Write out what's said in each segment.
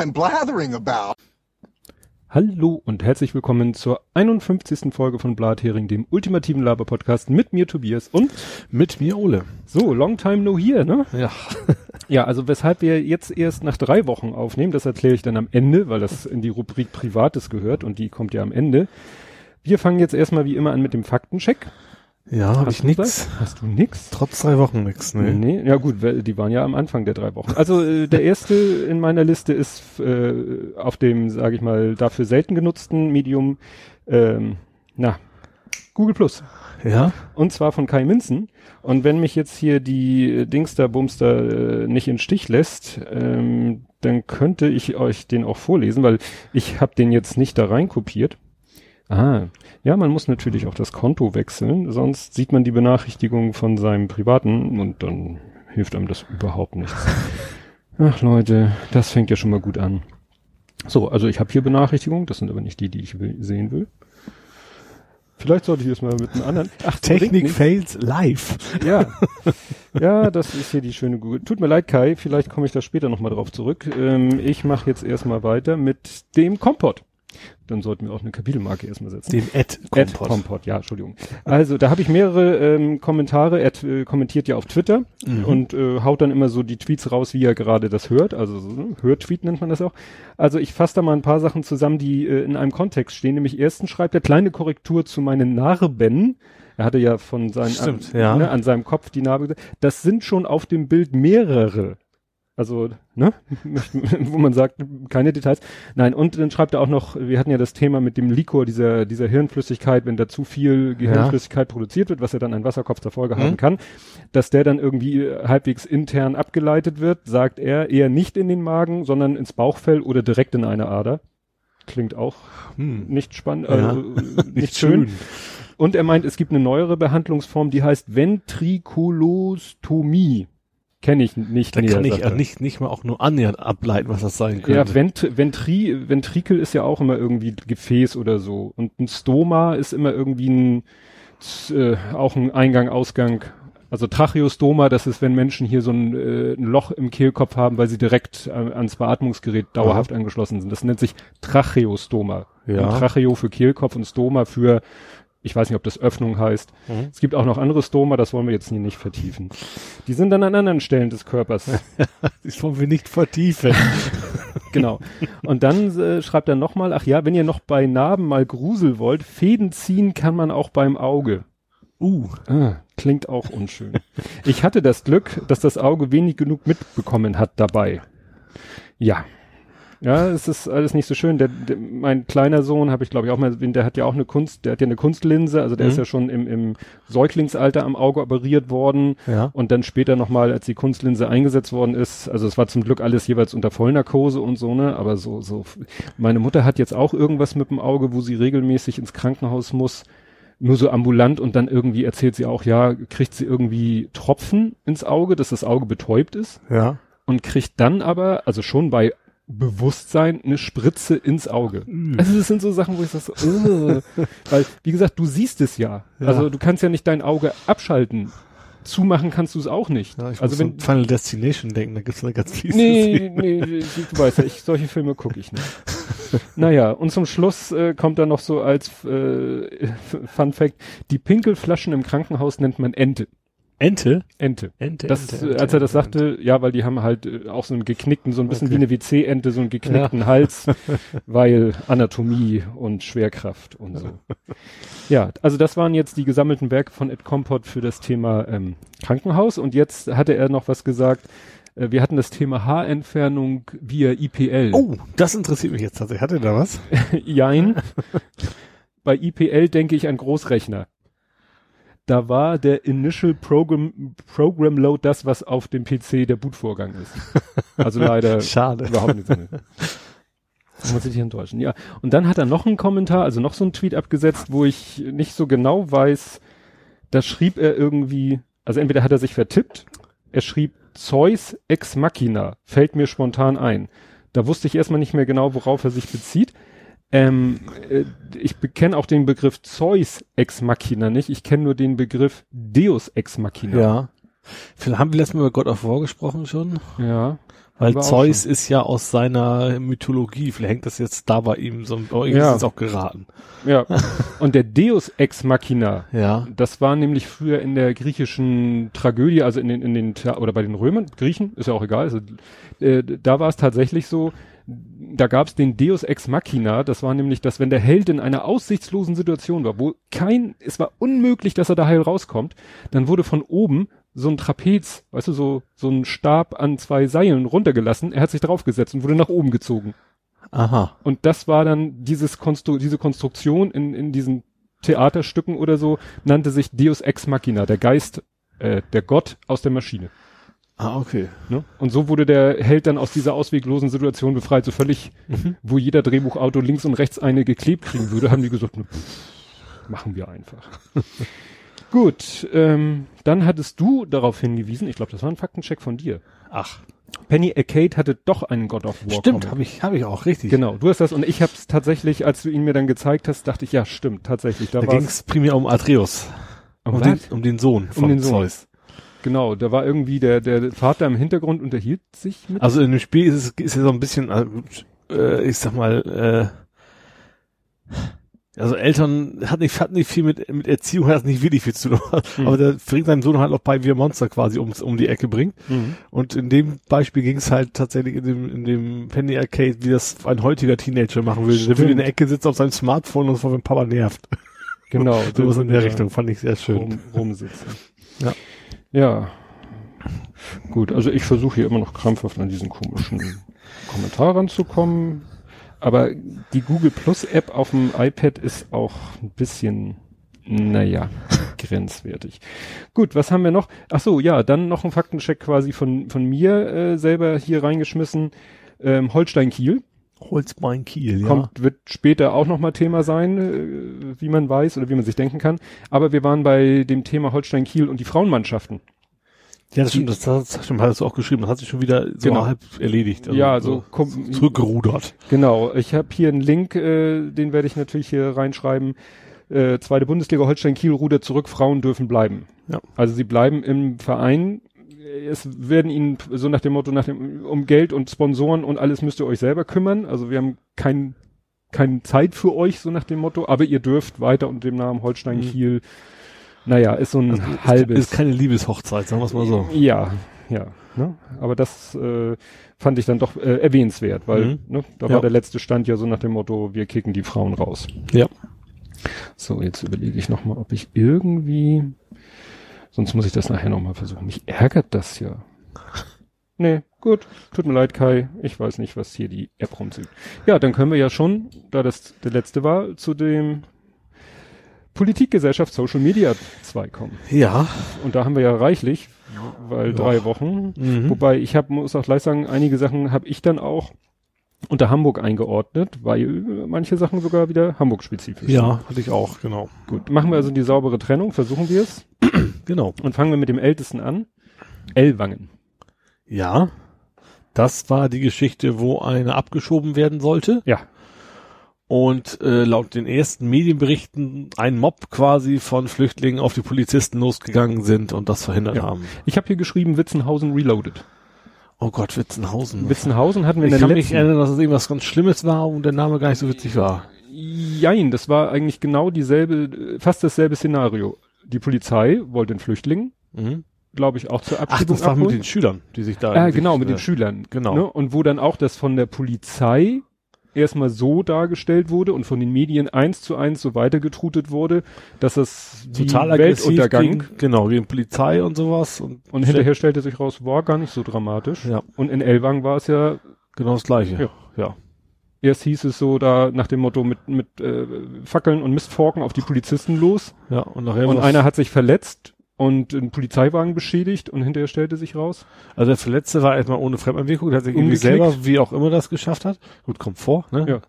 I'm blathering about. Hallo und herzlich willkommen zur 51. Folge von Blathering, dem ultimativen Laber-Podcast mit mir Tobias und mit mir Ole. So, long time no here, ne? Ja. ja, also weshalb wir jetzt erst nach drei Wochen aufnehmen, das erkläre ich dann am Ende, weil das in die Rubrik Privates gehört und die kommt ja am Ende. Wir fangen jetzt erstmal wie immer an mit dem Faktencheck. Ja, habe ich nix. Was? Hast du nix? Trotz drei Wochen nix, ne? Nee, ja gut, die waren ja am Anfang der drei Wochen. Also äh, der erste in meiner Liste ist äh, auf dem, sage ich mal, dafür selten genutzten Medium, ähm, na, Google Plus. Ja. Und zwar von Kai Minzen. Und wenn mich jetzt hier die Dingster Bumster äh, nicht in Stich lässt, ähm, dann könnte ich euch den auch vorlesen, weil ich habe den jetzt nicht da rein kopiert. Ah, ja, man muss natürlich auch das Konto wechseln, sonst sieht man die Benachrichtigung von seinem privaten und dann hilft einem das überhaupt nichts. Ach Leute, das fängt ja schon mal gut an. So, also ich habe hier Benachrichtigungen, das sind aber nicht die, die ich will, sehen will. Vielleicht sollte ich das mal mit einem anderen. Ach, Technik fails live. Ja. Ja, das ist hier die schöne Google. Tut mir leid, Kai, vielleicht komme ich da später nochmal drauf zurück. Ähm, ich mache jetzt erstmal weiter mit dem Kompott. Dann sollten wir auch eine Kapitelmarke erstmal setzen. Dem Ad Kompott. Kompott, ja, Entschuldigung. Also da habe ich mehrere ähm, Kommentare. Er äh, kommentiert ja auf Twitter mhm. und äh, haut dann immer so die Tweets raus, wie er gerade das hört. Also so, ne? Hörtweet nennt man das auch. Also ich fasse da mal ein paar Sachen zusammen, die äh, in einem Kontext stehen. Nämlich erstens schreibt er kleine Korrektur zu meinen Narben. Er hatte ja von seinen Stimmt, an, ja. ne, an seinem Kopf die Narbe. Das sind schon auf dem Bild mehrere. Also, ne, wo man sagt, keine Details. Nein, und dann schreibt er auch noch, wir hatten ja das Thema mit dem Likor, dieser, dieser Hirnflüssigkeit, wenn da zu viel Gehirnflüssigkeit ja. produziert wird, was ja dann ein Wasserkopf zur Folge mhm. haben kann, dass der dann irgendwie halbwegs intern abgeleitet wird, sagt er, eher nicht in den Magen, sondern ins Bauchfell oder direkt in eine Ader. Klingt auch hm. nicht spannend, ja. also nicht, nicht schön. schön. Und er meint, es gibt eine neuere Behandlungsform, die heißt Ventrikulostomie. Kenne ich nicht. Da kann ich ja nicht, nicht mal auch nur annähernd ableiten, was das sein könnte. Ja, Vent Ventri Ventrikel ist ja auch immer irgendwie Gefäß oder so. Und ein Stoma ist immer irgendwie ein, äh, auch ein Eingang, Ausgang. Also Tracheostoma, das ist, wenn Menschen hier so ein, äh, ein Loch im Kehlkopf haben, weil sie direkt äh, ans Beatmungsgerät dauerhaft ja. angeschlossen sind. Das nennt sich Tracheostoma. Ja. Und Tracheo für Kehlkopf und Stoma für ich weiß nicht, ob das Öffnung heißt. Mhm. Es gibt auch noch andere Stoma, das wollen wir jetzt hier nicht vertiefen. Die sind dann an anderen Stellen des Körpers. das wollen wir nicht vertiefen. genau. Und dann äh, schreibt er nochmal, ach ja, wenn ihr noch bei Narben mal Grusel wollt, Fäden ziehen kann man auch beim Auge. Uh, ah, klingt auch unschön. Ich hatte das Glück, dass das Auge wenig genug mitbekommen hat dabei. Ja, ja, es ist alles nicht so schön. Der, der, mein kleiner Sohn habe ich glaube ich auch mal, der hat ja auch eine Kunst, der hat ja eine Kunstlinse, also der mhm. ist ja schon im, im Säuglingsalter am Auge operiert worden ja. und dann später nochmal, als die Kunstlinse eingesetzt worden ist, also es war zum Glück alles jeweils unter Vollnarkose und so, ne, aber so, so, meine Mutter hat jetzt auch irgendwas mit dem Auge, wo sie regelmäßig ins Krankenhaus muss nur so ambulant und dann irgendwie erzählt sie auch, ja, kriegt sie irgendwie Tropfen ins Auge, dass das Auge betäubt ist. Ja. Und kriegt dann aber, also schon bei Bewusstsein eine Spritze ins Auge. Mm. Also das sind so Sachen, wo ich sage, so, uh, weil wie gesagt, du siehst es ja. ja. Also du kannst ja nicht dein Auge abschalten. Zumachen kannst du es auch nicht. Ja, also wenn Final Destination denken, da gibt's eine ganz fiese Nee, Szene. nee, du weißt ja, ich, solche Filme gucke ich nicht. naja, und zum Schluss äh, kommt dann noch so als äh, Fun Fact, die Pinkelflaschen im Krankenhaus nennt man Ente. Ente? Ente. Ente, das, Ente, Als er das Ente, sagte, Ente. ja, weil die haben halt äh, auch so einen geknickten, so ein bisschen okay. wie eine WC-Ente, so einen geknickten ja. Hals, weil Anatomie und Schwerkraft und so. ja, also das waren jetzt die gesammelten Werke von Ed Compot für das Thema ähm, Krankenhaus und jetzt hatte er noch was gesagt, äh, wir hatten das Thema Haarentfernung via IPL. Oh, das interessiert mich jetzt tatsächlich. Hatte da was? Jein. Bei IPL denke ich an Großrechner da war der Initial Program, Program Load das, was auf dem PC der Bootvorgang ist. Also leider Schade. überhaupt nicht so. Muss ich dich enttäuschen. Ja. Und dann hat er noch einen Kommentar, also noch so einen Tweet abgesetzt, wo ich nicht so genau weiß, da schrieb er irgendwie, also entweder hat er sich vertippt, er schrieb Zeus ex machina, fällt mir spontan ein. Da wusste ich erstmal nicht mehr genau, worauf er sich bezieht. Ähm, äh, ich kenne auch den Begriff Zeus ex machina nicht. Ich kenne nur den Begriff Deus ex machina. Ja. Vielleicht haben wir letztes Mal über God of War gesprochen schon. Ja. Weil Zeus ist ja aus seiner Mythologie. Vielleicht hängt das jetzt da bei ihm so, aber irgendwie Ja. ist es auch geraten. Ja. Und der Deus Ex Machina, Ja. das war nämlich früher in der griechischen Tragödie, also in den, in den, oder bei den Römern, Griechen, ist ja auch egal, also, äh, da war es tatsächlich so, da gab es den Deus Ex Machina, das war nämlich, dass wenn der Held in einer aussichtslosen Situation war, wo kein, es war unmöglich, dass er da heil rauskommt, dann wurde von oben so ein Trapez, weißt du, so, so ein Stab an zwei Seilen runtergelassen, er hat sich draufgesetzt und wurde nach oben gezogen. Aha. Und das war dann dieses Konstru diese Konstruktion in, in diesen Theaterstücken oder so, nannte sich Deus Ex Machina, der Geist, äh, der Gott aus der Maschine. Ah, okay. Ne? Und so wurde der Held dann aus dieser ausweglosen Situation befreit, so völlig, wo jeder Drehbuchautor links und rechts eine geklebt kriegen würde, haben die gesagt, ne, pff, machen wir einfach. Gut, ähm, dann hattest du darauf hingewiesen, ich glaube, das war ein Faktencheck von dir. Ach. Penny Arcade hatte doch einen God of War. Stimmt, habe ich, habe ich auch, richtig. Genau, du hast das und ich habe es tatsächlich, als du ihn mir dann gezeigt hast, dachte ich, ja, stimmt, tatsächlich. Da Da ging es primär um Atreus. um, Um den, um den Sohn von den Sohn. Zeus. Genau, da war irgendwie der der Vater im Hintergrund unterhielt sich mit. Also in dem Spiel ist es ist ja so ein bisschen, äh, ich sag mal, äh, also Eltern hat nicht, hat nicht viel mit, mit Erziehung, hat nicht wirklich viel zu tun. Hm. Aber der bringt seinen Sohn halt auch bei, wie er Monster quasi ums, um die Ecke bringt. Mhm. Und in dem Beispiel ging es halt tatsächlich in dem, in dem Penny Arcade, wie das ein heutiger Teenager machen würde. Der würde in der Ecke sitzen auf seinem Smartphone und von dem Papa nervt. Genau, So was in der ja, Richtung, fand ich sehr schön. Rum, rumsitzen. Ja. Ja. Gut, also ich versuche hier immer noch krampfhaft an diesen komischen Kommentar ranzukommen. Aber die Google Plus App auf dem iPad ist auch ein bisschen, naja, grenzwertig. Gut, was haben wir noch? Ach so, ja, dann noch ein Faktencheck quasi von, von mir äh, selber hier reingeschmissen. Ähm, Holstein Kiel Holzbein Kiel, ja. kommt, wird später auch nochmal Thema sein, äh, wie man weiß oder wie man sich denken kann. Aber wir waren bei dem Thema Holstein Kiel und die Frauenmannschaften. Ja, das stimmt, das, das stimmt, hast du auch geschrieben, das hat sich schon wieder so Genau. halb erledigt. Also ja, so kom- zurückgerudert. Genau, ich habe hier einen Link, äh, den werde ich natürlich hier reinschreiben. Äh, zweite Bundesliga Holstein Kiel rudert zurück, Frauen dürfen bleiben. Ja. Also sie bleiben im Verein. Es werden ihnen so nach dem Motto, nach dem, um Geld und Sponsoren und alles müsst ihr euch selber kümmern. Also wir haben kein, keine Zeit für euch, so nach dem Motto, aber ihr dürft weiter unter dem Namen Holstein Mhm. Kiel. Naja, ist so ein Also, halbes. Ist keine Liebeshochzeit, sagen wir es mal so. Ja, ja. Ne? Aber das äh, fand ich dann doch äh, erwähnenswert, weil Mhm. ne, da Ja. war der letzte Stand ja so nach dem Motto, wir kicken die Frauen raus. Ja. So, jetzt überlege ich nochmal, ob ich irgendwie, sonst muss ich das nachher nochmal versuchen. Mich ärgert das ja. Nee, gut. Tut mir leid, Kai. Ich weiß nicht, was hier die App rumzieht. Ja, dann können wir ja schon, da das der letzte war, zu dem Politikgesellschaft Social Media 2 kommen. Ja. Und da haben wir ja reichlich, weil Ja. drei Wochen. Mhm. Wobei ich hab, muss auch gleich sagen, einige Sachen habe ich dann auch unter Hamburg eingeordnet, weil manche Sachen sogar wieder Hamburg-spezifisch Ja, hatte ich auch, genau. sind. Gut, machen wir also die saubere Trennung, versuchen wir es Genau. und fangen wir mit dem Ältesten an. Ellwangen. Ja. Das war die Geschichte, wo eine abgeschoben werden sollte. Ja. Und äh, laut den ersten Medienberichten ein Mob quasi von Flüchtlingen auf die Polizisten losgegangen sind und das verhindert Ja. haben. Ich habe hier geschrieben Witzenhausen Reloaded. Oh Gott, Witzenhausen. Witzenhausen hatten wir in ich der kann mich letzten... erinnern, dass es irgendwas ganz Schlimmes war und der Name gar nicht so witzig war. Jein, das war eigentlich genau dieselbe, fast dasselbe Szenario. Die Polizei wollte den Flüchtling, Mhm. glaube ich, auch zur Ach, Abschiebung das war mit abholen. den Schülern, die sich da. Ah, irgendwie- genau, mit den äh, Schülern. genau. Ne? Und wo dann auch das von der Polizei erstmal so dargestellt wurde und von den Medien eins zu eins so weitergetrutet wurde, dass das Total Weltuntergang gegen, genau, gegen Polizei und sowas. Und, und hinterher stellte sich raus, war gar nicht so dramatisch. Ja. Und in Elwang war es ja, Genau das Gleiche. Ja. ja. erst hieß es so da nach dem Motto mit, mit äh, Fackeln und Mistforken auf die Polizisten los Ja, und nachher und einer hat sich verletzt und ein Polizeiwagen beschädigt und hinterher stellte sich raus. Also der Verletzte war erstmal ohne Fremdeinwirkung, der hat sich irgendwie selber, wie auch immer das geschafft hat. Gut, kommt vor, ne?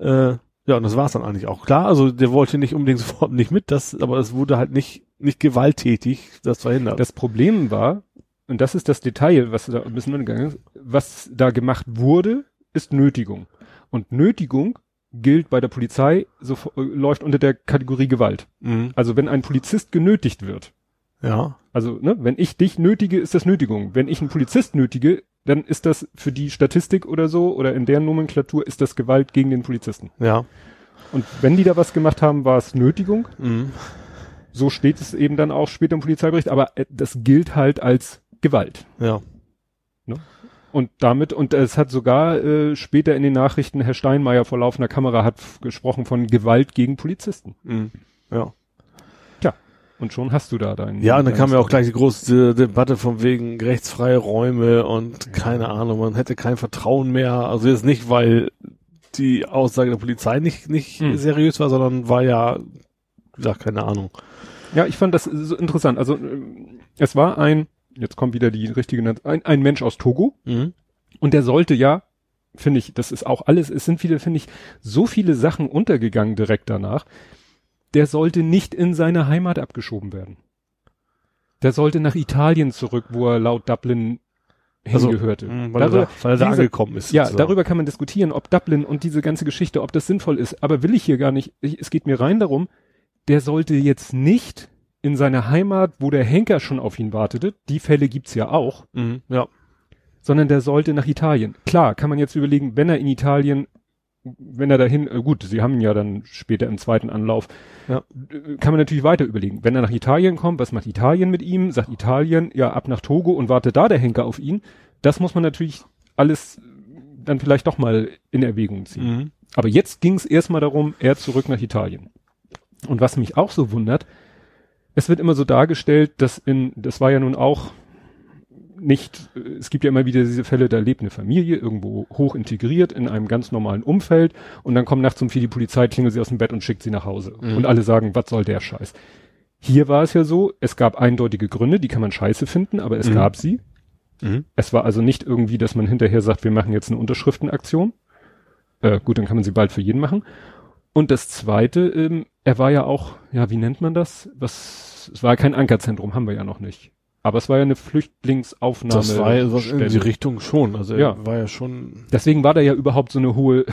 Ja. Äh, ja, und das war's dann eigentlich auch. Klar, also der wollte nicht unbedingt sofort nicht mit, das, aber es wurde halt nicht, nicht gewalttätig, das verhindert. Das Problem war, und das ist das Detail, was da ein bisschen untergegangen ist, was da gemacht wurde, ist Nötigung. Und Nötigung gilt bei der Polizei, so, äh, läuft unter der Kategorie Gewalt. mhm. Also wenn ein Polizist genötigt wird, Ja. also ne, wenn ich dich nötige, ist das Nötigung. Wenn ich einen Polizist nötige, dann ist das für die Statistik oder so oder in deren Nomenklatur ist das Gewalt gegen den Polizisten. Ja. Und wenn die da was gemacht haben, war es Nötigung. Mhm. So steht es eben dann auch später im Polizeibericht, aber äh, das gilt halt als Gewalt. Ja. Und damit, und es hat sogar äh, später in den Nachrichten Herr Steinmeier vor laufender Kamera hat gesprochen von Gewalt gegen Polizisten. Mhm. Ja. Und schon hast du da deinen. Ja, und dann kam ja auch gleich die große Debatte von wegen rechtsfreie Räume und keine Ahnung, man hätte kein Vertrauen mehr. Also jetzt nicht, weil die Aussage der Polizei nicht, nicht Hm. seriös war, sondern war ja, wie gesagt, keine Ahnung. Ja, ich fand das so interessant. Also es war ein, jetzt kommt wieder die richtige, ein, ein Mensch aus Togo Mhm. und der sollte ja, finde ich, das ist auch alles, es sind viele, finde ich, so viele Sachen untergegangen direkt danach. Der sollte nicht in seine Heimat abgeschoben werden. Der sollte nach Italien zurück, wo er laut Dublin Also, hingehörte. Mhm, weil, Darüber- er, da- weil er da angekommen ist. Ja, sozusagen. darüber kann man diskutieren, ob Dublin und diese ganze Geschichte, ob das sinnvoll ist. Aber will ich hier gar nicht. Ich, es geht mir rein darum, der sollte jetzt nicht in seiner Heimat, wo der Henker schon auf ihn wartete, die Fälle gibt's ja auch, Mhm. Ja. sondern der sollte nach Italien. Klar, kann man jetzt überlegen, wenn er in Italien, wenn er dahin, äh, gut, sie haben ihn ja dann später im zweiten Anlauf, Ja. äh, kann man natürlich weiter überlegen. Wenn er nach Italien kommt, was macht Italien mit ihm? Sagt Italien, ja, ab nach Togo und wartet da der Henker auf ihn. Das muss man natürlich alles dann vielleicht doch mal in Erwägung ziehen. Mhm. Aber jetzt ging es erstmal darum, er zurück nach Italien. Und was mich auch so wundert, es wird immer so dargestellt, dass in, das war ja nun auch nicht, es gibt ja immer wieder diese Fälle, da lebt eine Familie irgendwo hoch integriert in einem ganz normalen Umfeld und dann kommt nachts um vier die Polizei, klingelt sie aus dem Bett und schickt sie nach Hause. Mhm. Und alle sagen, was soll der Scheiß? Hier war es ja so, es gab eindeutige Gründe, die kann man scheiße finden, aber es Mhm. gab sie. Mhm. Es war also nicht irgendwie, dass man hinterher sagt, wir machen jetzt eine Unterschriftenaktion. Äh, gut, dann kann man sie bald für jeden machen. Und das zweite, ähm, er war ja auch, ja, wie nennt man das? Was, es war kein Ankerzentrum, haben wir ja noch nicht. Aber es war ja eine Flüchtlingsaufnahme. Das war ja was in die. Richtung schon. Also Ja. er war ja schon. Deswegen war da ja überhaupt so eine hohe,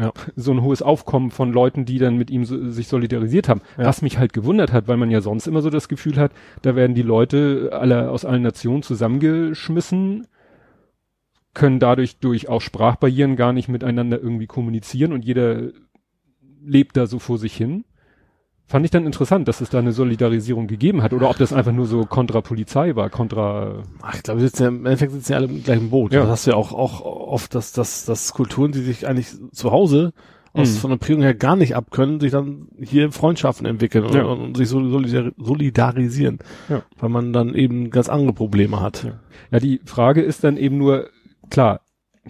Ja. so ein hohes Aufkommen von Leuten, die dann mit ihm so, sich solidarisiert haben. Ja. Was mich halt gewundert hat, weil man ja sonst immer so das Gefühl hat, da werden die Leute alle aus allen Nationen zusammengeschmissen, können dadurch durch auch Sprachbarrieren gar nicht miteinander irgendwie kommunizieren und jeder lebt da so vor sich hin. Fand ich dann interessant, dass es da eine Solidarisierung gegeben hat oder ob das einfach nur so kontra Polizei war, kontra Ach, ich glaube, wir sitzen ja, im Endeffekt sitzen ja alle im gleichen Boot. Ja. Das hast du ja auch, auch oft, dass, dass, dass Kulturen, die sich eigentlich zu Hause aus Mhm. von der Prägung her gar nicht abkönnen, sich dann hier Freundschaften entwickeln und, Ja. und sich so solidar solidarisieren. Ja. Weil man dann eben ganz andere Probleme hat. Ja. Ja, die Frage ist dann eben nur, klar,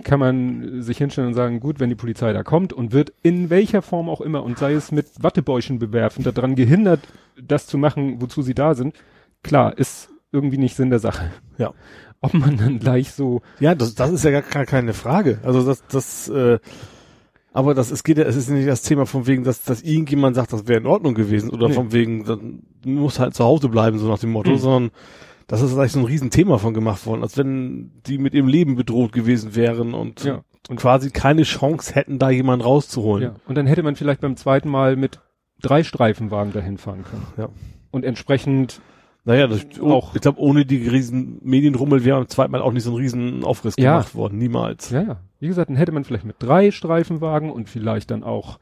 kann man sich hinstellen und sagen, gut, wenn die Polizei da kommt und wird in welcher Form auch immer und sei es mit Wattebäuschen bewerfen, daran gehindert, das zu machen, wozu sie da sind, klar, ist irgendwie nicht Sinn der Sache. Ja. Ob man dann gleich so, Ja, das, das ist ja gar, keine Frage. Also das, das, äh, aber das, es geht ja, es ist nicht das Thema von wegen, dass, dass irgendjemand sagt, das wäre in Ordnung gewesen oder Nee. von wegen, dann muss halt zu Hause bleiben, so nach dem Motto, Mhm. sondern das ist eigentlich so ein Riesenthema von gemacht worden, als wenn die mit ihrem Leben bedroht gewesen wären und, Ja. und quasi keine Chance hätten, da jemanden rauszuholen. ja, und dann hätte man vielleicht beim zweiten Mal mit drei Streifenwagen dahin fahren können. Ja. Und entsprechend, Naja, das, Auch- auch, ich glaube, ohne die riesen Medienrummel wäre beim zweiten Mal auch nicht so ein riesen Aufriss Ja. gemacht worden, niemals. ja, ja, wie gesagt, dann hätte man vielleicht mit drei Streifenwagen und vielleicht dann auch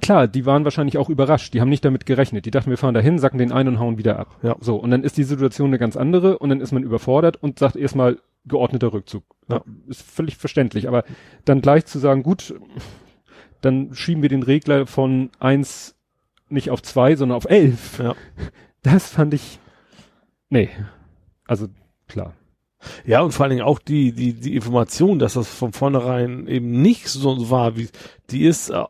klar, die waren wahrscheinlich auch überrascht. Die haben nicht damit gerechnet. Die dachten, wir fahren dahin, sacken den ein und hauen wieder ab. Ja. So. Und dann ist die Situation eine ganz andere und dann ist man überfordert und sagt erstmal geordneter Rückzug. Ja. Ist völlig verständlich. Aber dann gleich zu sagen, gut, dann schieben wir den Regler von eins nicht auf zwei, sondern auf elf. Ja. Das fand ich, nee. Also, klar. Ja, und vor allen Dingen auch die, die, die Information, dass das von vornherein eben nicht so war, wie, die ist, äh,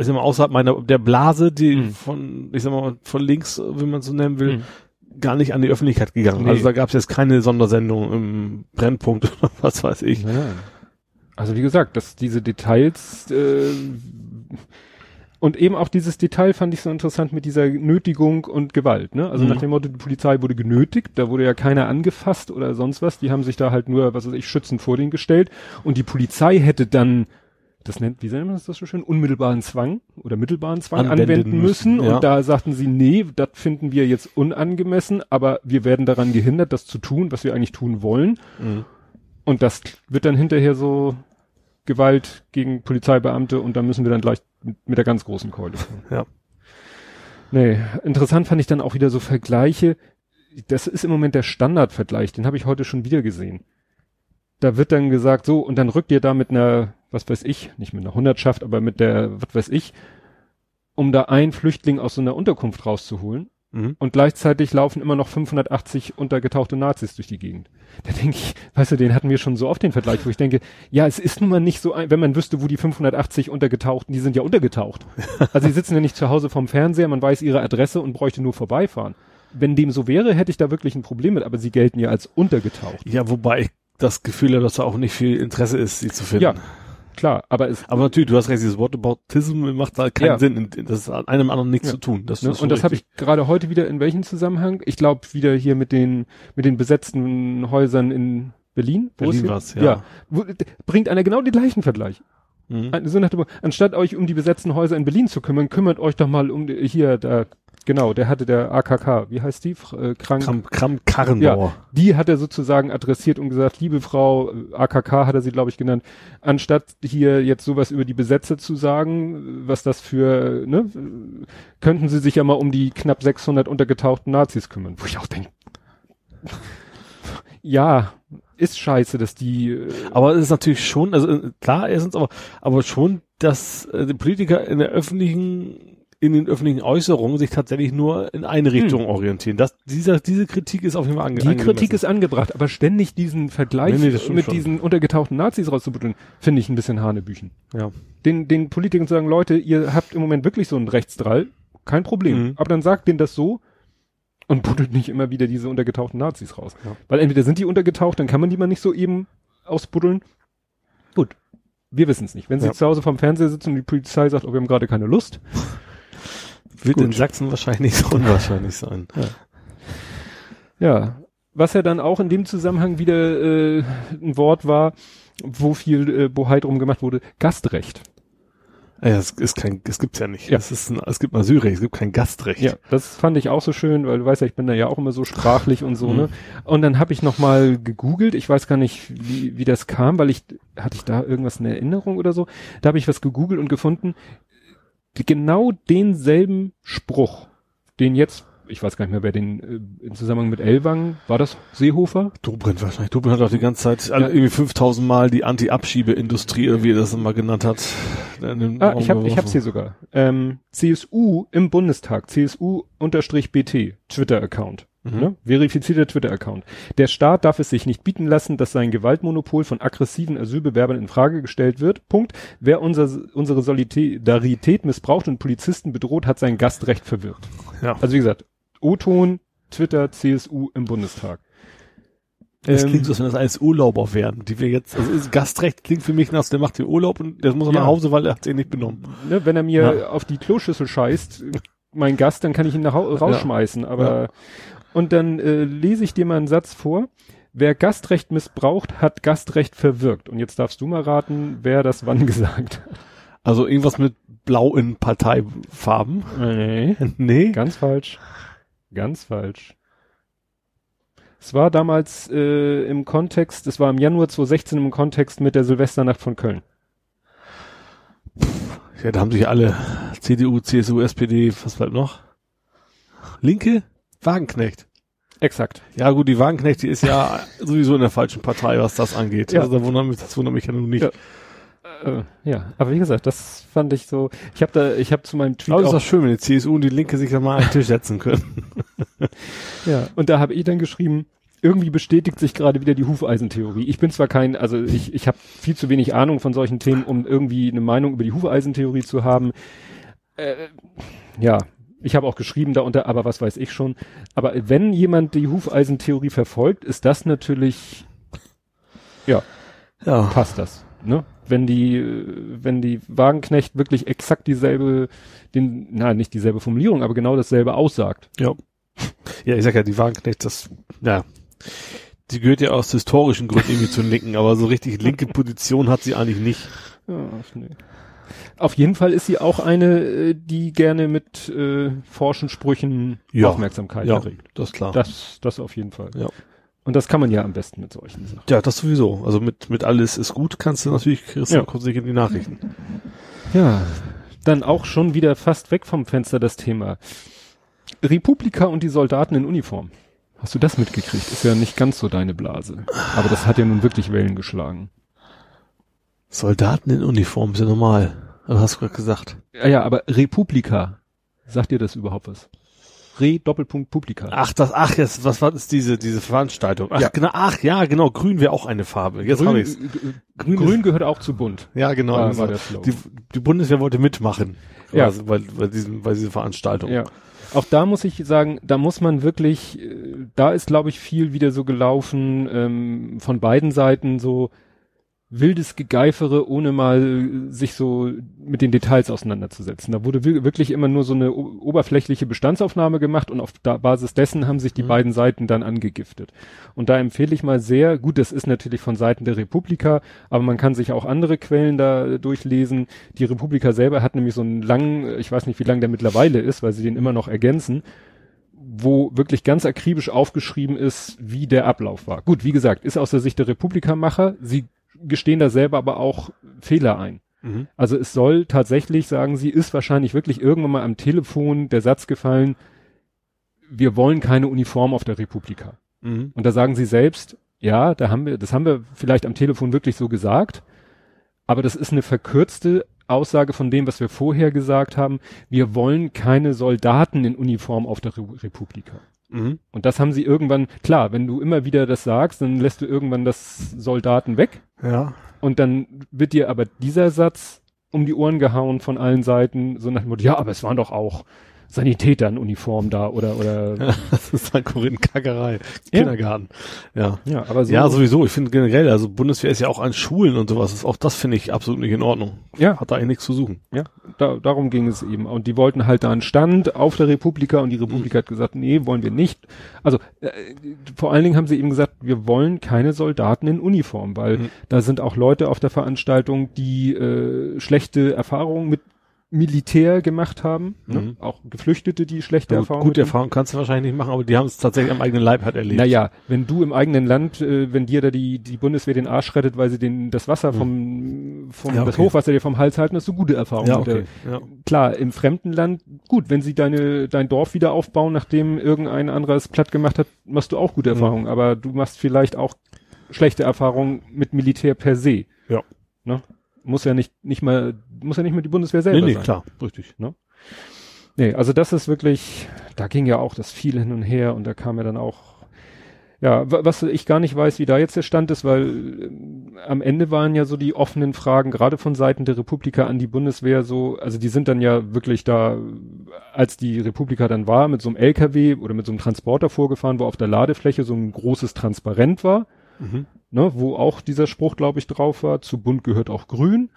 ich sag mal, außerhalb meiner, der Blase, die Mhm. von, ich sag mal, von links, wenn man so nennen will, Mhm. gar nicht an die Öffentlichkeit gegangen. Nee. Also da gab es jetzt keine Sondersendung im Brennpunkt oder was weiß ich. Nein. Also wie gesagt, dass diese Details äh, und eben auch dieses Detail fand ich so interessant mit dieser Nötigung und Gewalt. Ne? Also Mhm. nach dem Motto, die Polizei wurde genötigt, da wurde ja keiner angefasst oder sonst was. Die haben sich da halt nur, was weiß ich, schützend vor den gestellt. Und die Polizei hätte dann, das nennt, wie nennt man das so schön, unmittelbaren Zwang oder mittelbaren Zwang Anwenden anwenden, müssen. müssen, ja. Und da sagten sie, nee, das finden wir jetzt unangemessen, aber wir werden daran gehindert, das zu tun, was wir eigentlich tun wollen. Mhm. Und das wird dann hinterher so Gewalt gegen Polizeibeamte und dann müssen wir dann gleich mit, mit der ganz großen Keule. Ja. Nee, interessant fand ich dann auch wieder so Vergleiche. Das ist im Moment der Standardvergleich, den habe ich heute schon wieder gesehen. Da wird dann gesagt, so, und dann rückt ihr da mit einer, was weiß ich, nicht mit einer Hundertschaft, aber mit der, was weiß ich, um da einen Flüchtling aus so einer Unterkunft rauszuholen. Mhm. Und gleichzeitig laufen immer noch 580 untergetauchte Nazis durch die Gegend. Da denke ich, weißt du, den hatten wir schon so oft den Vergleich, wo ich denke, ja, es ist nun mal nicht so, ein, wenn man wüsste, wo die 580 untergetauchten, die sind ja untergetaucht. Also die sitzen ja nicht zu Hause vom Fernseher, man weiß ihre Adresse und bräuchte nur vorbeifahren. Wenn dem so wäre, hätte ich da wirklich ein Problem mit, aber sie gelten ja als untergetaucht. Ja, wobei das Gefühl habe, dass da auch nicht viel Interesse ist, sie zu finden. Ja, klar, aber es, Aber natürlich, du hast recht, dieses Wort Bautism macht da keinen Ja. Sinn. Das hat einem anderen nichts Ja. zu tun. Das ne, ist und das habe ich gerade heute wieder in welchem Zusammenhang? Ich glaube wieder hier mit den, mit den besetzten Häusern in Berlin. Berlin war's, ja. ja. Wo, bringt einer genau den gleichen Vergleich. Mhm. Ein- So nach dem, Motto, anstatt euch um die besetzten Häuser in Berlin zu kümmern, kümmert euch doch mal um hier, da, genau, der hatte der AKK, wie heißt die? Äh, krank. Kram, Kram Karrenbauer. Die hat er sozusagen adressiert und gesagt, liebe Frau, äh, AKK hat er sie, glaube ich, genannt, anstatt hier jetzt sowas über die Besetzer zu sagen, was das für, ne, könnten sie sich ja mal um die knapp 600 untergetauchten Nazis kümmern. Wo ich auch denke, ja, ist scheiße, dass die, äh, Aber es ist natürlich schon, also äh, klar, erstens, aber, aber schon, dass äh, die Politiker in der öffentlichen, in den öffentlichen Äußerungen sich tatsächlich nur in eine Richtung orientieren. Das, dieser, diese Kritik ist auf jeden Fall ange Hm. die Kritik ist angebracht, aber ständig diesen Vergleich Nee, nee, mit schon. diesen untergetauchten Nazis rauszubuddeln, finde ich ein bisschen Hanebüchen. ja. den, den Politikern zu sagen, Leute, ihr habt im Moment wirklich so einen Rechtsdrall, kein Problem. Mhm. Aber dann sagt denen das so und buddelt nicht immer wieder diese untergetauchten Nazis raus. Ja. Weil entweder sind die untergetaucht, dann kann man die mal nicht so eben ausbuddeln. Gut. Wir wissen es nicht. Wenn sie Ja. zu Hause vorm Fernseher sitzen und die Polizei sagt, oh, wir haben gerade keine Lust. Wird Gut. in Sachsen wahrscheinlich so unwahrscheinlich sein. Ja. Was ja dann auch in dem Zusammenhang wieder äh, ein Wort war, wo viel äh, Bohai drum gemacht wurde, Gastrecht. Ja, es ist kein, es gibt's ja nicht. Ja. Es ist ein, es gibt Asylrecht, es gibt kein Gastrecht. Ja, das fand ich auch so schön, weil du weißt ja, ich bin da ja auch immer so sprachlich und so, Mhm. ne? Und dann habe ich noch mal gegoogelt, ich weiß gar nicht, wie, wie das kam, weil ich, hatte ich da irgendwas in Erinnerung oder so? Da habe ich was gegoogelt und gefunden, genau denselben Spruch, den jetzt, ich weiß gar nicht mehr, wer den äh, im Zusammenhang mit Elwang, war das Seehofer? Dobrindt wahrscheinlich. Dobrindt hat auch die ganze Zeit alle Ja. irgendwie 5000 Mal die Anti-Abschiebeindustrie, wie er das immer genannt hat. in Ah, ich habe ich hab's hier sogar. Ähm, CSU im Bundestag, CSU-BT, Twitter-Account. Mhm. Ne? Verifizierter Twitter-Account. Der Staat darf es sich nicht bieten lassen, dass sein Gewaltmonopol von aggressiven Asylbewerbern in Frage gestellt wird. Punkt. Wer unser, unsere Solidarität missbraucht und Polizisten bedroht, hat sein Gastrecht verwirrt. Ja. Also wie gesagt, O-Ton, Twitter, CSU im Bundestag. Das Ähm, klingt so, als wenn das alles Urlauber wären, die wir jetzt, also ist Gastrecht klingt für mich nach, der macht den Urlaub und der muss er Ja. nach Hause, weil er hat sich nicht benommen. ne, wenn er mir Ja. auf die Kloschüssel scheißt, mein Gast, dann kann ich ihn nach, rausschmeißen. Aber und dann äh, lese ich dir mal einen Satz vor. Wer Gastrecht missbraucht, hat Gastrecht verwirkt. Und jetzt darfst du mal raten, wer das wann gesagt hat. Also irgendwas mit Blau in Parteifarben. Nee. nee. Ganz falsch. Ganz falsch. Es war damals äh, im Kontext, es war im Januar 2016 im Kontext mit der Silvesternacht von Köln. Ja, da haben sich alle CDU, CSU, SPD, was bleibt noch? Linke? Wagenknecht. Exakt. Ja gut, die Wagenknecht, die ist ja sowieso in der falschen Partei, was das angeht. Ja. Also da wundert mich, das wundert mich ja nun nicht. Ja. Äh, ja, aber wie gesagt, das fand ich so. Ich habe da, ich habe zu meinem Tweet Aber ist auch, doch schön, wenn die CSU und die Linke sich da mal an den Tisch setzen können. ja, und da habe ich dann geschrieben, irgendwie bestätigt sich gerade wieder die Hufeisentheorie. Ich bin zwar kein, also ich, ich habe viel zu wenig Ahnung von solchen Themen, um irgendwie eine Meinung über die Hufeisentheorie zu haben. Äh, ja, ich habe auch geschrieben darunter, aber was weiß ich schon. Aber wenn jemand die Hufeisentheorie verfolgt, ist das natürlich, ja, Ja. passt das. Ne? Wenn die, wenn die Wagenknecht wirklich exakt dieselbe, den, na nicht dieselbe Formulierung, aber genau dasselbe aussagt. Ja. Ja, ich sag ja, die Wagenknecht, das, ja. Die gehört ja aus historischen Gründen irgendwie zu den Linken, aber so richtig linke Position hat sie eigentlich nicht. Ja, nee. Auf jeden Fall ist sie auch eine, äh, die gerne mit äh, forschen Sprüchen Ja. Aufmerksamkeit Ja, erregt. das klar. Das, das auf jeden Fall. Ja. Und das kann man ja am besten mit solchen Sachen. Ja, das sowieso. Also mit, mit alles ist gut, kannst du natürlich, kriegst Ja. kurz in die Nachrichten. Ja, dann auch schon wieder fast weg vom Fenster das Thema. Republika und die Soldaten in Uniform. Hast du das mitgekriegt? Ist ja nicht ganz so deine Blase. Aber das hat ja nun wirklich Wellen geschlagen. Soldaten in Uniform ja normal. Aber hast du gerade gesagt. Ja, ja, aber Republika. Sagt dir das überhaupt was? Re Doppelpunkt Publika. Ach, das, ach, jetzt, was war das, diese, diese Veranstaltung? Ach, Ja. genau, ach, ja, genau, grün wäre auch eine Farbe. Jetzt habe ich's. Grün, Grün gehört auch zu bunt. Ja, genau. War- war die, die Bundeswehr wollte mitmachen. Ja. Also, weil, weil, diesen, weil diese Veranstaltung. Ja. Auch da muss ich sagen, da muss man wirklich, äh, da ist glaube ich viel wieder so gelaufen, ähm, von beiden Seiten so wildes Gegeifere, ohne mal äh, sich so mit den Details auseinanderzusetzen. Da wurde wi- wirklich immer nur so eine oberflächliche Bestandsaufnahme gemacht und auf Basis dessen haben sich die Mhm. beiden Seiten dann angegiftet. Und da empfehle ich mal sehr, gut, das ist natürlich von Seiten der Republika, aber man kann sich auch andere Quellen da durchlesen. Die Republika selber hat nämlich so einen langen, ich weiß nicht, wie lang der mittlerweile ist, weil sie den immer noch ergänzen, wo wirklich ganz akribisch aufgeschrieben ist, wie der Ablauf war. Gut, wie gesagt, ist aus der Sicht der Republikamacher, sie gestehen da selber aber auch Fehler ein. Mhm. Also es soll tatsächlich, sagen sie, ist wahrscheinlich wirklich irgendwann mal am Telefon der Satz gefallen, wir wollen keine Uniform auf der Republika. Mhm. Und da sagen sie selbst, ja, da haben wir, das haben wir vielleicht am Telefon wirklich so gesagt, aber das ist eine verkürzte Aussage von dem, was wir vorher gesagt haben. Wir wollen keine Soldaten in Uniform auf der Re Republika. Mhm. Und das haben sie irgendwann, klar, wenn du immer wieder das sagst, dann lässt du irgendwann das Soldaten weg Ja. und dann wird dir aber dieser Satz um die Ohren gehauen von allen Seiten, so nach dem Motto, ja, aber es waren doch auch Sanitäter in Uniform da oder, oder, Das ist Korinthenkackerei. Ja. Kindergarten. Ja. ja, aber so, Ja, sowieso. Ich finde generell, also Bundeswehr ist ja auch an Schulen und sowas. Ist auch das finde ich absolut nicht in Ordnung. Ja. Hat da eigentlich nichts zu suchen. Ja, da, darum ging es eben. Und die wollten halt da einen Stand auf der Republika und die Republika hat gesagt, nee, wollen wir nicht. Also äh, vor allen Dingen haben sie eben gesagt, wir wollen keine Soldaten in Uniform, weil Mhm. da sind auch Leute auf der Veranstaltung, die äh, schlechte Erfahrungen mit Militär gemacht haben, ne? Mhm. auch Geflüchtete, die schlechte Ja, Erfahrungen gut, gute mit- Erfahrung kannst du wahrscheinlich nicht machen, aber die haben es tatsächlich am eigenen Leib halt erlebt. Naja, wenn du im eigenen Land, äh, wenn dir da die, die Bundeswehr den Arsch rettet, weil sie den, das Wasser vom, vom Ja, das okay. Hochwasser dir vom Hals halten, hast du gute Erfahrungen. Ja, der- okay. Ja. klar, im fremden Land, gut, wenn sie deine, dein Dorf wieder aufbauen, nachdem irgendein anderes platt gemacht hat, machst du auch gute Mhm. Erfahrungen, aber du machst vielleicht auch schlechte Erfahrungen mit Militär per se. Ja. Ne? Muss ja nicht, nicht mal, muss ja nicht mal die Bundeswehr selber Nee, nee, sein. klar, richtig. Nee, also das ist wirklich, da ging ja auch das viel hin und her und da kam ja dann auch, ja, wa- was ich gar nicht weiß, wie da jetzt der Stand ist, weil ähm, am Ende waren ja so die offenen Fragen, gerade von Seiten der Republika an die Bundeswehr so, also die sind dann ja wirklich da, als die Republika dann war, mit so einem LKW oder mit so einem Transporter vorgefahren, wo auf der Ladefläche so ein großes Transparent war, Mhm. Ne, wo auch dieser Spruch, glaube ich, drauf war, zu bunt gehört auch grün.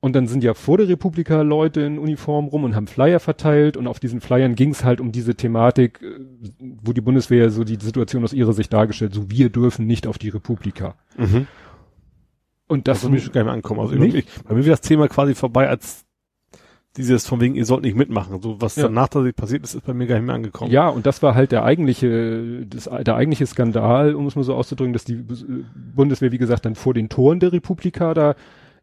Und dann sind ja vor der Republika Leute in Uniform rum und haben Flyer verteilt und auf diesen Flyern ging es halt um diese Thematik, äh, wo die Bundeswehr so die Situation aus ihrer Sicht dargestellt, so wir dürfen nicht auf die Republika. Mhm. Und Das das, würde mich schon gar nicht mehr ankommen. Also Nicht? ich, bei mir wäre das Thema quasi vorbei, als dieses von wegen, ihr sollt nicht mitmachen. So was Ja. danach tatsächlich passiert ist, ist bei mir gar nicht mehr angekommen. ja, und das war halt der eigentliche, das, der eigentliche Skandal, um es mal so auszudrücken, dass die äh, Bundeswehr, wie gesagt, dann vor den Toren der Republika da,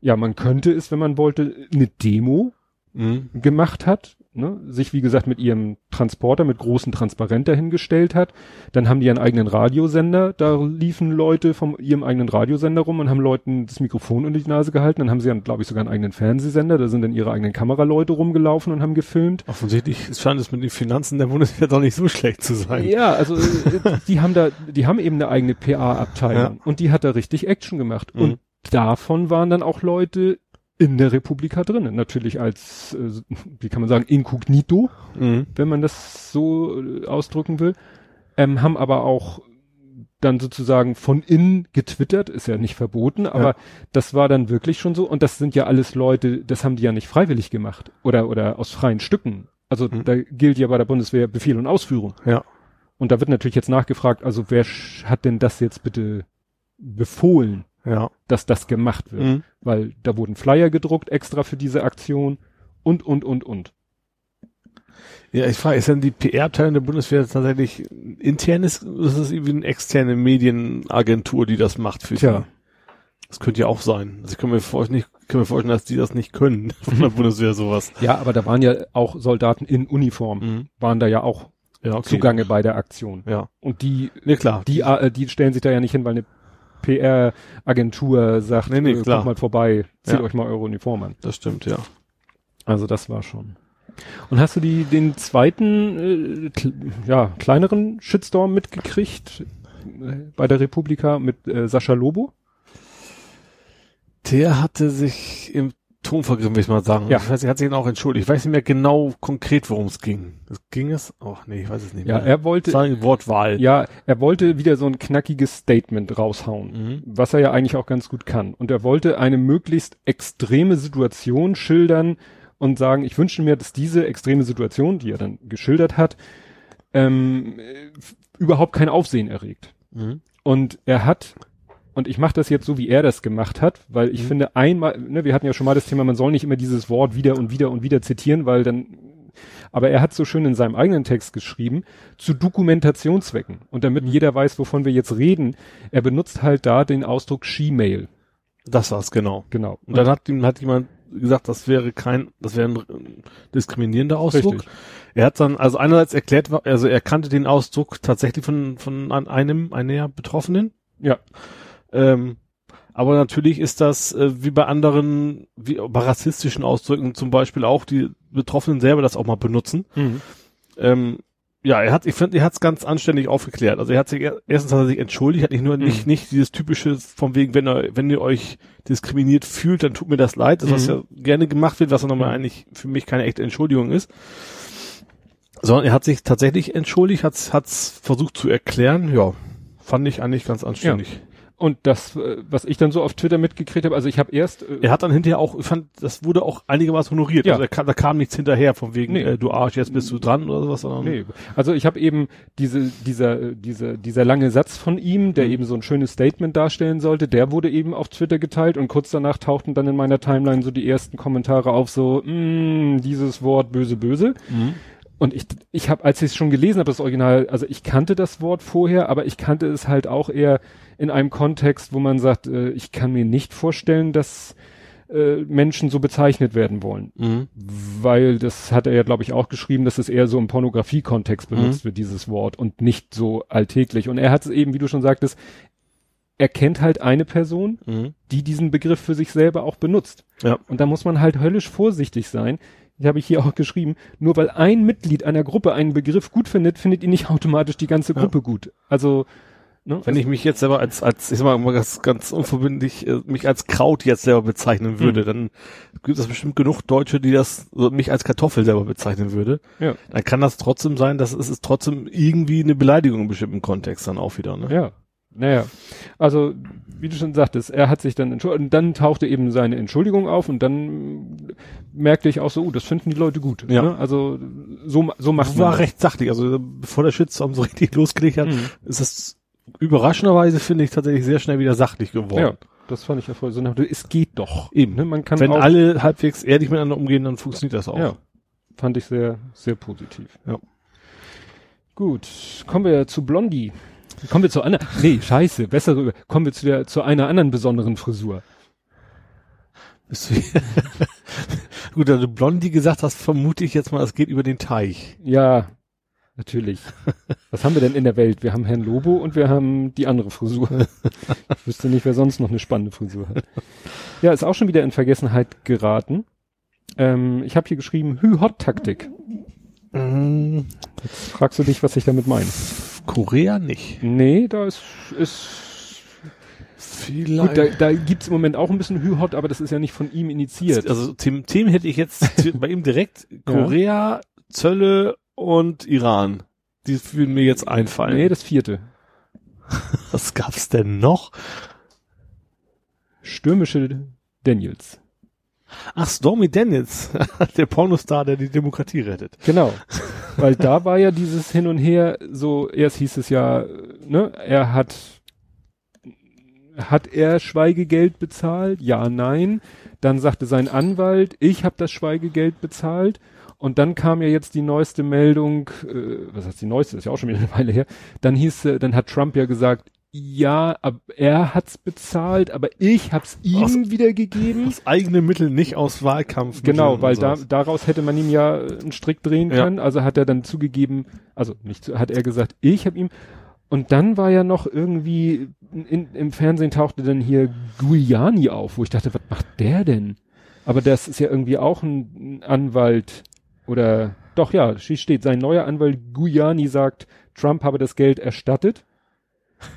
ja, man könnte es, wenn man wollte, eine Demo Mhm. gemacht hat, ne, sich wie gesagt mit ihrem Transporter mit großen Transparent dahingestellt hat. Dann haben die einen eigenen Radiosender, da liefen Leute vom ihrem eigenen Radiosender rum und haben Leuten das Mikrofon unter die Nase gehalten. Dann haben sie glaube ich, sogar einen eigenen Fernsehsender, da sind dann ihre eigenen Kameraleute rumgelaufen und haben gefilmt. Offensichtlich scheint es mit den Finanzen der Bundeswehr doch nicht so schlecht zu sein. Ja, also äh, die haben da, die haben eben eine eigene PA-Abteilung Ja. und die hat da richtig Action gemacht. Mhm. Und davon waren dann auch Leute in der Republika drinnen. Natürlich als, äh, wie kann man sagen, inkognito. Mhm. wenn man das so äh, ausdrücken will, ähm, haben aber auch dann sozusagen von innen getwittert, ist ja nicht verboten, aber Ja. das war dann wirklich schon so und das sind ja alles Leute, das haben die ja nicht freiwillig gemacht oder oder aus freien Stücken. Also Mhm. da gilt ja bei der Bundeswehr Befehl und Ausführung. Ja. Und da wird natürlich jetzt nachgefragt, also wer hat denn das jetzt bitte befohlen, Ja. dass das gemacht wird? Mhm. Weil da wurden Flyer gedruckt extra für diese Aktion und und und und. Ja, ich frage, ist denn die PR-Abteilung der Bundeswehr tatsächlich internes, oder ist das irgendwie eine externe Medienagentur, die das macht für Tja. die? Das könnte ja auch sein. Also ich kann mir, vor, nicht, kann mir vorstellen, dass die das nicht können, von der Bundeswehr sowas. Ja, aber da waren ja auch Soldaten in Uniform, Mhm. waren da ja auch Ja, okay. zugange bei der Aktion. Ja. Und die, Ne, klar. die, äh, die stellen sich da ja nicht hin, weil eine PR-Agentur sagt, Nee, nee, äh, kommt mal vorbei, zieht Ja. euch mal eure Uniform an. Das stimmt, ja. Also das war schon. Und hast du die den zweiten, äh, kl ja, kleineren Shitstorm mitgekriegt äh, bei der Republika mit äh, Sascha Lobo? Der hatte sich im Ton vergriffen, will ich mal sagen. Ja. Ich weiß, er hat sich dann auch entschuldigt. Ich weiß nicht mehr genau konkret, worum es ging. Ging es? Oh, nee, ich weiß es nicht Ja, mehr. er wollte, eine Wortwahl. ja, er wollte wieder so ein knackiges Statement raushauen. Mhm. was er ja eigentlich auch ganz gut kann. Und er wollte eine möglichst extreme Situation schildern und sagen, ich wünsche mir, dass diese extreme Situation, die er dann geschildert hat, ähm, äh, überhaupt kein Aufsehen erregt. Mhm. Und er hat, und ich mache das jetzt so, wie er das gemacht hat, weil ich Mhm. finde, einmal, ne, wir hatten ja schon mal das Thema, man soll nicht immer dieses Wort wieder und wieder und wieder zitieren, weil dann, aber er hat so schön in seinem eigenen Text geschrieben, zu Dokumentationszwecken. Und damit Mhm. jeder weiß, wovon wir jetzt reden, er benutzt halt da den Ausdruck She-Mail. Das war's, genau. Genau. Und dann hat ihm hat jemand gesagt, das wäre kein, das wäre ein diskriminierender Ausdruck. Richtig. Er hat dann also einerseits erklärt, also er kannte den Ausdruck tatsächlich von von einem einer Betroffenen. Ja. Ähm, aber natürlich ist das äh, wie bei anderen, wie bei rassistischen Ausdrücken zum Beispiel auch die Betroffenen selber das auch mal benutzen. Mhm. Ähm, ja, er hat, ich finde, er hat es ganz anständig aufgeklärt. Also er hat sich er- erstens hat er sich entschuldigt, hat nicht nur nicht Mhm. nicht dieses typische von wegen, wenn ihr wenn ihr euch diskriminiert fühlt, dann tut mir das leid, das was Mhm. ja gerne gemacht wird, was dann nochmal Mhm. eigentlich für mich keine echte Entschuldigung ist. Sondern er hat sich tatsächlich entschuldigt, hat's hat's versucht zu erklären. Ja, fand ich eigentlich ganz anständig. Und das, äh, was ich dann so auf Twitter mitgekriegt habe, also ich habe erst, äh, Er hat dann hinterher auch, ich fand, das wurde auch einigermaßen honoriert. Ja. Also kam, da kam nichts hinterher von wegen, Nee. äh, du Arsch, jetzt bist du dran oder sowas, sondern nee, also ich habe eben diese, dieser, äh, dieser, dieser lange Satz von ihm, der Mhm. eben so ein schönes Statement darstellen sollte, der wurde eben auf Twitter geteilt und kurz danach tauchten dann in meiner Timeline so die ersten Kommentare auf, so, mh, dieses Wort böse, böse. Mhm. Und ich, ich habe, als ich es schon gelesen habe, das Original, also ich kannte das Wort vorher, aber ich kannte es halt auch eher in einem Kontext, wo man sagt, äh, ich kann mir nicht vorstellen, dass äh, Menschen so bezeichnet werden wollen. Mhm. Weil das hat er ja, glaube ich, auch geschrieben, dass es eher so im Pornografie-Kontext benutzt wird, dieses Wort, und nicht so alltäglich. Und er hat es eben, wie du schon sagtest, er kennt halt eine Person, Mhm. die diesen Begriff für sich selber auch benutzt. Ja. Und da muss man halt höllisch vorsichtig sein. Die habe ich hier auch geschrieben. Nur weil ein Mitglied einer Gruppe einen Begriff gut findet, findet ihn nicht automatisch die ganze Ja. Gruppe gut. Also, ne? Wenn ich mich jetzt selber als, als, ich sag mal, ganz, ganz unverbindlich, äh, mich als Kraut jetzt selber bezeichnen würde, Mhm. dann gibt es bestimmt genug Deutsche, die das, so mich als Kartoffel selber bezeichnen würde. Ja. Dann kann das trotzdem sein, dass es ist trotzdem irgendwie eine Beleidigung in bestimmten Kontext dann auch wieder, ne? Ja. Naja. Also, wie du schon sagtest, er hat sich dann entschuldigt und dann tauchte eben seine Entschuldigung auf und dann merkte ich auch so, uh, das finden die Leute gut. Ja. Ne? Also, so, so macht Das man war das. recht sachlich. Also bevor der Shitstorm so richtig losgelegt hat, Mhm. ist es überraschenderweise, finde ich, tatsächlich sehr schnell wieder sachlich geworden. Ja, das fand ich ja voll so. Es geht doch. Eben. Ne? Man kann Wenn auch, alle halbwegs ehrlich miteinander umgehen, dann funktioniert das auch. Ja. Fand ich sehr, sehr positiv. Ja. Gut, kommen wir zu Blondie. Kommen wir zu einer, nee, scheiße, bessere, kommen wir zu der, zu einer anderen besonderen Frisur. Bist du Gut, da du Blondie gesagt hast, vermute ich jetzt mal, es geht über den Teich. Ja, natürlich. Was haben wir denn in der Welt? Wir haben Herrn Lobo und wir haben die andere Frisur. Ich wüsste nicht, wer sonst noch eine spannende Frisur hat. Ja, ist auch schon wieder in Vergessenheit geraten. Ähm, ich habe hier geschrieben, Hü-Hot-Taktik. Jetzt fragst du dich, was ich damit meine. Korea nicht. Nee, da ist, ist Vielleicht. Gut, da, da gibt's im Moment auch ein bisschen Hü-Hot, aber das ist ja nicht von ihm initiiert. also Themen, Themen hätte ich jetzt bei ihm direkt Korea, Zölle und Iran. Die würden mir jetzt einfallen. nee, das vierte. Was gab's denn noch? Stürmische Daniels. Ach, Stormy Daniels, der Pornostar, der die Demokratie rettet. Genau. Weil da war ja dieses Hin und Her, so, erst hieß es ja, ne, er hat, hat er Schweigegeld bezahlt? Ja, nein. Dann sagte sein Anwalt, ich habe das Schweigegeld bezahlt. Und dann kam ja jetzt die neueste Meldung, äh, was heißt die neueste, ist ja auch schon wieder eine Weile her. Dann hieß, äh, dann hat Trump ja gesagt, ja, ab, er hat's bezahlt, aber ich hab's ihm Aus- wiedergegeben. Aus eigenen Mitteln, nicht aus Wahlkampf. Genau, weil da, daraus hätte man ihm ja einen Strick drehen Ja. können. Also hat er dann zugegeben, also nicht, hat er gesagt, ich habe ihm. Und dann war ja noch irgendwie in, im Fernsehen tauchte dann hier Giuliani auf, wo ich dachte, was macht der denn? Aber das ist ja irgendwie auch ein Anwalt oder doch ja, steht, sein neuer Anwalt Giuliani sagt, Trump habe das Geld erstattet.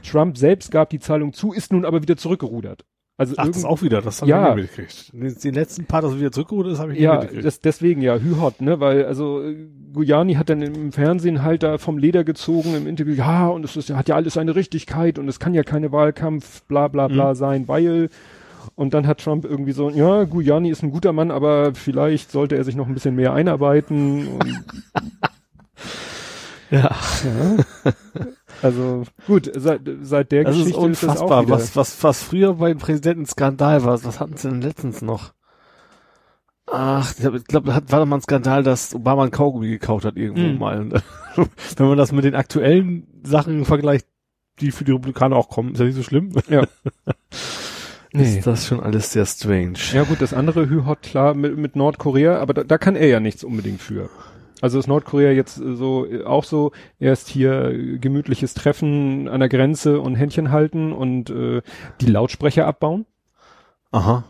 Trump selbst gab die Zahlung zu, ist nun aber wieder zurückgerudert. Also Ach, das auch wieder, das habe Ja. ich nicht mitgekriegt. Den, letzten Part, das wieder zurückgeholt ist, habe ich Ja, nicht mitgekriegt. das, deswegen ja, hü hot, ne, weil also äh, Giuliani hat dann im Fernsehen halt da vom Leder gezogen im Interview, ja, und es ist, hat ja alles seine Richtigkeit und es kann ja keine Wahlkampf, bla bla bla Mhm. sein, weil und dann hat Trump irgendwie so, ja, Giuliani ist ein guter Mann, aber vielleicht sollte er sich noch ein bisschen mehr einarbeiten und ja. ja. Also gut, seit, seit der Das ist Geschichte ist, das auch unfassbar, wieder. was, was, was früher bei den Präsidenten Skandal war. Was hatten sie denn letztens noch? Ach, ich glaube, glaub, da hat, war doch mal ein Skandal, dass Obama ein Kaugummi gekauft hat irgendwo Mhm. mal. Wenn man das mit den aktuellen Sachen vergleicht, die für die Republikaner auch kommen, ist ja nicht so schlimm. Ja. Nee. Ist das schon alles sehr strange. Ja gut, das andere Hü-Hot, klar, mit, mit Nordkorea, aber da, da kann er ja nichts unbedingt für. Also ist Nordkorea jetzt äh, so äh, auch so erst hier äh, gemütliches Treffen an der Grenze und Händchen halten und äh, die Lautsprecher abbauen. Aha.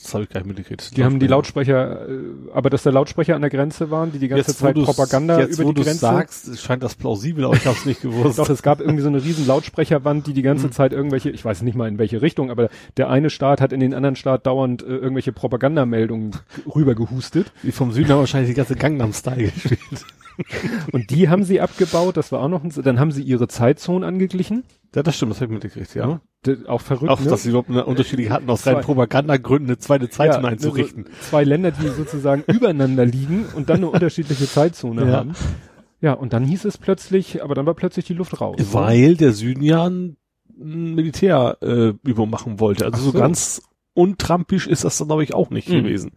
Das habe ich gar nicht mitgekriegt. Die haben die Lautsprecher, äh, aber dass da Lautsprecher an der Grenze waren, die die ganze jetzt, Zeit Propaganda jetzt, über wo die Grenze. sagst, scheint das plausibel, aber ich habe es nicht gewusst. Doch, es gab irgendwie so eine riesen Lautsprecherwand, die die ganze Mhm. Zeit irgendwelche, ich weiß nicht mal in welche Richtung, aber der eine Staat hat in den anderen Staat dauernd äh, irgendwelche Propagandameldungen rübergehustet. Die vom Süden haben wahrscheinlich die ganze Gangnam-Style gespielt. Und die haben sie abgebaut, das war auch noch ein, dann haben sie ihre Zeitzonen angeglichen. Ja, das stimmt, das habe ich mitgekriegt, ja. Auch verrückt, Auch, ne? dass sie überhaupt eine unterschiedliche hatten, aus Zwei- reinen Propagandagründen eine zweite Zeitzone Ja, einzurichten. ne, so zwei Länder, die sozusagen übereinander liegen und dann eine unterschiedliche Zeitzone Ja. haben. Ja, und dann hieß es plötzlich, aber dann war plötzlich die Luft raus. Weil der Süden ja ein Militärübung äh, Übung machen wollte. Also so. so. ganz untrampisch ist das dann, glaube ich, auch nicht Mhm. gewesen.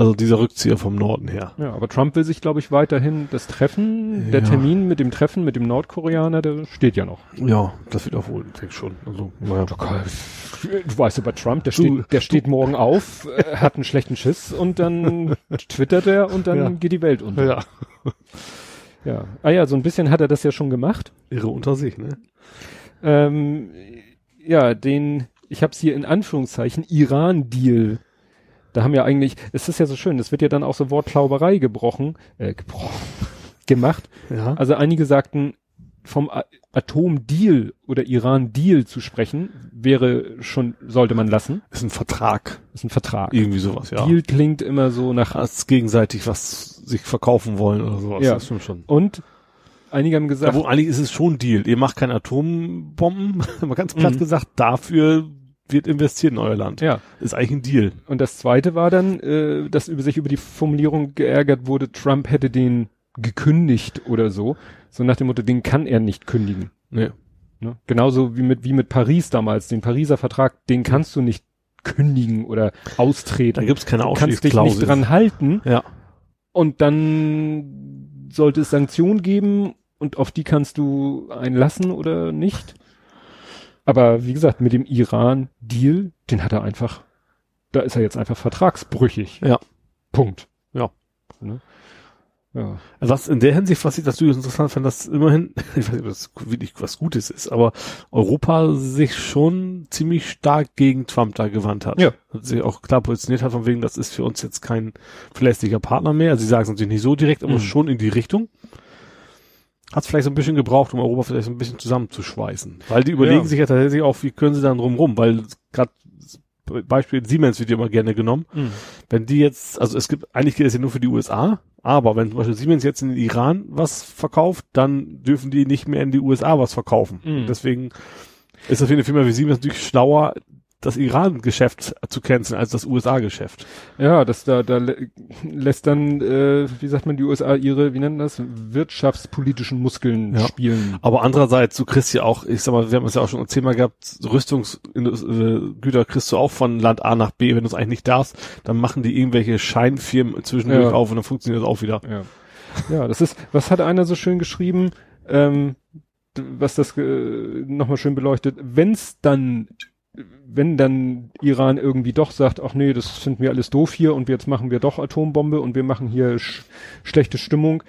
Also dieser Rückzieher vom Norden her. Ja, aber Trump will sich, glaube ich, weiterhin das Treffen, der Ja. Termin mit dem Treffen mit dem Nordkoreaner, der steht ja noch. Ja, das wird auch wohl, denke ich schon. Also, naja. Du weißt über Trump, der Du- steht, der steht morgen auf, äh, hat einen schlechten Schiss und dann twittert er und dann Ja. geht die Welt unter. Ja. Ja. Ah ja, so ein bisschen hat er das ja schon gemacht. Irre unter sich, ne? Ähm, ja, den, ich habe es hier in Anführungszeichen, Iran-Deal. Da haben ja eigentlich, es ist ja so schön, es wird ja dann auch so Wortklauberei gebrochen, äh, gebrochen, gemacht. Ja. Also einige sagten, vom Atom-Deal oder Iran-Deal zu sprechen, wäre schon, sollte man lassen. ist ein Vertrag. ist ein Vertrag. Irgendwie sowas, ja. Deal klingt immer so nach, Als gegenseitig was sich verkaufen wollen oder sowas. Ja. Das stimmt schon. und einige haben Ja, gesagt, wo eigentlich ist es schon Deal. Ihr macht keine Atombomben, mal ganz platt Mhm. gesagt, dafür wird investiert in euer Land. ja, Ist eigentlich ein Deal. Und das zweite war dann, äh, dass über sich über die Formulierung geärgert wurde, Trump hätte den gekündigt oder so. So nach dem Motto, den kann er nicht kündigen. Nee. Ne? Genauso wie mit, wie mit Paris damals. Den Pariser Vertrag, den kannst du nicht kündigen oder austreten. Da gibt's keine du kannst dich nicht dran halten Ja. und dann sollte es Sanktionen geben und auf die kannst du einlassen oder nicht. Aber wie gesagt, mit dem Iran-Deal, den hat er einfach, da ist er jetzt einfach vertragsbrüchig. Ja. Punkt. Ja. Ne? Ja. Also was in der Hinsicht, was ich das durchaus interessant fand, dass immerhin, ich weiß nicht, ob das wirklich was Gutes ist, aber Europa sich schon ziemlich stark gegen Trump da gewandt hat. Ja. Und sich auch klar positioniert hat, von wegen, das ist für uns jetzt kein verlässlicher Partner mehr. Also sie sagen es natürlich nicht so direkt, aber Mhm. schon in die Richtung. Hat es vielleicht so ein bisschen gebraucht, um Europa vielleicht so ein bisschen zusammenzuschweißen. Weil die überlegen Ja. sich ja tatsächlich auch, wie können sie dann rumrum, weil gerade Beispiel Siemens wird ja immer gerne genommen. Wenn die jetzt, also es gibt, eigentlich gilt es ja nur für die USA, aber wenn zum Beispiel Siemens jetzt in den Iran was verkauft, dann dürfen die nicht mehr in die USA was verkaufen. Mhm. Deswegen ist das für eine Firma wie Siemens natürlich schlauer, das Iran-Geschäft zu canceln als das USA-Geschäft. Ja, das da, da lä- lässt dann, äh, wie sagt man, die USA ihre, wie nennen das, wirtschaftspolitischen Muskeln Ja. spielen. Aber andererseits, du kriegst ja auch, ich sag mal, wir haben es ja auch schon zehnmal gehabt, Rüstungsgüter kriegst du auch von Land A nach B, wenn du es eigentlich nicht darfst, dann machen die irgendwelche Scheinfirmen zwischendurch Ja. auf und dann funktioniert das auch wieder. Ja. ja, das ist, was hat einer so schön geschrieben, ähm, was das äh, nochmal schön beleuchtet, wenn's dann, wenn dann Iran irgendwie doch sagt, ach nee, das finden wir alles doof hier und jetzt machen wir doch Atombombe und wir machen hier sch schlechte Stimmung,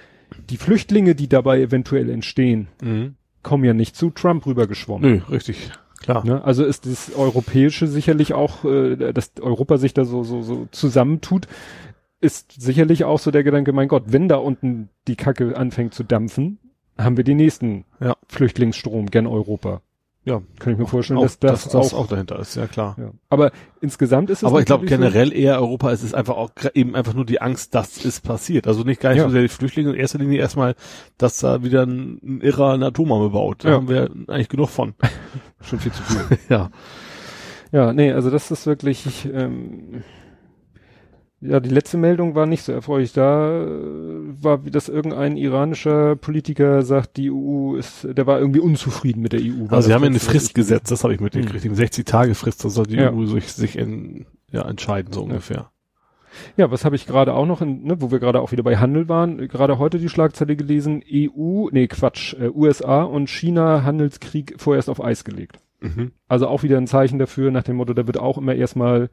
die Flüchtlinge, die dabei eventuell entstehen, Mhm. kommen ja nicht zu Trump rübergeschwommen. Nö, richtig. Klar. Ne? Also ist das Europäische sicherlich auch, äh, dass Europa sich da so, so, so zusammentut, ist sicherlich auch so der Gedanke, mein Gott, wenn da unten die Kacke anfängt zu dampfen, haben wir den nächsten Ja. Flüchtlingsstrom, gern Europa. Ja. Kann ich mir vorstellen, Auch, dass das, dass das auch, auch dahinter ist, ja klar. ja. Aber insgesamt ist es Aber ich glaube so- generell eher Europa, es ist einfach auch eben einfach nur die Angst, dass es passiert. Also nicht gar nicht Ja. so sehr die Flüchtlinge, in erster Linie erstmal, dass da wieder ein, ein Irrer eine Atombombe baut. Da Ja. haben wir eigentlich genug von. schon viel zu viel. ja. Ja, nee, also das ist wirklich, ähm, ja, die letzte Meldung war nicht so erfreulich. Da äh, war, wie das irgendein iranischer Politiker sagt, die EU ist, der war irgendwie unzufrieden mit der EU. Also sie haben ja eine Frist gesetzt, das habe ich mitgekriegt. Eine 60-Tage-Frist, das soll die Ja. EU sich, sich in, ja, entscheiden, so ungefähr. Ja, was habe ich gerade auch noch, in, ne, wo wir gerade auch wieder bei Handel waren, gerade heute die Schlagzeile gelesen, EU, nee, Quatsch, äh, USA und China Handelskrieg vorerst auf Eis gelegt. Mhm. Also auch wieder ein Zeichen dafür, nach dem Motto, da wird auch immer erstmal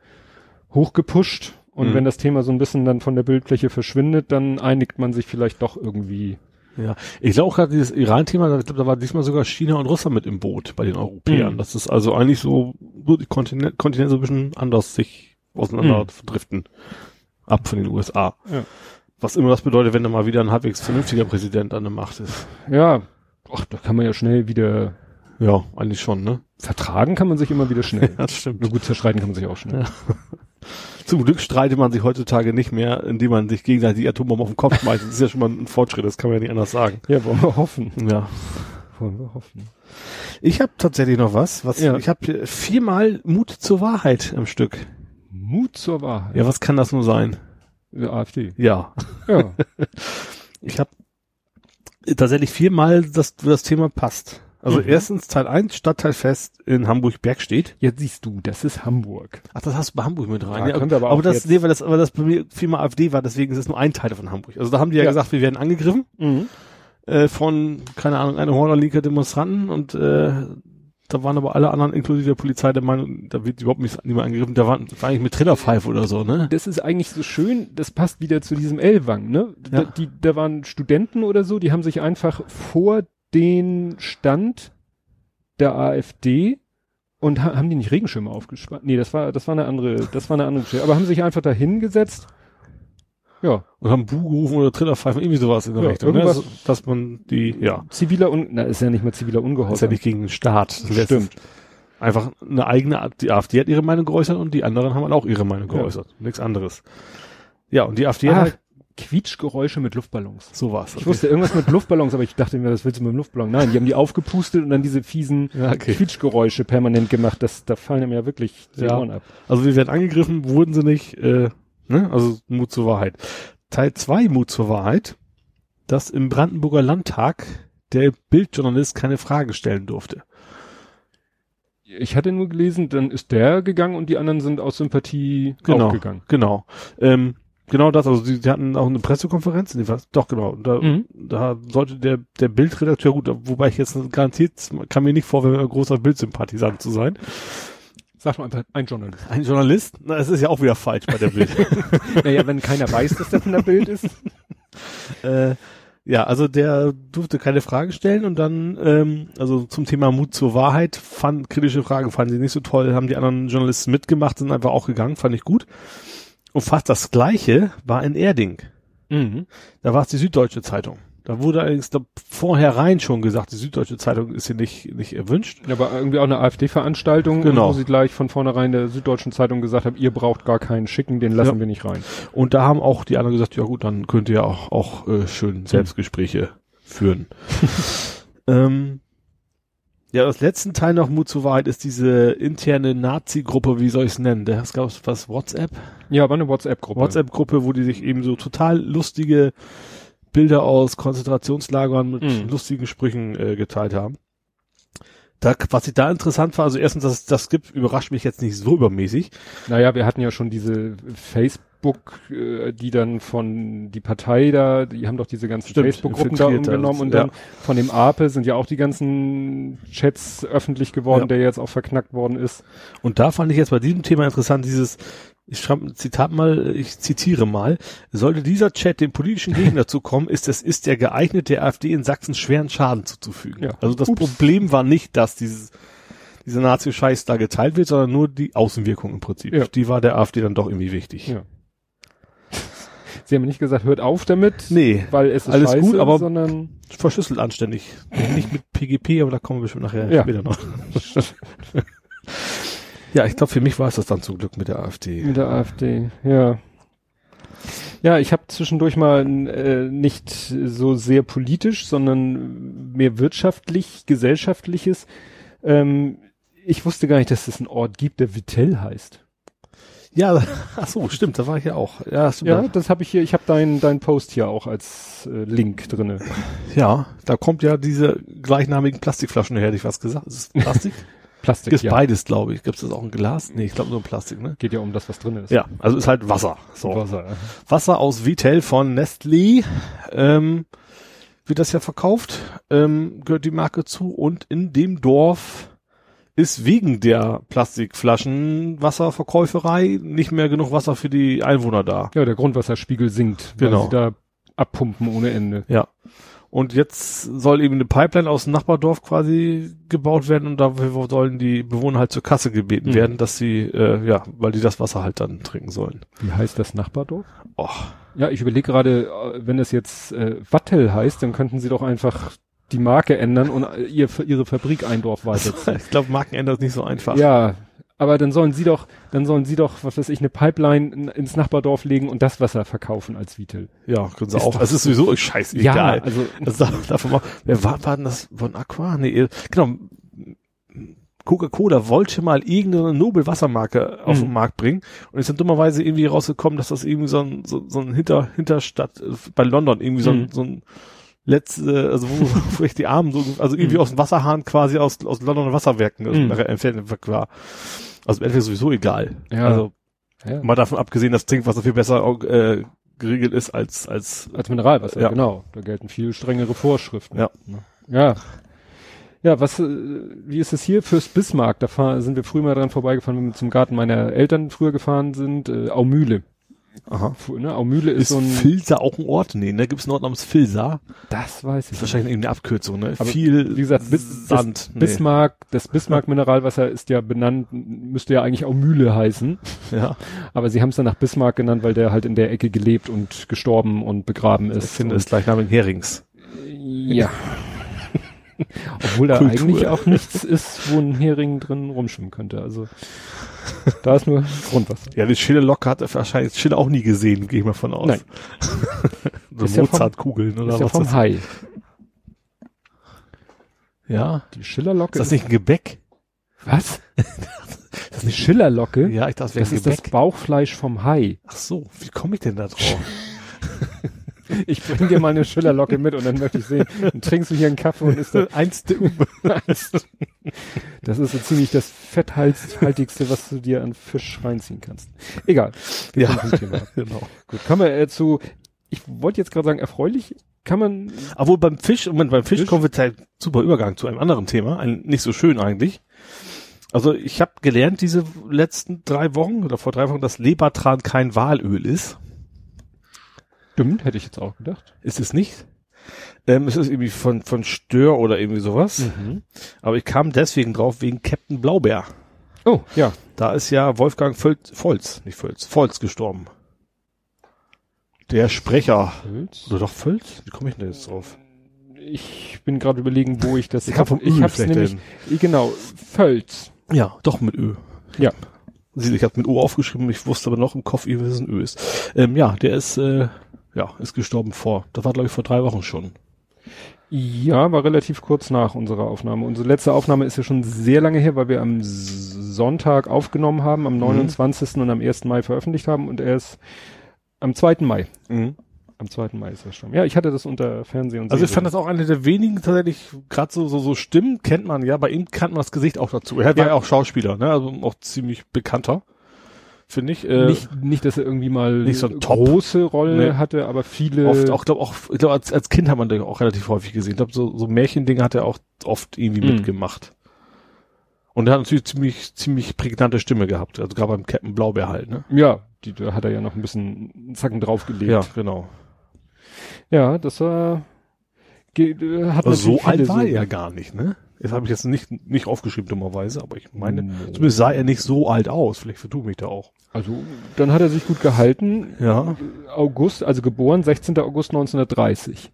hochgepusht und Mhm. wenn das Thema so ein bisschen dann von der Bildfläche verschwindet, dann einigt man sich vielleicht doch irgendwie. Ja, ich glaube auch gerade dieses Iran-Thema, da, ich glaub, da war diesmal sogar China und Russland mit im Boot bei den Europäern. Mhm. Das ist also eigentlich so, so die Kontinent, Kontinent so ein bisschen anders sich auseinander Mhm. driften. Ab von den USA. Ja. Was immer das bedeutet, wenn da mal wieder ein halbwegs vernünftiger Präsident an der Macht ist. Ja, ach, da kann man ja schnell wieder Ja, eigentlich schon, ne? vertragen kann man sich immer wieder schnell. das stimmt. Nur gut zerstreiten kann man sich auch schnell. Zum Glück streitet man sich heutzutage nicht mehr, indem man sich gegenseitig die Atombombe auf den Kopf schmeißt. Das ist ja schon mal ein Fortschritt, das kann man ja nicht anders sagen. Ja, wollen wir hoffen. Ja. Wollen wir hoffen. Ich habe tatsächlich noch was, was Ja. ich habe viermal Mut zur Wahrheit am Stück. Mut zur Wahrheit. Ja, was kann das nur sein? Die AfD. Ja. Ja. Ich habe tatsächlich viermal das, das Thema passt. Also Mhm. erstens Teil 1, Stadtteilfest in Hamburg-Bergstedt. Jetzt siehst du, das ist Hamburg. Ach, das hast du bei Hamburg mit rein. Da können wir aber auch das, nee, weil das, weil das bei mir viermal AfD war, deswegen ist es nur ein Teil von Hamburg. Also da haben die ja, Ja. gesagt, wir werden angegriffen äh, von, keine Ahnung, einer Horde linker Demonstranten und äh, da waren aber alle anderen, inklusive der Polizei, der Meinung, da wird überhaupt nicht, niemand angegriffen. Da waren, war eigentlich mit Trillerpfeife oder so, ne? Das ist eigentlich so schön, das passt wieder zu diesem Elwang, ne? Da, Ja. die, da waren Studenten oder so, die haben sich einfach vor den Stand der AfD und ha haben die nicht Regenschirme aufgespannt? Nee, das war, das war eine andere, das war eine andere Geschichte. Aber haben sich einfach da hingesetzt. Ja, Und haben Bu gerufen oder Trillerpfeifen, irgendwie sowas in der Ja, Richtung. Ne? Also, dass man die, ja, ziviler Un, na, ist ja nicht mehr ziviler ist ja Ungehorsam. nicht gegen den Staat. Das Stimmt. Einfach eine eigene, die AfD hat ihre Meinung geäußert und die anderen haben halt auch ihre Meinung Ja. geäußert. Nichts anderes. Ja, und die AfD Ach, hat Quietschgeräusche mit Luftballons. sowas. Ich wusste irgendwas mit Luftballons, aber ich dachte mir, was willst du mit dem Luftballon? Nein, die haben die aufgepustet und dann diese fiesen Ja, okay. Quietschgeräusche permanent gemacht. Das, da fallen einem ja wirklich die Ja. Ohren ab. Also wir werden angegriffen, wurden sie nicht, äh, ne? Also Mut zur Wahrheit. Teil 2 Mut zur Wahrheit, dass im Brandenburger Landtag der Bildjournalist keine Frage stellen durfte. Ich hatte nur gelesen, dann ist der gegangen und die anderen sind aus Sympathie Genau. gegangen. Genau. Ähm, genau das, also sie, sie hatten auch eine Pressekonferenz, nee, was? Doch, genau. Da, Mhm. da sollte der, der Bildredakteur, gut, wobei ich jetzt garantiert, kann mir nicht vorwerfen, ein großer Bildsympathisant zu sein. Sag mal einfach, ein Journalist. Ein Journalist, na, es ist ja auch wieder falsch bei der Bild. naja, wenn keiner weiß, dass der von der Bild ist. äh, ja, also der durfte keine Frage stellen und dann, ähm, also zum Thema Mut zur Wahrheit, fand, kritische Fragen fanden sie nicht so toll, haben die anderen Journalisten mitgemacht, sind einfach auch gegangen, fand ich gut. Und fast das Gleiche war in Erding. Mhm. Da war es die Süddeutsche Zeitung. Da wurde allerdings da vorherein schon gesagt, die Süddeutsche Zeitung ist hier nicht, nicht erwünscht. Aber irgendwie auch eine AfD-Veranstaltung, Genau. wo sie gleich von vornherein der Süddeutschen Zeitung gesagt haben, ihr braucht gar keinen schicken, den lassen Ja. wir nicht rein. Und da haben auch die anderen gesagt, ja gut, dann könnt ihr auch, auch äh, schön Selbstgespräche führen. ähm, Ja, das letzten Teil noch Mut zur Wahrheit ist diese interne Nazi-Gruppe, wie soll ich es nennen? Da gab es was, WhatsApp? Ja, aber eine WhatsApp-Gruppe. WhatsApp-Gruppe, wo die sich eben so total lustige Bilder aus Konzentrationslagern mit Mhm. lustigen Sprüchen äh, geteilt haben. Da, was ich da interessant war, also erstens, dass es das gibt, überrascht mich jetzt nicht so übermäßig. Naja, wir hatten ja schon diese Facebook, äh, die dann von die Partei da, die haben doch diese ganzen Facebook-Gruppen da umgenommen und dann ja. von dem Ape sind ja auch die ganzen Chats öffentlich geworden, Ja. der jetzt auch verknackt worden ist. Und da fand ich jetzt bei diesem Thema interessant, dieses, ich schreibe ein Zitat mal, ich zitiere mal, sollte dieser Chat dem politischen Gegner zukommen, ist es, ist er geeignet, der AfD in Sachsen schweren Schaden zuzufügen. Ja. Also das Ups. Problem war nicht, dass dieses, dieser Nazi-Scheiß da geteilt wird, sondern nur die Außenwirkung im Prinzip. Ja. Die war der AfD dann doch irgendwie wichtig. Ja. Sie haben nicht gesagt, hört auf damit, Nee, weil es ist alles scheiße, gut, aber- sondern verschlüsselt anständig. Nicht mit PGP, aber da kommen wir bestimmt nachher Ja. später noch. ja, ich glaube, für mich war es das dann zum Glück mit der AfD. mit der AfD, ja. Ja, ich habe zwischendurch mal äh, nicht so sehr politisch, sondern mehr wirtschaftlich, gesellschaftliches. Ähm, ich wusste gar nicht, dass es einen Ort gibt, der Vitell heißt. Ja, ach so, stimmt, da war ich ja auch. Ja, stimmt. Ja, das habe ich hier, ich habe deinen dein Post hier auch als äh, Link drinne. Ja, da kommt ja diese gleichnamigen Plastikflaschen her, hätte ich was gesagt. Ist es Plastik? Plastik, ist ja. beides, glaube ich. Gibt es das auch in Glas? Nee, ich glaube nur in Plastik, ne? Geht ja um das, was drin ist. Ja, also ist halt Wasser. So. Wasser. ja. Wasser aus Vitel von Nestlé. Ähm, wird das ja verkauft, ähm, gehört die Marke zu und in dem Dorf ist wegen der Plastikflaschen Wasserverkäuferei nicht mehr genug Wasser für die Einwohner da. Ja, der Grundwasserspiegel sinkt, weil Genau. sie da abpumpen ohne Ende. Ja. Und jetzt soll eben eine Pipeline aus dem Nachbardorf quasi gebaut werden und dafür sollen die Bewohner halt zur Kasse gebeten Mhm. werden, dass sie, äh, ja, weil die das Wasser halt dann trinken sollen. Wie heißt das Nachbardorf? Och. Ja, ich überlege gerade, äh, wenn es jetzt äh, Wattel heißt, dann könnten sie doch einfach die Marke ändern und ihr, ihre Fabrik ein Dorf weiterziehen. Ich glaube, Markenänder ist nicht so einfach. ja, aber dann sollen sie doch, dann sollen sie doch, was weiß ich, eine Pipeline in- ins Nachbardorf legen und das Wasser verkaufen als Vitel. Ja, können sie Ist auch. Es ist sowieso scheißegal. also Also da- davon mal, wer war, war denn das von Aqua? Nee, äh, genau. Coca-Cola wollte mal irgendeine Nobel-Wassermarke auf Mhm. den Markt bringen und ist dann dummerweise irgendwie rausgekommen, dass das irgendwie so ein, so, so ein Hinter, Hinterstadt äh, bei London irgendwie so ein, Mhm. so ein letzte, also wo, wo ich die Armen so, also irgendwie Mhm. aus dem Wasserhahn quasi aus, aus Londoner Wasserwerken also Mhm. entfernt war. Also im Endeffekt sowieso egal. Ja. Also ja, mal davon abgesehen, dass Trinkwasser viel besser äh, geregelt ist als, als als Mineralwasser, Ja. genau. Da gelten viel strengere Vorschriften. Ja. Ja. Ja, was, äh, wie ist es hier fürs Bismarck? Da fahr, sind wir früher mal dran vorbeigefahren, wenn wir zum Garten meiner Eltern früher gefahren sind. Äh, Aumühle. Aha. Ne? Aumühle ist, Ist so ein, Filsa auch ein Ort? Nee, ne? Gibt es einen Ort namens Filsa? das weiß ich ist wahrscheinlich eben eine Abkürzung, ne? Aber Viel wie gesagt, Bis- Sand. Nee. Bismarck, das Bismarck-Mineralwasser ist ja benannt, müsste ja eigentlich Aumühle heißen. Ja, Aber sie haben es dann nach Bismarck genannt, weil der halt in der Ecke gelebt und gestorben und begraben ich ist. finde und, es gleichnamigen Herings. Ja. Obwohl da Kultur. eigentlich auch nichts ist, wo ein Hering drin rumschwimmen könnte. Also da ist nur Grundwasser. Ja, die Schiller Lok hat er wahrscheinlich Schiller auch nie gesehen, gehe ich mal von aus. Nein. oder Ist ja vom- Mozartkugeln oder ist ja was vom das Hai. Ja. Die Schillerlocke Ist das nicht ein Gebäck? Was? Das ist eine Schillerlocke? Ja, ich dachte, es wäre Das ist das Gebäck. Bauchfleisch vom Hai. Ach so, wie komme ich denn da drauf? Ich bring dir mal eine Schillerlocke mit und dann möchte ich sehen, dann trinkst du hier einen Kaffee und ist das, Eins das ist so ziemlich das fetthaltigste, was du dir an Fisch reinziehen kannst. Egal. Ja. Genau. Gut, kommen wir äh, zu, ich wollte jetzt gerade sagen, erfreulich, kann man, Obwohl beim Fisch, Moment, beim Fisch, Fisch? kommen wir zu einem super Übergang zu einem anderen Thema, ein, nicht so schön eigentlich. Also ich habe gelernt diese letzten drei Wochen oder vor drei Wochen, dass Lebertran kein Walöl ist. Stimmt, hätte ich jetzt auch gedacht. Ist es nicht. Ähm, es ist irgendwie von, von Stör oder irgendwie sowas. Mhm. Aber ich kam deswegen drauf wegen Captain Blaubeer. Oh, ja. Da ist ja Wolfgang Völz, Volz, nicht Völz, Volz gestorben. Der Sprecher. Oder doch Völz? Wie komme ich denn jetzt drauf? Ich bin gerade überlegen, wo ich das Ich hab vom Ich Öl hab's vielleicht nämlich, genau, Völz. Ja, doch mit Ö. Ja. Ich habe mit O aufgeschrieben, ich wusste aber noch im Kopf, dass es ein Ö ist. Ähm, ja, der ist, äh, ja, ist gestorben vor, das war glaube ich vor drei Wochen schon. Ja, war relativ kurz nach unserer Aufnahme. Unsere letzte Aufnahme ist ja schon sehr lange her, weil wir am Sonntag aufgenommen haben, am 29. und am 1. Mai veröffentlicht haben und er ist am 2. Mai. Am 2. Mai ist er schon. Ja, ich hatte das unter Fernsehen und Also ich fand das auch eine der wenigen tatsächlich, gerade so, so, so Stimmen kennt man ja, bei ihm kannte man das Gesicht auch dazu. Er war Ja. ja auch Schauspieler, ne? Also auch ziemlich bekannter, finde ich. Äh, nicht, nicht, dass er irgendwie mal nicht so ein Top. große Rolle Nee. hatte, aber viele. oft auch, glaube auch, ich glaube, als, als Kind hat man den auch relativ häufig gesehen. Ich glaube, so, so Märchendinge hat er auch oft irgendwie Mhm. mitgemacht. Und er hat natürlich ziemlich, ziemlich prägnante Stimme gehabt. Also gerade beim Captain Blaubeer halt, ne? ja, die, da hat er ja noch ein bisschen einen Zacken draufgelegt. Ja, genau. Ja, das war. ge- äh, Hat Aber so alt war er ja gar nicht, ne? Das habe ich jetzt nicht, nicht aufgeschrieben, dummerweise, aber ich meine, No. zumindest sah er nicht so alt aus. Vielleicht vertue mich da auch. Also, dann hat er sich gut gehalten. Ja. August, also geboren, 16. August 1930.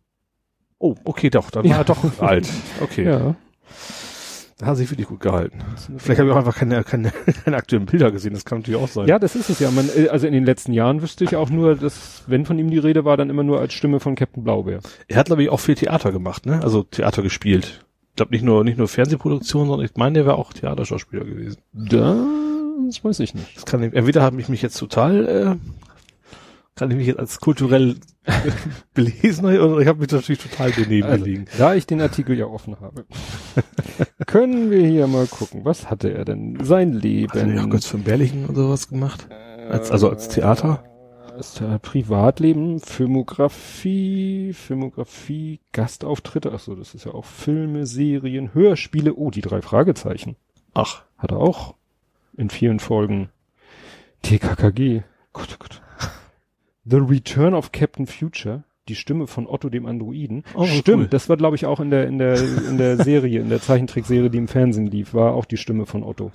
Oh, okay, doch, dann Ja. war er doch alt. Okay. Ja. Da hat er sich wirklich gut gehalten. Vielleicht habe ich auch einfach keine, keine, keine aktuellen Bilder gesehen, das kann natürlich auch sein. Ja, das ist es ja. Man, äh, also in den letzten Jahren wüsste ich auch nur, dass, wenn von ihm die Rede war, dann immer nur als Stimme von Captain Blaubeer. Er hat, glaube ich, auch viel Theater gemacht, ne? Also Theater gespielt. Ich glaube nicht nur, nicht nur Fernsehproduktion, sondern ich meine, der wäre auch Theaterschauspieler gewesen. Das weiß ich nicht. Das kann entweder habe ich mich jetzt total, äh, kann ich mich jetzt als kulturell belesen oder ich habe mich natürlich total daneben Also, gelegen. da ich den Artikel ja offen habe, können wir hier mal gucken. Was hatte er denn? Sein Leben. Hat er nicht auch Götz von Berlichen und sowas gemacht? Als, also als Theater? Ist da Privatleben, Filmografie, Filmografie, Gastauftritte, ach so, das ist ja auch Filme, Serien, Hörspiele, oh, die drei Fragezeichen. Ach, Hat er auch in vielen Folgen. TKKG. Gott, oh Gott. The Return of Captain Future. Die Stimme von Otto dem Androiden. Oh, Stimmt, cool. das war glaube ich auch in der in der in der Serie, in der Zeichentrickserie, die im Fernsehen lief, war auch die Stimme von Otto.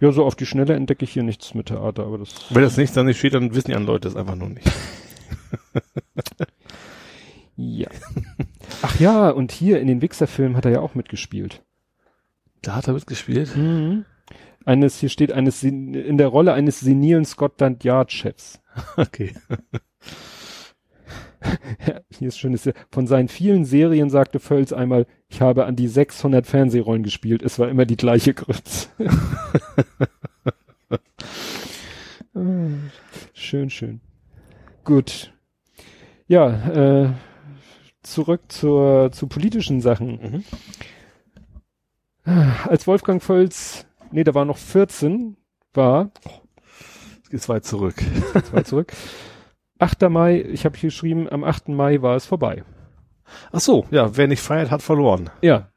Ja, so auf die Schnelle entdecke ich hier nichts mit Theater, aber das wenn das nicht dann nicht steht, dann wissen die anderen Leute es einfach nur nicht. ja. Ach ja, und hier in den Wichser-Filmen hat er ja auch mitgespielt. Da hat er mitgespielt? Mhm. Eines, hier steht eines, in der Rolle eines senilen Scotland Yard Chefs. Okay. Ja, hier ist schönes, von seinen vielen Serien sagte Völz einmal, ich habe an die 600 Fernsehrollen gespielt, es war immer die gleiche Grütze. Ah, schön, schön. Gut. Ja, äh, zurück zur, zu politischen Sachen. Mhm. Als Wolfgang Völz, nee, da war noch 14, war, Jetzt geht's weit zurück. zwei zurück, 8. Mai, ich habe hier geschrieben, am 8. Mai war es vorbei. Ach so, ja, wer nicht feiert, hat verloren. Ja.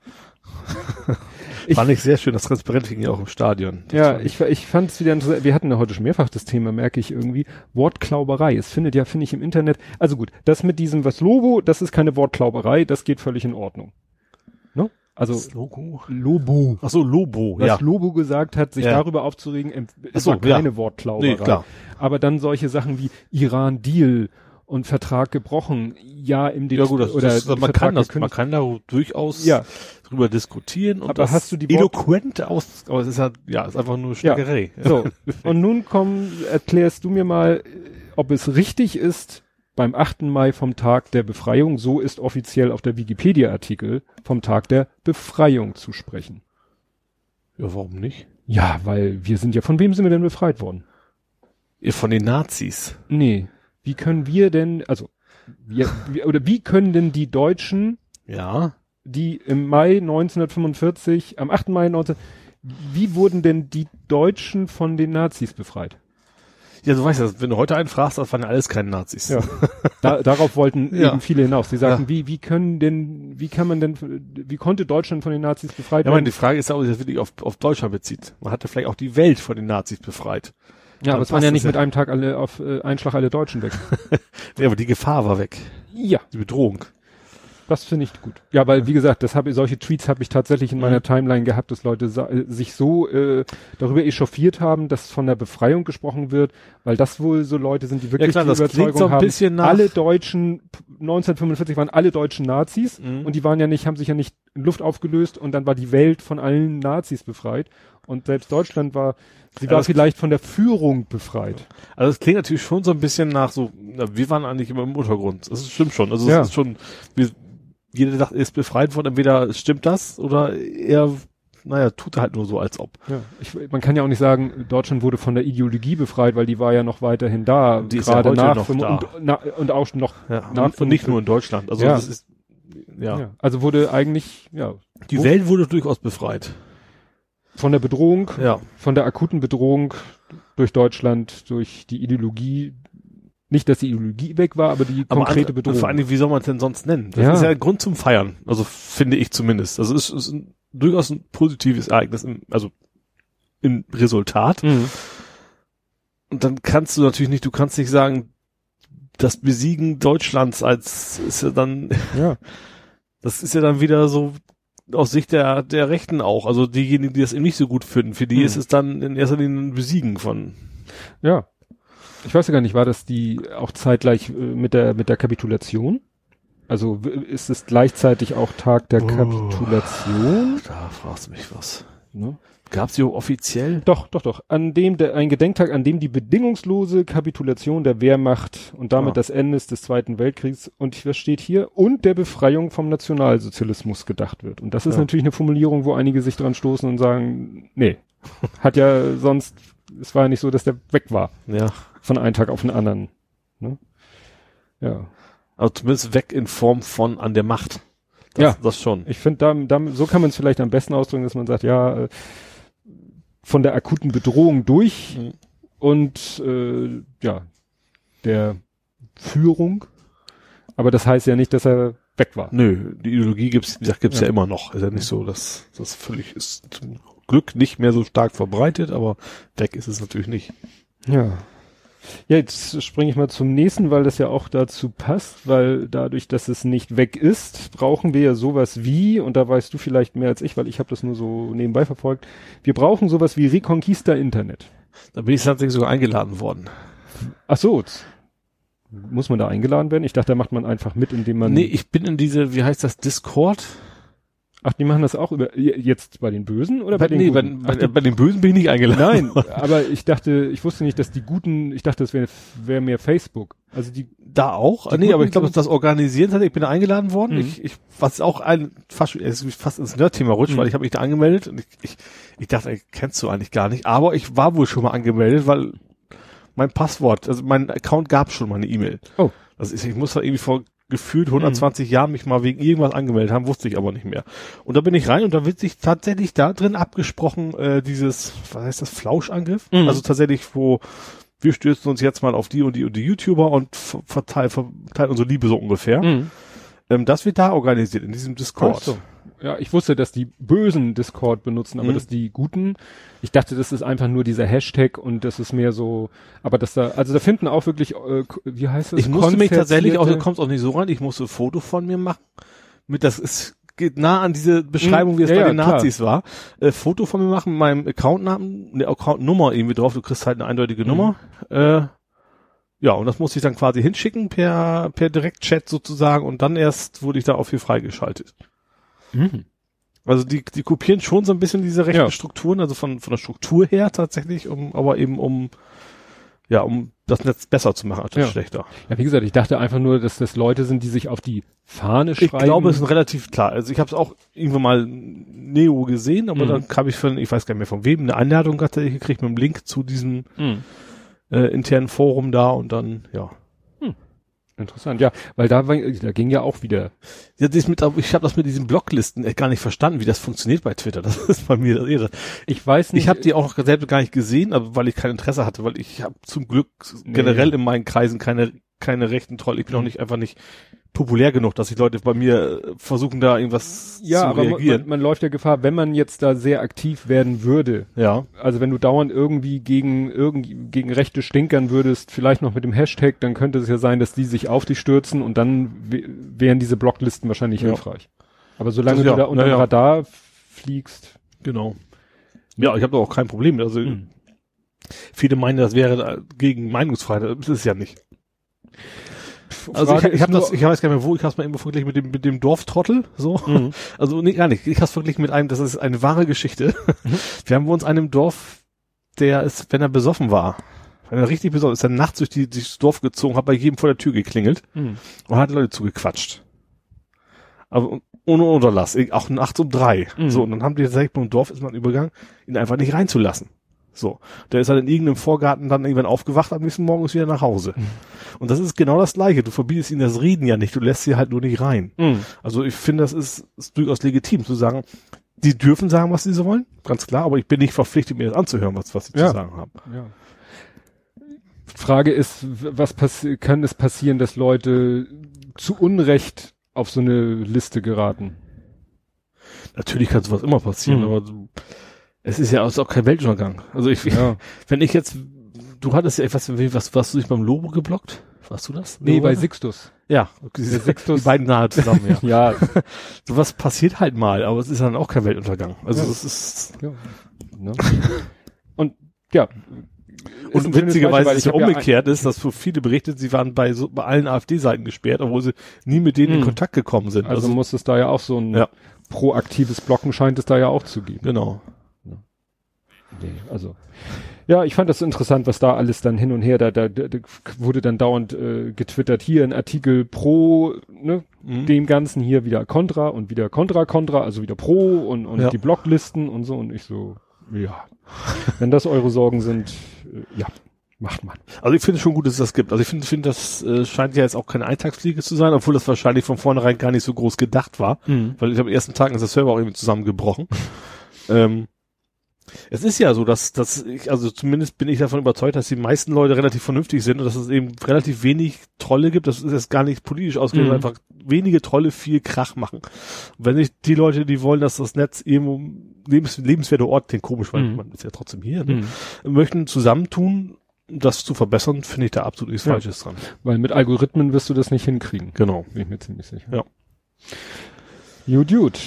Ich- Fand ich sehr schön, das Transparent hing ja auch im Stadion. Das Ja, ich, ich fand es wieder interessant. Wir hatten ja heute schon mehrfach das Thema, merke ich irgendwie. Wortklauberei. Es findet ja, finde ich, im Internet. Also gut, das mit diesem was Lobo, das ist keine Wortklauberei, das geht völlig in Ordnung. Also Das Logo. Lobo. Ach so, Lobo, Was ja. Lobo gesagt hat, sich Ja. darüber aufzuregen, ist so, keine ja. Wortklauberei. Nee, klar. Aber dann solche Sachen wie Iran-Deal und Vertrag gebrochen, ja im Ja gut, das, oder das, man Vertrag kann das, man kann da durchaus Ja. drüber diskutieren und Aber hast du die eloquent aus, aber es ist halt, ja, ist einfach nur Schnackerei. So, und nun komm, erklärst du mir mal, ob es richtig ist, beim 8. Mai vom Tag der Befreiung, so ist offiziell auf der Wikipedia-Artikel, vom Tag der Befreiung zu sprechen. Ja, warum nicht? Ja, weil wir sind ja, von wem sind wir denn befreit worden? Ihr von den Nazis. Nee, wie können wir denn, also, wir, wir, oder wie können denn die Deutschen, Ja. die im Mai 1945, am 8. Mai 19, wie wurden denn die Deutschen von den Nazis befreit? Ja, du weißt ja, wenn du heute einen fragst, das waren ja alles keine Nazis. Ja. Da, darauf wollten Ja. eben viele hinaus. Sie sagten, Ja. wie, wie können denn, wie kann man denn, wie konnte Deutschland von den Nazis befreit Ja, meine, werden? die Frage ist ja, ob sich das wirklich auf, auf Deutschland bezieht. Man hatte vielleicht auch die Welt von den Nazis befreit. Ja, aber es waren ja nicht mit einem Tag alle auf äh, Einschlag alle Deutschen weg. Ja, aber die Gefahr war weg. ja, Die Bedrohung. Das finde ich gut. Ja, weil wie gesagt, das habe solche Tweets habe ich tatsächlich in Mhm. meiner Timeline gehabt, dass Leute äh, sich so äh, darüber echauffiert haben, dass von der Befreiung gesprochen wird, weil das wohl so Leute sind, die wirklich klar, die das klingt Überzeugung so ein haben, bisschen nach- alle Deutschen 1945 waren alle Deutschen Nazis Mhm. und die waren ja nicht, haben sich ja nicht in Luft aufgelöst und dann war die Welt von allen Nazis befreit und selbst Deutschland war, sie Ja, war das- vielleicht von der Führung befreit. Also es klingt natürlich schon so ein bisschen nach so, na, wir waren eigentlich immer im Untergrund. Das stimmt schon. Also Ja. es ist schon, wir, jeder sagt, er ist befreit worden, entweder stimmt das oder er, naja, tut er halt nur so, als ob. Ja, ich, man kann ja auch nicht sagen, Deutschland wurde von der Ideologie befreit, weil die war ja noch weiterhin da. Die ist ja nach noch da. Und, na, und auch noch Ja, nach und nicht nur in Deutschland. Also Ja. das ist, ja. ja. Also wurde eigentlich ja Die Welt wurde durchaus befreit. von der Bedrohung, Ja. von der akuten Bedrohung durch Deutschland, durch die Ideologie. Nicht, dass die Ideologie weg war, aber die Aber konkrete andere- Bedrohung. Vor Dingen, wie soll man es denn sonst nennen? Das Ja. ist ja ein Grund zum Feiern. Also finde ich zumindest. Also es ist ein, durchaus ein positives Ereignis, im, also im Resultat. Mhm. Und dann kannst du natürlich nicht, du kannst nicht sagen, das Besiegen Deutschlands als ist ja dann, Ja. das ist ja dann wieder so aus Sicht der, der Rechten auch. Also diejenigen, die das eben nicht so gut finden, für die Hm. ist es dann in erster Linie ein Besiegen von. Ja. Ich weiß ja gar nicht, war das die auch zeitgleich äh, mit der mit der Kapitulation? Also ist es gleichzeitig auch Tag der Oh. Kapitulation? Da fragst du mich was. Ne? Gab's die offiziell? Doch, doch, doch. An dem der ein Gedenktag, an dem die bedingungslose Kapitulation der Wehrmacht und damit Ah. das Ende des Zweiten Weltkriegs und was steht hier und der Befreiung vom Nationalsozialismus gedacht wird. Und das ist Ja. natürlich eine Formulierung, wo einige sich dran stoßen und sagen, nee, hat ja sonst, es war ja nicht so, dass der weg war Ja. Von einem Tag auf den anderen. Ne? Ja. Also zumindest weg in Form von an der Macht. Das, Ja. Das schon. Ich finde, da, da, so kann man es vielleicht am besten ausdrücken, dass man sagt, ja, äh, von der akuten Bedrohung durch Mhm. und äh, ja, der Führung. Aber das heißt ja nicht, dass er weg war. Nö, die Ideologie gibt's, wie gesagt, gibt's ja. Ja. immer noch. Ist ja nicht so, dass das völlig ist zum Glück nicht mehr so stark verbreitet, aber weg ist es natürlich nicht. Ja. Ja, jetzt springe ich mal zum nächsten, weil das ja auch dazu passt, weil dadurch, dass es nicht weg ist, brauchen wir ja sowas wie, und da weißt du vielleicht mehr als ich, weil ich habe das nur so nebenbei verfolgt, wir brauchen sowas wie Reconquista Internet. Da bin ich tatsächlich sogar eingeladen worden. Ach so. Muss man da eingeladen werden? Ich dachte, da macht man einfach mit, indem man. nee, ich bin in diese, wie heißt das, Discord? Ach, die machen das auch über jetzt bei den Bösen oder bei, den nee, bei, Guten? bei, die, bei den Bösen bin ich nicht eingeladen. Nein, aber ich dachte, ich wusste nicht, dass die Guten, ich dachte, das wäre wär mehr Facebook. Also die, Da auch? Die nee, aber Guten ich glaube, das Organisieren hat, ich bin da eingeladen worden. Mhm. Ich, ich, was auch ein, fast, es ist fast ins Nerd-Thema rutscht, Mhm. weil ich habe mich da angemeldet und ich, ich, ich dachte, ey, kennst du eigentlich gar nicht. Aber ich war wohl schon mal angemeldet, weil mein Passwort, also mein Account gab schon mal eine E-Mail. Oh. Das ist, ich muss da irgendwie vor gefühlt 120 Jahren mich mal wegen irgendwas angemeldet haben, wusste ich aber nicht mehr. Und da bin ich rein und da wird sich tatsächlich da drin abgesprochen, äh, dieses, was heißt das, Flauschangriff? Mhm. Also tatsächlich, wo wir stürzen uns jetzt mal auf die und die und die YouTuber und ver- verteilen, verteilen unsere Liebe so ungefähr. Mhm. Ähm, das wird da organisiert, in diesem Discord. Ach so. Ja, ich wusste, dass die Bösen Discord benutzen, aber Mhm. dass die Guten, ich dachte, das ist einfach nur dieser Hashtag und das ist mehr so, aber dass da, also da finden auch wirklich, äh, wie heißt das? Ich musste mich tatsächlich auch, du kommst auch nicht so rein, ich musste ein Foto von mir machen. Mit, das ist, geht nah an diese Beschreibung, wie es Ja, bei ja, den klar. Nazis war. Äh, Foto von mir machen, mit meinem Accountnamen, eine Accountnummer irgendwie drauf, du kriegst halt eine eindeutige Mhm. Nummer. Äh, ja, und das musste ich dann quasi hinschicken per, per Direktchat sozusagen und dann erst wurde ich da auch für freigeschaltet. Mhm. Also die, die kopieren schon so ein bisschen diese rechten Ja. Strukturen, also von, von der Struktur her tatsächlich, um, aber eben um, ja, um das Netz besser zu machen, als Ja. schlechter. Ja, wie gesagt, ich dachte einfach nur, dass das Leute sind, die sich auf die Fahne Ich schreiben. glaube, es ist relativ klar. Also ich habe es auch irgendwann mal Neo gesehen, aber Mhm. dann kam ich von, ich weiß gar nicht mehr von wem, eine Einladung hatte ich gekriegt mit einem Link zu diesem Mhm. äh, internen Forum da und dann, ja. Interessant, ja, weil da, war, da ging ja auch wieder. ja das mit, ich habe das mit diesen Blocklisten echt gar nicht verstanden, wie das funktioniert bei Twitter. Das ist bei mir das Irre. Ich weiß nicht. Ich habe die auch selbst gar nicht gesehen, aber weil ich kein Interesse hatte, weil ich habe zum Glück Nee. generell in meinen Kreisen keine keine rechten Troll. Ich bin auch nicht einfach nicht populär genug, dass die Leute bei mir äh, versuchen da irgendwas ja, zu aber reagieren. man, man läuft ja Gefahr, wenn man jetzt da sehr aktiv werden würde. ja. Also wenn du dauernd irgendwie gegen irgendwie gegen Rechte stinkern würdest, vielleicht noch mit dem Hashtag, dann könnte es ja sein, dass die sich auf dich stürzen und dann wären diese Blocklisten wahrscheinlich Ja. hilfreich. Aber solange Das ja, du da unter dem ja. Radar fliegst, Genau. Ja, ich habe da auch kein Problem. Also Mhm. viele meinen, das wäre da gegen Meinungsfreiheit. Das ist es ja nicht. Also Frage ich, ich ist habe das, ich weiß gar nicht mehr wo, ich habe es mal irgendwo verglichen mit dem mit dem Dorftrottel, so. Mhm. Also nee, gar nicht. Ich habe es verglichen mit einem, das ist eine wahre Geschichte. Mhm. Wir haben bei uns einem Dorf, der ist, wenn er besoffen war, wenn er richtig besoffen ist, er nachts durch die durchs Dorf gezogen, hat bei jedem vor der Tür geklingelt Mhm. und hat Leute zugequatscht. Aber ohne Unterlass, auch nachts um drei. Mhm. So, und dann haben die tatsächlich beim Dorf ist man übergegangen, ihn einfach nicht reinzulassen. So. Der ist halt in irgendeinem Vorgarten dann irgendwann aufgewacht, am nächsten Morgen ist wieder nach Hause. Mhm. Und das ist genau das Gleiche. Du verbietest ihnen das Reden ja nicht, du lässt sie halt nur nicht rein. Mhm. Also ich finde, das ist, ist durchaus legitim zu sagen, die dürfen sagen, was sie so wollen, ganz klar, aber ich bin nicht verpflichtet, mir das anzuhören, was, was sie Ja. zu sagen haben. Ja. Frage ist, was kann es passieren, dass Leute zu Unrecht auf so eine Liste geraten? Natürlich kann sowas immer passieren, Mhm. aber es ist ja auch kein Weltuntergang. Also ich, Ja. wenn ich jetzt, du hattest ja, nicht, was, warst du nicht beim Lobo geblockt? Warst du das? Nee, bei Lobo? Sixtus. Ja, Der Sixtus. die beiden nahe zusammen, ja. ja. Sowas passiert halt mal, aber es ist dann auch kein Weltuntergang. Also Ja. es ist, ja. Ne? Und ja. Und witzigerweise ist ja ich hab umgekehrt ist, dass so viele berichtet, sie waren bei so, bei allen AfD-Seiten gesperrt, obwohl sie nie mit denen in Mhm. Kontakt gekommen sind. Also, muss es da ja auch so ein Ja. proaktives Blocken scheint es da ja auch zu geben. genau. Nee, also ja, ich fand das interessant, was da alles dann hin und her, da, da, da wurde dann dauernd äh, getwittert, hier ein Artikel pro ne, Mhm. dem Ganzen, hier wieder Contra und wieder Contra, Contra, also wieder pro und, und Ja. die Blocklisten und so und ich so, ja, wenn das eure Sorgen sind, äh, ja, macht man. Also ich finde schon gut, dass es das gibt. Also ich finde, finde das äh, scheint ja jetzt auch keine Eintagsfliege zu sein, obwohl das wahrscheinlich von vornherein gar nicht so groß gedacht war. Weil ich am ersten Tag ist der Server auch irgendwie zusammengebrochen. ähm, es ist ja so, dass, dass ich, also zumindest bin ich davon überzeugt, dass die meisten Leute relativ vernünftig sind und dass es eben relativ wenig Trolle gibt. Das ist jetzt gar nicht politisch ausgelegt, Mhm. einfach wenige Trolle viel Krach machen. Und wenn nicht die Leute, die wollen, dass das Netz irgendwo lebens, lebenswerte Ort klingt komisch, weil Mhm. man ist ja trotzdem hier, ne? möchten zusammentun, das zu verbessern, finde ich da absolut nichts Ja. Falsches dran. Weil mit Algorithmen wirst du das nicht hinkriegen. Genau. Bin ich mir ziemlich sicher. Ja. Gut, gut.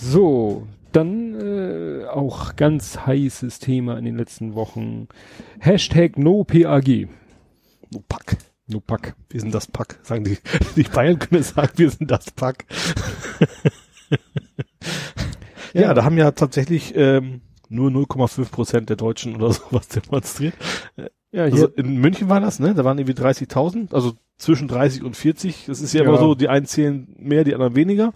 So, dann äh, auch ganz heißes Thema in den letzten Wochen. Hashtag NoPAG. No Pack. No Pack. Wir sind das Pack. Sagen die, die Bayern können sagen, wir sind das Pack. ja, Ja. da haben ja tatsächlich ähm, nur 0,5 Prozent der Deutschen oder sowas demonstriert. Ja, Also hier, in München war das, ne? Da waren irgendwie 30.000, also zwischen 30 und 40. Das ist ja, Ja. immer so, die einen zählen mehr, die anderen weniger.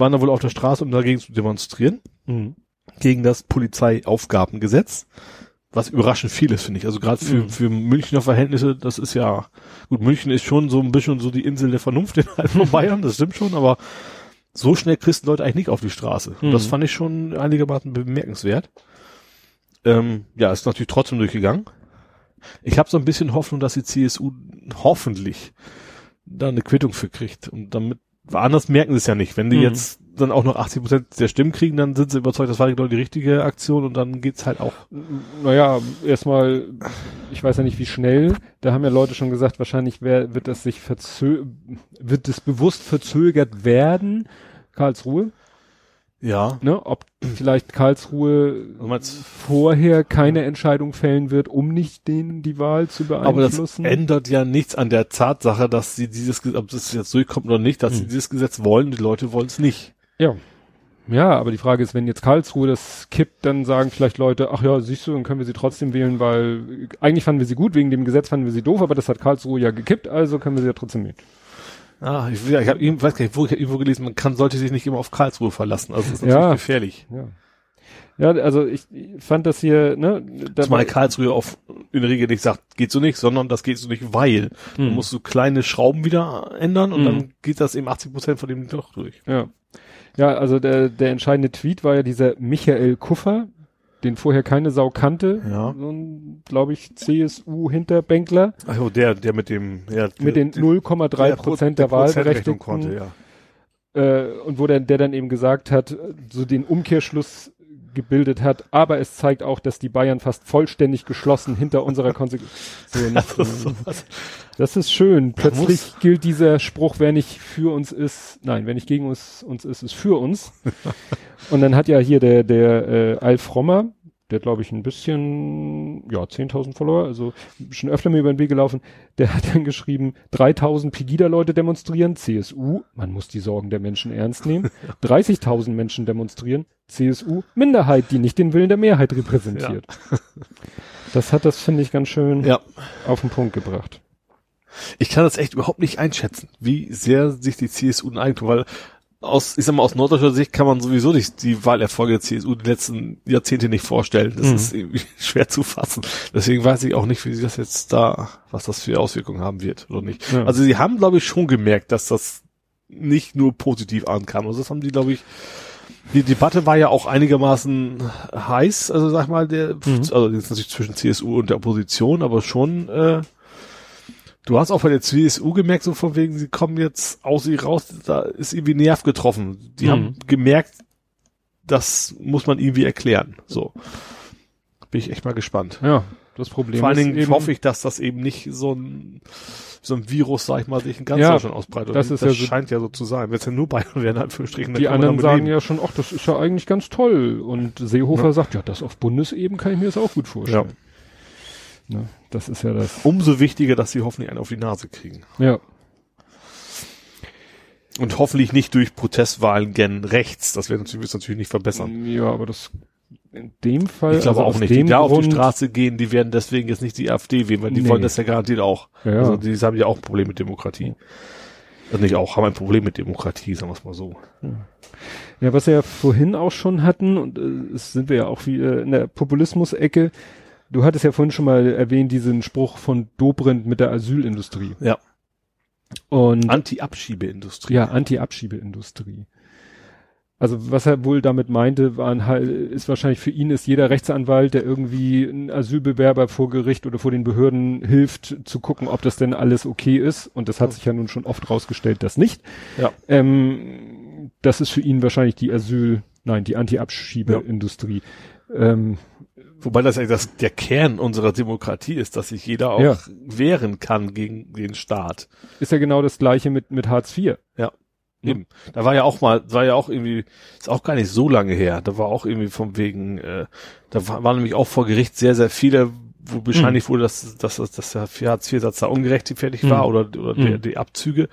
Waren da wohl auf der Straße, um dagegen zu demonstrieren. Mhm. Gegen das Polizeiaufgabengesetz. Was überraschend viel ist, finde ich. Also gerade für, Mhm. für Münchner Verhältnisse, das ist ja, gut, München ist schon so ein bisschen so die Insel der Vernunft innerhalb von Bayern, das stimmt schon, aber so schnell kriegst Leute eigentlich nicht auf die Straße. Und das Mhm. fand ich schon einigermaßen bemerkenswert. Ähm, ja, ist natürlich trotzdem durchgegangen. Ich habe so ein bisschen Hoffnung, dass die CSU hoffentlich da eine Quittung für kriegt. Und damit, anders merken sie es ja nicht. Wenn die Mhm. jetzt dann auch noch 80 Prozent der Stimmen kriegen, dann sind sie überzeugt, das war genau die richtige Aktion und dann geht's halt auch. naja, erstmal, ich weiß ja nicht wie schnell, da haben ja Leute schon gesagt, wahrscheinlich wär, wird das sich verzö wird es bewusst verzögert werden, Karlsruhe, Ja. ne, ob vielleicht Karlsruhe vorher keine Entscheidung fällen wird, um nicht denen die Wahl zu aber das beeinflussen. ändert ja nichts an der Tatsache, dass sie dieses, ob das jetzt durchkommt oder nicht, dass sie Mhm. dieses Gesetz wollen, die Leute wollen es nicht. ja. Ja, aber die Frage ist, wenn jetzt Karlsruhe das kippt, dann sagen vielleicht Leute, ach ja, siehst du, dann können wir sie trotzdem wählen, weil eigentlich fanden wir sie gut, wegen dem Gesetz fanden wir sie doof, aber das hat Karlsruhe ja gekippt, also können wir sie ja trotzdem wählen. Ah, ich, ich habe weiß gar nicht, wo ich irgendwo gelesen, man kann, sollte sich nicht immer auf Karlsruhe verlassen. Also das ist natürlich Ja. gefährlich. Ja. Ja, also ich, fand das hier, ne, Zumal Karlsruhe auf in der Regel nicht sagt, geht so nicht, sondern das geht so nicht, weil. Hm. Du musst so kleine Schrauben wieder ändern und Mhm. dann geht das eben 80 Prozent von dem doch durch. Ja. Ja, also der, der entscheidende Tweet war ja dieser Michael Kuffer, den vorher keine Sau kannte. Ja. So ein, glaube ich, CSU-Hinterbänkler Also der, der mit dem, ja, mit den 0,3 Prozent der, Prozentrechnung Wahlberechtigten. konnte, ja. Äh, und wo der, der dann eben gesagt hat, so den Umkehrschluss gebildet hat, aber es zeigt auch, dass die Bayern fast vollständig geschlossen hinter unserer Konsequenz. So, Das ist schön. Plötzlich gilt dieser Spruch, wer nicht für uns ist, nein, wer nicht gegen uns, uns ist, ist für uns. Und dann hat ja hier der, der äh, Alf Rommer, der glaube ich ein bisschen, ja, 10.000 Follower, also schon öfter mir über den Weg gelaufen, der hat dann geschrieben, 3.000 Pegida-Leute demonstrieren, CSU, man muss die Sorgen der Menschen ernst nehmen, 30.000 Menschen demonstrieren, CSU, Minderheit, die nicht den Willen der Mehrheit repräsentiert. Das hat das, finde ich, ganz schön Ja. auf den Punkt gebracht. Ich kann das echt überhaupt nicht einschätzen, wie sehr sich die CSU ein Eigentum, weil aus, ich sag mal, aus norddeutscher Sicht kann man sowieso nicht die Wahlerfolge der CSU die letzten Jahrzehnte nicht vorstellen. Das Mhm. ist irgendwie schwer zu fassen. Deswegen weiß ich auch nicht, wie sie das jetzt da, was das für Auswirkungen haben wird oder nicht. Ja. Also sie haben, glaube ich, schon gemerkt, dass das nicht nur positiv ankam. Also das haben die, glaube ich, die Debatte war ja auch einigermaßen heiß, also sag mal, der, Mhm. also jetzt natürlich zwischen CSU und der Opposition, aber schon, äh, du hast auch bei der CSU gemerkt, so von wegen, sie kommen jetzt aus ihr raus, da ist irgendwie Nerv getroffen. Die Mhm. haben gemerkt, das muss man irgendwie erklären. So. Bin ich echt mal gespannt. Ja, das Problem Vor allen Dingen eben, hoffe ich, dass das eben nicht so ein, so ein Virus, sag ich mal, sich in ganz Ja, Deutschland ausbreitet. das ist ja so- scheint ja so zu sein. Wenn es ja nur Bayern wären, Anführungsstrichen, die anderen sagen leben. ja schon, ach, das ist ja eigentlich ganz toll. Und Seehofer sagt, ja, das auf Bundesebene kann ich mir das auch gut vorstellen. Ne, das ist ja das. Umso wichtiger, dass sie hoffentlich einen auf die Nase kriegen. Ja. Und hoffentlich nicht durch Protestwahlen gen rechts. Das wird natürlich, wird's natürlich nicht verbessern. Ja, aber das in dem Fall. Ich glaube also auch nicht. Die da auf die Straße gehen, die werden deswegen jetzt nicht die AfD wählen, weil die Nee. wollen das ja garantiert auch. Ja, ja. Also die haben ja auch ein Problem mit Demokratie. Also nicht auch, haben ein Problem mit Demokratie, sagen wir es mal so. Ja, was wir ja vorhin auch schon hatten, und äh, sind wir ja auch wie äh, in der Populismus-Ecke. Du hattest ja vorhin schon mal erwähnt, diesen Spruch von Dobrindt mit der Asylindustrie. Ja. Und Anti-Abschiebeindustrie. ja, Anti-Abschiebeindustrie. Also was er wohl damit meinte, waren halt, ist wahrscheinlich für ihn ist jeder Rechtsanwalt, der irgendwie einen Asylbewerber vor Gericht oder vor den Behörden hilft, zu gucken, ob das denn alles okay ist. Und das hat sich ja nun schon oft rausgestellt, dass nicht. Ja. Ähm, das ist für ihn wahrscheinlich die Asyl, nein, die Anti-Abschiebeindustrie. Ähm, Wobei das ja das, der Kern unserer Demokratie ist, dass sich jeder auch Ja. wehren kann gegen den Staat. ist ja genau das gleiche mit, mit Hartz IV. Ja. Eben. Da war ja auch mal, war ja auch irgendwie, ist auch gar nicht so lange her. Da war auch irgendwie von wegen, äh, da war, war nämlich auch vor Gericht sehr, sehr viele, wo bescheinigt wurde, dass, dass, dass, der Hartz-IV-Satz da ungerechtfertigt war Mhm. oder, oder der, Mhm. die Abzüge,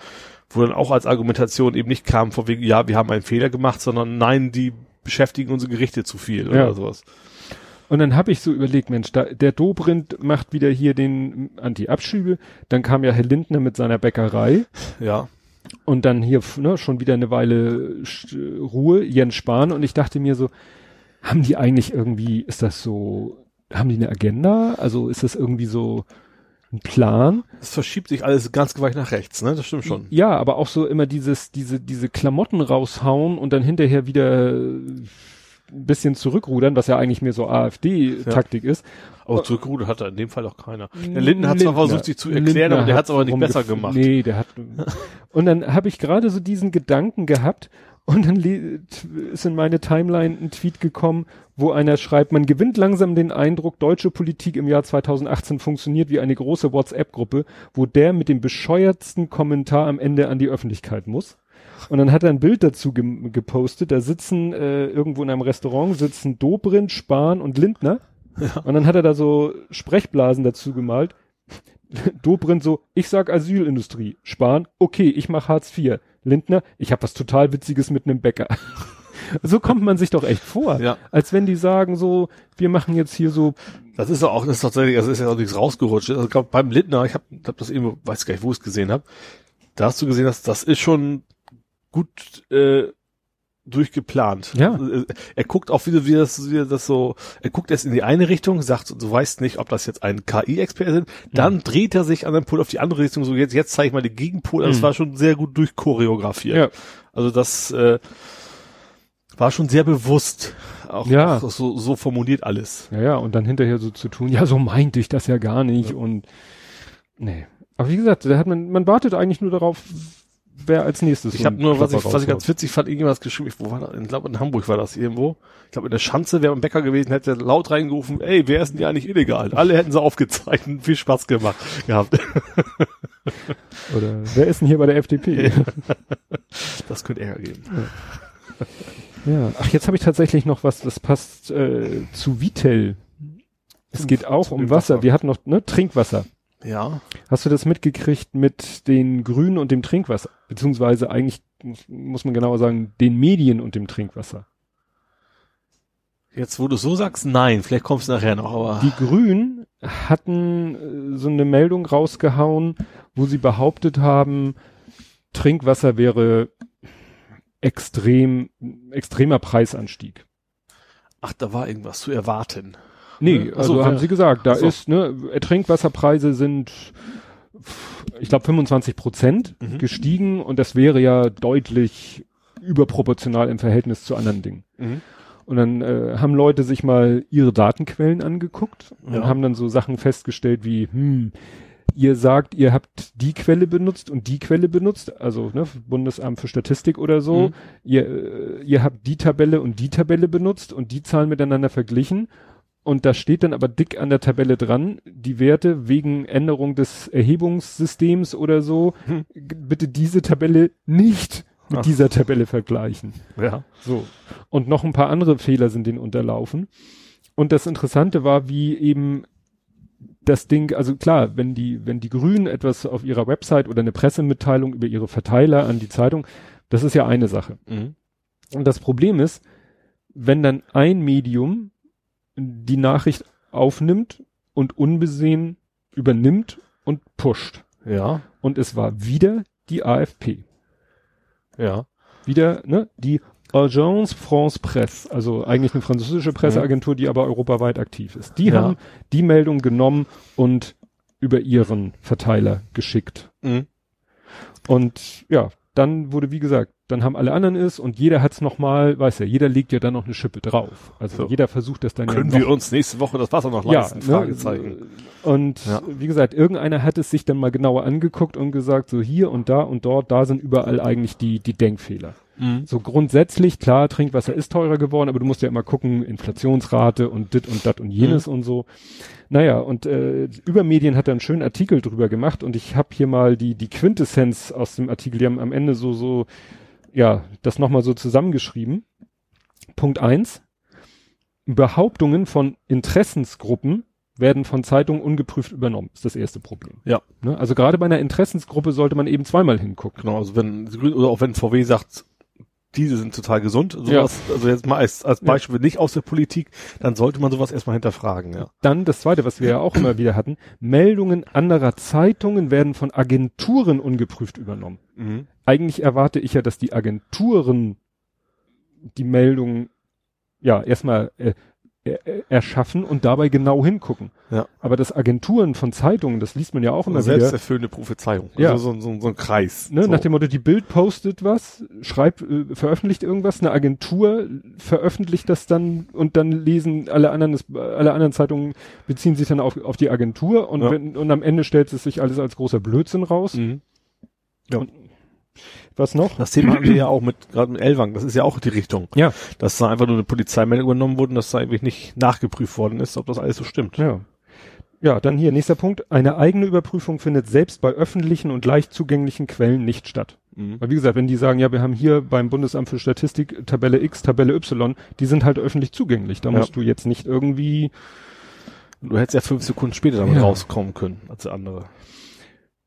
wo dann auch als Argumentation eben nicht kam von wegen, ja, wir haben einen Fehler gemacht, sondern nein, die beschäftigen unsere Gerichte zu viel oder Ja. sowas. Und dann habe ich so überlegt, Mensch, da, der Dobrindt macht wieder hier den Anti-Abschiebe. Dann kam ja Herr Lindner mit seiner Bäckerei. Ja. Und dann hier ne, schon wieder eine Weile Ruhe, Jens Spahn. Und ich dachte mir so, haben die eigentlich irgendwie, ist das so, haben die eine Agenda? Also ist das irgendwie so ein Plan? Es verschiebt sich alles ganz gewaltig nach rechts, ne? Das stimmt schon. Ja, aber auch so immer dieses, diese, diese Klamotten raushauen und dann hinterher wieder ein bisschen zurückrudern, was ja eigentlich mehr so AfD-Taktik ist. Aber zurückgerudert hat er in dem Fall auch keiner. Der Linden hat zwar versucht, sich zu erklären, Lindner aber der hat es aber nicht besser gemacht. Nee, der hat. und dann habe ich gerade so diesen Gedanken gehabt und dann ist in meine Timeline ein Tweet gekommen, wo einer schreibt, man gewinnt langsam den Eindruck, deutsche Politik im Jahr 2018 funktioniert wie eine große WhatsApp-Gruppe, wo der mit dem bescheuertsten Kommentar am Ende an die Öffentlichkeit muss. Und dann hat er ein Bild dazu ge gepostet, da sitzen äh, irgendwo in einem Restaurant sitzen Dobrindt, Spahn und Lindner. Und dann hat er da so Sprechblasen dazu gemalt. Dobrindt so, ich sag Asylindustrie. Spahn, okay, ich mach Hartz IV. Lindner, ich habe was total Witziges mit einem Bäcker. so kommt man sich doch echt vor. Ja. Als wenn die sagen so, wir machen jetzt hier so, Das ist auch, das ist tatsächlich, also ist ja auch nichts rausgerutscht. Also glaub, beim Lindner, ich habe hab das eben, weiß gar nicht, wo ich es gesehen habe, da hast du gesehen, dass das ist schon gut äh, durchgeplant. Ja. Äh, Er guckt auch wieder, wie das, wie das so, er guckt erst in die eine Richtung, sagt, du weißt nicht, ob das jetzt ein KI-Experte sind, dann dreht er sich an den Pol auf die andere Richtung, so jetzt, jetzt zeige ich mal den Gegenpol. Also Das Mhm. war schon sehr gut durchchoreografiert. ja, Also das äh, war schon sehr bewusst. Auch, Ja. auch so, so formuliert alles. ja, ja, und dann hinterher so zu tun, ja, so meinte ich das ja gar nicht und nee. Aber wie gesagt, da hat man, man wartet eigentlich nur darauf, wer als nächstes. Ich habe nur, was ich, was ich ganz witzig fand, irgendjemand hat geschrieben, ich, wo war das? Ich glaube in Hamburg war das irgendwo. Ich glaube in der Schanze wäre ein Bäcker gewesen, hätte laut reingerufen, ey, wer ist denn hier eigentlich illegal? Alle hätten sie aufgezeichnet, viel Spaß gemacht gehabt. Oder wer ist denn hier bei der FDP? Das könnte Ärger geben. Ja, ach, jetzt habe ich tatsächlich noch was, das passt äh, zu Vitel. Es geht auch um Wasser. Wasser. Wir hatten noch ne, Trinkwasser. Ja. Hast du das mitgekriegt mit den Grünen und dem Trinkwasser? Beziehungsweise eigentlich muss- man genauer sagen, den Medien und dem Trinkwasser. Jetzt, wo du so sagst, nein, vielleicht kommst du nachher noch, aber Die Grünen hatten äh, so eine Meldung rausgehauen, wo sie behauptet haben, Trinkwasser wäre extrem, extremer Preisanstieg. Ach, da war irgendwas zu erwarten. Nee, Ne? Also so, haben ja. sie gesagt, da Ach so. ist, ne, Trinkwasserpreise sind, ich glaube, 25 Prozent Mhm. gestiegen und das wäre ja deutlich überproportional im Verhältnis zu anderen Dingen. Mhm. Und dann äh, haben Leute sich mal ihre Datenquellen angeguckt und Ja. haben dann so Sachen festgestellt wie, hm, ihr sagt, ihr habt die Quelle benutzt und die Quelle benutzt, also ne, Bundesamt für Statistik oder so, Mhm. ihr, äh, ihr habt die Tabelle und die Tabelle benutzt und die Zahlen miteinander verglichen und da steht dann aber dick an der Tabelle dran, die Werte wegen Änderung des Erhebungssystems oder so, Hm. bitte diese Tabelle nicht mit Ach. dieser Tabelle vergleichen. Ja. So. Und noch ein paar andere Fehler sind denen unterlaufen. Und das Interessante war, wie eben das Ding, also klar, wenn die, wenn die Grünen etwas auf ihrer Website oder eine Pressemitteilung über ihre Verteiler an die Zeitung, das ist ja eine Sache. Mhm. Und das Problem ist, wenn dann ein Medium die Nachricht aufnimmt und unbesehen übernimmt und pusht. Ja. Und es war wieder die AFP. Ja. wieder, ne, die Agence France Presse, also eigentlich eine französische Presseagentur, die aber europaweit aktiv ist. Die Ja. haben die Meldung genommen und über ihren Verteiler geschickt. Mhm. Und ja, dann wurde, wie gesagt, dann haben alle anderen es und jeder hat's noch mal, weiß ja, jeder legt ja dann noch eine Schippe drauf. Also So. jeder versucht das dann Können ja wir uns nächste Woche das Wasser noch leisten? Fragezeichen. Ne, und Ja. wie gesagt, irgendeiner hat es sich dann mal genauer angeguckt und gesagt, so hier und da und dort, da sind überall eigentlich die, die Denkfehler. Mhm. So grundsätzlich, klar, Trinkwasser ist teurer geworden, aber du musst ja immer gucken, Inflationsrate und dit und dat und jenes und so. Naja, und äh, Übermedien hat da einen schönen Artikel drüber gemacht und ich habe hier mal die, die Quintessenz aus dem Artikel, die haben am Ende so, so, ja, das nochmal so zusammengeschrieben. Punkt eins: Behauptungen von Interessensgruppen werden von Zeitungen ungeprüft übernommen. Ist das erste Problem. Ja. Ne? Also gerade bei einer Interessensgruppe sollte man eben zweimal hingucken. Genau, also wenn Grünen- oder auch wenn VW sagt, diese sind total gesund, sowas, also jetzt mal als, als Ja. Beispiel nicht aus der Politik, dann sollte man sowas erstmal hinterfragen, ja. Dann das zweite, was wir ja auch immer wieder hatten, Meldungen anderer Zeitungen werden von Agenturen ungeprüft übernommen. Mhm. Eigentlich erwarte ich ja, dass die Agenturen die Meldungen ja erstmal äh, erschaffen und dabei genau hingucken. Ja. Aber das Agenturen von Zeitungen, das liest man ja auch immer wieder. Selbsterfüllende Prophezeiung. Ja. Also so, so, so ein Kreis. Ne, so. Nach dem Motto, die Bild postet was, schreibt, äh, veröffentlicht irgendwas, eine Agentur veröffentlicht das dann und dann lesen alle anderen, das, alle anderen Zeitungen beziehen sich dann auf, auf die Agentur und, Ja. wenn, und am Ende stellt es sich alles als großer Blödsinn raus. Mhm. Was noch? Das Thema hatten wir ja auch mit, gerade mit Elwang, das ist ja auch die Richtung. Ja. Dass da einfach nur eine Polizeimeldung übernommen wurde und dass da eigentlich nicht nachgeprüft worden ist, ob das alles so stimmt. Ja. Ja, dann hier nächster Punkt. Eine eigene Überprüfung findet selbst bei öffentlichen und leicht zugänglichen Quellen nicht statt. Mhm. Weil wie gesagt, wenn die sagen, ja, wir haben hier beim Bundesamt für Statistik Tabelle X, Tabelle Y, die sind halt öffentlich zugänglich. Da Ja. musst du jetzt nicht irgendwie Du hättest ja fünf Sekunden später damit Ja. rauskommen können als der andere.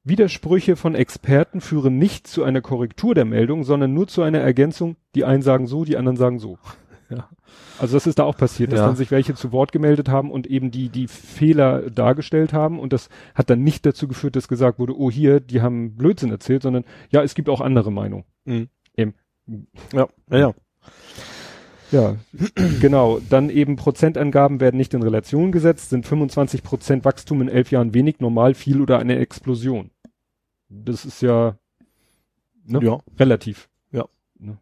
Widersprüche von Experten führen nicht zu einer Korrektur der Meldung, sondern nur zu einer Ergänzung. Die einen sagen so, die anderen sagen so. Ja. Also das ist da auch passiert, dass Ja. dann sich welche zu Wort gemeldet haben und eben die, die Fehler dargestellt haben und das hat dann nicht dazu geführt, dass gesagt wurde, oh hier, die haben Blödsinn erzählt, sondern ja, es gibt auch andere Meinungen. Mhm. Eben. Ja, ja, ja. Ja, genau. Dann eben Prozentangaben werden nicht in Relation gesetzt. Sind 25 Prozent Wachstum in elf Jahren wenig, normal, viel oder eine Explosion? Das ist ja, ne? Ja. relativ. Ja. Ne?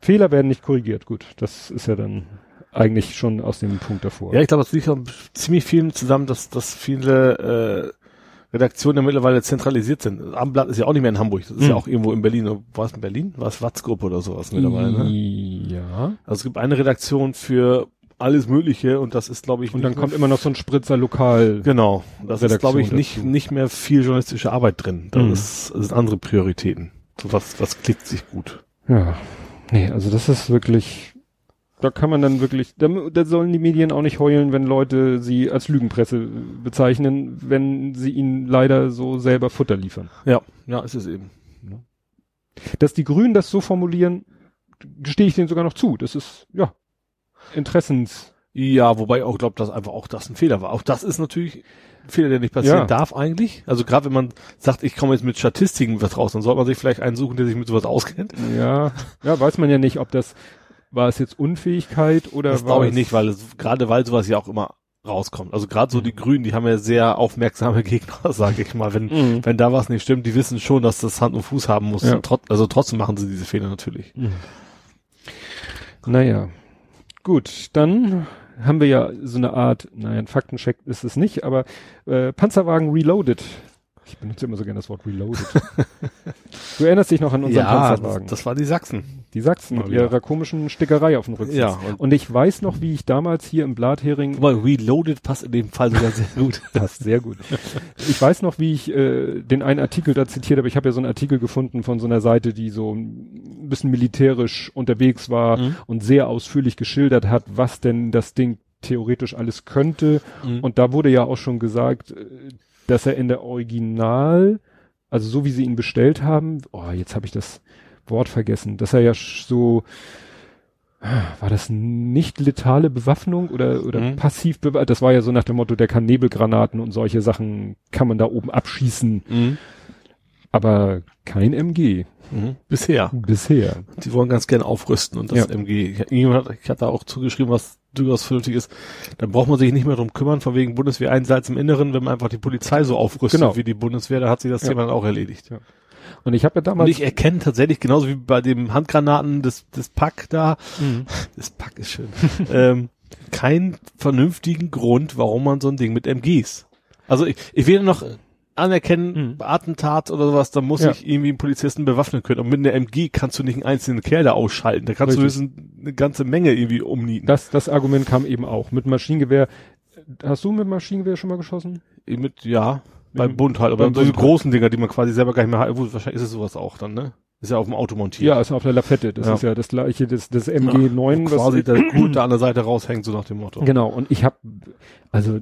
Fehler werden nicht korrigiert. Gut, das ist ja dann eigentlich schon aus dem Punkt davor. Ja, ich glaube, das liegt auch ziemlich viel zusammen, dass, dass viele äh, Redaktionen ja mittlerweile zentralisiert sind. Abendblatt ist ja auch nicht mehr in Hamburg, das ist Hm. ja auch irgendwo in Berlin. War es in Berlin? War es Watz-Gruppe oder sowas mittlerweile, ne? Ja. Also es gibt eine Redaktion für alles Mögliche und das ist, glaube ich, Und dann kommt immer noch so ein Spritzer lokal. Genau. Das ist, glaube ich, Redaktion nicht, dazu. nicht mehr viel journalistische Arbeit drin. Das, Mhm. ist, das sind andere Prioritäten. So was, was klickt sich gut. Ja. Nee, also das ist wirklich, da kann man dann wirklich, da, da sollen die Medien auch nicht heulen, wenn Leute sie als Lügenpresse bezeichnen, wenn sie ihnen leider so selber Futter liefern. Ja, ja, ist es eben. Dass die Grünen das so formulieren, gestehe ich denen sogar noch zu. Das ist, ja, Interessens, Ja, wobei ich auch glaube, dass einfach auch das ein Fehler war. Auch das ist natürlich ein Fehler, der nicht passieren Ja. darf eigentlich. Also gerade wenn man sagt, ich komme jetzt mit Statistiken was raus, dann sollte man sich vielleicht einen suchen, der sich mit sowas auskennt. Ja, ja, weiß man ja nicht, ob das, war es jetzt Unfähigkeit oder Das war glaube ich nicht, weil es, gerade weil sowas ja auch immer rauskommt. Also gerade so die Grünen, die haben ja sehr aufmerksame Gegner, sage ich mal. Wenn, Mhm. wenn da was nicht stimmt, die wissen schon, dass das Hand und Fuß haben muss. Ja. Trot, also trotzdem machen sie diese Fehler natürlich. Naja, gut, dann haben wir ja so eine Art, naja, ein Faktencheck ist es nicht, aber äh, Panzerwagen Reloaded. Ich benutze immer so gerne das Wort Reloaded. du erinnerst dich noch an unseren das, Panzerwagen. das war die Sachsen. Die Sachsen Mal mit ihrer komischen Stickerei auf dem Rücksitz. Ja, und- und ich weiß noch, wie ich damals hier im Blathering Aber Reloaded passt in dem Fall sogar sehr gut. Das, sehr gut. Ich weiß noch, wie ich äh, den einen Artikel da zitiert habe. Ich habe ja so einen Artikel gefunden von so einer Seite, die so ein bisschen militärisch unterwegs war Mhm. und sehr ausführlich geschildert hat, was denn das Ding theoretisch alles könnte. Mhm. Und da wurde ja auch schon gesagt, äh, dass er in der Original, also so wie sie ihn bestellt haben, oh, jetzt habe ich das Wort vergessen, dass er ja so war das nicht letale Bewaffnung oder, oder Mhm. passiv bewaffnet? Das war ja so nach dem Motto, der kann Nebelgranaten und solche Sachen kann man da oben abschießen, Mhm. aber kein MG Mhm. Bisher. bisher. Die wollen ganz gerne aufrüsten und das Ja. MG. Ich- hat, ich hatte auch zugeschrieben, was durchaus vernünftig ist. Dann braucht man sich nicht mehr drum kümmern, von wegen Bundeswehreinsatz im Inneren, wenn man einfach die Polizei so aufrüstet Genau. wie die Bundeswehr, dann hat sich das Ja. Thema dann auch erledigt. Und ich habe ja Und damals ich erkenne tatsächlich, genauso wie bei dem Handgranaten des, des Pack da, Mhm. das Pack ist schön, ähm, keinen vernünftigen Grund, warum man so ein Ding mit MGs. Also ich, ich will noch anerkennen, Mhm. Attentat oder sowas, da muss Ja. ich irgendwie einen Polizisten bewaffnen können. Und mit einer MG kannst du nicht einen einzelnen Kerl da ausschalten. Da kannst Richtig. du höchstens eine ganze Menge irgendwie umnieten. das, das Argument kam eben auch mit Maschinengewehr. Hast du mit Maschinengewehr schon mal geschossen? mit, ja, beim Bund halt, aber diese halt. großen Dinger, die man quasi selber gar nicht mehr hat, wahrscheinlich ist es sowas auch dann, ne? Ist ja auf dem Auto montiert. Ja, ist auf der Lafette. Das Ja. ist ja das gleiche, das, das MG9. Wo quasi der Gut da an der Seite raushängt, so nach dem Motto. Genau, und ich habe, also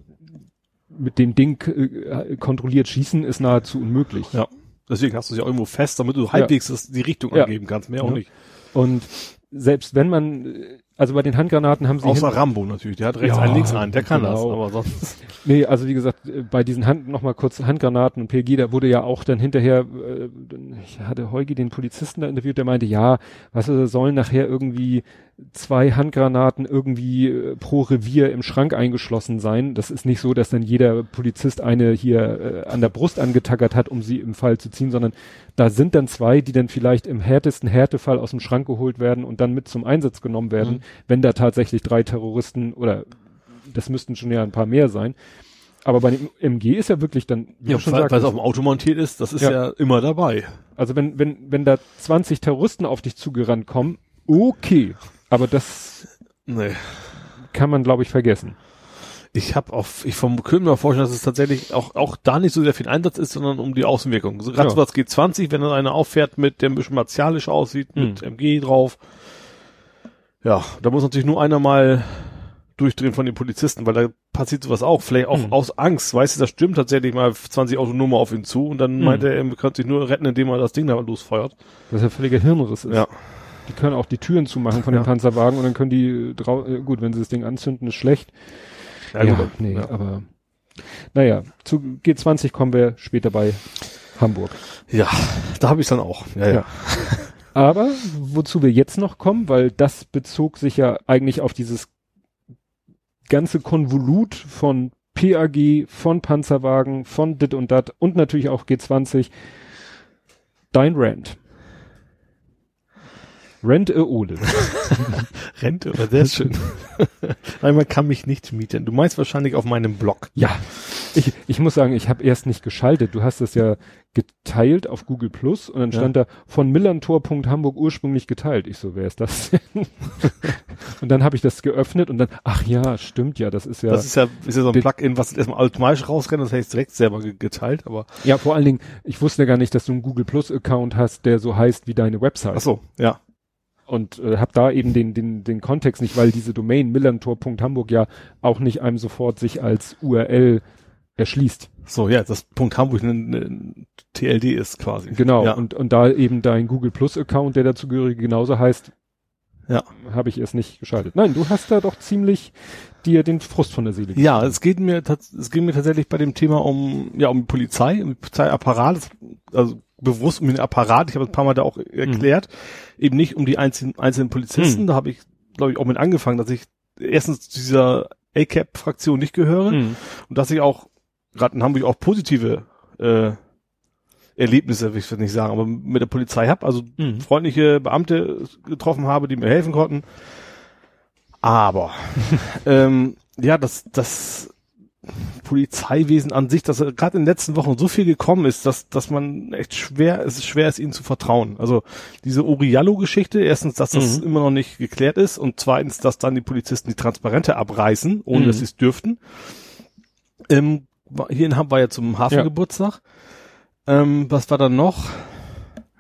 mit dem Ding äh, kontrolliert schießen ist nahezu unmöglich. Ja. Deswegen hast du es ja irgendwo fest, damit du halbwegs das, die Richtung Ja. angeben kannst, mehr auch Ja. nicht. Und selbst wenn man, äh, also bei den Handgranaten haben sie Außer Rambo natürlich, der hat rechts Ja, einen, links einen, der kann das, genau. aber sonst. nee, also wie gesagt, äh, bei diesen Hand, noch mal kurz Handgranaten und PG, da wurde ja auch dann hinterher, äh, ich hatte Heugi den Polizisten da interviewt, der meinte, ja, was sollen nachher irgendwie zwei Handgranaten irgendwie äh, pro Revier im Schrank eingeschlossen sein. Das ist nicht so, dass dann jeder Polizist eine hier äh, an der Brust angetackert hat, um sie im Fall zu ziehen, sondern da sind dann zwei, die dann vielleicht im härtesten Härtefall aus dem Schrank geholt werden und dann mit zum Einsatz genommen werden, Mhm. wenn da tatsächlich drei Terroristen oder das müssten schon ja ein paar mehr sein. Aber bei dem MG ist ja wirklich dann, wie Ja, schon weil, weil es auf dem Auto montiert ist, das ist Ja. ja, immer dabei. also wenn, wenn, wenn da 20 Terroristen auf dich zugerannt kommen, okay. Aber das Nee. kann man, glaube ich, vergessen. Ich habe auf, ich vom könnte mir vorstellen, dass es tatsächlich auch, auch da nicht so sehr viel Einsatz ist, sondern um die Außenwirkung. So gerade Ja. so was G20, wenn dann einer auffährt mit, der ein bisschen martialisch aussieht, mit Mhm. MG drauf. Ja, da muss natürlich nur einer mal durchdrehen von den Polizisten, weil da passiert sowas auch, vielleicht auch Mhm. aus Angst, weißt du, das stimmt tatsächlich mal 20 Autonome auf ihn zu und dann Mhm. meint er, er könnte sich nur retten, indem er das Ding da losfeuert. Das ist ja völliger Hirnriss ist. Ja. Die können auch die Türen zumachen von Ja. den Panzerwagen und dann können die drau äh, gut, wenn sie das Ding anzünden, ist schlecht. Ja, gut. nee, Ja. aber naja, zu G20 kommen wir später bei Hamburg. ja, da habe ich dann auch. Ja, ja. Ja. Aber wozu wir jetzt noch kommen, weil das bezog sich ja eigentlich auf dieses ganze Konvolut von PAG, von Panzerwagen, von dit und dat und natürlich auch G20. Dein Rant. Rent a Ole. Rente oder sehr schön. Nein, man kann mich nicht mieten. Du meinst wahrscheinlich auf meinem Blog. Ja, ich, ich muss sagen, ich habe erst nicht geschaltet. Du hast es ja geteilt auf Google Plus und dann Ja. stand da von millantor.hamburg ursprünglich geteilt. Ich so, wer ist das denn? und dann habe ich das geöffnet und dann, ach ja, stimmt ja, das ist ja, Das ist ja, ist ja so ein Plugin, was erstmal automatisch rausrennt, das hätte ich direkt selber ge- geteilt, aber. ja, vor allen Dingen, ich wusste ja gar nicht, dass du einen Google Plus Account hast, der so heißt wie deine Website. Ach so, ja. Und äh, habe da eben den, den, den Kontext nicht, weil diese Domain millantor.hamburg ja auch nicht einem sofort sich als URL erschließt. So, ja, das Punkt Hamburg ein, ein TLD ist quasi. Genau, Ja, und, und da eben dein Google Plus Account, der dazugehörige, genauso heißt, Ja. habe ich erst nicht geschaltet. Nein, du hast da doch ziemlich dir den Frust von der Seele. Ja, es geht mir, es geht mir tatsächlich bei dem Thema um, ja, um Polizei, um Polizeiapparat, also bewusst um den Apparat, ich habe es ein paar Mal da auch erklärt, eben nicht um die einzelnen, einzelnen Polizisten, Mhm. da habe ich, glaube ich, auch mit angefangen, dass ich erstens zu dieser ACAP-Fraktion nicht gehöre Mhm. und dass ich auch gerade in Hamburg auch positive äh, Erlebnisse, will ich jetzt nicht sagen, aber mit der Polizei habe, also Mhm. freundliche Beamte getroffen habe, die mir helfen konnten. Aber ähm, ja, das, das Polizeiwesen an sich, dass gerade in den letzten Wochen so viel gekommen ist, dass, dass man echt schwer, es ist schwer ist, ihnen zu vertrauen. Also diese Uriallo-Geschichte, erstens, dass das Mhm. immer noch nicht geklärt ist und zweitens, dass dann die Polizisten die Transparente abreißen, ohne Mhm. dass sie es dürften. Ähm, hier in Hamburg war ja zum Hafengeburtstag. Ähm, was war dann noch?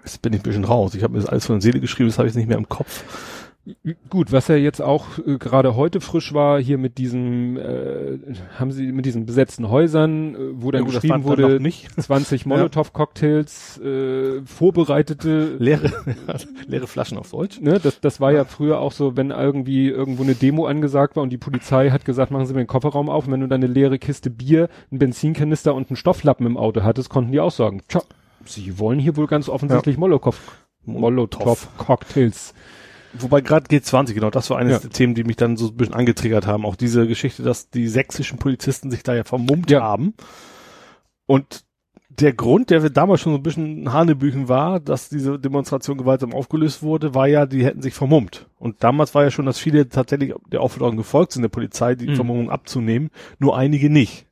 Jetzt bin ich ein bisschen raus. Ich habe mir das alles von der Seele geschrieben, das habe ich nicht mehr im Kopf. Gut, was ja jetzt auch äh, gerade heute frisch war, hier mit diesem, äh, haben sie mit diesen besetzten Häusern, äh, wo dann Ja geschrieben dann wurde, nicht. 20 Molotow-Cocktails, äh, vorbereitete, Leere, leere Flaschen auf Deutsch. ne, das, das war ja früher auch so, wenn irgendwie irgendwo eine Demo angesagt war und die Polizei hat gesagt, machen Sie mir den Kofferraum auf, und wenn du dann eine leere Kiste Bier, einen Benzinkanister und einen Stofflappen im Auto hattest, konnten die auch sagen, tja, Sie wollen hier wohl ganz offensichtlich Molotow, Molotow-Cocktails. Wobei gerade G20, genau, das war eines Ja. der Themen, die mich dann so ein bisschen angetriggert haben. Auch diese Geschichte, dass die sächsischen Polizisten sich da ja vermummt Ja. haben. Und der Grund, der damals schon so ein bisschen Hanebüchen war, dass diese Demonstration gewaltsam aufgelöst wurde, war ja, die hätten sich vermummt. Und damals war ja schon, dass viele tatsächlich der Aufforderung gefolgt sind, der Polizei die Mhm. Vermummung abzunehmen, nur einige nicht.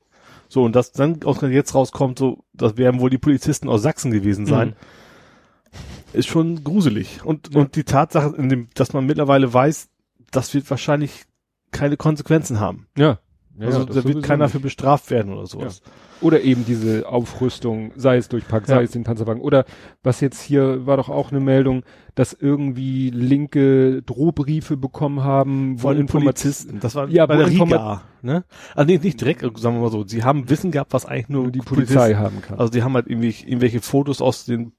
So, und dass dann ausgerechnet jetzt rauskommt, so, das werden wohl die Polizisten aus Sachsen gewesen sein, Mhm. Ist schon gruselig. Und, Ja. und die Tatsache, in dem, dass man mittlerweile weiß, das wird wahrscheinlich keine Konsequenzen haben. Ja. also das da wird keiner nicht. für bestraft werden oder sowas. Oder eben diese Aufrüstung, sei es durch Pack, sei Ja. es den Panzerwagen. Oder was jetzt hier war doch auch eine Meldung, dass irgendwie Linke Drohbriefe bekommen haben, Von den Informat- Polizisten. Das war Ja, bei der Informa- Riga, ne? Also nee, nicht direkt, sagen wir mal so. Sie haben Wissen gehabt, was eigentlich nur die Polizei haben kann. Also die haben halt irgendwie irgendwelche Fotos aus den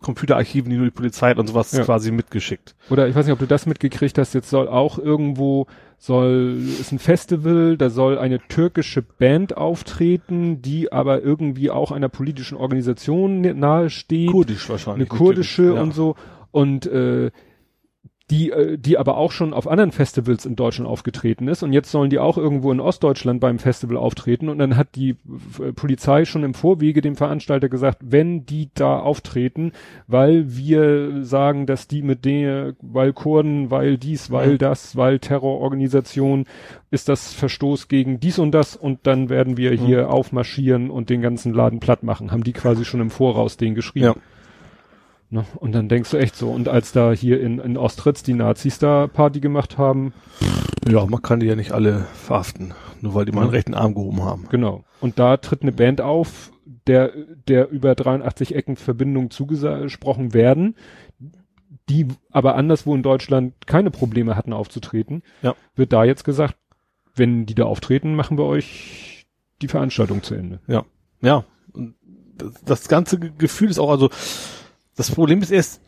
Computerarchiven, die nur die Polizei hat und sowas Ja. quasi mitgeschickt. Oder ich weiß nicht, ob du das mitgekriegt hast, jetzt soll auch irgendwo, soll, ist ein Festival, da soll eine türkische Band auftreten, die aber irgendwie auch einer politischen Organisation nahe steht. Kurdisch eine wahrscheinlich. kurdische Ja. und so und äh, die äh, die aber auch schon auf anderen Festivals in Deutschland aufgetreten ist und jetzt sollen die auch irgendwo in Ostdeutschland beim Festival auftreten und dann hat die äh, Polizei schon im Vorwege dem Veranstalter gesagt, wenn die da auftreten, weil wir sagen, dass die mit der, weil Kurden, weil dies, weil Ja. das, weil Terrororganisation, ist das Verstoß gegen dies und das und dann werden wir hier aufmarschieren und den ganzen Laden platt machen. Haben die quasi schon im Voraus den geschrieben. Ja. Ne? Und dann denkst du echt so, und als da hier in, in Ostritz die Nazis da Party gemacht haben, Ja, man kann die ja nicht alle verhaften, nur weil die mal einen Ja. rechten Arm gehoben haben. genau. Und da tritt eine Band auf, der, der über 83 Ecken Verbindungen zugesprochen werden, die aber anderswo in Deutschland keine Probleme hatten aufzutreten, Ja. wird da jetzt gesagt, wenn die da auftreten, machen wir euch die Veranstaltung zu Ende. Ja, und das, ganze Ge- Gefühl ist auch, also das Problem ist erst,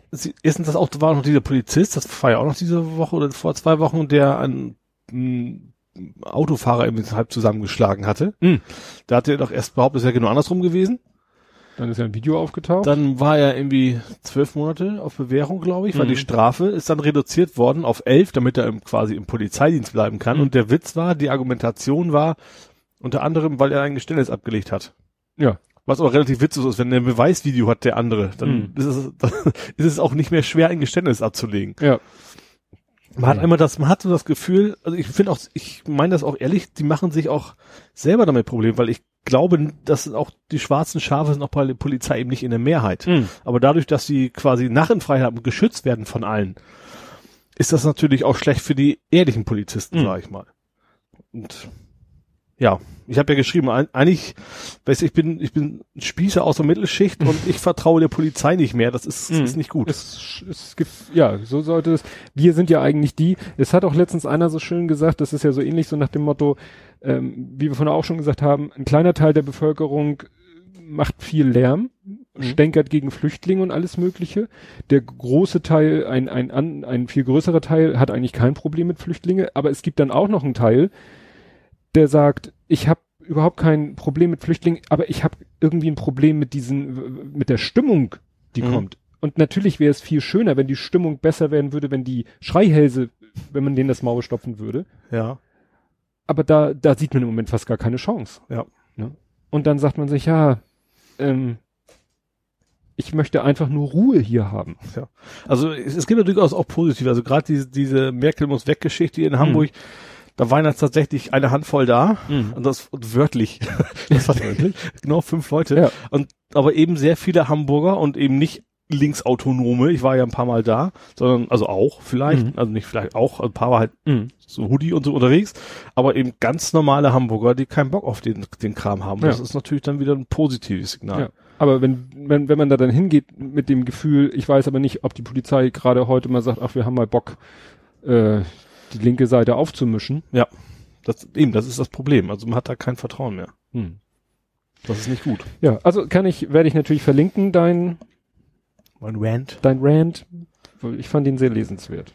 erstens, das auch war noch dieser Polizist, das war ja auch noch diese Woche oder vor zwei Wochen, der einen, einen Autofahrer eben halb zusammengeschlagen hatte. Mhm. Da hat er doch erst behauptet, es wäre genau andersrum gewesen. Dann ist ja ein Video aufgetaucht. Dann war er irgendwie zwölf Monate auf Bewährung, glaube ich, weil Mhm. die Strafe ist dann reduziert worden auf elf, damit er im, quasi im Polizeidienst bleiben kann. Mhm. Und der Witz war, die Argumentation war, unter anderem, weil er ein Geständnis abgelegt hat. ja. Was auch relativ witzig ist, wenn er ein Beweisvideo hat, der andere, dann Mhm. ist, es, dann ist es auch nicht mehr schwer, ein Geständnis abzulegen. Ja. Man hat einmal das, man hat so das Gefühl, also ich finde auch, ich meine das auch ehrlich, die machen sich auch selber damit Probleme, weil ich glaube, dass auch die schwarzen Schafe sind auch bei der Polizei eben nicht in der Mehrheit. Mhm. Aber dadurch, dass sie quasi Narrenfreiheit haben und geschützt werden von allen, ist das natürlich auch schlecht für die ehrlichen Polizisten, Mhm. sag ich mal. Und ja, ich habe ja geschrieben, eigentlich, weiß ich bin, ich bin ein Spießer aus der Mittelschicht und ich vertraue der Polizei nicht mehr. Das ist, Mhm. ist nicht gut. Es, es, gef- ja, so sollte es. Wir sind ja eigentlich die. Es hat auch letztens einer so schön gesagt, das ist ja so ähnlich so nach dem Motto, ähm, wie wir vorhin auch schon gesagt haben, ein kleiner Teil der Bevölkerung macht viel Lärm mhm. stänkert gegen Flüchtlinge und alles Mögliche. Der große Teil, ein, ein, ein, ein viel größerer Teil hat eigentlich kein Problem mit Flüchtlinge, aber es gibt dann auch noch einen Teil, der sagt, ich habe überhaupt kein Problem mit Flüchtlingen, aber ich habe irgendwie ein Problem mit diesen, mit der Stimmung, die mhm. kommt. Und natürlich wäre es viel schöner, wenn die Stimmung besser werden würde, wenn die Schreihälse, wenn man denen das Maul stopfen würde. Ja. Aber da, da sieht man im Moment fast gar keine Chance. Ja. Ne? Und dann sagt man sich, ja, ähm, ich möchte einfach nur Ruhe hier haben. Ja. Also es, es gibt natürlich auch positive. Also gerade diese, diese Merkel muss weg Geschichte in Hamburg. Mhm da waren jetzt tatsächlich eine Handvoll da mhm. und das und wörtlich. das war wörtlich. genau fünf Leute. Ja. Und aber eben sehr viele Hamburger und eben nicht linksautonome. Ich war ja ein paar Mal da, sondern also auch vielleicht, mhm. also nicht vielleicht auch, ein paar war halt mhm. so Hoodie und so unterwegs, aber eben ganz normale Hamburger, die keinen Bock auf den den Kram haben. Ja. Das ist natürlich dann wieder ein positives Signal. Ja. Aber wenn, wenn, wenn man da dann hingeht mit dem Gefühl, ich weiß aber nicht, ob die Polizei gerade heute mal sagt, ach, wir haben mal Bock, äh, die linke Seite aufzumischen. Ja. Das, eben, das ist das Problem. Also man hat da kein Vertrauen mehr. Hm. Das ist nicht gut. Ja, also kann ich, werde ich natürlich verlinken, dein, mein Rant. Dein Rant. Ich fand ihn sehr lesenswert.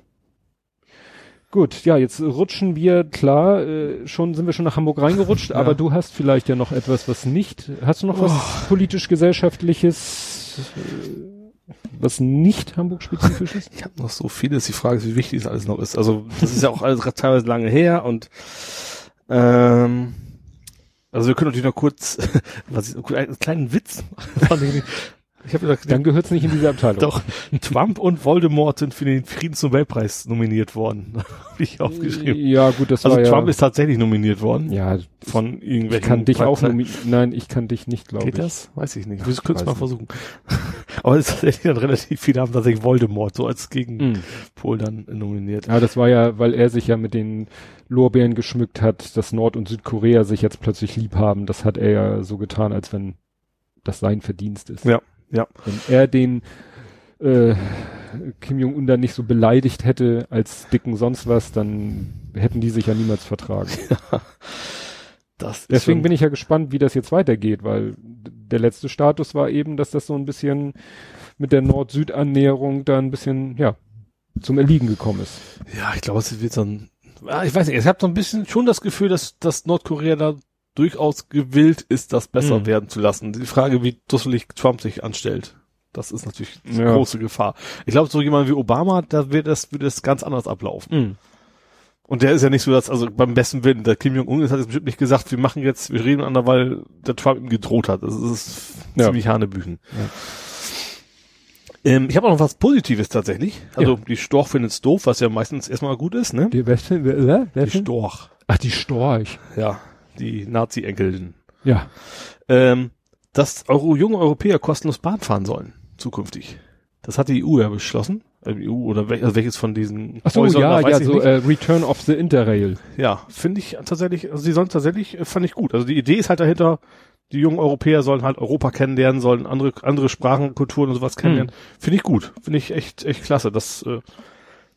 Gut, ja, jetzt rutschen wir, klar, äh, schon sind wir schon nach Hamburg reingerutscht, ja. aber du hast vielleicht ja noch etwas, was nicht, hast du noch oh. was politisch-gesellschaftliches, äh, was nicht Hamburg-spezifisch ist? Ich habe noch so vieles. Die Frage ist, wie wichtig das alles noch ist. Also das ist ja auch alles teilweise lange her und ähm, also wir können natürlich noch kurz was ich, einen kleinen Witz machen. Ich hab gesagt, Dann gehört's nicht in diese Abteilung. Doch, Trump und Voldemort sind für den Friedensnobelpreis nominiert worden. Habe ich aufgeschrieben. Ja, gut, das also war Trump ja, ist tatsächlich nominiert worden. Ja, von irgendwelchen. Ich kann dich auch nominieren. Nein, ich kann dich nicht, glaube ich. Geht das? Weiß ich nicht. Wir können es mal versuchen. Aber es ist tatsächlich dann relativ viele haben tatsächlich Voldemort so als Gegenpol mm. dann nominiert. Ja, das war ja, weil er sich ja mit den Lorbeeren geschmückt hat, dass Nord- und Südkorea sich jetzt plötzlich lieb haben. Das hat er ja so getan, als wenn das sein Verdienst ist. Ja. Ja. Wenn er den äh, Kim Jong-un da nicht so beleidigt hätte als dicken sonst was, dann hätten die sich ja niemals vertragen. Ja. Deswegen bin ich ja gespannt, wie das jetzt weitergeht, weil der letzte Status war eben, dass das so ein bisschen mit der Nord-Süd-Annäherung da ein bisschen, ja, zum Erliegen gekommen ist. Ja, ich glaube, es wird so ein, ja, ich weiß nicht, ich habe so ein bisschen schon das Gefühl, dass, dass Nordkorea da durchaus gewillt ist, das besser mhm. werden zu lassen. Die Frage, wie dusselig Trump sich anstellt. Das ist natürlich eine ja. große Gefahr. Ich glaube, so jemand wie Obama, da wird das, wird das ganz anders ablaufen. Mhm. Und der ist ja nicht so, dass, also beim besten Willen, der Kim Jong-un hat jetzt bestimmt nicht gesagt, wir machen jetzt, wir reden an, weil der Trump ihm gedroht hat. Das ist ja. ziemlich Hanebüchen. Ja. Ähm, ich habe auch noch was Positives tatsächlich. Also ja. die Storch findet es doof, was ja meistens erstmal gut ist, ne? Die, beste, wer, wer die Storch. Ach, die Storch. Ja die Nazi-Enkelin. Ja. Ähm, dass Euro, junge Europäer kostenlos Bahn fahren sollen, zukünftig. Das hat die EU ja beschlossen. Äh, EU oder wel, also welches von diesen Ach so, Häusern, ja, ja, so äh, Return of the Interrail. Ja, finde ich tatsächlich, also sie sollen tatsächlich, äh, fand ich gut. Also die Idee ist halt dahinter, die jungen Europäer sollen halt Europa kennenlernen, sollen andere, andere Sprachen, Kulturen und sowas kennenlernen. Hm. Finde ich gut. Finde ich echt, echt klasse. Das äh,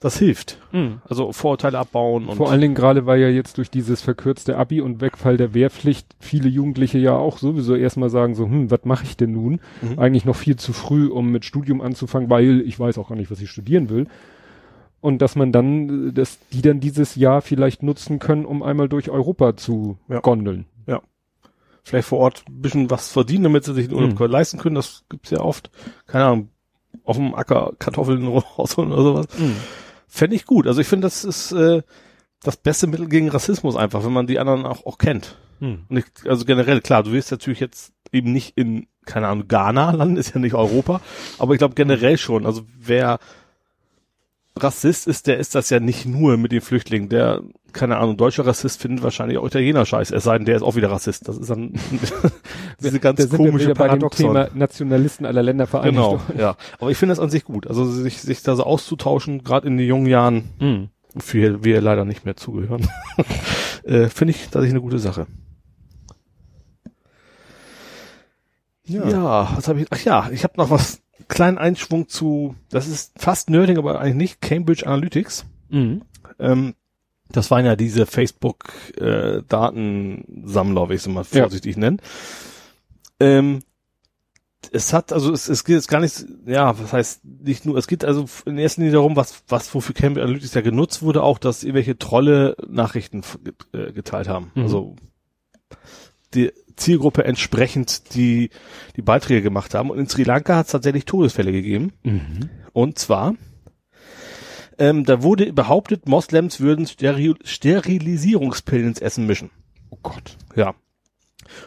das hilft. Mhm. Also Vorurteile abbauen. Und Vor allen Dingen gerade, weil ja jetzt durch dieses verkürzte Abi und Wegfall der Wehrpflicht viele Jugendliche ja auch sowieso erstmal sagen so, hm, was mache ich denn nun? Mhm. Eigentlich noch viel zu früh, um mit Studium anzufangen, weil ich weiß auch gar nicht, was ich studieren will. Und dass man dann, dass die dann dieses Jahr vielleicht nutzen können, um einmal durch Europa zu ja. gondeln. Ja. Vielleicht vor Ort ein bisschen was verdienen, damit sie sich den Urlaub mhm. leisten können. Das gibt's ja oft. Keine Ahnung, auf dem Acker Kartoffeln rausholen oder sowas. Mhm fände ich gut. Also ich finde, das ist äh, das beste Mittel gegen Rassismus einfach, wenn man die anderen auch, auch kennt. Hm. Und ich, also generell, klar, du wirst natürlich jetzt eben nicht in, keine Ahnung, Ghana landen, ist ja nicht Europa, aber ich glaube generell schon. Also wer Rassist ist, der ist das ja nicht nur mit den Flüchtlingen. Der, keine Ahnung, deutscher Rassist findet wahrscheinlich auch Italiener scheiß, es sei denn, der ist auch wieder Rassist. Das ist dann diese ganz da komische wir Paradoxon. Bei dem Thema Nationalisten aller Länder vereinigt. Genau, ja. Aber ich finde das an sich gut. Also sich, sich da so auszutauschen, gerade in den jungen Jahren, mhm. für wir leider nicht mehr zugehören, äh, finde ich tatsächlich eine gute Sache. Ja. ja, was habe ich? Ach ja, ich habe noch was kleinen Einschwung zu, das ist fast Nerding, aber eigentlich nicht, Cambridge Analytics. Mhm. Ähm, das waren ja diese Facebook-Datensammler, äh, wie ich es mal vorsichtig ja. nennen. Ähm, es hat, also es, es geht jetzt gar nicht, ja, was heißt nicht nur, es geht also in erster Linie darum, was, was wofür Cambridge Analytics ja genutzt wurde, auch, dass irgendwelche Trolle Nachrichten äh, geteilt haben. Mhm. Also die Zielgruppe entsprechend die, die Beiträge gemacht haben. Und in Sri Lanka hat es tatsächlich Todesfälle gegeben. Mhm. Und zwar, ähm, da wurde behauptet, Moslems würden Steril Sterilisierungspillen ins Essen mischen. Oh Gott. Ja.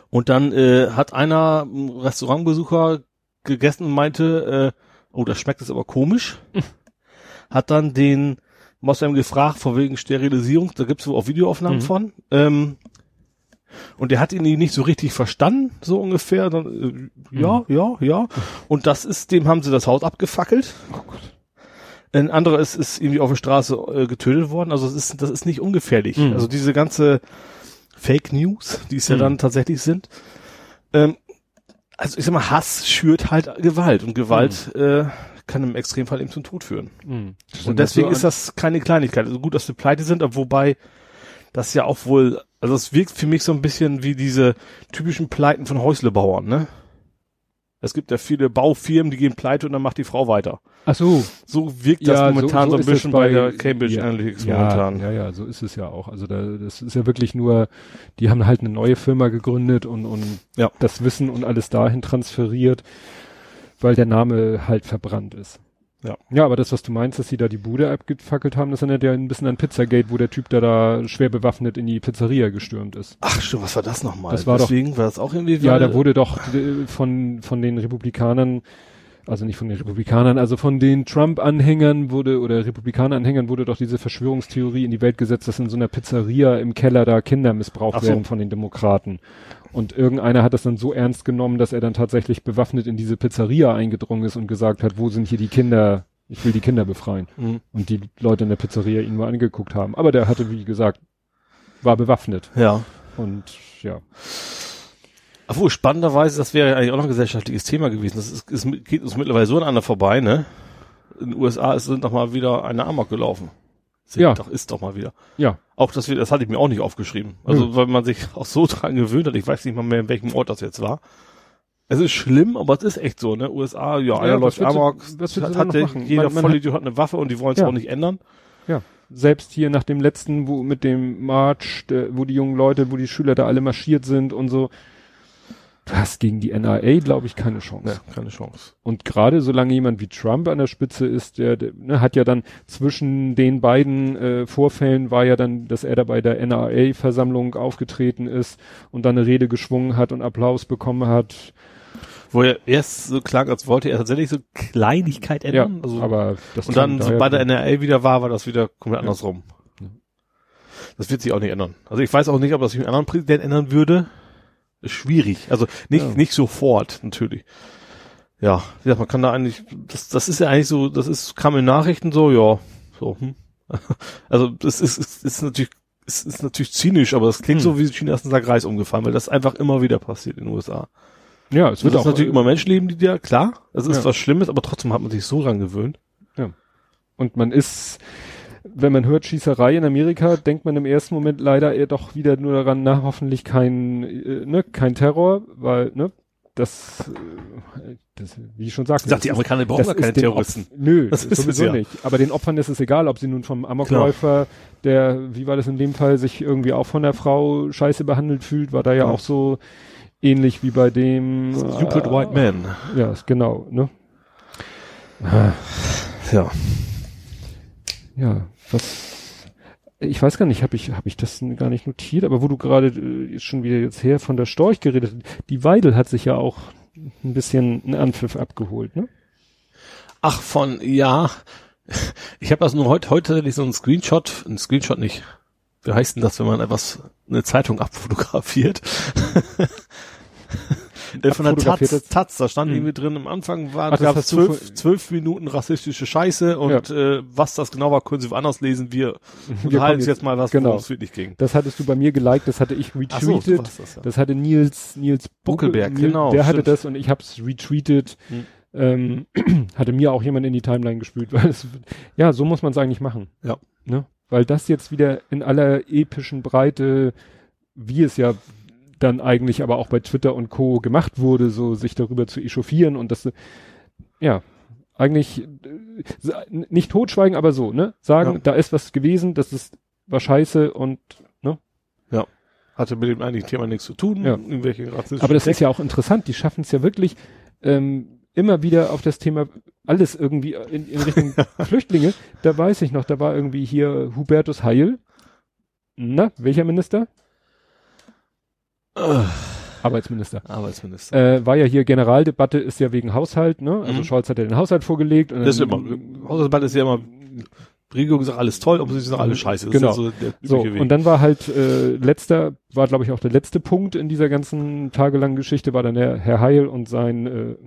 Und dann äh, hat einer, ein Restaurantbesucher, gegessen und meinte, äh, oh, das schmeckt jetzt aber komisch. hat dann den Moslem gefragt, vor wegen Sterilisierung, da gibt's wohl auch Videoaufnahmen Mhm. von. Ähm, und der hat ihn nicht so richtig verstanden, so ungefähr. Dann, äh, ja, ja, ja. Und das ist, dem haben sie das Haus abgefackelt. Oh Gott. Ein anderer ist, ist irgendwie auf der Straße äh, getötet worden. Also es ist, das ist nicht ungefährlich. Mhm. Also diese ganze Fake News, die es ja Mhm. dann tatsächlich sind. Ähm, also ich sag mal, Hass schürt halt Gewalt und Gewalt äh, kann im Extremfall eben zum Tod führen. Mhm. Und deswegen ist das keine Kleinigkeit. Also gut, dass wir pleite sind, aber wobei das ja auch wohl, also es wirkt für mich so ein bisschen wie diese typischen Pleiten von Häuslebauern, ne? Es gibt ja viele Baufirmen, die gehen pleite und dann macht die Frau weiter. Ach so. So wirkt das Ja, momentan so, ist ein es bisschen bei, der Cambridge ja, Analytics ja, momentan. Ja, ja, so ist es ja auch. Also da, das ist ja wirklich nur, die haben halt eine neue Firma gegründet und, und Ja. das Wissen und alles dahin transferiert, weil der Name halt verbrannt ist. Ja. Ja, aber das, was du meinst, dass sie da die Bude abgefackelt haben, das erinnert ja ein bisschen an Pizzagate, wo der Typ da da schwer bewaffnet in die Pizzeria gestürmt ist. Ach stimmt, was war das nochmal? Das war doch- Deswegen war das auch irgendwie. Ja, da wurde doch äh, von, von den Republikanern, also nicht von den Republikanern, also von den Trump-Anhängern wurde, oder Republikaner-Anhängern wurde doch diese Verschwörungstheorie in die Welt gesetzt, dass in so einer Pizzeria im Keller da Kinder missbraucht so. werden von den Demokraten. Und irgendeiner hat das dann so ernst genommen, dass er dann tatsächlich bewaffnet in diese Pizzeria eingedrungen ist und gesagt hat, wo sind hier die Kinder? Ich will die Kinder befreien. Mhm. Und die Leute in der Pizzeria ihn mal angeguckt haben. Aber der hatte, wie gesagt, war bewaffnet. Ja. Und ja. Obwohl, spannenderweise, das wäre ja eigentlich auch noch ein gesellschaftliches Thema gewesen. Das ist, ist, geht uns mittlerweile so aneinander vorbei, ne? In den USA ist, sind doch mal wieder eine Amok gelaufen. Sind Ja. Doch, ist doch mal wieder. Ja. Auch das, das hatte ich mir auch nicht aufgeschrieben. Also, Nö. weil man sich auch so dran gewöhnt hat. Ich weiß nicht mal mehr, in welchem Ort das jetzt war. Es ist schlimm, aber es ist echt so, ne? USA, ja, einer was läuft Amok, was hat, hat der, jeder Man- man Vollidiot hat eine Waffe und die wollen es Ja. auch nicht ändern. Ja, selbst hier nach dem letzten, wo mit dem March, wo die jungen Leute, wo die Schüler da alle marschiert sind und so, du hast gegen die NRA, glaube ich, keine Chance. Ja, keine Chance. Und gerade solange jemand wie Trump an der Spitze ist, der, der ne, hat ja dann zwischen den beiden äh, Vorfällen war ja dann, dass er da bei der NRA-Versammlung aufgetreten ist und dann eine Rede geschwungen hat und Applaus bekommen hat. Wo er erst so klang, als wollte er tatsächlich so Kleinigkeit ändern. also, aber das und dann, so daher- bei der NRA wieder war, war das wieder komplett Ja. andersrum. Ja. Das wird sich auch nicht ändern. Also ich weiß auch nicht, ob das sich mit einem anderen Präsident ändern würde. Schwierig. Also nicht, Ja. nicht sofort, natürlich. Ja, wie gesagt, man kann da eigentlich, das, das ist ja eigentlich so, das ist, kam in Nachrichten so, ja, so, hm. Also, das ist, ist, ist natürlich, ist, ist natürlich zynisch, aber das klingt Hm. so, wie China erst ein Sack Reis umgefallen, weil das einfach immer wieder passiert in den USA. ja, es wird wird auch natürlich immer Menschenleben, die da, klar, das ist Ja. was Schlimmes, aber trotzdem hat man sich so dran gewöhnt. Und man ist, wenn man hört Schießerei in Amerika, denkt man im ersten Moment leider eher doch wieder nur daran, na, hoffentlich kein, äh, ne, kein Terror, weil, ne, das, äh, das wie ich schon sagte. Sagt die Amerikaner brauchen gar keine Terroristen. Opf- Nö, Das ist es sowieso ja. nicht. Aber den Opfern ist es egal, ob sie nun vom Amokläufer, der, wie war das in dem Fall, sich irgendwie auch von der Frau scheiße behandelt fühlt, war da ja Ja. auch so ähnlich wie bei dem Stupid äh, White Man. Ja, genau, ne? Ja. Ja, was ich weiß gar nicht, habe ich habe ich das gar nicht notiert, aber wo du gerade äh, schon wieder jetzt her von der Storch geredet, die Weidel hat sich ja auch ein bisschen einen Anpfiff abgeholt, ne? Ach, von, ja. Ich habe also nur heute, heute tatsächlich so einen Screenshot, ein Screenshot nicht. Wie heißt denn das, wenn man etwas, eine Zeitung abfotografiert? Äh, Von der Taz? Taz, da stand Hm. irgendwie drin, am Anfang war, gab du zwölf, zwölf Minuten rassistische Scheiße und äh, was das genau war, können Sie woanders lesen. Wir kommen unterhalten uns jetzt- mal, was genau. es wirklich ging. Das hattest du bei mir geliked, das hatte ich so, retweetet. warst das, ja. das hatte Nils Nils Buckelberg, Nils, genau, Der hatte stimmt. das und ich hab's retweetet. Hm. Ähm, hatte mir auch jemand in die Timeline gespült, weil es, ja, so muss man es eigentlich machen. Ja. Ne? Weil das jetzt wieder in aller epischen Breite, wie es ja dann eigentlich aber auch bei Twitter und Co. gemacht wurde, so sich darüber zu echauffieren und das, ja, eigentlich äh, nicht totschweigen, aber so, ne? Sagen, Ja. da ist was gewesen, das ist, war scheiße und, ne? Hatte mit dem eigentlichen Thema nichts zu tun. Ja. Irgendwelche rassistischen Aber das ist ja auch interessant, die schaffen es ja wirklich, ähm, immer wieder auf das Thema alles irgendwie in, in Richtung Flüchtlinge. Da weiß ich noch, da war irgendwie hier Hubertus Heil. Na, welcher Minister? Arbeitsminister. Arbeitsminister. Äh, war ja hier Generaldebatte, ist ja wegen Haushalt, ne? Also mhm. Scholz hat ja den Haushalt vorgelegt. Und das ist immer, Haushaltsdebatte ist ja immer, Regierung sagt alles toll, ob Opposition sagt alles mhm. scheiße. Das genau. so, so und dann war halt äh, letzter, war glaube ich auch der letzte Punkt in dieser ganzen tagelangen Geschichte, war dann der Herr Heil und sein,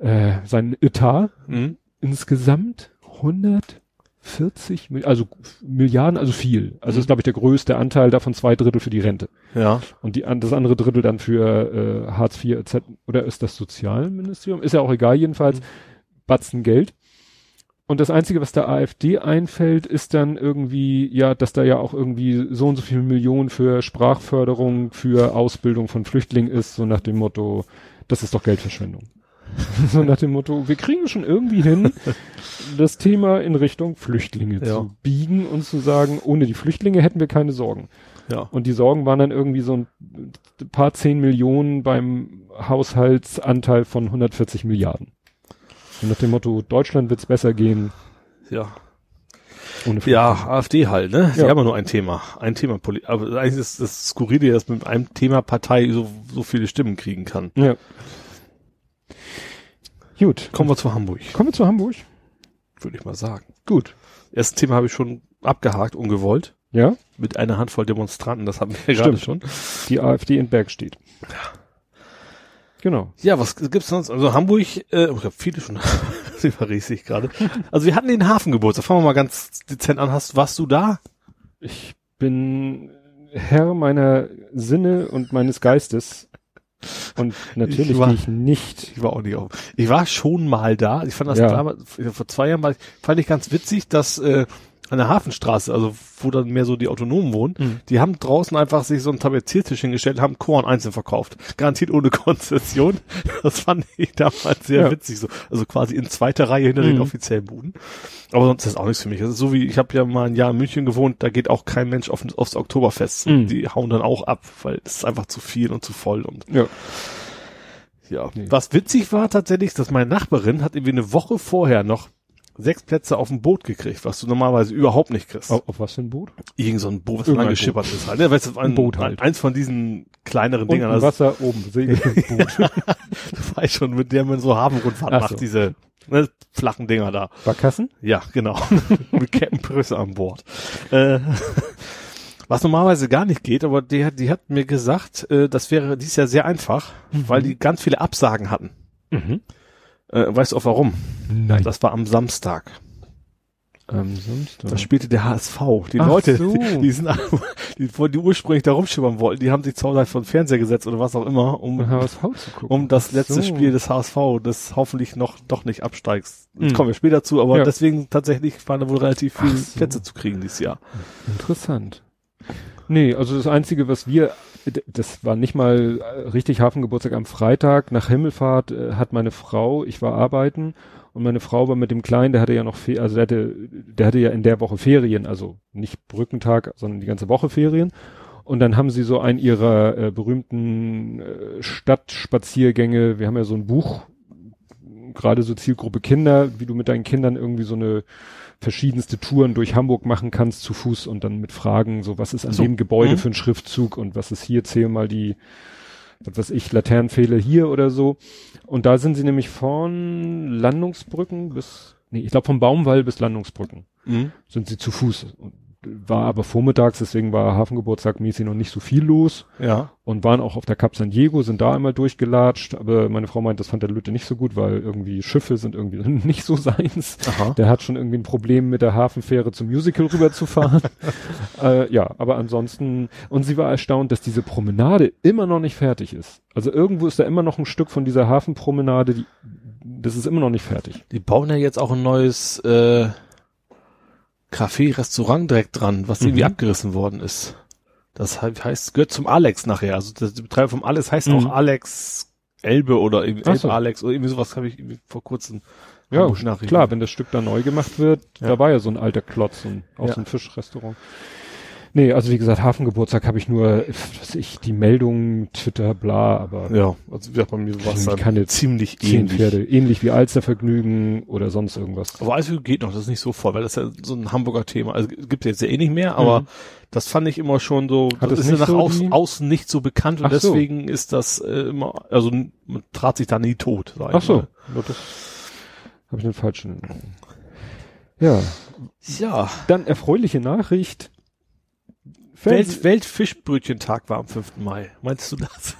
äh, äh, sein Etat. Mhm. Insgesamt 100 40, also Milliarden, also viel. Also mhm. ist, glaube ich, der größte Anteil davon zwei Drittel für die Rente. Ja. Und die, das andere Drittel dann für äh, Hartz IV etc. Oder ist das Sozialministerium? Ist ja auch egal, jedenfalls. Mhm. Batzen Geld. Und das Einzige, was der AfD einfällt, ist dann irgendwie, ja, dass da ja auch irgendwie so und so viele Millionen für Sprachförderung, für Ausbildung von Flüchtlingen ist, so nach dem Motto, das ist doch Geldverschwendung. so nach dem Motto, wir kriegen schon irgendwie hin, das Thema in Richtung Flüchtlinge Ja. zu biegen und zu sagen, ohne die Flüchtlinge hätten wir keine Sorgen. Ja. Und die Sorgen waren dann irgendwie so ein paar zehn Millionen beim Haushaltsanteil von 140 Milliarden. Und nach dem Motto, Deutschland wird's besser gehen Ja. Ja, AfD halt, ne? Die Ja. haben ja nur ein Thema. Ein Thema. Poli Aber eigentlich ist das Skurrile, dass mit einem Thema Partei so, so viele Stimmen kriegen kann. Ja. Gut. Kommen wir zu Hamburg, Kommen wir zu Hamburg. würde ich mal sagen. Gut. Erstes Thema habe ich schon abgehakt, ungewollt. Ja. Mit einer Handvoll Demonstranten, das haben wir ja gerade schon. Die AfD in Berg steht. Genau. Ja, was gibt's sonst? Also Hamburg, äh, ich habe viele schon überrede ich gerade. Also wir hatten den Hafengeburtstag. Fangen wir mal ganz dezent an. Hast, warst du da? Ich bin Herr meiner Sinne und meines Geistes. Und natürlich Ich war- ich nicht. Ich war auch nicht auf. Ich war schon mal da. Ich fand das Ja. damals, vor zwei Jahren ich, fand ich ganz witzig, dass äh, an der Hafenstraße, also wo dann mehr so die Autonomen wohnen, Mhm. die haben draußen einfach sich so einen Tapeziertisch hingestellt, haben Korn einzeln verkauft. Garantiert ohne Konzession. Das fand ich damals sehr Ja. witzig. So. Also quasi in zweiter Reihe hinter den Mhm. offiziellen Buden. Aber sonst ist das auch nichts für mich. Das ist so wie, ich habe ja mal ein Jahr in München gewohnt, da geht auch kein Mensch auf, aufs Oktoberfest. Mhm. Die hauen dann auch ab, weil es ist einfach zu viel und zu voll und Ja. ja. Nee. Was witzig war tatsächlich, dass meine Nachbarin hat irgendwie eine Woche vorher noch sechs Plätze auf dem Boot gekriegt, was du normalerweise überhaupt nicht kriegst. Auf, auf was für ein Boot? Irgend so ein Boot, was lang geschippert ist halt. Ne? Weißt du, ein, Ein Boot halt. Eins von diesen kleineren Dingern. Das Wasser oben. Segelboot. du weißt schon, mit der man so Hafenrundfahrt Ach macht, so. diese ne, flachen Dinger da. Barkassen? Ja, genau. mit Captain Prösse an Bord. Äh, was normalerweise gar nicht geht, aber die, hat- die hat mir gesagt, äh, das wäre dies Jahr sehr einfach, weil die ganz viele Absagen hatten. Mhm. Äh, weißt du auch warum? Nein. Das war am Samstag. am Samstag. Da spielte der HSV. Die Ach Leute, so. die, die sind, die, die ursprünglich da rumschimmern wollten, die haben sich zu Hause vor den Fernseher gesetzt oder was auch immer, um HSV zu gucken. um das letzte So. Spiel des HSV, das hoffentlich noch, doch nicht absteigst. Mhm. Kommen wir später zu, aber Ja. deswegen tatsächlich waren da wohl relativ viele so. Plätze zu kriegen dieses Jahr. Interessant. Nee, also das Einzige, was wir, das war nicht mal äh, richtig Hafengeburtstag am Freitag. Nach Himmelfahrt äh, hat meine Frau, ich war arbeiten und meine Frau war mit dem Kleinen, der hatte ja noch, also der hatte, der hatte ja in der Woche Ferien, also nicht Brückentag, sondern die ganze Woche Ferien. Und dann haben sie so einen ihrer äh, berühmten äh, Stadtspaziergänge, wir haben ja so ein Buch, gerade so Zielgruppe Kinder, wie du mit deinen Kindern irgendwie so eine verschiedenste Touren durch Hamburg machen kannst zu Fuß und dann mit Fragen, so was ist an So. dem Gebäude Mhm. für ein Schriftzug und was ist hier, zähl mal die, was weiß ich, Laternenpfähle hier oder so. Und da sind sie nämlich von Landungsbrücken bis, nee, ich glaube vom Baumwall bis Landungsbrücken sind sie zu Fuß. Und war aber vormittags, deswegen war Hafengeburtstag mäßig noch nicht so viel los Ja. und waren auch auf der Cap San Diego, sind da einmal durchgelatscht, aber meine Frau meint, das fand der Lütte nicht so gut, weil irgendwie Schiffe sind irgendwie nicht so seins. Aha. Der hat schon irgendwie ein Problem mit der Hafenfähre zum Musical rüberzufahren. äh, ja, aber ansonsten, und sie war erstaunt, dass diese Promenade immer noch nicht fertig ist. Also irgendwo ist da immer noch ein Stück von dieser Hafenpromenade, die, das ist immer noch nicht fertig. Die bauen ja jetzt auch ein neues äh, Café, Restaurant direkt dran, was irgendwie Mhm. abgerissen worden ist. Das heißt, gehört zum Alex nachher. Also der Betreiber vom Alex heißt Mhm. auch Alex Elbe oder irgendwie Elbe so. Alex oder irgendwie sowas habe ich irgendwie vor kurzem Ja, klar, wenn das Stück da neu gemacht wird, Ja. da war ja so ein alter Klotz, so ein, auch Ja. so ein Fischrestaurant. Nee, also wie gesagt, Hafengeburtstag habe ich nur, was ich, die Meldung, Twitter, bla, aber Ja, also wie gesagt, bei mir war es Ich dann kann jetzt ziemlich ähnlich. Pferde, ähnlich wie Alstervergnügen oder sonst irgendwas. Aber Eishockey geht noch, das ist nicht so voll, weil das ist ja so ein Hamburger Thema. Also gibt jetzt ja eh nicht mehr, aber Mhm. das fand ich immer schon so, Hat das es ist ja nach so außen, außen nicht so bekannt und Ach so. deswegen ist das äh, immer, also man trat sich da nie tot, sag ich Ach so, mal. ja, das habe ich den falschen. Ja, Ja, dann erfreuliche Nachricht. Welt, Weltfischbrötchentag war am 5. Mai. Meinst du das?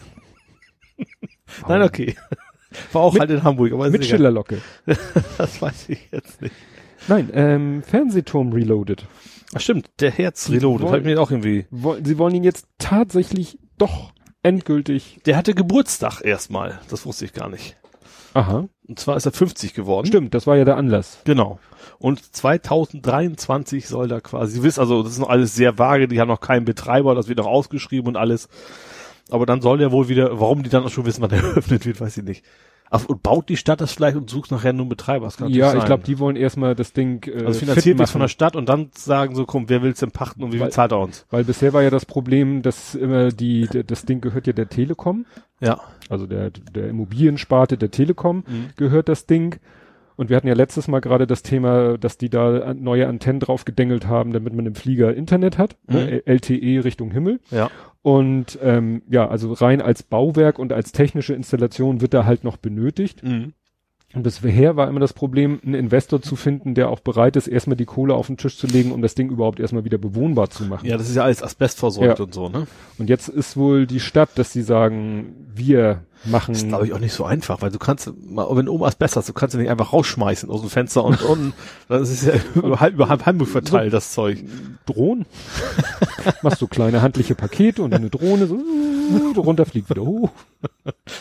Nein, okay. War auch Mit- halt in Hamburg, aber mit. Schillerlocke. das weiß ich jetzt nicht. Nein, ähm, Fernsehturm Reloaded. Ach stimmt, der Herz Reloaded, wollen- hat mir auch irgendwie. Woll- Sie wollen ihn jetzt tatsächlich doch endgültig. Der hatte Geburtstag erstmal, das wusste ich gar nicht. Aha, Und zwar ist er 50 geworden. stimmt, das war ja der Anlass. Genau. Und 2023 soll da quasi, Sie wissen, also das ist noch alles sehr vage, die haben noch keinen Betreiber, das wird noch ausgeschrieben und alles. Aber dann soll der wohl wieder, warum die dann auch schon wissen, wann der eröffnet wird, weiß ich nicht. Ach, und baut die Stadt das vielleicht und sucht nachher nur einen Betreiber? Das kann Ja, ich glaube, die wollen erstmal das Ding äh, Also finanziert wird von der Stadt und dann sagen so, komm, wer will's denn pachten und wie Weil- viel zahlt er uns? weil bisher war ja das Problem, dass immer die, das Ding gehört ja der Telekom, Ja. also der, der Immobiliensparte der Telekom Mhm. gehört das Ding. Und wir hatten ja letztes Mal gerade das Thema, dass die da neue Antennen drauf gedengelt haben, damit man im Flieger Internet hat, ne? LTE Richtung Himmel. Ja. Und ähm, ja, also rein als Bauwerk und als technische Installation wird da halt noch benötigt. Mhm. Und bisher war immer das Problem, einen Investor zu finden, der auch bereit ist, erstmal die Kohle auf den Tisch zu legen, um das Ding überhaupt erstmal wieder bewohnbar zu machen. Ja, das ist ja alles asbestversorgt Ja. und so, ne? Und jetzt ist wohl die Stadt, dass sie sagen, wir machen. Das ist, glaube ich, auch nicht so einfach, weil du kannst, mal, wenn oben Asbest hast, du kannst ja nicht einfach rausschmeißen aus dem Fenster und unten, das ist ja über halb, über Hamburg verteilt, das Zeug. Drohnen. Machst du kleine handliche Pakete und eine Drohne so runter fliegt wieder hoch.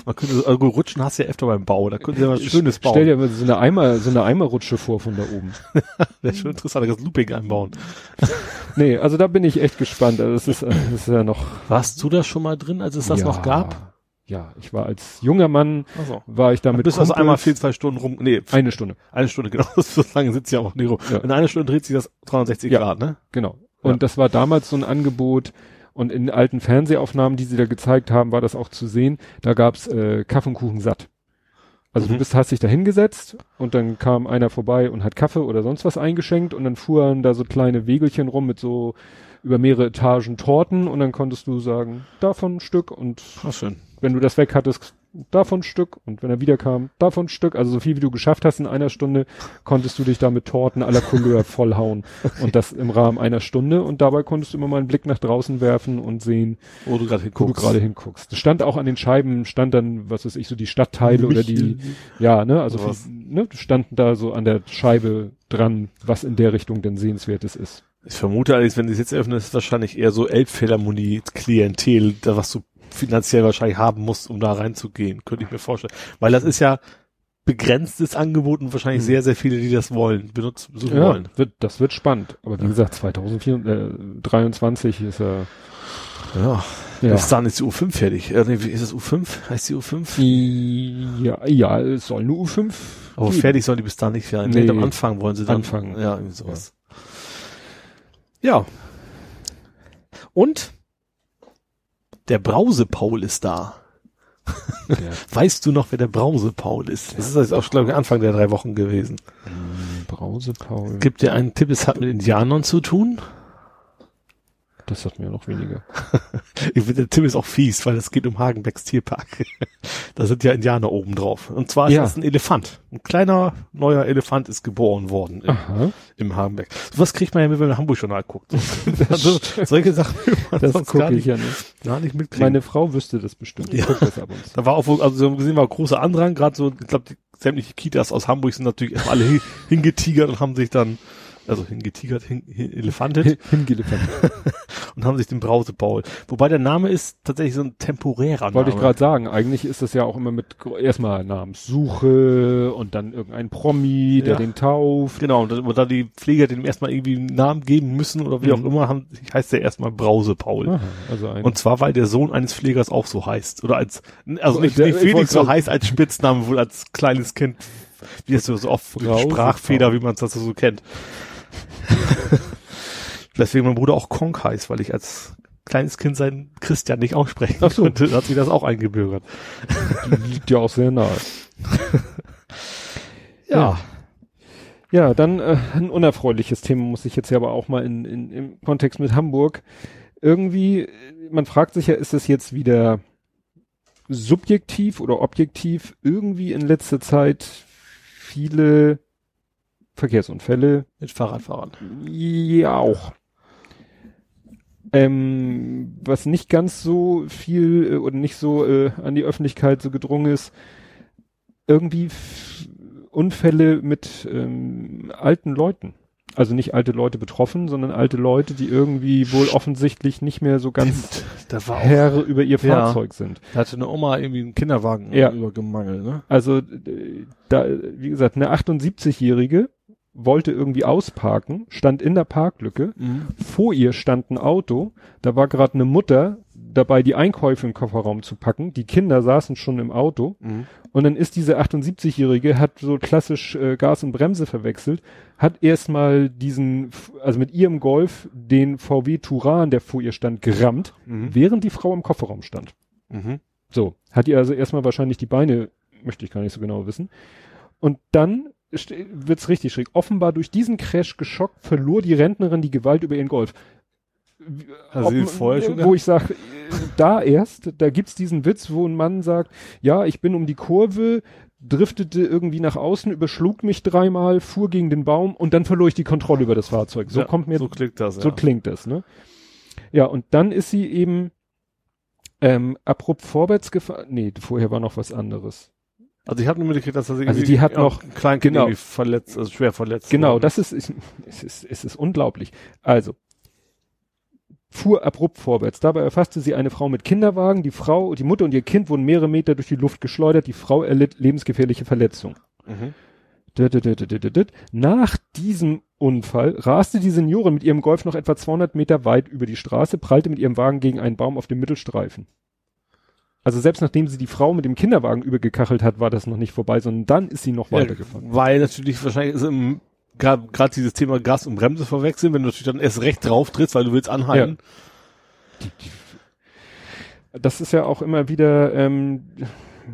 Man könnte, so- also rutschen hast du ja öfter beim Bau, da könnte ja was Schönes bauen. Stell dir mal so eine Eimer, so eine Eimerrutsche vor von da oben. Wäre schon interessant, das Looping einbauen. Nee, also da bin ich echt gespannt. Also das ist, das ist ja noch. Warst du da schon mal drin, als es das ja, noch gab? Ja, ich war als junger Mann, Also. war ich da mit Bist also Kumpels- einmal vier, zwei Stunden rum, nee, eine Stunde. eine Stunde, genau, so lange sitzt ja auch nicht rum. Ja. In einer Stunde dreht sich das 360 Ja. Grad, ne? Genau. Und Ja. das war damals so ein Angebot. Und in alten Fernsehaufnahmen, die sie da gezeigt haben, war das auch zu sehen. Da gab's äh, Kaffee und Kuchen satt. Also Mhm. du bist, hast dich da hingesetzt und dann kam einer vorbei und hat Kaffee oder sonst was eingeschenkt und dann fuhren da so kleine Wegelchen rum mit so über mehrere Etagen Torten und dann konntest du sagen, davon ein Stück und Ach, schön. Wenn du das weg hattest, davon ein Stück und wenn er wiederkam, davon ein Stück. Also so viel wie du geschafft hast in einer Stunde, konntest du dich da mit Torten aller Couleur vollhauen. Und das im Rahmen einer Stunde und dabei konntest du immer mal einen Blick nach draußen werfen und sehen, Wo du gerade wo du hinguckst. hinguckst. Es stand auch an den Scheiben, stand dann, was weiß ich, so die Stadtteile oder die, ja, ne, also viel, ne, standen da so an der Scheibe dran, was in der Richtung denn sehenswertes ist. Ich vermute allerdings, wenn die es jetzt eröffnen, ist es wahrscheinlich eher so Elbphilharmonie-Klientel, da was du finanziell wahrscheinlich haben musst, um da reinzugehen. Könnte ich mir vorstellen. Weil das ist ja begrenztes Angebot und wahrscheinlich Mhm. sehr, sehr viele, die das wollen, benutzen, besuchen Ja, wollen. wird, das wird spannend. Aber wie gesagt, 2023 ist ja, Ja. ja. Bis dann ist die U5 fertig. Äh, nee, ist das U5? Heißt die U5? Ja, ja, es soll nur U5. Aber geben. fertig sollen die bis dann nicht sein. Nee. Am Anfang wollen sie dann. Anfangen. Ja, irgendwie sowas. Ja. Und der Brause-Paul ist da. Ja. Weißt du noch, wer der Brause-Paul ist? Das ist jetzt auch, glaube ich, Anfang der drei Wochen gewesen. Brause Paul. Gibt dir einen Tipp, es hat mit Indianern zu tun? Das hat mir noch weniger. Der Tipp ist auch fies, weil es geht um Hagenbecks Tierpark. da sind ja Indianer oben drauf. Und zwar ist Ja. das ein Elefant. Ein kleiner, neuer Elefant ist geboren worden im, Aha. im Hagenbeck. Was kriegt man ja mit, wenn man Hamburg-Journal guckt? also, solche Sachen Das gucke ich nicht, ja nicht. gar nicht mitkriegen. Meine Frau wüsste das bestimmt. Ja. das da war auch, wohl- also Sie haben gesehen, war großer Andrang, gerade so, ich glaube, die sämtliche Kitas aus Hamburg sind natürlich alle hin- hingetigert und haben sich dann also hingetigert, hin, hin, Elefantet. Hingelefant. und haben sich den Brausepaul. Wobei der Name ist tatsächlich so ein temporärer Wollte Name. ich gerade sagen, eigentlich ist das ja auch immer mit erstmal Namenssuche und dann irgendein Promi, der Ja. den tauft. Genau, und da, und die Pfleger dem erstmal irgendwie einen Namen geben müssen oder wie auch Mhm. immer, haben, heißt der erstmal Brausepaul. Aha, also Und zwar, weil der Sohn eines Pflegers auch so heißt. Oder als, also nicht, Der- nicht wollte so heißt als Spitzname, wohl als kleines Kind, wie es so, oft Brause Sprachfeder, wie man es das so kennt. Deswegen mein Bruder auch Konk heißt, weil ich als kleines Kind seinen Christian nicht aussprechen Ach so. konnte, hat sich das auch eingebürgert. liegt ja auch sehr nahe. Ja. Ja, dann äh, ein unerfreuliches Thema muss ich jetzt ja aber auch mal in, in, im Kontext mit Hamburg. Irgendwie, man fragt sich ja, ist es jetzt wieder subjektiv oder objektiv irgendwie in letzter Zeit viele Verkehrsunfälle Mit Fahrradfahrern. Ja, auch. Ähm, was nicht ganz so viel äh, oder nicht so äh, an die Öffentlichkeit so gedrungen ist, irgendwie Unfälle mit ähm, alten Leuten. Also nicht alte Leute betroffen, sondern alte Leute, die irgendwie wohl offensichtlich nicht mehr so ganz Da war auch, Herr über ihr Ja. Fahrzeug sind. da hatte eine Oma irgendwie einen Kinderwagen Ja. übergemangelt, ne? Also da, wie gesagt, eine 78-Jährige wollte irgendwie ausparken, stand in der Parklücke, vor ihr stand ein Auto, da war gerade eine Mutter dabei, die Einkäufe im Kofferraum zu packen, die Kinder saßen schon im Auto Mhm. und dann ist diese 78-Jährige, hat so klassisch äh, Gas und Bremse verwechselt, hat erstmal diesen, also mit ihrem Golf den VW Turan, der vor ihr stand, gerammt, Mhm. während die Frau im Kofferraum stand. Mhm. So, hat ihr also erstmal wahrscheinlich die Beine, möchte ich gar nicht so genau wissen. Und dann wird's richtig schräg. Offenbar durch diesen Crash geschockt verlor die Rentnerin die Gewalt über ihren Golf. Vorher schon Wo ich sage, da erst, da gibt's diesen Witz, wo ein Mann sagt, ja, ich bin um die Kurve, driftete irgendwie nach außen, überschlug mich dreimal, fuhr gegen den Baum und dann verlor ich die Kontrolle über das Fahrzeug. So Ja, kommt mir so klingt das, so ja. klingt das, ne? Ja, und dann ist sie eben ähm, abrupt vorwärts gefahren. Nee, vorher war noch was anderes. Also ich habe nur mitgekriegt, dass er sich Also die hat noch- ein Kleinkind genau. verletzt, also schwer verletzt. Genau, wurde. das ist, ist, es ist, es ist unglaublich. Also, fuhr abrupt vorwärts. Dabei erfasste sie eine Frau mit Kinderwagen. Die Frau, die Mutter und ihr Kind wurden mehrere Meter durch die Luft geschleudert. Die Frau erlitt lebensgefährliche Verletzung. Mhm. Nach diesem Unfall raste die Seniorin mit ihrem Golf noch etwa 200 Meter weit über die Straße, prallte mit ihrem Wagen gegen einen Baum auf dem Mittelstreifen. Also selbst nachdem sie die Frau mit dem Kinderwagen übergekachelt hat, war das noch nicht vorbei, sondern dann ist sie noch Ja, weitergefahren. weil natürlich wahrscheinlich ist im gerade dieses Thema Gas und Bremse verwechseln, wenn du natürlich dann erst recht drauf trittst, weil du willst anhalten. Das ist ja auch immer wieder ähm,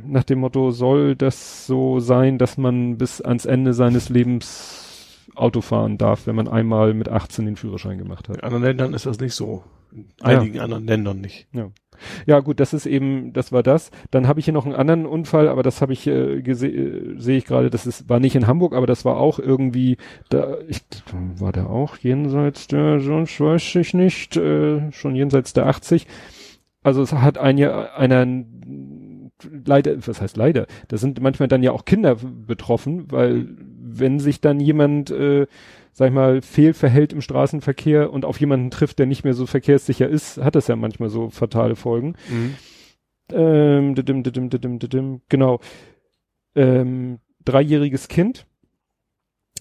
nach dem Motto, soll das so sein, dass man bis ans Ende seines Lebens Auto fahren darf, wenn man einmal mit 18 den Führerschein gemacht hat. In anderen Ländern ist das nicht so. In Ja. einigen anderen Ländern nicht. Ja gut, das ist eben, das war das. Dann habe ich hier noch einen anderen Unfall, aber das habe ich äh, gese- äh, sehe ich gerade, das ist war nicht in Hamburg, aber das war auch irgendwie da ich war der auch jenseits der sonst weiß ich nicht, äh, schon jenseits der 80. Also es hat ein einer leider, was heißt leider, da sind manchmal dann ja auch Kinder betroffen, weil wenn sich dann jemand äh, sag ich mal, fehlverhält im Straßenverkehr und auf jemanden trifft, der nicht mehr so verkehrssicher ist, hat das ja manchmal so fatale Folgen. Ähm, didim, didim, didim, didim, genau. Ähm, dreijähriges Kind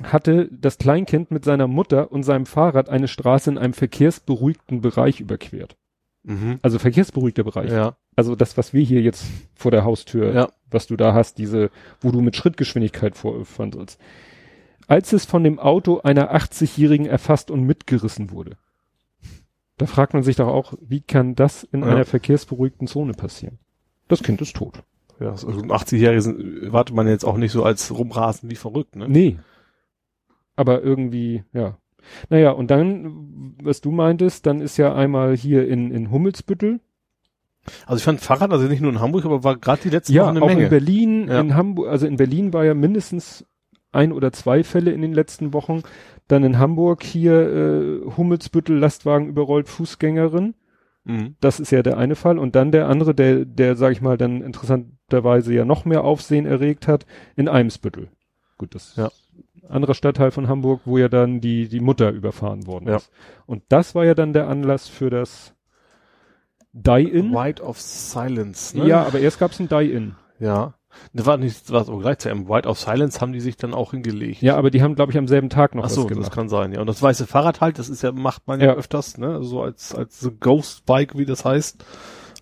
hatte das Kleinkind mit seiner Mutter und seinem Fahrrad eine Straße in einem verkehrsberuhigten Bereich überquert. Mhm. Also verkehrsberuhigter Bereich. Ja. Also das, was wir hier jetzt vor der Haustür, Ja. was du da hast, diese, wo du mit Schrittgeschwindigkeit vorfahren sollst. Als es von dem Auto einer 80-Jährigen erfasst und mitgerissen wurde. Da fragt man sich doch auch, wie kann das in Ja. einer verkehrsberuhigten Zone passieren? Das Kind ist tot. Ja, so ein 80-Jährigen erwartet man jetzt auch nicht so als rumrasen wie verrückt, ne? Nee. Aber irgendwie, ja. Naja, und dann, was du meintest, dann ist ja einmal hier in, in Hummelsbüttel. Also ich fand Fahrrad, also nicht nur in Hamburg, aber war gerade die letzte Ja, Woche eine auch Menge. in Berlin, Ja. in Hamburg, also in Berlin war ja mindestens ein oder zwei Fälle in den letzten Wochen. Dann in Hamburg hier äh, Hummelsbüttel, Lastwagen überrollt, Fußgängerin. Mhm. Das ist ja der eine Fall. Und dann der andere, der, der, sag ich mal, dann interessanterweise ja noch mehr Aufsehen erregt hat, in Eimsbüttel. Gut, das Ja. anderer Stadtteil von Hamburg, wo ja dann die, die Mutter überfahren worden Ja. ist. Und das war ja dann der Anlass für das Die-In. White of Silence, ne? Ja, aber erst gab es ein Die-In. Ja. Das war nicht, das war aber gleich zu einem White of Silence haben die sich dann auch hingelegt. Ja, aber die haben, glaube ich, am selben Tag noch Ach so, was das gemacht. kann sein, ja. Und das weiße Fahrrad halt, das ist ja, macht man ja, Ja. öfters, ne? So als, als so Ghost Bike, wie das heißt.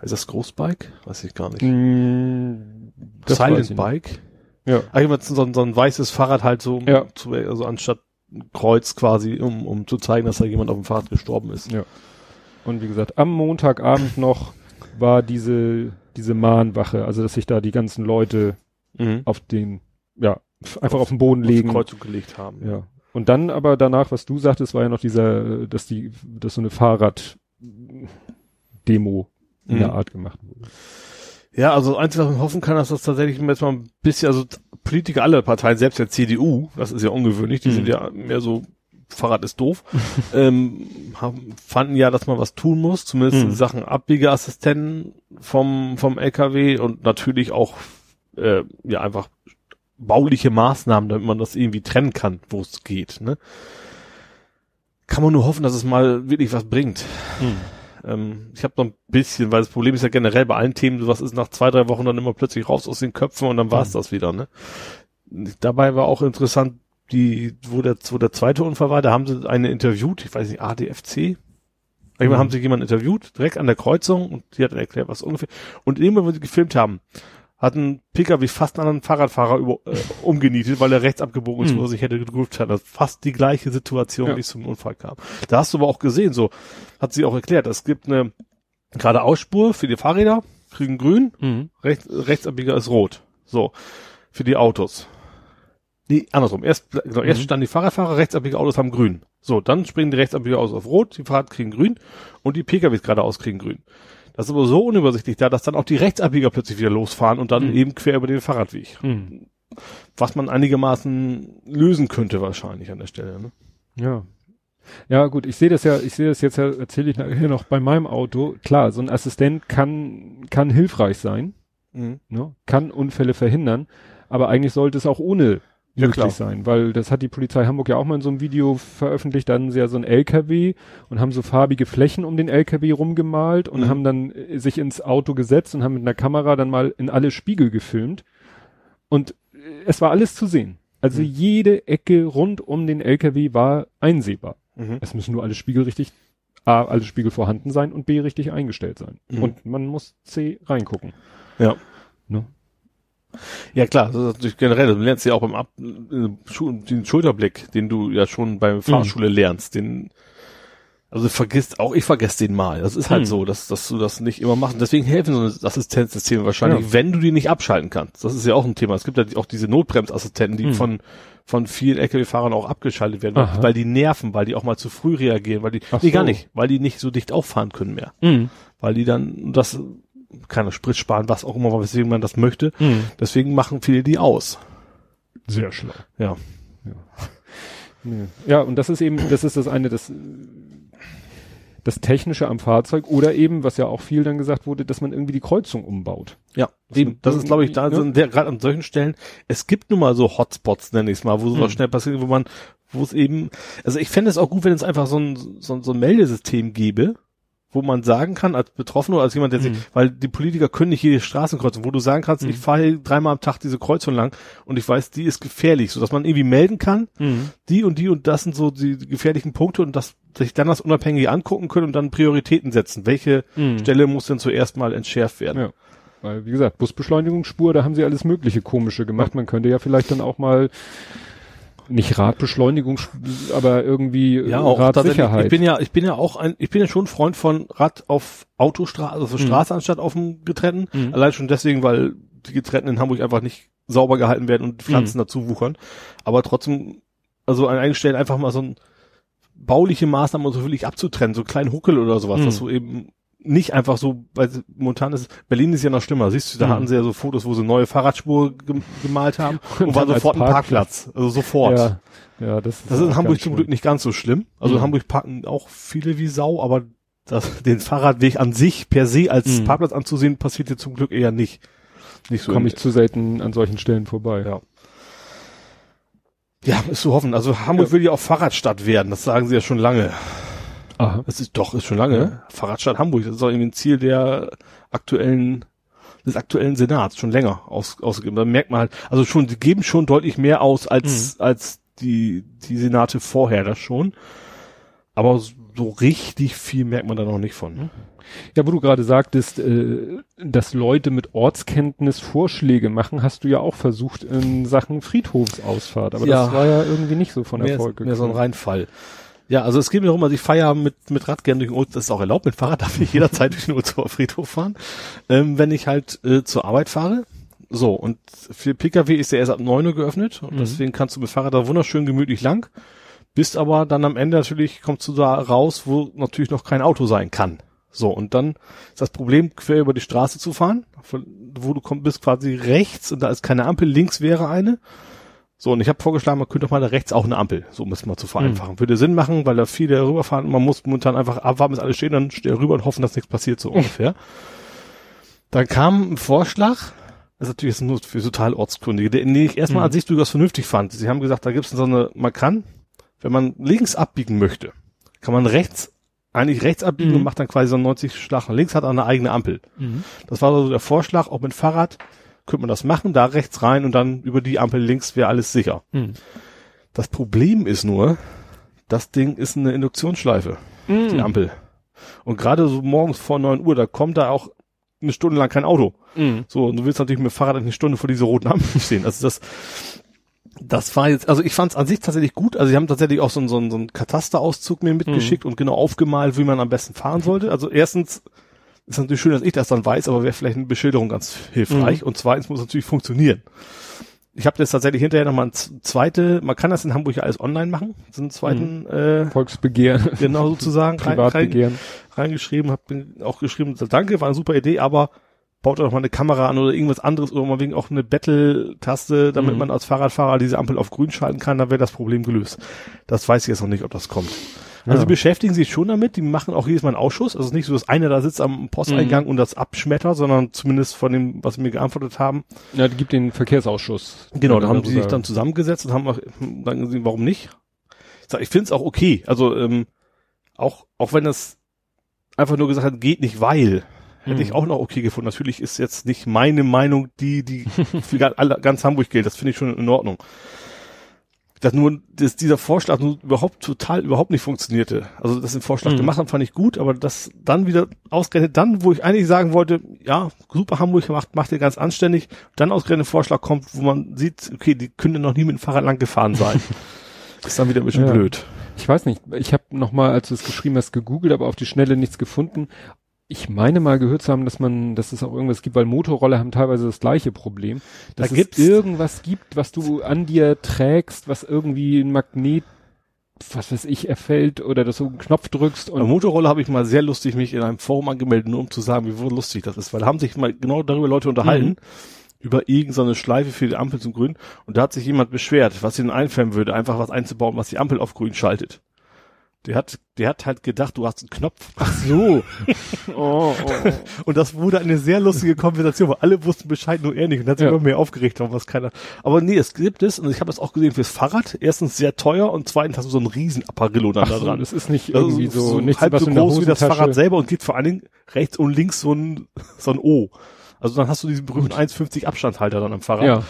Ist das Ghost Bike? Weiß ich gar nicht. Mm, das Silent. Bike? Ja. Eigentlich so, ein- so ein weißes Fahrrad halt so, Ja. zu, also anstatt ein Kreuz quasi, um, um zu zeigen, dass da jemand auf dem Fahrrad gestorben ist. Ja. Und wie gesagt, am Montagabend noch war diese, diese Mahnwache, also dass sich da die ganzen Leute Mhm. auf den, ja, einfach auf, den Boden legen. Kreuz gelegt haben. Ja. Und dann aber danach, was du sagtest, war ja noch dieser, dass die, dass so eine Fahrrad-Demo in Mhm. der Art gemacht wurde. Ja, also das Einzige, was man hoffen kann, dass das tatsächlich jetzt mal ein bisschen, also Politiker aller Parteien, selbst der CDU, das ist ja ungewöhnlich, die Mhm. sind ja mehr so, Fahrrad ist doof, ähm, haben, fanden ja, dass man was tun muss, zumindest in Mhm. Sachen Abbiegeassistenten vom, vom LKW und natürlich auch, äh, ja, einfach bauliche Maßnahmen, damit man das irgendwie trennen kann, wo es geht, ne? Kann man nur hoffen, dass es mal wirklich was bringt. Ähm, ich habe noch ein bisschen, weil das Problem ist ja generell bei allen Themen, sowas ist nach zwei, drei Wochen dann immer plötzlich raus aus den Köpfen und dann war es das wieder, ne? Dabei war auch interessant, die, wo der, wo der zweite Unfall war, da haben sie eine interviewt, ich weiß nicht, ADFC? Irgendwann Mhm. haben sie jemanden interviewt, direkt an der Kreuzung und die hat dann erklärt, was ungefähr. Und immer, wo sie gefilmt haben, hat ein Pkw fast einen anderen Fahrradfahrer über, äh, umgenietet, weil er rechts abgebogen ist, Mhm. wo er sich hätte gedrückt hat. Das ist fast die gleiche Situation, Ja. wie es zum Unfall kam. Da hast du aber auch gesehen, so, hat sie auch erklärt, es gibt eine geradeausspur für die Fahrräder, kriegen grün, Mhm. rechts, rechtsabbieger ist rot. So. Für die Autos. Nee, andersrum. Erst, genau, erst Mhm. standen die Fahrradfahrer, rechtsabbieger Autos haben grün. So, dann springen die rechtsabbieger Autos auf rot, die Fahrrad kriegen grün und die PKWs geradeaus kriegen grün. Das ist aber so unübersichtlich da, dass dann auch die rechtsabbieger plötzlich wieder losfahren und dann Mhm. eben quer über den Fahrradweg. Mhm. Was man einigermaßen lösen könnte wahrscheinlich an der Stelle. Ne? Ja. Ja, gut, ich sehe das ja, ich sehe das jetzt ja, erzähle ich nachher noch bei meinem Auto. Klar, so ein Assistent kann, kann hilfreich sein, Mhm. ne? kann Unfälle verhindern, aber eigentlich sollte es auch ohne Ja, möglich klar. sein, weil das hat die Polizei Hamburg ja auch mal in so einem Video veröffentlicht, da hatten sie ja so ein LKW und haben so farbige Flächen um den LKW rumgemalt und Mhm. haben dann äh, sich ins Auto gesetzt und haben mit einer Kamera dann mal in alle Spiegel gefilmt und äh, es war alles zu sehen. Also Mhm. jede Ecke rund um den LKW war einsehbar. Mhm. Es müssen nur alle Spiegel richtig, A, alle Spiegel vorhanden sein und B, richtig eingestellt sein. Mhm. Und man muss C reingucken. Ja. Ne? Ja klar, das ist natürlich generell, du lernst ja auch beim Ab äh, den Schulterblick, den du ja schon bei Fahrschule lernst, den also du vergisst, auch ich vergesse den mal. Das ist halt Hm. so, dass, dass du das nicht immer machst. Und Deswegen helfen so Assistenzsysteme wahrscheinlich, Ja. wenn du die nicht abschalten kannst. Das ist ja auch ein Thema. Es gibt ja auch diese Notbremsassistenten, die Hm. von von vielen LKW-Fahrern auch abgeschaltet werden, weil, Aha. weil die nerven, weil die auch mal zu früh reagieren, weil die, Ach nee, gar so. nicht, weil die nicht so dicht auffahren können mehr. Mhm. Weil die dann das, keine Sprit sparen, was auch immer, weswegen man das möchte. Mhm. Deswegen machen viele die aus. Sehr schlau. Ja. Nee. Ja, und das ist eben, das ist das eine, das, das Technische am Fahrzeug oder eben, was ja auch viel dann gesagt wurde, dass man irgendwie die Kreuzung umbaut. Ja, Das eben. Das ist, glaube ich, da irgendwie, sind gerade an solchen Stellen. Es gibt nun mal so Hotspots, nenne ich es mal, wo sowas Hm. schnell passiert, wo man, wo es eben, also ich fände es auch gut, wenn es einfach so ein, so, so ein Meldesystem gäbe, wo man sagen kann, als Betroffener oder als jemand, der sich, Hm. weil die Politiker können nicht jede Straßenkreuzung, wo du sagen kannst, Hm. ich fahre dreimal am Tag diese Kreuzung lang und ich weiß, die ist gefährlich, so dass man irgendwie melden kann, Mhm. die und die und das sind so die gefährlichen Punkte und das sich dann das unabhängig angucken können und dann Prioritäten setzen. Welche Mhm. Stelle muss denn zuerst mal entschärft werden? Ja. Weil, wie gesagt, Busbeschleunigungsspur, da haben sie alles mögliche komische gemacht. Man könnte ja vielleicht dann auch mal nicht Radbeschleunigung, aber irgendwie äh, Ja, auch. Radsicherheit. Ich bin ja, ich bin ja auch ein, ich bin ja schon Freund von Rad auf Autostraße, also Mhm. Straße anstatt auf dem getrennten. Mhm. Allein schon deswegen, weil die getrennten in Hamburg einfach nicht sauber gehalten werden und die Pflanzen Mhm. dazu wuchern. Aber trotzdem, also an einigen Stellen einfach mal so ein bauliche Maßnahmen so wirklich abzutrennen, so einen kleinen Huckel oder sowas, Mhm. dass du eben nicht einfach so, weil momentan ist, Berlin ist ja noch schlimmer, siehst du, da Mhm. hatten sie ja so Fotos, wo sie neue Fahrradspur gem gemalt haben und, Und war sofort ein Parkplatz. Parkplatz, also sofort. Ja, ja, das ist, Das ist in Hamburg zum schlimm. Glück nicht ganz so schlimm. Also in Mhm. Hamburg parken auch viele wie Sau, aber das, den Fahrradweg an sich per se als Mhm. Parkplatz anzusehen, passiert hier zum Glück eher nicht. Nicht so. Komme in- ich zu selten an solchen Stellen vorbei. Ja. Ja, ist zu hoffen. Also Hamburg Ja. will ja auch Fahrradstadt werden, das sagen sie ja schon lange. Aha. Das ist doch, ist schon lange. Ja. Fahrradstadt Hamburg, das ist auch irgendwie ein Ziel der aktuellen, des aktuellen Senats, schon länger aus, ausgegeben. Da merkt man halt, also schon, die geben schon deutlich mehr aus als, als die, die Senate vorher das schon. Aber so richtig viel merkt man da noch nicht von. Ne? Ja, wo du gerade sagtest, äh, dass Leute mit Ortskenntnis Vorschläge machen, hast du ja auch versucht in Sachen Friedhofsausfahrt. Aber Ja. das war ja irgendwie nicht so von mehr, Erfolg mehr so ein. Reinfall. Ja, also es geht mir darum, also ich fahre ja mit, mit Rad gerne durch den Old, das ist auch erlaubt, mit Fahrrad darf ich jederzeit durch den Oldesloher Friedhof fahren, ähm, wenn ich halt äh, zur Arbeit fahre. So, und für Pkw ist der erst ab 9 Uhr geöffnet und Mhm. deswegen kannst du mit Fahrrad da wunderschön gemütlich lang, bist aber dann am Ende natürlich, kommst du da raus, wo natürlich noch kein Auto sein kann. So, und dann ist das Problem, quer über die Straße zu fahren, wo du kommst, bist quasi rechts und da ist keine Ampel, links wäre eine. So, und ich habe vorgeschlagen, man könnte doch mal da rechts auch eine Ampel, so um es mal zu vereinfachen. Würde Sinn machen, weil da viele rüberfahren und man muss momentan einfach abwarten, bis alle stehen, dann stehe rüber und hoffen, dass nichts passiert, so ungefähr. Dann kam ein Vorschlag, das ist natürlich nur für total Ortskundige, den ich erstmal Mhm. an sich durchaus vernünftig fand. Sie haben gesagt, da gibt es so eine, man kann, wenn man links abbiegen möchte, kann man rechts, eigentlich rechts abbiegen Mhm. und macht dann quasi so einen 90 Schlag nach links, hat eine eigene Ampel. Mhm. Das war so der Vorschlag, auch mit Fahrrad könnte man das machen, da rechts rein und dann über die Ampel links wäre alles sicher. Mhm. Das Problem ist nur, das Ding ist eine Induktionsschleife, Mhm. die Ampel. Und gerade so morgens vor neun Uhr, da kommt da auch eine Stunde lang kein Auto. Mhm. So, und du willst natürlich mit dem Fahrrad eine Stunde vor dieser roten Ampel stehen. Also das, das war jetzt, also ich fand es an sich tatsächlich gut. Also sie haben tatsächlich auch so, einen- so, einen- so einen Katasterauszug mir mitgeschickt und genau aufgemalt, wie man am besten fahren sollte. Also erstens ist natürlich schön, dass ich das dann weiß, aber wäre vielleicht eine Beschilderung ganz hilfreich. Und zweitens muss es natürlich funktionieren. Ich habe jetzt tatsächlich hinterher nochmal ein zweite, man kann das in Hamburg ja alles online machen, so einen zweiten, äh, Volksbegehren, genau sozusagen, rein, rein, Privatbegehren. reingeschrieben, habe auch geschrieben, danke, war eine super Idee, aber baut doch mal eine Kamera an oder irgendwas anderes oder mal wegen auch eine Battle-Taste, damit Mhm. man als Fahrradfahrer diese Ampel auf grün schalten kann, dann wäre das Problem gelöst. Das weiß ich jetzt noch nicht, ob das kommt. Also Ja. sie beschäftigen sich schon damit, die machen auch jedes Mal einen Ausschuss. Also es ist nicht so, dass einer da sitzt am Posteingang Mhm. und das abschmettert, sondern zumindest von dem, was sie mir geantwortet haben. Ja, die gibt den Verkehrsausschuss. Genau, da haben sie sich darüber- dann zusammengesetzt und haben auch, dann gesehen, warum nicht. Ich, sag, ich finde es auch okay. Also ähm, auch auch wenn das einfach nur gesagt hat, geht nicht, weil hätte Mhm. ich auch noch okay gefunden. Natürlich ist jetzt nicht meine Meinung, die die für alle, ganz Hamburg gilt. Das finde ich schon in Ordnung. Dass nur dass dieser Vorschlag nur überhaupt total überhaupt nicht funktionierte. Also dass den Vorschlag Mhm. gemacht haben, fand ich gut, aber das dann wieder ausgerechnet dann, wo ich eigentlich sagen wollte, ja, super Hamburg macht macht ihr ganz anständig, dann ausgerechnet ein Vorschlag kommt, wo man sieht, okay, die können noch nie mit dem Fahrrad lang gefahren sein. ist dann wieder ein bisschen Ja. blöd. Ich weiß nicht, ich habe nochmal, als du es geschrieben hast, gegoogelt, aber auf die Schnelle nichts gefunden. Ich meine mal gehört zu haben, dass man, dass es auch irgendwas gibt, weil Motorroller haben teilweise das gleiche Problem. Dass Da es gibt's- irgendwas gibt, was du an dir trägst, was irgendwie ein Magnet, was weiß ich, erfällt oder dass du einen Knopf drückst Bei und Motorroller habe ich mal sehr lustig mich in einem Forum angemeldet, nur um zu sagen, wie lustig das ist, weil da haben sich mal genau darüber Leute unterhalten, Mhm. über irgendeine Schleife für die Ampel zum Grün und da hat sich jemand beschwert, was ihnen einfallen würde, einfach was einzubauen, was die Ampel auf Grün schaltet. Der hat, der hat halt gedacht, du hast einen Knopf. ach so. oh, oh, oh. Und das wurde eine sehr lustige Konversation, weil alle wussten Bescheid, nur er nicht. Und hat sich Ja. immer mehr aufgeregt, warum was keiner. Aber nee, es gibt es, und ich habe es auch gesehen fürs Fahrrad. Erstens sehr teuer und zweitens hast du so einen riesen Apparillo dann Ach da so, dran. das ist nicht Also irgendwie so, nichts, halb was so groß wie das Fahrrad selber und geht vor allen Dingen rechts und links so ein, so ein O. Also dann hast du diesen berühmten 1,50 Abstandhalter dann am Fahrrad. Ja.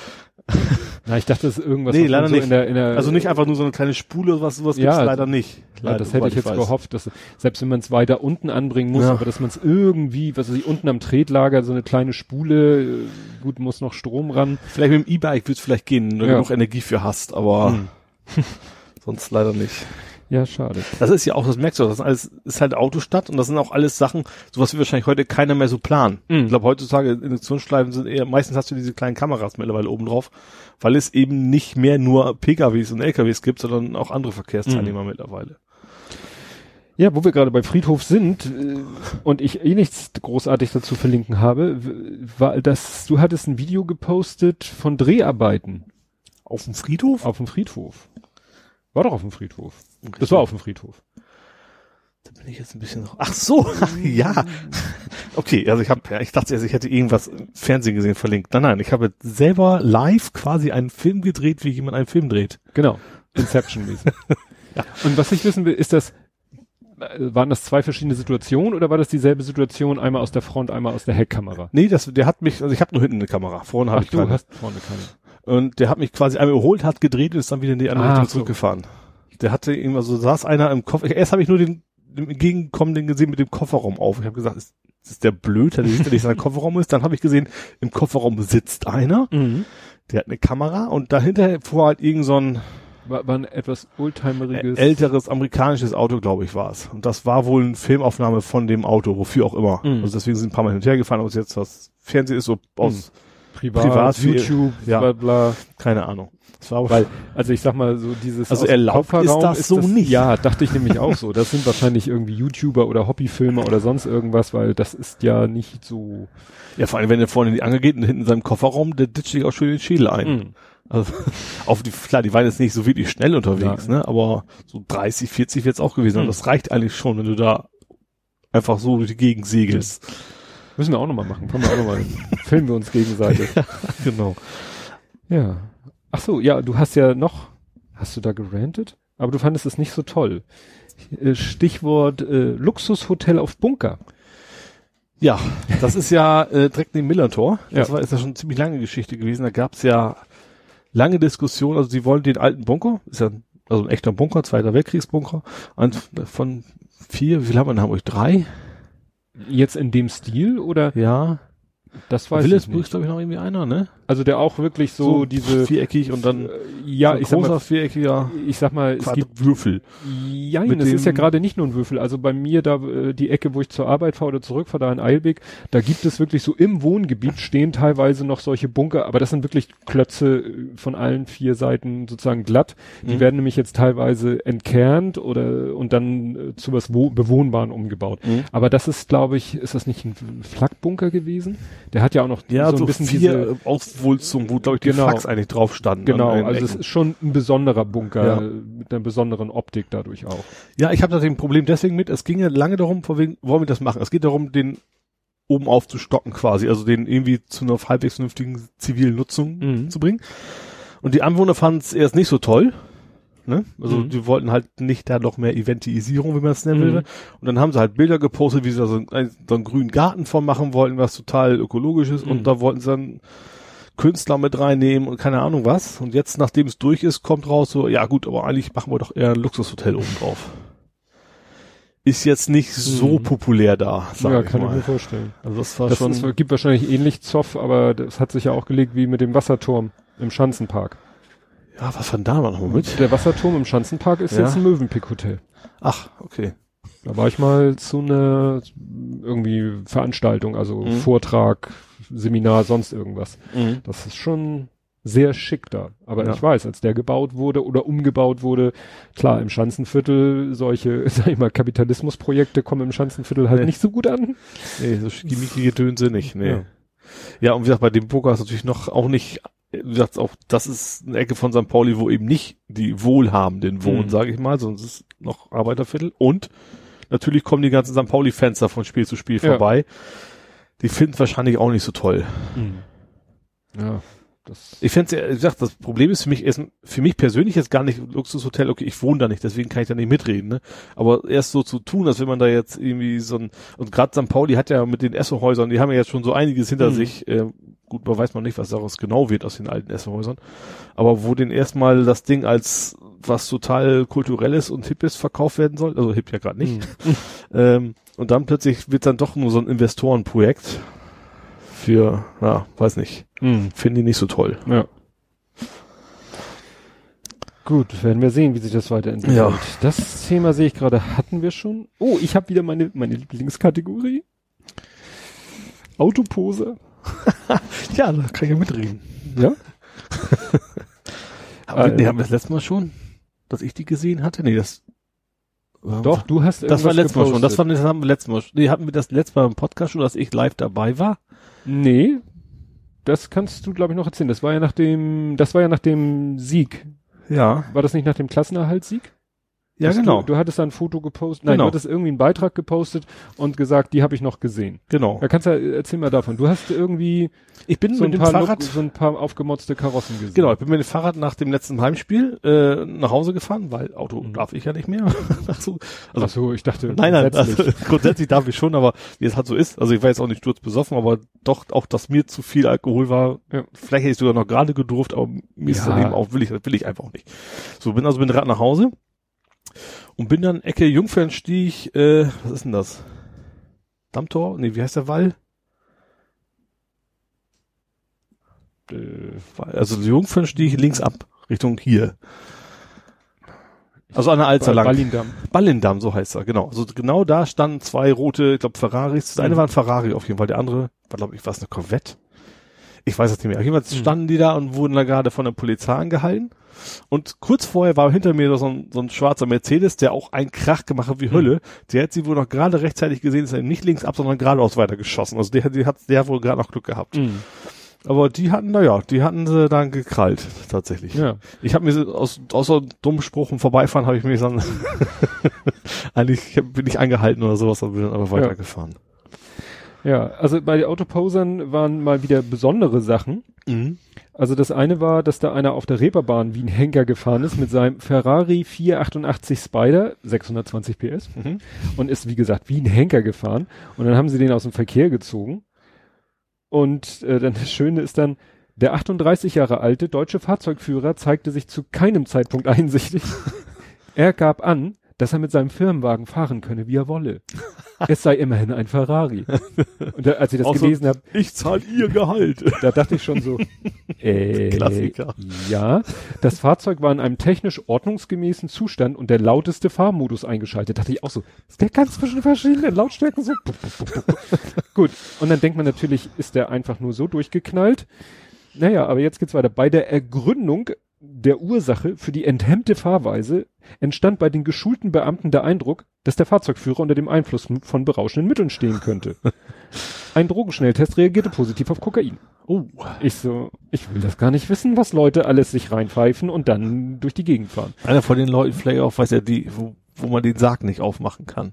Na, ich dachte, das ist irgendwas. Nee, leider so nicht. In der, in der, Also nicht einfach nur so eine kleine Spule oder was, sowas Ja, gibt's leider nicht. Ja, Leider, das hätte ich jetzt weiß. gehofft, dass selbst wenn man es weiter unten anbringen muss, Ja. aber dass man es irgendwie, was weiß ich, unten am Tretlager so eine kleine Spule, äh, gut, muss noch Strom ran. Vielleicht mit dem E-Bike wird's vielleicht gehen, wenn du Ja. genug Energie für hast, aber Hm. sonst leider nicht. Ja, schade. Das ist ja auch, das merkst du, das ist alles, ist halt Autostadt und das sind auch alles Sachen, sowas wird wahrscheinlich heute keiner mehr so planen. Mhm. Ich glaube, heutzutage Induktionsschleifen sind eher, meistens hast du diese kleinen Kameras mittlerweile oben drauf, weil es eben nicht mehr nur PKWs und LKWs gibt, sondern auch andere Verkehrsteilnehmer Mhm. mittlerweile. Ja, wo wir gerade bei Friedhof sind äh, und ich eh nichts großartig dazu verlinken habe, war das, du hattest ein Video gepostet von Dreharbeiten Auf dem Friedhof? auf dem Friedhof. War doch auf dem Friedhof. Das war auf dem Friedhof. Da bin ich jetzt ein bisschen, ach so, ja. Okay, also ich habe, ja, ich dachte erst, ich hätte irgendwas im Fernsehen gesehen verlinkt. Nein, nein, ich habe selber live quasi einen Film gedreht, wie jemand einen Film dreht. Genau. Inception-mäßig. ja. Und was ich wissen will, ist das, äh, waren das zwei verschiedene Situationen oder war das dieselbe Situation, einmal aus der Front, einmal aus der Heckkamera? Nee, das, der hat mich, also ich habe nur hinten eine Kamera, vorne habe ich du keine. hast vorne keine. Und der hat mich quasi einmal überholt, hat gedreht und ist dann wieder in die andere Ah, Richtung so. zurückgefahren. Der hatte irgendwas, so saß einer im Koffer. Erst habe ich nur den, den entgegenkommenden gesehen mit dem Kofferraum auf. Ich habe gesagt, ist, ist der blöd, der sieht ja nicht, dass ein Kofferraum ist. Dann habe ich gesehen, im Kofferraum sitzt einer, Mhm. der hat eine Kamera und dahinter fuhr halt irgend so ein War, war ein etwas oldtimeriges. älteres amerikanisches Auto, glaube ich, war es. Und das war wohl eine Filmaufnahme von dem Auto, wofür auch immer. Mhm. Also deswegen sind ein paar Mal hin und her gefahren, ob es jetzt was Fernsehen ist, so aus, privat, privat, YouTube, ja. bla bla. keine Ahnung. Das war Weil, also ich sag mal so dieses Also erlaubt ist das so nicht. Ja, dachte ich nämlich auch so. Das sind wahrscheinlich irgendwie YouTuber oder Hobbyfilmer oder sonst irgendwas, weil das ist ja nicht so. Ja, vor allem, wenn er vorne in die Angel geht und hinten in seinem Kofferraum, der ditcht sich auch schön den Schädel ein. Mhm. Also, auf die, klar, die waren jetzt nicht so wirklich schnell unterwegs, Ja. ne, aber so 30, 40 wird's auch gewesen. Mhm. Und das reicht eigentlich schon, wenn du da einfach so durch die Gegend segelst. Müssen wir auch nochmal machen. Können wir auch nochmal. filmen wir uns gegenseitig. genau. Ja. Ach so, ja, du hast ja noch, hast du da gerantet? Aber du fandest es nicht so toll. Äh, Stichwort äh, Luxushotel auf Bunker. Ja, das ist ja äh, direkt neben Millantor. Das Ja. war ist ja schon eine ziemlich lange Geschichte gewesen. Da gab's ja lange Diskussionen. Also sie wollen den alten Bunker, ist ja ein- also ein echter Bunker, Zweiter Weltkriegsbunker, und von vier, wie viel haben wir in Hamburg? Drei? Jetzt in dem Stil oder? Ja. Das weiß ich Willesburg ist, nicht. glaube ich, noch irgendwie einer, ne? Also der auch wirklich so, diese, viereckig und dann äh, ja, so ich sag großer mal, viereckiger ich sag mal, es gibt Würfel. Ja, es ist ja gerade nicht nur ein Würfel. Also bei mir da äh, die Ecke, wo ich zur Arbeit fahre oder zurückfahre, da in Eilbek, da gibt es wirklich so im Wohngebiet stehen teilweise noch solche Bunker, aber das sind wirklich Klötze äh, von allen vier Seiten sozusagen glatt. Die Mhm. werden nämlich jetzt teilweise entkernt oder und dann zu was wo Bewohnbaren umgebaut. Mhm. Aber das ist, glaube ich, ist das nicht ein Flakbunker gewesen? Der hat ja auch noch Ja, so ein bisschen vier diese Auswulzungen, wo, glaube ich, die Genau. Flachs eigentlich drauf standen. Genau, also es ist schon ein besonderer Bunker Ja. mit einer besonderen Optik dadurch auch. Ja, ich habe da ein Problem deswegen mit. Es ging ja lange darum, vor wegen, wollen wir das machen? Es geht darum, den oben aufzustocken quasi, also den irgendwie zu einer halbwegs vernünftigen zivilen Nutzung Mhm. zu bringen. Und die Anwohner fanden es erst nicht so toll. Ne? Also Mhm. die wollten halt nicht da noch mehr Eventisierung, wie man es nennen Mhm. will. Und dann haben sie halt Bilder gepostet, wie sie da so einen, so einen grünen Garten von machen wollten, was total ökologisch ist. Mhm. Und da wollten sie dann Künstler mit reinnehmen und keine Ahnung was. Und jetzt, nachdem es durch ist, kommt raus so, ja gut, aber eigentlich machen wir doch eher ein Luxushotel oben drauf. Ist jetzt nicht so Mhm. populär da, sag ja, ich kann ich mal. mir vorstellen. Also das war Das schon, ist, gibt wahrscheinlich ähnlich Zoff, aber das hat sich ja auch gelegt wie mit dem Wasserturm im Schanzenpark. ja, was war denn da noch mit? Der Wasserturm im Schanzenpark ist Ja. jetzt ein Möwenpick-Hotel. Ach, okay. Da war ich mal zu einer irgendwie Veranstaltung, also Mhm. Vortrag, Seminar, sonst irgendwas. Mhm. Das ist schon sehr schick da. Aber Ja. ich weiß, als der gebaut wurde oder umgebaut wurde, klar, im Schanzenviertel solche, sag ich mal, Kapitalismusprojekte kommen im Schanzenviertel halt Nee. nicht so gut an. Nee, so schickimicki Gedönse nicht, nee. Ja. Ja. und wie gesagt, bei dem Poker ist natürlich noch auch nicht, wie gesagt, auch, das ist eine Ecke von St. Pauli, wo eben nicht die Wohlhabenden wohnen, Mhm. sage ich mal, es ist noch Arbeiterviertel. Und natürlich kommen die ganzen St. Pauli-Fans da von Spiel zu Spiel Ja. vorbei. Die finden es wahrscheinlich auch nicht so toll. Ja, das. Ich fände wie gesagt, das Problem ist für mich erst, für mich persönlich jetzt gar nicht Luxushotel, okay, ich wohne da nicht, deswegen kann ich da nicht mitreden, ne? Aber erst so zu tun, als wenn man da jetzt irgendwie so ein, und gerade St. Pauli hat ja mit den Essohäusern, die haben ja jetzt schon so einiges hinter Mhm. sich, äh, gut, man weiß man nicht, was daraus genau wird aus den alten Essohäusern, aber wo denn erstmal das Ding als was total kulturelles und hippes verkauft werden soll, also hip ja gerade nicht, Mhm. ähm, und dann plötzlich wird dann doch nur so ein Investorenprojekt für, ja, weiß nicht, Mhm. finde ich nicht so toll. Ja. Gut, werden wir sehen, wie sich das weiterentwickelt. Ja. Das Thema sehe ich gerade, hatten wir schon. Oh, ich habe wieder meine, meine Lieblingskategorie. Autopose. Ja, da kann ich ja mitreden. Ja? Aber Äh, nee, haben wir das letzte Mal schon, dass ich die gesehen hatte? Nee, das Doch, du hast Das war letztes Mal schon. Das, war, das haben wir letztes Mal schon. Nee, hatten wir das letzte Mal im Podcast schon, dass ich live dabei war? Nee, das kannst du, glaube ich, noch erzählen. Das war ja nach dem, das war ja nach dem Sieg. Ja. War das nicht nach dem Klassenerhaltssieg? Ja, genau. Du, du hattest da ein Foto gepostet, nein, Genau. du hattest irgendwie einen Beitrag gepostet und gesagt, die habe ich noch gesehen. Genau. Da kannst du, ja- erzähl mal davon. Du hast irgendwie Ich bin so ein, mit dem paar Fahrrad, Look, so ein paar aufgemotzte Karossen gesehen. genau, ich bin mit dem Fahrrad nach dem letzten Heimspiel äh, nach Hause gefahren, weil Auto Mhm. darf ich ja nicht mehr. Ach so. Also, Ach so, ich dachte, Nein, nein, grundsätzlich. also, grundsätzlich darf ich schon, aber wie es halt so ist, also ich war jetzt auch nicht sturzbesoffen, aber doch auch, dass mir zu viel Alkohol war, Ja. vielleicht hätte ich sogar noch gerade gedurft, aber mir ist Ja. dann eben auch, will ich, will ich einfach auch nicht. So, bin also mit dem Rad nach Hause und bin dann Ecke Jungfernstieg, äh, was ist denn das? Dammtor? Nee, wie heißt der Wall? Äh, also Jungfernstieg links ab, Richtung hier. Also an der Alster lang. Ballindamm. Ballindamm, so heißt er, genau. Also genau da standen zwei rote, ich glaube Ferraris. Das eine Mhm. war ein Ferrari auf jeden Fall, der andere war, glaube ich, was eine Corvette. Ich weiß es nicht mehr. Auf jeden Fall Mhm. standen die da und wurden da gerade von der Polizei angehalten. Und kurz vorher war hinter mir so ein, so ein schwarzer Mercedes, der auch einen Krach gemacht hat wie Hölle. Der hat sie wohl noch gerade rechtzeitig gesehen, ist nicht links ab, sondern geradeaus weitergeschossen. Also der, hat- der hat, der hat wohl gerade noch Glück gehabt. Mhm. Aber die hatten, naja, die hatten sie dann gekrallt, tatsächlich. Ja. Ich habe mir so aus, außer dummen Spruch und Vorbeifahren habe ich mich dann eigentlich hab- bin ich angehalten oder sowas, aber bin dann aber weitergefahren. Ja, also bei Autoposern waren mal wieder besondere Sachen. Mhm. Also das eine war, dass da einer auf der Reeperbahn wie ein Henker gefahren ist mit seinem Ferrari 488 Spider, 620 PS, Mhm. und ist wie gesagt wie ein Henker gefahren. Und dann haben sie den aus dem Verkehr gezogen. Und äh, dann das Schöne ist dann, der 38 Jahre alte deutsche Fahrzeugführer zeigte sich zu keinem Zeitpunkt einsichtig. er gab an, dass er mit seinem Firmenwagen fahren könne, wie er wolle. es sei immerhin ein Ferrari. Und da, als ich das so- gelesen habe, Ich zahle ihr Gehalt. da dachte ich schon so, äh, Klassiker. ja, das Fahrzeug war in einem technisch ordnungsgemäßen Zustand und der lauteste Fahrmodus eingeschaltet. Dachte ich auch so, der kann zwischen verschiedenen Lautstärken so. Gut, und dann denkt man natürlich, ist der einfach nur so durchgeknallt. Naja, aber jetzt geht's weiter. Bei der Ergründung der Ursache für die enthemmte Fahrweise entstand bei den geschulten Beamten der Eindruck, dass der Fahrzeugführer unter dem Einfluss von berauschenden Mitteln stehen könnte. Ein Drogenschnelltest reagierte positiv auf Kokain. Oh. Ich so, ich will das gar nicht wissen, was Leute alles sich reinpfeifen und dann durch die Gegend fahren. Einer von den Leuten vielleicht auch, weiß ja, die, wo, wo man den Sarg nicht aufmachen kann.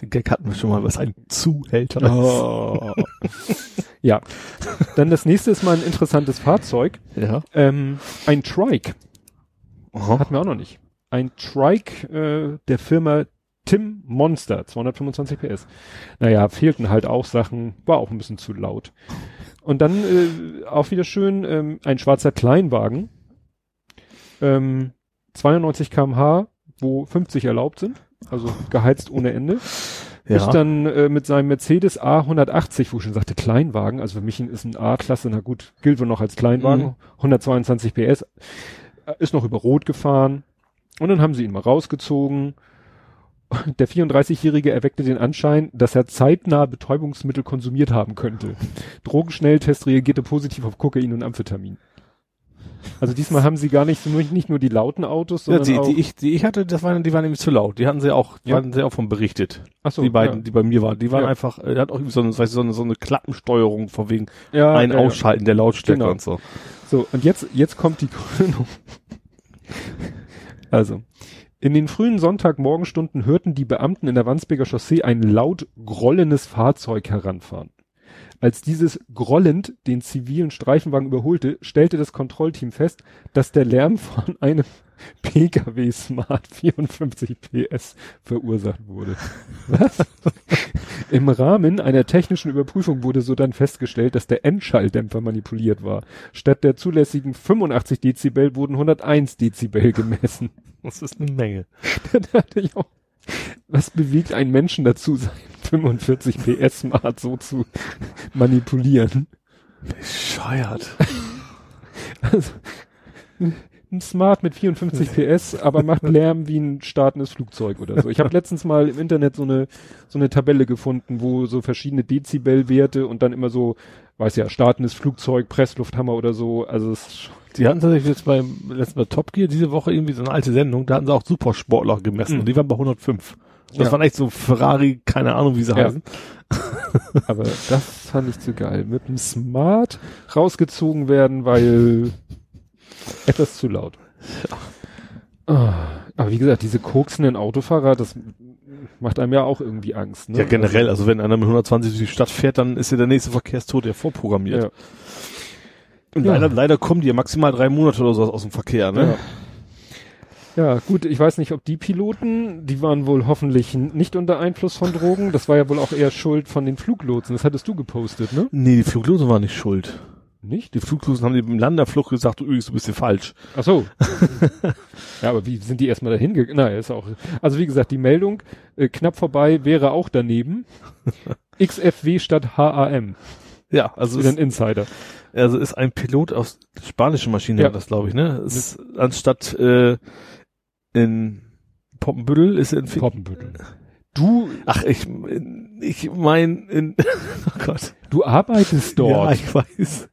Den Gag hatten wir schon mal, was ein Zuhälter Oh. ja. Dann das nächste ist mal ein interessantes Fahrzeug. ist. Ja. Ähm, ein Trike. Aha. Hatten wir auch noch nicht. Ein Trike äh, der Firma Tim Monster, 225 PS. Naja, fehlten halt auch Sachen, war auch ein bisschen zu laut. Und dann äh, auch wieder schön, ähm, ein schwarzer Kleinwagen, ähm, 92 kmh, wo 50 erlaubt sind, also geheizt ohne Ende. Ja. Ist dann äh, mit seinem Mercedes A180, wo ich schon sagte Kleinwagen, also für mich ist ein A-Klasse, na gut, gilt wohl noch als Kleinwagen, Mhm. 122 PS, äh, ist noch über Rot gefahren und dann haben sie ihn mal rausgezogen. Der 34-Jährige erweckte den Anschein, dass er zeitnah Betäubungsmittel konsumiert haben könnte. Drogenschnelltest reagierte positiv auf Kokain und Amphetamin. Also diesmal haben sie gar nicht, nur, nicht nur die lauten Autos, Ja, sondern die, auch, die, ich, die ich hatte, das waren, die waren nämlich zu laut. Die hatten sie auch, die Ja. hatten sie auch von berichtet. ach so, die beiden, ja. die bei mir waren. Die waren Ja. einfach, äh, der hat auch irgendwie so eine, weißt so eine, so eine Klappensteuerung von wegen ja, ein ja, ja. Ausschalten der Lautstärke Genau. und so. So, und jetzt, jetzt kommt die Krönung. Also, in den frühen Sonntagmorgenstunden hörten die Beamten in der Wandsbeker Chaussee ein laut grollendes Fahrzeug heranfahren. Als dieses grollend den zivilen Streifenwagen überholte, stellte das Kontrollteam fest, dass der Lärm von einem PKW Smart 54 PS verursacht wurde. Was? Im Rahmen einer technischen Überprüfung wurde so dann festgestellt, dass der Endschalldämpfer manipuliert war. Statt der zulässigen 85 Dezibel wurden 101 Dezibel gemessen. Das ist eine Menge. Da dachte ich auch, was bewegt einen Menschen dazu, sein 45 PS Smart so zu manipulieren? Bescheuert. Also, ein Smart mit 54 PS, aber macht Lärm wie ein startendes Flugzeug oder so. Ich habe letztens mal im Internet so eine so eine Tabelle gefunden, wo so verschiedene Dezibelwerte und dann immer so, weiß ja, startendes Flugzeug, Presslufthammer oder so. Also es ist schon- Die hatten tatsächlich jetzt beim letzten Mal Top Gear diese Woche irgendwie so eine alte Sendung, da hatten sie auch Supersportler gemessen Mhm. und die waren bei 105. Das Ja. waren echt so Ferrari, keine Ahnung, wie sie Ja. heißen. aber das fand ich zu geil. Mit dem Smart rausgezogen werden, weil etwas zu laut. Ah, aber wie gesagt, diese koksenden Autofahrer, das macht einem ja auch irgendwie Angst. Ne? Ja, generell, also wenn einer mit 120 durch die Stadt fährt, dann ist ja der nächste Verkehrstod ja vorprogrammiert. Ja. Und Ja. leider, leider kommen die ja maximal drei Monate oder so aus dem Verkehr, ne? Ja, gut, ich weiß nicht, ob die Piloten, die waren wohl hoffentlich nicht unter Einfluss von Drogen. Das war ja wohl auch eher Schuld von den Fluglotsen. Das hattest du gepostet, ne? Nee, die Fluglosen waren nicht schuld. Nicht? Die Fluglosen haben im Landerflug gesagt, du übrigens, du bist hier falsch. Ach so. ja, aber wie sind die erstmal dahin gegangen? Naja, ist auch. Also wie gesagt, die Meldung äh, knapp vorbei wäre auch daneben. XFW statt HAM. Ja, also Wieder ein ist, Insider. also ist ein Pilot aus spanischer Maschine, Ja. das glaube ich, ne? Es Ist, anstatt äh, in Poppenbüttel ist er in Fink Poppenbüttel. Du, Ach, ich, ich mein, in, oh Gott. du arbeitest Ja, dort. ich weiß.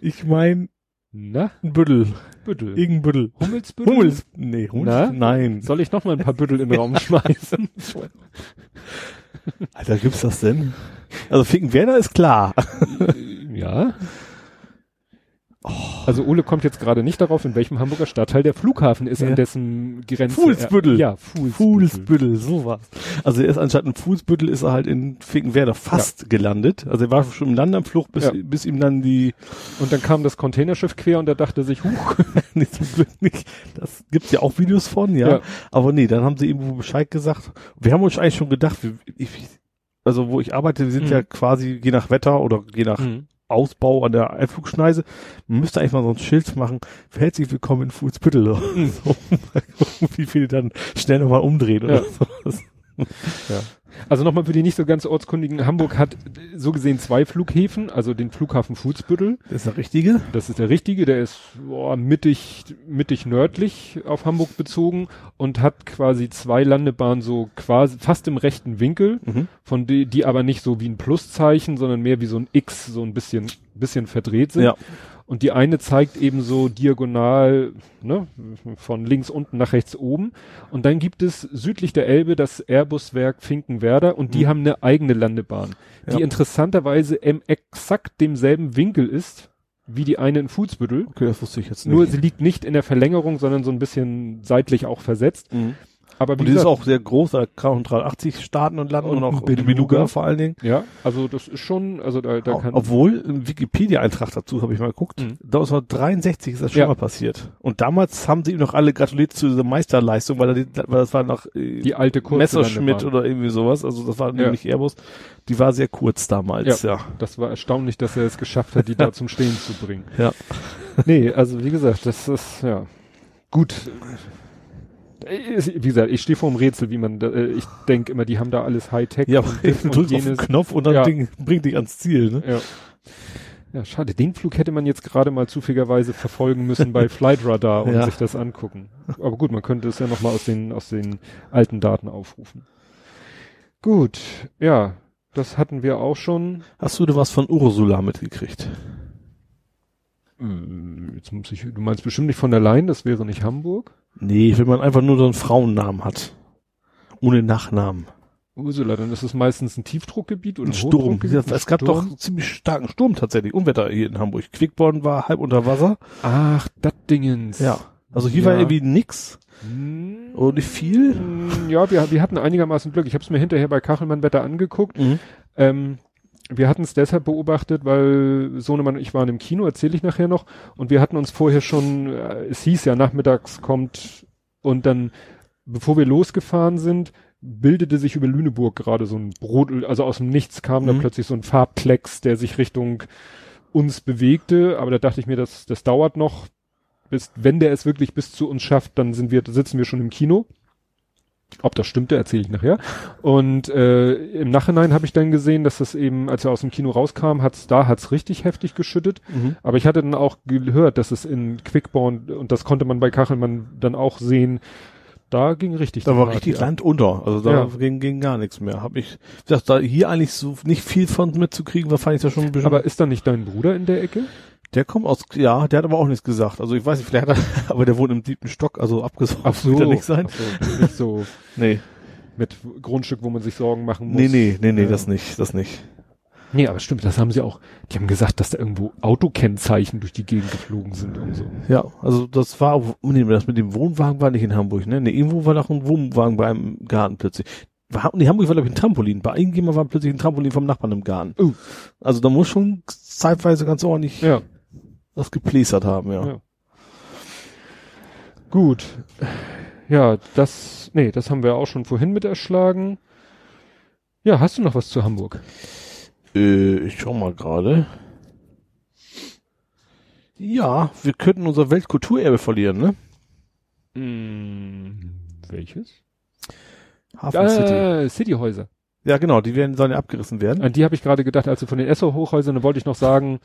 Ich mein, Na, ein Büttel. Büttel. Irgendein Büttel. Hummelsbüttel? Hummels. Nee, Hummels. Na? Nein. Soll ich noch mal ein paar Büttel in den Raum schmeißen? Alter, gibt's das denn? Also Finkenwerder ist klar. ja. Also Ole kommt jetzt gerade nicht darauf, in welchem Hamburger Stadtteil der Flughafen ist, Ja. an dessen Grenze. Fuhlsbüttel. Ja, Fuhlsbüttel. Fuhlsbüttel, sowas. Also er ist anstatt in Fuhlsbüttel ist er halt in Finkenwerder fast gelandet. Also er war schon im Landanflug, bis, Ja. bis ihm dann die, Und dann kam das Containerschiff quer und er dachte sich, huch. nee, zum Glück nicht. Das gibt's ja auch Videos von, ja. Ja. Aber nee, dann haben sie irgendwo Bescheid gesagt. Wir haben uns eigentlich schon gedacht, ich, also wo ich arbeite, wir sind Mhm. ja quasi je nach Wetter oder je nach Ausbau an der Einflugschneise. Man müsste eigentlich mal so ein Schild machen. Herzlich willkommen in Fuhlsbüttel. oder Mhm. So, wie viele dann schnell nochmal umdrehen oder Ja. So. Also nochmal für die nicht so ganz ortskundigen, Hamburg hat äh, so gesehen zwei Flughäfen, also den Flughafen Fuhlsbüttel, Das ist der richtige. das ist der richtige, der ist boah, mittig, mittig nördlich auf Hamburg bezogen und hat quasi zwei Landebahnen so quasi fast im rechten Winkel, Mhm. von die, die aber nicht so wie ein Pluszeichen, sondern mehr wie so ein X, so ein bisschen, bisschen verdreht sind. Ja. Und die eine zeigt eben so diagonal, ne, von links unten nach rechts oben. Und dann gibt es südlich der Elbe das Airbus-Werk Finkenwerder und die Mhm. haben eine eigene Landebahn, die Ja. interessanterweise im exakt demselben Winkel ist wie die eine in Fuhlsbüttel. Okay, das wusste ich jetzt nicht. Nur sie liegt nicht in der Verlängerung, sondern so ein bisschen seitlich auch versetzt. mhm. Aber wie Und die ist gesagt, auch sehr groß, da kann auch 380 starten und landen Und und, auch Beluga. Beluga vor allen Dingen. ja, also das ist schon, also da, da kann obwohl, Wikipedia-Eintrag dazu habe ich mal geguckt, Mhm. da ist 63 ist das schon Ja. mal passiert. Und damals haben sie ihm noch alle gratuliert zu dieser Meisterleistung, weil, er die, weil das war noch äh, die alte kurze Landebahn. oder irgendwie sowas, also das war Ja. nicht Airbus, die war sehr kurz damals, ja. Das war erstaunlich, dass er es geschafft hat, die da zum Stehen zu bringen. Ja. Nee, also wie gesagt, das ist, ja, gut. Äh, Wie gesagt, ich stehe vor dem Rätsel, wie man, äh, ich denke immer, die haben da alles Hightech Ja, und, und drückst auf den. Knopf und dann Ja. Ding, bringt dich ans Ziel, ne? Ja. ja, schade. Den Flug hätte man jetzt gerade mal zufälligerweise verfolgen müssen bei Flight Radar und Ja. sich das angucken. Aber gut, man könnte es ja nochmal aus den, aus den alten Daten aufrufen. Gut, ja, das hatten wir auch schon. Hast du da was von Ursula mitgekriegt? Äh, Jetzt muss ich, du meinst bestimmt nicht von der Leyen, das wäre nicht Hamburg. Nee, wenn man einfach nur so einen Frauennamen hat. Ohne Nachnamen. Ursula, dann ist es meistens ein Tiefdruckgebiet oder Ein Sturm. Hochdruckgebiet? Es gab doch Sturm? einen ziemlich starken Sturm tatsächlich. Unwetter hier in Hamburg. Quickborn war halb unter Wasser. Ach, das Dingens. Also hier Ja. war irgendwie nix. Hm, Oder nicht viel. hm, Ja, wir, wir hatten einigermaßen Glück. Ich habe es mir hinterher bei Kachelmann Wetter angeguckt. Ähm, wir hatten es deshalb beobachtet, weil Sohnemann und ich waren im Kino, erzähle ich nachher noch. Und wir hatten uns vorher schon, äh, es hieß ja, nachmittags kommt und dann, bevor wir losgefahren sind, bildete sich über Lüneburg gerade so ein Brot, also aus dem Nichts kam da Mhm. plötzlich so ein Farbplex, der sich Richtung uns bewegte. Aber da dachte ich mir, das, das dauert noch, bis, wenn der es wirklich bis zu uns schafft, dann sind wir, sitzen wir schon im Kino. Ob das stimmte, erzähle ich nachher. Und äh, im Nachhinein habe ich dann gesehen, dass das eben, als er aus dem Kino rauskam, hat's da hat's richtig heftig geschüttet. Mhm. Aber ich hatte dann auch gehört, dass es in Quickborn und das konnte man bei Kachelmann dann auch sehen. Da ging richtig. Da war Party richtig ab. Land unter. Also da Ja. ging, ging gar nichts mehr. Hab ich gesagt, da hier eigentlich so nicht viel von mitzukriegen, war fand ich das schon ein bisschen. Aber ist da nicht dein Bruder in der Ecke? Der kommt aus, ja, der hat aber auch nichts gesagt. Also ich weiß nicht, vielleicht hat er, aber der wohnt im siebten Stock, also abgesoffen wird er nicht sein. Ach so, nicht so Nee. mit Grundstück, wo man sich Sorgen machen muss. Nee, nee, nee, nee, Ja. das nicht, das nicht. Nee, aber stimmt, das haben sie auch, die haben gesagt, dass da irgendwo Autokennzeichen durch die Gegend geflogen sind und so. Ja, also das war, nee, das mit dem Wohnwagen war nicht in Hamburg, ne? Nee, irgendwo war noch ein Wohnwagen bei einem Garten plötzlich. War, nee, Hamburg war glaube ich ein Trampolin. Bei irgendjemand war plötzlich ein Trampolin vom Nachbarn im Garten. Oh. Also da muss schon zeitweise ganz ordentlich Ja. Was geplästert haben, ja. Ja. Gut. Ja, das, nee, das haben wir auch schon vorhin mit erschlagen. Ja, hast du noch was zu Hamburg? Äh, ich schau mal gerade. Ja, wir könnten unser Weltkulturerbe verlieren, ne? Hm, welches? Hafen City. Ah, Cityhäuser. Ja, genau, die werden, sollen ja abgerissen werden. An die habe ich gerade gedacht, also von den Esso-Hochhäusern, da wollte ich noch sagen,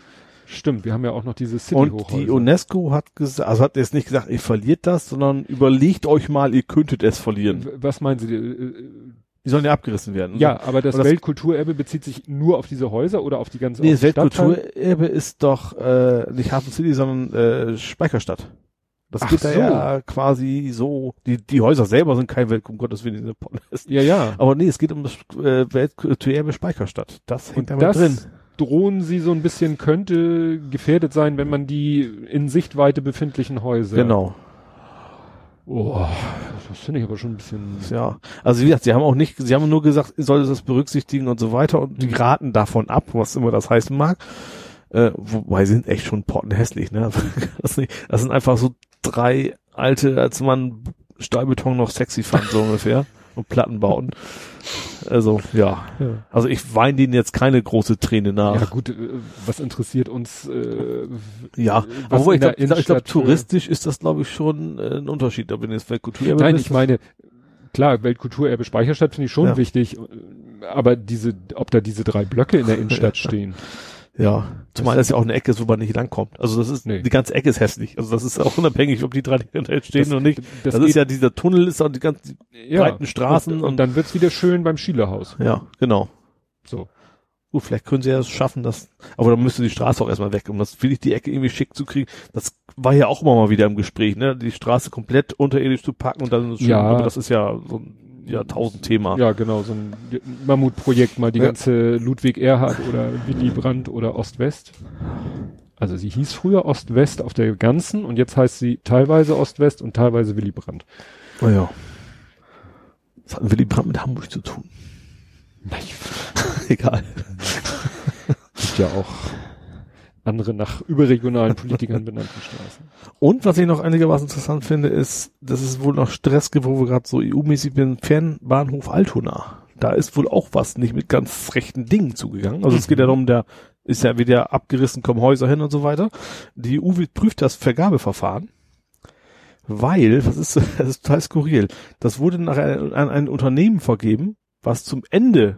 stimmt, wir haben ja auch noch diese Und City-Hochhäuser. die UNESCO hat gesagt, also hat jetzt nicht gesagt, ihr verliert das, sondern überlegt euch mal, ihr könntet es verlieren. Was meinen Sie? äh, Die sollen ja abgerissen werden. Ja, aber das, Und das- Weltkulturerbe bezieht sich nur auf diese Häuser oder auf die ganze Nee, das? Weltkulturerbe ist doch äh, nicht Hafen City, sondern äh, Speicherstadt. Das Ach geht da so. ja quasi so. Die, die Häuser selber sind kein Welt, um Gottes Willen. Ja, ja. Aber nee, es geht um das äh, Weltkulturerbe Speicherstadt. Das hängt Und damit das drin. Drohen sie so ein bisschen, könnte gefährdet sein, wenn man die in Sichtweite befindlichen Häuser. Genau. Oh, das finde ich aber schon ein bisschen. Ja. Also wie gesagt, sie haben auch nicht, sie haben nur gesagt, ihr solltet das berücksichtigen und so weiter und die Mhm. raten davon ab, was immer das heißen mag. Äh, wobei sie sind echt schon pottenhässlich, ne? Das, nicht, das sind einfach so drei alte, als man Stahlbeton noch sexy fand, so ungefähr. Und Plattenbauten. Also, ja. Ja. Also ich weine denen jetzt keine große Träne nach. Ja gut, äh, was interessiert uns? Äh, Ja, obwohl in ich glaube, glaub, für- touristisch ist das, glaube ich, schon äh, ein Unterschied, ob wenn jetzt Weltkulturerbe Nein, ich meine, klar, Weltkulturerbe Speicherstadt finde ich schon Ja. wichtig, äh, aber diese, ob da diese drei Blöcke in der Innenstadt stehen. Ja, zumal das ja auch eine Ecke ist, wo man nicht langkommt. Also das ist, Nee. die ganze Ecke ist hässlich. Also das ist auch unabhängig, ob die drei stehen Das- oder nicht. das Das, ist ja dieser Tunnel ist und die ganzen, breiten Straßen und, und- und dann wird's wieder schön beim Schielerhaus. ja, genau. So. Gut, vielleicht können sie ja es schaffen, das, aber dann müsste die Straße auch erstmal weg, um das, will ich die Ecke irgendwie schick zu kriegen. Das war ja auch immer mal wieder im Gespräch, ne, die Straße komplett unterirdisch zu packen und dann ist schön, Ja. aber das ist ja so ein Jahrtausend-Thema. Ja, genau, so ein Mammutprojekt, mal die Ja. ganze Ludwig Erhard oder Willy Brandt oder Ost-West. Also sie hieß früher Ost-West auf der ganzen und jetzt heißt sie teilweise Ost-West und teilweise Willy Brandt. Oh ja. Was hat Willy Brandt mit Hamburg zu tun? Egal. Gibt ja auch andere nach überregionalen Politikern benannten Straßen. Und was ich noch einigermaßen interessant finde, ist, dass es wohl noch Stress gibt, wo wir gerade so EU-mäßig bin, Fernbahnhof Altona. Da ist wohl auch was nicht mit ganz rechten Dingen zugegangen. Also es geht ja darum, der ist ja wieder abgerissen, kommen Häuser hin und so weiter. Die EU prüft das Vergabeverfahren, weil, was ist, das ist total skurril, das wurde nachher an ein Unternehmen vergeben, was zum Ende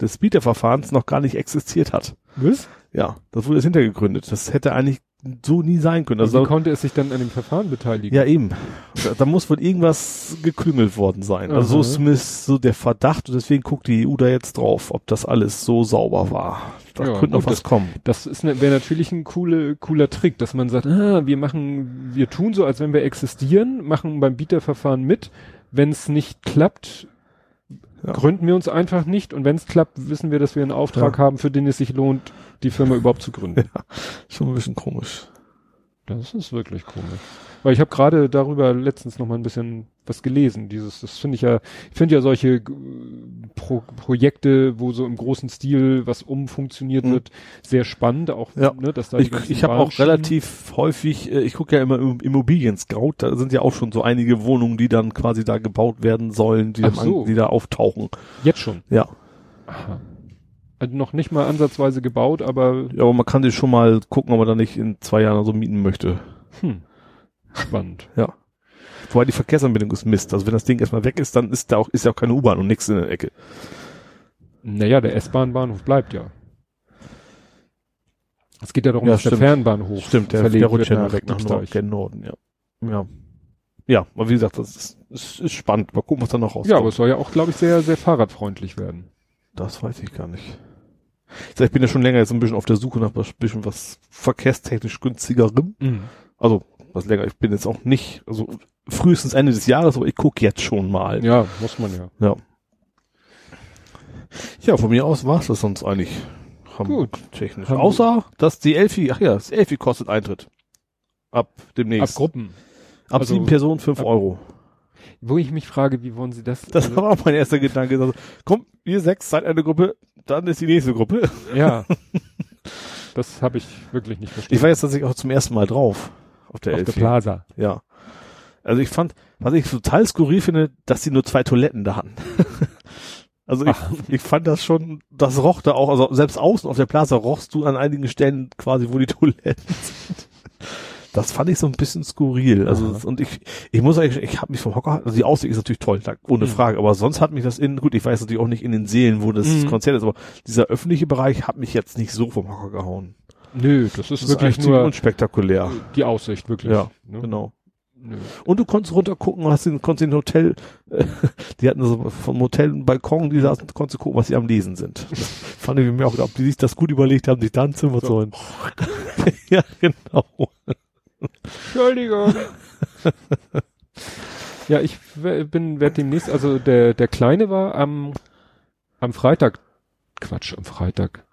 des Bieterverfahrens noch gar nicht existiert hat. Was? Ja, das wurde jetzt hintergegründet. Das hätte eigentlich so nie sein können. Also wie konnte es sich dann an dem Verfahren beteiligen? ja, eben. Da, da muss wohl irgendwas geklüngelt worden sein. Also so Aha. ist zumindest so der Verdacht und deswegen guckt die EU da jetzt drauf, ob das alles so sauber war. Da Ja, könnte noch was kommen. Das ist ne, wäre natürlich ein coole, cooler Trick, dass man sagt, ah, wir machen, wir tun so, als wenn wir existieren, machen beim Bieterverfahren mit. Wenn es nicht klappt, Ja. gründen wir uns einfach nicht. Und wenn es klappt, wissen wir, dass wir einen Auftrag Ja. haben, für den es sich lohnt, die Firma überhaupt zu gründen. Schon ein bisschen komisch. Das ist wirklich komisch. Weil ich habe gerade darüber letztens noch mal ein bisschen was gelesen. Dieses, das finde ich ja, ich finde ja solche äh, Pro Projekte, wo so im großen Stil was umfunktioniert Mhm. wird, sehr spannend. Auch, Ja. ne, dass da Ich, ich habe auch relativ häufig, äh, ich gucke ja immer im Immobilien Scout, da sind ja auch schon so einige Wohnungen, die dann quasi da gebaut werden sollen, die, so. an- die da auftauchen. Jetzt schon. Ja. Aha. Also noch nicht mal ansatzweise gebaut, aber ja, aber man kann sich schon mal gucken, ob man da nicht in zwei Jahren so mieten möchte. hm, spannend. Ja. Wobei die Verkehrsanbindung ist Mist. Also wenn das Ding erstmal weg ist, dann ist da auch, ist ja auch keine U-Bahn und nichts in der Ecke. Naja, der S-Bahn-Bahnhof bleibt ja. Es geht ja darum, Ja, dass der stimmt. Fernbahnhof Stimmt, der, verlegt der wird ja nach weg nach gen Norden, ja. Ja. Ja, aber wie gesagt, das ist, ist, ist spannend. Mal gucken, was da noch rauskommt. Ja, aber es soll ja auch, glaube ich, sehr, sehr fahrradfreundlich werden. das weiß ich gar nicht. Ich, sag, ich bin ja schon länger jetzt ein bisschen auf der Suche nach was, bisschen was verkehrstechnisch günstigerem. Also, was länger. Ich bin jetzt auch nicht, also frühestens Ende des Jahres, aber ich gucke jetzt schon mal. Ja, muss man ja. Ja. Ja, von mir aus war's das sonst eigentlich. Gut. Technisch. Haben Außer, dass die Elfi, ach ja, das Elfi kostet Eintritt. Ab Ab demnächst. Gruppen. Ab also- sieben Personen fünf ab- Euro. Wo ich mich frage, wie wollen sie das? Das also, war auch mein erster Gedanke. Also, komm, ihr sechs seid eine Gruppe, dann ist die nächste Gruppe. ja. Das habe ich wirklich nicht verstanden. Ich war jetzt tatsächlich auch zum ersten Mal drauf. Auf der auf der. Plaza. Ja. Also ich fand, was ich total skurril finde, dass sie nur zwei Toiletten da hatten. also ich, ich fand das schon, das roch da auch, also selbst außen auf der Plaza rochst du an einigen Stellen quasi, wo die Toiletten sind. Das fand ich so ein bisschen skurril. Also Aha. und ich, ich muss eigentlich, ich habe mich vom Hocker, also die Aussicht ist natürlich toll, da, ohne Mhm. Frage. Aber sonst hat mich das in, gut, ich weiß natürlich auch nicht in den Seelen, wo das Mhm. Konzert ist, aber dieser öffentliche Bereich hat mich jetzt nicht so vom Hocker gehauen. Nö, das ist Das ist wirklich eigentlich nur unspektakulär. die Aussicht, wirklich. Ja, ne? Genau. Nö. Und du konntest runtergucken, hast den, konntest in ein Hotel, äh, die hatten so vom Hotel einen Balkon, die saßen, konntest du gucken, was sie am Lesen sind. Fand ich mir auch, ob die sich das gut überlegt haben, sich dann zu was So. sollen. ja, genau. Entschuldigung. ja, ich bin, werd demnächst, also der, der Kleine war am, am Freitag, Quatsch, am Freitag.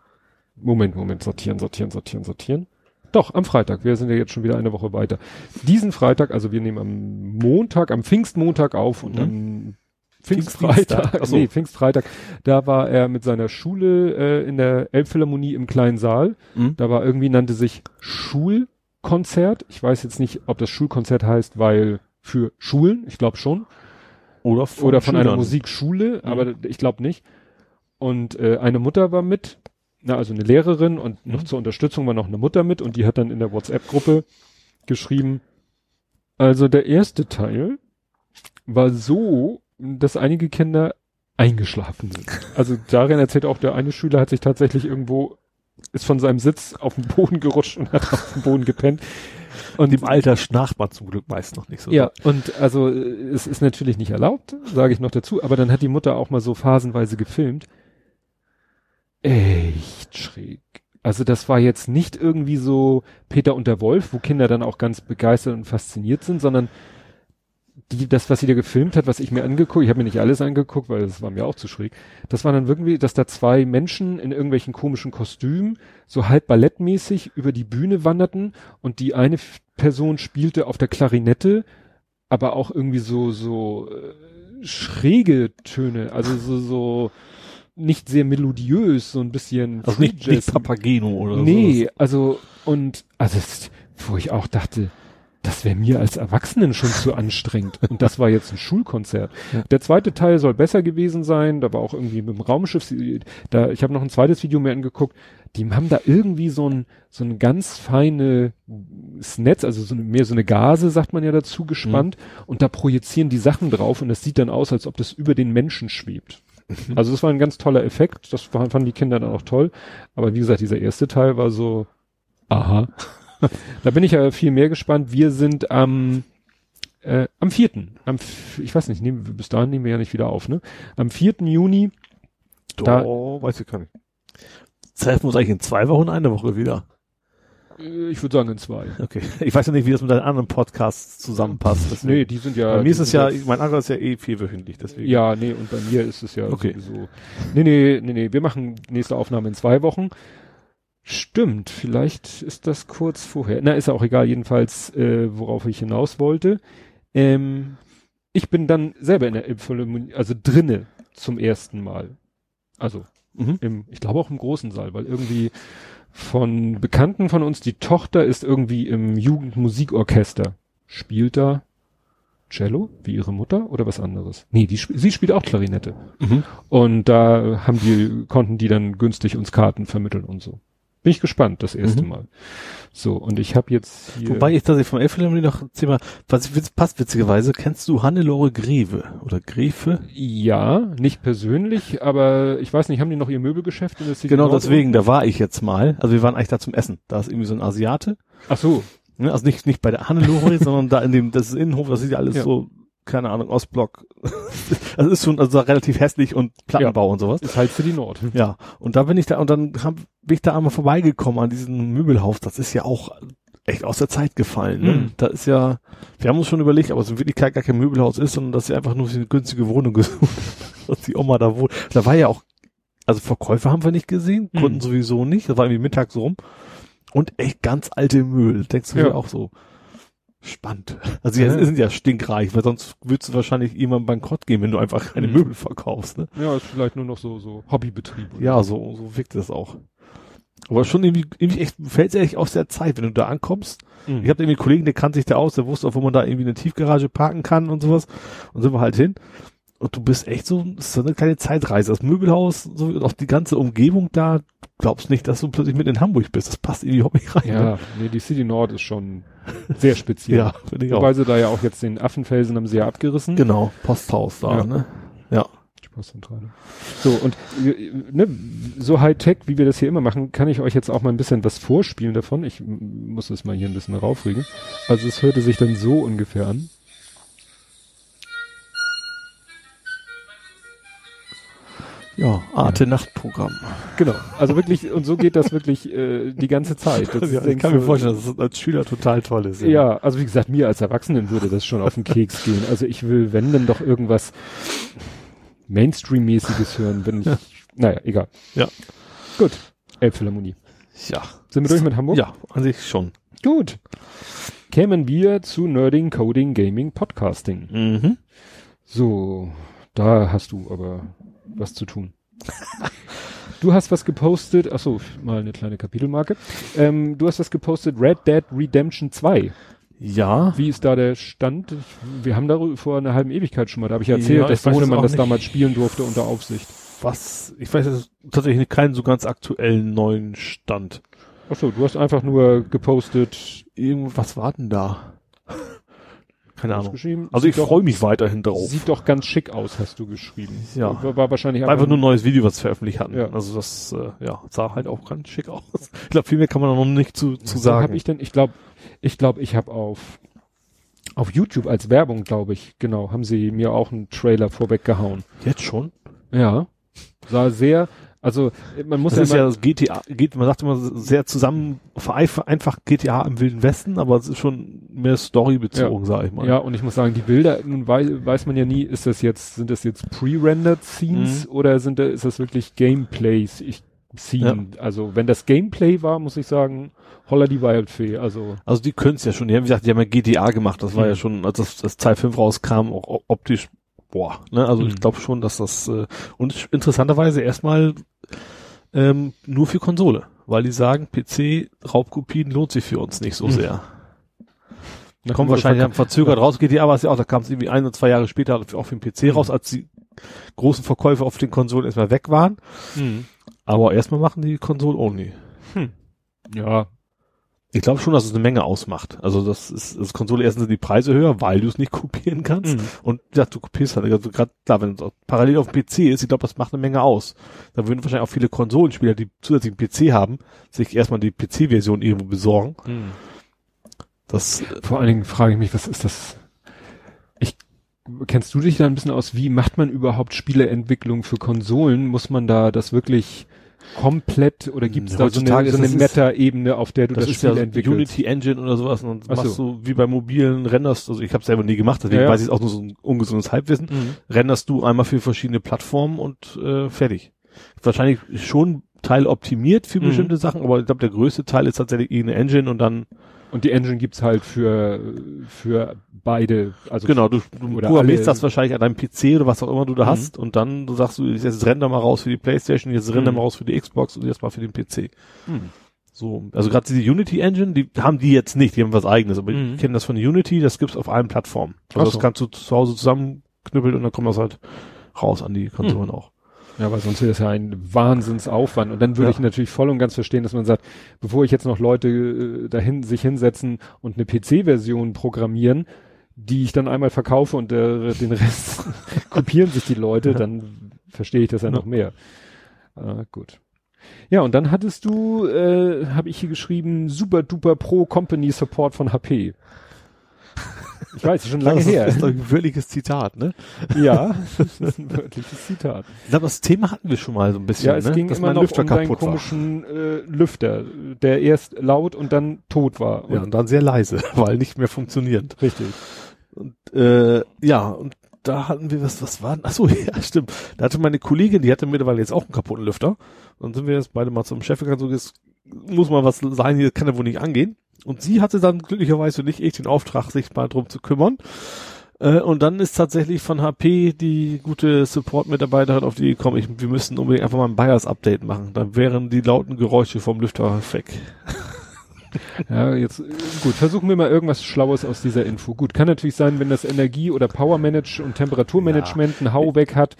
Moment, Moment, sortieren, sortieren, sortieren, sortieren. Doch, am Freitag. Wir sind ja jetzt schon wieder eine Woche weiter. Diesen Freitag, also wir nehmen am Montag, am Pfingstmontag auf und Mhm. am. Pfingstfreitag, so. nee, Pfingstfreitag, da war er mit seiner Schule äh, in der Elbphilharmonie im kleinen Saal. Mhm. Da war irgendwie, nannte sich Schulkonzert. Ich weiß jetzt nicht, ob das Schulkonzert heißt, weil für Schulen, ich glaube schon. Oder von, Oder von einer. Musikschule, aber ich glaube nicht. Und äh, eine Mutter war mit, na, also eine Lehrerin und noch Mhm. zur Unterstützung war noch eine Mutter mit und die hat dann in der WhatsApp-Gruppe geschrieben, also der erste Teil war so, dass einige Kinder eingeschlafen sind. Also darin erzählt auch der eine Schüler hat sich tatsächlich irgendwo ist von seinem Sitz auf den Boden gerutscht und hat auf dem Boden gepennt. Und im Alter schnarcht man zum Glück meist noch nicht so. Ja, und also äh, es ist natürlich nicht erlaubt, sage ich noch dazu, aber dann hat die Mutter auch mal so phasenweise gefilmt. Echt schräg. Also das war jetzt nicht irgendwie so Peter und der Wolf, wo Kinder dann auch ganz begeistert und fasziniert sind, sondern die, das, was sie da gefilmt hat, was ich mir angeguckt, ich habe mir nicht alles angeguckt, weil das war mir auch zu schräg. Das war dann irgendwie, dass da zwei Menschen in irgendwelchen komischen Kostümen so halb ballettmäßig über die Bühne wanderten und die eine Person spielte auf der Klarinette, aber auch irgendwie so so äh, schräge Töne, also so so nicht sehr melodiös, so ein bisschen Also nicht, nicht. Papageno oder Nee, also und also wo ich auch dachte, das wäre mir als Erwachsenen schon zu anstrengend. Und das war jetzt ein Schulkonzert. Ja. Der zweite Teil soll besser gewesen sein. Da war auch irgendwie mit dem Raumschiff. Da, ich habe noch ein zweites Video mir angeguckt. Die haben da irgendwie so ein so ein ganz feine Netz, also so eine, mehr so eine Gase, sagt man ja dazu, gespannt. Und da projizieren die Sachen drauf und es sieht dann aus, als ob das über den Menschen schwebt. Also das war ein ganz toller Effekt. Das fanden die Kinder dann auch toll. Aber wie gesagt, dieser erste Teil war so, aha. da bin ich ja viel mehr gespannt. Wir sind am, äh, am vierten, am, ich weiß nicht, nehmen, bis dahin nehmen wir ja nicht wieder auf, ne? Am vierten Juni. Da- Oh, weiß ich gar nicht. Treffen wir uns eigentlich in zwei Wochen, eine Woche wieder. Äh, ich würde sagen in zwei. Okay. Ich weiß ja nicht, wie das mit deinen anderen Podcasts zusammenpasst. Deswegen- Nee, die sind ja. Bei mir ist es ja, mein anderer ist ja eh vierwöchentlich, deswegen. Ja, nee, und bei mir ist es ja Okay. sowieso. Nee, nee, nee, nee, wir machen nächste Aufnahme in zwei Wochen. Stimmt, vielleicht ist das kurz vorher. Na, ist ja auch egal, jedenfalls, äh, worauf ich hinaus wollte. Ähm, ich bin dann selber in der Elbphilharmonie, also drinne zum ersten Mal. Also Mhm. im, ich glaube auch im großen Saal, weil irgendwie von Bekannten von uns, die Tochter ist irgendwie im Jugendmusikorchester. Spielt da Cello, wie ihre Mutter, oder was anderes? Nee, die, sie spielt auch Klarinette. Mhm. Und da haben die, konnten die dann günstig uns Karten vermitteln und so. Bin ich gespannt, das erste Mhm. Mal. So, und ich habe jetzt hier. Wobei ich das vom Elfenlinie noch ein Thema, was passt witzigerweise, kennst du Hannelore Greve oder Grefe? ja, nicht persönlich, aber ich weiß nicht, haben die noch ihr Möbelgeschäft in der City Genau Nord? deswegen, da war ich jetzt mal. Also wir waren eigentlich da zum Essen. Da ist irgendwie so ein Asiate. Ach so, Ne? Also nicht, nicht bei der Hannelore, sondern da in dem, das ist Innenhof, das sieht ja alles Ja. so, keine Ahnung, Ostblock. also ist schon also relativ hässlich und Plattenbau und sowas. ist halt City Nord. Ja, und da bin ich da, und dann hab, bin ich da einmal vorbeigekommen an diesem Möbelhaus. Das ist ja auch echt aus der Zeit gefallen. Ne? Mhm. Da ist ja, wir haben uns schon überlegt, aber es in Wirklichkeit gar kein Möbelhaus ist, sondern dass sie einfach nur eine günstige Wohnung gesucht hat, dass die Oma da wohnt. Da war ja auch Also Verkäufer haben wir nicht gesehen, Kunden Mhm. sowieso nicht. Das war irgendwie mittags rum. Und echt ganz alte Müll. Denkst du Ja. dir auch so, spannend. Also die sind ja stinkreich, weil sonst würdest du wahrscheinlich irgendwann bankrott gehen, wenn du einfach keine Mhm. Möbel verkaufst, ne? Ja, ist vielleicht nur noch so, so Hobbybetrieb. oder Ja, so, so wirkt das auch. Aber schon irgendwie, irgendwie echt, fällt echt aus der Zeit, wenn du da ankommst. Mhm. Ich habe irgendwie einen Kollegen, der kannte sich da aus, der wusste auch, wo man da irgendwie eine Tiefgarage parken kann und sowas. Und sind wir halt hin. Und du bist echt so, so eine kleine Zeitreise. Das Möbelhaus, so, und auch die ganze Umgebung da, glaubst nicht, dass du plötzlich mit in Hamburg bist. Das passt irgendwie überhaupt nicht rein. Ne? ja, nee, die City Nord ist schon sehr speziell. ja finde ich auch. Wobei sie da ja auch jetzt den Affenfelsen haben sie ja abgerissen. Genau, Posthaus da, Ja. ne? Ja. Die Postzentrale. So, und äh, ne, so Hightech, wie wir das hier immer machen, kann ich euch jetzt auch mal ein bisschen was vorspielen davon. Ich muss es mal hier ein bisschen raufregen. Also es hörte sich dann so ungefähr an. Ja, Arte Nachtprogramm. Genau. Also wirklich, und so geht das wirklich äh, die ganze Zeit. Das Ja, ich kann mir vorstellen, dass es als Schüler total toll ist. Ja, also wie gesagt, mir als Erwachsenen würde das schon auf den Keks gehen. Also ich will, wenn dann doch irgendwas Mainstream-mäßiges hören, wenn ich, naja, egal. Ja. Gut. Elbphilharmonie. Ja. Sind wir durch mit Hamburg? Ja, an sich schon. Gut. Kämen wir zu Nerding, Coding, Gaming, Podcasting. Mhm. So, da hast du aber was zu tun. Du hast was gepostet, ach so, mal eine kleine Kapitelmarke. Ähm, du hast was gepostet, Red Dead Redemption 2. Ja. Wie ist da der Stand? Wir haben darüber vor einer halben Ewigkeit schon mal, da habe ich erzählt, Ja, dass ich auch das damals spielen durfte unter Aufsicht. Was, ich weiß jetzt tatsächlich keinen so ganz aktuellen neuen Stand. Ach so, du hast einfach nur gepostet, Irgendwas war denn da? Keine Ahnung. Also ich freue mich weiterhin drauf. Sieht doch ganz schick aus, hast du geschrieben. Ja. War, war wahrscheinlich Einfach nur ein neues Video, was sie veröffentlicht hatten. Ja. Also das, äh, ja, sah halt auch ganz schick aus. Ich glaube, viel mehr kann man noch nicht zu, zu sagen. Hab ich denn? Ich glaube, ich glaube, ich habe auf auf YouTube als Werbung, glaube ich, genau, haben sie mir auch einen Trailer vorweggehauen. Jetzt schon? Ja, sah sehr, also man muss Das ist ja, ja immer, das GTA, man sagt immer sehr zusammen, einfach GTA im Wilden Westen, aber es ist schon mehr Story-bezogen, sag ich mal. ja, und ich muss sagen, die Bilder, nun weiß, weiß man ja nie, ist das jetzt, sind das jetzt pre-rendered Scenes Mhm. oder sind da, ist das wirklich Gameplays? Ich, Scene. Also wenn das Gameplay war, muss ich sagen, holla die Wildfee. Also Also die können es ja schon. Die haben gesagt, die haben ja GTA gemacht. Das war Mhm. ja schon, als das, das Teil 5 rauskam, auch optisch, boah. Ne? Also Mhm. ich glaube schon, dass das äh, und interessanterweise erstmal ähm, nur für Konsole, weil die sagen, PC Raubkopien lohnt sich für uns nicht so Mhm. sehr. na, Kommt wahrscheinlich dann verzögert raus. GTA war es ja auch, da kam es irgendwie ein oder zwei Jahre später auch für den PC raus, als die großen Verkäufe auf den Konsolen erstmal weg waren. Mhm. Aber erstmal machen die Konsole only. Ja, Ich glaube schon, dass es eine Menge ausmacht. Also das ist, das Konsole erstens sind die Preise höher, weil du es nicht kopieren kannst. Mhm. Und ja, du kopierst halt. Also gerade klar, wenn es auch parallel auf dem PC ist, ich glaube, das macht eine Menge aus. Da würden wahrscheinlich auch viele Konsolenspieler, die zusätzlich einen PC haben, sich erstmal die PC-Version irgendwo besorgen. Mhm. Das Vor allen Dingen frage ich mich, was ist das? Ich, kennst du dich da ein bisschen aus? Wie macht man überhaupt Spieleentwicklung für Konsolen? Muss man da das wirklich komplett oder gibt es da so eine, so eine Meta-Ebene, auf der du das das, ist Spiel ja entwickelst? Unity Engine oder sowas und Ach machst so. du wie bei mobilen renderst, also ich habe selber nie gemacht, deswegen Ja, weiß ich auch nur so ein ungesundes Halbwissen. Mhm. renderst du einmal für verschiedene Plattformen und äh, fertig. Wahrscheinlich schon Teil optimiert für Mhm. bestimmte Sachen, aber ich glaube, der größte Teil ist tatsächlich eine Engine und dann, Und die Engine gibt's halt für, für beide. Also genau, du, du programmierst das wahrscheinlich an deinem PC oder was auch immer du da Mhm. hast und dann du sagst du, jetzt render mal raus für die Playstation, jetzt render Mhm. mal raus für die Xbox und jetzt mal für den PC. Mhm. So, also gerade diese Unity Engine, die haben die jetzt nicht, die haben was eigenes, aber Mhm. ich kenne das von Unity, das gibt's auf allen Plattformen. Also Ach das so. kannst du zu Hause zusammenknüppeln und dann kommt das halt raus an die Konsolen auch. Ja, weil sonst wäre das ja ein Wahnsinnsaufwand. Und dann würde Ja. ich natürlich voll und ganz verstehen, dass man sagt, bevor ich jetzt noch Leute äh, dahin sich hinsetzen und eine PC-Version programmieren, die ich dann einmal verkaufe und äh, den Rest kopieren sich die Leute, dann verstehe ich das ja noch mehr. Ah, gut. Ja, und dann hattest du, äh, habe ich hier geschrieben, super duper pro Company Support von HP. Ich weiß, schon lange das her. ist doch ein wörtliches Zitat, ne? ja, das ist ein wörtliches Zitat. Ich glaube, das Thema hatten wir schon mal so ein bisschen, Ja, es ne? ging dass immer noch Lüfter um deinen war. komischen äh, Lüfter, der erst laut und dann tot war. Und Ja, und dann sehr leise, weil nicht mehr funktionierend. Richtig. Und, äh, ja, und da hatten wir was, was war denn? Ach so, ja, stimmt. Da hatte meine Kollegin, die hatte mittlerweile jetzt auch einen kaputten Lüfter. Dann sind wir jetzt beide mal zum Chef gegangen, so, jetzt muss mal was sein, hier kann ja wohl nicht angehen. Und sie hatte dann glücklicherweise nicht ich den Auftrag, sich mal drum zu kümmern. Äh, und dann ist tatsächlich von HP die gute Support-Mitarbeiterin auf die gekommen, ich, wir müssen unbedingt einfach mal ein BIOS-Update machen. Dann wären die lauten Geräusche vom Lüfter weg. Ja, jetzt, gut, versuchen wir mal irgendwas Schlaues aus dieser Info. Gut, kann natürlich sein, wenn das Energie- oder Power-Manage und Temperaturmanagement ja. einen Hau weg hat,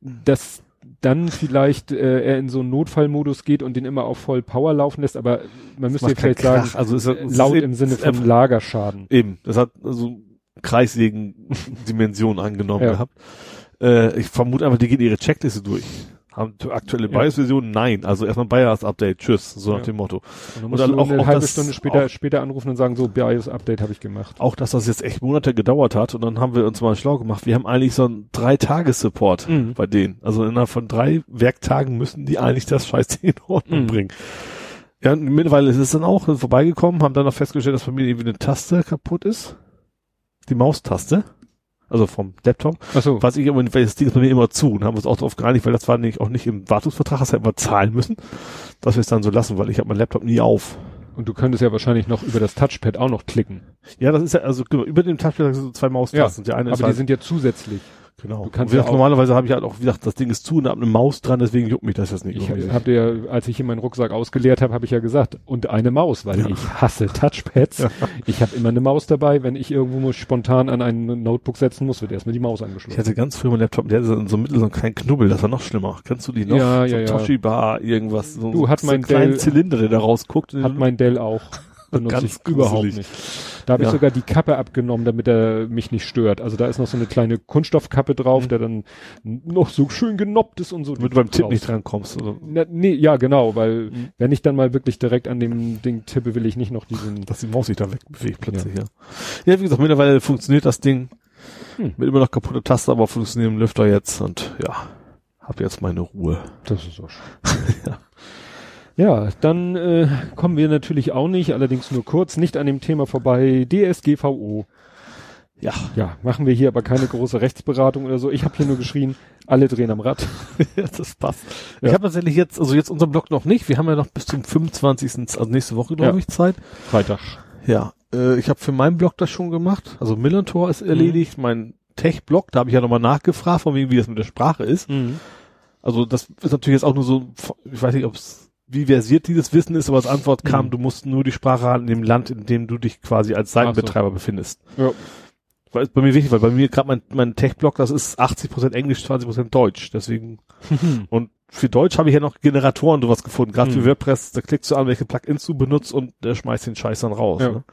dass dann vielleicht äh, er in so einen Notfallmodus geht und den immer auf voll Power laufen lässt, aber man müsste ja vielleicht sagen, also ist, ist laut im Sinne von Lagerschaden. Eben, das hat also Kreissägen-Dimension angenommen ja. gehabt. Äh, ich vermute einfach, die gehen ihre Checkliste durch. Aktuelle. BIOS-Version? Nein. Also erstmal BIOS-Update. Tschüss. So nach dem Motto. Und, und dann auch, eine auch halbe Stunde später, auch, später anrufen und sagen, so BIOS-Update habe ich gemacht. Auch, dass das jetzt echt Monate gedauert hat und dann haben wir uns mal schlau gemacht. Wir haben eigentlich so einen Drei-Tages-Support mhm. bei denen. Also innerhalb von drei Werktagen müssen die eigentlich das Scheißding in Ordnung mhm. bringen. Ja, mittlerweile ist es dann auch vorbeigekommen, haben dann noch festgestellt, dass bei mir irgendwie eine Taste kaputt ist. Die Maustaste also vom Laptop. Ach so. Was ich aber, weil das Ding ist bei mir immer zu und haben wir uns auch darauf geeinigt, weil das war nicht, auch nicht im Wartungsvertrag, das hätten wir zahlen müssen, dass wir es dann so lassen, weil ich habe meinen Laptop nie auf. Und du könntest ja wahrscheinlich noch über das Touchpad auch noch klicken. Ja, das ist ja, also genau, über dem Touchpad sind so zwei Maustasten. Ja, die eine aber die halt sind ja zusätzlich. Genau. Du kannst ja auch, normalerweise habe ich halt auch wie gesagt, das Ding ist zu und habe eine Maus dran, deswegen juckt mich das jetzt nicht. Ich habe ja, als ich hier meinen Rucksack ausgeleert habe, habe ich ja gesagt, und eine Maus, weil ja. ich hasse Touchpads. Ja. Ich habe immer eine Maus dabei, wenn ich irgendwo muss spontan an ein Notebook setzen muss, wird erstmal die Maus angeschlossen. Ich hatte ganz früher meinen Laptop, der hatte so, so mittel so einen kleinen Knubbel, das war noch schlimmer. Kennst du die noch? Ja, so ja, ja. Toshiba, irgendwas, so, du, hat so mein einen kleinen Zylinder, der da rausguckt. Hat mein Dell auch. Benutze ich überhaupt nicht. Da habe ja. ich sogar die Kappe abgenommen, damit er mich nicht stört. Also da ist noch so eine kleine Kunststoffkappe drauf, mhm. der dann noch so schön genoppt ist und so. Damit du beim Tipp nicht drankommst, oder? Na, nee, ja, genau, weil mhm. wenn ich dann mal wirklich direkt an dem Ding tippe, will ich nicht noch diesen... Dass die Maus sich da wegbewegt plötzlich, ja. ja. Ja, wie gesagt, mittlerweile funktioniert das Ding. Hm. Mit immer noch kaputte Taste, aber funktioniert im Lüfter jetzt und ja, hab jetzt meine Ruhe. Das ist auch schön. ja. Ja, dann äh, kommen wir natürlich auch nicht, allerdings nur kurz, nicht an dem Thema vorbei. DSGVO. Ja, ja, machen wir hier aber keine große Rechtsberatung oder so. Ich habe hier nur geschrien, alle drehen am Rad. ja, das passt. Ja. Ich habe tatsächlich jetzt, also jetzt unseren Blog noch nicht. Wir haben ja noch bis zum 25. also nächste Woche, glaube ja. ich, Zeit. Freitag. Ja, äh, ich habe für meinen Blog das schon gemacht. Also Millantor ist erledigt. Mhm. Mein Tech-Blog, da habe ich ja nochmal nachgefragt, von wegen, wie das mit der Sprache ist. Mhm. Also das ist natürlich jetzt auch nur so, ich weiß nicht, ob es wie versiert dieses Wissen ist, aber als Antwort kam, mhm. du musst nur die Sprache haben in dem Land, in dem du dich quasi als Seitenbetreiber so. befindest. Ja. Weil ist bei mir wichtig, weil bei mir gerade mein, mein Tech-Blog, das ist 80% Englisch, 20% Deutsch. Deswegen. und für Deutsch habe ich ja noch Generatoren sowas gefunden. Gerade mhm. für WordPress, da klickst du an, welche Plugins du benutzt und der schmeißt den Scheiß dann raus. Ja. Ne?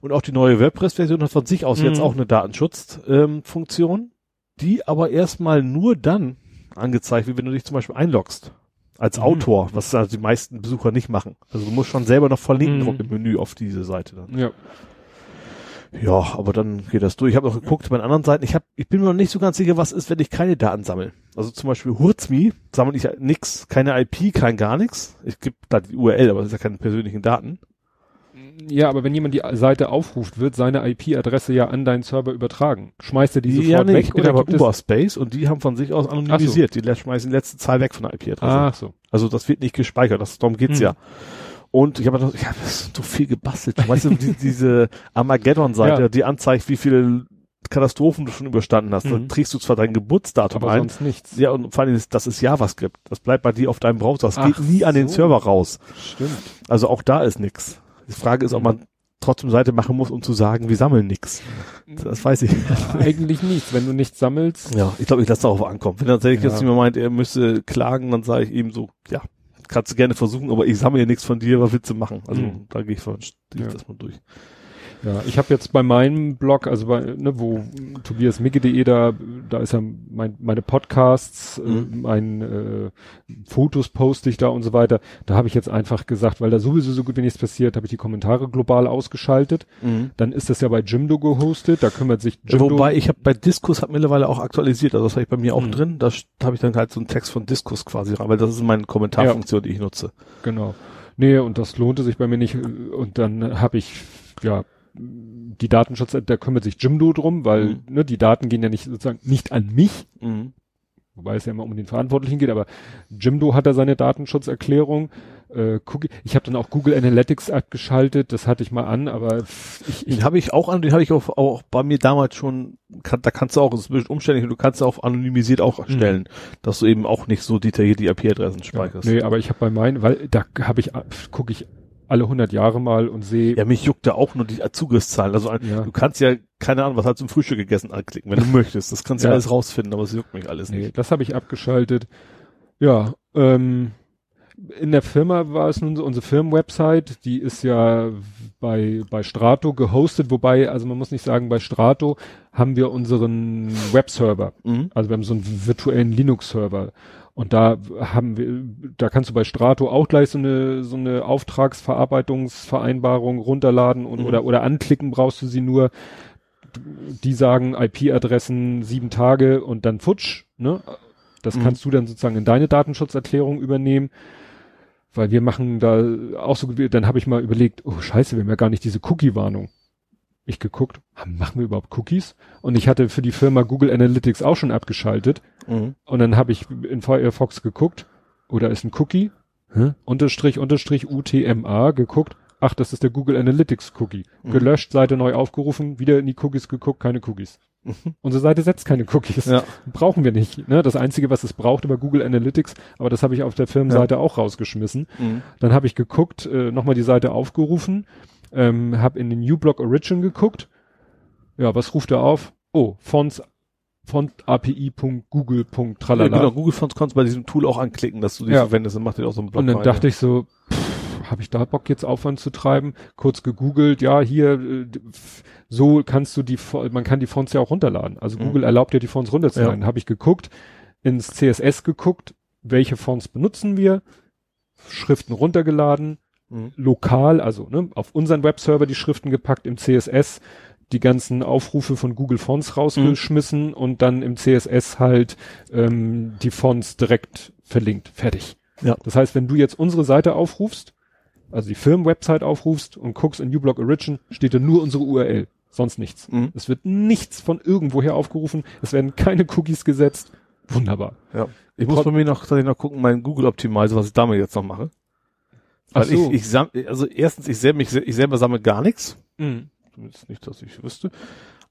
Und auch die neue WordPress-Version hat von sich aus mhm. jetzt auch eine Datenschutzfunktion, ähm, die aber erstmal nur dann angezeigt wird, wenn du dich zum Beispiel einloggst als mhm. Autor, was also die meisten Besucher nicht machen. Also du musst schon selber noch verlinken mhm. im Menü auf diese Seite dann. Ja. Ja, aber dann geht das durch. Ich habe noch geguckt bei den anderen Seiten. Ich hab, ich bin mir noch nicht so ganz sicher, was ist, wenn ich keine Daten sammle. Also zum Beispiel Hurzmi sammle ich nix, keine IP, kein gar nichts. Ich gebe da die URL, aber das ist ja keine persönlichen Daten. Ja, aber wenn jemand die Seite aufruft, wird seine IP-Adresse ja an deinen Server übertragen. Schmeißt er die sofort ja, nee, weg? Ich bin aber Uberspace und die haben von sich aus anonymisiert. So. Die schmeißen die letzte Zahl weg von der IP-Adresse. Ach so. Also das wird nicht gespeichert. Das, darum geht's hm. ja. Und ich habe noch, ich habe so viel gebastelt. Weißt du, die, diese Armageddon-Seite, ja. die anzeigt, wie viele Katastrophen du schon überstanden hast. Mhm. Dann trägst du zwar dein Geburtsdatum Aber ein. Sonst nichts. Ja, und vor allem, ist, das ist JavaScript. Das bleibt bei dir auf deinem Browser. Das Ach geht nie so. an den Server raus. Stimmt. Also auch da ist nix. Die Frage ist, ob man trotzdem Seite machen muss, um zu sagen, wir sammeln nichts. Das weiß ich. Eigentlich nichts, wenn du nichts sammelst. Ja, ich glaube, ich lasse darauf ankommen. Wenn tatsächlich ja. jetzt jemand meint, er müsste klagen, dann sage ich ihm so, ja, kannst du gerne versuchen, aber ich sammle ja nichts von dir, was willst du machen? Also mhm. da gehe ich von, ja. das mal durch. Ja, ich habe jetzt bei meinem Blog, also bei, ne, wo tobiasmicke.de da, da ist ja mein, meine Podcasts, äh, mhm. äh, mein äh, Fotos poste ich da und so weiter. Da habe ich jetzt einfach gesagt, weil da sowieso so gut wie nichts passiert, habe ich die Kommentare global ausgeschaltet. Mhm. Dann ist das ja bei Jimdo gehostet, da kümmert sich Jimdo. Wobei ich habe bei Diskus hat mittlerweile auch aktualisiert, also das habe ich bei mir auch mhm. drin. Da habe ich dann halt so einen Text von Diskus quasi rein, weil das ist meine Kommentarfunktion, ja. die ich nutze. Genau. Nee, und das lohnte sich bei mir nicht. Und dann habe ich ja die Datenschutz, da kümmert sich Jimdo drum, weil Mhm. ne, die Daten gehen ja nicht sozusagen nicht an mich, Mhm. wobei es ja immer um den Verantwortlichen geht, aber Jimdo hat da seine Datenschutzerklärung. Äh, Cookie, ich habe dann auch Google Analytics abgeschaltet, das hatte ich mal an, aber ich, ich Den habe ich auch an, den habe ich auch, auch bei mir damals schon, kann, da kannst du auch, das ist ein bisschen umständlich, und du kannst auch anonymisiert auch stellen, dass du eben auch nicht so detailliert die IP-Adressen speicherst. nee, aber ich habe bei meinen, weil da habe ich gucke ich alle 100 Jahre mal und sehe Ja, mich juckt da auch nur die Zugriffszahlen. Also Ja. du kannst ja, keine Ahnung, was hast du zum Frühstück gegessen anklicken, wenn du möchtest. Das kannst du Ja. alles rausfinden, aber es juckt mich alles Nee, nicht. das habe ich abgeschaltet. Ja, ähm, in der Firma war es nun so, unsere Firmenwebsite, die ist ja bei, bei Strato gehostet, wobei, also man muss nicht sagen, bei Strato haben wir unseren Webserver. Mhm. Also wir haben so einen virtuellen Linux-Server. Und da haben wir, da kannst du bei Strato auch gleich so eine, so eine Auftragsverarbeitungsvereinbarung runterladen und, Mhm. oder, oder anklicken brauchst du sie nur. Die sagen IP-Adressen sieben Tage und dann futsch, ne? Das Mhm. kannst du dann sozusagen in deine Datenschutzerklärung übernehmen. Weil wir machen da auch so, dann habe ich mal überlegt, oh scheiße, wir haben ja gar nicht diese Cookie-Warnung. Ich geguckt, machen wir überhaupt Cookies? Und ich hatte für die Firma Google Analytics auch schon abgeschaltet. Mhm. Und dann habe ich in Firefox geguckt, oder ist ein Cookie, hä? unterstrich, unterstrich UTMA geguckt. Ach, das ist der Google Analytics Cookie. Mhm. Gelöscht, Seite neu aufgerufen, wieder in die Cookies geguckt, keine Cookies. Mhm. Unsere Seite setzt keine Cookies. Ja. Brauchen wir nicht. Ne? Das Einzige, was es braucht über Google Analytics, aber das habe ich auf der Firmenseite auch rausgeschmissen. Mhm. Dann habe ich geguckt, äh, nochmal die Seite aufgerufen, ähm, habe in den New Block Origin geguckt. Ja, was ruft er auf? Oh, Fonts, fontapi.google.tralala. Ja, genau, Google Fonts kannst du bei diesem Tool auch anklicken, dass du die Ja. verwendest, dann macht dir auch so einen Block Und dann rein, dachte ich so, habe ich da Bock jetzt Aufwand zu treiben? Kurz gegoogelt, ja, hier, äh, so kannst du die, man kann die Fonts ja auch runterladen. Also Mhm. Google erlaubt ja die Fonts runterzuladen. Habe ich geguckt, ins CSS geguckt, welche Fonts benutzen wir, Schriften runtergeladen, Mhm. lokal, also ne, auf unseren Webserver die Schriften gepackt, im CSS die ganzen Aufrufe von Google Fonts rausgeschmissen und dann im CSS halt ähm, die Fonts direkt verlinkt. Fertig. Ja. Das heißt, wenn du jetzt unsere Seite aufrufst, also die Firmenwebsite aufrufst und guckst in uBlock Origin, steht da nur unsere URL, sonst nichts. Mhm. Es wird nichts von irgendwoher aufgerufen, es werden keine Cookies gesetzt. Wunderbar. Ja. Ich muss bei mir noch, tatsächlich noch gucken, meinen Google Optimizer, was ich damit jetzt noch mache. Weil so. ich, ich sam also erstens, ich selber, ich, ich selber sammle gar nichts. Mhm. Zumindest nicht, dass ich wüsste.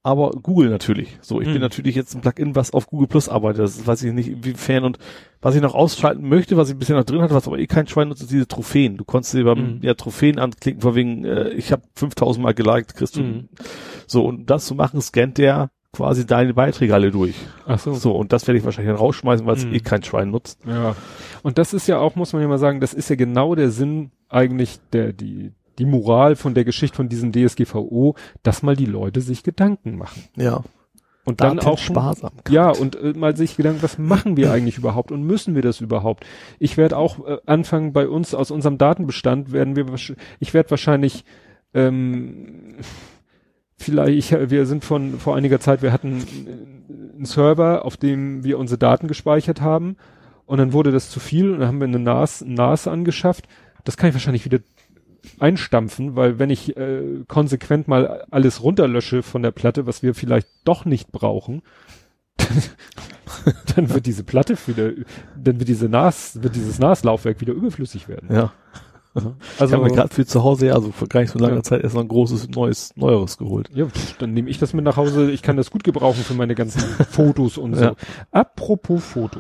Aber Google natürlich. So, ich Mhm. bin natürlich jetzt ein Plugin, was auf Google Plus arbeitet. Das weiß ich nicht, inwiefern und was ich noch ausschalten möchte, was ich bisher noch drin hatte, was aber eh kein Schwein nutzt, ist diese Trophäen. Du konntest dir beim, Mhm. ja, Trophäen anklicken, vor wegen, äh, ich habe 5000 Mal geliked, kriegst du. Mhm. So, und um das zu machen, scannt der quasi deine Beiträge alle durch. Ach so. So, und das werde ich wahrscheinlich dann rausschmeißen, weil es Mhm. eh kein Schwein nutzt. Ja. Und das ist ja auch, muss man ja mal sagen, das ist ja genau der Sinn eigentlich der, die, die Moral von der Geschichte von diesem DSGVO, dass mal die Leute sich Gedanken machen. Ja. Und dann auch sparsam. Ja, und äh, mal sich Gedanken, was machen wir eigentlich überhaupt und müssen wir das überhaupt? Ich werde auch äh, anfangen bei uns aus unserem Datenbestand werden wir ich werde wahrscheinlich ähm, vielleicht ich, wir sind von vor einiger Zeit wir hatten äh, einen Server, auf dem wir unsere Daten gespeichert haben und dann wurde das zu viel und dann haben wir eine NAS, NAS angeschafft. Das kann ich wahrscheinlich wieder einstampfen, weil wenn ich äh, konsequent mal alles runterlösche von der Platte, was wir vielleicht doch nicht brauchen, dann wird diese Platte wieder, dann wird diese NAS, wird dieses NAS-Laufwerk wieder überflüssig werden. Ja. Ich Also, habe mir gerade für zu Hause, ja, also vor gar nicht so langer Ja. Zeit erst noch ein großes, neues, neueres geholt. ja, pff, dann nehme ich das mit nach Hause. Ich kann das gut gebrauchen für meine ganzen Fotos und so. Ja. Apropos Foto.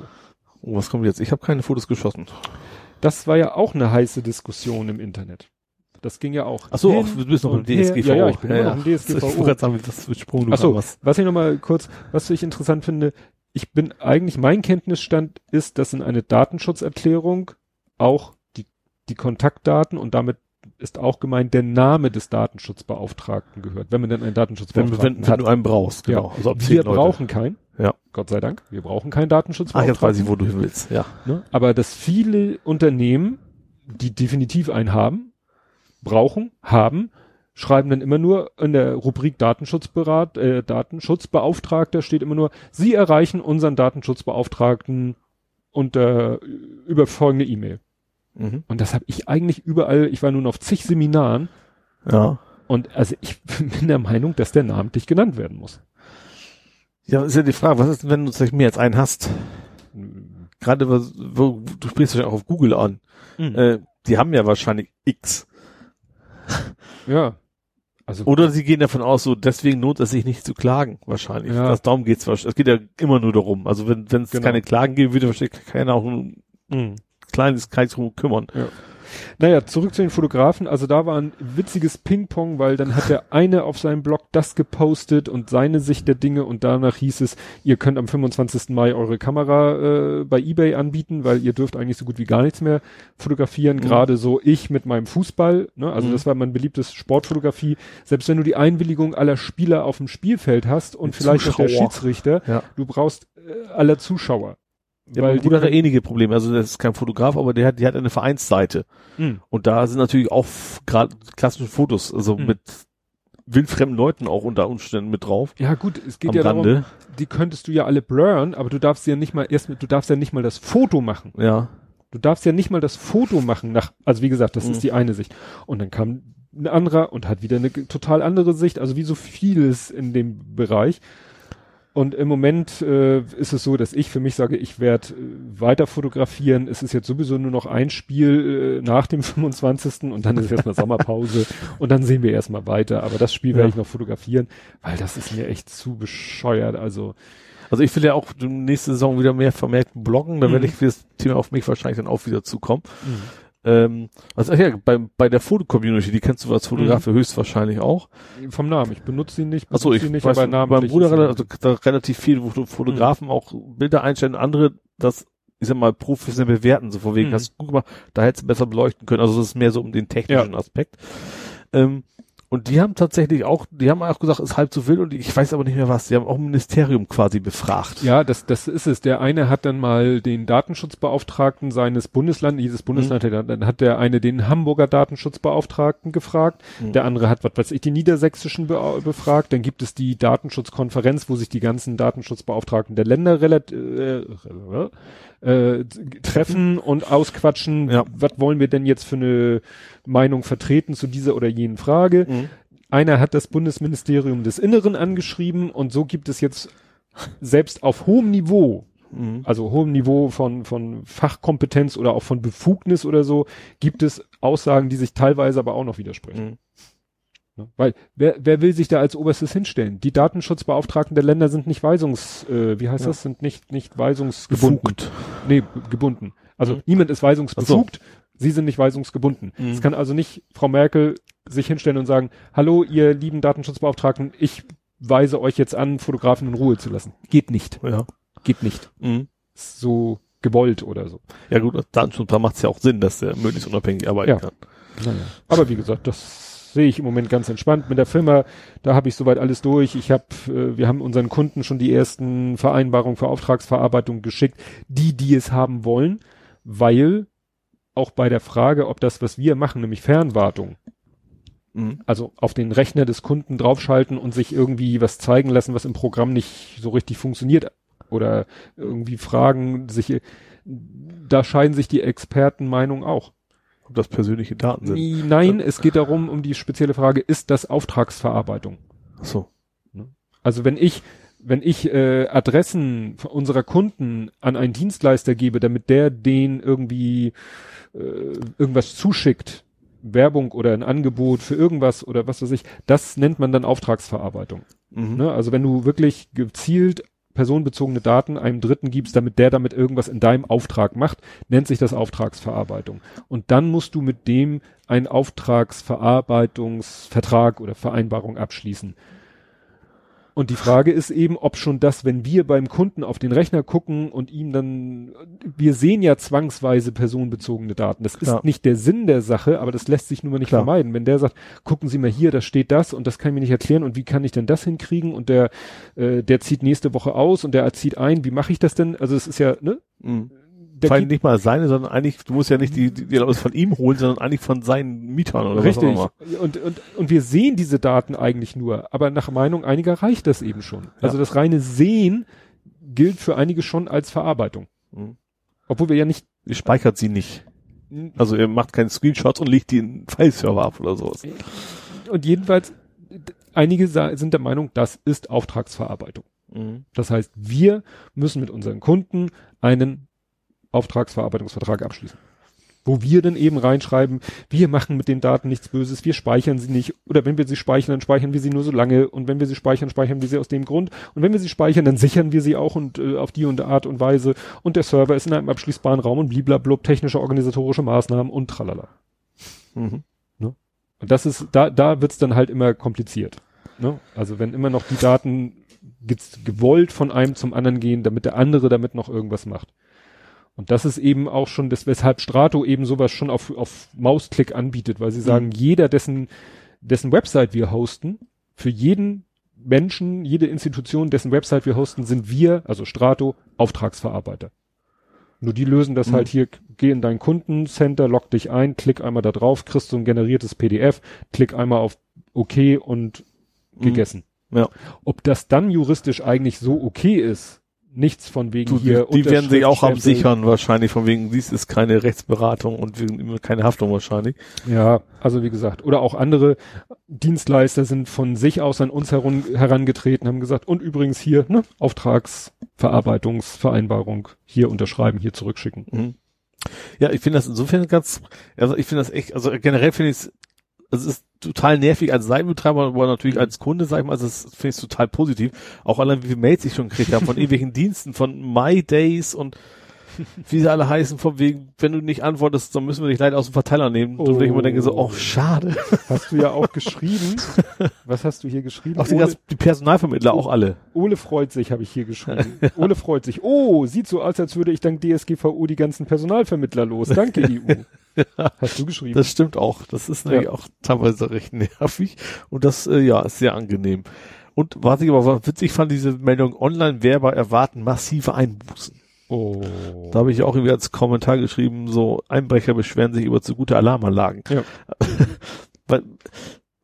Oh, was kommt jetzt? Ich habe keine Fotos geschossen. Das war ja auch eine heiße Diskussion im Internet. Das ging ja auch. Ach so, hin ach, du bist noch im. DSGVO. Ja, ja, ich bin immer noch im Ich DSGVO. wollte gerade sagen, das Sprung, Ach so, was. was ich noch mal kurz, was ich interessant finde, ich bin eigentlich, mein Kenntnisstand ist, dass in eine Datenschutzerklärung auch die, die Kontaktdaten und damit ist auch gemeint der Name des Datenschutzbeauftragten gehört, wenn man denn einen Wenn, Datenschutzbeauftragten wenn, wenn hat. du einen brauchst, genau. Ja. Also wir Leute. brauchen keinen. Ja. Gott sei Dank. Wir brauchen keinen Ach, Datenschutzbeauftragten. jetzt weiß ich, wo du hin willst. Ja. Ne? Aber dass viele Unternehmen, die definitiv einen haben, brauchen, haben, schreiben dann immer nur in der Rubrik Datenschutzberat, äh, Datenschutzbeauftragter steht immer nur, Sie erreichen unseren Datenschutzbeauftragten unter über folgende E-Mail. Mhm. Und das habe ich eigentlich überall, ich war nun auf zig Seminaren, Ja. Und also ich bin der Meinung, dass der namentlich genannt werden muss. Ja, ist ja die Frage, was ist denn, wenn du vielleicht mehr als einen hast? Gerade, wo, wo, du sprichst ja auch auf Google an. Mhm. Äh, die haben ja wahrscheinlich X. Ja. Also Oder sie gehen davon aus, so deswegen lohnt es sich nicht zu klagen, wahrscheinlich. Ja. Das, darum geht's wahrscheinlich. Es geht ja immer nur darum. Also wenn es Genau. keine Klagen gibt, würde wahrscheinlich keiner auch ein Mhm. kleines Kreis drum kümmern. Naja, zurück zu den Fotografen. Also da war ein witziges Ping-Pong, weil dann hat der eine auf seinem Blog das gepostet und seine Sicht der Dinge und danach hieß es, ihr könnt am 25. Mai eure Kamera äh, bei eBay anbieten, weil ihr dürft eigentlich so gut wie gar nichts mehr fotografieren. Mhm. Gerade so ich mit meinem Fußball. Ne? Also Mhm. das war mein beliebtes Sportfotografie. Selbst wenn du die Einwilligung aller Spieler auf dem Spielfeld hast und Die vielleicht noch der Zuschauer. Schiedsrichter, Ja. du brauchst äh, aller Zuschauer. Ja, Weil mein Bruder die hat ähnliche Probleme. Also der ist kein Fotograf, aber der hat, die hat eine Vereinsseite. Mhm. Und da sind natürlich auch gerade klassische Fotos, also Mhm. mit wildfremden Leuten auch unter Umständen mit drauf. Ja gut, es geht ja darum, Rande. die könntest du ja alle blurren, aber du darfst ja nicht mal erst du darfst ja nicht mal das Foto machen. Ja. Du darfst ja nicht mal das Foto machen nach, also wie gesagt, das Mhm. ist die eine Sicht. Und dann kam ein anderer und hat wieder eine total andere Sicht, also wie so vieles in dem Bereich. Und im Moment äh, ist es so, dass ich für mich sage, ich werde äh, weiter fotografieren. Es ist jetzt sowieso nur noch ein Spiel äh, nach dem 25. und dann ist erstmal Sommerpause und dann sehen wir erstmal weiter. Aber das Spiel werde Ja. ich noch fotografieren, weil das ist mir echt zu bescheuert. Also Also ich will ja auch nächste Saison wieder mehr vermehrt bloggen, da Mhm. werde ich für das Thema auf mich wahrscheinlich dann auch wieder zukommen. Ähm, also ja, bei, bei der Foto-Community, die kennst du als Fotograf ja höchstwahrscheinlich auch. vom Namen, ich benutze sie nicht, Achso, benutze ich sie nicht, weiß, aber beim Bruder also da relativ viel, wo Fotografen auch Bilder einstellen, andere das, ich sag mal, professionell bewerten, so vor wegen, Mhm. hast du gut gemacht, da hättest du besser beleuchten können. Also das ist mehr so um den technischen Aspekt. Ähm, und die haben tatsächlich auch, die haben auch gesagt, ist halb so wild und ich weiß aber nicht mehr was. Die haben auch ein Ministerium quasi befragt. Ja, das, das ist es. Der eine hat dann mal den Datenschutzbeauftragten seines Bundeslandes, dieses Bundesland, Mhm. hat- dann hat der eine den Hamburger Datenschutzbeauftragten gefragt, Mhm. der andere hat, was weiß ich, die niedersächsischen be befragt, dann gibt es die Datenschutzkonferenz, wo sich die ganzen Datenschutzbeauftragten der Länder relativ, äh, äh, treffen und ausquatschen, Ja. was wollen wir denn jetzt für eine Meinung vertreten zu dieser oder jenen Frage. Mhm. Einer hat das Bundesministerium des Inneren angeschrieben und so gibt es jetzt selbst auf hohem Niveau, Mhm. also hohem Niveau von, von Fachkompetenz oder auch von Befugnis oder so, gibt es Aussagen, die sich teilweise aber auch noch widersprechen. Ne? Weil wer, wer will sich da als oberstes hinstellen? Die Datenschutzbeauftragten der Länder sind nicht weisungs, äh, wie heißt Ja. das, sind nicht, nicht weisungsgebunden. Befugt. Nee, gebunden. Also Mhm. niemand ist weisungsbefugt, sie sind nicht weisungsgebunden. Mhm. Es kann also nicht Frau Merkel sich hinstellen und sagen, hallo, ihr lieben Datenschutzbeauftragten, ich weise euch jetzt an, Fotografen in Ruhe zu lassen. Geht nicht. Ja. Geht nicht. Mhm. So gewollt oder so. Ja gut, dann schon, da macht es ja auch Sinn, dass der möglichst unabhängig arbeiten Ja. kann. Naja. Aber wie gesagt, das sehe ich im Moment ganz entspannt. Mit der Firma, da habe ich soweit alles durch. Ich habe, äh, wir haben unseren Kunden schon die ersten Vereinbarungen für Auftragsverarbeitung geschickt, die, die es haben wollen, weil auch bei der Frage, ob das, was wir machen, nämlich Fernwartung, Mhm. also auf den Rechner des Kunden draufschalten und sich irgendwie was zeigen lassen, was im Programm nicht so richtig funktioniert oder irgendwie Fragen sich, da scheiden sich die Expertenmeinungen auch. Ob das persönliche Daten sind. Nein, es geht darum, um die spezielle Frage, ist das Auftragsverarbeitung? Ach so. Also wenn ich, wenn ich äh, Adressen unserer Kunden an einen Dienstleister gebe, damit der den irgendwie äh, irgendwas zuschickt, Werbung oder ein Angebot für irgendwas oder was weiß ich, das nennt man dann Auftragsverarbeitung. Mhm. Ne? Also wenn du wirklich gezielt personenbezogene Daten einem Dritten gibst, damit der damit irgendwas in deinem Auftrag macht, nennt sich das Auftragsverarbeitung. Und dann musst du mit dem einen Auftragsverarbeitungsvertrag oder Vereinbarung abschließen. Und die Frage ist eben, ob schon das, wenn wir beim Kunden auf den Rechner gucken und ihm dann, wir sehen ja zwangsweise personenbezogene Daten. Das ist Ja. nicht der Sinn der Sache, aber das lässt sich nun mal nicht Klar. vermeiden. Wenn der sagt, gucken Sie mal hier, da steht das und das kann ich mir nicht erklären und wie kann ich denn das hinkriegen und der, äh, der zieht nächste Woche aus und der zieht ein, wie mache ich das denn? Also es ist ja, ne? Mhm. Der Vor allem nicht mal seine, sondern eigentlich, du musst ja nicht die, die, Erlaubnis von ihm holen, sondern eigentlich von seinen Mietern oder Richtig. was auch immer. Und, und, und wir sehen diese Daten eigentlich nur, aber nach Meinung einiger reicht das eben schon. Also Ja. das reine Sehen gilt für einige schon als Verarbeitung. Mhm. Obwohl wir ja nicht, Ihr speichert sie nicht. Also ihr macht keine Screenshots und legt die in einen File-Server ab oder sowas. Und jedenfalls, einige sind der Meinung, das ist Auftragsverarbeitung. Mhm. Das heißt, wir müssen mit unseren Kunden einen Auftragsverarbeitungsvertrag abschließen. Wo wir dann eben reinschreiben, wir machen mit den Daten nichts Böses, wir speichern sie nicht. Oder wenn wir sie speichern, dann speichern wir sie nur so lange. Und wenn wir sie speichern, speichern wir sie aus dem Grund. Und wenn wir sie speichern, dann sichern wir sie auch und äh, auf die und Art und Weise. Und der Server ist in einem abschließbaren Raum und bliblablub, technische, organisatorische Maßnahmen und tralala. Mhm. Und das ist, da, da wird's dann halt immer kompliziert. Ne? Also wenn immer noch die Daten gewollt von einem zum anderen gehen, damit der andere damit noch irgendwas macht. Und das ist eben auch schon das, weshalb Strato eben sowas schon auf, auf Mausklick anbietet, weil sie sagen, Mhm. jeder, dessen, dessen Website wir hosten, für jeden Menschen, jede Institution, dessen Website wir hosten, sind wir, also Strato, Auftragsverarbeiter. Nur die lösen das Mhm. halt hier, geh in dein Kundencenter, log dich ein, klick einmal da drauf, kriegst du ein generiertes PDF, klick einmal auf OK und gegessen. Mhm. Ja. Ob das dann juristisch eigentlich so okay ist, nichts von wegen Du, hier. die, die werden sich auch absichern wahrscheinlich, von wegen, dies ist keine Rechtsberatung und wegen, keine Haftung wahrscheinlich. Ja, also wie gesagt, oder auch andere Dienstleister sind von sich aus an uns herum, herangetreten, haben gesagt, und übrigens hier, ne, Auftragsverarbeitungsvereinbarung, hier unterschreiben, hier zurückschicken. Mhm. Ja, ich finde das insofern ganz, also ich finde das echt, also generell finde ich es, es ist total nervig als Seitenbetreiber, aber natürlich als Kunde, sag ich mal, also das finde ich total positiv. Auch allein wie viele Mails ich schon gekriegt habe von irgendwelchen Diensten, von My Days und wie sie alle heißen, von wegen, wenn du nicht antwortest, dann müssen wir dich leider aus dem Verteiler nehmen. Und ich immer denke so, oh, schade. Hast du ja auch geschrieben. Was hast du hier geschrieben? Auch die, Ole, die Personalvermittler auch alle. Ole freut sich, habe ich hier geschrieben. Ole freut sich. Oh, sieht so aus, als würde ich dank DSGVO die ganzen Personalvermittler los. Danke, EU. Hast du geschrieben? Das stimmt auch. Das ist nämlich Ja. auch teilweise recht nervig. Und das, äh, ja, ist sehr angenehm. Und was ich aber witzig fand, diese Meldung, Online-Werber erwarten massive Einbußen. Oh. Da habe ich auch irgendwie als Kommentar geschrieben, so Einbrecher beschweren sich über zu gute Alarmanlagen. Ja. Weil,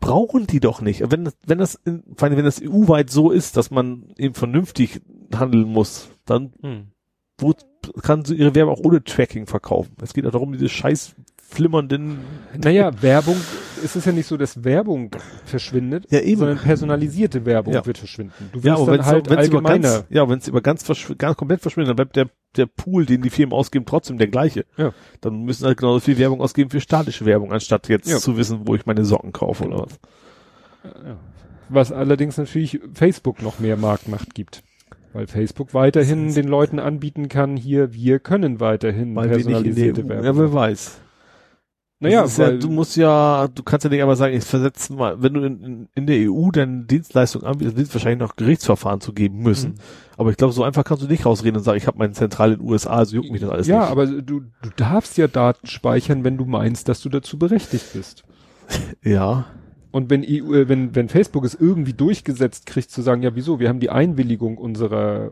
brauchen die doch nicht. Wenn das, wenn das, in, wenn das EU-weit so ist, dass man eben vernünftig handeln muss, dann Hm. wo kann sie ihre Werbung auch ohne Tracking verkaufen? Es geht auch darum, diese scheiß flimmernden Naja, Werbung, es ist ja nicht so, dass Werbung verschwindet, Ja, eben. sondern personalisierte Werbung Ja. wird verschwinden. Du Ja, wirst aber dann wenn halt halt über allgemeiner. ganz, ja, wenn es über ganz, ganz komplett verschwindet, dann bleibt der, der Pool, den die Firmen ausgeben, trotzdem der gleiche. Ja. Dann müssen halt genauso viel Werbung ausgeben für statische Werbung, anstatt jetzt Ja. zu wissen, wo ich meine Socken kaufe oder was. Was allerdings natürlich Facebook noch mehr Marktmacht gibt. Weil Facebook weiterhin den Leuten anbieten kann, hier, wir können weiterhin Weil wir nicht in personalisierte der EU, Werbung. ja, wer weiß. Naja, ja, du musst ja, du kannst ja nicht aber sagen, ich versetze mal, wenn du in, in, in der EU deine Dienstleistung anbietest, wird es wahrscheinlich noch Gerichtsverfahren zu geben müssen. Mhm. Aber ich glaube, so einfach kannst du nicht rausreden und sagen, ich habe meine Zentrale in den USA, also juckt mich das alles ja, nicht. aber du, du darfst ja Daten speichern, wenn du meinst, dass du dazu berechtigt bist. ja. Und wenn EU, äh, wenn, wenn Facebook es irgendwie durchgesetzt kriegt, zu sagen, ja, wieso, wir haben die Einwilligung unserer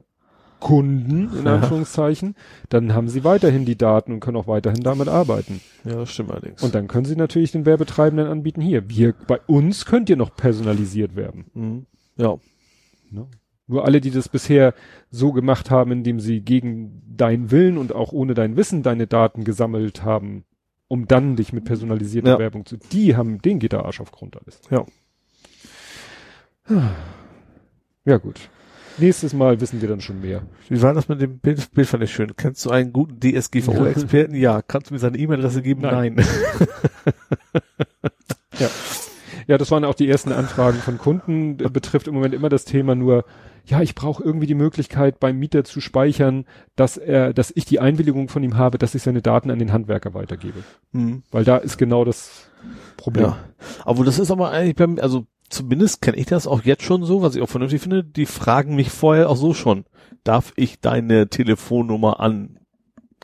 Kunden, in. Anführungszeichen, dann haben sie weiterhin die Daten und können auch weiterhin damit arbeiten. Ja, das stimmt allerdings. Und dann können sie natürlich den Werbetreibenden anbieten, hier, wir, bei uns könnt ihr noch personalisiert werben. mhm. Ja. Ne? Nur alle, die das bisher so gemacht haben, indem sie gegen deinen Willen und auch ohne dein Wissen deine Daten gesammelt haben, um dann dich mit personalisierter Ja. Werbung zu, die haben, denen geht der Arsch auf Grund alles. Ja. Ja, gut. Nächstes Mal wissen wir dann schon mehr. Wie war das mit dem Bild? Bild fand ich schön. Kennst du einen guten DSGVO-Experten? ja. Kannst du mir seine E-Mail-Adresse geben? Nein. Nein. Ja, das waren auch die ersten Anfragen von Kunden. Betrifft im Moment immer das Thema nur, ja, ich brauche irgendwie die Möglichkeit beim Mieter zu speichern, dass er, dass ich die Einwilligung von ihm habe, dass ich seine Daten an den Handwerker weitergebe. Mhm. Weil da ist genau das Problem. Ja. Aber das ist aber eigentlich beim, also zumindest kenne ich das auch jetzt schon so, was ich auch vernünftig finde, die fragen mich vorher auch so schon, darf ich deine Telefonnummer an,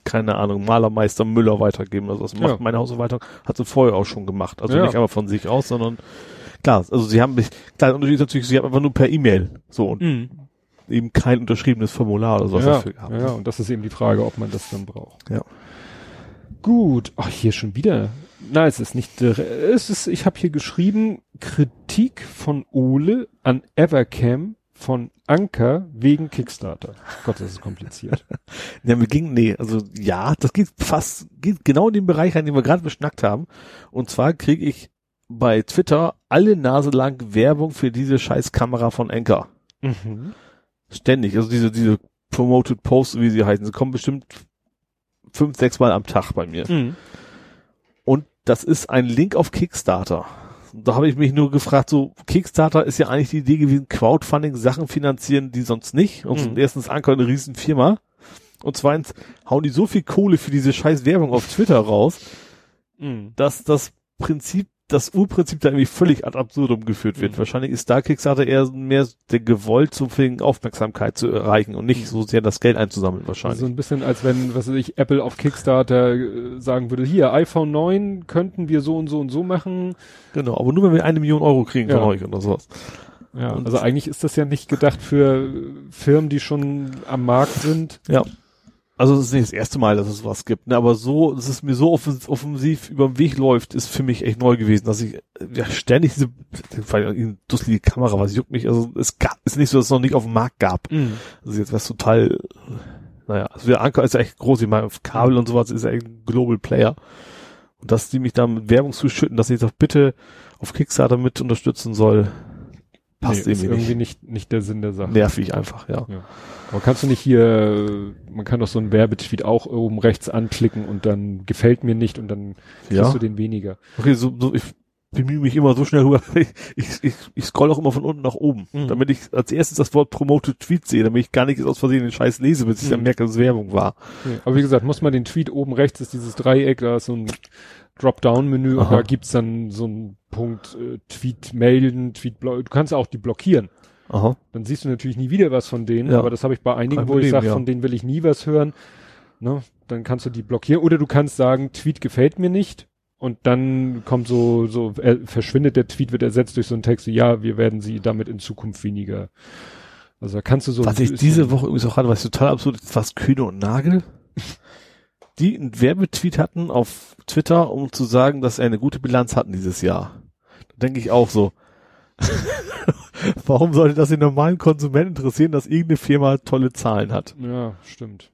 keine Ahnung, Malermeister Müller weitergeben? Also das macht Ja. meine Hausverwaltung, hat sie vorher auch schon gemacht. Also Ja. nicht aber von sich aus, sondern klar, also sie haben mich, klar, Unterschied ist natürlich, sie haben einfach nur per E-Mail so und Mhm. eben kein unterschriebenes Formular oder sowas Ja, dafür gehabt. ja, und das ist eben die Frage, ob man das dann braucht. Ja. Gut. Ach, hier schon wieder. Nein, es ist nicht, dire- es ist, ich habe hier geschrieben, Kritik von Ole an Evercam von Anker wegen Kickstarter. Gott, das ist kompliziert. Ja, mir ging, nee, also ja, das geht fast, geht genau in den Bereich rein, den wir gerade beschnackt haben. Und zwar kriege ich bei Twitter alle Nase lang Werbung für diese scheiß Kamera von Anker. Mhm. Ständig. Also diese, diese Promoted Posts, wie sie heißen. Sie kommen bestimmt fünf, sechs Mal am Tag bei mir. Mhm. Das ist ein Link auf Kickstarter. Da habe ich mich nur gefragt, so Kickstarter ist ja eigentlich die Idee gewesen, Crowdfunding Sachen finanzieren, die sonst nicht. Und Mhm. erstens Anker eine riesen Firma. Und zweitens hauen die so viel Kohle für diese scheiß Werbung auf Twitter raus, Mhm. dass das Prinzip, das Urprinzip da irgendwie völlig ad absurdum geführt wird. Mhm. Wahrscheinlich ist da Kickstarter eher mehr der gewollt, so viel Aufmerksamkeit zu erreichen und nicht so sehr das Geld einzusammeln wahrscheinlich. So ein bisschen, als wenn, was weiß ich, Apple auf Kickstarter äh, sagen würde, hier, iPhone 9 könnten wir so und so und so machen. genau, aber nur wenn wir eine Million Euro kriegen von Ja. euch oder sowas. Ja, Und- also eigentlich ist das ja nicht gedacht für Firmen, die schon am Markt sind. Ja. Also es ist nicht das erste Mal, dass es was gibt, ne? aber so, dass es mir so offens offensiv über den Weg läuft, ist für mich echt neu gewesen, dass ich ja, ständig diese dusselige Kamera, was juckt mich, also es gab, ist nicht so, dass es noch nicht auf dem Markt gab. Also jetzt was total, naja, also der Anker ist ja echt groß, ich meine, auf Kabel und sowas ist ja echt ein Global Player. Und dass die mich da mit Werbung zuschütten, dass ich doch bitte auf Kickstarter mit unterstützen soll, passt nee, ist irgendwie irgendwie nicht. nicht, nicht der Sinn der Sache. Nervig einfach, ja. Aber kannst du nicht hier, man kann doch so einen Werbetweet auch oben rechts anklicken und dann gefällt mir nicht und dann kriegst Ja. du den weniger. Okay, so, so ich bemühe mich immer so schnell rüber. Ich, ich, ich, ich scroll auch immer von unten nach oben, Mhm. damit ich als erstes das Wort Promoted Tweet sehe, damit ich gar nicht aus Versehen den Scheiß lese, bis ich dann Mhm. merke, dass es Werbung war. Nee. Aber wie gesagt, muss man den Tweet oben rechts ist dieses Dreieck, da ist so ein Dropdown-Menü und da gibt's dann so einen Punkt äh, Tweet melden, Tweet blo- Du kannst auch die blockieren. Aha. Dann siehst du natürlich nie wieder was von denen, Ja. aber das habe ich bei einigen, Kein wo ich Problem, sage, ja. von denen will ich nie was hören. Ne? Dann kannst du die blockieren. Oder du kannst sagen, Tweet gefällt mir nicht. Und dann kommt so, so, äh, verschwindet der Tweet, wird ersetzt durch so einen Text, ja, wir werden sie damit in Zukunft weniger. Also da kannst du so. Was ich diese so- Woche übrigens auch hatte, was total absurd ist, was Kühne und Nagel, die einen Werbetweet hatten auf Twitter, um zu sagen, dass sie eine gute Bilanz hatten dieses Jahr. Da denke ich auch so. Warum sollte das den normalen Konsumenten interessieren, dass irgendeine Firma tolle Zahlen hat? Ja, stimmt.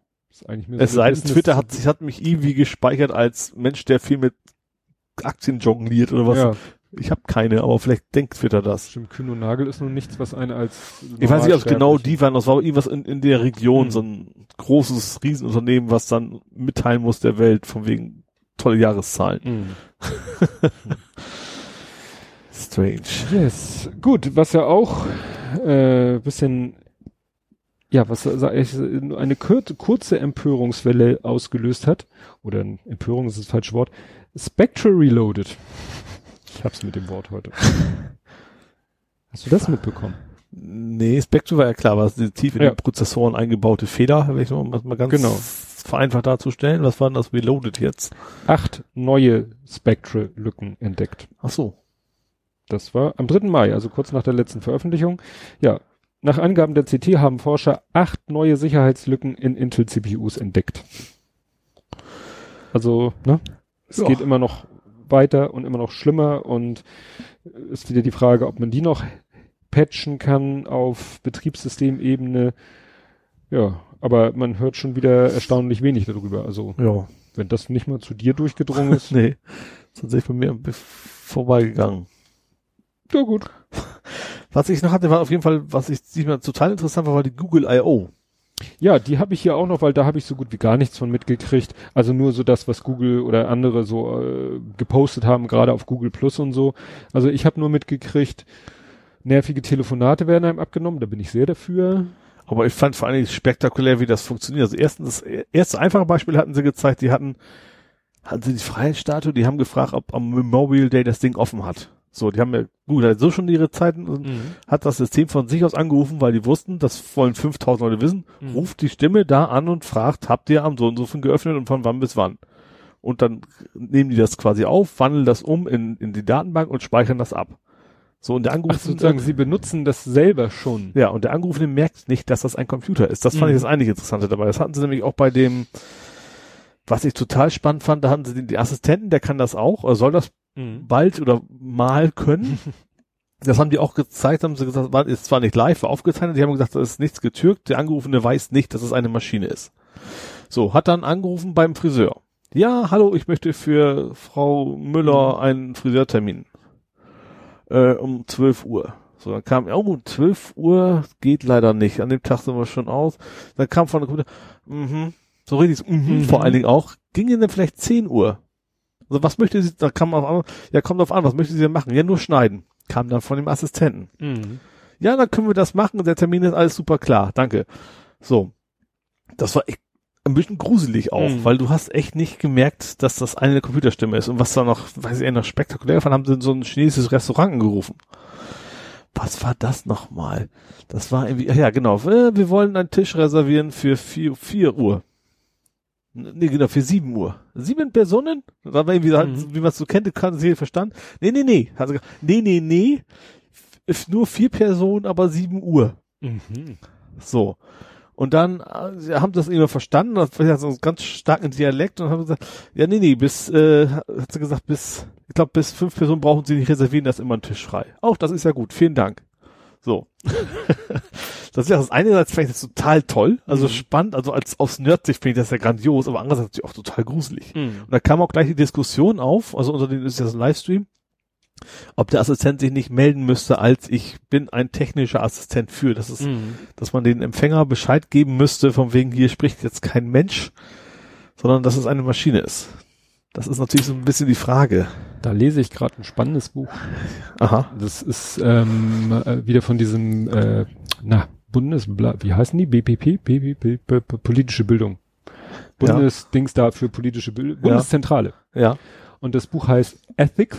Mehr Es so sei denn, Twitter hat sich hat mich irgendwie gespeichert als Mensch, der viel mit Aktien jongliert oder was. Ja, Ich habe keine, aber vielleicht denkt Twitter das. stimmt. Kühn und Nagel ist nun nichts, was eine als. Ich weiß nicht, ob es genau die waren, das war irgendwas in, in der Region, Hm. so ein großes Riesenunternehmen, was dann mitteilen muss der Welt, von wegen tolle Jahreszahlen. Mhm. Strange. Yes, gut, was ja auch äh, bisschen, ja, was sag ich, eine kurze, kurze Empörungswelle ausgelöst hat, oder Empörung ist das falsche Wort, Spectral Reloaded. Ich hab's mit dem Wort heute. Hast du das mitbekommen? Nee, Spectre war ja klar, was die tief in Ja. den Prozessoren eingebaute Fehler, wenn ich noch mal mal ganz Genau. vereinfacht darzustellen. Was war denn das Reloaded jetzt? Acht neue Spectral-Lücken entdeckt. Ach so. Das war am 3. Mai, also kurz nach der letzten Veröffentlichung. Ja, nach Angaben der CT haben Forscher acht neue Sicherheitslücken in Intel-CPUs entdeckt. Also, ne? Es Ja. geht immer noch weiter und immer noch schlimmer und ist wieder die Frage, ob man die noch patchen kann auf Betriebssystemebene. Ja, aber man hört schon wieder erstaunlich wenig darüber. Also, Ja. wenn das nicht mal zu dir durchgedrungen ist, Nee. ist tatsächlich bei mir vorbeigegangen. ja gut. Was ich noch hatte, war auf jeden Fall, was ich diesmal total interessant war, war die Google I.O. Ja, die habe ich hier auch noch, weil da habe ich so gut wie gar nichts von mitgekriegt. Also nur so das, was Google oder andere so äh, gepostet haben, gerade auf Google Plus und so. Also ich habe nur mitgekriegt, nervige Telefonate werden einem abgenommen, da bin ich sehr dafür. Aber ich fand vor allen Dingen spektakulär, wie das funktioniert. Also erstens, das erste einfache Beispiel hatten sie gezeigt, die hatten, hatten sie die Freiheitsstatue, die haben gefragt, ob am Memorial Day das Ding offen hat. So, die haben ja, hat so schon ihre Zeiten und hat das System von sich aus angerufen, weil die wussten, das wollen 5000 Leute wissen, Mhm. ruft die Stimme da an und fragt, habt ihr am so und so viel geöffnet und von wann bis wann? Und dann nehmen die das quasi auf, wandeln das um in, in die Datenbank und speichern das ab. So, und der Ach, Angerufene, sozusagen, sie benutzen das selber schon. ja, und der Angerufene merkt nicht, dass das ein Computer ist. Das fand Mhm. ich das eigentlich Interessante dabei. Das hatten sie nämlich auch bei dem, was ich total spannend fand, da hatten sie den, den Assistenten, der kann das auch, oder soll das Mhm. bald oder mal können. Das haben die auch gezeigt, haben sie gesagt, war, ist zwar nicht live, war aufgezeichnet, die haben gesagt, das ist nichts getürkt, der Angerufene weiß nicht, dass es eine Maschine ist. So, hat dann angerufen beim Friseur. Ja, hallo, ich möchte für Frau Müller einen Friseurtermin. äh, um 12 Uhr. So, dann kam, oh, 12 Uhr geht leider nicht. An dem Tag sind wir schon aus. Dann kam von der Computer, mhm, so richtig, mhm, Mhm. vor allen Dingen auch, ging denn vielleicht 10 Uhr? Also was möchte sie, da kam auf an, ja, kommt auf an, was möchte sie denn machen? Ja, nur schneiden. Kam dann von dem Assistenten. Mhm. Ja, dann können wir das machen. Der Termin ist alles super klar. Danke. So. Das war echt ein bisschen gruselig auch, Mhm. weil du hast echt nicht gemerkt, dass das eine Computerstimme ist. Und was da noch, weiß ich, noch spektakulär fand, haben sie in so ein chinesisches Restaurant angerufen. Was war das nochmal? Das war irgendwie, ja, genau. äh, Wir wollen einen Tisch reservieren für vier, vier Uhr. Nee, genau, für sieben Uhr. Sieben Personen? Da war irgendwie, halt, Mhm. wie man es so kennt, kann sie verstanden. Nee, nee, nee. Hat gesagt, nee, nee, nee. F- Nur vier Personen, aber sieben Uhr. Mhm. So. Und dann äh, sie haben das immer verstanden, das war ja so ganz starken Dialekt und haben gesagt, ja, nee, nee, bis, äh, hat sie gesagt, bis, ich glaube, bis fünf Personen brauchen sie nicht reservieren, da ist immer ein Tisch frei. Auch das ist ja gut, vielen Dank. So. das ist ja das einerseits vielleicht jetzt total toll, also Mhm. spannend, also als aus Nerd-Sicht finde ich das ja grandios, aber andererseits natürlich auch total gruselig. Mhm. Und da kam auch gleich die Diskussion auf, also unter den ist ja so ein Livestream, ob der Assistent sich nicht melden müsste, als ich bin ein technischer Assistent für. Das ist Mhm. dass man den Empfänger Bescheid geben müsste, von wegen hier spricht jetzt kein Mensch, sondern dass es eine Maschine ist. Das ist natürlich so ein bisschen die Frage. Da lese ich gerade ein spannendes Buch. Aha. Das ist ähm, äh, wieder von diesem, äh, na, Bundesbla, wie heißen die? BPP? BPP? Politische Bildung. Ja. Bundesdings da für politische Bildung. Bundeszentrale. Ja. Und das Buch heißt Ethics.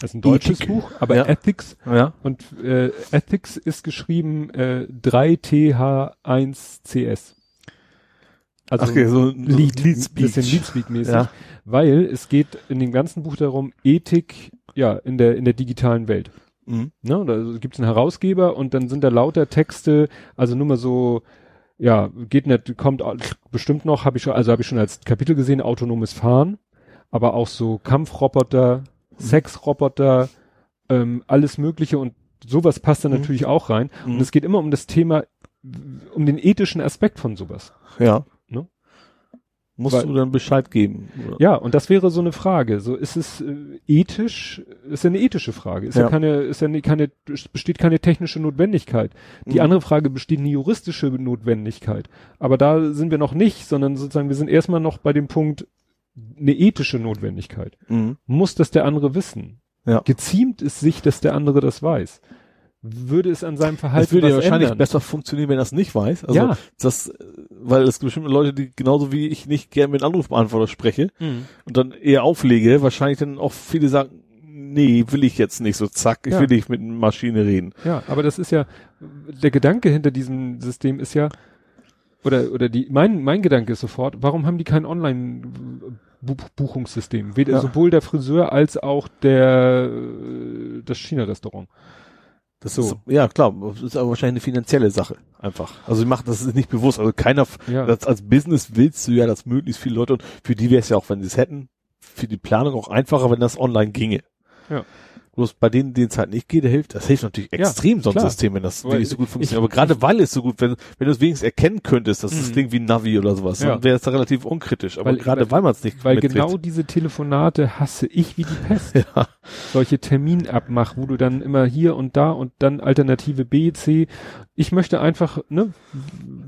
Das ist ein deutsches Ethik. Buch, aber Ja. Ethics. Ja. Und äh, Ethics ist geschrieben äh, 3TH1CS. Also Ach, okay, so ein Lead, Lead bisschen Speech. Lead-Speak-mäßig. Ja. Weil es geht in dem ganzen Buch darum, Ethik, ja, in der, in der digitalen Welt. Mhm. Ne? Da gibt es einen Herausgeber und dann sind da lauter Texte, also nur mal so, ja, geht nicht, kommt bestimmt noch, habe ich schon, also habe ich schon als Kapitel gesehen, autonomes Fahren, aber auch so Kampfroboter, Sexroboter, ähm, alles Mögliche und sowas passt da Mhm. natürlich auch rein. Mhm. Und es geht immer um das Thema, um den ethischen Aspekt von sowas. Ja. Musst Weil- du dann Bescheid geben. oder? Ja, und das wäre so eine Frage. So ist es äh, ethisch, ist ja eine ethische Frage. Ist ja, Ja. keine, ist ja nie- keine, besteht keine technische Notwendigkeit. Die Mhm. andere Frage besteht eine juristische Notwendigkeit. Aber da sind wir noch nicht, sondern sozusagen wir sind erstmal noch bei dem Punkt eine ethische Notwendigkeit. Mhm. Muss das der andere wissen? Ja. Geziemt es sich, dass der andere das weiß? Würde es an seinem Verhalten Das würde ja wahrscheinlich ändern? besser funktionieren, wenn er es nicht weiß. Also Ja. das, äh, weil es bestimmte Leute, die genauso wie ich nicht gerne mit Anrufbeantworter spreche Mhm. und dann eher auflege, wahrscheinlich dann auch viele sagen, nee, will ich jetzt nicht so zack, ich Ja. will nicht mit einer Maschine reden. Ja, aber das ist ja, der Gedanke hinter diesem System ist ja, oder, oder die, mein, mein Gedanke ist sofort, warum haben die kein Online-Buchungssystem? Weder Ja. sowohl der Friseur als auch der, äh, das China-Restaurant. Das So. ist, ja klar, das ist aber wahrscheinlich eine finanzielle Sache einfach. Also sie machen das ist nicht bewusst. Also keiner, Ja. das, als Business willst du ja, dass möglichst viele Leute und für die wäre es ja auch, wenn sie es hätten, für die Planung auch einfacher, wenn das online ginge. Ja. Bloß bei denen, denen es halt nicht geht, der hilft, das hilft natürlich Ja, extrem so ein klar. System, wenn das Weil so gut funktioniert. ich- Aber gerade weil es so gut, wenn, wenn du es wenigstens erkennen könntest, dass es Mhm. klingt wie ein Navi oder sowas, Ja. dann wäre es da relativ unkritisch. Aber Weil- gerade weil- weil man es nicht Weil mitkriegt. genau diese Telefonate hasse ich wie die Pest. ja. Solche Terminabmach, wo du dann immer hier und da und dann Alternative B, C. Ich möchte einfach, ne,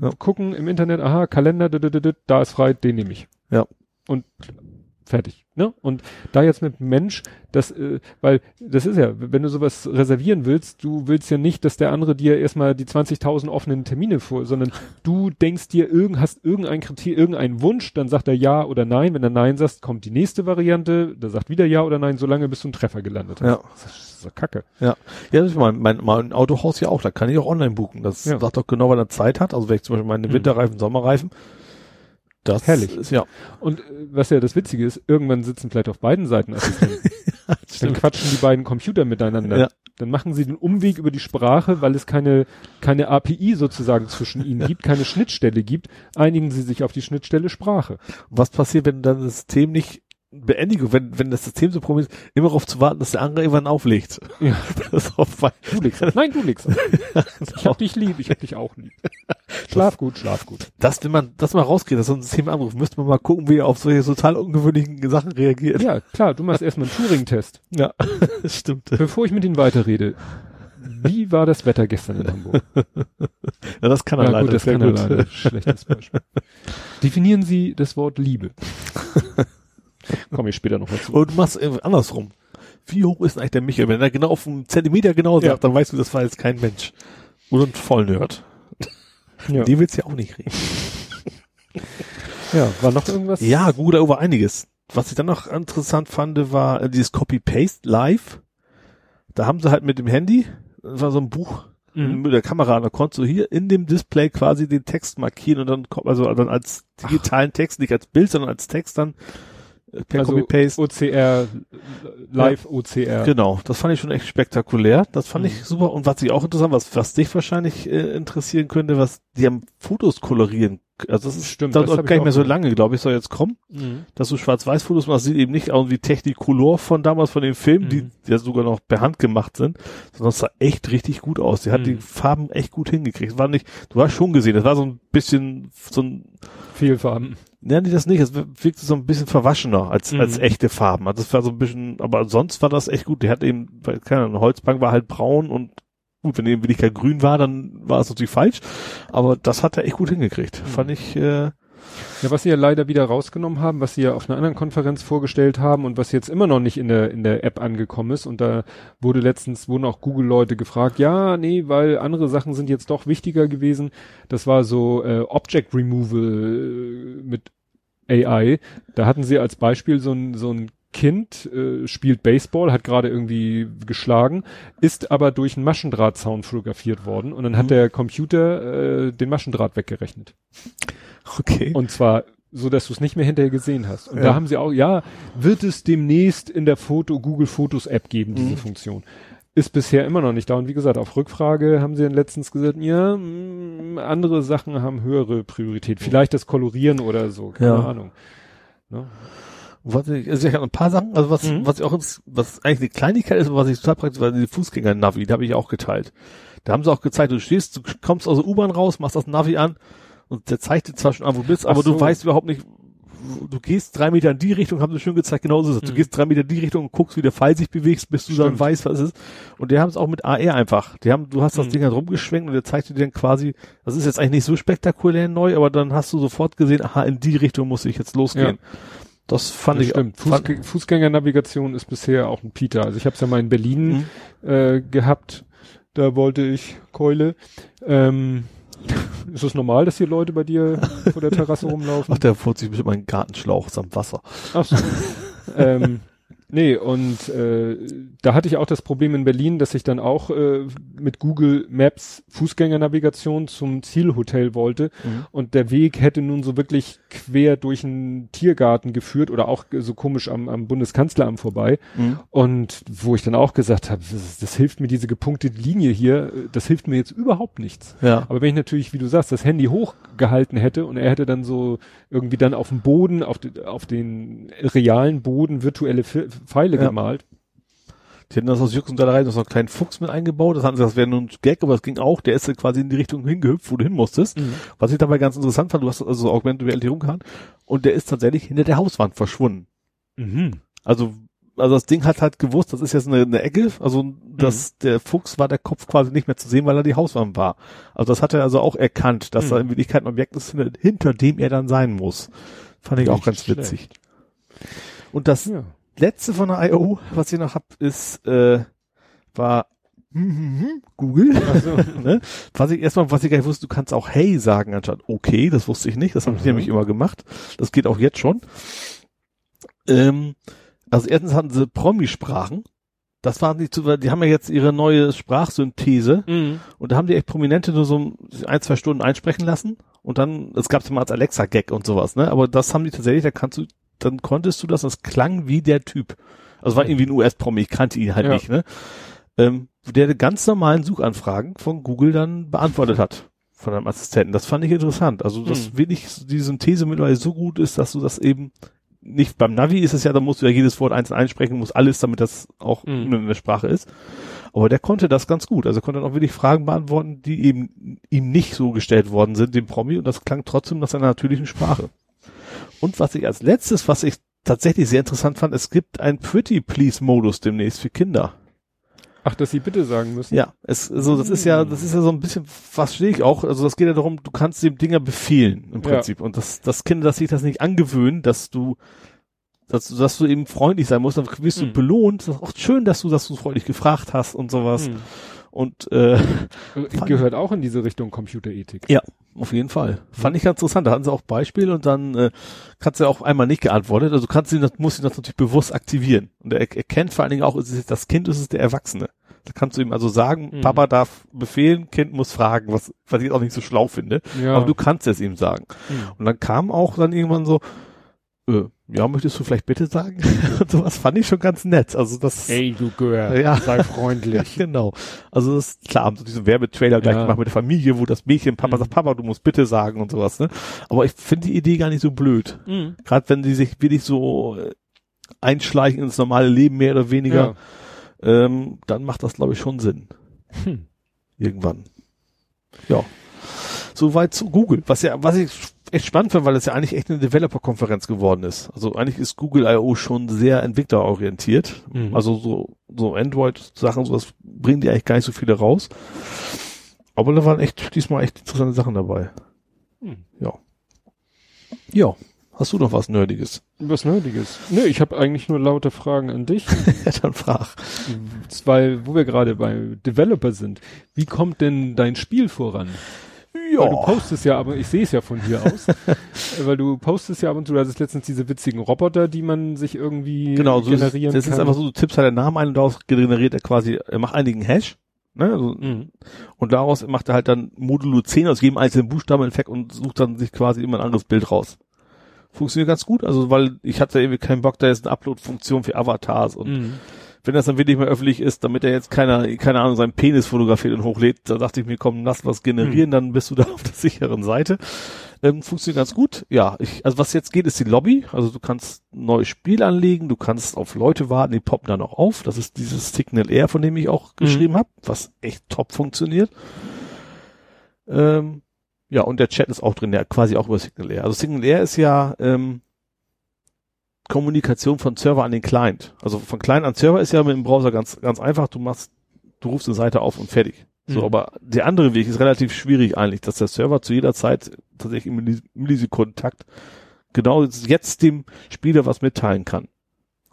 Ja. gucken im Internet, aha, Kalender, da ist frei, den nehme ich. Ja. Und fertig, ne? Und da jetzt mit Mensch, das, äh, weil das ist ja, wenn du sowas reservieren willst, du willst ja nicht, dass der andere dir erstmal die 20.000 offenen Termine vor, sondern du denkst dir, irgend, hast irgendein Kriterium, irgendeinen Wunsch, dann sagt er ja oder nein. Wenn er nein sagt, kommt die nächste Variante, da sagt wieder ja oder nein, solange bis du einen Treffer gelandet hast. Ja. Das ist so kacke. Ja, das ist mein, mein, mein Autohaus ja auch, da kann ich auch online buchen. Das Ja. sagt doch genau, wann er Zeit hat. Also wenn ich zum Beispiel meine Mhm. Winterreifen, Sommerreifen. Das Herrlich. ist ja. Und äh, was ja das Witzige ist, irgendwann sitzen vielleicht auf beiden Seiten Assistenten. Dann quatschen die beiden Computer miteinander. Ja. Dann machen sie den Umweg über die Sprache, weil es keine, keine API sozusagen zwischen ihnen gibt, keine Schnittstelle gibt, einigen sie sich auf die Schnittstelle Sprache. Was passiert, wenn dann das System nicht Beendigung, wenn, wenn das System so probiert, immer darauf zu warten, dass der andere irgendwann auflegt. Ja. Das ist bei, Du legst auf. Nein, du legst auf. Ich hab dich lieb, ich hab dich auch lieb. Schlaf gut, schlaf gut. das, wenn man das mal rausgeht, dass so ein System anruft, müsste man mal gucken, wie er auf solche total ungewöhnlichen Sachen reagiert. Ja, klar, du machst erstmal einen Turing-Test. Ja, das stimmt. Bevor ich mit Ihnen weiterrede, wie war das Wetter gestern in Hamburg? Ja, das kann er Ja, leider. gut, das kann er leider. Schlechtes Beispiel. Definieren Sie das Wort Liebe. Komme ich später noch mal zu. Und du machst andersrum. Wie hoch ist eigentlich der Michael? Wenn er genau auf einen Zentimeter genau sagt, Ja. dann weißt du, das war jetzt kein Mensch. Oder ein Vollnerd. Ja. Die willst du ja auch nicht reden. ja, war noch irgendwas? Ja, gut, da war einiges. Was ich dann noch interessant fand, war äh, dieses Copy-Paste live. Da haben sie halt mit dem Handy, das war so ein Buch Mhm. mit der Kamera, da konntest du hier in dem Display quasi den Text markieren und dann kommt also dann als digitalen Text, nicht als Bild, sondern als Text dann per Also Copy-Paste. OCR, live OCR. Genau, das fand ich schon echt spektakulär. Das fand Mhm. ich super. Und was ich auch interessant, was, was dich wahrscheinlich äh, interessieren könnte, was die haben Fotos kolorieren. Also das ist Stimmt, das das gar nicht mehr so lange, glaube ich, soll jetzt kommen, Mhm. dass du Schwarz-Weiß-Fotos machst, sieht eben nicht aus wie Technicolor von damals von den Filmen, die Mhm. ja sogar noch per Hand gemacht sind, sondern es sah echt richtig gut aus. Die hat Mhm. die Farben echt gut hingekriegt. War nicht, du hast schon gesehen, das war so ein bisschen so ein Vielfarben. Nein, das nicht. Es wirkte so ein bisschen verwaschener als, Mhm. als echte Farben. Also das war so ein bisschen, aber sonst war das echt gut. Die hat eben, keine Ahnung, Holzbank war halt braun und gut, wenn eben wirklich grün war, dann war es natürlich falsch. Aber das hat er echt gut hingekriegt. Mhm. Fand ich, äh, Ja, was sie ja leider wieder rausgenommen haben, was sie ja auf einer anderen Konferenz vorgestellt haben und was jetzt immer noch nicht in der, in der App angekommen ist. Und da wurde letztens, wurden auch Google-Leute gefragt, ja, nee, weil andere Sachen sind jetzt doch wichtiger gewesen. Das war so äh, Object Removal äh, mit AI. Da hatten sie als Beispiel so ein, so ein Kind äh, spielt Baseball, hat gerade irgendwie geschlagen, ist aber durch einen Maschendrahtzaun fotografiert worden und dann hat Mhm. der Computer äh, den Maschendraht weggerechnet. okay. Und zwar so, dass du es nicht mehr hinterher gesehen hast. Und Ja. da haben sie auch, ja, wird es demnächst in der Foto, Google Fotos App geben, diese Mhm. Funktion. Ist bisher immer noch nicht da. Und wie gesagt, auf Rückfrage haben sie dann letztens gesagt, ja, mh, andere Sachen haben höhere Priorität. Vielleicht das Kolorieren oder so, keine Ja. Ahnung. Ne? Was ich, also ich habe ein paar Sachen, also was, Mhm. was ich auch, was eigentlich eine Kleinigkeit ist, aber was ich total praktisch war, die Fußgänger-Navi, da habe ich auch geteilt. Da haben sie auch gezeigt, du stehst, du kommst aus der U-Bahn raus, machst das Navi an und der zeigt dir zwar schon an, wo du bist, aber so. du weißt überhaupt nicht, du gehst drei Meter in die Richtung, haben sie schön gezeigt, genau so ist es. Du Mhm. gehst drei Meter in die Richtung und guckst, wie der Pfeil sich bewegt, bis du dann Stimmt. weißt, was es ist. Und die haben es auch mit AR einfach. Die haben, du hast das Mhm. Ding halt rumgeschwenkt und der zeigt dir dann quasi, das ist jetzt eigentlich nicht so spektakulär neu, aber dann hast du sofort gesehen, aha, in die Richtung muss ich jetzt losgehen. Das fand Das ich stimmt. Fußg Fußgängernavigation ist bisher auch ein Peter. Also ich habe es ja mal in Berlin Mhm. äh, gehabt. Da wollte ich Keule. Ähm, ist es normal, dass hier Leute bei dir vor der Terrasse rumlaufen? Ach, der sich bestimmt einen Gartenschlauch samt Wasser. Ach so. ähm, nee, und äh, da hatte ich auch das Problem in Berlin, dass ich dann auch äh, mit Google Maps Fußgängernavigation zum Zielhotel wollte Mhm. und der Weg hätte nun so wirklich quer durch einen Tiergarten geführt oder auch so komisch am, am Bundeskanzleramt vorbei und wo ich dann auch gesagt habe, das, das hilft mir diese gepunktete Linie hier, das hilft mir jetzt überhaupt nichts. Ja. Aber wenn ich natürlich, wie du sagst, das Handy hochgehalten hätte und er hätte dann so irgendwie dann auf dem Boden, auf, de, auf den realen Boden virtuelle Pfeile Ja. gemalt. Die hatten das aus Jux und Dallerei noch so einen kleinen Fuchs mit eingebaut. Das hatten sie, das wäre nur ein Gag, aber es ging auch. Der ist dann quasi in die Richtung hingehüpft, wo du hin musstest. Was ich dabei ganz interessant fand, du hast also so Augmented Reality rumgehauen und der ist tatsächlich hinter der Hauswand verschwunden. Mhm. Also, also das Ding hat halt gewusst, das ist jetzt eine, eine Ecke, also das, der Fuchs war der Kopf quasi nicht mehr zu sehen, weil er die Hauswand war. Also das hat er also auch erkannt, dass Mhm. da in Wirklichkeit ein Objekt ist, hinter, hinter dem er dann sein muss. Fand ich auch Nicht ganz schlecht. witzig. Und das Ja. Letzte von der I.O., was ich noch hab, ist, äh, war Google. Also, ne? Was ich erstmal, was ich gar nicht wusste, du kannst auch Hey sagen anstatt okay, das wusste ich nicht, das habe ich Mhm. nämlich immer gemacht. Das geht auch jetzt schon. Ähm, also erstens hatten sie Promisprachen. Das waren nicht zu, die haben ja jetzt ihre neue Sprachsynthese mhm. und da haben die echt Prominente nur so ein, zwei Stunden einsprechen lassen und dann, es gab es mal als Alexa-Gag und sowas, ne? Aber das haben die tatsächlich, da kannst du, dann konntest du das, das klang wie der Typ. Also war irgendwie ein US-Promi, ich kannte ihn halt Ja. nicht, ne? Ähm, der ganz normalen Suchanfragen von Google dann beantwortet hat von einem Assistenten. Das fand ich interessant. Also, dass Hm. wirklich die Synthese mittlerweile so gut ist, dass du das eben nicht beim Navi ist es ja, da musst du ja jedes Wort einzeln einsprechen, muss alles, damit das auch Mhm. in der Sprache ist. Aber der konnte das ganz gut. Also konnte dann auch wirklich Fragen beantworten, die eben ihm nicht so gestellt worden sind, dem Promi, und das klang trotzdem nach seiner natürlichen Sprache. Und was ich als letztes, was ich tatsächlich sehr interessant fand, es gibt einen Pretty Please Modus demnächst für Kinder. Ach, dass sie bitte sagen müssen. Ja, es, also das ist ja, das ist ja so ein bisschen, was stehe ich auch, also das geht ja darum, du kannst dem Dinger befehlen im Ja. Prinzip. Und das, das Kinder, dass sich das nicht angewöhnen, dass du, dass, du- dass du eben freundlich sein musst, dann wirst du Hm. belohnt. Das ist auch schön, dass du, dass du freundlich gefragt hast und sowas. Hm. Und äh, Gehört auch in diese Richtung Computerethik. Ja. auf jeden Fall. Fand ich ganz interessant. Da hatten sie auch Beispiele und dann äh, kannst du ja auch einmal nicht geantwortet. Also du kannst ihn, das musst ihn das natürlich bewusst aktivieren. Und er erkennt vor allen Dingen auch, ist es jetzt das Kind, ist es der Erwachsene. Da kannst du ihm also sagen, Mhm. Papa darf befehlen, Kind muss fragen, was, was ich auch nicht so schlau finde. Ja. Aber du kannst es ihm sagen. Hm. Und dann kam auch dann irgendwann so, äh, ja, möchtest du vielleicht bitte sagen? Und sowas fand ich schon ganz nett. Also das, Ey, du Gör, Ja. sei freundlich. genau. Also das ist klar, haben so diesen Werbetrailer gleich Ja. gemacht mit der Familie, wo das Mädchen, Papa Mhm. sagt, Papa, du musst bitte sagen und sowas, ne? Aber ich finde die Idee gar nicht so blöd. Hm. Gerade wenn die sich wirklich so äh, einschleichen ins normale Leben mehr oder weniger, ähm, dann macht das, glaube ich, schon Sinn. Hm. Irgendwann. Ja. Soweit zu Google. Was ja, was ich echt spannend finde, weil es ja eigentlich echt eine Developer-Konferenz geworden ist. Also eigentlich ist Google I.O. schon sehr entwicklerorientiert. Mhm. Also so, so Android-Sachen, sowas bringen die eigentlich gar nicht so viele raus. Aber da waren echt, diesmal echt interessante Sachen dabei. Hm. Ja. Ja. Hast du noch was Nerdiges? Was Nerdiges. Nö, ich habe eigentlich nur laute Fragen an dich. Ja, dann frag. Weil, wo wir gerade bei Developer sind, wie kommt denn dein Spiel voran? Weil du postest ja, aber ich sehe es ja von hier aus, weil du postest ja ab und zu, du hattest letztens diese witzigen Roboter, die man sich irgendwie Genau, so ist, generieren das kann. ist einfach so, du tippst halt den Namen ein und daraus generiert er quasi, er macht einigen Hash, ne, also, Mhm. und daraus macht er halt dann Modulo 10 aus jedem einzelnen Buchstaben hinweg und sucht dann sich quasi immer ein anderes Bild raus. Funktioniert ganz gut, also weil ich hatte irgendwie keinen Bock, da ist eine Upload-Funktion für Avatars und Mhm. Wenn das dann wirklich mal öffentlich ist, damit er jetzt keiner, keine Ahnung, seinen Penis fotografiert und hochlädt, da dachte ich mir, komm, lass was generieren, dann bist du da auf der sicheren Seite. Ähm, funktioniert ganz gut. Ja, ich, also was jetzt geht, ist die Lobby. Also du kannst ein neues Spiel anlegen, du kannst auf Leute warten, die poppen dann auch auf. Das ist dieses Signal Air, von dem ich auch geschrieben habe, was echt top funktioniert. Ähm, ja, und der Chat ist auch drin, der quasi auch über Signal Air. Also Signal Air ist ja ähm, Kommunikation von Server an den Client. Also von Client an Server ist ja mit dem Browser ganz, ganz einfach. Du machst, du rufst eine Seite auf und fertig. So, Mhm. aber der andere Weg ist relativ schwierig eigentlich, dass der Server zu jeder Zeit tatsächlich im Millis- Millisekundentakt genau jetzt dem Spieler was mitteilen kann.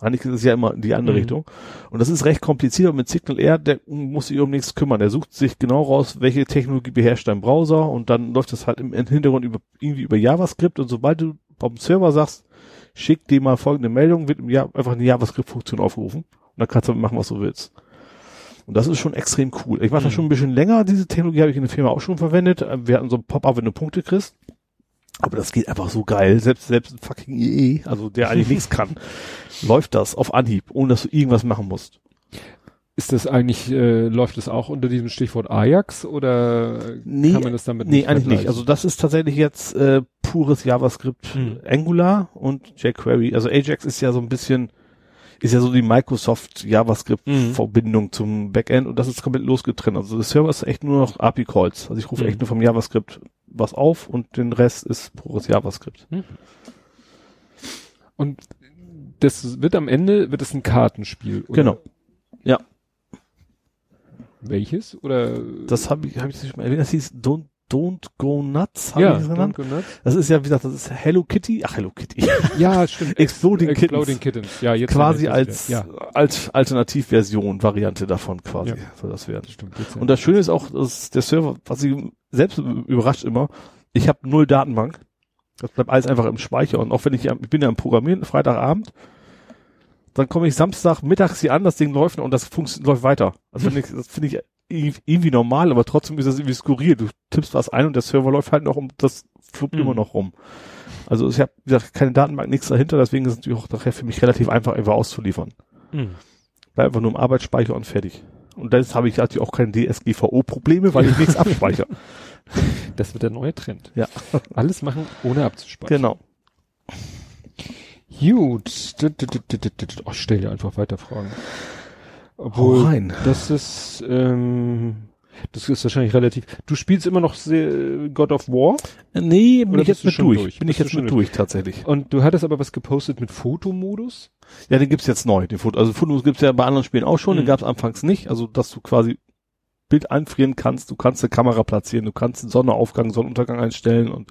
Eigentlich ist es ja immer in die andere Mhm. Richtung. Und das ist recht kompliziert. Und mit Signal Air, der muss sich um nichts kümmern. Der sucht sich genau raus, welche Technologie beherrscht dein Browser und dann läuft das halt im im Hintergrund über, irgendwie über JavaScript. Und sobald du auf dem Server sagst, schick dir mal folgende Meldung, wird im Ja- einfach eine JavaScript-Funktion aufgerufen. Und dann kannst du damit machen, was du willst. Und das ist schon extrem cool. Ich mache das Mhm. schon ein bisschen länger. Diese Technologie habe ich in der Firma auch schon verwendet. Wir hatten so ein Pop-up, wenn du Punkte kriegst. Aber das geht einfach so geil. Selbst, selbst ein fucking IE, also der eigentlich nichts kann, läuft das auf Anhieb, ohne dass du irgendwas machen musst. Ist das eigentlich, äh, läuft das auch unter diesem Stichwort Ajax oder Nee, kann man das damit Nee, eigentlich nicht. Also das ist tatsächlich jetzt äh, pures JavaScript Mhm. Angular und jQuery. Also Ajax ist ja so ein bisschen, ist ja so die Microsoft JavaScript Mhm. Verbindung zum Backend und das ist komplett losgetrennt. Also der Server ist echt nur noch API Calls. Also ich rufe Mhm. echt nur vom JavaScript was auf und den Rest ist pures JavaScript. Und das wird am Ende, wird es ein Kartenspiel. Oder Genau. Welches? Oder? Das habe ich, habe ich nicht mal erwähnt. Das hieß Don't, Don't Go Nuts. hab ja, ich das genannt. Don't Go Nuts. Das ist ja, wie gesagt, das ist Hello Kitty. Ach, Hello Kitty. Ja, stimmt. Exploding Kittens. Exploding Kittens. Ja, jetzt quasi als. Ja, als Alternativversion, Variante davon quasi Ja. soll das werden. stimmt. Und das Schöne ist auch, dass der Server, was ich selbst überrascht immer, ich habe null Datenbank. Das bleibt alles einfach im Speicher. Und auch wenn ich, ich bin ja am Programmieren, Freitagabend, dann komme ich Samstag mittags hier an, das Ding läuft und das läuft weiter. Also finde ich, das finde ich irgendwie- normal, aber trotzdem ist das irgendwie skurril. Du tippst was ein und der Server läuft halt noch um, das fluppt Mhm. immer noch rum. Also ich habe, wie gesagt, keine Datenbank, nichts dahinter, deswegen ist es natürlich auch nachher für mich relativ einfach, einfach auszuliefern. Mhm. Bleib einfach nur im Arbeitsspeicher und fertig. Und das habe ich natürlich auch keine DSGVO-Probleme, weil ich nichts abspeichere. Das wird der neue Trend. Ja. Alles machen, ohne abzuspeichern. Genau. Gut. Oh, ich stell dir einfach weiter Fragen. Obwohl, rein. das ist, ähm, das ist wahrscheinlich relativ. Du spielst immer noch God of War Nee, bin Oder ich jetzt du mit schon durch. durch? Bin ich Bist du jetzt mit durch, tatsächlich. und du hattest aber was gepostet mit Fotomodus. Ja, den gibt's jetzt neu, den Foto. Also Fotos gibt's ja bei anderen Spielen auch schon, den Mhm. gab's anfangs nicht. Also, dass du quasi Bild einfrieren kannst, du kannst eine Kamera platzieren, du kannst den Sonnenaufgang, Sonnenuntergang einstellen und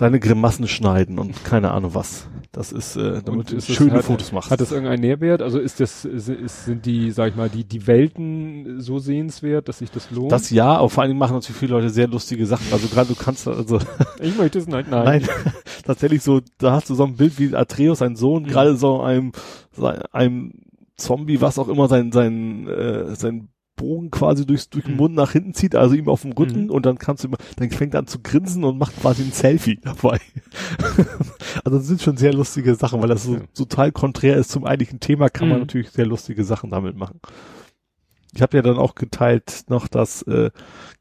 deine Grimassen schneiden und keine Ahnung was. Das ist, äh, damit du ist es- schöne hat, Fotos machst. Hat das irgendeinen Nährwert? Also ist das, ist, sind die, sag ich mal, die, die Welten so sehenswert, dass sich das lohnt? das ja, aber vor allen Dingen machen natürlich viele Leute sehr lustige Sachen. Also gerade du kannst, also ich möchte es nicht, nein. Nein, tatsächlich so, da hast du so ein Bild wie Atreus, sein Sohn, Mhm. gerade so einem, einem Zombie, was auch immer sein, sein, äh, sein Bogen quasi durchs, durch den Mhm. Mund nach hinten zieht, also ihm auf dem Rücken Mhm. und dann kannst du immer, dann fängt er an zu grinsen und macht quasi ein Selfie dabei. also das sind schon sehr lustige Sachen, weil das so Ja. total konträr ist zum eigentlichen Thema, kann man Mhm. natürlich sehr lustige Sachen damit machen. Ich habe ja dann auch geteilt noch, dass äh,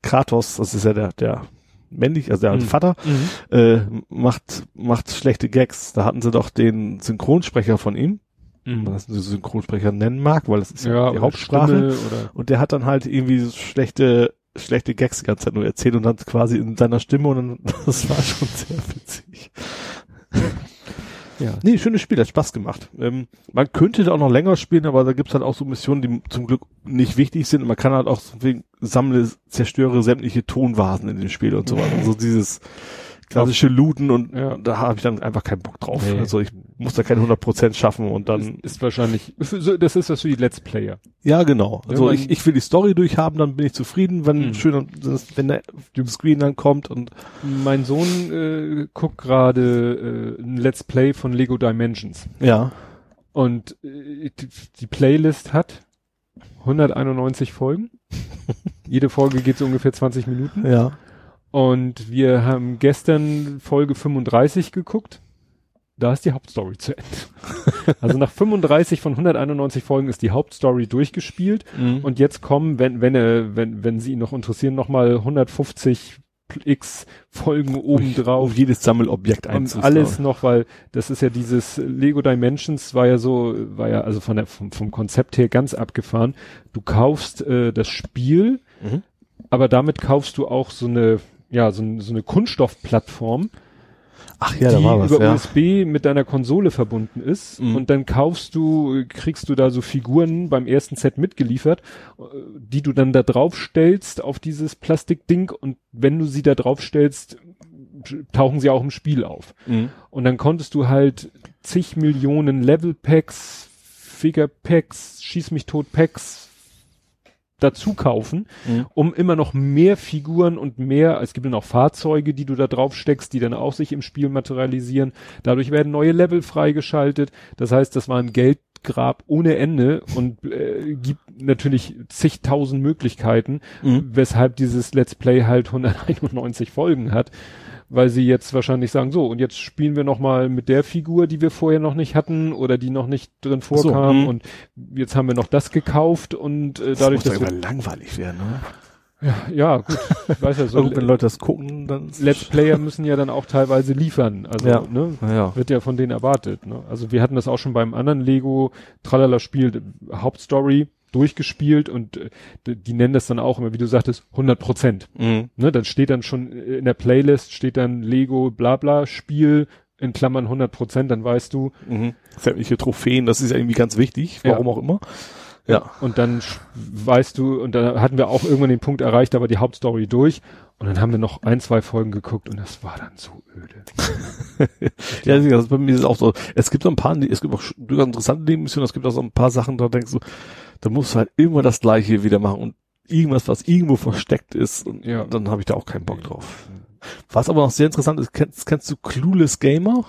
Kratos, das ist ja der, der männlich, also der Mhm. Vater, Mhm. äh, macht, macht schlechte Gags. Da hatten sie doch den Synchronsprecher von ihm, wenn man das Synchronsprecher nennen mag, weil das ist ja, Mhm. Ja, die Hauptsprache. Und der hat dann halt irgendwie so schlechte, schlechte Gags die ganze Zeit nur erzählt und dann quasi in seiner Stimme und dann, das war schon sehr witzig. ja. Nee, schönes Spiel, hat Spaß gemacht. Ähm, man könnte da auch noch länger spielen, aber da gibt's halt auch so Missionen, die zum Glück nicht wichtig sind. Und man kann halt auch so wegen sammle, zerstöre sämtliche Tonvasen in dem Spiel und so weiter. So dieses klassische Looten und Ja. da habe ich dann einfach keinen Bock drauf. Nee. Also ich muss da keine 100% schaffen und Ist, dann, ist wahrscheinlich, so, das ist was für die Let's Player. ja genau. Ja, Also man- ich, ich will die Story durchhaben, dann bin ich zufrieden, wenn Mhm. schön, wenn der Screen dann kommt und Mein Sohn äh, guckt gerade äh, ein Let's Play von Lego Dimensions. ja. Und äh, die, die Playlist hat 191 Folgen. Jede Folge geht so ungefähr 20 Minuten. Ja. Und wir haben gestern Folge 35 geguckt. Da ist die Hauptstory zu Ende. also nach 35 von 191 Folgen ist die Hauptstory durchgespielt. Mhm. Und jetzt kommen, wenn, wenn, er, wenn, wenn Sie ihn noch interessieren, nochmal 150 x Folgen obendrauf. um jedes Sammelobjekt einzusammeln. alles noch, weil das ist ja dieses Lego Dimensions war ja so, war ja also von der, vom, vom Konzept her ganz abgefahren. Du kaufst äh, das Spiel, Mhm. aber damit kaufst du auch so eine, ja, so, so eine Kunststoffplattform, Ach ja, die da war was, über ja. USB mit deiner Konsole verbunden ist. Mhm. Und dann kaufst du, kriegst du da so Figuren beim ersten Set mitgeliefert, die du dann da drauf stellst auf dieses Plastikding und wenn du sie da drauf stellst, tauchen sie auch im Spiel auf. Mhm. Und dann konntest du halt zig Millionen Level Packs, Figure Packs, Schieß mich tot Packs dazu kaufen, Mhm. um immer noch mehr Figuren und mehr, es gibt dann auch Fahrzeuge, die du da drauf steckst, die dann auch sich im Spiel materialisieren. Dadurch werden neue Level freigeschaltet. Das heißt, das war ein Geldgrab ohne Ende und äh, gibt natürlich zigtausend Möglichkeiten, Mhm. weshalb dieses Let's Play halt 191 Folgen hat, weil sie jetzt wahrscheinlich sagen, so, und jetzt spielen wir noch mal mit der Figur, die wir vorher noch nicht hatten oder die noch nicht drin so, vorkam mhm. und jetzt haben wir noch das gekauft und äh, Das dadurch, muss doch dass wir, langweilig werden, ne? ja, ja, gut, ich weiß ja, so So, wenn Leute das gucken, dann Let's Player müssen ja dann auch teilweise liefern, also, Ja. ne, ja. wird ja von denen erwartet, ne? Also wir hatten das auch schon beim anderen Lego Tralala Spiel Hauptstory durchgespielt und äh, die, nennen das dann auch immer, wie du sagtest, 100 Prozent. Mhm. Ne, dann steht dann schon äh, in der Playlist steht dann Lego Blabla Spiel in Klammern 100 Prozent, dann weißt du. Mhm. Sämtliche Trophäen, das ist ja irgendwie ganz wichtig, warum Ja. auch immer. Ja. Und dann weißt du, und dann hatten wir auch irgendwann den Punkt erreicht, aber die Hauptstory durch. Und dann haben wir noch ein, zwei Folgen geguckt und das war dann so öde. Ja, das ist, bei mir ist es auch so. Es gibt so ein paar, es gibt auch durchaus interessante Nebenmissionen, es gibt auch so ein paar Sachen, da denkst du, da musst du halt immer das Gleiche wieder machen und irgendwas, was irgendwo versteckt ist, und Ja. dann habe ich da auch keinen Bock drauf. Was aber noch sehr interessant ist, kennst, kennst du Clueless Gamer?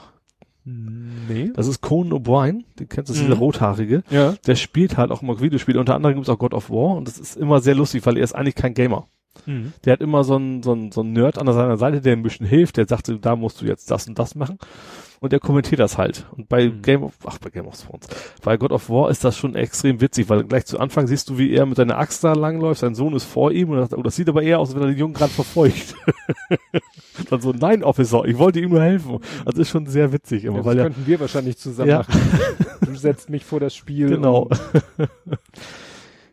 Nee. Das ist Conan O'Brien, den kennst du, das ist Mhm. dieser Rothaarige. Ja. Der spielt halt auch immer Videospiele, unter anderem gibt es auch God of War und das ist immer sehr lustig, weil er ist eigentlich kein Gamer. Mhm. Der hat immer so einen, so einen, so einen Nerd an seiner Seite, der ihm ein bisschen hilft, der sagt, da musst du jetzt das und das machen. Und der kommentiert das halt. Und bei Mhm. Game of, ach, bei Game of Thrones. Bei God of War ist das schon extrem witzig, weil gleich zu Anfang siehst du, wie er mit seiner Axt da langläuft, sein Sohn ist vor ihm und das, oh, das sieht aber eher aus, als wenn er den Jungen gerade verfolgt. dann so, nein, Officer, ich wollte ihm nur helfen. Also ist schon sehr witzig immer, Ja, das er, könnten wir wahrscheinlich zusammen Ja. machen. Du setzt mich vor das Spiel. genau.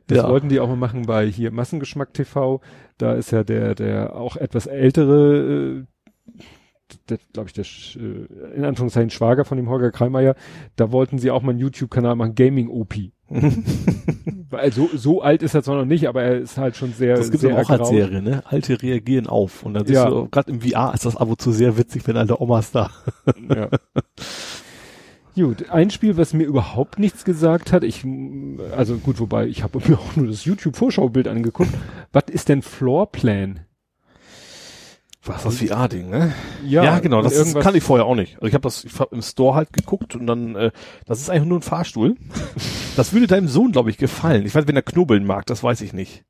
Das Ja. wollten die auch mal machen bei hier Massengeschmack TV. Da ist ja der, der auch etwas ältere, äh, der, glaube ich, der äh, in Anführungszeichen Schwager von dem Holger Kreimeier. Da wollten sie auch mal einen YouTube-Kanal machen, Gaming OP. Weil so, so alt ist er zwar noch nicht, aber er ist halt schon sehr, Das gibt aber auch als. Serie, ne? Alte reagieren auf. Und dann siehst Ja. du, gerade im VR ist das ab und zu sehr witzig, wenn alte Omas da. Ja. Gut, ein Spiel, was mir überhaupt nichts gesagt hat, ich, also gut, wobei, ich habe mir auch nur das YouTube-Vorschaubild angeguckt. Was ist denn Floorplan? Was das VR-Ding, ne? Ja, Ja, genau, das irgendwas- kann ich vorher auch nicht. Also ich habe das ich hab im Store halt geguckt und dann, äh, das ist eigentlich nur ein Fahrstuhl. Das würde deinem Sohn, glaube ich, gefallen. Ich weiß, wenn er knobeln mag, das weiß ich nicht.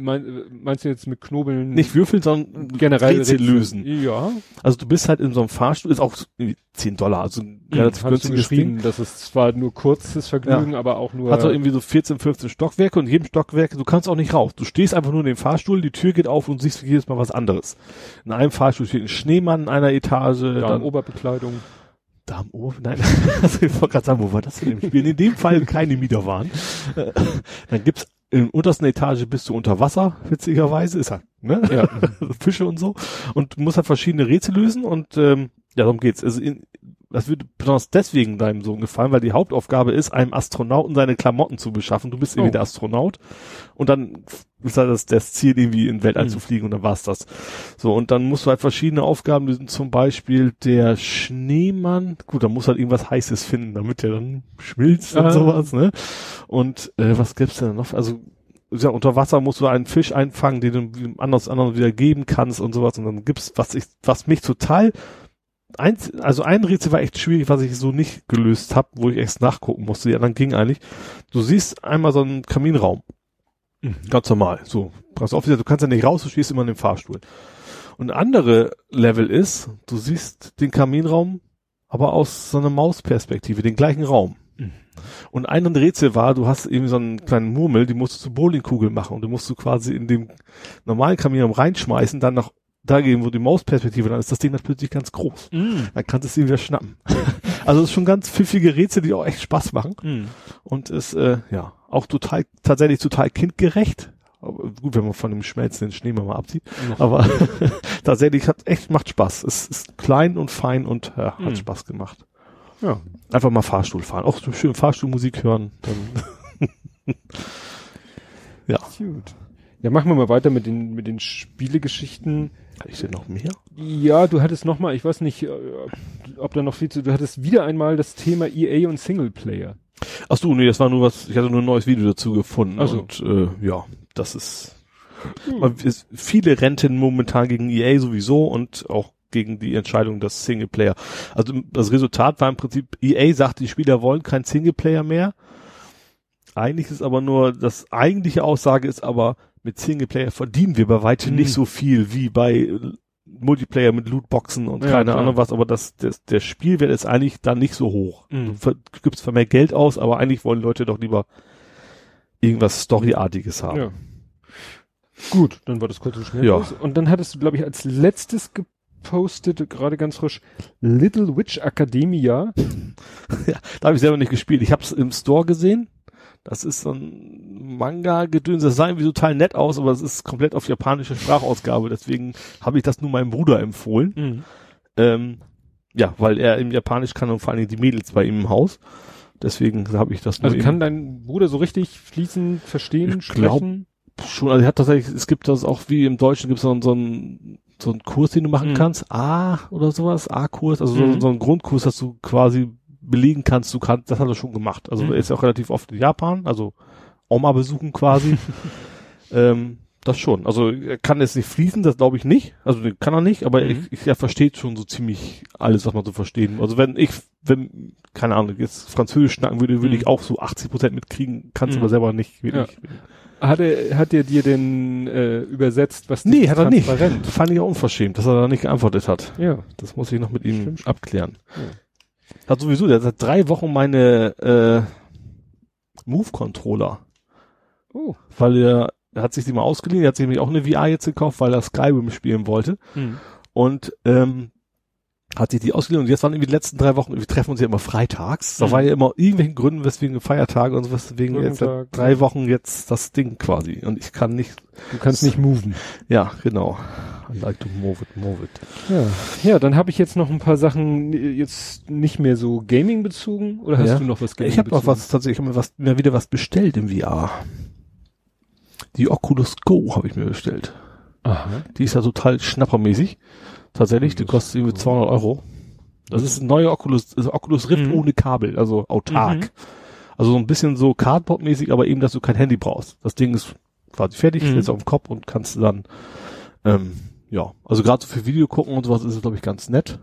Mein, meinst du jetzt mit Knobeln? Nicht würfeln, sondern generell Rätsel lösen. Ja, Also du bist halt in so einem Fahrstuhl, ist auch irgendwie 10 Dollar, also ein relativ Hm, hattest du günstiges Ding. das ist zwar nur kurzes Vergnügen, aber auch nur. Hat so irgendwie so 14, 15 Stockwerke und in jedem Stockwerk, du kannst auch nicht raus. Du stehst einfach nur in dem Fahrstuhl, die Tür geht auf und siehst jedes Mal was anderes. In einem Fahrstuhl steht ein Schneemann in einer Etage, da dann Oberbekleidung. Da am Ohr, nein, also ich wollte gerade sagen, wo war das denn im Spiel? In dem Fall keine Mieter waren. Äh, Dann gibt's in der untersten Etage bist du unter Wasser, witzigerweise, ist halt, ne? Ja. Fische und so. Und du musst halt verschiedene Rätsel lösen und ähm, ja, darum geht's. Also in, das würde besonders deswegen deinem Sohn gefallen, weil die Hauptaufgabe ist, einem Astronauten seine Klamotten zu beschaffen. Du bist irgendwie Oh. der Astronaut und dann ist halt das, das Ziel, irgendwie in den Weltall Mhm. zu fliegen und dann war's das. So, und dann musst du halt verschiedene Aufgaben lösen, zum Beispiel der Schneemann, gut, da muss halt irgendwas Heißes finden, damit der dann schmilzt und sowas, ne? Und äh, was gibt's denn noch? Also ja, unter Wasser musst du einen Fisch einfangen, den du anders anderen wieder geben kannst und sowas. Und dann gibt's, was ich, was mich total eins, also ein Rätsel war echt schwierig, was ich so nicht gelöst habe, wo ich erst nachgucken musste. Die anderen gingen eigentlich. Du siehst einmal so einen Kaminraum. Mhm. Ganz normal. So, pass auf, du kannst ja nicht raus, du stehst immer in dem Fahrstuhl. Und andere Level ist, du siehst den Kaminraum, aber aus so einer Mausperspektive, den gleichen Raum. Mhm. Und ein Rätsel war, du hast irgendwie so einen kleinen Murmel, die musst du zu Bowlingkugel machen und du musst du quasi in dem normalen Kaminraum reinschmeißen, dann nach da gehen, wo die Mausperspektive, dann ist das Ding dann plötzlich ganz groß. Mhm. Dann kannst du es dir wieder schnappen. also es ist schon ganz pfiffige Rätsel, die auch echt Spaß machen Mhm. und ist äh, ja auch total tatsächlich total kindgerecht. Aber gut, wenn man von dem schmelzenden Schneemann mal absieht. Aber tatsächlich hat echt macht Spaß. Es ist klein und fein und ja, hat Mhm. Spaß gemacht. Ja. Einfach mal Fahrstuhl fahren, auch so schön Fahrstuhlmusik hören. Dann ja, Gut. Ja, machen wir mal weiter mit den, mit den Spielegeschichten. Kann ich denn noch mehr? Ja, du hattest noch mal, ich weiß nicht, äh, ob da noch viel zu, du hattest wieder einmal das Thema EA und Singleplayer. Ach so, nee, das war nur was, ich hatte nur ein neues Video dazu gefunden. Ach so. Und äh, ja, das ist, man, ist viele Renten momentan gegen EA sowieso und auch gegen die Entscheidung des Singleplayer. Also das Resultat war im Prinzip, EA sagt, die Spieler wollen kein Singleplayer mehr. Eigentlich ist aber nur, das eigentliche Aussage ist aber, mit Singleplayer verdienen wir bei weitem Mhm. nicht so viel wie bei Multiplayer mit Lootboxen und Ja, keine klar. Ahnung was, aber das, das, der Spielwert ist eigentlich dann nicht so hoch. Mhm. Du gibst zwar mehr Geld aus, aber eigentlich wollen Leute doch lieber irgendwas Storyartiges haben. Ja. Gut, dann war das kurz und schnell. Ja. aus. Und dann hattest du, glaube ich, als letztes gepostet, gerade ganz frisch, Little Witch Academia. Da habe ich selber nicht gespielt. Ich habe es im Store gesehen. Das ist so ein Manga-Gedöns. Das sah irgendwie total nett aus, aber es ist komplett auf japanische Sprachausgabe. Deswegen habe ich das nur meinem Bruder empfohlen. Ähm, ja, weil er im Japanisch kann und vor allen Dingen die Mädels bei ihm im Haus. Deswegen habe ich das nur Also kann dein Bruder so richtig fließend verstehen, Ich sprechen? schon, also er hat tatsächlich, es gibt das auch wie im Deutschen gibt es so, so einen so einen Kurs, den du machen Mhm. kannst, A oder sowas, A-Kurs, also Mhm. so, so einen Grundkurs, dass du quasi belegen kannst, du kannst, das hat er schon gemacht. Also Mhm. er ist ja auch relativ oft in Japan, also Oma besuchen quasi. ähm, das schon. Also er kann jetzt nicht fließen, das glaube ich nicht. Also kann er nicht, aber Mhm. ich, ich, er versteht schon so ziemlich alles, was man so verstehen. Also wenn ich, wenn, keine Ahnung, jetzt Französisch schnacken würde, würde Mhm. ich auch so 80 Prozent mitkriegen, kannst Mhm. aber selber nicht wirklich. Hat er, hat er dir denn äh, übersetzt, was Nee, hat er nicht. Fand ich auch unverschämt, dass er da nicht geantwortet hat. Ja. Das muss ich noch mit ihm Stimmt abklären. Ja. Hat sowieso, der hat seit drei Wochen meine äh, Move-Controller, Oh. weil er, er hat sich die mal ausgeliehen, er hat sich nämlich auch eine VR jetzt gekauft, weil er Skyrim spielen wollte. Hm. Und ähm, hat sich die ausgeliehen und jetzt waren irgendwie die letzten drei Wochen, wir treffen uns ja immer freitags. Da Mhm. war ja immer irgendwelchen Gründen, weswegen Feiertage und so was, deswegen jetzt seit Brückentag. drei Wochen jetzt das Ding quasi. Und ich kann nicht, Du kannst nicht moven. ja, genau. I like to move it, move it. Ja, ja dann habe ich jetzt noch ein paar Sachen jetzt nicht mehr so Gaming bezogen. Oder hast Ja. du noch was Gaming Ich habe noch was, tatsächlich, ich habe mir was, mir wieder was bestellt im VR. Die Oculus Go habe ich mir bestellt. Aha. Die ist ja total schnappermäßig. Tatsächlich, die Oculus kostet irgendwie Go. 200 Euro. Das ist ein neuer Oculus, also Oculus Rift Mhm. ohne Kabel, also autark. Mhm. Also so ein bisschen so Cardboard-mäßig, aber eben, dass du kein Handy brauchst. Das Ding ist quasi fertig, Mhm. jetzt auf dem Kopf und kannst dann, ähm, ja, also gerade so für Video gucken und sowas ist es, glaube ich, ganz nett.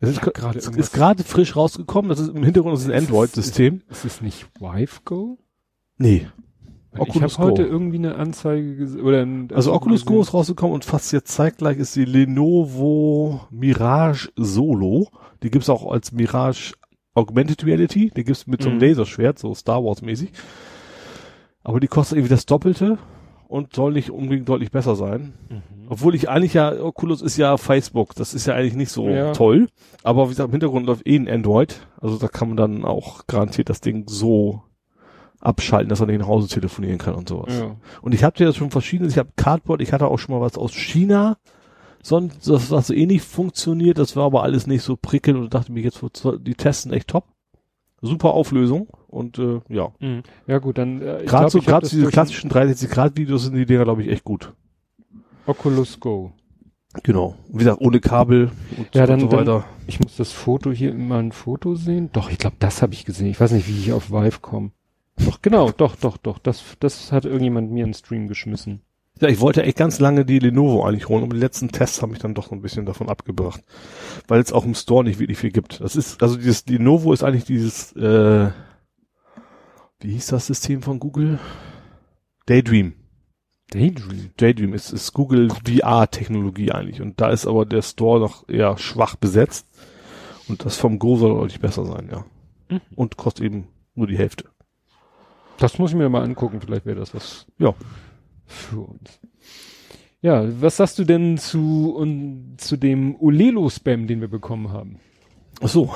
Es ist, irgendwas. ist gerade frisch rausgekommen, das ist im Hintergrund das ist ein Android-System. Ist es nicht Vive Go? Nee. Ich Oculus habe heute irgendwie eine Anzeige gesehen. Oder ein, Also Oculus Go ist rausgekommen und fast jetzt zeitgleich ist die Lenovo Mirage Solo. Die gibt's auch als Mirage Augmented Reality. Die gibt's mit so einem Mhm. Laserschwert, so Star Wars mäßig. Aber die kostet irgendwie das Doppelte und soll nicht unbedingt deutlich besser sein. Mhm. Obwohl ich eigentlich ja, Oculus ist ja Facebook, das ist ja eigentlich nicht so Ja. toll. Aber wie gesagt, im Hintergrund läuft eh ein Android. Also da kann man dann auch garantiert das Ding so abschalten, dass man nicht nach Hause telefonieren kann und sowas. Ja. Und ich habe dir das schon verschiedenes, ich habe Cardboard, ich hatte auch schon mal was aus China, sonst das was so ähnlich funktioniert, das war aber alles nicht so prickelnd und dachte mir jetzt, die testen echt top. Super Auflösung und äh, ja. Mhm. Ja gut, dann äh, Gerade so, gerade diese klassischen 360 Grad Videos sind die Dinger, glaube ich, echt gut. Oculus Go. Genau. Wie gesagt, ohne Kabel und, Ja, dann- und so weiter. Ich muss das Foto hier mal ein Foto sehen. Doch, ich glaube, das habe ich gesehen. Ich weiß nicht, wie ich auf Vive komme. Doch, genau, doch, doch, doch. Das, das hat irgendjemand mir in den Stream geschmissen. Ja, ich wollte echt ganz lange die Lenovo eigentlich holen, aber die letzten Tests haben mich dann doch so ein bisschen davon abgebracht. Weil es auch im Store nicht wirklich viel gibt. Das ist, also dieses Lenovo ist eigentlich dieses, äh, wie hieß das System von Google? Daydream. Daydream. Daydream ist, ist Google VR-Technologie eigentlich. Und da ist aber der Store noch eher schwach besetzt. Und das vom Go soll deutlich besser sein, ja. Mhm. Und kostet eben nur die Hälfte. Das muss ich mir mal angucken. Vielleicht wäre das was Ja. für uns. Ja, was sagst du denn zu, und, zu dem Olelo-Spam, den wir bekommen haben? Ach so.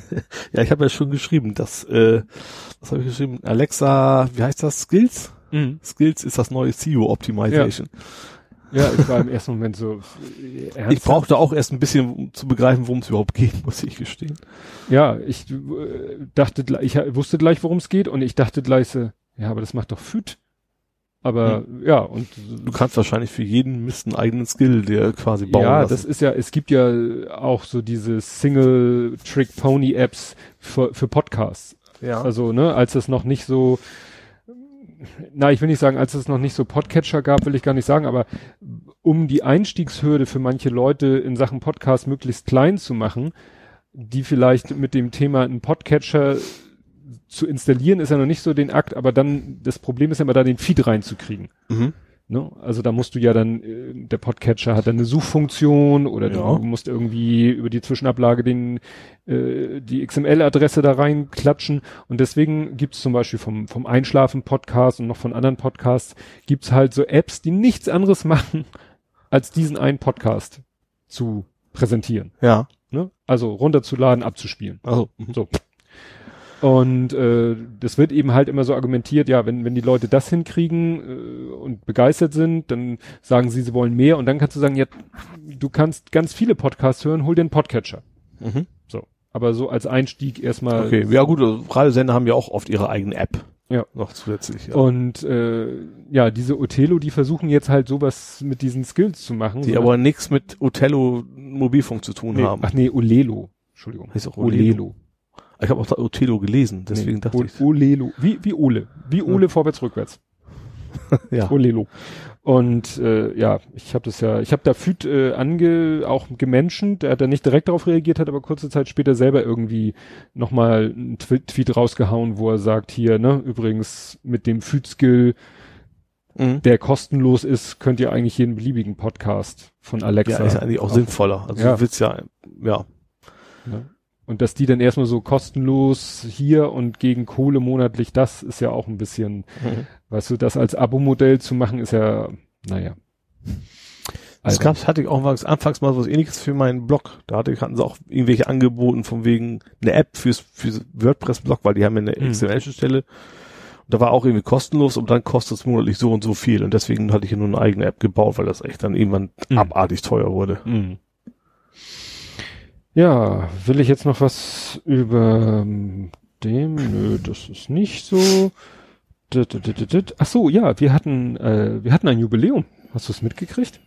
ja, ich habe ja schon geschrieben, dass, äh, was habe ich geschrieben? Alexa, wie heißt das? Skills? Skills ist das neue SEO Optimization. Ja, ich war im ersten Moment so. äh, Ich ernsthaft? brauchte auch erst ein bisschen, um zu begreifen, worum es überhaupt geht, muss ich gestehen. Ja, ich äh, dachte, ich wusste gleich, worum es geht und ich dachte gleich so, ja, aber das macht doch Füt. Aber ja, und Du kannst wahrscheinlich für jeden Mist einen eigenen Skill, der quasi bauen ja, lassen. das ist ja, es gibt ja auch so diese Single-Trick-Pony-Apps für, für Podcasts. ja. Also, ne, als es noch nicht so, na, ich will nicht sagen, als es noch nicht so Podcatcher gab, will ich gar nicht sagen, aber um die Einstiegshürde für manche Leute in Sachen Podcast möglichst klein zu machen, die vielleicht mit dem Thema einen Podcatcher zu installieren, ist ja noch nicht so den Akt, aber dann, das Problem ist ja immer da den Feed reinzukriegen. mhm. Ne? Also da musst du ja dann, äh, der Podcatcher hat dann eine Suchfunktion oder Ja. du musst irgendwie über die Zwischenablage den, äh, die XML-Adresse da reinklatschen und deswegen gibt's zum Beispiel vom, vom Einschlafen-Podcast und noch von anderen Podcasts gibt's halt so Apps, die nichts anderes machen, als diesen einen Podcast zu präsentieren. Ja. Ne? Also runterzuladen, abzuspielen. Also, mhm. So. Und äh, das wird eben halt immer so argumentiert, ja, wenn, wenn die Leute das hinkriegen äh, und begeistert sind, dann sagen sie, sie wollen mehr und dann kannst du sagen, ja, du kannst ganz viele Podcasts hören, hol einen Podcatcher. Mhm. So. Aber so als Einstieg erstmal. Okay, ja gut, also Radiosender haben ja auch oft ihre eigene App. Ja. Noch zusätzlich, ja. Und äh, ja, diese Otelo, die versuchen jetzt halt sowas mit diesen Skills zu machen. die so aber nichts mit Othello Mobilfunk zu tun nee, haben. Ach nee, Olelo. Entschuldigung. Heißt auch Olelo. Olelo. Ich habe auch da Othello gelesen, deswegen nee, dachte ich. Olelo. Wie, wie Ole. Wie Ole vorwärts, rückwärts. Ja. Olelo. Und äh, ja, ich habe das ja, ich habe da Füt äh, ange, auch gemenschent, der hat da nicht direkt darauf reagiert, hat aber kurze Zeit später selber irgendwie nochmal einen Twi- Tweet rausgehauen, wo er sagt, hier, ne, übrigens mit dem Füt-Skill, Mhm. der kostenlos ist, könnt ihr eigentlich jeden beliebigen Podcast von Alexa. Ja, ist eigentlich auch sinnvoller. Also Ja. du willst ja, ja. Ne? Und dass die dann erstmal so kostenlos hier und gegen Kohle monatlich, das ist ja auch ein bisschen, weißt du, das als Abo-Modell zu machen, ist ja, naja. Das gab's, hatte ich auch anfangs, anfangs mal so was ähnliches für meinen Blog. Da hatte, hatten sie auch irgendwelche angeboten von wegen eine App fürs, fürs WordPress-Blog, weil die haben ja eine Mhm. XML-Stelle. Und da war auch irgendwie kostenlos und dann kostet es monatlich so und so viel. Und deswegen hatte ich hier nur eine eigene App gebaut, weil das echt dann irgendwann Mhm. abartig teuer wurde. Mhm. Ja, will ich jetzt noch was über dem? Nö, das ist nicht so. Ach so, ja, wir hatten, äh, wir hatten ein Jubiläum. Hast du es mitgekriegt?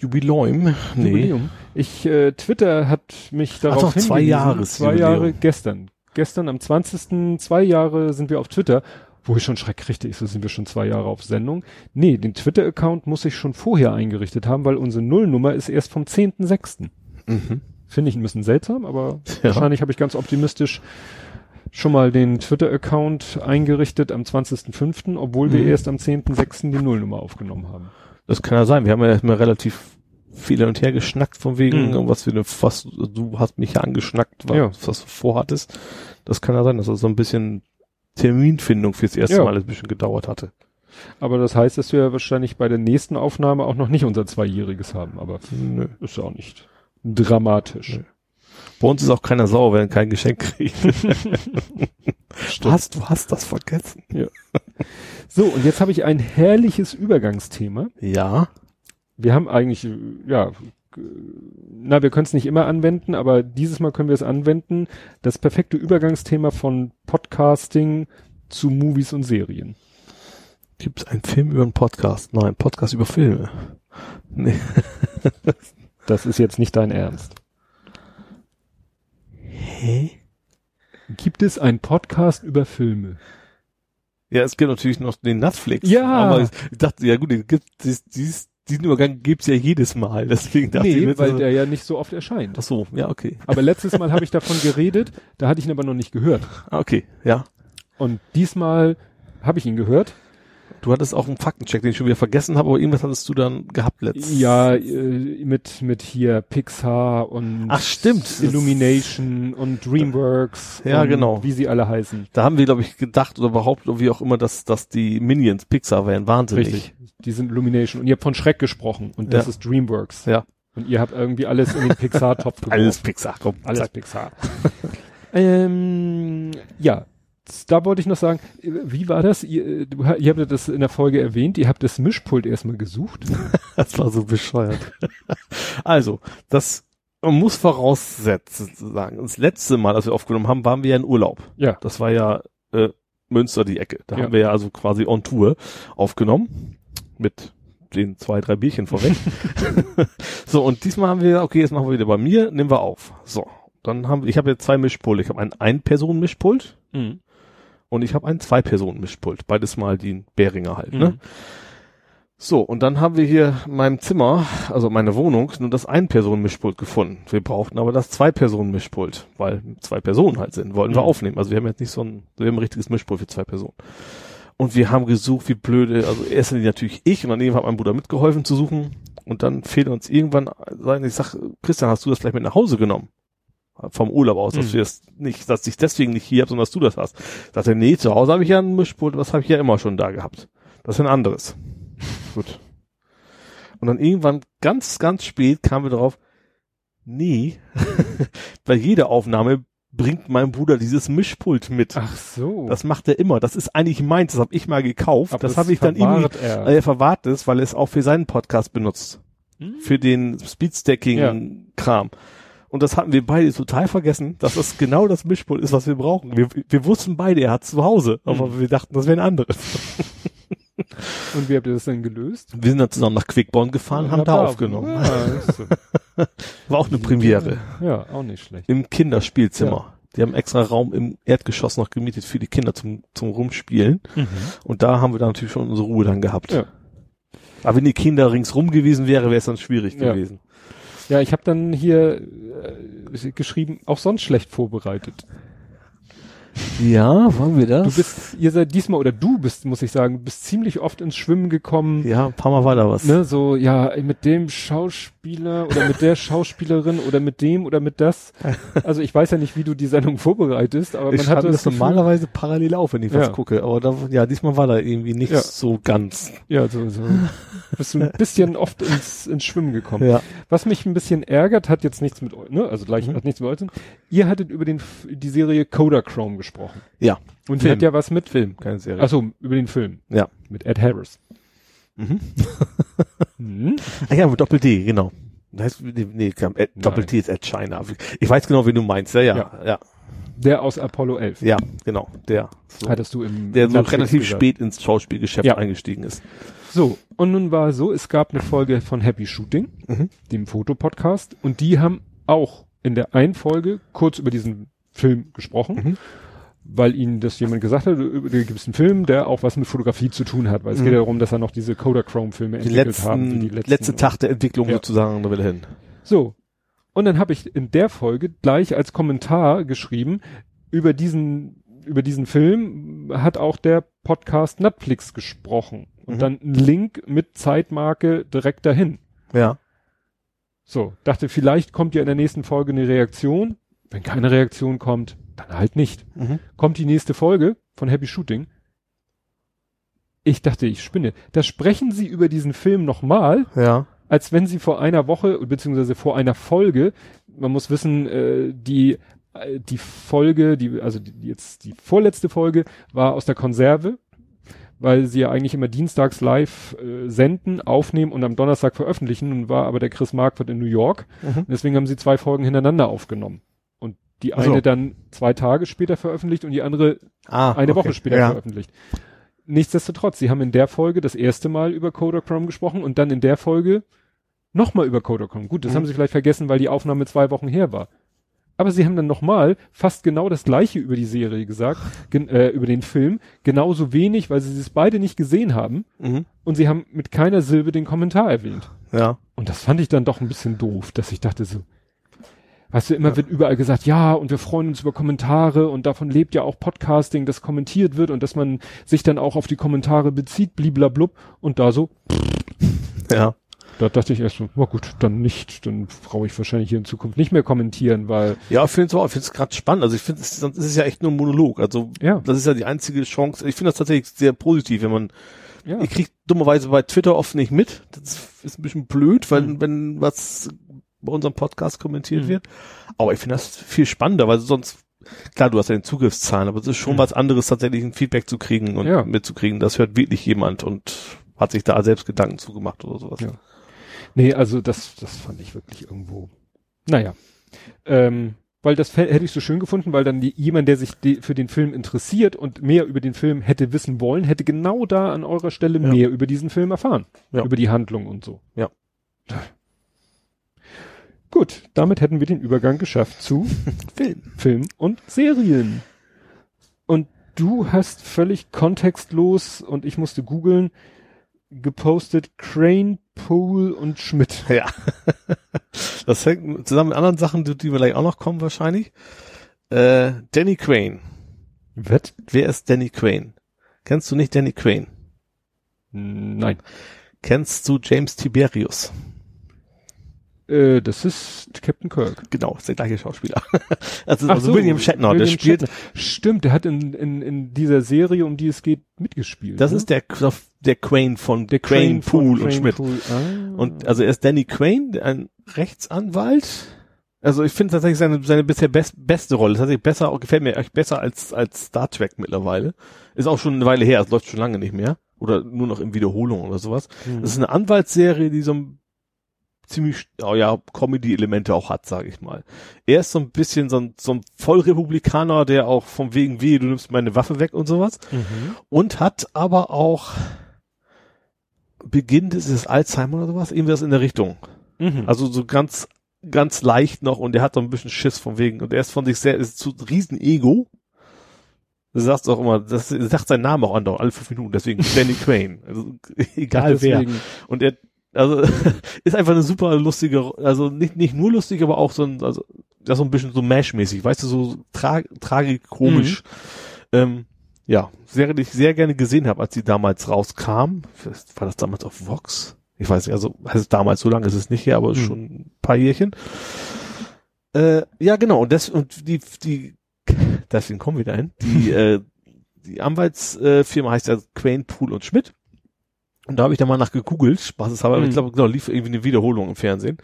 Jubiläum? Nee. Jubiläum. Ich, äh, Twitter hat mich darauf doch, zwei hingewiesen. Zwei Jubiläum. Jahre gestern. Gestern am 20. zwei Jahre sind wir auf Twitter. Wo ich schon schreck kriegte, ich so sind wir schon zwei Jahre auf Sendung. Nee, den Twitter-Account muss ich schon vorher eingerichtet haben, weil unsere Nullnummer ist erst vom 10.6. Mhm. Finde ich ein bisschen seltsam, aber Ja. wahrscheinlich habe ich ganz optimistisch schon mal den Twitter-Account eingerichtet am 20.05., obwohl wir Mhm. erst am 10.06. die Nullnummer aufgenommen haben. Das kann ja sein. Wir haben ja erstmal relativ viel hin und her geschnackt von wegen, Mhm. was wir was, du hast mich ja angeschnackt, was, Ja. was du vorhattest. Das kann ja sein, dass das so ein bisschen Terminfindung fürs erste Ja. Mal ein bisschen gedauert hatte. Aber das heißt, dass wir wahrscheinlich bei der nächsten Aufnahme auch noch nicht unser Zweijähriges haben, aber Nö. ist ja auch nicht dramatisch. Bei uns ist auch keiner sauer, wenn er kein Geschenk kriegt. Was? Du hast das vergessen? So, und jetzt habe ich ein herrliches Übergangsthema. Ja. Wir haben eigentlich, ja, na, wir können es nicht immer anwenden, aber dieses Mal können wir es anwenden. Das perfekte Übergangsthema von Podcasting zu Movies und Serien. Gibt es einen Film über einen Podcast? Nein, Podcast über Filme. Nee. Das ist jetzt nicht dein Ernst. Hä? Gibt es einen Podcast über Filme? Ja, es gibt natürlich noch den Netflix. Ja. Aber ich dachte, ja gut, es gibt dies, dies, diesen Übergang gibt's ja jedes Mal. Deswegen dachte ich Nee, mir weil so, der ja nicht so oft erscheint. ach so, ja, okay. Aber letztes Mal habe ich davon geredet, da hatte ich ihn aber noch nicht gehört. Ah, Okay, ja. Und diesmal habe ich ihn gehört. Du hattest auch einen Faktencheck, den ich schon wieder vergessen habe, aber irgendwas hattest du dann gehabt letztes. Ja, äh, mit, mit hier Pixar und Ach, stimmt. Illumination und Dreamworks. Ja, und genau. Wie sie alle heißen. Da haben wir, glaube ich, gedacht oder behauptet, oder wie auch immer, dass, dass die Minions Pixar wären. Wahnsinnig. Richtig. Die sind Illumination. Und ihr habt von Schreck gesprochen. Und das Ja. ist Dreamworks. Ja. Und ihr habt irgendwie alles in den Pixar-Topf geworfen. Alles Pixar, komm. Alles. Pixar. ähm, ja. Da wollte ich noch sagen, wie war das? Ihr, äh, du, ihr habt ja das in der Folge erwähnt, ihr habt das Mischpult erstmal gesucht. Das war so bescheuert. also, das man muss voraussetzen, sagen. Das letzte Mal, als wir aufgenommen haben, waren wir ja in Urlaub. Ja. Das war ja äh, Münster die Ecke. Da Ja. haben wir ja also quasi on Tour aufgenommen. Mit den zwei, drei Bierchen vorweg. so, und diesmal haben wir, okay, jetzt machen wir wieder bei mir, nehmen wir auf. So. Dann haben wir, ich habe jetzt zwei Mischpulte. Ich habe ein Ein-Personen-Mischpult und ich habe ein Zwei-Personen-Mischpult. Beides mal die Beringer halt, ne? Mhm. So, und dann haben wir hier in meinem Zimmer, also meine Wohnung, nur das Ein-Personen-Mischpult gefunden. Wir brauchten aber das Zwei-Personen-Mischpult, weil zwei Personen halt sind, wollten wir Mhm. aufnehmen. Also wir haben jetzt nicht so ein, wir haben ein richtiges Mischpult für zwei Personen. Und wir haben gesucht, wie blöde, also erst natürlich ich und dann irgendwann hat mein Bruder mitgeholfen zu suchen. Und dann fehlt uns irgendwann, ich sag, Christian, hast du das vielleicht mit nach Hause genommen? Vom Urlaub aus, dass Mhm. wir es nicht, dass ich deswegen nicht hier habe, sondern dass du das hast. Sagt er, nee, zu Hause habe ich ja ein Mischpult, das habe ich ja immer schon da gehabt. Das ist ein anderes. Gut. Und dann irgendwann ganz, ganz spät kamen wir drauf, nee, bei jeder Aufnahme bringt mein Bruder dieses Mischpult mit. Ach so. Das macht er immer. Das ist eigentlich meins. Das habe ich mal gekauft. Aber das habe ich dann irgendwie, verwahrt er. äh, er verwahrt es, weil er es auch für seinen Podcast benutzt. Hm? Für den Speedstacking-Kram. Und das hatten wir beide total vergessen, dass das genau das Mischpult ist, was wir brauchen. Wir, wir wussten beide, er hat zu Hause, aber Mhm. wir dachten, das wäre ein anderes. Und wie habt ihr das denn gelöst? Wir sind dann zusammen nach Quickborn gefahren, haben Habt da aufgenommen. Ja, so. War auch eine Premiere. ja, auch nicht schlecht. Im Kinderspielzimmer. Die haben extra Raum im Erdgeschoss noch gemietet für die Kinder zum, zum Rumspielen. Und da haben wir dann natürlich schon unsere Ruhe dann gehabt. Ja. Aber wenn die Kinder ringsrum gewesen wäre, wäre es dann schwierig Ja. gewesen. Ja, ich habe dann hier äh, geschrieben, auch sonst schlecht vorbereitet. Ja, waren wir das? Du bist, ihr seid diesmal, oder du bist, muss ich sagen, bist ziemlich oft ins Schwimmen gekommen. ja, ein paar Mal war da was. Ne, so, ja, mit dem Schauspieler Schauspieler oder mit der Schauspielerin oder mit dem oder mit das. Also ich weiß ja nicht, wie du die Sendung vorbereitest, aber ich man hat das, das normalerweise parallel auf, wenn ich was Ja. gucke. Aber da, ja, diesmal war da irgendwie nicht Ja. so ganz. Ja, so, so. Bist du ein bisschen oft ins, ins Schwimmen gekommen. Ja. Was mich ein bisschen ärgert, hat jetzt nichts mit euch, ne? Also gleich Mhm. hat nichts mit euch zu tun. Ihr hattet über den, die Serie Kodachrome gesprochen. Ja. Und die Film. hat ja was mit, Film, keine Serie. achso, über den Film. Ja. Mit Ed Harris. Mhm. Mhm. Ah ja, mit Doppel-D, genau. Das heißt, nee, Ed, Nein. Doppel-T ist Ed China. Ich weiß genau, wen du meinst. Ja, ja, Ja. ja, Der aus Apollo 11. ja, genau. Der, so, Hattest du im der so relativ spät ins Schauspielgeschäft Ja. eingestiegen ist. So, und nun war es so, es gab eine Folge von Happy Shooting, Mhm. dem Fotopodcast, und die haben auch in der einen Folge kurz über diesen Film gesprochen, Mhm. Weil ihnen das jemand gesagt hat, über- da gibt es einen Film, der auch was mit Fotografie zu tun hat, weil es Mhm. geht ja darum, dass er noch diese Kodachrome-Filme Die entwickelt letzten, haben. die letzten letzte Tag der Entwicklung Ja. sozusagen, da will hin. So. Und dann habe ich in der Folge gleich als Kommentar geschrieben, über diesen, über diesen Film hat auch der Podcast Netflix gesprochen. Und Mhm. dann ein Link mit Zeitmarke direkt dahin. Ja. So, dachte, vielleicht kommt ja in der nächsten Folge eine Reaktion. Wenn keine Reaktion kommt, dann halt nicht. Mhm. Kommt die nächste Folge von Happy Shooting. Ich dachte, ich spinne. Da sprechen sie über diesen Film nochmal Ja. als wenn sie vor einer Woche beziehungsweise vor einer Folge, man muss wissen, äh, die äh, die Folge, die also die, jetzt die vorletzte Folge war aus der Konserve, weil sie ja eigentlich immer dienstags live äh, senden, aufnehmen und am Donnerstag veröffentlichen. Nun war aber der Chris Marquardt in New York, Mhm. deswegen haben sie zwei Folgen hintereinander aufgenommen und die eine dann zwei Tage später veröffentlicht und die andere Ah, eine okay. Woche später ja. veröffentlicht. Nichtsdestotrotz, sie haben in der Folge das erste Mal über Kodachrome gesprochen und dann in der Folge nochmal über Kodachrome. Gut, das Mhm. haben sie vielleicht vergessen, weil die Aufnahme zwei Wochen her war. Aber sie haben dann nochmal fast genau das gleiche über die Serie gesagt, gen, äh, über den Film, genauso wenig, weil sie es beide nicht gesehen haben Mhm. und sie haben mit keiner Silbe den Kommentar erwähnt. Ja. Und das fand ich dann doch ein bisschen doof, dass ich dachte so, weißt du, immer wird überall gesagt, ja, und wir freuen uns über Kommentare und davon lebt ja auch Podcasting, dass kommentiert wird und dass man sich dann auch auf die Kommentare bezieht, bliblablub. Und da so, Ja. da dachte ich erst so, na gut, dann nicht, dann brauche ich wahrscheinlich hier in Zukunft nicht mehr kommentieren, weil, Ja, ich finde es auch, ich finde es gerade spannend. Also ich finde, es sonst ist es ja echt nur ein Monolog. Also ja, das ist ja die einzige Chance. Ich finde das tatsächlich sehr positiv, wenn man ja, Ich krieg dummerweise bei Twitter oft nicht mit. Das ist ein bisschen blöd, weil Mhm. wenn was bei unserem Podcast kommentiert Mhm. wird. Aber ich finde das viel spannender, weil sonst, klar, du hast ja den Zugriffszahlen, aber es ist schon Mhm. was anderes, tatsächlich ein Feedback zu kriegen und Ja. mitzukriegen. Das hört wirklich jemand und hat sich da selbst Gedanken zugemacht oder sowas. Ja. nee, also das, das fand ich wirklich irgendwo, naja, ähm, weil das hätte ich so schön gefunden, weil dann die, jemand, der sich die, für den Film interessiert und mehr über den Film hätte wissen wollen, hätte genau da an eurer Stelle Ja. mehr über diesen Film erfahren. Ja. Über die Handlung und so. Ja. Gut, damit hätten wir den Übergang geschafft zu Film. Film und Serien. Und du hast völlig kontextlos und ich musste googeln, gepostet Crane, Pool und Schmidt. Ja. Das hängt zusammen mit anderen Sachen, die, die vielleicht auch noch kommen wahrscheinlich. Äh, Danny Crane. Was? Wer ist Danny Crane? Kennst du nicht Danny Crane? Nein. Kennst du James Tiberius? Äh, das ist Captain Kirk. Genau, ist der gleiche Schauspieler. also, Ach also so, William Shatner, der William spielt, Shatner. Stimmt, der hat in, in, in dieser Serie, um die es geht, mitgespielt. das ne? ist der, der Crane von der Crane, von Pool und Crane Schmidt. Pool. Ah. Und also er ist Danny Crane, ein Rechtsanwalt. Also ich finde tatsächlich seine, seine bisher best, beste Rolle, tatsächlich besser, gefällt mir echt besser als, als Star Trek mittlerweile. Ist auch schon eine Weile her, es läuft schon lange nicht mehr. Oder nur noch in Wiederholung oder sowas. Hm. Das ist eine Anwaltsserie, die so ein ziemlich, oh ja, Comedy-Elemente auch hat, sage ich mal. Er ist so ein bisschen so ein, so ein Vollrepublikaner, der auch vom wegen wie, du nimmst meine Waffe weg und sowas. Mhm. Und hat aber auch Beginn des Alzheimer oder sowas, irgendwas in der Richtung. Mhm. Also so ganz, ganz leicht noch und er hat so ein bisschen Schiss von wegen und er ist von sich sehr, ist zu riesen Ego. Du sagst auch immer, das sagt sein Name auch andauernd, alle fünf Minuten, deswegen Danny Crane. Also egal wer. Deswegen. Und er, also ist einfach eine super lustige, also nicht, nicht nur lustig, aber auch so ein, also das so ein bisschen so Mash-mäßig, weißt du, so tra tragikomisch. Ähm, ja, Serie, die ich sehr gerne gesehen habe, als sie damals rauskam. War das damals auf Vox? Ich weiß nicht, also also damals, so lange ist es nicht her, aber Hm. schon ein paar Jährchen. Äh, ja, genau, und das, und die, die, deswegen kommen wir dahin. Die, äh, die Anwaltsfirma heißt ja Quain, Pool und Schmidt. Und da habe ich dann mal nach gegoogelt, spaßeshalber, aber Mhm. ich glaube, genau, lief irgendwie eine Wiederholung im Fernsehen.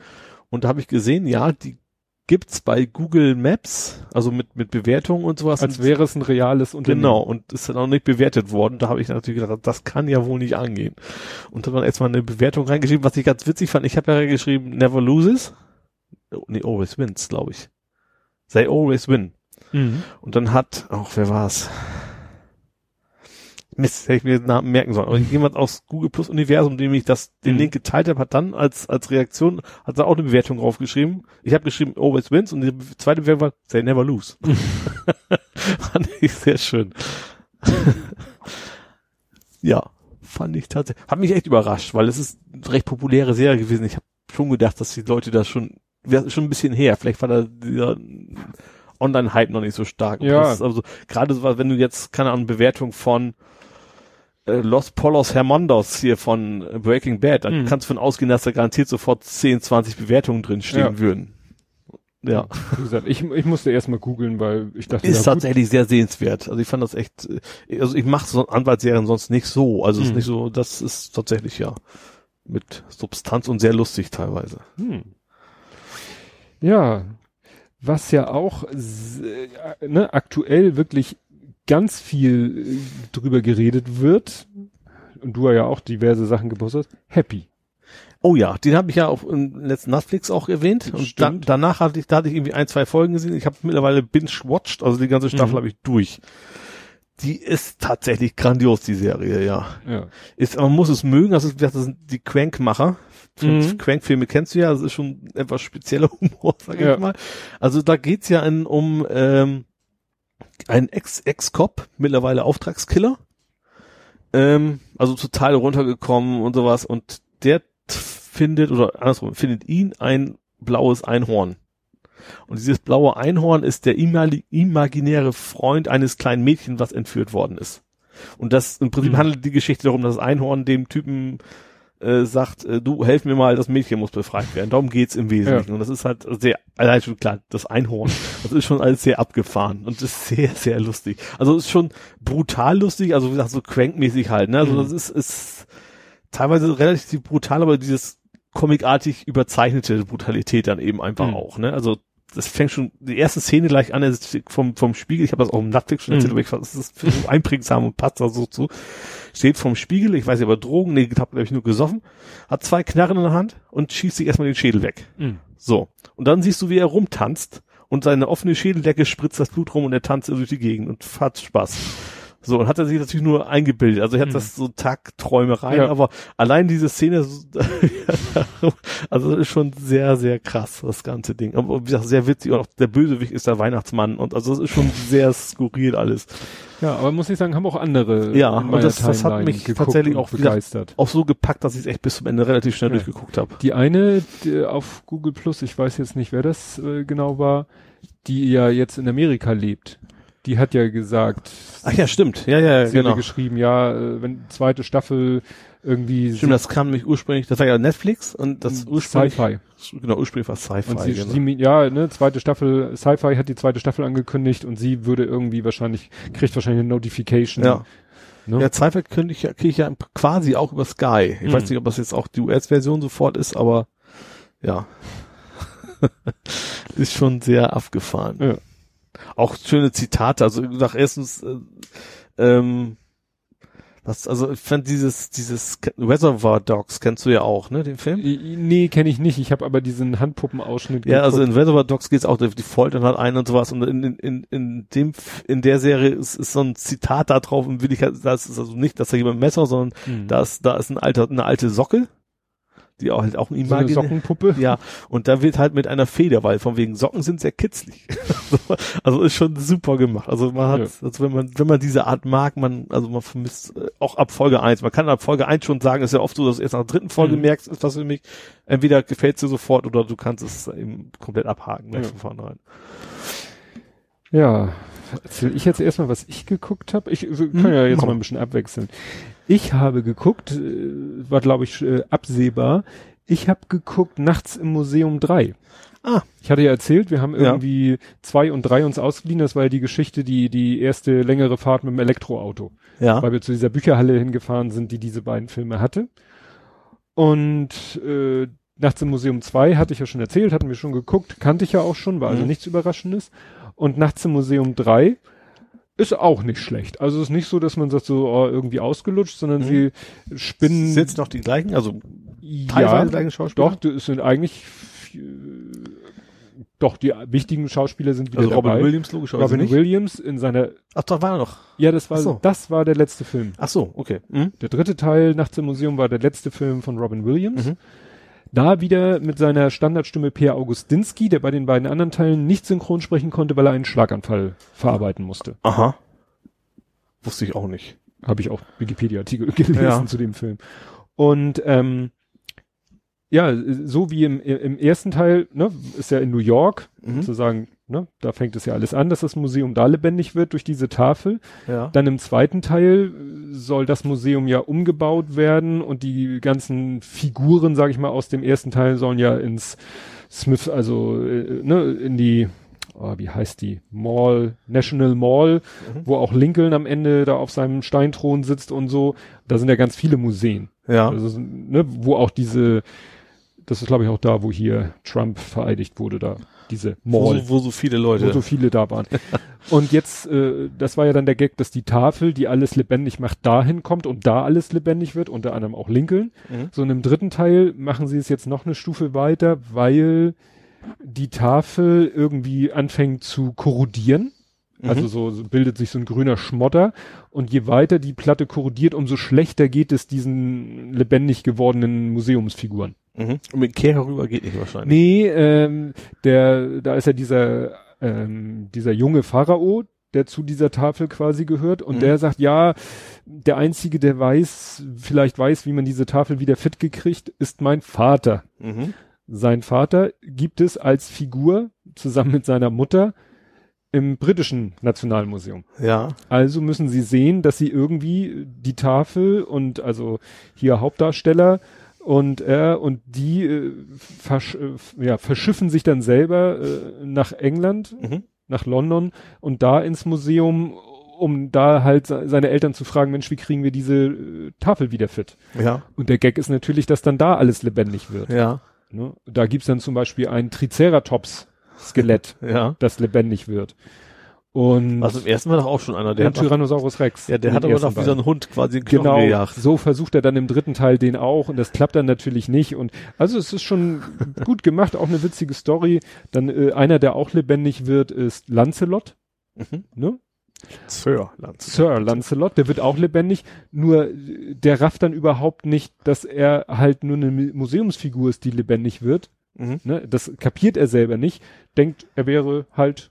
Und da habe ich gesehen, ja, die gibt's bei Google Maps, also mit, mit Bewertungen und sowas. Als wäre es ein reales Unternehmen. Genau, und ist dann auch nicht bewertet worden. Da habe ich natürlich gedacht, das kann ja wohl nicht angehen. Und habe dann erstmal eine Bewertung reingeschrieben, was ich ganz witzig fand. Ich habe ja geschrieben, never loses. Oh, Nee, always wins, glaube ich. They always win. Mhm. Und dann hat, auch wer war's? Mist, hätte ich mir den Namen merken sollen. Aber jemand aus Google Plus Universum, dem ich das, den Mhm. Link geteilt habe, hat dann als, als Reaktion, hat da auch eine Bewertung draufgeschrieben. Ich habe geschrieben, always wins und die zweite Bewertung war, they never lose. fand ich sehr schön. ja, fand ich tatsächlich, hat mich echt überrascht, weil es ist eine recht populäre Serie gewesen. Ich habe schon gedacht, dass die Leute das schon, schon ein bisschen her. Vielleicht war da dieser Online-Hype noch nicht so stark. Ja. Also gerade so, wenn du jetzt, keine Ahnung, Bewertung von äh, Los Polos Hermandos hier von Breaking Bad, dann Mhm. kannst du von ausgehen, dass da garantiert sofort 10, 20 Bewertungen drin stehen Ja. würden. Ja. Wie gesagt, ich, ich musste erst mal googeln, weil ich dachte, Ist ja, tatsächlich sehr sehenswert. Also ich fand das echt, äh, also ich mache so Anwaltsserien sonst nicht so. Also es ist Mhm. nicht so, das ist tatsächlich ja mit Substanz und sehr lustig teilweise. Hm. Ja, was ja auch äh, ne, aktuell wirklich ganz viel äh, drüber geredet wird, und du ja auch diverse Sachen gepostet hast, Happy. Oh ja, den habe ich ja auch im letzten Netflix auch erwähnt. Und da, danach hatte ich, da hatte ich irgendwie ein, zwei Folgen gesehen. Ich habe mittlerweile binge-watched, also die ganze Staffel Mhm. habe ich durch. Die ist tatsächlich grandios, die Serie, ja. Ja. Ist, man muss es mögen, das, ist, das sind die Crank-Macher. Mhm. Crank-Filme kennst du ja, das ist schon etwas spezieller Humor, sag Ja. ich mal. Also da geht's ja in, um ähm, einen Ex- Ex-Cop, mittlerweile Auftragskiller. Ähm, also total runtergekommen und sowas. Und der findet, oder andersrum, findet ihn ein blaues Einhorn. Und dieses blaue Einhorn ist der imaginäre Freund eines kleinen Mädchens, was entführt worden ist. Und das im Prinzip Mhm. handelt die Geschichte darum, dass das Einhorn dem Typen äh, sagt, äh, du helf mir mal, das Mädchen muss befreit werden. Darum geht's im Wesentlichen. Und das ist halt sehr, allein schon klar, das Einhorn, das ist schon alles sehr abgefahren und das ist sehr, sehr lustig. Also ist schon brutal lustig, also wie gesagt, so crankmäßig halt, ne? Also Mhm. das ist, ist teilweise relativ brutal, aber dieses comicartig überzeichnete Brutalität dann eben einfach Mhm. auch, ne? Also das fängt schon die erste Szene gleich an, ist vom, vom Spiegel, ich habe das auch im Netflix schon erzählt, Mhm. aber ich fand, es ist so einprägsam und passt da so zu. Steht vom Spiegel, ich weiß nicht, aber Drogen, nee, hab glaube ich nur gesoffen, hat zwei Knarren in der Hand und schießt sich erstmal den Schädel weg. Mhm. So. Und dann siehst du, wie er rumtanzt und seine offene Schädeldecke spritzt das Blut rum und er tanzt durch die Gegend und hat Spaß. So, und hat er sich natürlich nur eingebildet. Also er hat Mhm. das so Tagträumereien, Ja. aber allein diese Szene, also ist schon sehr, sehr krass, das ganze Ding. Aber wie gesagt, sehr witzig und auch der Bösewicht ist der Weihnachtsmann und also das ist schon sehr skurril alles. Ja, aber muss ich sagen, haben auch andere Ja, und das- das hat mich tatsächlich auch wieder- begeistert. Auch so gepackt, dass ich es echt bis zum Ende relativ schnell Ja. durchgeguckt habe. Die eine die auf Google Plus, ich weiß jetzt nicht, wer das äh, genau war, die ja jetzt in Amerika lebt. Die hat ja gesagt, Ach ja, stimmt. Ja, ja, sie genau. hatte geschrieben, ja, äh, wenn zweite Staffel irgendwie Stimmt, das kam nämlich ursprünglich, das war ja Netflix und das ursprünglich, Sci-Fi. genau, ursprünglich war Sci-Fi. Und sie, genau. sie, ja, ne, zweite Staffel, Sci-Fi hat die zweite Staffel angekündigt und sie würde irgendwie wahrscheinlich, kriegt wahrscheinlich eine Notification. ja. Ne? Ja, Sci-Fi kriege ich, ja- krieg ich ja quasi auch über Sky. Ich Mhm. weiß nicht, ob das jetzt auch die US-Version sofort ist, aber ja. ist schon sehr abgefahren. Ja. Auch schöne Zitate, also gesagt, erstens, äh, ähm, was, also ich fand dieses, dieses Reservoir Dogs kennst du ja auch, ne, den Film? Nee, kenne ich nicht. Ich habe aber diesen Handpuppenausschnitt Ja, also in Reservoir Dogs geht's auch, die foltern halt ein und sowas. Und in, in, in, in dem, in der Serie ist, ist so ein Zitat da drauf und will ich, halt- das ist also nicht, dass da jemand ein Messer, sondern Mhm. da ist, da ist ein alter, eine alte Socke, die auch halt auch ein so eine Sockenpuppe. Ja, und da wird halt mit einer Feder, weil von wegen Socken sind sehr kitzlig. also ist schon super gemacht. Also man hat, Ja. also wenn man, wenn man diese Art mag, man, also man vermisst äh, auch ab Folge eins. Man kann ab Folge eins schon sagen, ist ja oft so, dass du erst nach der dritten Folge Mhm. merkst, ist das für mich, entweder gefällt dir sofort oder du kannst es eben komplett abhaken, gleich Ja. von vornherein. Ja, erzähl ich jetzt erstmal, was ich geguckt habe. Ich Hm, ja jetzt mal. ein bisschen abwechseln. Ich habe geguckt, äh, war glaube ich äh, absehbar. Ich habe geguckt Nachts im Museum 3. Ah. Ich hatte ja erzählt, wir haben Ja. irgendwie zwei und drei uns ausgeliehen. Das war ja die Geschichte, die die erste längere Fahrt mit dem Elektroauto, Ja. weil wir zu dieser Bücherhalle hingefahren sind, die diese beiden Filme hatte. Und äh, Nachts im Museum 2 hatte ich ja schon erzählt, hatten wir schon geguckt, kannte ich ja auch schon, war also Mhm. nichts Überraschendes. Und Nachts im Museum 3 ist auch nicht schlecht. Also es ist nicht so, dass man sagt, so oh, irgendwie ausgelutscht, sondern Mhm. sie spinnen Sind noch die gleichen, also ja, teilweise gleichen Schauspieler? doch, das sind eigentlich äh, doch die wichtigen Schauspieler sind wieder Also dabei. Robin Williams logischerweise Robin nicht. Williams in seiner Ach, doch war er noch. ja, das war so. das war der letzte Film. Ach so, okay. Mhm. Der dritte Teil Nachts im Museum war der letzte Film von Robin Williams. Mhm. Da wieder mit seiner Standardstimme Peer Augustinski, der bei den beiden anderen Teilen nicht synchron sprechen konnte, weil er einen Schlaganfall verarbeiten musste. Aha. Wusste ich auch nicht. Habe ich auch Wikipedia-Artikel gelesen Ja. zu dem Film. Und ähm, ja, so wie im, im ersten Teil, ne, ist ja in New York, Mhm. sozusagen, ne, da fängt es ja alles an, dass das Museum da lebendig wird durch diese Tafel. Ja. Dann im zweiten Teil soll das Museum ja umgebaut werden und die ganzen Figuren, sage ich mal, aus dem ersten Teil sollen ja ins Smith, also äh, ne, in die, oh, wie heißt die, Mall, National Mall, Mhm. wo auch Lincoln am Ende da auf seinem Steinthron sitzt und so. Da sind ja ganz viele Museen. Ja. Also, ne, wo auch diese, das ist glaube ich auch da, wo hier Trump vereidigt wurde, da diese Wo Mall so, wo so viele Leute. wo so viele da waren. und jetzt, äh, das war ja dann der Gag, dass die Tafel, die alles lebendig macht, dahin kommt und da alles lebendig wird, unter anderem auch Lincoln. Mhm. So in dem dritten Teil machen sie es jetzt noch eine Stufe weiter, weil die Tafel irgendwie anfängt zu korrodieren. Mhm. Also so, so bildet sich so ein grüner Schmotter und je weiter die Platte korrodiert, umso schlechter geht es diesen lebendig gewordenen Museumsfiguren. Mhm. Und mit Kehrer rüber geht nicht wahrscheinlich. Nee, ähm, der, da ist ja dieser, ähm, dieser junge Pharao, der zu dieser Tafel quasi gehört und Mhm. der sagt, ja, der einzige, der weiß, vielleicht weiß, wie man diese Tafel wieder fit gekriegt, ist mein Vater. Mhm. Sein Vater gibt es als Figur zusammen mit seiner Mutter im britischen Nationalmuseum. Ja. Also müssen sie sehen, dass sie irgendwie die Tafel und also hier Hauptdarsteller und er und die äh, versch äh, ja, verschiffen sich dann selber äh, nach England, Mhm. nach London und da ins Museum, um da halt se- seine Eltern zu fragen, Mensch, wie kriegen wir diese äh, Tafel wieder fit? Ja. Und der Gag ist natürlich, dass dann da alles lebendig wird. Ja. Ne? Da gibt's dann zum Beispiel ein Triceratops-Skelett, Ja. das lebendig wird. Und Also im ersten war doch auch schon einer, der doch, Tyrannosaurus Rex. ja, der hat den aber doch wie so ein Hund quasi einen Knochen Genau, gejagt. so versucht er dann im dritten Teil den auch und das klappt dann natürlich nicht und also es ist schon gut gemacht, auch eine witzige Story. Dann äh, einer, der auch lebendig wird, ist Lancelot, Mhm. ne? Sir Lanz. Sir Lancelot, der wird auch lebendig, nur äh, der rafft dann überhaupt nicht, dass er halt nur eine Mu- Museumsfigur ist, die lebendig wird. Mhm. Ne? Das kapiert er selber nicht, denkt, er wäre halt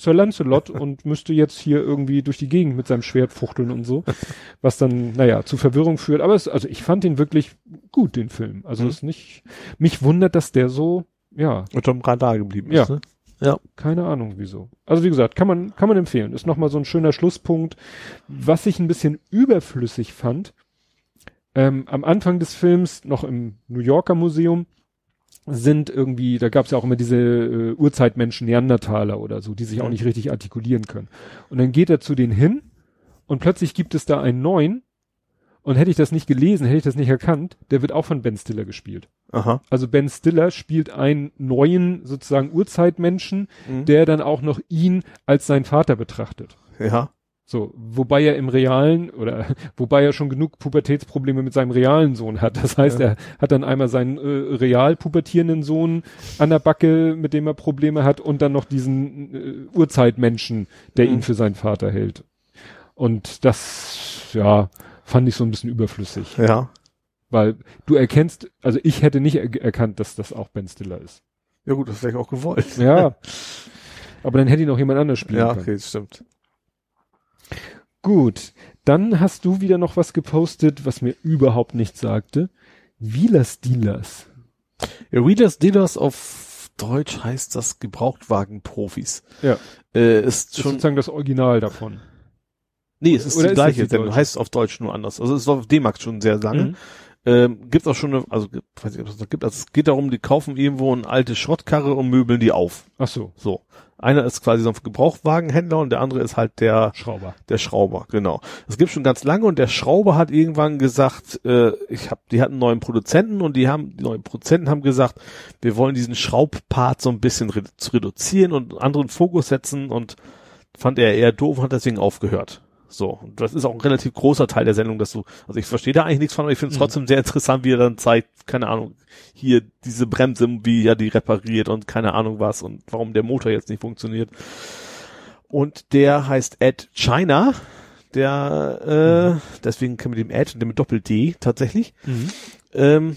Sir Lancelot und müsste jetzt hier irgendwie durch die Gegend mit seinem Schwert fuchteln und so, was dann, naja, zu Verwirrung führt. Aber es, also ich fand ihn wirklich gut, den Film. Also Mhm. es ist nicht, mich wundert, dass der so, ja, Unterm Radar geblieben Ja. ist, ne? Ja. keine Ahnung wieso. Also wie gesagt, kann man, kann man empfehlen. Ist nochmal so ein schöner Schlusspunkt. Was ich ein bisschen überflüssig fand, ähm, am Anfang des Films, noch im New Yorker Museum, sind irgendwie, da gab es ja auch immer diese äh, Urzeitmenschen, Neandertaler oder so, die sich auch Mhm. nicht richtig artikulieren können. Und dann geht er zu denen hin und plötzlich gibt es da einen neuen und hätte ich das nicht gelesen, hätte ich das nicht erkannt, der wird auch von Ben Stiller gespielt. Aha. Also Ben Stiller spielt einen neuen sozusagen Urzeitmenschen, Mhm. der dann auch noch ihn als sein Vater betrachtet. Ja. So, wobei er im realen oder wobei er schon genug Pubertätsprobleme mit seinem realen Sohn hat. Das heißt, Ja. er hat dann einmal seinen äh, real pubertierenden Sohn an der Backe, mit dem er Probleme hat, und dann noch diesen äh, Urzeitmenschen, der Mhm. ihn für seinen Vater hält. Und das, ja, fand ich so ein bisschen überflüssig. Ja. Weil du erkennst, also ich hätte nicht er erkannt, dass das auch Ben Stiller ist. Ja gut, das ist vielleicht auch gewollt. Ja. Aber dann hätte ihn auch jemand anders spielen Ja, können. okay, das stimmt. Gut, dann hast du wieder noch was gepostet, was mir überhaupt nichts sagte. Wheelers Dealers. Ja, Wheelers Dealers auf Deutsch heißt das Gebrauchtwagenprofis. Ja. Äh, ist Das ist schon, sozusagen das Original davon. nee, es ist oder die gleiche deutsche? heißt auf Deutsch nur anders. Also es ist auf D-Max schon sehr lange. Mhm. Ähm, gibt auch schon eine, also gibt- weiß nicht, ob es noch gibt, also es geht darum, die kaufen irgendwo eine alte Schrottkarre und möbeln die auf. Ach so, So. Einer ist quasi so ein Gebrauchtwagenhändler und der andere ist halt der, Schrauber. der Schrauber, genau. Das gibt schon ganz lange und der Schrauber hat irgendwann gesagt, äh, ich hab, die hatten einen neuen Produzenten und die haben, die neuen Produzenten haben gesagt, wir wollen diesen Schraubpart so ein bisschen redu zu reduzieren und einen anderen Fokus setzen und fand er eher doof und hat deswegen aufgehört. So, und das ist auch ein relativ großer Teil der Sendung, dass du, also ich verstehe da eigentlich nichts von, aber ich finde es Mhm. trotzdem sehr interessant, wie er dann zeigt, keine Ahnung, hier diese Bremse, wie er die repariert und keine Ahnung was und warum der Motor jetzt nicht funktioniert. Und der heißt Ed China, der, äh, deswegen kennen wir den Ed und den mit Doppel-D tatsächlich. Mhm. Ähm,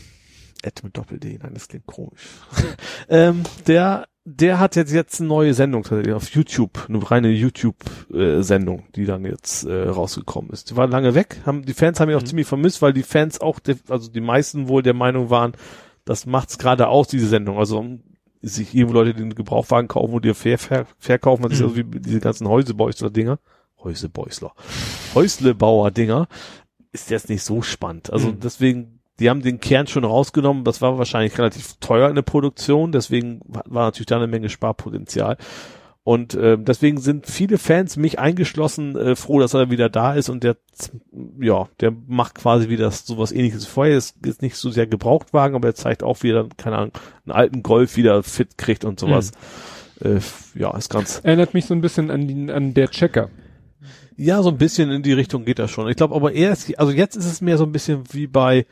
Ed mit Doppel-D, nein, das klingt komisch. ähm, der, der hat jetzt jetzt eine neue Sendung auf YouTube, eine reine YouTube-Sendung, die dann jetzt äh, rausgekommen ist. Die war lange weg, haben die Fans haben ihn auch Mhm. ziemlich vermisst, weil die Fans auch, also die meisten wohl der Meinung waren, das macht's gerade aus, diese Sendung. Also um sich irgendwo Leute den Gebrauchwagen kaufen und dir fair, fair, verkaufen, das ist Mhm. also wie diese ganzen Häusebeusler-Dinger. Häusebeusler. Häuslebauer-Dinger ist jetzt nicht so spannend. Also Mhm. deswegen, die haben den Kern schon rausgenommen. Das war wahrscheinlich relativ teuer in der Produktion. Deswegen war natürlich da eine Menge Sparpotenzial. Und äh, deswegen sind viele Fans, mich eingeschlossen, äh, froh, dass er wieder da ist und der, ja, der macht quasi wieder sowas ähnliches wie vorher. Ist jetzt nicht so sehr Gebrauchtwagen, aber er zeigt auch wieder, keine Ahnung, einen alten Golf wieder fit kriegt und sowas. Äh, ja, ist ganz, Erinnert mich so ein bisschen an, die, an der Checker. ja, so ein bisschen in die Richtung geht das schon. Ich glaube aber eher, ist, also jetzt ist es mehr so ein bisschen wie bei,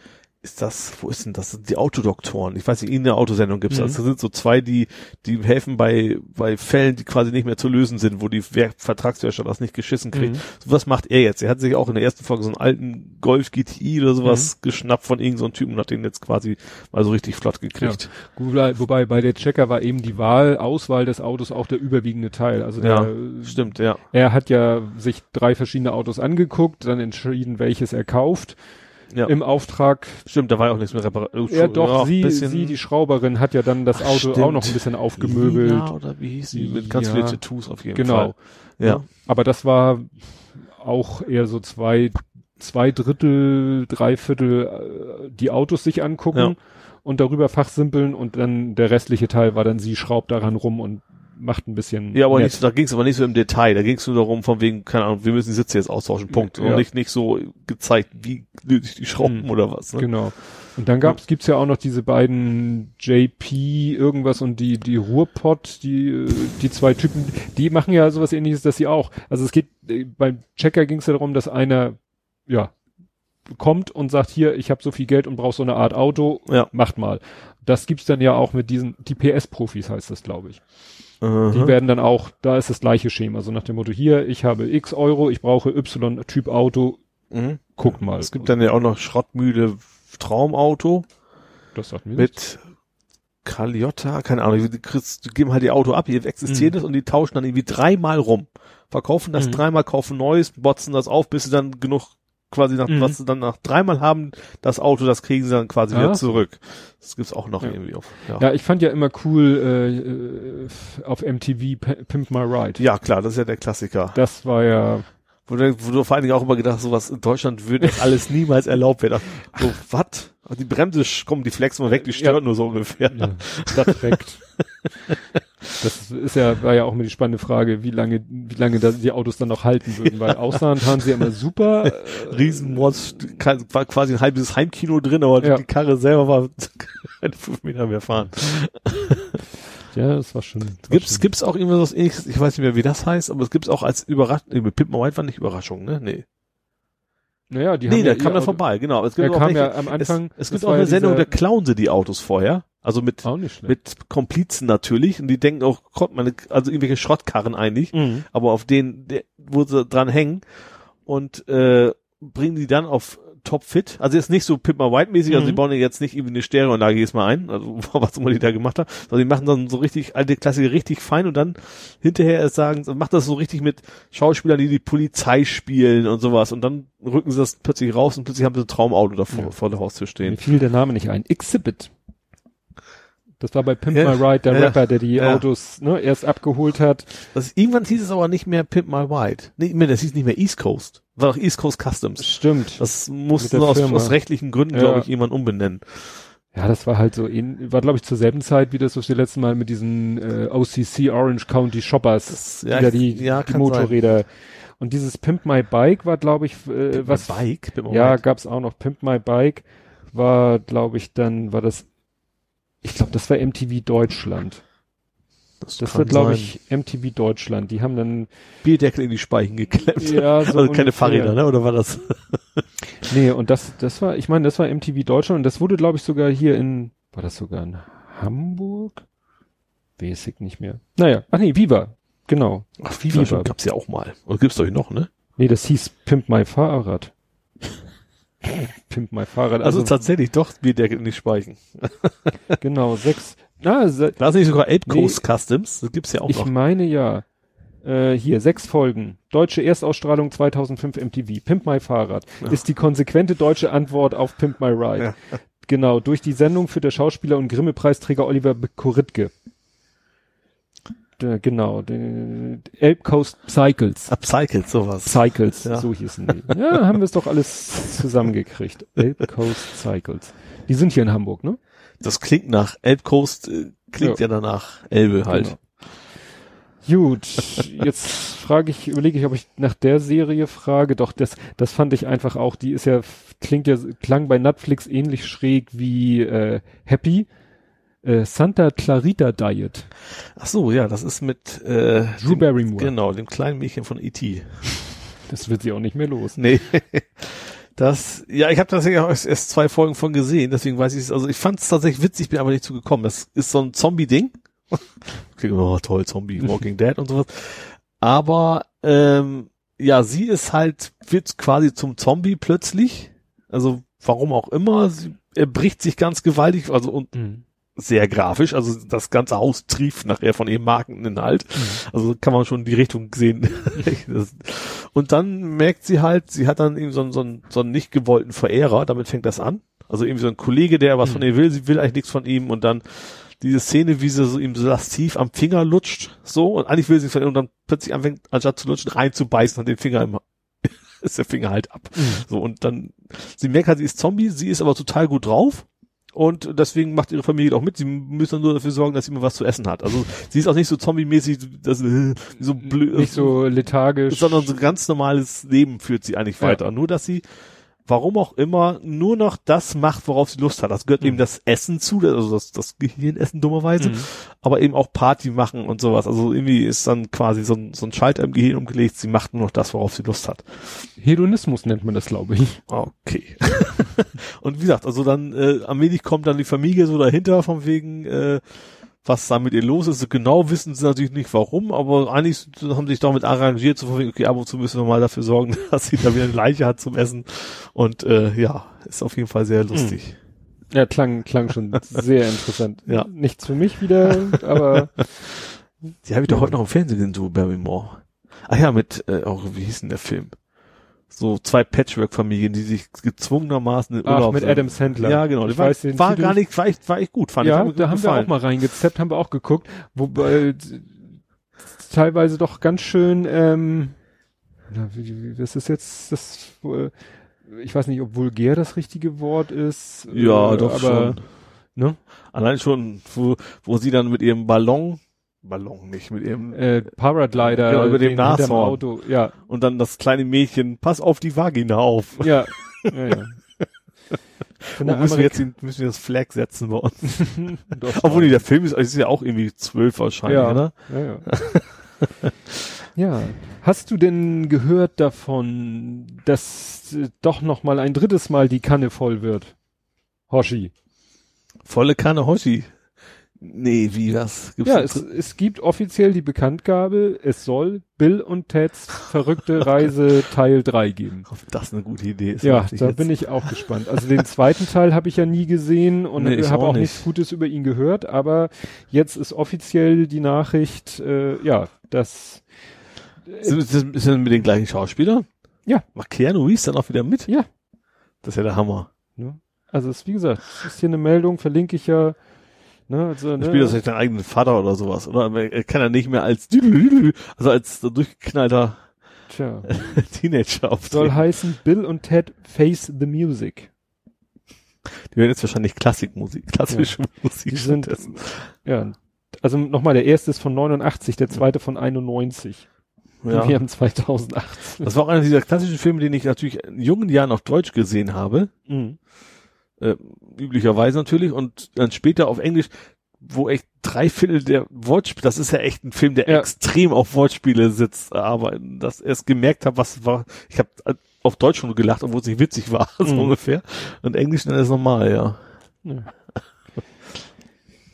ist das, wo ist denn das? Die Autodoktoren. Ich weiß nicht, in der Autosendung gibt's Mhm. das. Das sind so zwei, die, die helfen bei, bei Fällen, die quasi nicht mehr zu lösen sind, wo die Wer das nicht geschissen kriegt. Mhm. So was macht er jetzt. Er hat sich auch in der ersten Folge so einen alten Golf GTI oder sowas Mhm. geschnappt von irgendeinem so einem Typen und hat den jetzt quasi mal so richtig flott gekriegt. Wobei, wobei bei der Checker war eben die Wahl, Auswahl des Autos auch der überwiegende Teil. Also der, Ja, Stimmt, ja. er hat ja sich drei verschiedene Autos angeguckt, dann entschieden, welches er kauft. Ja. Im Auftrag, Stimmt, da war ja auch nichts mehr repariert. ja doch, sie, sie, die Schrauberin, hat ja dann das Ach, Auto stimmt. auch noch ein bisschen aufgemöbelt. Ja, oder wie hieß sie? Mit ganz Ja. vielen Tattoos auf jeden Genau. Fall. Ja. Aber das war auch eher so zwei, zwei Drittel, drei Viertel äh, die Autos sich angucken Ja. und darüber fachsimpeln und dann der restliche Teil war dann sie schraubt daran rum und macht ein bisschen. Ja, aber nett. nicht, da ging es aber nicht so im Detail. Da ging es nur darum, von wegen, keine Ahnung, wir müssen die Sitze jetzt austauschen, Punkt. Ja. Und nicht, nicht so gezeigt, wie die Schrauben Mhm. oder was. Ne? Genau. Und dann gab's, gibt's ja auch noch diese beiden JP irgendwas und die, die Ruhrpott, die, die zwei Typen, die machen ja sowas ähnliches, dass sie auch. Also es geht, äh, beim Checker ging's ja darum, dass einer, ja, kommt und sagt, hier, ich habe so viel Geld und brauche so eine Art Auto, Ja. macht mal. Das gibt's dann ja auch mit diesen, die PS-Profis heißt das, glaube ich. Die Mhm. werden dann auch, da ist das gleiche Schema, so nach dem Motto, hier, ich habe X Euro, ich brauche Y-Typ Auto, Mhm. guckt mal. Es gibt dann ja auch noch Schrottmühle Traumauto das sagt mir mit nichts. Caliotta, keine Ahnung, die, kriegst, die geben halt die Auto ab, hier existiert Mhm. es und die tauschen dann irgendwie dreimal rum. Verkaufen das Mhm. dreimal, kaufen neues, botzen das auf, bis sie dann genug quasi nach, Mhm. was sie dann nach dreimal haben, das Auto, das kriegen sie dann quasi wieder Ah. zurück. Das gibt's auch noch Ja. irgendwie auf. Ja. Ja, ich fand ja immer cool äh, auf MTV P Pimp My Ride. ja, klar, das ist ja der Klassiker. Das war ja, Wo du, wo du vor allen Dingen auch immer gedacht hast, sowas in Deutschland würde das alles niemals erlaubt werden. So, was? Die Bremse, komm, die flexen mal weg, die stört Ja. nur so ungefähr. ja direkt. das ist ja, war ja auch immer die spannende Frage, wie lange, wie lange da die Autos dann noch halten würden, weil Ausland haben sie ja immer super. Äh, Riesenmods, kann- war quasi ein halbes Heimkino drin, aber Ja. die Karre selber war keine fünf Meter mehr fahren. ja, das war schon. Gibt's, gibt's auch irgendwas ähnliches, ich weiß nicht mehr, wie das heißt, aber es gibt's auch als Überraschung, nee, mit Pimp Ride war nicht Überraschung, ne? Nee. Naja, die nee, haben der ja kam da vorbei, genau. Es gibt auch kam welche, ja am Anfang. es, es das gibt war auch eine Sendung, da klauen sie die Autos vorher. Also mit, mit Komplizen natürlich und die denken auch, Gott, meine, also irgendwelche Schrottkarren eigentlich, Mhm. aber auf denen, der, wo sie dran hängen und äh, bringen die dann auf Topfit. Also jetzt nicht so Pimp My White mäßig, also Mhm. die bauen ja jetzt nicht irgendwie eine Stereoanlage jedes Mal ein, also was immer die da gemacht haben, sondern die machen dann so richtig alte Klassiker richtig fein und dann hinterher erst sagen, macht das so richtig mit Schauspielern, die die Polizei spielen und sowas und dann rücken sie das plötzlich raus und plötzlich haben sie ein Traumauto davor Ja. vor der Haustür Mir stehen. fiel der Name nicht ein. Exhibit. Das war bei Pimp Ja, My Ride, der ja, Rapper, der die ja. Autos ne, erst abgeholt hat. Das, irgendwann hieß es aber nicht mehr Pimp My Ride. Nee, mehr, das hieß nicht mehr East Coast. War doch East Coast Customs. Stimmt. Das der aus, aus rechtlichen Gründen, glaube ich, jemand umbenennen. Ja, das war halt so, war glaube ich zur selben Zeit wie das, was wir letztes Mal mit diesen äh, OCC Orange County Shoppers, Das- ja, da die, die Motorräder. Und dieses Pimp My Bike war glaube ich, äh, was, Bike? Pimp ja, gab's auch noch. Pimp My Bike war glaube ich dann, war das, ich glaube das war MTV Deutschland. Das kann war glaube ich MTV Deutschland. Die haben dann, Bierdeckel in die Speichen geklemmt. Ja, so also keine. Fahrräder, ne? Oder war das? nee, und das, das war, ich meine, das war MTV Deutschland und das wurde glaube ich sogar hier in, war das sogar in Hamburg? Weiß ich nicht mehr. Naja, ach nee, Viva. Genau. Ach, Viva. Schon, gab's ja auch mal. Oder gibt's doch noch, ne? Nee, das hieß Pimp My Fahrrad. Pimp My Fahrrad. Also, Also, tatsächlich doch Bierdeckel in die Speichen. genau, sechs. Ah, se, Da ist nicht sogar Ape Nee. Coast Customs. Das gibt's ja auch ich noch. meine ja. Äh, hier, sechs Folgen. Deutsche Erstausstrahlung 2005 MTV. Pimp My Fahrrad. Ist die konsequente deutsche Antwort auf Pimp My Ride. Genau, durch die Sendung führt der Schauspieler und Grimme-Preisträger Oliver Koritke. Der, genau, der Elb Coast Cycles. Upcycled, sowas. Cycles, Ja. so hießen die. Ja, haben wir es doch alles zusammengekriegt. Elb Coast Cycles. Die sind hier in Hamburg, ne? Das klingt nach Elbe Coast, äh, klingt ja, danach Elbe halt. Genau. Gut, jetzt frage ich, überlege ich, ob ich nach der Serie frage. Doch, das, das fand ich einfach auch, die ist ja, klingt ja, klang bei Netflix ähnlich schräg wie äh, Happy. Äh, Santa Clarita Diet. Ach so, ja, das ist mit äh, Drew dem, Barrymore. Genau, dem kleinen Mädchen von E.T. Das wird sie auch nicht mehr los. Nee. Das, ja, ich habe tatsächlich auch erst, erst zwei Folgen von gesehen, deswegen weiß ich es. Also ich fand es tatsächlich witzig, bin aber nicht zugekommen. Das ist so ein Zombie-Ding. Klingt immer, oh, toll, Zombie, Walking Dead und sowas. Aber ähm, ja, sie ist halt, wird quasi zum Zombie plötzlich. Also warum auch immer. Sie er bricht sich ganz gewaltig, also und Mhm. Sehr grafisch. Also das ganze Haus trieft nachher von ihrem Markeninhalt. Also kann man schon die Richtung sehen. Das- und dann merkt sie halt, sie hat dann eben so einen, so einen, so einen nicht gewollten Verehrer, damit fängt das an. Also irgendwie so ein Kollege, der was von ihr will, sie will eigentlich nichts von ihm und dann diese Szene, wie sie so ihm so lastiv am Finger lutscht, so, und eigentlich will sie von ihm und dann plötzlich anfängt, anstatt zu lutschen, reinzubeißen und den Finger im, ist der Finger halt ab. So, und dann, sie merkt halt, sie ist Zombie, sie ist aber total gut drauf. Und deswegen macht ihre Familie auch mit. Sie müssen dann nur dafür sorgen, dass sie immer was zu essen hat. Also sie ist auch nicht so zombie-mäßig, das, so blöd, Nicht so lethargisch. sondern so ganz normales Leben führt sie eigentlich Ja. weiter. Nur, dass sie, warum auch immer, nur noch das macht, worauf sie Lust hat. Das gehört eben das Essen zu, also das, das Gehirnessen dummerweise, Mhm. aber eben auch Party machen und sowas. Also irgendwie ist dann quasi so ein, so ein Schalter im Gehirn umgelegt. Sie macht nur noch das, worauf sie Lust hat. Hedonismus nennt man das, glaube ich. Okay. und wie gesagt, also dann äh, allmählich kommt dann die Familie so dahinter, von wegen, äh, was da mit ihr los ist. So genau wissen sie natürlich nicht warum, aber eigentlich haben sie sich damit arrangiert, so von okay, ab und zu müssen wir mal dafür sorgen, dass sie da wieder eine Leiche hat zum Essen. Und äh, ja, ist auf jeden Fall sehr lustig. Ja, klang, klang schon sehr interessant. Ja. Nichts für mich wieder, aber Die habe ich doch heute noch im Fernsehen gesehen, du Barrymore. Ach ja, mit, äh, auch, wie hieß denn der Film? So zwei Patchwork-Familien, die sich gezwungenermaßen in ach, Urlaub mit sind. Adam Sandler. Ja, genau. Ich war, weiß den war Titel gar nicht, war echt, war echt gut, fand ja, ich. Mir da haben gefallen. wir auch mal reingezappt, haben wir auch geguckt, wobei äh, teilweise doch ganz schön, ähm, na, wie, wie, was ist jetzt das, äh, ich weiß nicht, ob vulgär das richtige Wort ist. Ja, äh, doch aber, schon. Ne? Allein schon, wo, wo sie dann mit ihrem Ballon, Ballon nicht, mit ihrem, Äh, Paraglider Genau, über dem Nashorn. Auto, ja, und dann das kleine Mädchen, pass auf die Vagina auf. ja, ja, ja. Müssen wir jetzt, den- müssen wir das Flag setzen bei uns? Obwohl, nee, der Film ist, ist ja auch irgendwie zwölf wahrscheinlich, Ja. oder? Ja, ja. ja. Hast du denn gehört davon, dass äh, doch noch mal ein drittes Mal die Kanne voll wird? Hoshi. Volle Kanne Hoshi. Nee, wie, was? Gibt's Ja, es, es gibt offiziell die Bekanntgabe, es soll Bill und Teds verrückte Reise Teil 3 geben. ob das eine gute Idee ist. Ja, da jetzt. bin ich auch gespannt. Also den zweiten Teil habe ich ja nie gesehen und Nee, ich habe auch auch nicht. nichts Gutes über ihn gehört, aber jetzt ist offiziell die Nachricht, äh, ja, dass Sind, ist, das- ist das mit den gleichen Schauspielern? Ja. Macht Keanu Reeves dann auch wieder mit? Ja. Das ist ja der Hammer. Ne? Also es ist, wie gesagt, es ist hier eine Meldung, verlinke ich ja Ne, also, ne? spielt das vielleicht seinen eigenen Vater oder sowas, oder? Er kann ja nicht mehr als, also als durchgeknallter Tja. Teenager Soll auftreten. heißen Bill und Ted Face the Music. Die werden jetzt wahrscheinlich Klassikmusik, klassische Musik. Die sind, stattdessen. ja, also nochmal, der erste ist von 89, der zweite von 91. ja. Wir haben 2018. Das war auch einer dieser klassischen Filme, den ich natürlich in jungen Jahren auf Deutsch gesehen habe. Mhm. Äh, üblicherweise natürlich. Und dann später auf Englisch, wo echt drei Viertel der Wortspiele, das ist ja echt ein Film, der Ja. extrem auf Wortspiele sitzt, aber dass er es gemerkt hat, was war, ich habe auf Deutsch schon gelacht, obwohl es nicht witzig war, so Mhm. ungefähr. Und Englisch dann ist normal, ja.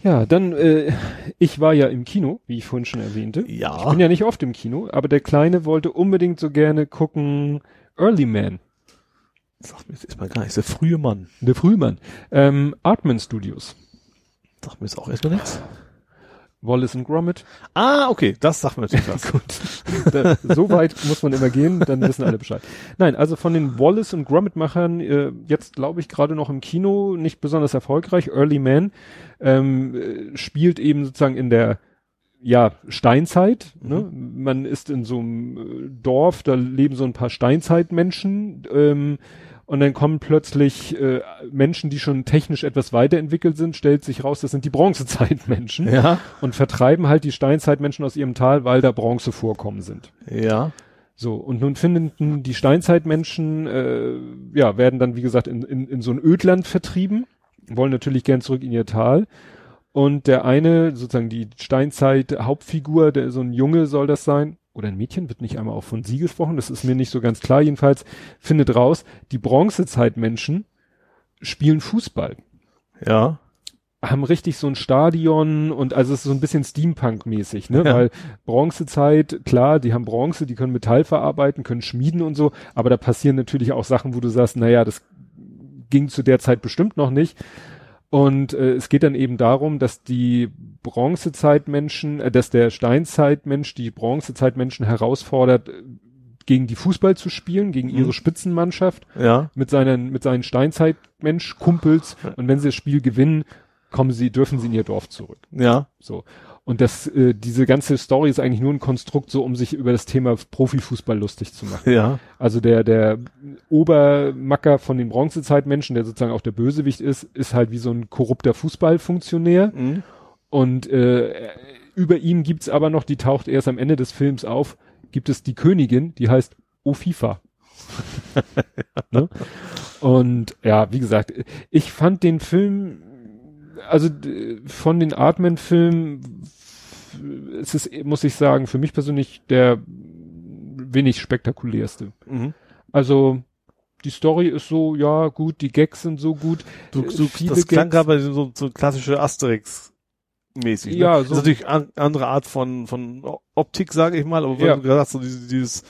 Ja, dann, äh, ich war ja im Kino, wie ich vorhin schon erwähnte. Ja. Ich bin ja nicht oft im Kino, aber der Kleine wollte unbedingt so gerne gucken Early Man, Sagt mir jetzt erstmal gar nichts. Der frühe Mann. der Frühmann. Ähm, Artman Studios. Sagt mir jetzt auch erstmal nichts. Wallace and Gromit. Ah, okay, das sagt mir natürlich was. Gut. Da, so weit muss man immer gehen, dann wissen alle Bescheid. Nein, also von den Wallace und Gromit-Machern, äh, jetzt glaube ich gerade noch im Kino, nicht besonders erfolgreich. Early Man ähm, äh, spielt eben sozusagen in der ja, Steinzeit. Ne? Man ist in so einem äh, Dorf, da leben so ein paar Steinzeitmenschen. Ähm, und dann kommen plötzlich äh, Menschen, die schon technisch etwas weiterentwickelt sind, stellt sich raus, das sind die Bronzezeitmenschen Ja. und vertreiben halt die Steinzeitmenschen aus ihrem Tal, weil da Bronzevorkommen sind. Ja. So, und nun finden die Steinzeitmenschen, äh, ja, werden dann, wie gesagt, in, in, in so ein Ödland vertrieben, wollen natürlich gern zurück in ihr Tal. Und der eine, sozusagen die Steinzeit-Hauptfigur, der so ein Junge soll das sein, oder ein Mädchen, wird nicht einmal auch von sie gesprochen, das ist mir nicht so ganz klar, jedenfalls findet raus, die Bronzezeitmenschen spielen Fußball Ja. haben richtig so ein Stadion und also es ist so ein bisschen Steampunk-mäßig, ne? Ja. Weil Bronzezeit, klar, die haben Bronze, die können Metall verarbeiten, können schmieden und so, aber da passieren natürlich auch Sachen, wo du sagst, naja, das ging zu der Zeit bestimmt noch nicht. Und äh, es geht dann eben darum, dass die Bronzezeitmenschen, äh, dass der Steinzeitmensch die Bronzezeitmenschen herausfordert, äh, gegen die Fußball zu spielen, gegen Mhm. ihre Spitzenmannschaft Ja. mit seinen, mit seinen Steinzeitmensch-Kumpels und wenn sie das Spiel gewinnen, kommen sie, dürfen sie in ihr Dorf zurück. Ja. So. Und das, äh, diese ganze Story ist eigentlich nur ein Konstrukt, so um sich über das Thema Profifußball lustig zu machen. Ja. Also der, der Obermacker von den Bronzezeitmenschen, der sozusagen auch der Bösewicht ist, ist halt wie so ein korrupter Fußballfunktionär. Mhm. Und äh, über ihm gibt's aber noch, die taucht erst am Ende des Films auf, gibt es die Königin, die heißt Ofifa. ne? Und ja, wie gesagt, ich fand den Film, also von den Artman-Filmen, es ist, muss ich sagen, für mich persönlich der wenig spektakulärste. Mhm. Also die Story ist so, ja, gut, die Gags sind so gut. Du, Äh, du, viele das klang Gags. aber so, so klassische Asterix. Mäßig. Ne? Ja, Das so- ist natürlich an, andere Art von, von Optik, sage ich mal, aber Ja. wenn du gerade sagst, so dieses, dieses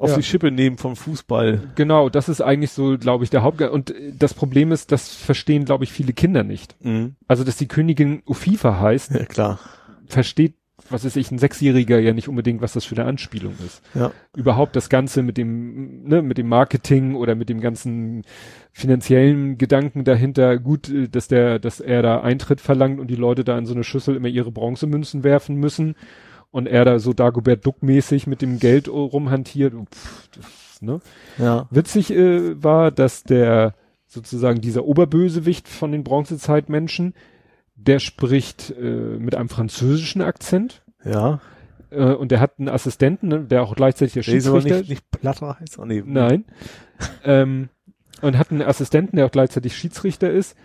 auf Ja. die Schippe nehmen vom Fußball. Genau, das ist eigentlich so, glaube ich, der Hauptgang. Und äh, das Problem ist, das verstehen, glaube ich, viele Kinder nicht. Mhm. Also, dass die Königin Ufifa heißt, Ja, klar. versteht, was ist ich, ein Sechsjähriger ja nicht unbedingt, was das für eine Anspielung ist. Ja. Überhaupt das Ganze mit dem, ne, mit dem Marketing oder mit dem ganzen finanziellen Gedanken dahinter. Gut, äh, dass der, dass er da Eintritt verlangt und die Leute da in so eine Schüssel immer ihre Bronzemünzen werfen müssen und er da so Dagobert Duck-mäßig mit dem Geld rumhantiert. Pff, das, ne? Ja. Witzig äh, war, dass der sozusagen dieser Oberbösewicht von den Bronzezeitmenschen, der spricht äh, mit einem französischen Akzent Ja. äh, und der hat einen Assistenten, ne, der auch gleichzeitig der Der ist Schiedsrichter nicht, nicht Platter heißt. Oh, nee. Nein. ähm, und hat einen Assistenten, der auch gleichzeitig Schiedsrichter ist.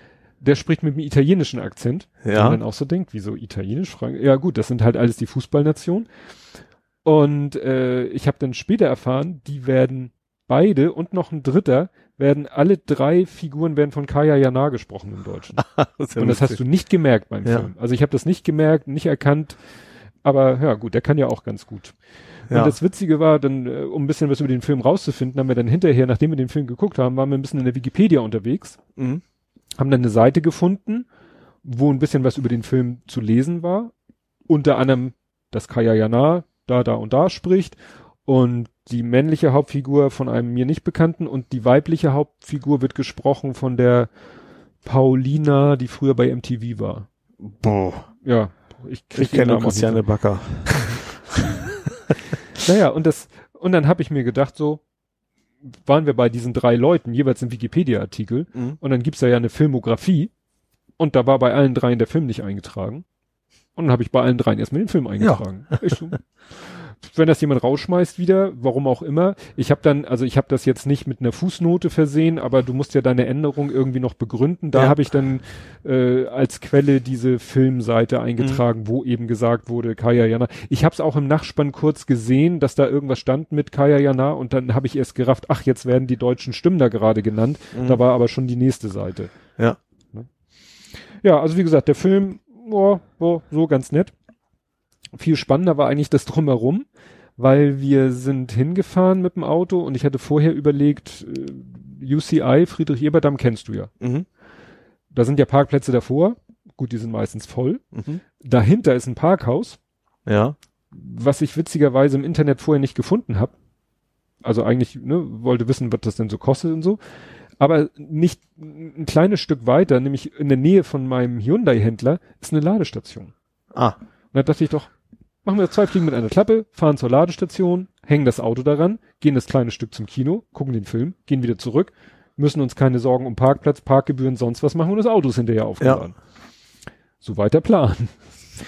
Der spricht mit einem italienischen Akzent. Ja. man dann auch so denkt, wieso italienisch? Frank ja gut, das sind halt alles die Fußballnationen. Und äh, ich habe dann später erfahren, die werden beide und noch ein dritter werden alle drei Figuren werden von Kaya Jana gesprochen im Deutschen. das ist ja und das hast du nicht gemerkt beim Ja. Film. Also ich habe das nicht gemerkt, nicht erkannt. Aber ja gut, der kann ja auch ganz gut. Ja. Und das Witzige war, dann, äh, um ein bisschen was über den Film rauszufinden, haben wir dann hinterher, nachdem wir den Film geguckt haben, waren wir ein bisschen in der Wikipedia unterwegs, Mhm. Haben dann eine Seite gefunden, wo ein bisschen was über den Film zu lesen war. Unter anderem, dass Kaya Jana da, da und da spricht und die männliche Hauptfigur von einem mir nicht bekannten und die weibliche Hauptfigur wird gesprochen von der Paulina, die früher bei MTV war. Boah. Ja, ich krieg Ich kenne Christiane Backer. Naja, und das, und dann habe ich mir gedacht, so, waren wir bei diesen drei Leuten, jeweils im Wikipedia-Artikel, Mhm. und dann gibt's da ja eine Filmografie, und da war bei allen dreien der Film nicht eingetragen. Und dann habe ich bei allen dreien erstmal den Film eingetragen. So, wenn das jemand rausschmeißt wieder, warum auch immer. Ich habe dann, also ich habe das jetzt nicht mit einer Fußnote versehen, aber du musst ja deine Änderung irgendwie noch begründen. Da Ja. habe ich dann äh, als Quelle diese Filmseite eingetragen, Mhm. wo eben gesagt wurde, Kaya Jana. Ich habe es auch im Nachspann kurz gesehen, dass da irgendwas stand mit Kaya Jana und dann habe ich erst gerafft, ach, jetzt werden die deutschen Stimmen da gerade genannt. Mhm. Da war aber schon die nächste Seite. Ja. Ja, also wie gesagt, der Film, boah, boah, so ganz nett. Viel spannender war eigentlich das Drumherum, weil wir sind hingefahren mit dem Auto und ich hatte vorher überlegt, äh, UCI, Friedrich Eberdamm kennst du ja. Mhm. Da sind ja Parkplätze davor. Gut, die sind meistens voll. Mhm. Dahinter ist ein Parkhaus, Ja. was ich witzigerweise im Internet vorher nicht gefunden habe. Also eigentlich, ne, wollte wissen, was das denn so kostet und so. Aber nicht ein kleines Stück weiter, nämlich in der Nähe von meinem Hyundai-Händler, ist eine Ladestation. Ah. Und da dachte ich doch, machen wir zwei Fliegen mit einer Klappe, fahren zur Ladestation, hängen das Auto daran, gehen das kleine Stück zum Kino, gucken den Film, gehen wieder zurück, müssen uns keine Sorgen um Parkplatz, Parkgebühren, sonst was machen und das Auto ist hinterher aufgeladen. So weiter Plan.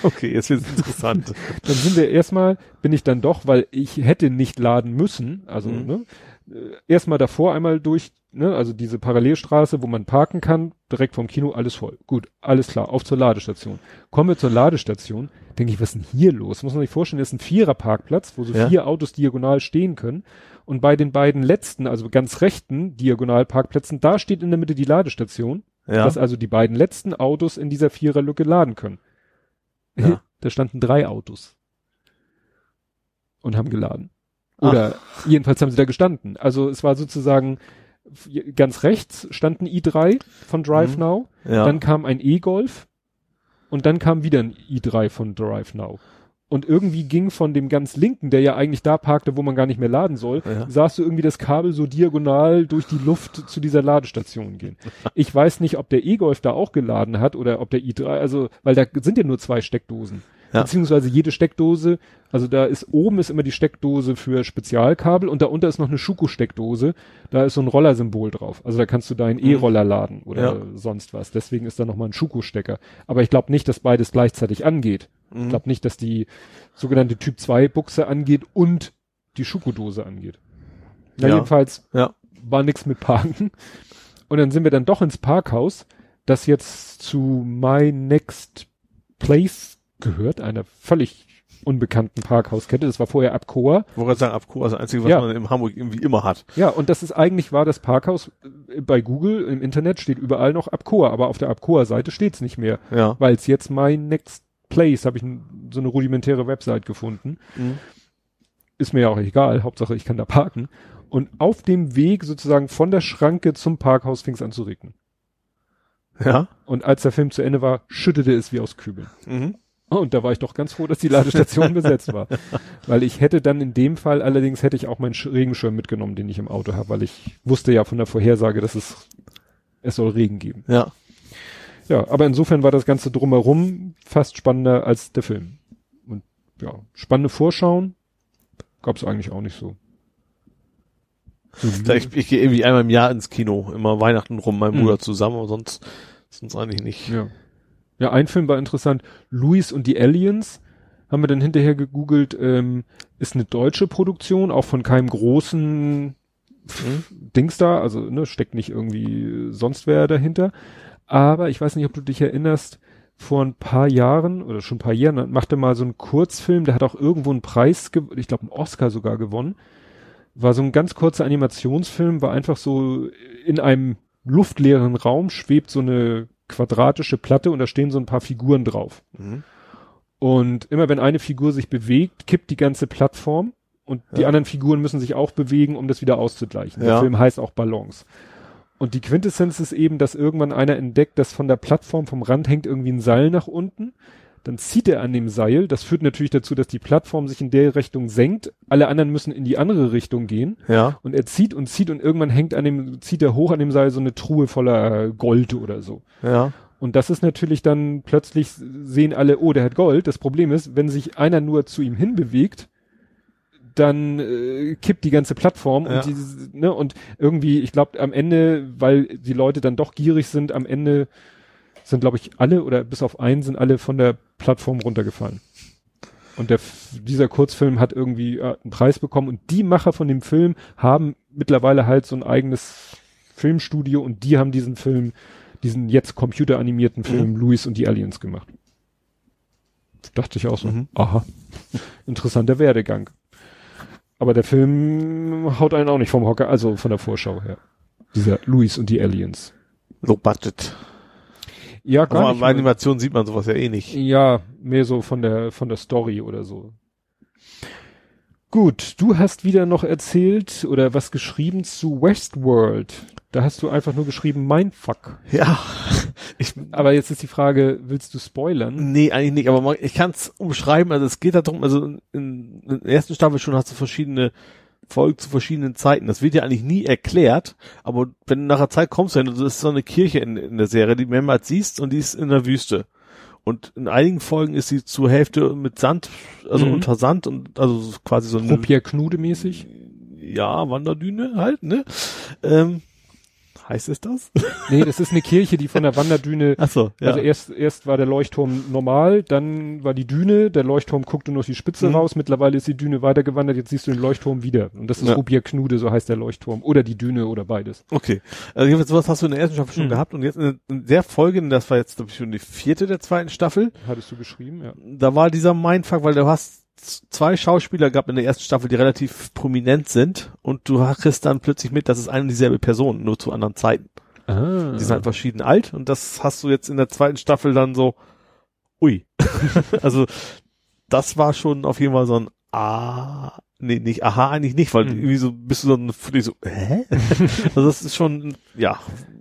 Okay, jetzt wird's interessant. Dann sind wir erstmal, bin ich dann doch, weil ich hätte nicht laden müssen, also Mhm. ne, äh, erstmal davor einmal durch, ne, also diese Parallelstraße, wo man parken kann, direkt vom Kino, alles voll. Gut, alles klar, auf zur Ladestation. Kommen wir zur Ladestation, denke ich, was ist denn hier los? Muss man sich vorstellen, das ist ein Vierer-Parkplatz, wo so Ja. vier Autos diagonal stehen können. Und bei den beiden letzten, also ganz rechten Diagonalparkplätzen, da steht in der Mitte die Ladestation, Ja. dass also die beiden letzten Autos in dieser Viererlücke laden können. Ja. Da standen drei Autos und haben geladen. Ach. Oder jedenfalls haben sie da gestanden. Also es war sozusagen ganz rechts stand ein i3 von Drive Mhm. Now, ja. dann kam ein E-Golf und dann kam wieder ein i3 von Drive Now. Und irgendwie ging von dem ganz linken, der ja eigentlich da parkte, wo man gar nicht mehr laden soll, Ja. sahst du irgendwie das Kabel so diagonal durch die Luft zu dieser Ladestation gehen. Ich weiß nicht, ob der E-Golf da auch geladen hat oder ob der i3, also, weil da sind ja nur zwei Steckdosen. Ja. Beziehungsweise jede Steckdose, also da ist oben ist immer die Steckdose für Spezialkabel und darunter ist noch eine Schuko-Steckdose. Da ist so ein Rollersymbol drauf. Also da kannst du deinen E-Roller laden oder Ja. sonst was. Deswegen ist da nochmal ein Schuko-Stecker. Aber ich glaube nicht, dass beides gleichzeitig angeht. Ich Mhm. glaube nicht, dass die sogenannte Typ 2 Buchse angeht und die Schuko-Dose angeht. Na, Ja. jedenfalls Ja. war nix mit Parken. Und dann sind wir dann doch ins Parkhaus, das jetzt zu My Next Place gehört, einer völlig unbekannten Parkhauskette. Das war vorher Abcoa. Gerade sagen, Abkur, das Einzige, was Ja. man in Hamburg irgendwie immer hat. Ja, und das ist eigentlich war das Parkhaus äh, bei Google im Internet steht überall noch Abcoa, aber auf der Abcoa-Seite steht's nicht mehr, Ja. weil es jetzt My Next Place habe ich so eine rudimentäre Website gefunden. Mhm. ist mir ja auch egal, Hauptsache ich kann da parken. Und auf dem Weg sozusagen von der Schranke zum Parkhaus fing es an zu regnen. Ja. Und als der Film zu Ende war, schüttete es wie aus Kübeln. Mhm. Und da war ich doch ganz froh, dass die Ladestation besetzt war. Weil ich hätte dann in dem Fall allerdings hätte ich auch meinen Sch- Regenschirm mitgenommen, den ich im Auto habe, weil ich wusste ja von der Vorhersage, dass es, es soll Regen geben. Ja. Ja, aber insofern war das Ganze drumherum fast spannender als der Film. Und ja, spannende Vorschauen gab es eigentlich auch nicht so. so ich, ich gehe irgendwie einmal im Jahr ins Kino, immer Weihnachten rum, mein Mhm. Bruder zusammen, aber sonst, sonst eigentlich nicht. Ja. Ja, ein Film war interessant. Louis und die Aliens haben wir dann hinterher gegoogelt, ähm, ist eine deutsche Produktion, auch von keinem großen Mhm. Dings da, also ne, steckt nicht irgendwie sonst wer dahinter. Aber ich weiß nicht, ob du dich erinnerst, vor ein paar Jahren oder schon ein paar Jahren machte mal so einen Kurzfilm, der hat auch irgendwo einen Preis, ich glaube einen Oscar sogar gewonnen. War so ein ganz kurzer Animationsfilm, war einfach so in einem luftleeren Raum schwebt so eine quadratische Platte und da stehen so ein paar Figuren drauf. Mhm. Und immer wenn eine Figur sich bewegt, kippt die ganze Plattform und die Ja. anderen Figuren müssen sich auch bewegen, um das wieder auszugleichen. Der Ja. Film heißt auch Balance. Und die Quintessenz ist eben, dass irgendwann einer entdeckt, dass von der Plattform vom Rand hängt irgendwie ein Seil nach unten. Dann zieht er an dem Seil. Das führt natürlich dazu, dass die Plattform sich in der Richtung senkt. Alle anderen müssen in die andere Richtung gehen. Ja. Und er zieht und zieht und irgendwann hängt an dem, zieht er hoch an dem Seil so eine Truhe voller Gold oder so. Ja. Und das ist natürlich dann plötzlich sehen alle, oh, der hat Gold. Das Problem ist, wenn sich einer nur zu ihm hinbewegt, dann äh, kippt die ganze Plattform Ja. und die, ne, und irgendwie, ich glaube, am Ende, weil die Leute dann doch gierig sind, am Ende sind, glaube ich, alle oder bis auf einen sind alle von der Plattform runtergefallen. Und der, dieser Kurzfilm hat irgendwie äh, einen Preis bekommen und die Macher von dem Film haben mittlerweile halt so ein eigenes Filmstudio und die haben diesen Film, diesen jetzt computeranimierten Film Louis und die Aliens gemacht. Dachte ich auch so, Mhm. aha, interessanter Werdegang. Aber der Film haut einen auch nicht vom Hocker, also von der Vorschau her. Dieser Louis und die Aliens. Low Budget. Ja, Aber gar bei nicht. mal. Animation sieht man sowas ja eh nicht. Ja, mehr so von der, von der Story oder so. Gut, du hast wieder noch erzählt oder was geschrieben zu Westworld. Da hast du einfach nur geschrieben Mindfuck. Ja. Ich, Aber jetzt ist die Frage, willst du spoilern? nee, eigentlich nicht, aber man, ich kann es umschreiben. Also es geht darum, also in, in, in der ersten Staffel schon hast du verschiedene Folgen zu verschiedenen Zeiten. Das wird ja eigentlich nie erklärt, aber wenn du nach einer Zeit kommst, dann ist so eine Kirche in, in der Serie, die du mehrmals siehst und die ist in der Wüste. Und in einigen Folgen ist sie zur Hälfte mit Sand, also Mhm. unter Sand und also so quasi so eine Rupier Knude mäßig? ja, Wanderdüne halt, ne? Ähm, heißt es das? Nee, das ist eine Kirche, die von der Wanderdüne Ach so, ja. Also erst, erst war der Leuchtturm normal, dann war die Düne, der Leuchtturm guckte nur aus die Spitze Mhm. raus, mittlerweile ist die Düne weitergewandert, jetzt siehst du den Leuchtturm wieder. Und das ist Ja. Rubier Knude, so heißt der Leuchtturm. Oder die Düne oder beides. Okay. Also jedenfalls sowas hast du in der ersten Staffel schon Mhm. gehabt und jetzt in, der Folge, das war jetzt glaube ich schon die vierte der zweiten Staffel, Hattest du geschrieben, ja. da war dieser Mindfuck, weil du hast zwei Schauspieler gehabt in der ersten Staffel, die relativ prominent sind und du kriegst dann plötzlich mit, das ist eine und dieselbe Person, nur zu anderen Zeiten. Ah. Die sind halt verschieden alt und das hast du jetzt in der zweiten Staffel dann so, ui. also das war schon auf jeden Fall so ein Ah, nee, nicht aha eigentlich nicht, weil Mhm. irgendwie so bist du dann so, hä? also das ist schon, ja.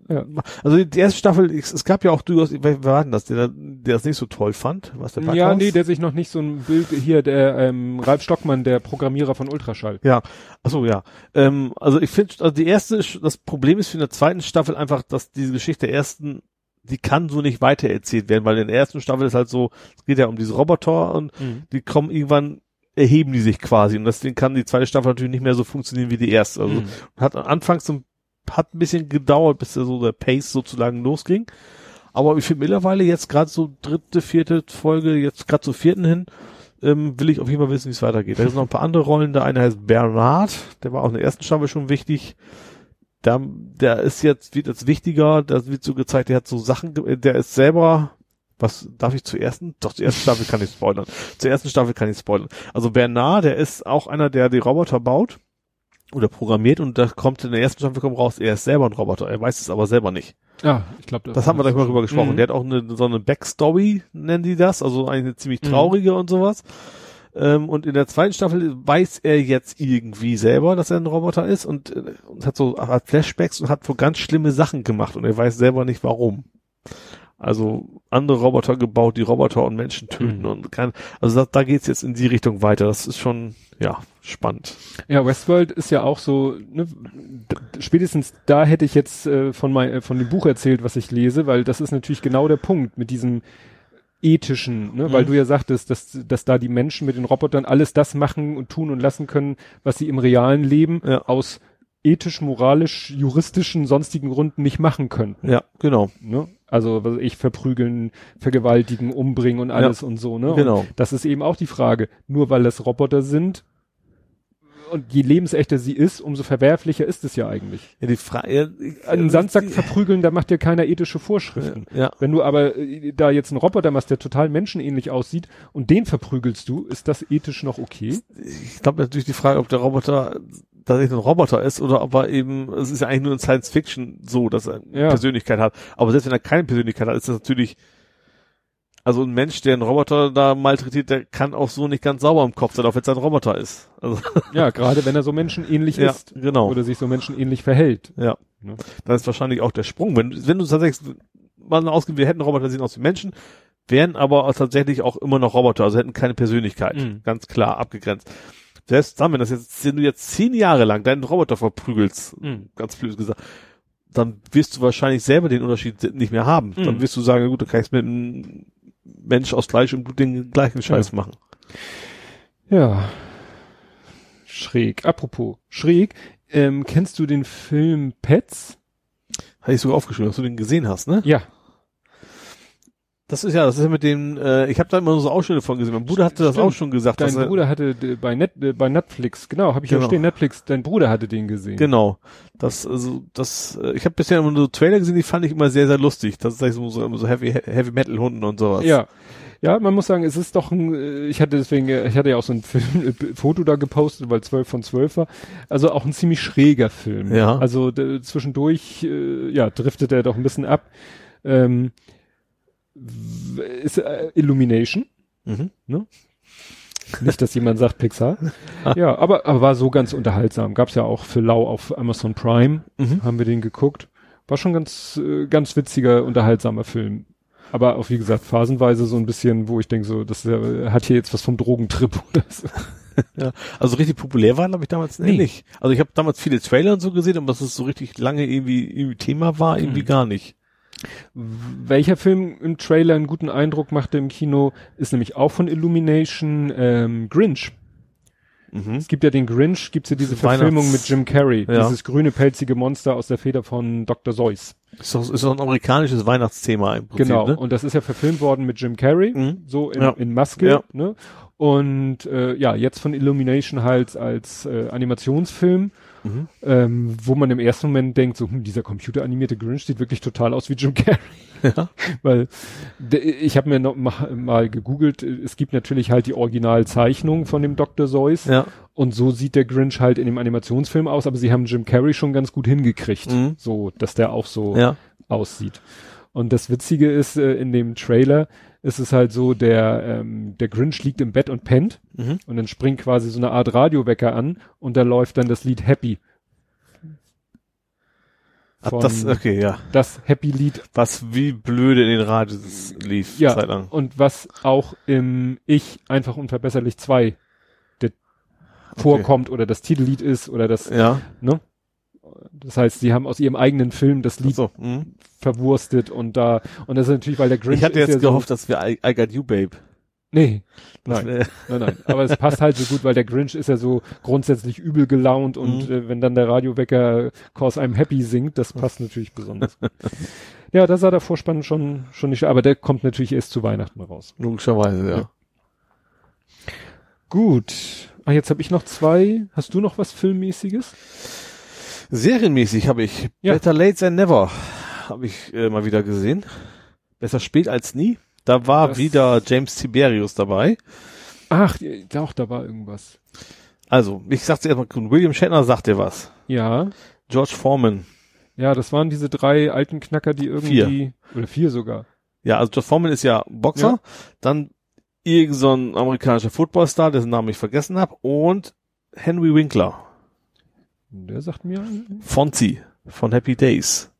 Ja. Also die erste Staffel, es, gab ja auch durchaus, wer, war denn das, der, der das nicht so toll fand? Was der ja, Backhaus? nee, der sich noch nicht so ein Bild, hier, der ähm, Ralf Stockmann, der Programmierer von Ultraschall. Ja, achso, ja. Ähm, also ich finde, also die erste, das Problem ist für eine zweiten Staffel einfach, dass diese Geschichte der ersten, die kann so nicht weitererzählt werden, weil in der ersten Staffel ist halt so, es geht ja um diese Roboter und die kommen irgendwann, erheben die sich quasi und deswegen kann die zweite Staffel natürlich nicht mehr so funktionieren wie die erste. Also Mhm. hat anfangs so, hat ein bisschen gedauert, bis der so der Pace sozusagen losging. Aber ich finde mittlerweile jetzt gerade so dritte, vierte Folge, jetzt gerade zur vierten hin, ähm, will ich auf jeden Fall wissen, wie es weitergeht. Da sind noch ein paar andere Rollen. Der eine heißt Bernard, der war auch in der ersten Staffel schon wichtig. Der, der ist jetzt, wird jetzt wichtiger, da wird so gezeigt, der hat so Sachen, ge- der ist selber, was darf ich zur ersten? Doch, zur ersten Staffel kann ich spoilern. Zur ersten Staffel kann ich spoilern. Also Bernard, der ist auch einer, der die Roboter baut oder programmiert und da kommt in der ersten Staffel kommt raus, er ist selber ein Roboter, er weiß es aber selber nicht. Ah, ich glaube, Das haben wir gleich mal drüber gesprochen. Mhm. Der hat auch eine, so eine Backstory, nennen die das, also eine ziemlich Mhm. traurige und sowas. Ähm, und in der zweiten Staffel weiß er jetzt irgendwie selber, dass er ein Roboter ist und, äh, und hat so hat Flashbacks und hat wohl ganz schlimme Sachen gemacht und er weiß selber nicht warum. Also andere Roboter gebaut, die Roboter und Menschen töten Mhm. und kann, also da, da geht's jetzt in die Richtung weiter. Das ist schon, ja, spannend. Ja, Westworld ist ja auch so, ne, spätestens da hätte ich jetzt äh, von, mein, äh, von dem Buch erzählt, was ich lese, weil das ist natürlich genau der Punkt mit diesem ethischen, ne, weil Mhm. du ja sagtest, dass, dass da die Menschen mit den Robotern alles das machen und tun und lassen können, was sie im realen Leben Ja. aus ethisch, moralisch, juristischen, sonstigen Gründen nicht machen könnten. Ja, genau. Ne? Also was ich verprügeln, vergewaltigen, umbringen und alles und so, ne? Genau. Und das ist eben auch die Frage, nur weil das Roboter sind und je lebensechter sie ist, umso verwerflicher ist es ja eigentlich. Ja, die Frage, Einen Sandsack verprügeln, da macht ja keiner ethische Vorschriften. ja. Wenn du aber äh, da jetzt einen Roboter machst, der total menschenähnlich aussieht und den verprügelst du, ist das ethisch noch okay? ich glaube natürlich die Frage, ob der Roboter tatsächlich ein Roboter ist oder ob er eben, es ist ja eigentlich nur in Science Fiction so, dass er eine Ja. Persönlichkeit hat. Aber selbst wenn er keine Persönlichkeit hat, ist das natürlich, also ein Mensch, der einen Roboter da malträtiert, der kann auch so nicht ganz sauber im Kopf sein, auch wenn es ein Roboter ist. Also, Ja, gerade wenn er so menschenähnlich ja, ist genau. oder sich so menschenähnlich verhält. Ja. Ne? Das ist wahrscheinlich auch der Sprung. Wenn, wenn du tatsächlich mal ausgehen, wir hätten Roboter, die sehen aus wie Menschen, wären aber tatsächlich auch immer noch Roboter, also hätten keine Persönlichkeit. Mhm. Ganz klar abgegrenzt. Selbst dann, wenn das jetzt, wenn du jetzt zehn Jahre lang deinen Roboter verprügelst, Mhm. ganz blöd gesagt, dann wirst du wahrscheinlich selber den Unterschied nicht mehr haben. Mhm. Dann wirst du sagen, gut, du kannst mit einem Mensch aus Fleisch und Blut den gleichen Scheiß machen. Ja. Schräg. Apropos schräg, ähm, kennst du den Film Pets? Hatte ich sogar aufgeschrieben, dass du den gesehen hast, ne? Ja. Das ist ja, das ist ja mit dem, äh, ich habe da immer so Ausschnitte von gesehen. Mein Bruder hatte das Stimmt. auch schon gesagt. Dein dass er, Bruder hatte äh, bei, Net, äh, bei Netflix, genau, habe ich Genau. hier stehen, Netflix, dein Bruder hatte den gesehen. Genau. Das, also, das, äh, ich habe bisher immer nur so Trailer gesehen, die fand ich immer sehr, sehr lustig. Das ist like so, so, so Heavy, Heavy Metal Hunden und sowas. Ja. Ja, man muss sagen, es ist doch ein, äh, ich hatte deswegen, äh, ich hatte ja auch so ein Film, äh, Foto da gepostet, weil 12 von 12 war. Also auch ein ziemlich schräger Film. Ja. Also zwischendurch, äh, ja, driftet er doch ein bisschen ab. Ähm, ist äh, Illumination. Mhm. Nicht, dass jemand sagt Pixar. ja, aber, aber war so ganz unterhaltsam. Gab's ja auch für Lau auf Amazon Prime. Mhm. Haben wir den geguckt. War schon ganz, äh, ganz witziger, unterhaltsamer Film. Aber auch wie gesagt, phasenweise so ein bisschen, wo ich denke, so, das äh, hat hier jetzt was vom Drogentrip oder so. Also richtig populär waren, glaube ich, damals Nee. nicht. Also ich habe damals viele Trailer und so gesehen, aber dass es so richtig lange irgendwie, irgendwie Thema war, irgendwie Mhm. gar nicht. Welcher Film im Trailer einen guten Eindruck machte im Kino, ist nämlich auch von Illumination ähm, Grinch. Mhm. Es gibt ja den Grinch, gibt's ja diese Verfilmung mit Jim Carrey, Ja. dieses grüne pelzige Monster aus der Feder von Dr. Seuss. Ist doch, ist doch ein amerikanisches Weihnachtsthema im Prinzip, Genau, ne? und das ist ja verfilmt worden mit Jim Carrey, Mhm. so in, Ja. in Maske, Ja. ne? Und äh, ja, jetzt von Illumination halt als äh, Animationsfilm, Mhm. ähm, wo man im ersten Moment denkt, so, hm, dieser computeranimierte Grinch sieht wirklich total aus wie Jim Carrey. Ja. Weil ich habe mir noch mal, mal gegoogelt, es gibt natürlich halt die Originalzeichnung von dem Dr. Seuss Ja. und so sieht der Grinch halt in dem Animationsfilm aus, aber sie haben Jim Carrey schon ganz gut hingekriegt, Mhm. so, dass der auch so Ja. aussieht. Und das Witzige ist, äh, in dem Trailer ist es halt so, der, ähm, der Grinch liegt im Bett und pennt Mhm. und dann springt quasi so eine Art Radiowecker an und da läuft dann das Lied Happy. Ach, Von- das, okay, ja. Das Happy-Lied, Was wie blöde in den Radios lief, ja, Zeit lang. und was auch im Ich einfach unverbesserlich 2 der vorkommt oder das Titellied ist oder das, Ja. ne? Das heißt, sie haben aus ihrem eigenen Film das Lied so. Mhm. verwurstet und da, und das ist natürlich, weil der Grinch Ich hatte jetzt ja gehofft, dass wir I, I Got You Babe. So, nee, Das nein. wär- Nein, nein. Aber es passt halt so gut, weil der Grinch ist ja so grundsätzlich übel gelaunt und Mhm. äh, wenn dann der Radiowecker Cause I'm Happy singt, das passt natürlich besonders. ja, da sah der Vorspann schon, schon nicht, aber der kommt natürlich erst zu Weihnachten raus. Logischerweise, ja. Ja. Gut. Ah, jetzt habe ich noch zwei. Hast du noch was Filmmäßiges? Serienmäßig habe ich Ja. Better Late Than Never habe ich äh, mal wieder gesehen. Besser spät als nie. Da war Das- wieder James Tiberius dabei. Ach, die- doch, da war irgendwas. Also, ich sag's erstmal, William Shatner sagt dir was. Ja, George Foreman. ja, das waren diese drei alten Knacker, die irgendwie, oder vier sogar. Ja, also George Foreman ist ja Boxer. Ja. Dann irgend so ein amerikanischer Footballstar, dessen Namen ich vergessen habe. Und Henry Winkler. Der sagt mir, Fonzie von Happy Days.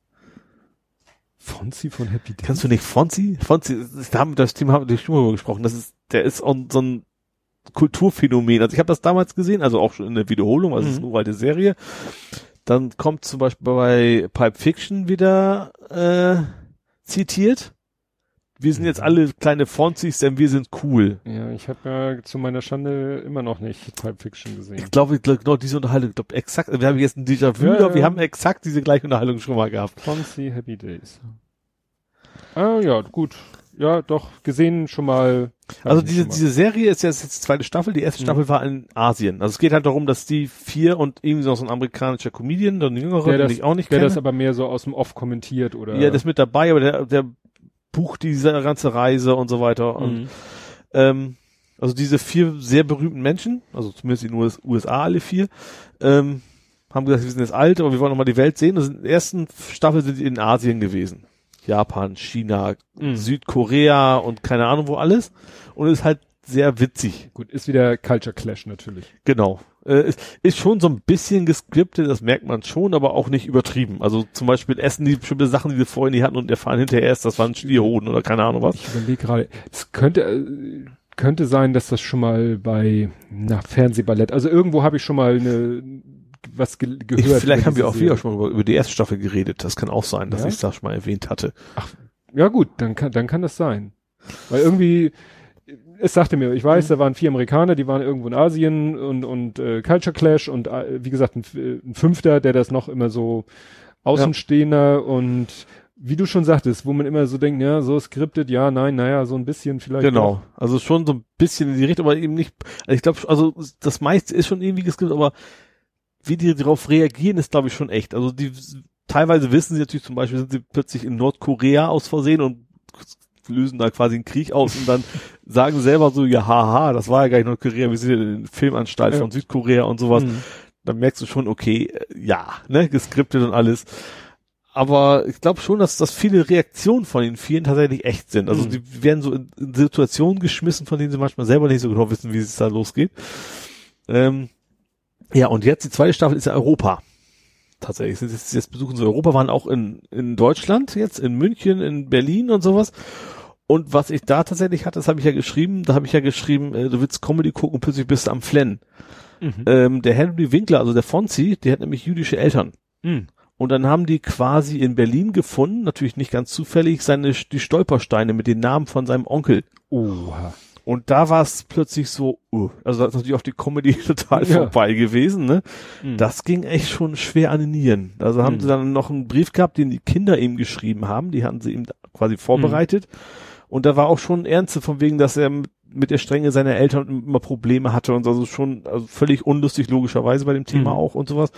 Fonzie von Happy Days. Kennst du nicht Fonzie? Fonzie, da haben das Team haben wir schon mal gesprochen. Das ist, der ist auch so ein Kulturphänomen. Also ich habe das damals gesehen, also auch schon in der Wiederholung, also es ist Mhm. eine uralte Serie. Dann kommt zum Beispiel bei Pipe Fiction wieder äh, zitiert. Wir sind jetzt alle kleine Fonzies, denn wir sind cool. Ja, ich habe ja zu meiner Schande immer noch nicht Pulp Fiction gesehen. Ich glaube, ich glaub, genau diese Unterhaltung, ich glaube exakt, wir haben jetzt ein Déjà-vu, Ja, aber wir ja. haben exakt diese gleiche Unterhaltung schon mal gehabt. Fonzie Happy Days. Ah ja, gut. Ja, doch, gesehen schon mal. Also diese, mal. diese Serie ist jetzt, jetzt die zweite Staffel. Die erste Mhm. Staffel war in Asien. Also es geht halt darum, dass die vier und irgendwie noch so ein amerikanischer Comedian, der ein jüngerer, der den das, ich auch nicht der kenne. das aber mehr so aus dem Off kommentiert oder. ja, das ist mit dabei, aber der, der bucht diese ganze Reise und so weiter. Und, Mhm. ähm, also diese vier sehr berühmten Menschen, also zumindest in den US USA alle vier, ähm, haben gesagt, wir sind jetzt alt, aber wir wollen noch mal die Welt sehen. Also in der ersten Staffel sind die in Asien gewesen. Japan, China, Mhm. Südkorea und keine Ahnung wo alles. Und es ist halt sehr witzig. Gut, ist wieder Culture Clash natürlich. Genau. Äh, ist, ist schon so ein bisschen gescriptet, das merkt man schon, aber auch nicht übertrieben. Also zum Beispiel essen die bestimmte Sachen, die sie vorhin nicht hatten und erfahren hinterher erst, das waren Stierhoden oder keine Ahnung was. Ich überlege gerade, es könnte, äh, könnte sein, dass das schon mal bei, na, Fernsehballett, also irgendwo habe ich schon mal eine, was ge gehört. Vielleicht über haben wir auch Serie. wieder schon mal über, über die erste Staffel geredet. Das kann auch sein, dass Ja? ich das schon mal erwähnt hatte. Ja gut, dann kann, dann kann das sein. Weil irgendwie, es sagte mir, ich weiß, da waren vier Amerikaner, die waren irgendwo in Asien und, und äh, Culture Clash und äh, wie gesagt, ein, ein Fünfter, der das noch immer so Außenstehender und wie du schon sagtest, wo man immer so denkt, ja, so skriptet, ja, nein, naja, so ein bisschen vielleicht. Genau. Also schon so ein bisschen in die Richtung, aber eben nicht, also ich glaube, also das meiste ist schon irgendwie geskriptet, aber wie die darauf reagieren, ist glaube ich schon echt. Also die teilweise wissen sie natürlich zum Beispiel, sind sie plötzlich in Nordkorea aus Versehen und lösen da quasi einen Krieg aus und dann sagen selber so, ja, haha, das war ja gar nicht Nordkorea, wir sind ja in Filmanstalt Ja. von Südkorea und sowas. Mhm. Dann merkst du schon, okay, äh, ja, ne, geskriptet und alles. Aber ich glaube schon, dass, dass viele Reaktionen von den vielen tatsächlich echt sind. Also Mhm. die werden so in, in Situationen geschmissen, von denen sie manchmal selber nicht so genau wissen, wie es da losgeht. Ähm, ja, und jetzt die zweite Staffel ist ja Europa. Tatsächlich. Jetzt, jetzt, jetzt besuchen sie Europa, waren auch in, in Deutschland jetzt, in München, in Berlin und sowas. Und was ich da tatsächlich hatte, das habe ich ja geschrieben, da habe ich ja geschrieben, äh, du willst Comedy gucken, plötzlich bist du am Flennen. Mhm. Ähm, der Henry Winkler, also der Fonzi, der hat nämlich jüdische Eltern. Mhm. Und dann haben die quasi in Berlin gefunden, natürlich nicht ganz zufällig, seine die Stolpersteine mit den Namen von seinem Onkel. Oha. Und da war es plötzlich so, uh, also da ist natürlich auch die Comedy total Ja. vorbei gewesen, ne? Mhm. Das ging echt schon schwer an den Nieren. Also haben Mhm. sie dann noch einen Brief gehabt, den die Kinder ihm geschrieben haben, die hatten sie ihm quasi vorbereitet. Und da war auch schon Ernste von wegen, dass er mit, mit der Strenge seiner Eltern immer Probleme hatte und so, also schon also völlig unlustig logischerweise bei dem Thema Mhm. auch und sowas.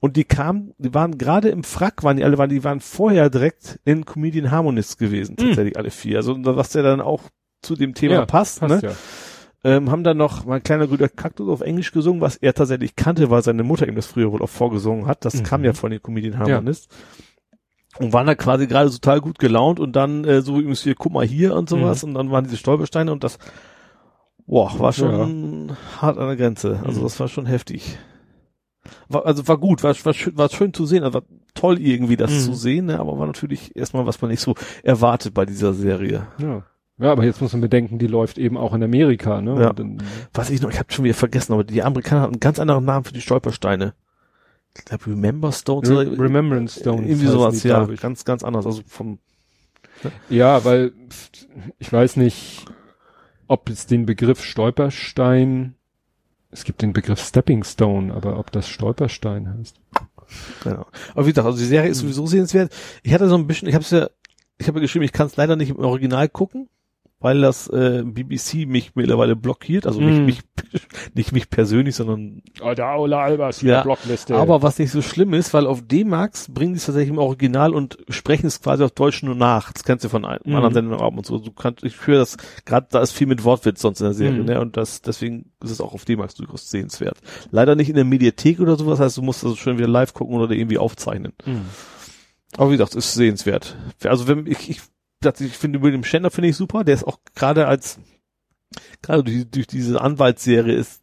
Und die kamen, die waren gerade im Frack, waren die alle, waren, die waren vorher direkt in Comedian Harmonists gewesen, Mhm. tatsächlich alle vier. Also was ja dann auch zu dem Thema Ja, passt, Passt ne? ja. ähm, haben dann noch mein kleiner Brüder Kaktus auf Englisch gesungen, was er tatsächlich kannte, weil seine Mutter ihm das früher wohl auch vorgesungen hat. Das Mhm. kam ja von den Comedian Harmonists. Und waren da quasi gerade total gut gelaunt und dann äh, so übrigens hier, guck mal hier und sowas und dann waren diese Stolpersteine und das boah, war schon hart an der Grenze. Also Mhm. das war schon heftig. War, also war gut, war, war, schön, war schön zu sehen, also war toll irgendwie das Mhm. zu sehen, ne? aber war natürlich erstmal, was man nicht so erwartet bei dieser Serie. Ja. Ja, aber jetzt muss man bedenken, die läuft eben auch in Amerika, ne? Ja. Dann, Was ich noch, ich habe schon wieder vergessen, aber die Amerikaner hatten einen ganz anderen Namen für die Stolpersteine. Ich glaube Remember Stones Re oder Remembrance Stones. irgendwie sowas, die, ja, ganz, ganz anders. Also vom, Ja, weil ich weiß nicht, ob es den Begriff Stolperstein, es gibt den Begriff Stepping Stone, aber ob das Stolperstein heißt. genau. Aber wie gesagt, also die Serie ist sowieso sehenswert. Ich hatte so ein bisschen, ich habe es ja, ich habe ja geschrieben, ich kann es leider nicht im Original gucken, weil das äh, BBC mich mittlerweile blockiert. Also Mm. nicht mich, nicht mich persönlich, sondern der Aula Albers, Ja, Blockliste. Aber was nicht so schlimm ist, weil auf D-Max bringen die es tatsächlich im Original und sprechen es quasi auf Deutsch nur nach. Das kennst du von einem Mhm. anderen Sendungen ab und so. Du kannst, ich höre das, gerade da ist viel mit Wortwitz sonst in der Serie, Mhm. ne? Und das, deswegen ist es auch auf D-Max durchaus sehenswert. Leider nicht in der Mediathek oder sowas, heißt du musst also schon wieder live gucken oder irgendwie aufzeichnen. Aber wie gesagt, ist sehenswert. Also wenn ich, ich, ich finde William Shatner finde ich super. Der ist auch gerade als gerade durch, durch diese Anwaltsserie ist,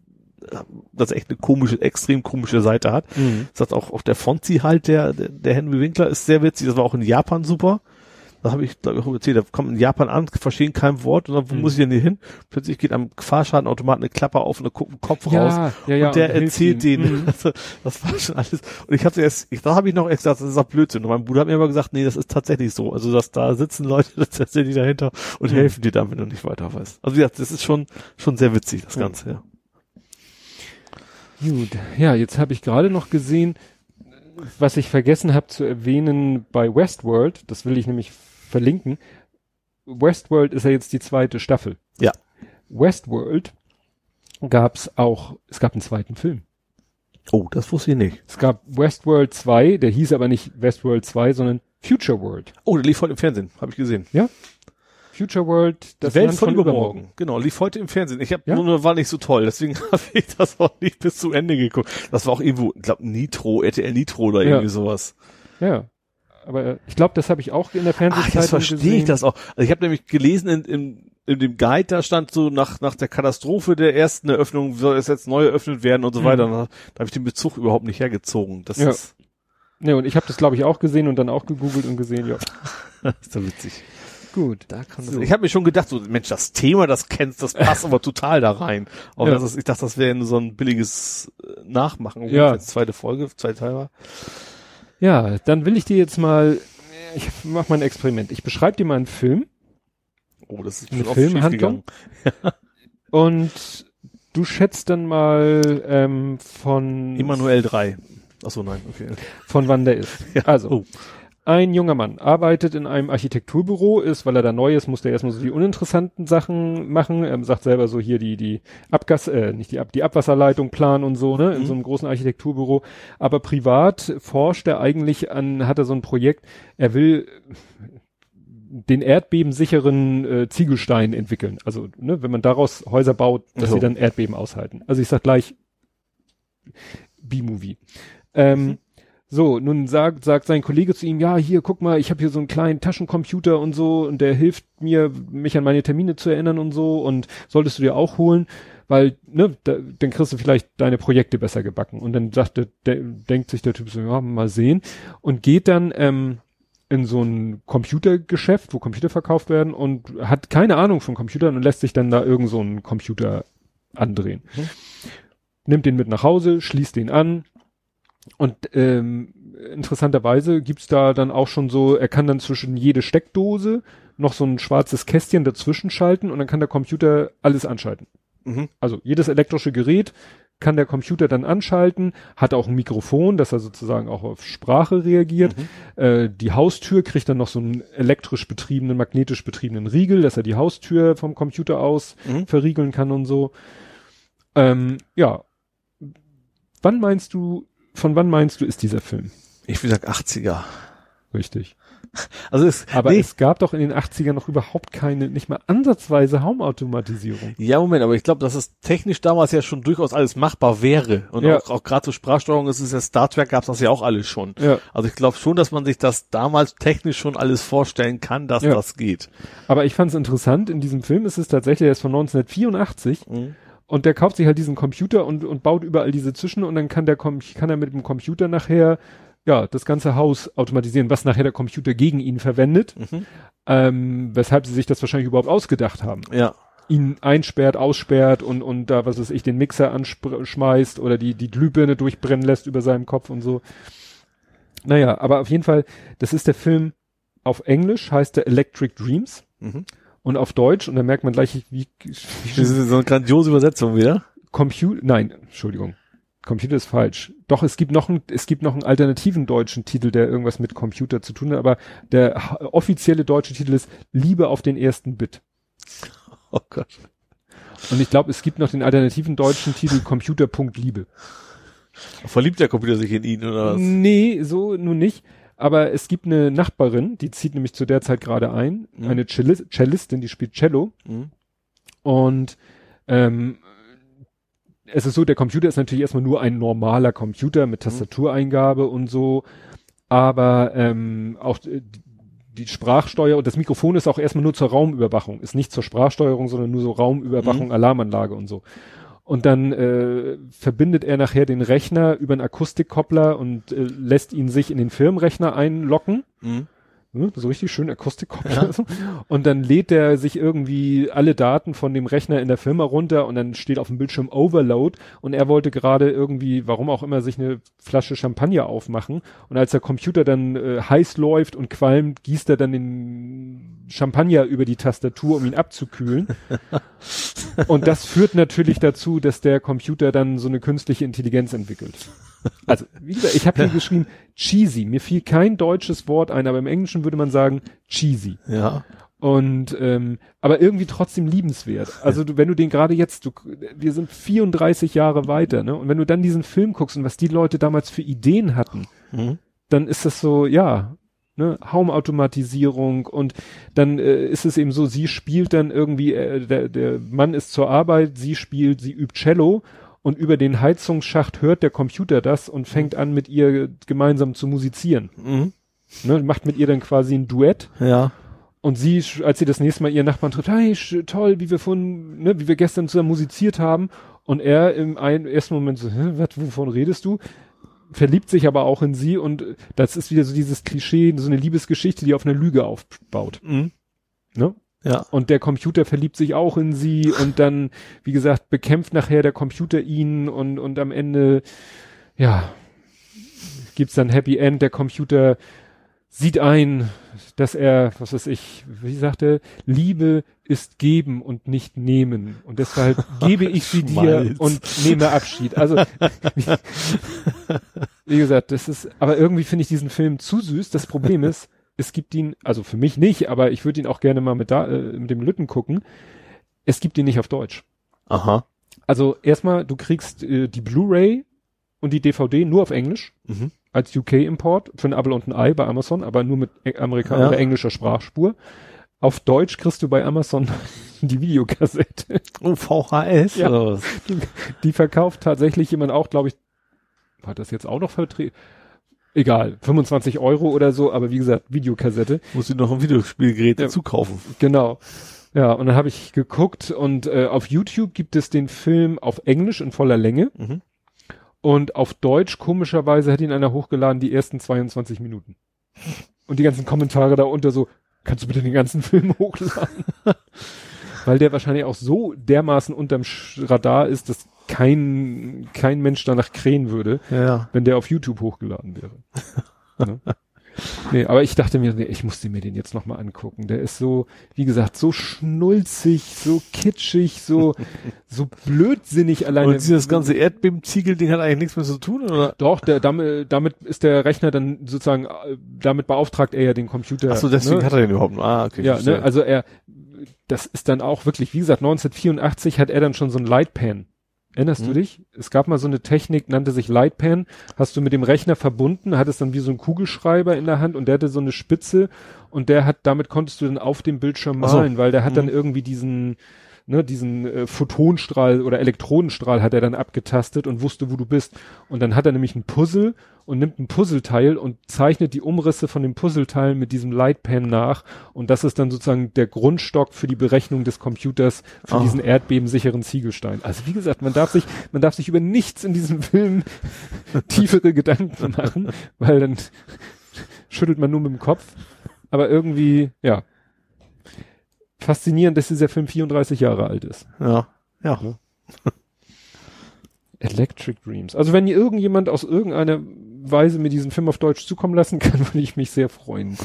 das echt eine komische, extrem komische Seite hat. Mhm. Das hat auch, auch der Fonzi halt, der, der, der Henry Winkler ist sehr witzig. Das war auch in Japan super. Da habe ich, glaube ich, auch erzählt, da kommt in Japan an, verstehen kein Wort und dann, wo Mhm. muss ich denn hier hin? Plötzlich geht am Fahrschadenautomaten eine Klappe auf und da guckt ein Kopf raus. Ja, ja, ja. und der hilft erzählt ihm. denen. Mhm. Also, das war schon alles. Und ich hatte erst, ich, da habe ich noch erst gesagt, das ist auch Blödsinn. Und mein Bruder hat mir aber gesagt, nee, das ist tatsächlich so. Also, dass da sitzen Leute tatsächlich dahinter und Mhm. helfen dir dann, wenn du nicht weiter weißt. Also, wie gesagt, das ist schon, schon sehr witzig, das Ja. Ganze, ja. Gut, ja, jetzt habe ich gerade noch gesehen, was ich vergessen habe zu erwähnen bei Westworld, das will ich nämlich verlinken. Westworld ist ja jetzt die zweite Staffel. Ja. Westworld gab's auch, es gab einen zweiten Film. Oh, das wusste ich nicht. Es gab Westworld 2, der hieß aber nicht Westworld 2, sondern Future World. Oh, der lief heute im Fernsehen, habe ich gesehen. Future World, das Welt Land von übermorgen. Genau, lief heute im Fernsehen. Ich habe Ja? nur war nicht so toll, deswegen habe ich das auch nicht bis zu Ende geguckt. Das war auch irgendwo, ich glaube Nitro, RTL Nitro oder Ja. irgendwie sowas. Ja. Aber äh, ich glaube, das habe ich auch in der Ach, Fernsehzeitung jetzt verstehe ich das auch. Also ich habe nämlich gelesen in, in, in dem Guide, da stand so nach nach der Katastrophe der ersten Eröffnung soll es jetzt neu eröffnet werden und so Mhm. weiter. Da, da habe ich den Bezug überhaupt nicht hergezogen. Das Ja. ist, Ne, und ich habe das glaube ich auch gesehen und dann auch gegoogelt und gesehen, ja. ist so witzig. Gut. Da kann das, ich habe mir schon gedacht, so Mensch, das Thema, das kennst, das passt aber total da rein. Auch Ja. das ist, ich dachte, das wäre nur so ein billiges äh, Nachmachen. obwohl Ja. zweite Folge, zwei Teil war. Ja, dann will ich dir jetzt mal, ich mach mal ein Experiment. Ich beschreibe dir mal einen Film Oh, das ist Eine Filmhandlung? und du schätzt dann mal ähm, von Immanuel 3. Ach so, nein, okay. von wann der ist. Also, Oh. Ein junger Mann arbeitet in einem Architekturbüro, ist, weil er da neu ist, muss der erstmal so die uninteressanten Sachen machen. Er sagt selber so hier die, die Abgas, äh, nicht die Ab, die Abwasserleitung planen und so, ne, in Mhm. so einem großen Architekturbüro. Aber privat forscht er eigentlich an, hat er so ein Projekt, er will den erdbebensicheren äh, Ziegelstein entwickeln. Also, ne, wenn man daraus Häuser baut, dass So. sie dann Erdbeben aushalten. Also ich sag gleich B-Movie. Ähm, Mhm. So, nun sagt, sagt sein Kollege zu ihm, ja, hier, guck mal, ich habe hier so einen kleinen Taschencomputer und so und der hilft mir, mich an meine Termine zu erinnern und so und solltest du dir auch holen, weil, ne, da, dann kriegst du vielleicht deine Projekte besser gebacken. Und dann sagt der, der, denkt sich der Typ so, ja, mal sehen und geht dann ähm, in so ein Computergeschäft, wo Computer verkauft werden und hat keine Ahnung von Computern und lässt sich dann da irgend so einen Computer andrehen. Mhm. Nimmt den mit nach Hause, schließt den an, und ähm, interessanterweise gibt's da dann auch schon so, er kann dann zwischen jede Steckdose noch so ein schwarzes Kästchen dazwischen schalten und dann kann der Computer alles anschalten. Mhm. Also jedes elektrische Gerät kann der Computer dann anschalten, hat auch ein Mikrofon, dass er sozusagen auch auf Sprache reagiert. Mhm. Äh, die Haustür kriegt dann noch so einen elektrisch betriebenen, magnetisch betriebenen Riegel, dass er die Haustür vom Computer aus Mhm. verriegeln kann und so. Ähm, ja. Wann meinst du, von wann meinst du, ist dieser Film? Ich will sagen 80er. Richtig. Also es, Aber nee, es gab doch in den 80ern noch überhaupt keine, nicht mal ansatzweise Raumautomatisierung. ja, Moment, aber ich glaube, dass es technisch damals ja schon durchaus alles machbar wäre. Und Ja. auch, auch gerade zur Sprachsteuerung ist es ja Star Trek gab's das ja auch alles schon. Ja. Also ich glaube schon, dass man sich das damals technisch schon alles vorstellen kann, dass Ja. das geht. Aber ich fand es interessant, in diesem Film ist es tatsächlich, der ist von 1984 Mhm. Und der kauft sich halt diesen Computer und, und baut überall diese zwischen und dann kann der kann er mit dem Computer nachher ja das ganze Haus automatisieren, was nachher der Computer gegen ihn verwendet, Mhm. ähm, weshalb sie sich das wahrscheinlich überhaupt ausgedacht haben. Ja. ihn einsperrt, aussperrt und, und da, was weiß ich, den Mixer anschmeißt oder die, die Glühbirne durchbrennen lässt über seinem Kopf und so. Naja, aber auf jeden Fall, das ist der Film auf Englisch, heißt der Electric Dreams Mhm. Und auf Deutsch, und da merkt man gleich, wie, Das wie ist so eine grandiose Übersetzung wieder. Computer, nein, Entschuldigung. Computer ist falsch. Doch, es gibt noch einen, es gibt noch einen alternativen deutschen Titel, der irgendwas mit Computer zu tun hat, aber der offizielle deutsche Titel ist Liebe auf den ersten Bit. Oh Gott. Und ich glaube, es gibt noch den alternativen deutschen Titel Computer.liebe. Verliebt der Computer sich in ihn oder was? Nee, so nun nicht. Aber es gibt eine Nachbarin, die zieht nämlich zu der Zeit gerade ein, Mhm. eine Cellis Cellistin, die spielt Cello. Mhm. Und ähm, es ist so, der Computer ist natürlich erstmal nur ein normaler Computer mit Tastatureingabe und so. Aber ähm, auch die Sprachsteuer und das Mikrofon ist auch erstmal nur zur Raumüberwachung, ist nicht zur Sprachsteuerung, sondern nur so Raumüberwachung, Mhm. Alarmanlage und so. Und dann äh, verbindet er nachher den Rechner über einen Akustikkoppler und äh, lässt ihn sich in den Firmenrechner einlocken. Mhm. Ne, so richtig schön Akustikkoppler. so. Und dann lädt er sich irgendwie alle Daten von dem Rechner in der Firma runter und dann steht auf dem Bildschirm Overload und er wollte gerade irgendwie, warum auch immer, sich eine Flasche Champagner aufmachen und als der Computer dann äh, heiß läuft und qualmt, gießt er dann den Champagner über die Tastatur, um ihn abzukühlen. und das führt natürlich dazu, dass der Computer dann so eine künstliche Intelligenz entwickelt. Also, wie gesagt, ich habe hier geschrieben cheesy. Mir fiel kein deutsches Wort ein, aber im Englischen würde man sagen cheesy. Ja. Und ähm, aber irgendwie trotzdem liebenswert. Also du, wenn du den gerade jetzt, du, wir sind 34 Jahre weiter, ne? Und wenn du dann diesen Film guckst und was die Leute damals für Ideen hatten, Mhm. dann ist das so, ja, ne, Haumautomatisierung und dann äh, ist es eben so, sie spielt dann irgendwie, äh, der, der Mann ist zur Arbeit, sie spielt, sie übt Cello und über den Heizungsschacht hört der Computer das und fängt an mit ihr gemeinsam zu musizieren. Mhm. Ne, macht mit ihr dann quasi ein Duett Ja. und sie, als sie das nächste Mal ihren Nachbarn trifft, hey, toll, wie wir von, ne, wie wir gestern zusammen musiziert haben. Und er im einen, ersten Moment so, hä, wat, wovon redest du? Verliebt sich aber auch in sie und das ist wieder so dieses Klischee, so eine Liebesgeschichte, die auf einer Lüge aufbaut. Mhm. Ne? Ja. Und der Computer verliebt sich auch in sie und dann, wie gesagt, bekämpft nachher der Computer ihn und, und am Ende, ja, gibt's dann Happy End. Der Computer sieht ein, dass er, was weiß ich, wie sagte, Liebe ist geben und nicht nehmen. Und deshalb gebe ich sie dir und nehme Abschied. Also, wie, wie gesagt, das ist, aber irgendwie finde ich diesen Film zu süß. Das Problem ist, es gibt ihn, also für mich nicht, aber ich würde ihn auch gerne mal mit da, äh, mit dem Lütten gucken. Es gibt ihn nicht auf Deutsch. Aha. Also erstmal, du kriegst äh, die Blu-ray und die DVD nur auf Englisch Mhm. als UK-Import für ein Apple und ein Ei bei Amazon, aber nur mit Amerikaner Ja. englischer Sprachspur. Auf Deutsch kriegst du bei Amazon die Videokassette. Oh, VHS? Ja. Die, die verkauft tatsächlich jemand auch, glaube ich, hat das jetzt auch noch vertreten? Egal, 25 Euro oder so, aber wie gesagt, Videokassette. Muss ich noch ein Videospielgerät Ja. dazu kaufen. Genau. Ja, und dann habe ich geguckt und äh, auf YouTube gibt es den Film auf Englisch in voller Länge Mhm. und auf Deutsch komischerweise hat ihn einer hochgeladen die ersten 22 Minuten. Und die ganzen Kommentare da unter so, kannst du bitte den ganzen Film hochladen? Weil der wahrscheinlich auch so dermaßen unterm Radar ist, dass kein, kein Mensch danach krähen würde, Ja. wenn der auf YouTube hochgeladen wäre. ne? Nee, aber ich dachte mir, nee, ich musste mir den jetzt nochmal angucken. Der ist so, wie gesagt, so schnulzig, so kitschig, so, so blödsinnig alleine. Und dieses ganze Erdbeben-Ziegel-Ding hat eigentlich nichts mehr zu tun, oder? Doch, der, damit, damit ist der Rechner dann sozusagen, äh, damit beauftragt er ja den Computer. Ach so, deswegen ne? hat er den überhaupt noch. Ah, okay. Ja, ne, also er, das ist dann auch wirklich, wie gesagt, 1984 hat er dann schon so ein Lightpan. Erinnerst du Mhm. dich? Es gab mal so eine Technik, nannte sich Lightpan, hast du mit dem Rechner verbunden, hattest dann wie so ein Kugelschreiber in der Hand und der hatte so eine Spitze und der hat, damit konntest du dann auf dem Bildschirm Ach so. malen, weil der hat dann Mhm. irgendwie diesen, ne, diesen äh, Photonstrahl oder Elektronenstrahl hat er dann abgetastet und wusste, wo du bist. Und dann hat er nämlich ein Puzzle und nimmt ein Puzzleteil und zeichnet die Umrisse von dem Puzzleteil mit diesem Lightpan nach. Und das ist dann sozusagen der Grundstock für die Berechnung des Computers für Ah. diesen erdbebensicheren Ziegelstein. Also wie gesagt, man darf sich, man darf sich über nichts in diesem Film tiefere Gedanken machen, weil dann schüttelt man nur mit dem Kopf. Aber irgendwie, ja. Faszinierend, dass dieser Film 34 Jahre alt ist. Ja. Ja. Electric Dreams. Also wenn irgendjemand aus irgendeiner Weise mir diesen Film auf Deutsch zukommen lassen kann, würde ich mich sehr freuen.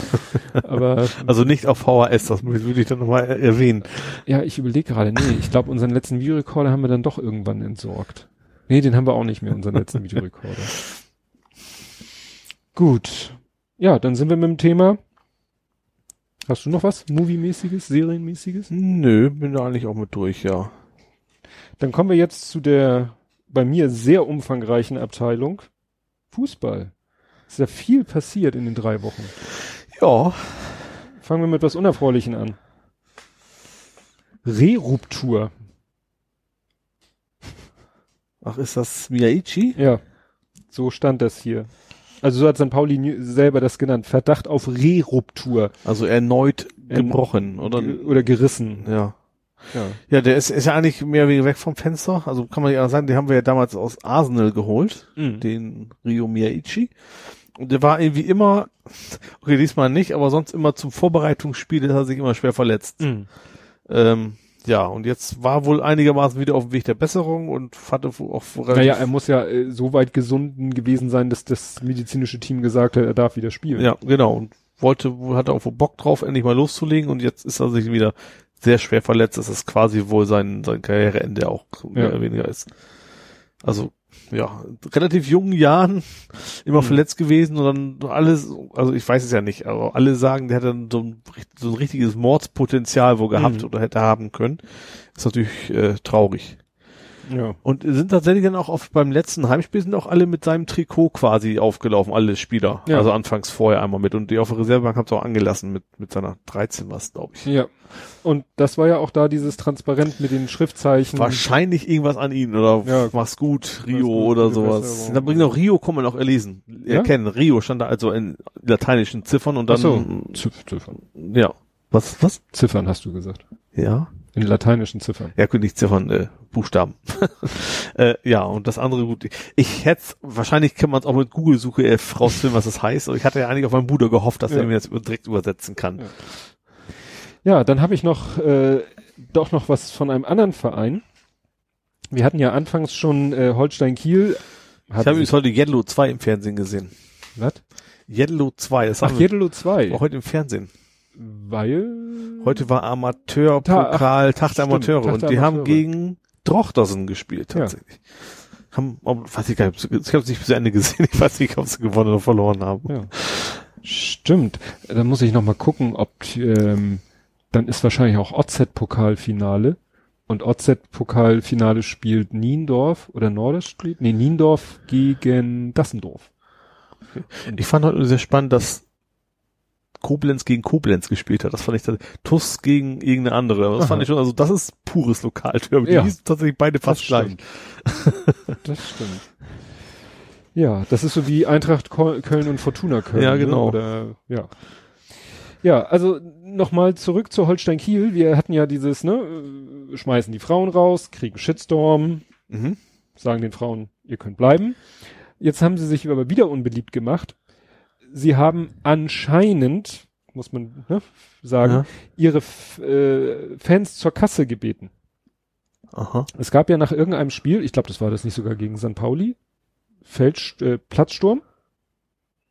Aber Also nicht auf VHS, das würde ich dann nochmal erwähnen. ja, ich überlege gerade, nee, ich glaube, unseren letzten Videorekorder haben wir dann doch irgendwann entsorgt. Nee, den haben wir auch nicht mehr, unseren letzten Videorekorder. Gut. Ja, dann sind wir mit dem Thema. Hast du noch was? Movie-mäßiges, Serienmäßiges? Nö, bin da eigentlich auch mit durch, ja. Dann kommen wir jetzt zu der bei mir sehr umfangreichen Abteilung Fußball. Ist ja viel passiert in den drei Wochen. Ja. Fangen wir mit was Unerfreulichen an. Reruptur. Ach, ist das Miyaichi? Ja, so stand das hier. Also so hat St. Pauli selber das genannt. Verdacht auf Reruptur. Also erneut gebrochen, oder? Oder gerissen. Ja. Ja. Ja, der ist, ist ja eigentlich mehr oder weniger weg vom Fenster. Also kann man ja sagen, den haben wir ja damals aus Arsenal geholt, Mhm. den Rio Miyaichi. Und der war irgendwie immer, okay, diesmal nicht, aber sonst immer zum Vorbereitungsspiel hat er sich immer schwer verletzt. Mhm. Ähm, ja, und jetzt war wohl einigermaßen wieder auf dem Weg der Besserung und hatte auch relativ, Naja, er muss ja äh, so weit gesunden gewesen sein, dass das medizinische Team gesagt hat, er darf wieder spielen. ja, genau, und wollte, hatte auch wohl Bock drauf, endlich mal loszulegen und jetzt ist er sich wieder sehr schwer verletzt. Ist quasi wohl sein, sein Karriereende auch mehr Ja. oder weniger ist. Also, ja, relativ jungen Jahren immer Mhm. verletzt gewesen und dann alles, also ich weiß es ja nicht, aber alle sagen, der dann so ein, so ein richtiges Mordspotenzial wohl gehabt Mhm. oder hätte haben können. Ist natürlich äh, traurig. Ja. Und sind tatsächlich dann auch auf, beim letzten Heimspiel sind auch alle mit seinem Trikot quasi aufgelaufen, alle Spieler. Ja. Also anfangs vorher einmal mit. Und die auf der Reservebank haben es auch angelassen mit, mit seiner 13 was, glaube ich. Ja. Und das war ja auch da dieses Transparent mit den Schriftzeichen. Wahrscheinlich irgendwas an ihn oder Ja. mach's gut, Rio gut, oder sowas. Da bringt auch Rio, kann man auch erlesen. Ja? Erkennen. Rio stand da also in lateinischen Ziffern und dann, Ach so. Ziff Ziffern. ja. Was, was? Ziffern hast du gesagt. Ja. In lateinischen Ziffern. Ja, gut, nicht Ziffern, äh, Buchstaben. äh, ja, und das andere gut. Ich hätte wahrscheinlich kann man es auch mit Google-Suche äh, rausfinden, was das heißt. Aber ich hatte ja eigentlich auf meinen Bruder gehofft, dass Ja. er mir das direkt übersetzen kann. Ja. Ja, dann habe ich noch äh, doch noch was von einem anderen Verein. Wir hatten ja anfangs schon äh, Holstein Kiel. Ich habe übrigens heute Yellow 2 im Fernsehen gesehen. Was? Yellow 2, das Ach, Jedelo 2. war heute im Fernsehen. Weil Heute war Amateurpokal, Tag der stimmt, Amateure Tag und die haben Amateure. gegen Drochtersen gespielt Ja. tatsächlich. Haben, ob, weiß ich gar nicht, ich habe es nicht bis Ende gesehen, ich weiß nicht, ob sie gewonnen oder verloren haben. Ja. Stimmt. Da muss ich noch mal gucken, ob ähm, dann ist wahrscheinlich auch OZ-Pokalfinale. Und OZ-Pokalfinale spielt Niendorf oder Norderstedt? Nee, Niendorf gegen Dassendorf. Ich fand heute sehr spannend, dass Koblenz gegen Koblenz gespielt hat. Das fand ich dann TUS gegen irgendeine andere. Das Aha. fand ich schon, also das ist pures Lokalderby. Ja. Die hießen tatsächlich beide fast Das gleich. stimmt. Das stimmt. Ja, das ist so wie Eintracht Köln und Fortuna Köln. Ja, genau. Ne? Oder, ja. Ja, also nochmal zurück zu Holstein Kiel. Wir hatten ja dieses, ne, äh, schmeißen die Frauen raus, kriegen Shitstorm, Mhm. sagen den Frauen, ihr könnt bleiben. Jetzt haben sie sich aber wieder unbeliebt gemacht. Sie haben anscheinend, muss man ne, sagen, Ja. ihre F äh, Fans zur Kasse gebeten. Aha. Es gab ja nach irgendeinem Spiel, ich glaube, das war das nicht sogar gegen St. Pauli, Feld, äh, Platzsturm?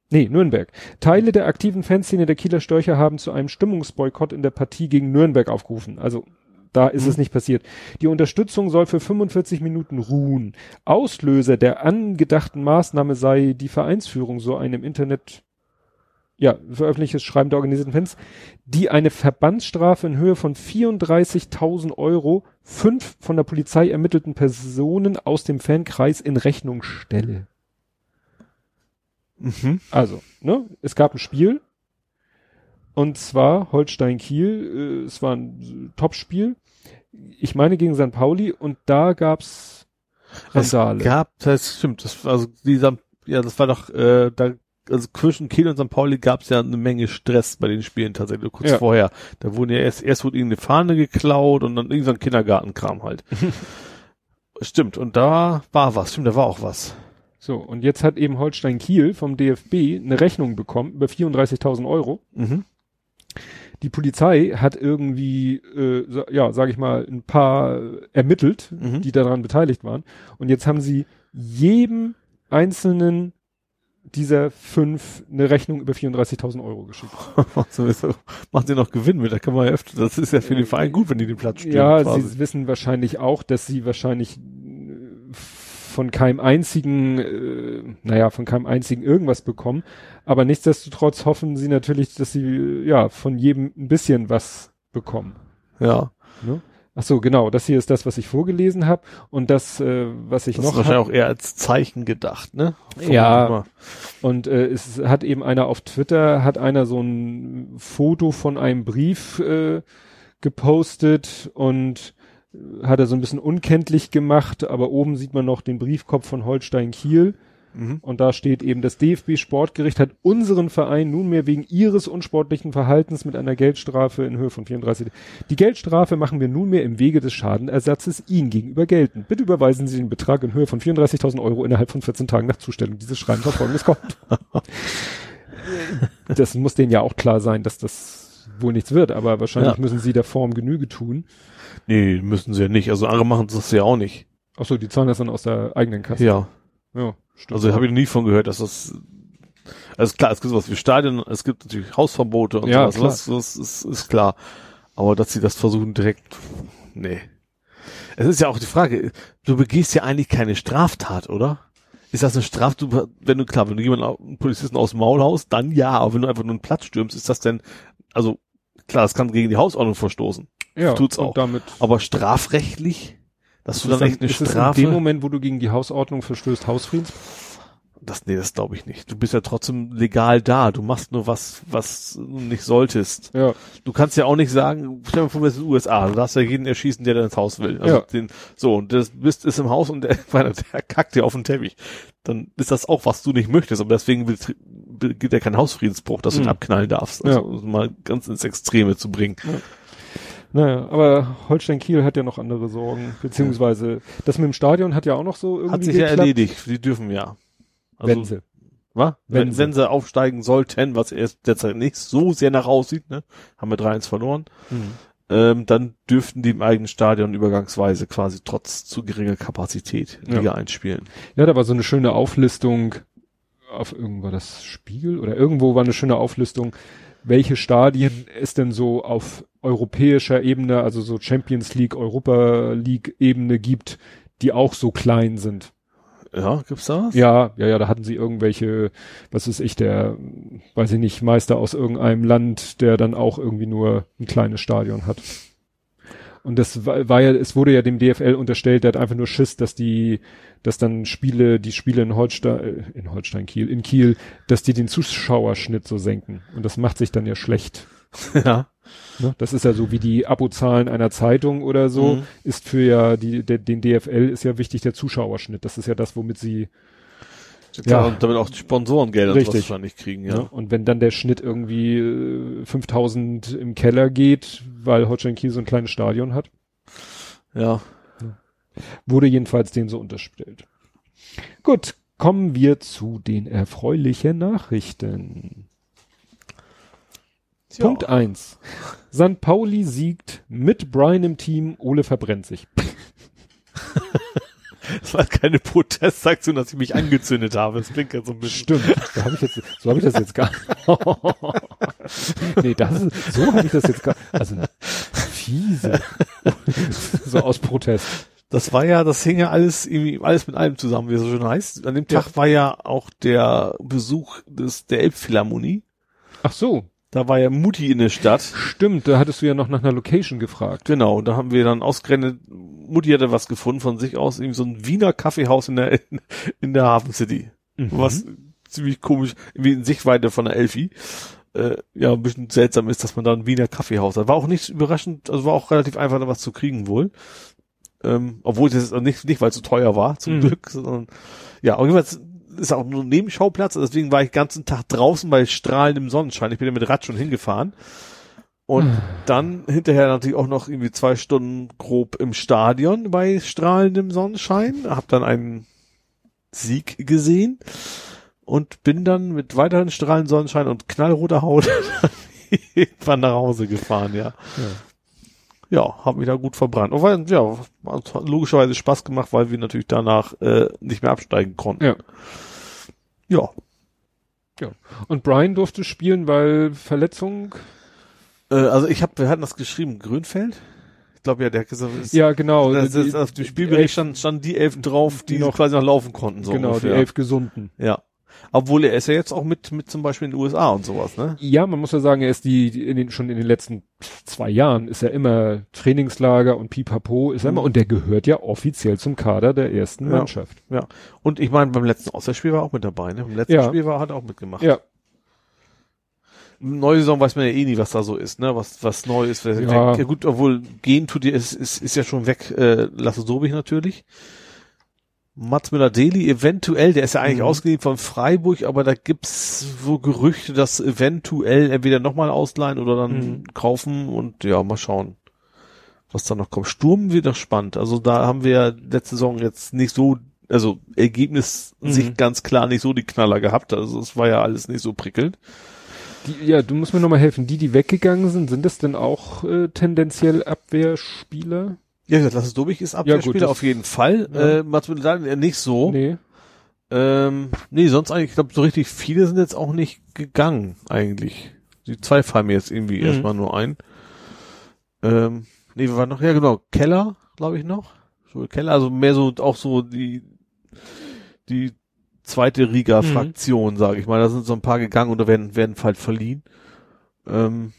Nee, Nürnberg. Teile der aktiven Fanszene der Kieler Störcher haben zu einem Stimmungsboykott in der Partie gegen Nürnberg aufgerufen. Also da ist Mhm. es nicht passiert. Die Unterstützung soll für 45 Minuten ruhen. Auslöser der angedachten Maßnahme sei die Vereinsführung, so einem Internet ja, veröffentlichtes Schreiben der organisierten Fans, die eine Verbandsstrafe in Höhe von 34.000 Euro fünf von der Polizei ermittelten Personen aus dem Fankreis in Rechnung stelle. Mhm. Also, ne, es gab ein Spiel und zwar Holstein Kiel, äh, es war ein Topspiel. Ich meine gegen St. Pauli und da gab's Randale. Es gab, das stimmt, das, also dieser, ja, das war doch, äh, da, also zwischen Kiel und St. Pauli gab es ja eine Menge Stress bei den Spielen tatsächlich kurz Ja. vorher. Da wurden ja erst, erst wurde irgendeine Fahne geklaut und dann irgendein Kindergartenkram halt. stimmt, und da war was, stimmt, da war auch was. So, und jetzt hat eben Holstein Kiel vom DFB eine Rechnung bekommen über 34.000 Euro. Mhm. Die Polizei hat irgendwie, äh, sa- ja, sage ich mal, ein paar ermittelt, Mhm. die daran beteiligt waren. Und jetzt haben sie jedem einzelnen dieser fünf eine Rechnung über 34.000 Euro geschickt. Macht sie noch Gewinn mit, da kann man ja öfter, das ist ja für den Verein gut, wenn die den Platz stehen. ja, quasi. sie wissen wahrscheinlich auch, dass sie wahrscheinlich äh, von keinem einzigen, äh, naja, von keinem einzigen irgendwas bekommen. Aber nichtsdestotrotz hoffen sie natürlich, dass sie, äh, ja, von jedem ein bisschen was bekommen. ja. Ne? Ach so, genau. Das hier ist das, was ich vorgelesen habe und das, äh, was ich Das ist noch wahrscheinlich hab, auch eher als Zeichen gedacht, ne? Ja. Vermutlich und äh, es hat eben einer auf Twitter hat einer so ein Foto von einem Brief äh, gepostet und äh, hat er so ein bisschen unkenntlich gemacht, aber oben sieht man noch den Briefkopf von Holstein Kiel. Mhm. und da steht eben, das DFB Sportgericht hat unseren Verein nunmehr wegen ihres unsportlichen Verhaltens mit einer Geldstrafe in Höhe von 34. Die Geldstrafe machen wir nunmehr im Wege des Schadenersatzes Ihnen gegenüber geltend. Bitte überweisen Sie den Betrag in Höhe von 34.000 Euro innerhalb von 14 Tagen nach Zustellung dieses Schreibens auf folgendes Konto. das muss denen ja auch klar sein, dass das wohl nichts wird, aber wahrscheinlich Ja. müssen sie der Form Genüge tun. Nee, müssen sie ja nicht. Also andere machen das ja auch nicht. Ach so, die zahlen das dann aus der eigenen Kasse. Ja. ja stimmt. Also habe ich noch nie von gehört, dass das also klar, es gibt sowas wie Stadien, es gibt natürlich Hausverbote und Ja, sowas. Das, das ist, ist klar. Aber dass sie das versuchen direkt, nee. Es ist ja auch die Frage, du begehst ja eigentlich keine Straftat, oder? Ist das eine Straftat, wenn du, klar, wenn du jemanden, einen Polizisten aus dem Maul haust, dann ja, aber wenn du einfach nur einen Platz stürmst, ist das denn, also, klar, das kann gegen die Hausordnung verstoßen. ja, tut's auch. damit Aber strafrechtlich, dass du ist dann echt eine ist es Strafe, in dem Moment, wo du gegen die Hausordnung verstößt, Hausfriedens? das, nee, das glaube ich nicht. Du bist ja trotzdem legal da. Du machst nur was, was du nicht solltest. Ja, Du kannst ja auch nicht sagen, stell dir mal vor, du in den USA, du darfst ja jeden erschießen, der da ins Haus will. Also Ja. den, so, und das bist, ist im Haus und der, der kackt dir auf den Teppich. Dann ist das auch, was du nicht möchtest, aber deswegen gibt ja kein Hausfriedensbruch, dass du ihn Mhm. abknallen darfst. Also um es mal ganz ins Extreme zu bringen. Naja, aber Holstein Kiel hat ja noch andere Sorgen, beziehungsweise das mit dem Stadion hat ja auch noch so irgendwie Hat sich ja geklappt. erledigt. Die dürfen ja. Also, Wenn sie. wa? Wenn, wenn, wenn sie aufsteigen sollten, was erst derzeit nicht so sehr nach aussieht, ne? Haben wir 3-1 verloren. Mhm. Ähm, dann dürften die im eigenen Stadion übergangsweise quasi trotz zu geringer Kapazität Liga ja. einspielen. Ja, da war so eine schöne Auflistung auf irgendwo das Spiegel oder irgendwo war eine schöne Auflistung, welche Stadien es denn so auf europäischer Ebene, also so Champions League, Europa League Ebene gibt, die auch so klein sind. Ja, gibt's da was? Ja, ja, ja, da hatten sie irgendwelche, was ist ich, der, weiß ich nicht, Meister aus irgendeinem Land, der dann auch irgendwie nur ein kleines Stadion hat. Und das war, war ja, es wurde ja dem DFL unterstellt, der hat einfach nur Schiss, dass die, dass dann Spiele, die Spiele in Holstein, äh, in Holstein Kiel, in Kiel, dass die den Zuschauerschnitt so senken. Und das macht sich dann ja schlecht. Ja. Ne? Das ist ja so wie die Abozahlen einer Zeitung oder so, mhm. ist für ja die, der, den DFL ist ja wichtig der Zuschauerschnitt. Das ist ja das, womit sie ja, und damit auch die Sponsorengelder richtig. wahrscheinlich kriegen, ja. ja. Und wenn dann der Schnitt irgendwie äh, 5000 im Keller geht, weil Holstein Kiel so ein kleines Stadion hat. Ja. Wurde jedenfalls denen so unterstellt. Gut, kommen wir zu den erfreulichen Nachrichten. Ja. Punkt eins. St. Pauli siegt mit Brian im Team, Ole verbrennt sich. Das war keine Protestaktion, dass ich mich angezündet habe. Das klingt ja so ein bisschen. Stimmt. So habe ich jetzt, so habe ich das jetzt gar. nee, das ist, so habe ich das jetzt gar. Also fiese. so aus Protest. Das war ja, das hing ja alles irgendwie, alles mit allem zusammen, wie es so schön heißt. An dem Tag ja. war ja auch der Besuch des, der Elbphilharmonie. Ach so. Da war ja Mutti in der Stadt. Stimmt, da hattest du ja noch nach einer Location gefragt. Genau, da haben wir dann ausgerechnet, Mutti hatte was gefunden von sich aus, irgendwie so ein Wiener Kaffeehaus in der, in der Hafen City. Mhm. Was ziemlich komisch, wie in Sichtweite von der Elfi. Äh, ja, ein bisschen seltsam ist, dass man da ein Wiener Kaffeehaus hat. War auch nicht überraschend, also war auch relativ einfach, da was zu kriegen wohl. Ähm, obwohl das nicht, nicht weil es so teuer war, zum mhm. Glück, sondern ja, auf jeden Fall ist auch nur ein Nebenschauplatz, deswegen war ich den ganzen Tag draußen bei strahlendem Sonnenschein. Ich bin ja mit Rad schon hingefahren. Und hm. dann hinterher natürlich auch noch irgendwie zwei Stunden grob im Stadion bei strahlendem Sonnenschein. Hab dann einen Sieg gesehen und bin dann mit weiteren strahlendem Sonnenschein und knallroter Haut irgendwann nach Hause gefahren, ja. ja. Ja, hab mich da gut verbrannt. Aber ja, hat logischerweise Spaß gemacht, weil wir natürlich danach äh, nicht mehr absteigen konnten. Ja. Ja. Ja. Und Brian durfte spielen, weil Verletzung? Äh, also ich habe, wir hatten das geschrieben, Grünfeld. Ich glaube ja, der hat gesagt, ist, ja genau. Das ist, auf dem Spielbericht stand, stand die elf drauf, die noch quasi noch laufen konnten. So genau, ungefähr. die elf gesunden. Ja. Obwohl er ist ja jetzt auch mit, mit zum Beispiel in den USA und sowas, ne? Ja, man muss ja sagen, er ist die, in den, schon in den letzten zwei Jahren ist er immer Trainingslager und Pipapo ist er immer, mhm. und der gehört ja offiziell zum Kader der ersten ja, Mannschaft. Ja. Und ich meine, beim letzten Auswärtsspiel war er auch mit dabei, ne? Beim letzten ja. Spiel war er hat auch mitgemacht. Ja. Neue Saison weiß man ja eh nie, was da so ist, ne? Was, was neu ist. Ja. ja gut, obwohl gehen tut ihr, ist, ist, ist ja schon weg, äh, Lasse Sobich natürlich. Mats Müller-Deli eventuell, der ist ja eigentlich mhm. ausgeliehen von Freiburg, aber da gibt's so Gerüchte, dass eventuell entweder nochmal ausleihen oder dann mhm. kaufen und ja, mal schauen, was da noch kommt. Sturm wird noch spannend. Also da haben wir letzte Saison jetzt nicht so, also Ergebnis mhm. sich ganz klar nicht so die Knaller gehabt. Also es war ja alles nicht so prickelnd. Die, ja, du musst mir nochmal helfen. Die, die weggegangen sind, sind das denn auch äh, tendenziell Abwehrspieler? Ja, das Lasse Dobich ist Abwehrspieler ja, auf jeden Fall. Ja. Äh, Mats Müller nicht so. Nee. Ähm, nee, sonst eigentlich, ich glaube, so richtig viele sind jetzt auch nicht gegangen, eigentlich. Die zwei fallen mir jetzt irgendwie mhm. erstmal nur ein. Ähm, nee, wir waren noch, ja genau, Keller, glaube ich noch. So, Keller, also mehr so, auch so die, die zweite Riga-Fraktion, mhm. sage ich mal. Da sind so ein paar gegangen oder werden, werden halt verliehen. Ähm,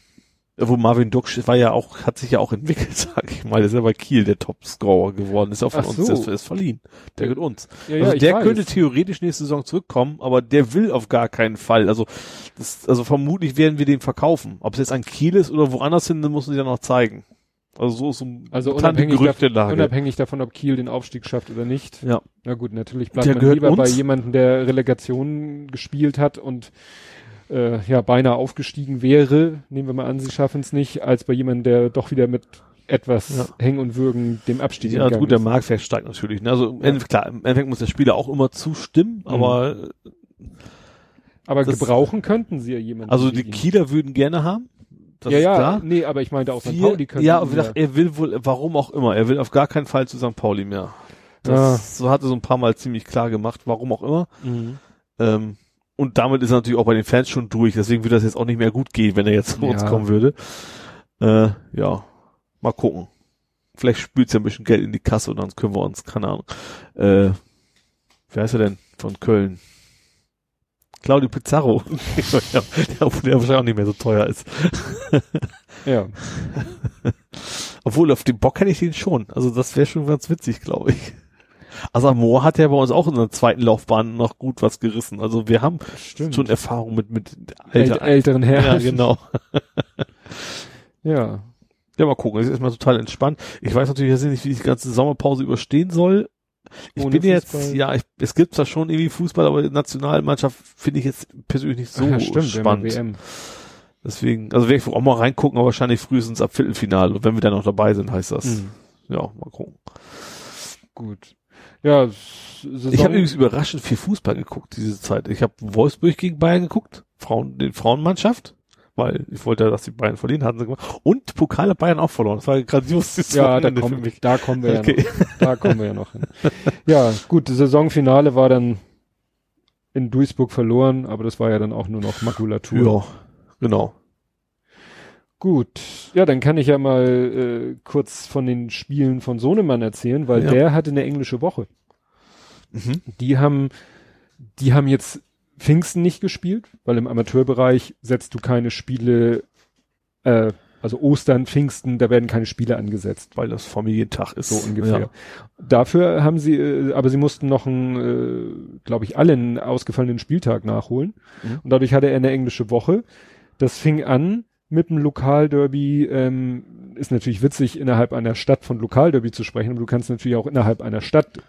wo Marvin Duck war ja auch, hat sich ja auch entwickelt, sag ich mal. Der ist ja bei Kiel der Topscorer geworden, ist auch von Ach uns, so. der ist verliehen. Der gehört uns. Ja, also ja, der könnte theoretisch nächste Saison zurückkommen, aber der will auf gar keinen Fall. Also, das, also vermutlich werden wir den verkaufen. Ob es jetzt an Kiel ist oder woanders hin, dann müssen sie ja noch zeigen. Also so ist so also unabhängig, davon, unabhängig davon, ob Kiel den Aufstieg schafft oder nicht. Ja. Na gut, natürlich bleibt der man lieber uns. bei jemandem, der Relegation gespielt hat und äh, ja beinahe aufgestiegen wäre, nehmen wir mal an, sie schaffen es nicht, als bei jemandem, der doch wieder mit etwas ja. Hängen und Würgen dem Abstieg Ja, gut, der Marktwert steigt natürlich. Ne? Also ja. klar, im Endeffekt muss der Spieler auch immer zustimmen, mhm. aber Aber Das- gebrauchen könnten sie ja jemanden. Also die. Kieler würden gerne haben. Das ja, ist ja, klar. nee, aber ich meinte auch St. Pauli könnten ja, ihn aber wie gesagt, er will wohl, warum auch immer, er will auf gar keinen Fall zu St. Pauli mehr. Das, Ah. So hat er so ein paar Mal ziemlich klar gemacht, warum auch immer. Mhm. Ähm, und damit ist er natürlich auch bei den Fans schon durch, deswegen würde das jetzt auch nicht mehr gut gehen, wenn er jetzt zu uns Ja. kommen würde. Äh, ja, mal gucken. Vielleicht spült ja ein bisschen Geld in die Kasse und dann können wir uns, keine Ahnung. Äh, wer heißt er denn von Köln? Claudio Pizarro. der, obwohl der wahrscheinlich auch nicht mehr so teuer ist. Ja. Obwohl, auf den Bock hätte ich den schon. Also das wäre schon ganz witzig, glaube ich. Also Moore hat ja bei uns auch in der zweiten Laufbahn noch gut was gerissen. Also wir haben Stimmt. schon Erfahrung mit, mit Äl alter, älteren ja, Herren. genau. Ja. Ja, mal gucken. Es ist erstmal total entspannt. Ich weiß natürlich jetzt nicht, wie ich die ganze Sommerpause überstehen soll. Ich Ohne bin jetzt, Fußball. ja, ich, es gibt zwar schon irgendwie Fußball, aber die Nationalmannschaft finde ich jetzt persönlich nicht so ja, stimmt, spannend. Deswegen, also werde ich auch mal reingucken, aber wahrscheinlich frühestens ab Viertelfinale. Und wenn wir dann noch dabei sind, heißt das. Mhm. Ja, mal gucken. Gut. Ja, Saison. Ich habe übrigens überraschend viel Fußball geguckt diese Zeit. Ich habe Wolfsburg gegen Bayern geguckt, Frauen, den Frauenmannschaft, weil ich wollte, ja, dass die Bayern verlieren, hatten sie gemacht. Und Pokal hat Bayern auch verloren. Das war grandios. dieses ja, da, mich. da kommen wir Okay. ja noch. Da kommen wir ja noch hin. Ja, gut, das Saisonfinale war dann in Duisburg verloren, aber das war ja dann auch nur noch Makulatur. Ja, genau. Gut, ja, dann kann ich ja mal äh, kurz von den Spielen von Sohnemann erzählen, weil Ja. der hatte eine englische Woche. Mhm. Die haben, die haben jetzt Pfingsten nicht gespielt, weil im Amateurbereich setzt du keine Spiele, äh, also Ostern, Pfingsten, da werden keine Spiele angesetzt. Weil das Familientag ist. So ungefähr. Ja. Dafür haben sie, äh, aber sie mussten noch einen, äh, glaube ich, allen ausgefallenen Spieltag nachholen. Mhm. Und dadurch hatte er eine englische Woche. Das fing an mit dem Lokalderby. Ähm, ist natürlich witzig, innerhalb einer Stadt von Lokalderby zu sprechen, aber du kannst natürlich auch innerhalb einer Stadt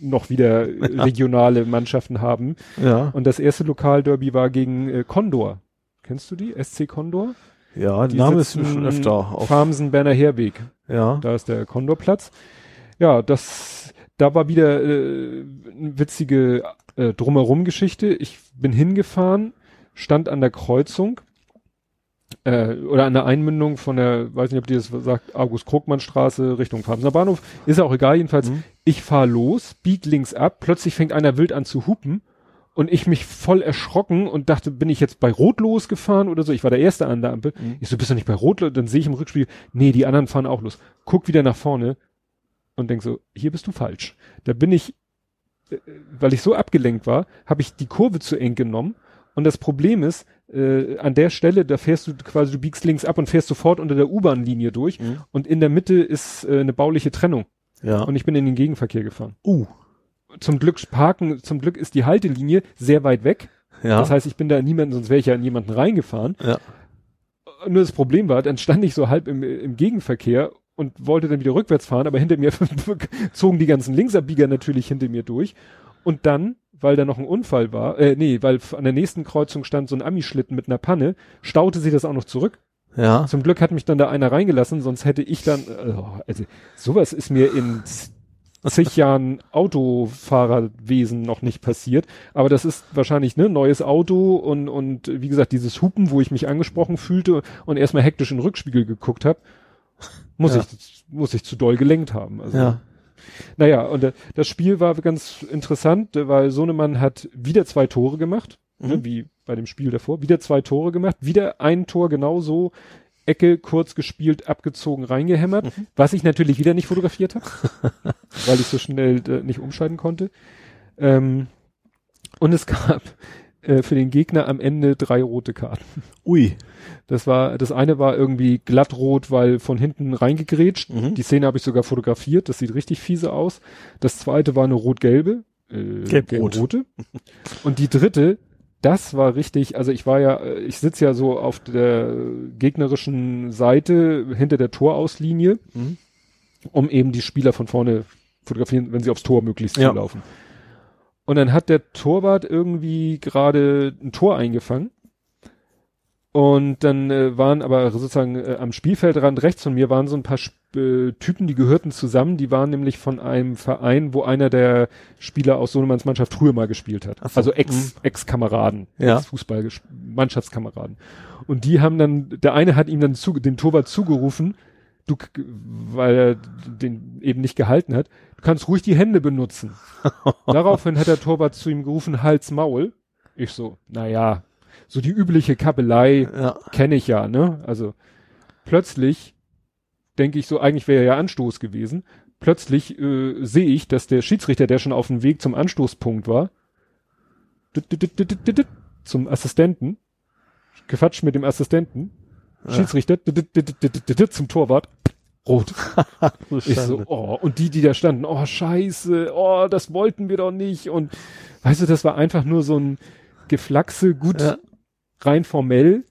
noch wieder äh, regionale Mannschaften haben. Ja, Und das erste Lokalderby war gegen äh, Condor. Kennst du die? SC Condor? ja, Die Name ist mir schon öfter auf. Farmsen Berner Herweg. Ja. Da ist der Condorplatz. Ja, das, da war wieder äh, eine witzige äh, drumherum-Geschichte. Ich bin hingefahren, stand an der Kreuzung äh, oder an der Einmündung von der, weiß nicht, ob die das sagt, August-Krogmann-Straße Richtung Farmsener Bahnhof. Ist auch egal, jedenfalls. Mhm. Ich fahr los, bieg links ab, plötzlich fängt einer wild an zu hupen und ich mich voll erschrocken und dachte, bin ich jetzt bei Rot losgefahren oder so? Ich war der Erste an der Ampel. Mhm. Ich so, bist du nicht bei Rot? los? Dann sehe ich im Rückspiel, nee, die anderen fahren auch los. Guck wieder nach vorne und denk so, hier bist du falsch. Da bin ich, äh, weil ich so abgelenkt war, habe ich die Kurve zu eng genommen und das Problem ist, äh, an der Stelle, da fährst du quasi, du biegst links ab und fährst sofort unter der U-Bahn-Linie durch Mhm. und in der Mitte ist äh, eine bauliche Trennung Ja. und ich bin in den Gegenverkehr gefahren. uh. Zum Glück parken, zum Glück ist die Haltelinie sehr weit weg. Ja. Das heißt, ich bin da niemanden, sonst wäre ich ja in jemanden reingefahren. ja. Nur das Problem war, dann stand ich so halb im, im Gegenverkehr und wollte dann wieder rückwärts fahren, aber hinter mir zogen die ganzen Linksabbieger natürlich hinter mir durch. Und dann, weil da noch ein Unfall war, äh, nee, weil an der nächsten Kreuzung stand so ein Ami-Schlitten mit einer Panne, staute sie das auch noch zurück. Ja. Zum Glück hat mich dann da einer reingelassen, sonst hätte ich dann, äh, also sowas ist mir in zig Jahren Autofahrerwesen noch nicht passiert. Aber das ist wahrscheinlich ne neues Auto und und wie gesagt dieses Hupen, wo ich mich angesprochen fühlte und erstmal hektisch in den Rückspiegel geguckt habe, muss Ja. ich muss ich zu doll gelenkt haben. Also, Ja. Naja, und äh, das Spiel war ganz interessant, äh, weil Sohnemann hat wieder zwei Tore gemacht, ne, Mhm. wie bei dem Spiel davor, wieder zwei Tore gemacht, wieder ein Tor genauso, Ecke kurz gespielt, abgezogen, reingehämmert, Mhm. was ich natürlich wieder nicht fotografiert habe, weil ich so schnell äh, nicht umschalten konnte. Ähm, und es gab äh, für den Gegner am Ende drei rote Karten. Ui. Das war, das eine war irgendwie glattrot, weil von hinten reingegrätscht. Mhm. Die Szene habe ich sogar fotografiert. Das sieht richtig fiese aus. Das zweite war eine rot-gelbe. Äh, Gelb-rot. gelb-rote. Und die dritte, das war richtig, also ich war ja, äh, ich sitze ja so auf der gegnerischen Seite hinter der Torauslinie, Mhm. um eben die Spieler von vorne fotografieren, wenn sie aufs Tor möglichst Ja. zulaufen. Und dann hat der Torwart irgendwie gerade ein Tor eingefangen. Und dann äh, waren aber sozusagen äh, am Spielfeldrand rechts von mir waren so ein paar äh, Typen, die gehörten zusammen, die waren nämlich von einem Verein, wo einer der Spieler aus Sohnemanns Mannschaft früher mal gespielt hat. So, Also Ex, mhm. Ex-Kameraden, Ja. Ex-Fußball, Mannschaftskameraden. Und die haben dann, der eine hat ihm dann zu, dem Torwart zugerufen, du, weil er den eben nicht gehalten hat, du kannst ruhig die Hände benutzen. Daraufhin hat der Torwart zu ihm gerufen, Hals, Maul. Ich so, naja, so die übliche Kabelei, Ja. kenne ich ja, ne? Also plötzlich denke ich so, eigentlich wäre ja Anstoß gewesen. Plötzlich äh, sehe ich, dass der Schiedsrichter, der schon auf dem Weg zum Anstoßpunkt war, zum Assistenten, gefatscht mit dem Assistenten, Schiedsrichter, zum Torwart, rot. Ich so, oh, und die, die da standen, oh, scheiße, oh, das wollten wir doch nicht. Und weißt du, das war einfach nur so ein Geflaxe, gut, Ja. rein formell.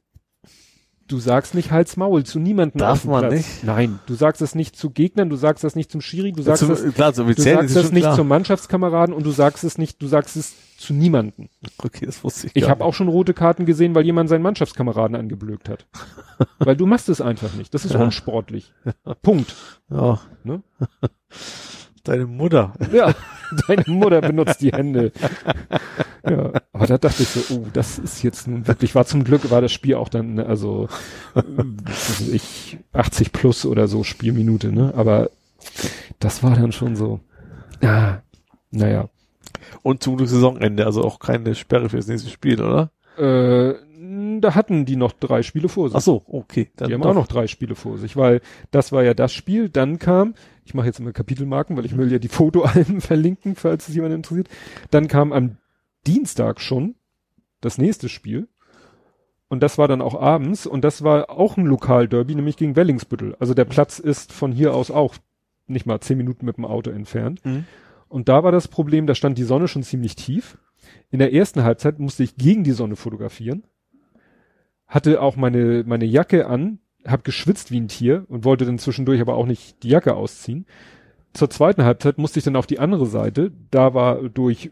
Du sagst nicht Hals Maul zu niemandem. Darf man Platz. nicht? Nein, du sagst es nicht zu Gegnern, du sagst das nicht zum Schiri, du sagst Zum, es, klar, so du sagst das nicht klar. zum Mannschaftskameraden und du sagst es nicht, du sagst es zu niemandem. Okay, das wusste ich Ich habe auch schon rote Karten gesehen, weil jemand seinen Mannschaftskameraden angeblökt hat. weil du machst es einfach nicht. Das ist Ja. unsportlich. Punkt. Ja. Ne? Deine Mutter. Ja, deine Mutter benutzt die Hände. Ja, aber da dachte ich so, oh, das ist jetzt nun wirklich, war zum Glück, war das Spiel auch dann, ne, also, ich, 80 plus oder so Spielminute, ne, aber das war dann schon so, ja, naja, Und zum Glück Saisonende, also auch keine Sperre fürs nächste Spiel, oder? äh, da hatten die noch drei Spiele vor sich. Ach so, okay. Dann Die haben auch noch drei Spiele vor sich, weil das war ja das Spiel. Dann kam, ich mache jetzt immer Kapitelmarken, weil ich will ja die Fotoalben verlinken, falls es jemand interessiert. Dann kam am Dienstag schon das nächste Spiel. Und das war dann auch abends. Und das war auch ein Lokalderby, nämlich gegen Wellingsbüttel. Also der Platz ist von hier aus auch nicht mal zehn Minuten mit dem Auto entfernt. Mhm. Und da war das Problem, da stand die Sonne schon ziemlich tief. In der ersten Halbzeit musste ich gegen die Sonne fotografieren. Hatte auch meine, meine Jacke an, hab geschwitzt wie ein Tier und wollte dann zwischendurch aber auch nicht die Jacke ausziehen. Zur zweiten Halbzeit musste ich dann auf die andere Seite. Da war durch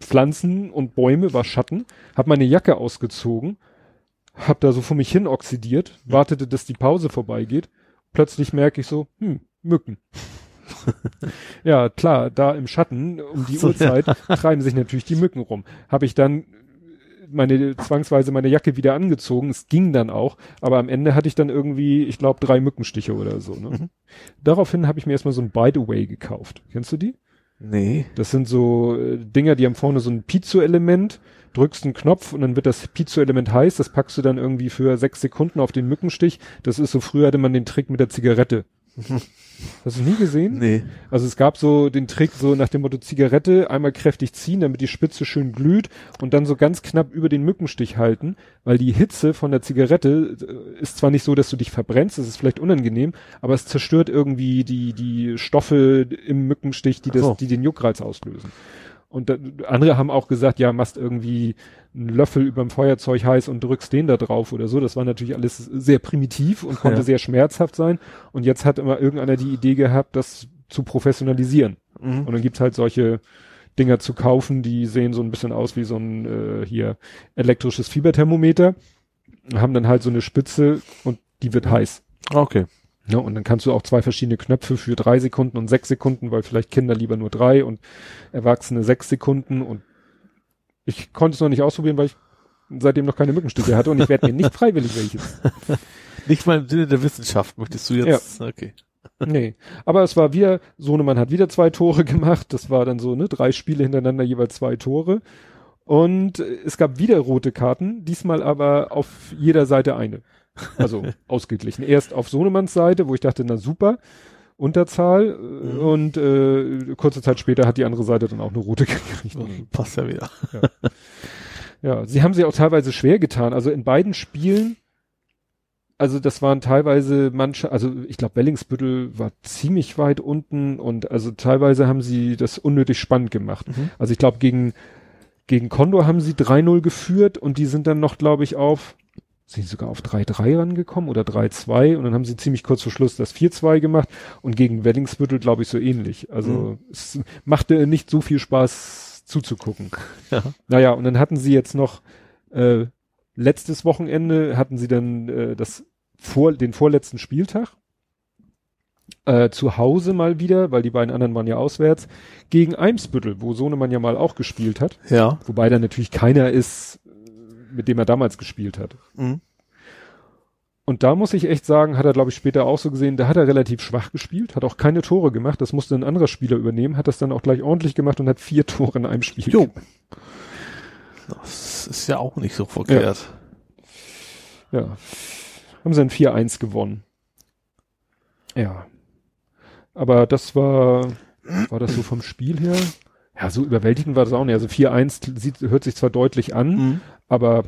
Pflanzen und Bäume war Schatten. Hab meine Jacke ausgezogen, hab da so vor mich hin oxidiert, wartete, dass die Pause vorbeigeht. Plötzlich merke ich so, hm, Mücken. Ja, klar, da im Schatten um die So, Uhrzeit treiben sich natürlich die Mücken rum. Habe ich dann meine zwangsweise meine Jacke wieder angezogen. Es ging dann auch, aber am Ende hatte ich dann irgendwie, ich glaube, drei Mückenstiche oder so. Ne? Mhm. Daraufhin habe ich mir erstmal so ein By the Way gekauft. Kennst du die? Nee. Das sind so äh, Dinger, die haben vorne so ein Piezo-Element, drückst einen Knopf und dann wird das Piezo-Element heiß, das packst du dann irgendwie für sechs Sekunden auf den Mückenstich. Das ist so, früher hatte man den Trick mit der Zigarette. Hast du nie gesehen? Nee. Also es gab so den Trick so nach dem Motto Zigarette einmal kräftig ziehen, damit die Spitze schön glüht und dann so ganz knapp über den Mückenstich halten, weil die Hitze von der Zigarette äh, ist zwar nicht so, dass du dich verbrennst, das ist vielleicht unangenehm, aber es zerstört irgendwie die die Stoffe im Mückenstich, die das, so. die den Juckreiz auslösen. Und da, andere haben auch gesagt, ja, machst irgendwie einen Löffel überm Feuerzeug heiß und drückst den da drauf oder so. Das war natürlich alles sehr primitiv und konnte Ja. sehr schmerzhaft sein. Und jetzt hat immer irgendeiner die Idee gehabt, das zu professionalisieren. Mhm. Und dann gibt's halt solche Dinger zu kaufen, die sehen so ein bisschen aus wie so ein äh, hier elektrisches Fieberthermometer, haben dann halt so eine Spitze und die wird heiß. Okay. Ja, und dann kannst du auch zwei verschiedene Knöpfe für drei Sekunden und sechs Sekunden, weil vielleicht Kinder lieber nur drei und Erwachsene sechs Sekunden und ich konnte es noch nicht ausprobieren, weil ich seitdem noch keine Mückenstiche hatte und ich werde mir nicht freiwillig welches. Nicht mal im Sinne der Wissenschaft möchtest du jetzt. Okay. Nee. Aber es war wieder, Sohnemann hat wieder zwei Tore gemacht. Das war dann so, ne, drei Spiele hintereinander jeweils zwei Tore. Und es gab wieder rote Karten, diesmal aber auf jeder Seite eine. Also ausgeglichen. Erst auf Sohnemanns Seite, wo ich dachte, na super, Unterzahl. äh, Und äh, kurze Zeit später hat die andere Seite dann auch eine rote gekriegt. Passt ja wieder. Ja, sie haben sich auch teilweise schwer getan. Also in beiden Spielen, also das waren teilweise manche, also ich glaube Wellingsbüttel war ziemlich weit unten und also teilweise haben sie das unnötig spannend gemacht. Mhm. Also ich glaube gegen gegen Condor haben sie 3-0 geführt und die sind dann noch, glaube ich, auf sind sogar auf 3-3 rangekommen oder 3-2 und dann haben sie ziemlich kurz vor Schluss das 4-2 gemacht und gegen Wellingsbüttel glaube ich so ähnlich. Also Mhm. es machte nicht so viel Spaß zuzugucken. Ja. Naja, und dann hatten sie jetzt noch äh, letztes Wochenende hatten sie dann äh, das vor den vorletzten Spieltag. Äh, zu Hause mal wieder, weil die beiden anderen waren ja auswärts, gegen Eimsbüttel, wo Sohnemann ja mal auch gespielt hat. Ja. Wobei da natürlich keiner ist, mit dem er damals gespielt hat. Mhm. Und da muss ich echt sagen, hat er, glaube ich, später auch so gesehen, da hat er relativ schwach gespielt, hat auch keine Tore gemacht, das musste ein anderer Spieler übernehmen, hat das dann auch gleich ordentlich gemacht und hat vier Tore in einem Spiel. Jo. Das ist ja auch nicht so verkehrt. Ja. Haben sie ein 4-1 gewonnen. Ja. Aber das war, war das so vom Spiel her? Ja, so überwältigend war das auch nicht. Also 4-1 sieht, hört sich zwar deutlich an, Mhm. aber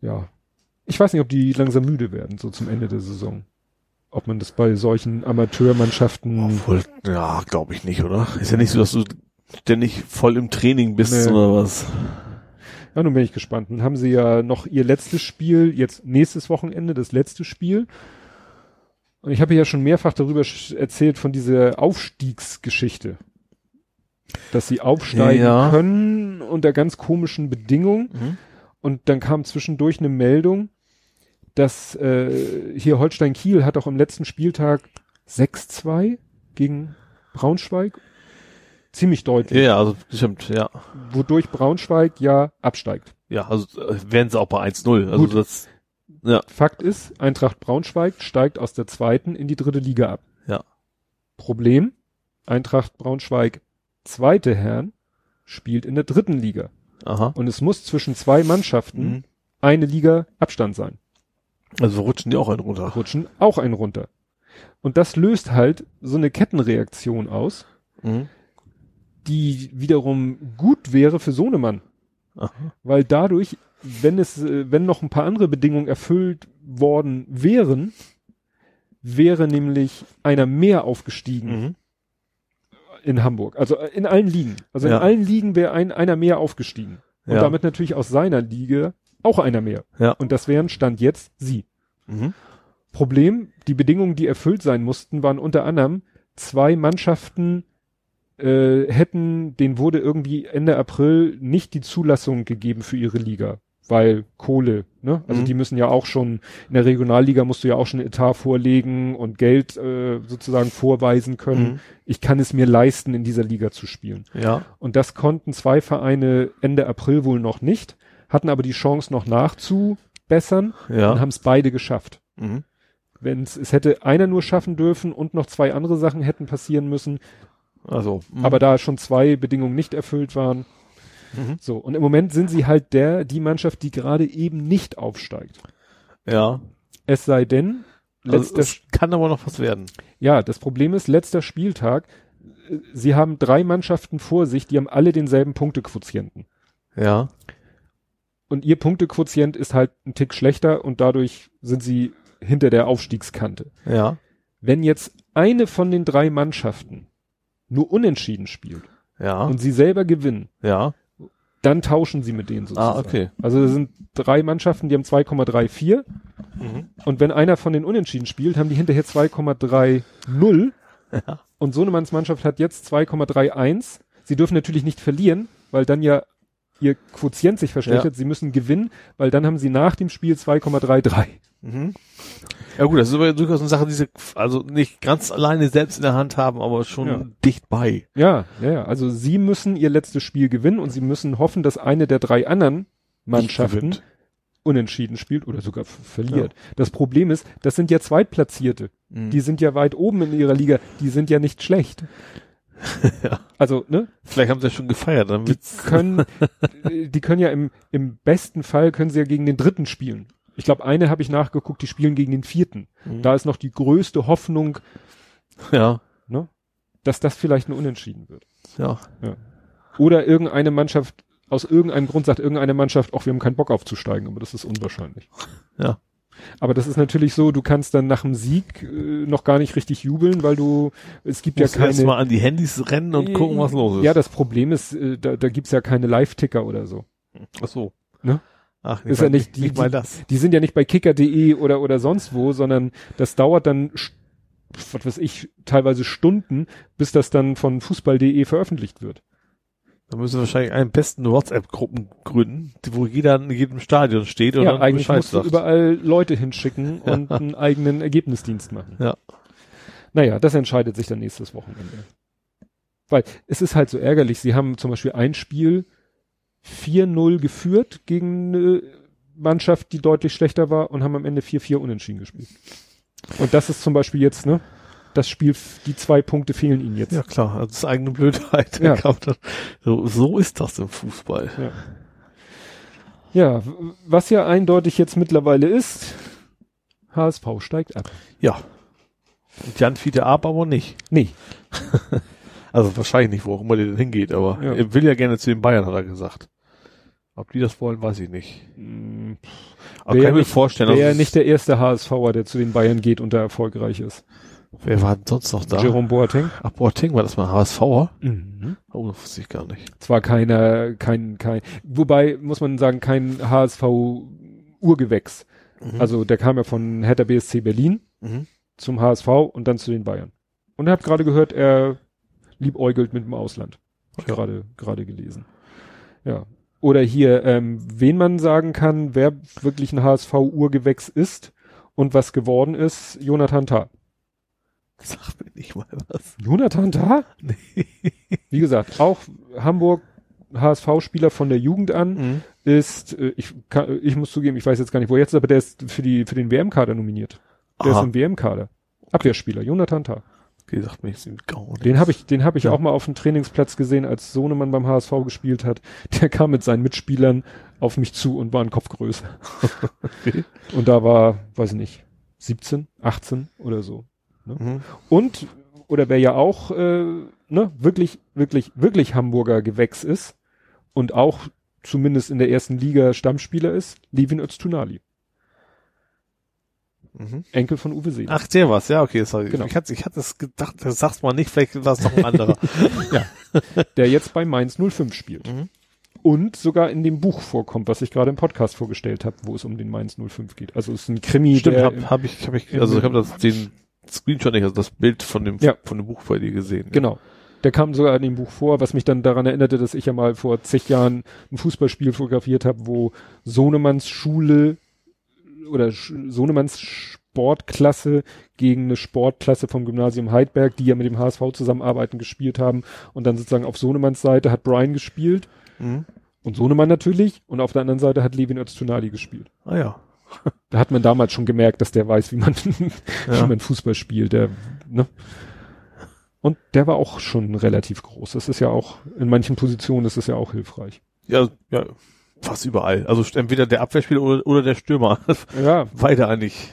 ja. Ich weiß nicht, ob die langsam müde werden, so zum Ende der Saison. Ob man das bei solchen Amateurmannschaften. Obwohl, ja, glaube ich nicht, oder? Ist ja nicht so, dass du ständig voll im Training bist Nee. oder was. Ja, nun bin ich gespannt. Dann haben sie ja noch ihr letztes Spiel, jetzt nächstes Wochenende, das letzte Spiel. Und ich habe ja schon mehrfach darüber erzählt von dieser Aufstiegsgeschichte. Dass sie aufsteigen Ja. können unter ganz komischen Bedingungen. Mhm. Und dann kam zwischendurch eine Meldung, dass äh, hier Holstein Kiel hat auch am letzten Spieltag 6-2 gegen Braunschweig. Ziemlich deutlich. Ja, also stimmt, ja. Wodurch Braunschweig ja absteigt. Ja, also äh, wären sie auch bei 1-0. Also Gut. das, ja, Fakt ist, Eintracht Braunschweig steigt aus der zweiten in die dritte Liga ab. Ja. Problem, Eintracht Braunschweig zweite Herren spielt in der dritten Liga. aha. Und es muss zwischen zwei Mannschaften Mhm. eine Liga Abstand sein. Also rutschen die auch einen runter. Rutschen auch ein runter. Und das löst halt so eine Kettenreaktion aus, Mhm. die wiederum gut wäre für Sohnemann. Aha. Weil dadurch, wenn es, äh, wenn noch ein paar andere Bedingungen erfüllt worden wären, wäre nämlich einer mehr aufgestiegen Mhm. In Hamburg. Also äh, in allen Ligen. Also Ja. in allen Ligen wäre ein, einer mehr aufgestiegen. Und Ja. damit natürlich aus seiner Liga auch einer mehr. Ja. Und das wären Stand jetzt sie. Mhm. Problem, die Bedingungen, die erfüllt sein mussten, waren unter anderem zwei Mannschaften äh, hätten, denen wurde irgendwie Ende April nicht die Zulassung gegeben für ihre Liga, weil Kohle, ne? Also Mhm. die müssen ja auch schon, in der Regionalliga musst du ja auch schon Etat vorlegen und Geld äh, sozusagen vorweisen können. Mhm. Ich kann es mir leisten, in dieser Liga zu spielen. Ja. Und das konnten zwei Vereine Ende April wohl noch nicht, hatten aber die Chance noch nachzubessern und Ja. haben es beide geschafft Mhm. wenn es hätte einer nur schaffen dürfen und noch zwei andere Sachen hätten passieren müssen, Also. mhm. aber da schon zwei Bedingungen nicht erfüllt waren. Mhm. So, und im Moment sind sie halt der, die Mannschaft, die gerade eben nicht aufsteigt. Ja. Es sei denn, letzter, Also es kann aber noch was werden. ja, das Problem ist, letzter Spieltag, äh, sie haben drei Mannschaften vor sich, die haben alle denselben Punktequotienten. Ja. Und ihr Punktequotient ist halt ein Tick schlechter und dadurch sind sie hinter der Aufstiegskante. Ja. Wenn jetzt eine von den drei Mannschaften nur unentschieden spielt, Ja. und sie selber gewinnen, ja. Dann tauschen sie mit denen sozusagen. Ah, okay. Also es sind drei Mannschaften, die haben 2,34 Mhm. und wenn einer von den Unentschieden spielt, haben die hinterher 2,30 Ja. und Sohnemanns Mannschaft hat jetzt 2,31. Sie dürfen natürlich nicht verlieren, weil dann ja ihr Quotient sich verschlechtert. Sie müssen gewinnen, weil dann haben sie nach dem Spiel 2,33. Mhm. Ja gut, das ist aber durchaus eine Sache, die sie also nicht ganz alleine selbst in der Hand haben, aber schon Ja. dicht bei. Ja, ja, ja. Also sie müssen ihr letztes Spiel gewinnen und sie müssen hoffen, dass eine der drei anderen Mannschaften unentschieden spielt oder sogar verliert. Das Problem ist, das sind ja Zweitplatzierte. Mhm. Die sind ja weit oben in ihrer Liga. Die sind ja nicht schlecht. Ja. Also, ne? Vielleicht haben sie ja schon gefeiert, dann Die können, äh, die können ja im, im besten Fall können sie ja gegen den dritten spielen. Ich glaube, eine habe ich nachgeguckt, die spielen gegen den vierten. Mhm. Da ist noch die größte Hoffnung, Ja. ne? Dass das vielleicht ein Unentschieden wird. Ja. Oder irgendeine Mannschaft, aus irgendeinem Grund sagt irgendeine Mannschaft, ach, wir haben keinen Bock aufzusteigen, aber das ist unwahrscheinlich. Ja. Aber das ist natürlich so, du kannst dann nach dem Sieg äh, noch gar nicht richtig jubeln, weil du, es gibt Muss ja erst keine. mal an die Handys rennen und gucken, was los ist. Ja, das Problem ist, äh, da, da gibt's ja keine Live-Ticker oder so. Ach so. Ne? Ach, Ist ja nicht die- nicht mal die- das. Die sind ja nicht bei kicker.de oder, oder sonst wo, sondern das dauert dann, was weiß ich, teilweise Stunden, bis das dann von fußball.de veröffentlicht wird. Da müssen wir wahrscheinlich einen besten WhatsApp-Gruppen gründen, wo jeder in jedem Stadion steht und ja, dann eigentlich Bescheid musst du sagt. überall Leute hinschicken und einen eigenen Ergebnisdienst machen. Ja. Naja, das entscheidet sich dann nächstes Wochenende. Weil es ist halt so ärgerlich. Sie haben zum Beispiel ein Spiel 4-0 geführt gegen eine Mannschaft, die deutlich schlechter war und haben am Ende 4-4 unentschieden gespielt. Und das ist zum Beispiel jetzt, ne? Das Spiel, die zwei Punkte fehlen ihnen jetzt. Ja klar, also das ist eigene Blödheit. Ja. So, so ist das im Fußball. Ja. Ja, was ja eindeutig jetzt mittlerweile ist, HSV steigt ab. Ja. Und Jan Fiete ab, aber nicht. Nee, Also wahrscheinlich nicht, wo auch immer der denn hingeht, aber Ja. er will ja gerne zu den Bayern, hat er gesagt. Ob die das wollen, weiß ich nicht. Mm, Aber Wär kann ich mir nicht- vorstellen, wäre also nicht der erste HSVer, der zu den Bayern geht und da erfolgreich ist. Wer war denn sonst noch da? Jerome Boateng. Ach, Boateng war das mal HSVer? Mhm. Oh, das wusste ich gar nicht. Zwar keiner, kein, kein, wobei muss man sagen, kein HSV-Urgewächs. Mhm. Also der kam ja von Hertha BSC Berlin Mhm. zum HSV und dann zu den Bayern. Und ich habe gerade gehört, er liebäugelt mit dem Ausland. Hab ich Ja. gerade gerade gelesen. Ja. Oder hier, ähm, wen man sagen kann, wer wirklich ein HSV-Urgewächs ist und was geworden ist, Jonathan Tah. Sag mir nicht mal was. Jonathan Tah? Nee. Wie gesagt, auch Hamburg HSV-Spieler von der Jugend an Mhm. ist, äh, ich, kann, ich muss zugeben, ich weiß jetzt gar nicht, wo er jetzt ist, aber der ist für die für den WM-Kader nominiert. Der Aha. ist im WM-Kader. Abwehrspieler, Jonathan Tah. Okay, sagt mir jetzt gar nichts. Den habe ich, den habe ich Ja. auch mal auf dem Trainingsplatz gesehen, als Sohnemann beim HSV gespielt hat. Der kam mit seinen Mitspielern auf mich zu und war ein Kopf größer. Okay. Und da war, weiß ich nicht, 17, 18 oder so. Mhm. Und, oder wer ja auch, äh, ne, wirklich, wirklich, wirklich Hamburger Gewächs ist und auch zumindest in der ersten Liga Stammspieler ist, Levin Öztunali, Mhm. Enkel von Uwe Seeler. Ach, der was, ja, okay, sorry. Genau. Ich hatte, ich hatte es gedacht, das sagst mal nicht, vielleicht war es noch ein anderer. der jetzt bei Mainz 05 spielt. Mhm. Und sogar in dem Buch vorkommt, was ich gerade im Podcast vorgestellt habe, wo es um den Mainz 05 geht. Also es ist ein Krimi, Stimmt, der hab, hab ich, hab ich, also ich habe das den Screenshot nicht, also das Bild von dem Ja. von dem Buch bei dir gesehen. Genau. Der kam sogar in dem Buch vor, was mich dann daran erinnerte, dass ich ja mal vor zig Jahren ein Fußballspiel fotografiert habe, wo Sohnemanns Schule oder Sch Sohnemanns Sportklasse gegen eine Sportklasse vom Gymnasium Heidberg, die ja mit dem HSV zusammenarbeiten, gespielt haben. Und dann sozusagen auf Sohnemanns Seite hat Brian gespielt Mhm. und Sohnemann natürlich. Und auf der anderen Seite hat Levin Öztunali gespielt. Ah ja. Da hat man damals schon gemerkt, dass der weiß, wie man, Ja. wie man Fußball spielt. Der, ne? Und der war auch schon relativ groß. Das ist ja auch, in manchen Positionen ist es ja auch hilfreich. Ja, ja, fast überall. Also entweder der Abwehrspieler oder, oder der Stürmer. Ja, Beide eigentlich.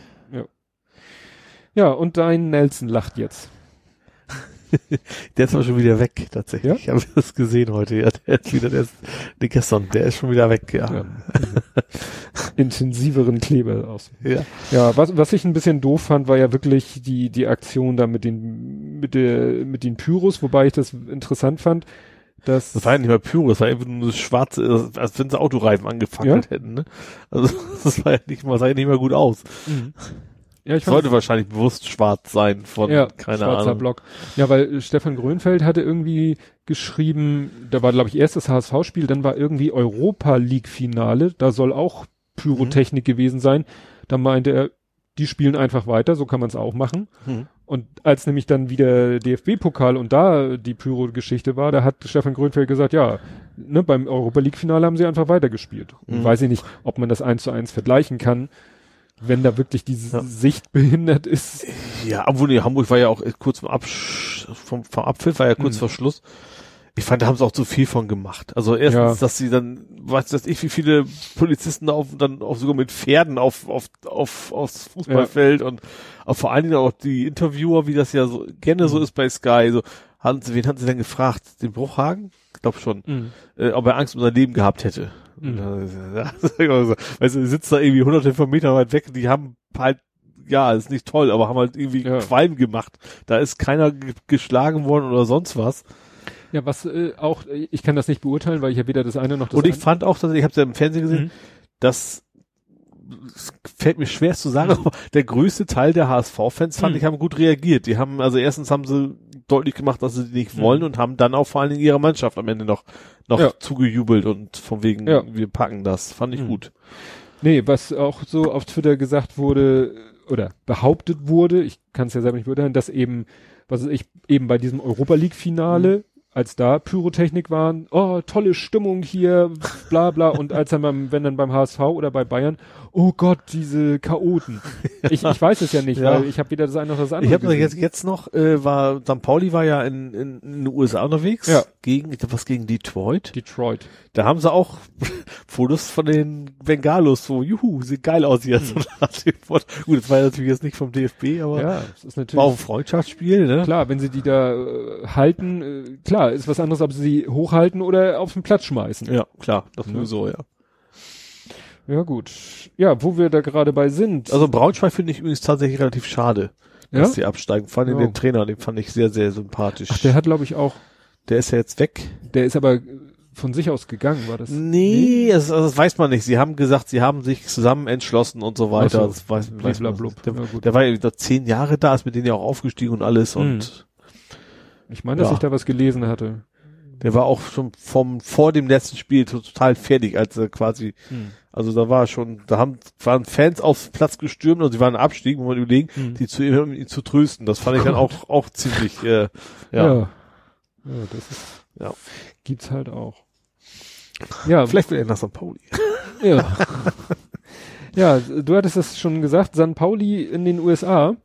ja, und dein Nelson lacht jetzt. Der ist aber schon wieder weg, tatsächlich. Ja? Ich habe das gesehen heute. Ja, der ist wieder, der ist, gestern, der ist schon wieder weg, ja. Ja. Intensiveren Kleber aus. Ja. Ja, was, was ich ein bisschen doof fand, war ja wirklich die, die Aktion da mit den, mit der, mit den Pyros, wobei ich das interessant fand, dass, Das war ja nicht mal Pyro, das war einfach nur das schwarze, als wenn sie Autoreifen angefackelt hätten, ne? Also, das war ja nicht mal, sah ja nicht mal gut aus. Mhm. Ja, ich sollte wahrscheinlich bewusst schwarz sein von, ja, keine schwarzer Ahnung. Block. Ja, weil äh, Stefan Grönfeld hatte irgendwie geschrieben, da war glaube ich erst das HSV-Spiel, dann war irgendwie Europa League-Finale, da soll auch Pyrotechnik gewesen sein. Da meinte er, die spielen einfach weiter, so kann man es auch machen. Mhm. Und als nämlich dann wieder DFB-Pokal und da die Pyro-Geschichte war, da hat Stefan Grönfeld gesagt, ja, ne, beim Europa League-Finale haben sie einfach weitergespielt. Und Mhm. weiß ich nicht, ob man das eins zu eins vergleichen kann, wenn da wirklich diese Ja. Sicht behindert ist. Ja, obwohl, nee, Hamburg war ja auch kurz vom, Absch vom, vom Abpfiff, war ja kurz Mhm. vor Schluss. Ich fand, da haben sie auch zu viel von gemacht. Also erstens, Ja. dass sie dann, weiß weiß ich, wie viele Polizisten auf, dann auch sogar mit Pferden auf, auf, auf, aufs Fußballfeld und auch vor allen Dingen auch die Interviewer, wie das ja so gerne so Mhm. ist bei Sky. So, haben sie, wen haben sie denn gefragt? Den Bruchhagen? Ich glaube schon. Äh, ob er Angst um sein Leben gehabt hätte. Mhm. Weißt du, sitzt da irgendwie hunderte von Metern weit weg, die haben halt, ja, ist nicht toll, aber haben halt irgendwie Ja. Qualm gemacht. Da ist keiner ge- geschlagen worden oder sonst was. Ja, was äh, auch, ich kann das nicht beurteilen, weil ich ja weder das eine noch das Und ich andere. fand auch, dass ich habe ja im Fernsehen gesehen, Mhm. dass es fällt mir schwer zu sagen, aber der größte Teil der HSV-Fans fand Mhm. ich haben gut reagiert. Die haben, also erstens haben sie deutlich gemacht, dass sie die nicht Mhm. wollen und haben dann auch vor allen Dingen ihrer Mannschaft am Ende noch, noch Ja. zugejubelt und von wegen, Ja. wir packen das. Fand ich Mhm. gut. Nee, was auch so auf Twitter gesagt wurde, oder behauptet wurde, ich kann es ja selber nicht beurteilen, dass eben, was ich, eben bei diesem Europa League Finale Mhm. Als da Pyrotechnik waren, oh, tolle Stimmung hier, bla bla, und als dann beim, wenn dann beim HSV oder bei Bayern, oh Gott, diese Chaoten. Ich, ich weiß es ja nicht, Ja. weil ich habe weder das eine noch das andere. Ich habe jetzt jetzt noch äh, war St. Pauli war ja in, in, in den USA unterwegs Ja. gegen ich glaub, was gegen Detroit. Detroit. Da haben sie auch Fotos von den Bengalos so juhu sieht geil aus jetzt. Hm. Gut, das war ja natürlich jetzt nicht vom DFB, aber Ja, es ist natürlich. war auch ein Freundschaftsspiel, ne? Klar, wenn sie die da äh, halten, äh, klar, ist was anderes, ob sie sie hochhalten oder auf den Platz schmeißen. Ja, klar, das Ne? sowieso, ja. Ja, gut. Ja, wo wir da gerade bei sind. Also Braunschweig finde ich übrigens tatsächlich relativ schade, ja? dass die absteigen. Vor allem Ja. den Trainer, den fand ich sehr, sehr sympathisch. Ach, der hat, glaube ich, auch, der ist ja jetzt weg. der ist aber von sich aus gegangen, war das? Nee, Das, also das weiß man nicht. Sie haben gesagt, sie haben sich zusammen entschlossen und so weiter. So. Das weiß, weiß man. Der, Ja, der war ja da zehn Jahre da, ist mit denen ja auch aufgestiegen und alles Mhm. und Ich meine, dass Ja. ich da was gelesen hatte. der war auch schon vom vor dem letzten Spiel total fertig, als er quasi, also da war schon, da haben waren Fans auf Platz gestürmt und sie waren im Abstieg, wo man überlegen, Mhm. die zu ihm, ihn zu trösten. Das fand ich dann auch auch ziemlich, äh, ja. Ja. Ja, das ist, Ja. gibt's halt auch. Ja, Vielleicht will er nach St. Pauli. Ja. ja, du hattest es schon gesagt, San Pauli in den USA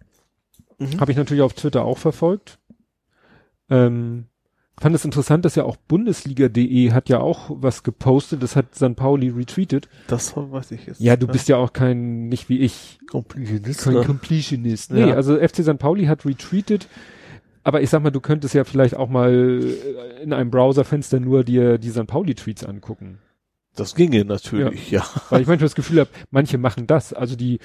Mhm. habe ich natürlich auf Twitter auch verfolgt. Ähm, fand es interessant, dass ja auch Bundesliga.de hat ja auch was gepostet, das hat San Pauli retweetet. Das weiß ich jetzt. Ja, du bist ja auch kein, nicht wie ich, Completionist, kein ne? Completionist. Nee, Ja. also FC St. Pauli hat retweetet, aber ich sag mal, du könntest ja vielleicht auch mal äh, in einem Browserfenster nur dir die St. Pauli-Tweets angucken. Das ginge natürlich, ja. Weil ich manchmal das Gefühl habe, manche machen das. Also die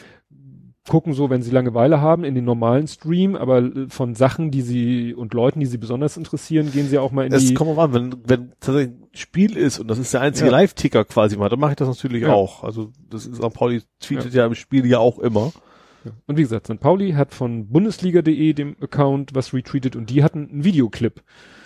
gucken so, wenn sie Langeweile haben, in den normalen Stream, aber äh, von Sachen, die sie und Leuten, die sie besonders interessieren, gehen sie auch mal in Es die. kommt mal an, wenn, wenn tatsächlich ein Spiel ist und das ist der einzige Ja. Live-Ticker quasi mal, dann mache ich das natürlich Ja. auch. Also das ist St. Pauli tweetet ja. im Spiel ja auch immer. Und wie gesagt, St. Pauli hat von Bundesliga.de dem Account was retweetet und die hatten einen Videoclip.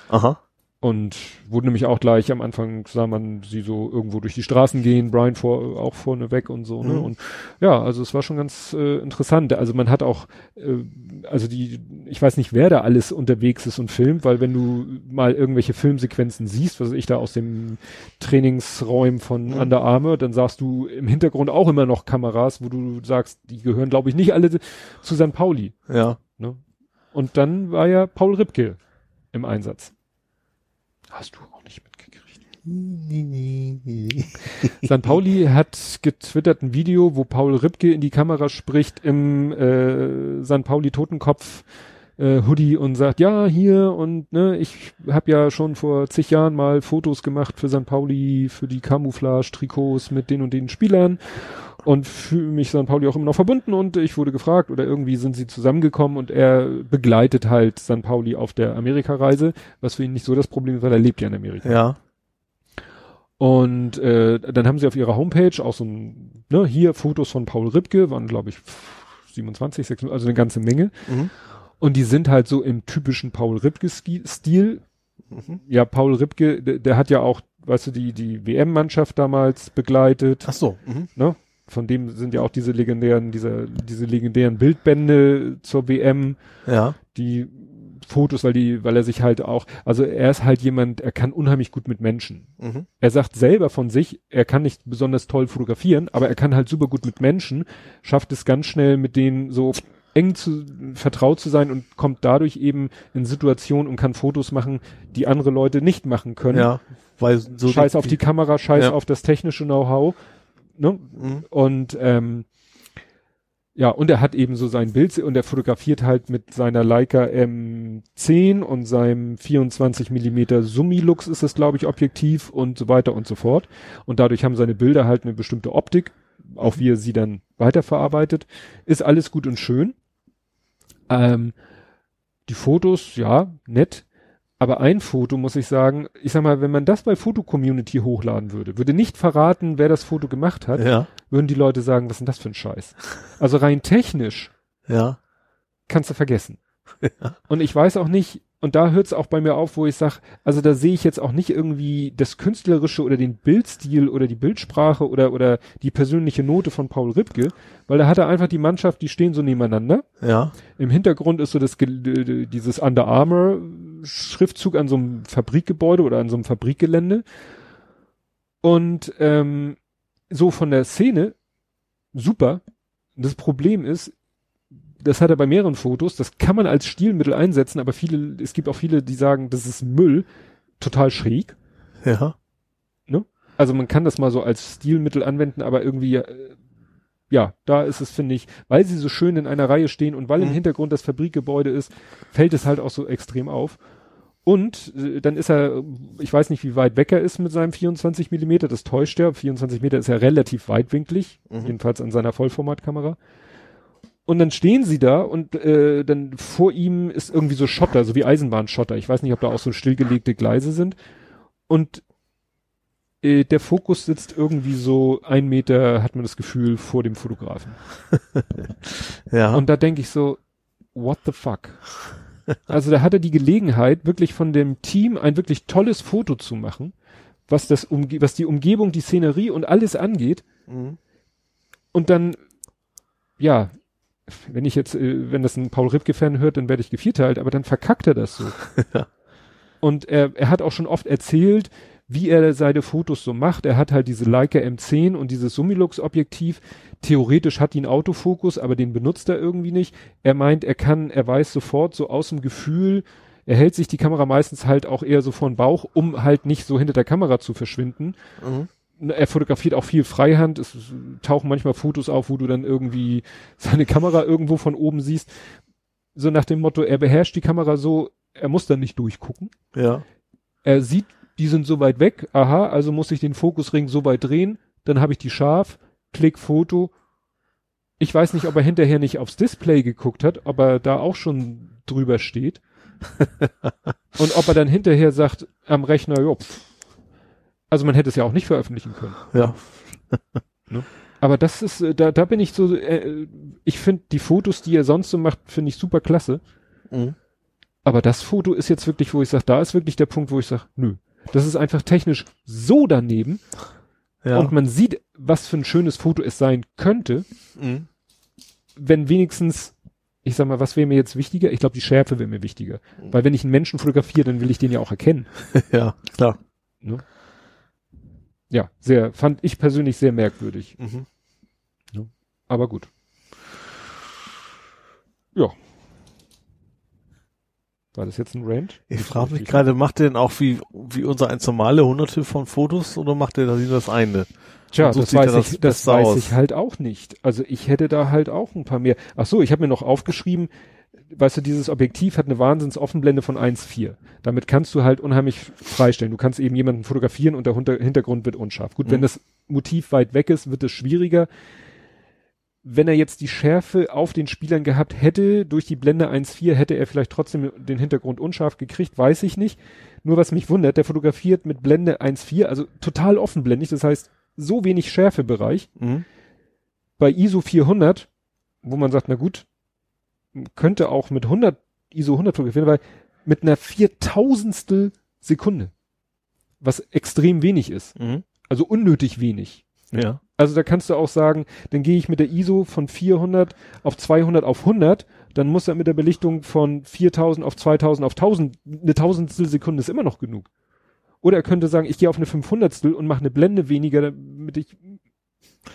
Aha. Und wurde nämlich auch gleich am Anfang sah man sie so irgendwo durch die Straßen gehen, Brian vor, auch vorne weg und so, ne? Mhm. Und ja, also es war schon ganz äh, interessant. Also man hat auch, äh, also die, ich weiß nicht, wer da alles unterwegs ist und filmt, weil wenn du mal irgendwelche Filmsequenzen siehst, was ich da aus dem Trainingsräumen von Mhm. Under Armour, dann sagst du im Hintergrund auch immer noch Kameras, wo du sagst, die gehören, glaube ich, nicht alle zu St. Pauli. Ja. Ne? Und dann war ja Paul Ripke im Einsatz. Hast du auch nicht mitgekriegt. St. Pauli hat getwittert ein Video, wo Paul Ripke in die Kamera spricht im äh, St. Pauli Totenkopf äh, Hoodie und sagt, ja, hier und ne, ich habe ja schon vor zig Jahren mal Fotos gemacht für St. Pauli, für die Camouflage-Trikots mit den und den Spielern und fühle mich St. Pauli auch immer noch verbunden und ich wurde gefragt oder irgendwie sind sie zusammengekommen und er begleitet halt St. Pauli auf der Amerikareise, was für ihn nicht so das Problem ist, weil er lebt ja in Amerika. Ja. Und äh, dann haben sie auf ihrer Homepage auch so ein, ne, hier Fotos von Paul Ripke, waren glaube ich 27, 26, also eine ganze Menge. Mhm. Und die sind halt so im typischen Paul Ripke-Stil. Mhm. Ja, Paul Ripke, der, der hat ja auch, weißt du, die, die WM-Mannschaft damals begleitet. Ach so. Mhm. Ne? Von dem sind ja auch diese legendären, dieser, diese legendären Bildbände zur WM, Ja. die Fotos, weil die, weil er sich halt auch, also er ist halt jemand, er kann unheimlich gut mit Menschen. Mhm. Er sagt selber von sich, er kann nicht besonders toll fotografieren, aber er kann halt super gut mit Menschen, schafft es ganz schnell mit denen so eng zu vertraut zu sein und kommt dadurch eben in Situationen und kann Fotos machen, die andere Leute nicht machen können. Ja. Weil so scheiß auf die Kamera, scheiß Ja. auf das technische Know-how. Ne? Mhm. Und ähm, ja, und er hat eben so sein Bild und er fotografiert halt mit seiner Leica M10 und seinem 24 Millimeter Summilux ist es, glaube ich, Objektiv und so weiter und so fort. Und dadurch haben seine Bilder halt eine bestimmte Optik, auch wie er sie dann weiterverarbeitet. Ist alles gut und schön. Ähm, die Fotos, ja, nett. Aber ein Foto muss ich sagen, ich sag mal, wenn man das bei Foto-Community hochladen würde, würde nicht verraten, wer das Foto gemacht hat, Ja. würden die Leute sagen, was ist denn das für ein Scheiß? Also rein technisch Ja. kannst du vergessen. Und ich weiß auch nicht, und da hört es auch bei mir auf, wo ich sage, also da sehe ich jetzt auch nicht irgendwie das Künstlerische oder den Bildstil oder die Bildsprache oder, oder die persönliche Note von Paul Ripke, weil da hat er einfach die Mannschaft, die stehen so nebeneinander. Ja. Im Hintergrund ist so das, dieses Under Armour Schriftzug an so einem Fabrikgebäude oder an so einem Fabrikgelände. Und ähm, so von der Szene super. Das Problem ist, das hat er bei mehreren Fotos, das kann man als Stilmittel einsetzen, aber viele, es gibt auch viele, die sagen, das ist Müll, total schräg. Ja. Also man kann das mal so als Stilmittel anwenden, aber irgendwie, äh, ja, da ist es, finde ich, weil sie so schön in einer Reihe stehen und weil im Mhm. Hintergrund das Fabrikgebäude ist, fällt es halt auch so extrem auf. Und äh, dann ist er, ich weiß nicht, wie weit weg er ist mit seinem 24 Millimeter, das täuscht er. 24 Meter ist ja relativ weitwinklig, Mhm. jedenfalls an seiner Vollformatkamera. Und dann stehen sie da und äh, dann vor ihm ist irgendwie so Schotter, so wie Eisenbahnschotter. Ich weiß nicht, ob da auch so stillgelegte Gleise sind. Und äh, der Fokus sitzt irgendwie so ein Meter, hat man das Gefühl, vor dem Fotografen. Ja. Und da denke ich so, what the fuck? Also da hat er die Gelegenheit, wirklich von dem Team ein wirklich tolles Foto zu machen, was das umge was die Umgebung, die Szenerie und alles angeht. Mhm. Und dann, ja, wenn ich jetzt, äh, wenn das ein Paul Ripke-Fan hört, dann werde ich gevierteilt, aber dann verkackt er das so. Ja. Und er, er hat auch schon oft erzählt, wie er seine Fotos so macht. Er hat halt diese Leica M10 und dieses Summilux-Objektiv. Theoretisch hat ihn Autofokus, aber den benutzt er irgendwie nicht. Er meint, er kann, er weiß sofort so aus dem Gefühl, er hält sich die Kamera meistens halt auch eher so vor den Bauch, um halt nicht so hinter der Kamera zu verschwinden Mhm. Er fotografiert auch viel Freihand. Es tauchen manchmal Fotos auf, wo du dann irgendwie seine Kamera irgendwo von oben siehst. So nach dem Motto, er beherrscht die Kamera so, er muss dann nicht durchgucken. Ja. Er sieht, die sind so weit weg. Aha, also muss ich den Fokusring so weit drehen. Dann habe ich die scharf. Klick Foto. Ich weiß nicht, ob er hinterher nicht aufs Display geguckt hat, ob er da auch schon drüber steht. Und ob er dann hinterher sagt am Rechner, jo, pff. Also man hätte es ja auch nicht veröffentlichen können. Ja. Aber das ist, äh, da, da bin ich so, äh, ich finde die Fotos, die er sonst so macht, finde ich super klasse. Mhm. Aber das Foto ist jetzt wirklich, wo ich sage, da ist wirklich der Punkt, wo ich sage, nö. Das ist einfach technisch so daneben Ja. und man sieht, was für ein schönes Foto es sein könnte, mhm. wenn wenigstens, ich sag mal, was wäre mir jetzt wichtiger? Ich glaube, die Schärfe wäre mir wichtiger. Weil wenn ich einen Menschen fotografiere, dann will ich den ja auch erkennen. ja, klar. Ja, sehr, fand ich persönlich sehr merkwürdig. Mhm. Aber gut. Ja. War das jetzt ein Rant? Ich frage mich gerade, macht der denn auch wie, wie unser eins normale hunderte von Fotos oder macht der da nur das eine? Tja, das weiß ich, das das Beste weiß aus. ich halt auch nicht. Also ich hätte da halt auch ein paar mehr. Ach so, ich habe mir noch aufgeschrieben, weißt du, dieses Objektiv hat eine Wahnsinnsoffenblende von 1,4. Damit kannst du halt unheimlich freistellen. Du kannst eben jemanden fotografieren und der Hintergrund wird unscharf. Gut, wenn Mhm. das Motiv weit weg ist, wird es schwieriger. Wenn er jetzt die Schärfe auf den Spielern gehabt hätte, durch die Blende 1,4, hätte er vielleicht trotzdem den Hintergrund unscharf gekriegt, weiß ich nicht. Nur was mich wundert, der fotografiert mit Blende 1,4, also total offenblendig, das heißt, so wenig Schärfebereich. Mhm. Bei ISO 400, wo man sagt, na gut, könnte auch mit 100, ISO 100 fotografieren, weil mit einer viertausendstel Sekunde, was extrem wenig ist, Mhm. also unnötig wenig. Ja. Also da kannst du auch sagen, dann gehe ich mit der ISO von 400 auf 200 auf 100, dann muss er mit der Belichtung von 4000 auf 2000 auf 1000, eine Tausendstel Sekunde ist immer noch genug. Oder er könnte sagen, ich gehe auf eine 500stel und mache eine Blende weniger, damit ich,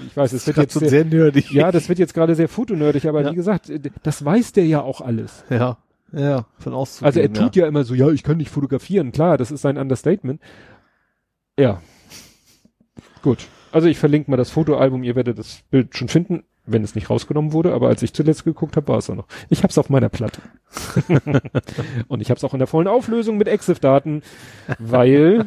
ich weiß, es wird jetzt sehr, sehr nerdig. ja, das wird jetzt gerade sehr fotonördig, aber Ja. wie gesagt, das weiß der ja auch alles. Ja. Ja, von auszugehen. Also er tut ja. immer so, ja, ich kann nicht fotografieren, klar, das ist sein Understatement. Ja. Gut. Also ich verlinke mal das Fotoalbum, ihr werdet das Bild schon finden, wenn es nicht rausgenommen wurde, aber als ich zuletzt geguckt habe, war es auch noch. Ich hab's auf meiner Platte. Und ich hab's auch in der vollen Auflösung mit EXIF-Daten, weil,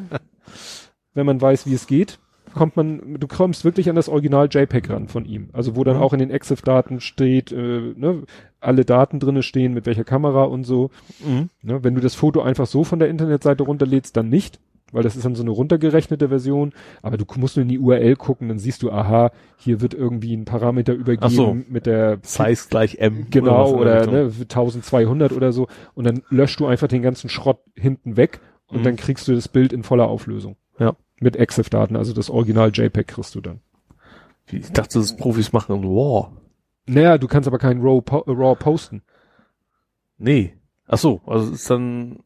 wenn man weiß, wie es geht, kommt man, du kommst wirklich an das Original JPEG ran von ihm. Also wo dann Mhm. auch in den EXIF-Daten steht, äh, ne, alle Daten drinne stehen, mit welcher Kamera und so. Mhm. Ne, wenn du das Foto einfach so von der Internetseite runterlädst, dann nicht. weil das ist dann so eine runtergerechnete Version, aber du musst nur in die URL gucken, dann siehst du, aha, hier wird irgendwie ein Parameter übergeben so. mit der Size gleich M. genau oder, Richtung. ne, 1200 oder so und dann löscht du einfach den ganzen Schrott hinten weg und Mhm. dann kriegst du das Bild in voller Auflösung. Ja. Mit EXIF-Daten, also das Original JPEG kriegst du dann. Ich dachte, das Profis machen Wow. Naja, du kannst aber kein RAW, po äh, RAW posten. Nee. Ach so, also ist dann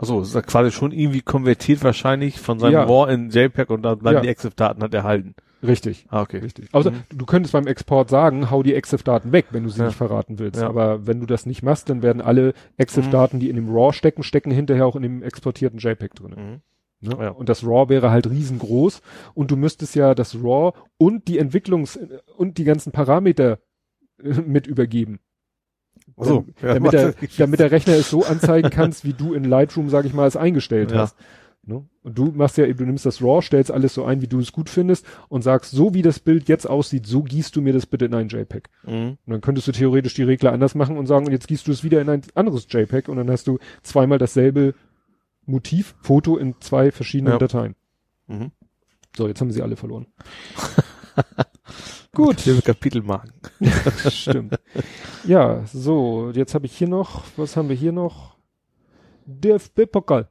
Ach so, es ist ja quasi schon irgendwie konvertiert wahrscheinlich von seinem Ja. RAW in JPEG und dann bleiben Ja. die EXIF-Daten halt erhalten. Richtig. Ah, okay. Richtig. Außer Mhm. du könntest beim Export sagen, hau die EXIF-Daten weg, wenn du sie Ja. nicht verraten willst. Ja. Aber wenn du das nicht machst, dann werden alle EXIF-Daten, die in dem RAW stecken, stecken hinterher auch in dem exportierten JPEG drin. Mhm. Ne? Ja. Und das RAW wäre halt riesengroß und du müsstest ja das RAW und die Entwicklungs- und die ganzen Parameter äh, mit übergeben. So, ja, damit, der, damit der Rechner es so anzeigen kannst, wie du in Lightroom, sag ich mal, es eingestellt Ja. hast. Ne? Und du machst ja, du nimmst das RAW, stellst alles so ein, wie du es gut findest und sagst, so wie das Bild jetzt aussieht, so gießt du mir das bitte in ein JPEG. Mhm. Und dann könntest du theoretisch die Regler anders machen und sagen, und jetzt gießt du es wieder in ein anderes JPEG und dann hast du zweimal dasselbe Motiv, Foto in zwei verschiedenen Ja. Dateien. Mhm. So, jetzt haben sie alle verloren. Gut. Hier Kapitelmarken. Stimmt. Ja, so, jetzt habe ich hier noch, was haben wir hier noch? DFB-Pokal.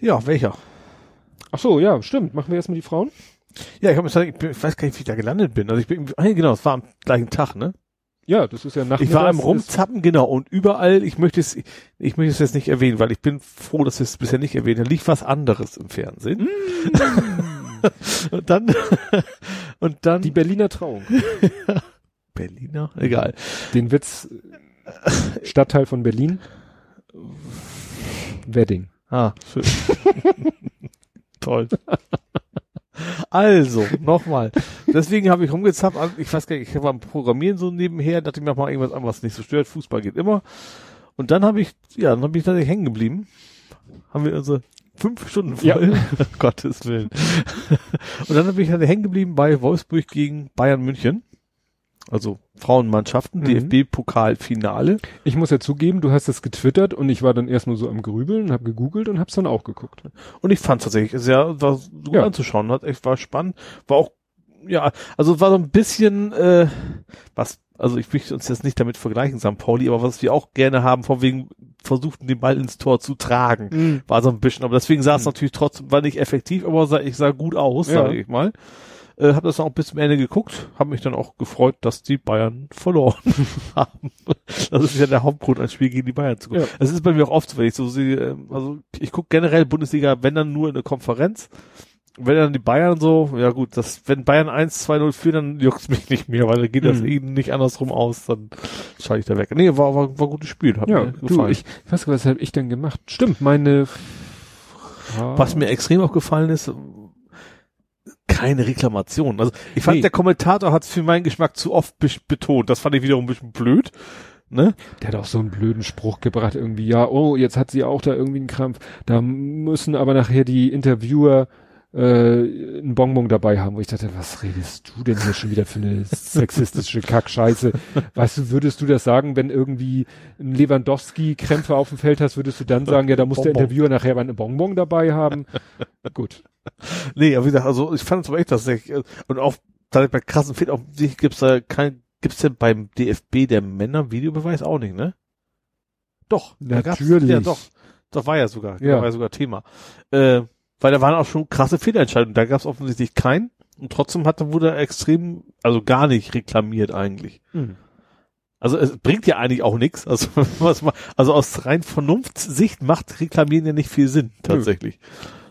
Ja, welcher? Ach so, ja, stimmt. Machen wir erstmal die Frauen? Ja, ich, hab, ich weiß gar nicht, wie ich da gelandet bin. Also ich bin, ah, genau, es war am gleichen Tag, ne? Ja, das ist ja nach Ich war am Rumzappen, genau, und überall, ich möchte es, ich möchte es jetzt nicht erwähnen, weil ich bin froh, dass wir es bisher nicht erwähnt haben, lief was anderes im Fernsehen. und dann, und dann, Die Berliner Trauung. Berliner, egal. Den Witz, Stadtteil von Berlin. Wedding. Ah, schön. Toll. Also, nochmal. Deswegen habe ich rumgezappt. Also, Ich weiß gar nicht, ich war am Programmieren so nebenher, dachte ich mir mal irgendwas an, was nicht so stört. Fußball geht immer. Und dann habe ich, ja, dann habe ich tatsächlich hängen geblieben. Haben wir unsere fünf Stunden voll. Ja. Gottes Willen. Und dann habe ich halt hängen geblieben bei Wolfsburg gegen Bayern München. Also Frauenmannschaften, Mhm. DFB-Pokalfinale. Ich muss ja zugeben, du hast es getwittert und ich war dann erst nur so am Grübeln, habe gegoogelt und hab's dann auch geguckt. Und ich fand tatsächlich sehr, war gut Ja. anzuschauen, hat echt, war spannend, war auch, ja, also war so ein bisschen, äh, was, also ich möchte uns jetzt nicht damit vergleichen, St. Pauli, aber was wir auch gerne haben, von wegen versuchten, den Ball ins Tor zu tragen, war so ein bisschen, aber deswegen sah es Mhm. natürlich trotzdem, war nicht effektiv, aber sah, ich sah gut aus, Ja. sage ich mal. Äh, hab das auch bis zum Ende geguckt, habe mich dann auch gefreut, dass die Bayern verloren haben. Das ist ja der Hauptgrund, ein Spiel gegen die Bayern zu gucken. Ja. Es ist bei mir auch oft so, wenn ich so sehe, ähm, also ich gucke generell Bundesliga, wenn dann nur in der Konferenz. Wenn dann die Bayern so, ja gut, das, wenn Bayern 1, 2-0 führen, dann juckt's mich nicht mehr, weil dann geht das Mhm. eben nicht andersrum aus, dann schalte ich da weg. Nee, war, war, war ein gutes Spiel, hat Ja, mir du, gefallen. ich, ich weiß gar nicht, was habe ich denn gemacht? Stimmt, meine Was mir extrem aufgefallen ist, keine Reklamation. Also ich fand, Nee. der Kommentator hat es für meinen Geschmack zu oft be- betont. Das fand ich wiederum ein bisschen blöd. Ne? Der hat auch so einen blöden Spruch gebracht, irgendwie, ja, oh, jetzt hat sie auch da irgendwie einen Krampf. Da müssen aber nachher die Interviewer äh, einen Bonbon dabei haben, wo ich dachte, was redest du denn hier schon wieder für eine sexistische Kackscheiße? Weißt du, würdest du das sagen, wenn irgendwie ein Lewandowski Krämpfe auf dem Feld hast, würdest du dann sagen, ja, da muss der Bonbon. Interviewer nachher mal eine Bonbon dabei haben? Gut. Nee, aber wie gesagt, also ich fand es aber echt, dass ich, äh, und auch da bei krassen Fehler auf sich gibt's da kein, gibt's denn beim DFB der Männer Videobeweis auch nicht, ne? Doch, Natürlich. Ja, doch. Doch war ja sogar, Ja. war ja sogar Thema. Äh, weil da waren auch schon krasse Fehlentscheidungen. Da gab's offensichtlich keinen. Und trotzdem hatte, wurde er extrem, also gar nicht reklamiert eigentlich. Hm. Also es bringt ja eigentlich auch nichts. Also, was ma- also aus rein Vernunftssicht macht Reklamieren ja nicht viel Sinn, tatsächlich.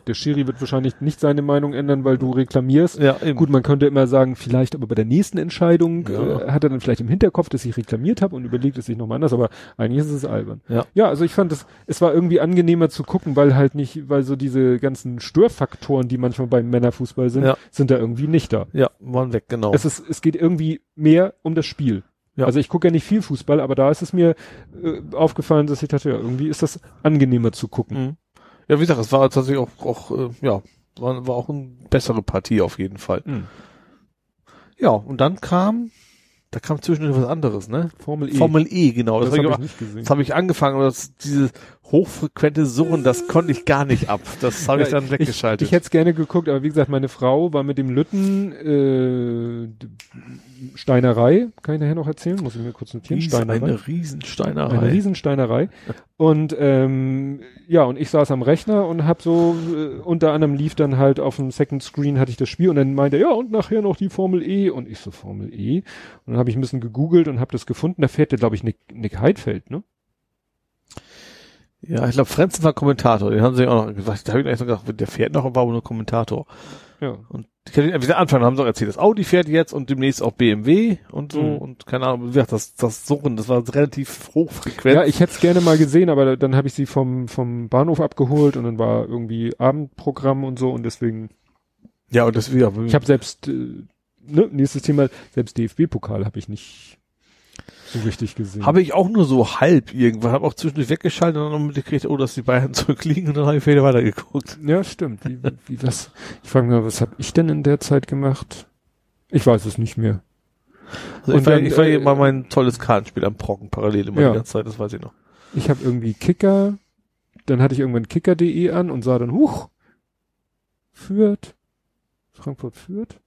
Der Schiri wird wahrscheinlich nicht seine Meinung ändern, weil du reklamierst. Ja, eben. Gut, man könnte immer sagen, vielleicht aber bei der nächsten Entscheidung Ja. äh, hat er dann vielleicht im Hinterkopf, dass ich reklamiert habe und überlegt es sich nochmal anders, aber eigentlich ist es albern. Ja. ja, also ich fand es, es war irgendwie angenehmer zu gucken, weil halt nicht, weil so diese ganzen Störfaktoren, die manchmal beim Männerfußball sind, Ja. sind da irgendwie nicht da. Ja, waren weg, genau. Es ist, es geht irgendwie mehr um das Spiel. Ja. Also ich gucke ja nicht viel Fußball, aber da ist es mir äh, aufgefallen, dass ich dachte, ja, irgendwie ist das angenehmer zu gucken. Mhm. Ja, wie gesagt, es war tatsächlich auch, auch äh, ja, war, war auch eine bessere Partie auf jeden Fall. Mhm. Ja, und dann kam Da kam zwischendurch was anderes, ne? Formel E. Formel E, genau. Das, das hab habe ich ich aber- nicht gesehen. das habe ich angefangen, aber das, dieses hochfrequente Surren, das konnte ich gar nicht ab. Das habe ich dann weggeschaltet. Ich, ich hätte es gerne geguckt, aber wie gesagt, meine Frau war mit dem Lütten äh, Steinerei, kann ich nachher noch erzählen, muss ich mir kurz notieren. Ries- Steinerei. eine Riesensteinerei. Eine Riesensteinerei. Und ähm, ja, und ich saß am Rechner und hab so, äh, unter anderem lief dann halt auf dem Second Screen hatte ich das Spiel und dann meinte er, ja, und nachher noch die Formel E. Und ich so, Formel E? Und dann habe ich ein bisschen gegoogelt und habe das gefunden. Da fährt der, glaube ich, Nick, Nick Heidfeld, ne? Ja, ich glaube, Frenzen war Kommentator. Den haben sie auch noch gesagt. Da habe ich eigentlich so gedacht, der fährt noch, aber war wohl nur Kommentator. Ja. Und ich kann wieder anfangen, haben sie auch erzählt, das Audi fährt jetzt und demnächst auch BMW und so Mhm. und keine Ahnung, wie gesagt, das, das Surren, das war relativ hochfrequent. Ja, ich hätte es gerne mal gesehen, aber dann habe ich sie vom, vom Bahnhof abgeholt und dann war irgendwie Abendprogramm und so und deswegen, ja, und das wieder. ich habe selbst, äh, ne, nächstes Thema, selbst DFB-Pokal habe ich nicht so richtig gesehen. Habe ich auch nur so halb irgendwann, habe auch zwischendurch weggeschaltet und dann noch mitgekriegt, oh, dass die Bayern zurückliegen und dann habe ich wieder weitergeguckt. Ja, stimmt. Wie, wie was? Ich frage mich mal, was habe ich denn in der Zeit gemacht? Ich weiß es nicht mehr. Also Und ich war, dann, ich war äh, mal mein tolles Kartenspiel am Brocken parallel immer Ja. die ganze Zeit, das weiß ich noch. Ich habe irgendwie Kicker, dann hatte ich irgendwann Kicker.de an und sah dann, huch, führt, Frankfurt führt.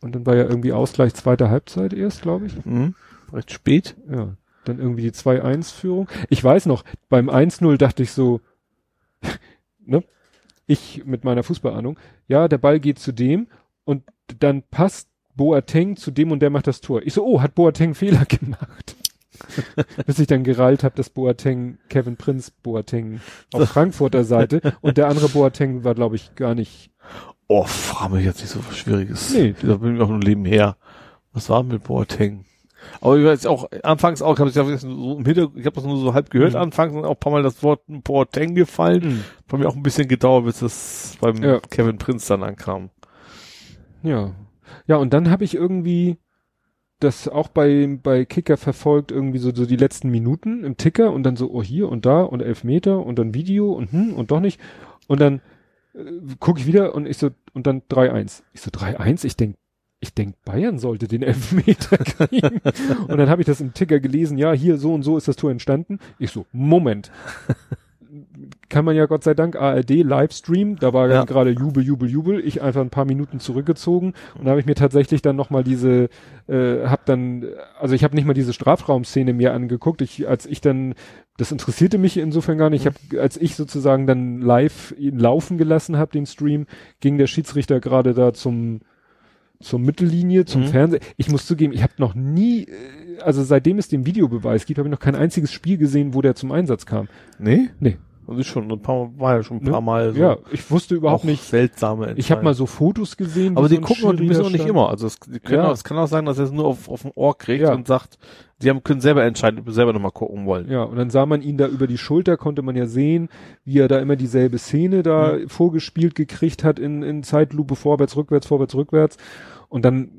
Und dann war ja irgendwie Ausgleich zweiter Halbzeit erst, glaube ich. Mhm. Recht spät. Ja. Dann irgendwie die 2-1-Führung. Ich weiß noch, beim 1-0 dachte ich so, ne? Ich mit meiner Fußballahnung, ja, der Ball geht zu dem und dann passt Boateng zu dem und der macht das Tor. Ich so, oh, hat Boateng Fehler gemacht. Bis ich dann gereilt habe, dass Boateng, Kevin Prinz Boateng auf Frankfurter Seite und der andere Boateng war, glaube ich, gar nicht. Oh, frage mich jetzt nicht so was Schwieriges. Nee. Da bin ich auch nur nebenher. Was war mit Boateng? Aber ich weiß auch, anfangs auch, habe ich das so im Hintergrund, ich habe das nur so halb gehört Mhm. anfangs und auch ein paar Mal das Wort Boateng gefallen. Bei mir auch ein bisschen gedauert, bis das beim Ja. Kevin Prinz dann ankam. Ja. Ja, und dann habe ich irgendwie das auch bei, bei Kicker verfolgt, irgendwie so, so die letzten Minuten im Ticker und dann so, oh hier und da und elf Meter und dann Video und hm und doch nicht. Und dann äh, gucke ich wieder und ich so, und dann 3-1. Ich so, 3-1? Ich denk, ich denk, Bayern sollte den Elfmeter kriegen. und dann habe ich das im Ticker gelesen, ja, hier so und so ist das Tor entstanden. Ich so, Moment. Kann man ja Gott sei Dank ARD Livestream, da war Ja. gerade Jubel, Jubel, Jubel. Ich einfach ein paar Minuten zurückgezogen und da habe ich mir tatsächlich dann nochmal diese, äh, hab dann, also ich habe nicht mal diese Strafraumszene mir angeguckt. Ich, als ich dann, das interessierte mich insofern gar nicht. Ich habe, als ich sozusagen dann live ihn laufen gelassen habe, den Stream, ging der Schiedsrichter gerade da zum zur Mittellinie, zum Mhm. Fernsehen. Ich muss zugeben, ich habe noch nie, äh, also seitdem es den Videobeweis gibt, habe ich noch kein einziges Spiel gesehen, wo der zum Einsatz kam. Nee? Nee. Das ist schon ein paar Mal, war ja schon ein Ne? paar Mal so. Ja, ich wusste überhaupt nicht. seltsame Ich habe mal so Fotos gesehen. Aber so die ein gucken und die müssen auch nicht immer. Also es, Ja. auch, es kann auch sein, dass er es nur auf, auf dem Ohr kriegt Ja. und sagt, die haben, können selber entscheiden, ob wir selber nochmal gucken wollen. Ja, und dann sah man ihn da über die Schulter, konnte man ja sehen, wie er da immer dieselbe Szene da Mhm. vorgespielt gekriegt hat in, in Zeitlupe, vorwärts, rückwärts, vorwärts, rückwärts. Und dann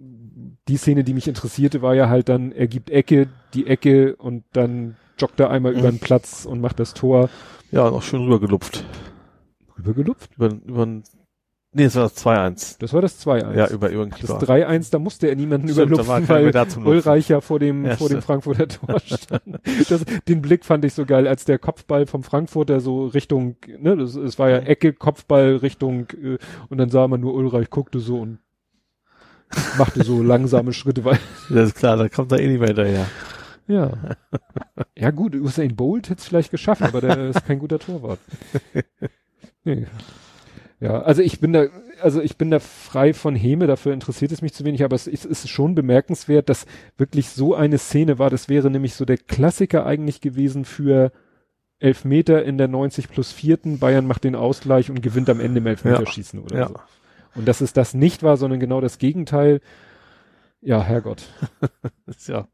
die Szene, die mich interessierte, war ja halt dann, er gibt Ecke, die Ecke und dann joggt er einmal Mhm. über den Platz und macht das Tor. Ja, noch schön rübergelupft. Rübergelupft? Über, über ein, nee, es war das 2-1. Das war das 2-1. Ja, über, über den das Keeper. 3-1, da musste er niemanden Stimmt, überlupfen, weil da. Ulreich ja vor dem, Ja, vor dem. Frankfurter Tor stand. Das, den Blick fand ich so geil, als der Kopfball vom Frankfurter so Richtung, ne, das, es war ja Ecke, Kopfball Richtung, äh, und dann sah man nur Ulreich guckte so und machte so langsame Schritte, weil, Das ist klar, da kommt er eh nicht mehr hinterher. ja. Ja gut, Usain Bolt hätte es vielleicht geschafft, aber der ist kein guter Torwart. Nee. Ja, also ich bin da, also ich bin da frei von Häme, dafür interessiert es mich zu wenig, aber es ist, ist schon bemerkenswert, dass wirklich so eine Szene war. Das wäre nämlich so der Klassiker eigentlich gewesen für Elfmeter in der 90 plus vierten. Bayern macht den Ausgleich und gewinnt am Ende im Elfmeterschießen oder Ja. so. Und dass es das nicht war, sondern genau das Gegenteil. Ja, Herrgott. Ja.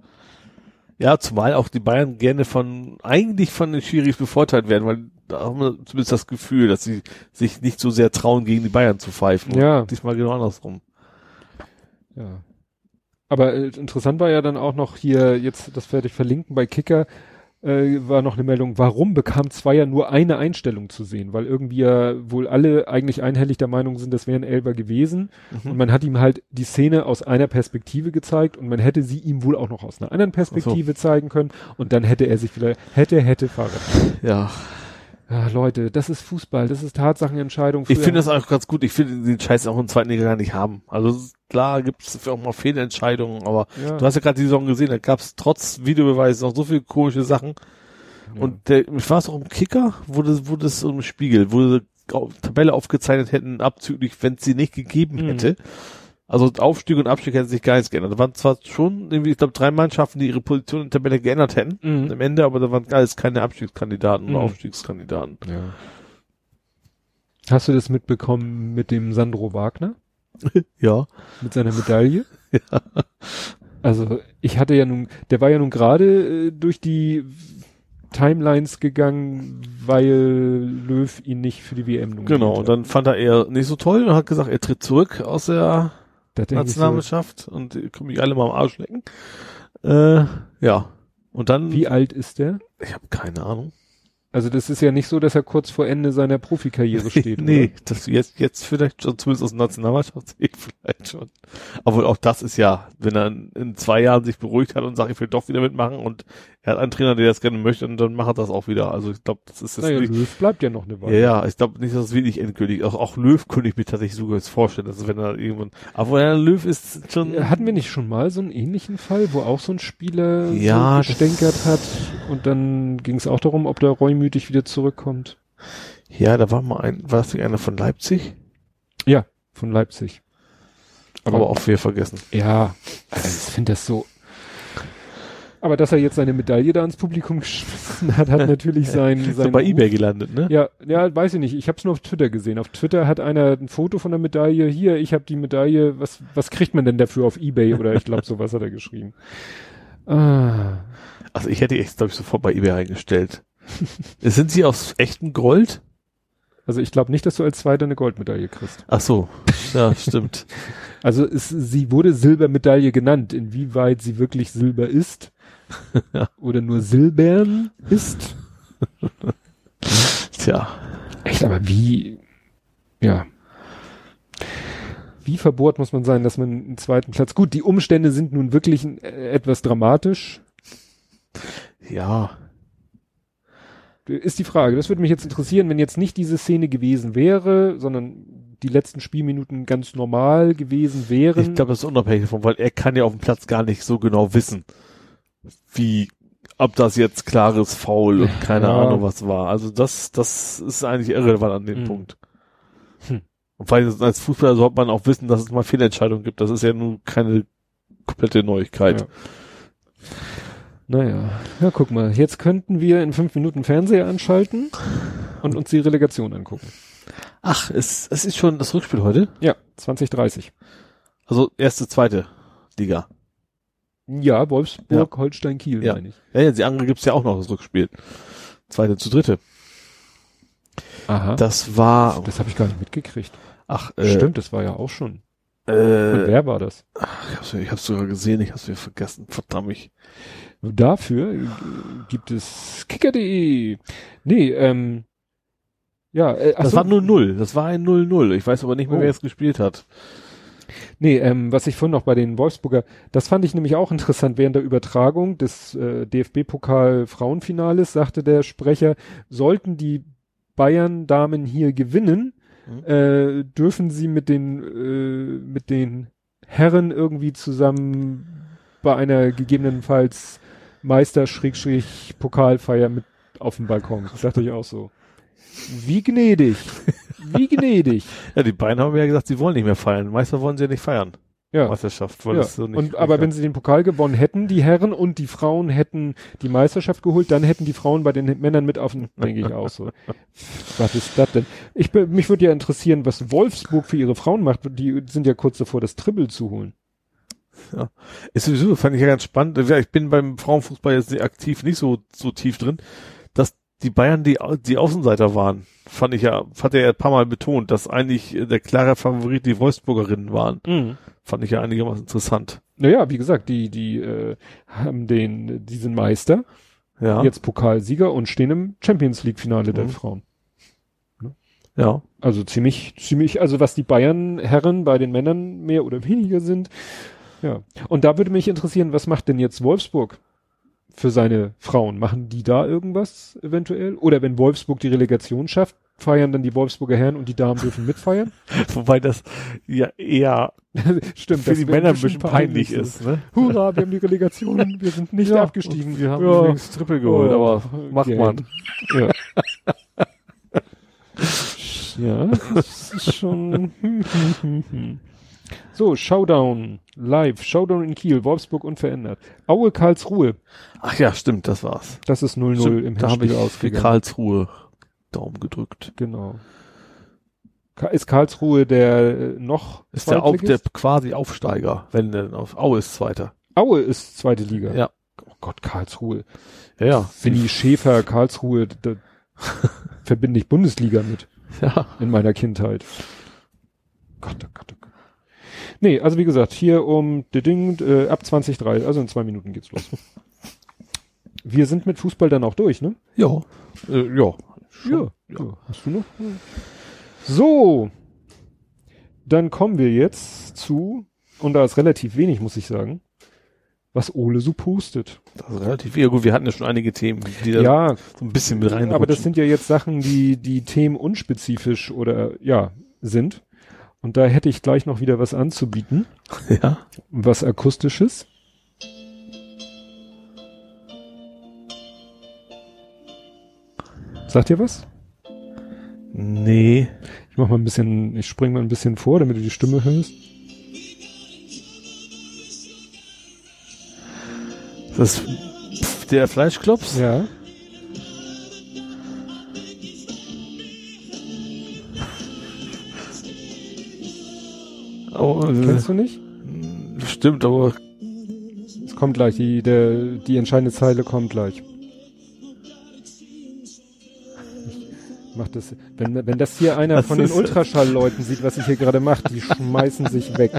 Ja, zumal auch die Bayern gerne von, eigentlich von den Schiris bevorteilt werden, weil da haben wir zumindest das Gefühl, dass sie sich nicht so sehr trauen, gegen die Bayern zu pfeifen. Ja. Und diesmal genau andersrum. Ja. Aber äh, interessant war ja dann auch noch hier, jetzt das werde ich verlinken bei Kicker, äh, war noch eine Meldung, warum bekam Zweier nur eine Einstellung zu sehen? Weil irgendwie ja wohl alle eigentlich einhellig der Meinung sind, das wäre ein Elber gewesen. Mhm. Und man hat ihm halt die Szene aus einer Perspektive gezeigt und man hätte sie ihm wohl auch noch aus einer anderen Perspektive zeigen können und dann hätte er sich vielleicht, hätte, hätte Fahrrad. Ja. Ja, Leute, das ist Fußball, das ist Tatsachenentscheidung. Ich finde das auch ganz gut. Ich finde den Scheiß auch in zweiten Liga gar nicht haben. Also klar gibt es auch mal Fehlentscheidungen, aber ja. du hast ja gerade die Saison gesehen, da gab es trotz Videobeweis noch so viele komische Sachen. Ja. Und der, ich war es auch im Kicker, wo das, wo das im Spiegel, wo sie Tabelle aufgezeichnet hätten, abzüglich, wenn es sie nicht gegeben Mhm. Also Aufstieg und Abstieg hätten sich gar nichts geändert. Da waren zwar schon irgendwie, ich glaube, drei Mannschaften, die ihre Position in der Tabelle geändert hätten. Mhm. Am Ende, aber da waren alles keine Abstiegskandidaten oder Mhm. Aufstiegskandidaten. Ja. Hast du das mitbekommen mit dem Sandro Wagner? Ja. Mit seiner Medaille? Also, ich hatte ja nun, der war ja nun gerade äh, durch die Timelines gegangen, weil Löw ihn nicht für die WM nominiert Genau, hat. und dann fand er eher nicht so toll und hat gesagt, er tritt zurück aus der Ich so, Nationalmannschaft und könnt mich alle mal am Arsch lecken. Äh, ja. Und dann, wie alt ist der? ich habe keine Ahnung. Also, das ist ja nicht so, dass er kurz vor Ende seiner Profikarriere steht. nee, Oder? das jetzt, jetzt vielleicht schon, zumindest aus der Nationalmannschaft sehe ich vielleicht schon. Aber auch das ist ja, wenn er in zwei Jahren sich beruhigt hat und sagt, ich will doch wieder mitmachen und er hat einen Trainer, der das gerne möchte und dann macht er das auch wieder. Also ich glaube, das ist jetzt Naja, nicht, Löw bleibt ja noch eine ja, Weile. ja, ich glaube nicht, dass es wirklich endgültig, auch, auch Löw könnte ich mir tatsächlich sogar jetzt vorstellen, dass wenn er irgendwann, aber ja, Löw ist schon, Äh, Hatten wir nicht schon mal so einen ähnlichen Fall, wo auch so ein Spieler Ja, so gestänkert hat und dann ging es auch darum, ob der reumütig wieder zurückkommt? ja, da war mal ein, war das nicht einer von Leipzig? Von Leipzig. Aber, auch wir vergessen. Ja, also ich finde das so. Aber dass er jetzt seine Medaille da ins Publikum geschmissen hat, hat natürlich sein, Ist sein doch bei Ruf- eBay gelandet, ne? Ja, ja, weiß ich nicht. Ich habe es nur auf Twitter gesehen. Auf Twitter hat einer ein Foto von der Medaille. Hier, ich habe die Medaille. Was, was kriegt man denn dafür auf eBay? Oder ich glaube, sowas hat er geschrieben. Ah, Also ich hätte echt, glaube ich, sofort bei eBay eingestellt. Sind sie aus echtem Gold? also ich glaube nicht, dass du als Zweiter eine Goldmedaille kriegst. Ach so, ja, stimmt. Also es, sie wurde Silbermedaille genannt. Inwieweit sie wirklich Silber ist oder nur Silbern ist. Tja, Echt, aber wie, ja. Wie verbohrt muss man sein, dass man einen zweiten Platz, gut, die Umstände sind nun wirklich äh, etwas dramatisch, ja, ist die Frage. Das würde mich jetzt interessieren, wenn jetzt nicht diese Szene gewesen wäre, sondern die letzten Spielminuten ganz normal gewesen wären. ich glaube, das ist unabhängig davon, weil er kann ja auf dem Platz gar nicht so genau wissen, wie, ob das jetzt klares Foul und keine Ja. Ahnung was war. Also das, das ist eigentlich irrelevant an dem Hm. Punkt. Hm. Und weil als Fußballer sollte man auch wissen, dass es mal Fehlentscheidungen gibt. Das ist ja nun keine komplette Neuigkeit. Ja. Naja, ja, guck mal, jetzt könnten wir in fünf Minuten Fernseher anschalten und uns die Relegation angucken. Ach, es, es ist schon das Rückspiel heute? Ja, 2030. Also erste, zweite Liga. Ja, Wolfsburg, Holstein, Kiel, Ja. meine ich. Ja, ja, die andere gibt's ja auch noch, das Rückspiel. Zweite zu dritte. Aha. Das war, Das habe ich gar nicht mitgekriegt. ach, äh, Stimmt, das war ja auch schon. Und Äh, wer war das? ich hab's, ich hab's sogar gesehen, ich hab's wieder vergessen, verdammt mich. Dafür äh, gibt es kicker.de. Nee, ähm, ja, äh, ach Das so, war 0-0, das war ein 0-0. Ich weiß aber nicht mehr, Oh. wer es gespielt hat. Nee, ähm, was ich vorhin noch bei den Wolfsburger, das fand ich nämlich auch interessant. Während der Übertragung des äh, DFB-Pokal Frauenfinales sagte der Sprecher, sollten die Bayern-Damen hier gewinnen, Mhm. äh, dürfen sie mit den äh, mit den Herren irgendwie zusammen bei einer gegebenenfalls Meister-Pokalfeier mit auf dem Balkon. Das dachte ich auch so. Wie gnädig. Wie gnädig. Ja, die beiden haben ja gesagt, sie wollen nicht mehr feiern. Meister wollen sie ja nicht feiern. Ja. Meisterschaft, weil Ja. das so nicht. und aber wenn sie den Pokal gewonnen hätten, die Herren und die Frauen hätten die Meisterschaft geholt, dann hätten die Frauen bei den Männern mit auf den, denke ich auch so. Was ist das denn? Ich bin- mich würde ja interessieren, was Wolfsburg für ihre Frauen macht. Die sind ja kurz davor, das Triple zu holen. Ist sowieso, fand ich ja ganz spannend. Ja, ich bin beim Frauenfußball jetzt aktiv nicht so, so tief drin, die Bayern die, die Außenseiter waren. Fand ich ja, hat er ja ein paar Mal betont, dass eigentlich der klare Favorit die Wolfsburgerinnen waren. Fand ich ja einigermaßen interessant. Naja, wie gesagt, die, die äh, haben den, die sind Meister Ja. jetzt Pokalsieger und stehen im Champions League Finale der Mhm. Frauen. Ja. Also ziemlich, ziemlich, also was die Bayern Herren bei den Männern mehr oder weniger sind. Ja. Und da würde mich interessieren, was macht denn jetzt Wolfsburg für seine Frauen? Machen die da irgendwas eventuell? Oder wenn Wolfsburg die Relegation schafft, feiern dann die Wolfsburger Herren und die Damen dürfen mitfeiern? Wobei das ja eher Stimmt, für die Männer ein bisschen peinlich so. ist. Ne? Hurra, wir haben die Relegation, wir sind nicht Ja, abgestiegen. Wir haben Ja. übrigens Triple geholt, Oh, aber macht Geld. man. Ja. ja, das ist schon. So, Showdown live, Showdown in Kiel, Wolfsburg unverändert. Aue Karlsruhe, Ach ja, stimmt, das war's. das ist 0-0 Stimmt, im da Hinspiel für ausgegangen. Karlsruhe Daumen gedrückt. Genau. Ist Karlsruhe der äh, noch Ist der, Auf, der quasi Aufsteiger, wenn denn auf Aue ist Zweiter. Aue ist zweite Liga. Ja. Oh Gott, Karlsruhe. Ja, ja. Winnie Schäfer, Karlsruhe, da verbinde ich Bundesliga mit. Ja. in meiner Kindheit. Gott, oh Gott, oh Gott. Nee, also wie gesagt, hier um die Ding, äh, ab 2003, also in zwei Minuten geht's los. Wir sind mit Fußball dann auch durch, ne? Ja. Äh, ja. Schon. ja. Hast du noch? So. Dann kommen wir jetzt zu, und da ist relativ wenig, muss ich sagen, was Ole so postet. Das ist relativ, ja gut, wir hatten ja schon einige Themen, die da Ja, so ein bisschen mit rein aber das sind ja jetzt Sachen, die, die Themen unspezifisch oder, ja, sind. Und da hätte ich gleich noch wieder was anzubieten. ja. Was akustisches. Sagt ihr was? Nee. Ich mach mal ein bisschen, ich spring mal ein bisschen vor, damit du die Stimme hörst. Das der Fleischklops? Ja. Oh, äh, Kennst du nicht? stimmt, aber Es kommt gleich, die, der, die entscheidende Zeile kommt gleich. Ich mach das, wenn, wenn das hier einer Das von den Ultraschallleuten sieht, was ich hier gerade mache, die schmeißen sich weg.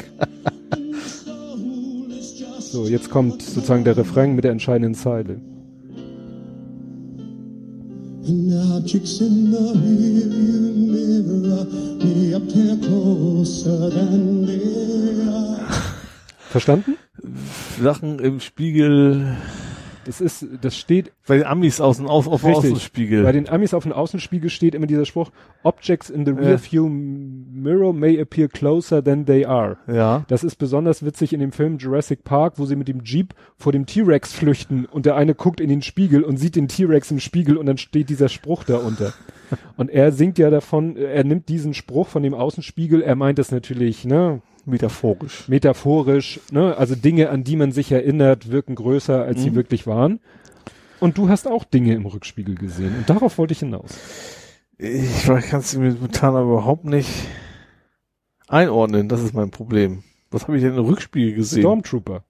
So, jetzt kommt sozusagen der Refrain mit der entscheidenden Zeile. Now chicks in the rearview mirror, me up there closer than they are. Verstanden? Sachen im Spiegel Das ist, das steht, bei den Amis außen auf, auf Richtig. Außenspiegel. bei den Amis auf dem Außenspiegel steht immer dieser Spruch, Objects in the rear view mirror may appear closer than they are. ja. Das ist besonders witzig in dem Film Jurassic Park, wo sie mit dem Jeep vor dem T-Rex flüchten und der eine guckt in den Spiegel und sieht den T-Rex im Spiegel und dann steht dieser Spruch darunter. Und er singt ja davon, er nimmt diesen Spruch von dem Außenspiegel, er meint das natürlich, ne, Metaphorisch. metaphorisch, ne, also Dinge, an die man sich erinnert, wirken größer, als sie Mhm. wirklich waren. Und du hast auch Dinge im Rückspiegel gesehen und darauf wollte ich hinaus. Ich kann es mir momentan aber überhaupt nicht einordnen. Das ist mein Problem. Was habe ich denn im Rückspiegel gesehen? Stormtrooper.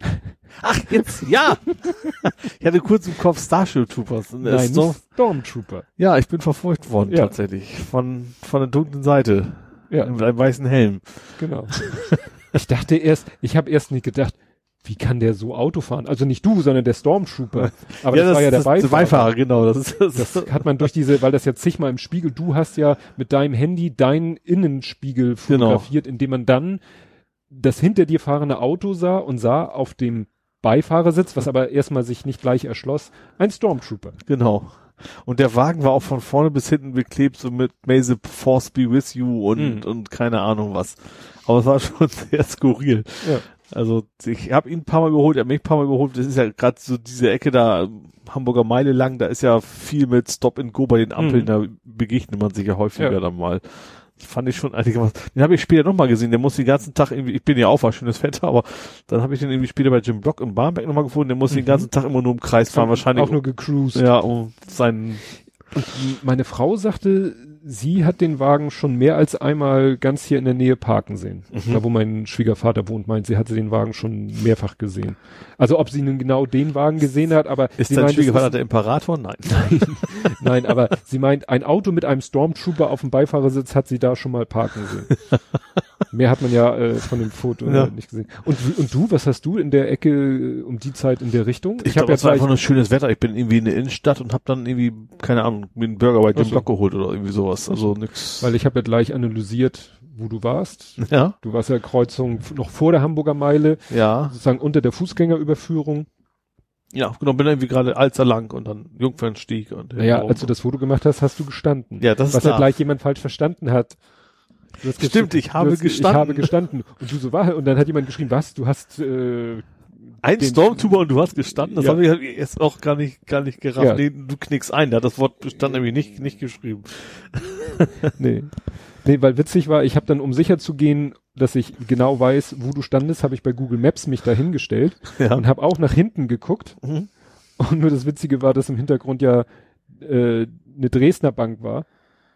Ach, jetzt, ja! ich hatte kurz im Kopf Starship Troopers. Und Nein, Storm Stormtrooper. ja, ich bin verfolgt worden, Ja. tatsächlich. Von, von der dunklen Seite. Ja. Mit einem weißen Helm. Genau. ich dachte erst, ich habe erst nicht gedacht, wie kann der so Auto fahren? Also nicht du, sondern der Stormtrooper. Aber das, war ja der das, Beifahrer. Beifahrer, genau. Das ist, das Das hat man durch diese, weil das ja zigmal im Spiegel, du hast ja mit deinem Handy deinen Innenspiegel Genau. fotografiert, indem man dann das hinter dir fahrende Auto sah und sah auf dem Beifahrersitz, was aber erstmal sich nicht gleich erschloss, ein Stormtrooper. Genau. Und der Wagen war auch von vorne bis hinten beklebt, so mit May the Force be with you und, Mhm. und keine Ahnung was. Aber es war schon sehr skurril. Ja. Also ich habe ihn ein paar Mal überholt, er hat mich ein paar Mal überholt. Das ist ja gerade so diese Ecke da, Hamburger Meile lang, da ist ja viel mit Stop and Go bei den Ampeln, Mhm. da begegnet man sich ja häufiger Ja. dann mal. Fand ich schon einigermaßen. Den habe ich später nochmal gesehen, der muss den ganzen Tag irgendwie, ich bin ja auch, war schönes Wetter, aber dann habe ich den irgendwie später bei Jim Block im Barmbek nochmal gefunden, der muss den Mhm. ganzen Tag immer nur im Kreis fahren, wahrscheinlich Auch nur gecruised. ja, um seinen, Meine Frau sagte, sie hat den Wagen schon mehr als einmal ganz hier in der Nähe parken sehen. Mhm. Da wo mein Schwiegervater wohnt, meint, sie hatte den Wagen schon mehrfach gesehen. Also ob sie nun genau den Wagen gesehen hat, aber ist sie dein meint, Schwiegervater der Imperator? Nein. nein, aber sie meint, ein Auto mit einem Stormtrooper auf dem Beifahrersitz hat sie da schon mal parken sehen. Mehr hat man ja äh, von dem Foto Ja. äh, nicht gesehen. Und, und du, was hast du in der Ecke äh, um die Zeit in der Richtung? Ich, hab glaube, es war gleich- einfach nur schönes Wetter. Ich bin irgendwie in der Innenstadt und habe dann irgendwie, keine Ahnung, mir einen Burger bei dem. Block geholt oder irgendwie sowas. Also nix. weil ich habe ja gleich analysiert, wo du warst. ja, Du warst ja Kreuzung noch vor der Hamburger Meile, ja, sozusagen unter der Fußgängerüberführung. ja, genau, bin irgendwie gerade Alster lang und dann Jungfernstieg und Naja, als du das Foto gemacht hast, hast du gestanden. Ja, das ist Was ja gleich jemand falsch verstanden hat. Stimmt, ich habe hast, gestanden. Ich habe gestanden. Und du so war, und dann hat jemand geschrieben, was? Du hast, äh, Ein den- Stormtrooper und du hast gestanden, das Ja. habe ich jetzt auch gar nicht, gar nicht gerafft. Ja. Nee, du knickst ein, da hat das Wort stand nämlich nicht, nicht geschrieben. nee. Nee, weil witzig war, ich habe dann, um sicher zu gehen, dass ich genau weiß, wo du standest, habe ich bei Google Maps mich dahingestellt Ja. und habe auch nach hinten geguckt. Mhm. Und nur das Witzige war, dass im Hintergrund ja äh, eine Dresdner Bank war,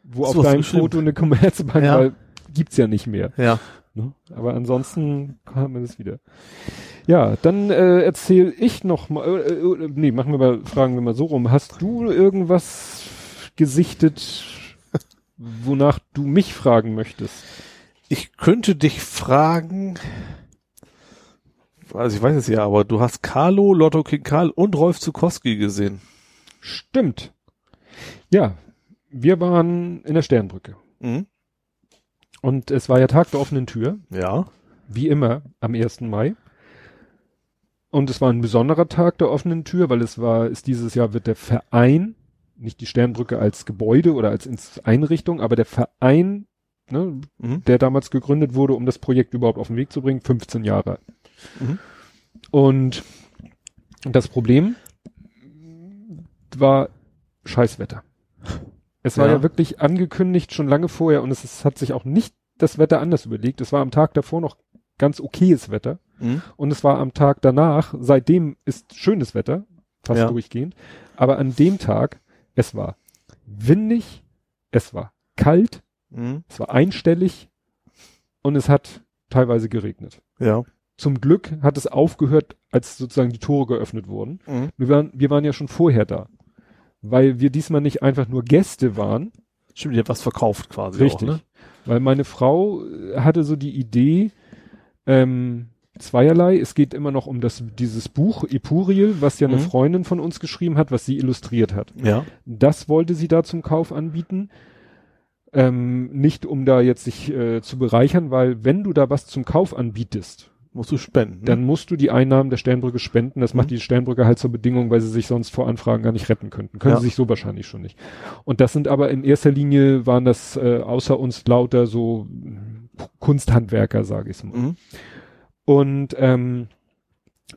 wo So auf deinem. Foto eine Commerzbank Ja. war, gibt's ja nicht mehr. Ja. Ne? Aber ansonsten haben wir das wieder. Ja, dann äh, erzähl ich noch mal, äh, äh, nee, machen wir mal, fragen wir mal so rum. Hast du irgendwas gesichtet, wonach du mich fragen möchtest? Ich könnte dich fragen, also ich weiß es ja, aber du hast Carlo, Lotto King Karl und Rolf Zukowski gesehen. Stimmt. Ja, wir waren in der Sternbrücke. Mhm. Und es war ja Tag der offenen Tür, Ja. wie immer am 1. Mai. Und es war ein besonderer Tag der offenen Tür, weil es war, ist dieses Jahr wird der Verein, nicht die Sternbrücke als Gebäude oder als Einrichtung, aber der Verein, ne, Mhm. der damals gegründet wurde, um das Projekt überhaupt auf den Weg zu bringen, 15 Jahre. Mhm. Und das Problem war Scheißwetter. Es war Ja. ja. wirklich angekündigt schon lange vorher und es ist, hat sich auch nicht das Wetter anders überlegt. Es war am Tag davor noch ganz okayes Wetter Mhm. und es war am Tag danach, seitdem ist schönes Wetter, fast Ja. durchgehend. Aber an dem Tag, es war windig, es war kalt, Mhm. es war einstellig und es hat teilweise geregnet. Ja. Zum Glück hat es aufgehört, als sozusagen die Tore geöffnet wurden. Mhm. Wir waren, wir waren ja schon vorher da. Weil wir diesmal nicht einfach nur Gäste waren. Stimmt, die hat was verkauft quasi Richtig. auch, ne? Weil meine Frau äh, hatte so die Idee, ähm, zweierlei. Es geht immer noch um das, dieses Buch Epuriel, was ja eine Mhm. Freundin von uns geschrieben hat, was sie illustriert hat. Ja. Das wollte sie da zum Kauf anbieten. Ähm, nicht um da jetzt sich äh, zu bereichern, weil wenn du da was zum Kauf anbietest, Musst du spenden. dann musst du die Einnahmen der Sternbrücke spenden. Das Mhm. macht die Sternbrücke halt zur Bedingung, weil sie sich sonst vor Anfragen gar nicht retten könnten. Können Ja. sie sich so wahrscheinlich schon nicht. Und das sind aber in erster Linie waren das äh, außer uns lauter so Kunsthandwerker, sage ich mal. Mhm. Und ähm,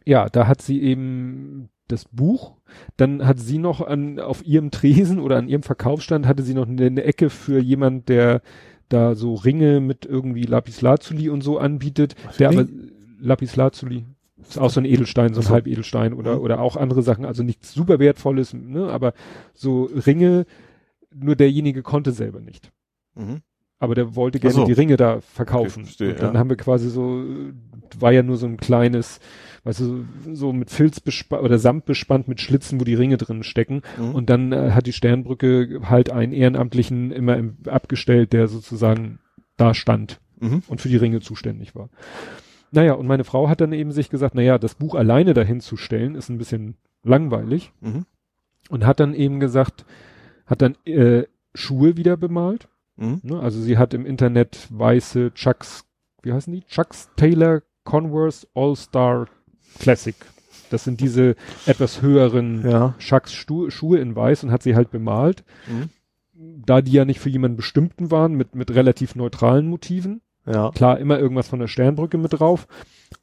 ja, da hat sie eben das Buch. Dann hat sie noch an auf ihrem Tresen oder an ihrem Verkaufsstand hatte sie noch eine, eine Ecke für jemand, der da so Ringe mit irgendwie Lapis Lazuli und so anbietet. Was der aber? Lapis Lazuli ist auch so ein Edelstein, so ein. Halbedelstein oder Mhm. oder auch andere Sachen, also nichts super wertvolles, ne, aber so Ringe, nur derjenige konnte selber nicht. Mhm. Aber der wollte gerne so. die Ringe da verkaufen. Verstehe, und dann ja. haben wir quasi so, war ja nur so ein kleines, weißt du, so mit Filz bespannt oder Samt bespannt mit Schlitzen, wo die Ringe drin stecken. Mhm. Und dann äh, hat die Sternbrücke halt einen Ehrenamtlichen immer im, abgestellt, der sozusagen da stand Mhm. und für die Ringe zuständig war. Naja, und meine Frau hat dann eben sich gesagt, naja, das Buch alleine dahin zu stellen, ist ein bisschen langweilig. Mhm. Und hat dann eben gesagt, hat dann äh, Schuhe wieder bemalt. Mhm. Ne? Also sie hat im Internet weiße Chucks, wie heißen die? Chucks Taylor Converse All-Star Classic. Das sind diese etwas höheren Ja. Chucks Schuhe in weiß und hat sie halt bemalt. Mhm. Da die ja nicht für jemanden bestimmten waren, mit, mit relativ neutralen Motiven. Ja. Klar, immer irgendwas von der Sternbrücke mit drauf.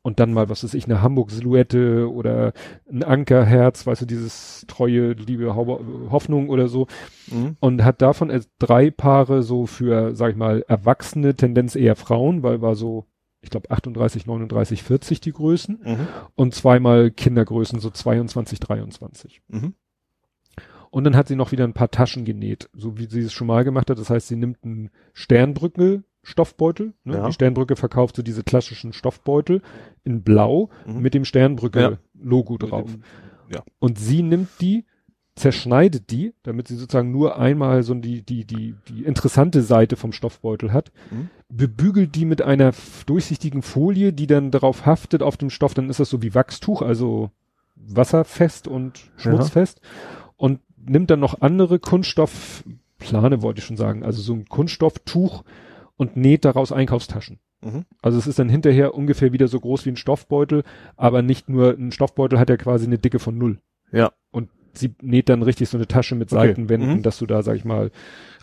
Und dann mal, was weiß ich, eine Hamburg-Silhouette oder ein Ankerherz, weißt du, dieses treue, liebe Hoffnung oder so. Mhm. Und hat davon drei Paare so für, sag ich mal, Erwachsene, Tendenz eher Frauen, weil war so, ich glaube 38, 39, 40 die Größen. Mhm. Und zweimal Kindergrößen, so 22, 23. Mhm. Und dann hat sie noch wieder ein paar Taschen genäht, so wie sie es schon mal gemacht hat. Das heißt, sie nimmt einen Sternbrücke Stoffbeutel. Ne? Ja. Die Sternbrücke verkauft so diese klassischen Stoffbeutel in Blau Mhm. mit dem Ja. Sternbrücke Logo drauf. dem- ja. Und sie nimmt die, zerschneidet die, damit sie sozusagen nur einmal so die, die, die, die interessante Seite vom Stoffbeutel hat, Mhm. bebügelt die mit einer durchsichtigen Folie, die dann darauf haftet auf dem Stoff, dann ist das so wie Wachstuch, also wasserfest und schmutzfest und nimmt dann noch andere Kunststoffplane, wollte ich schon sagen, also so ein Kunststofftuch und näht daraus Einkaufstaschen. Mhm. Also es ist dann hinterher ungefähr wieder so groß wie ein Stoffbeutel, aber nicht nur, ein Stoffbeutel hat ja quasi eine Dicke von null. Ja. Und sie näht dann richtig so eine Tasche mit Okay. Seitenwänden, Mhm. dass du da, sag ich mal,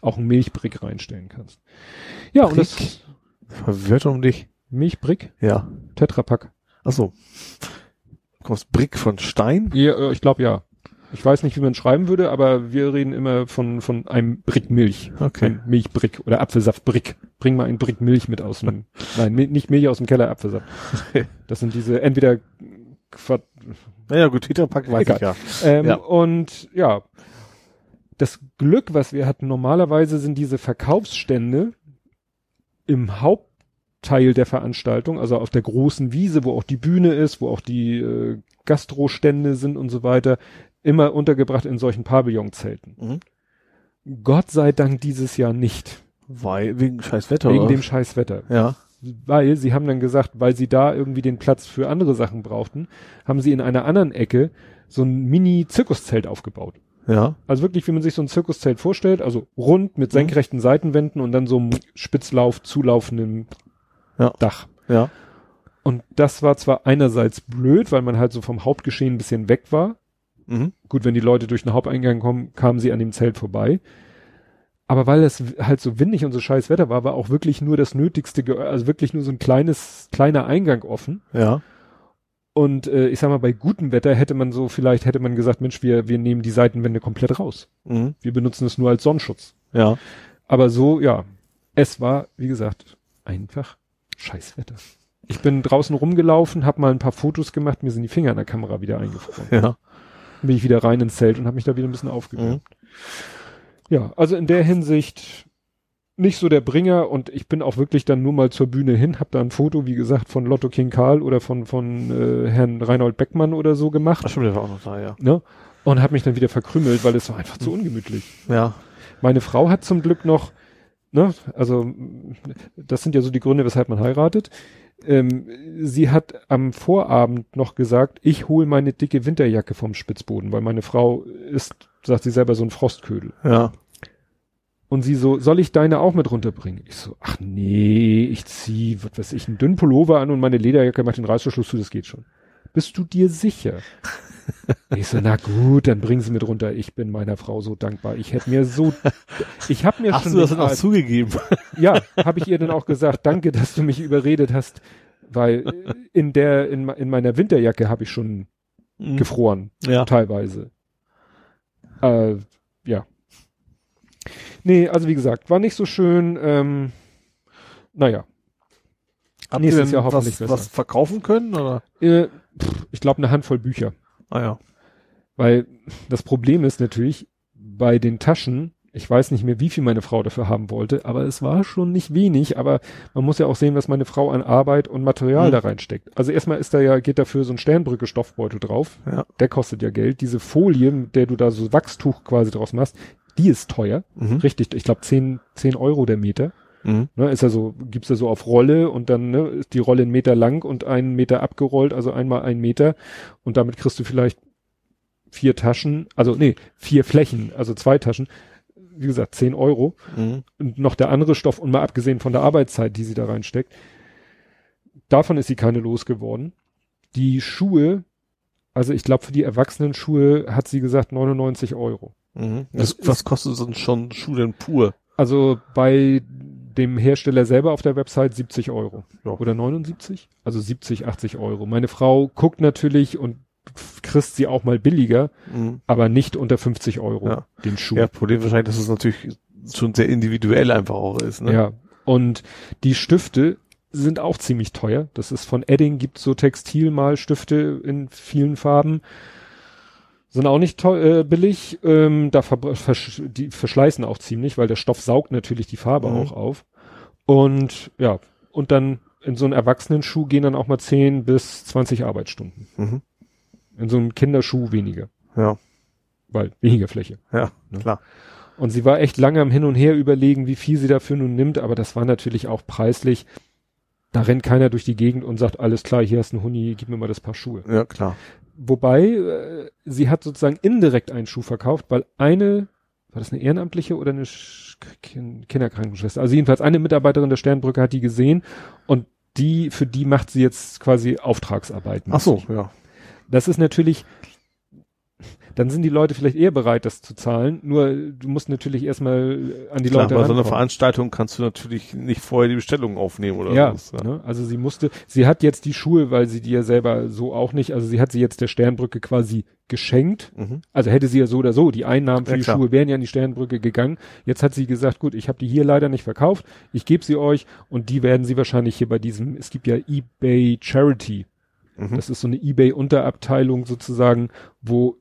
auch einen Milchbrick reinstellen kannst. Ja, und das Brick? Verwirrt um dich. Milchbrick, Ja. Tetrapack. Ach so. Kommst Brick von Stein? Ja, äh, ich glaube ja. Ich weiß nicht, wie man schreiben würde, aber wir reden immer von, von einem Brick Milch. Okay. Ein Milchbrick oder Apfelsaftbrick. Bring mal einen Brick Milch mit aus dem, nein, nicht Milch aus dem Keller, Apfelsaft. Das sind diese entweder Quad Naja, gut, Tetrapack weiß Egal. ich ja. Ähm, Ja. Und ja, das Glück, was wir hatten, normalerweise sind diese Verkaufsstände im Hauptteil der Veranstaltung, also auf der großen Wiese, wo auch die Bühne ist, wo auch die äh, Gastrostände sind und so weiter, immer untergebracht in solchen Pavillonzelten. Mhm. Gott sei Dank dieses Jahr nicht, Weil, wegen scheiß Wetter, wegen oder? dem scheiß Wetter. ja. Weil sie haben dann gesagt, weil sie da irgendwie den Platz für andere Sachen brauchten, haben sie in einer anderen Ecke so ein Mini-Zirkuszelt aufgebaut. Ja. Also wirklich, wie man sich so ein Zirkuszelt vorstellt, also rund mit senkrechten Seitenwänden und dann so einem Spitzlauf zulaufenden Ja. Dach. Ja. Und das war zwar einerseits blöd, weil man halt so vom Hauptgeschehen ein bisschen weg war. Mhm. Gut, wenn die Leute durch den Haupteingang kommen, kamen sie an dem Zelt vorbei. Aber weil es halt so windig und so scheiß Wetter war, war auch wirklich nur das Nötigste, also wirklich nur so ein kleines, kleiner Eingang offen. Ja. Und äh, ich sag mal, bei gutem Wetter hätte man so, vielleicht hätte man gesagt, Mensch, wir, wir nehmen die Seitenwände komplett raus. Mhm. Wir benutzen es nur als Sonnenschutz. Ja. Aber so, ja, es war, wie gesagt, einfach Scheißwetter. Ich bin draußen rumgelaufen, habe mal ein paar Fotos gemacht, mir sind die Finger an der Kamera wieder eingefroren. Ja. Bin ich wieder rein ins Zelt und habe mich da wieder ein bisschen aufgewärmt. Mhm. Ja, also in der Hinsicht nicht so der Bringer und ich bin auch wirklich dann nur mal zur Bühne hin, habe da ein Foto, wie gesagt, von Lotto King Karl oder von von äh, Herrn Reinhold Beckmann oder so gemacht, Ach stimmt, der war auch noch da, ja. ne? Und habe mich dann wieder verkrümelt, weil es war einfach zu ungemütlich. Ja. Meine Frau hat zum Glück noch, ne, also das sind ja so die Gründe, weshalb man heiratet. Ähm, sie hat am Vorabend noch gesagt, ich hole meine dicke Winterjacke vom Spitzboden, weil meine Frau ist, sagt sie selber, so ein Frostködel. Ja. Und sie so, soll ich deine auch mit runterbringen? Ich so, ach nee, ich zieh, was weiß ich, einen dünnen Pullover an und meine Lederjacke macht den Reißverschluss zu, das geht schon. Bist du dir sicher? ich so, na gut, dann bring sie mit runter. Ich bin meiner Frau so dankbar. Ich hätte mir so, ich habe mir Hast schon du das dann auch zugegeben? ja, habe ich ihr dann auch gesagt, danke, dass du mich überredet hast, weil in der in, in meiner Winterjacke habe ich schon Mhm. gefroren, Ja. teilweise. Äh, ja. Nee, also wie gesagt, war nicht so schön. Ähm, naja, Habt Nächstes Jahr hoffentlich was, besser. was verkaufen können, oder? äh, pff, ich glaube eine Handvoll Bücher. Ah ja. Weil das Problem ist natürlich bei den Taschen, ich weiß nicht mehr, wie viel meine Frau dafür haben wollte, aber es war schon nicht wenig, aber man muss ja auch sehen, was meine Frau an Arbeit und Material Mhm. da reinsteckt. Also erstmal ist da ja, geht dafür so ein Sternbrücke Stoffbeutel drauf. Ja. Der kostet ja Geld. Diese Folie, mit der du da so Wachstuch quasi draus machst, die ist teuer. Mhm. Richtig, ich glaube 10, 10 Euro der Meter. Mhm. Ne, ist ja so, gibt's ja so auf Rolle und dann ne, ist die Rolle einen Meter lang und einen Meter abgerollt, also einmal ein Meter und damit kriegst du vielleicht vier Taschen, also nee, vier Flächen, also zwei Taschen, wie gesagt, zehn Euro Mhm. und noch der andere Stoff und mal abgesehen von der Arbeitszeit, die sie da reinsteckt, davon ist sie keine losgeworden. Die Schuhe, also ich glaube für die Erwachsenen-Schuhe hat sie gesagt 99 Euro. Mhm. Das Was, was kostet so ein schon Schuh denn pur? Also bei dem Hersteller selber auf der Website 70 Euro. Ja. Oder 79? Also 70, 80 Euro. Meine Frau guckt natürlich und kriegst sie auch mal billiger, Mhm. aber nicht unter 50 Euro Ja. den Schuh. Ja, Problem wahrscheinlich, dass es natürlich schon sehr individuell einfach auch ist, ne? Ja. Und die Stifte sind auch ziemlich teuer. Das ist von Edding, gibt so Textilmalstifte in vielen Farben. Sind auch nicht äh, billig. Ähm, da verbr- versch die verschleißen auch ziemlich, weil der Stoff saugt natürlich die Farbe Mhm. auch auf. Und ja, und dann in so einen Erwachsenenschuh gehen dann auch mal 10 bis 20 Arbeitsstunden. Mhm. In so einem Kinderschuh weniger. Ja. weil weniger Fläche. Ja, Ne? klar. Und sie war echt lange am Hin und Her überlegen, wie viel sie dafür nun nimmt, aber das war natürlich auch preislich. Da rennt keiner durch die Gegend und sagt, alles klar, hier hast du einen Huni, gib mir mal das Paar Schuhe. Ja, klar. Wobei, äh, sie hat sozusagen indirekt einen Schuh verkauft, weil eine, war das eine Ehrenamtliche oder eine Sch Kin Kinderkrankenschwester? Also jedenfalls eine Mitarbeiterin der Sternbrücke hat die gesehen und die, für die macht sie jetzt quasi Auftragsarbeit. Ach so, ja. Das ist natürlich, dann sind die Leute vielleicht eher bereit, das zu zahlen. Nur du musst natürlich erstmal an die Klar, Leute bei so einer. Veranstaltung kannst du natürlich nicht vorher die Bestellung aufnehmen oder ja, was. ne? also sie musste, sie hat jetzt die Schuhe, weil sie die ja selber so auch nicht, also sie hat sie jetzt der Sternbrücke quasi geschenkt. Mhm. Also hätte sie ja so oder so, die Einnahmen für Ja, die klar. Schuhe wären ja an die Sternbrücke gegangen. Jetzt hat sie gesagt, gut, ich habe die hier leider nicht verkauft, ich gebe sie euch und die werden sie wahrscheinlich hier bei diesem, es gibt ja eBay Charity. Mhm. Das ist so eine eBay-Unterabteilung sozusagen, wo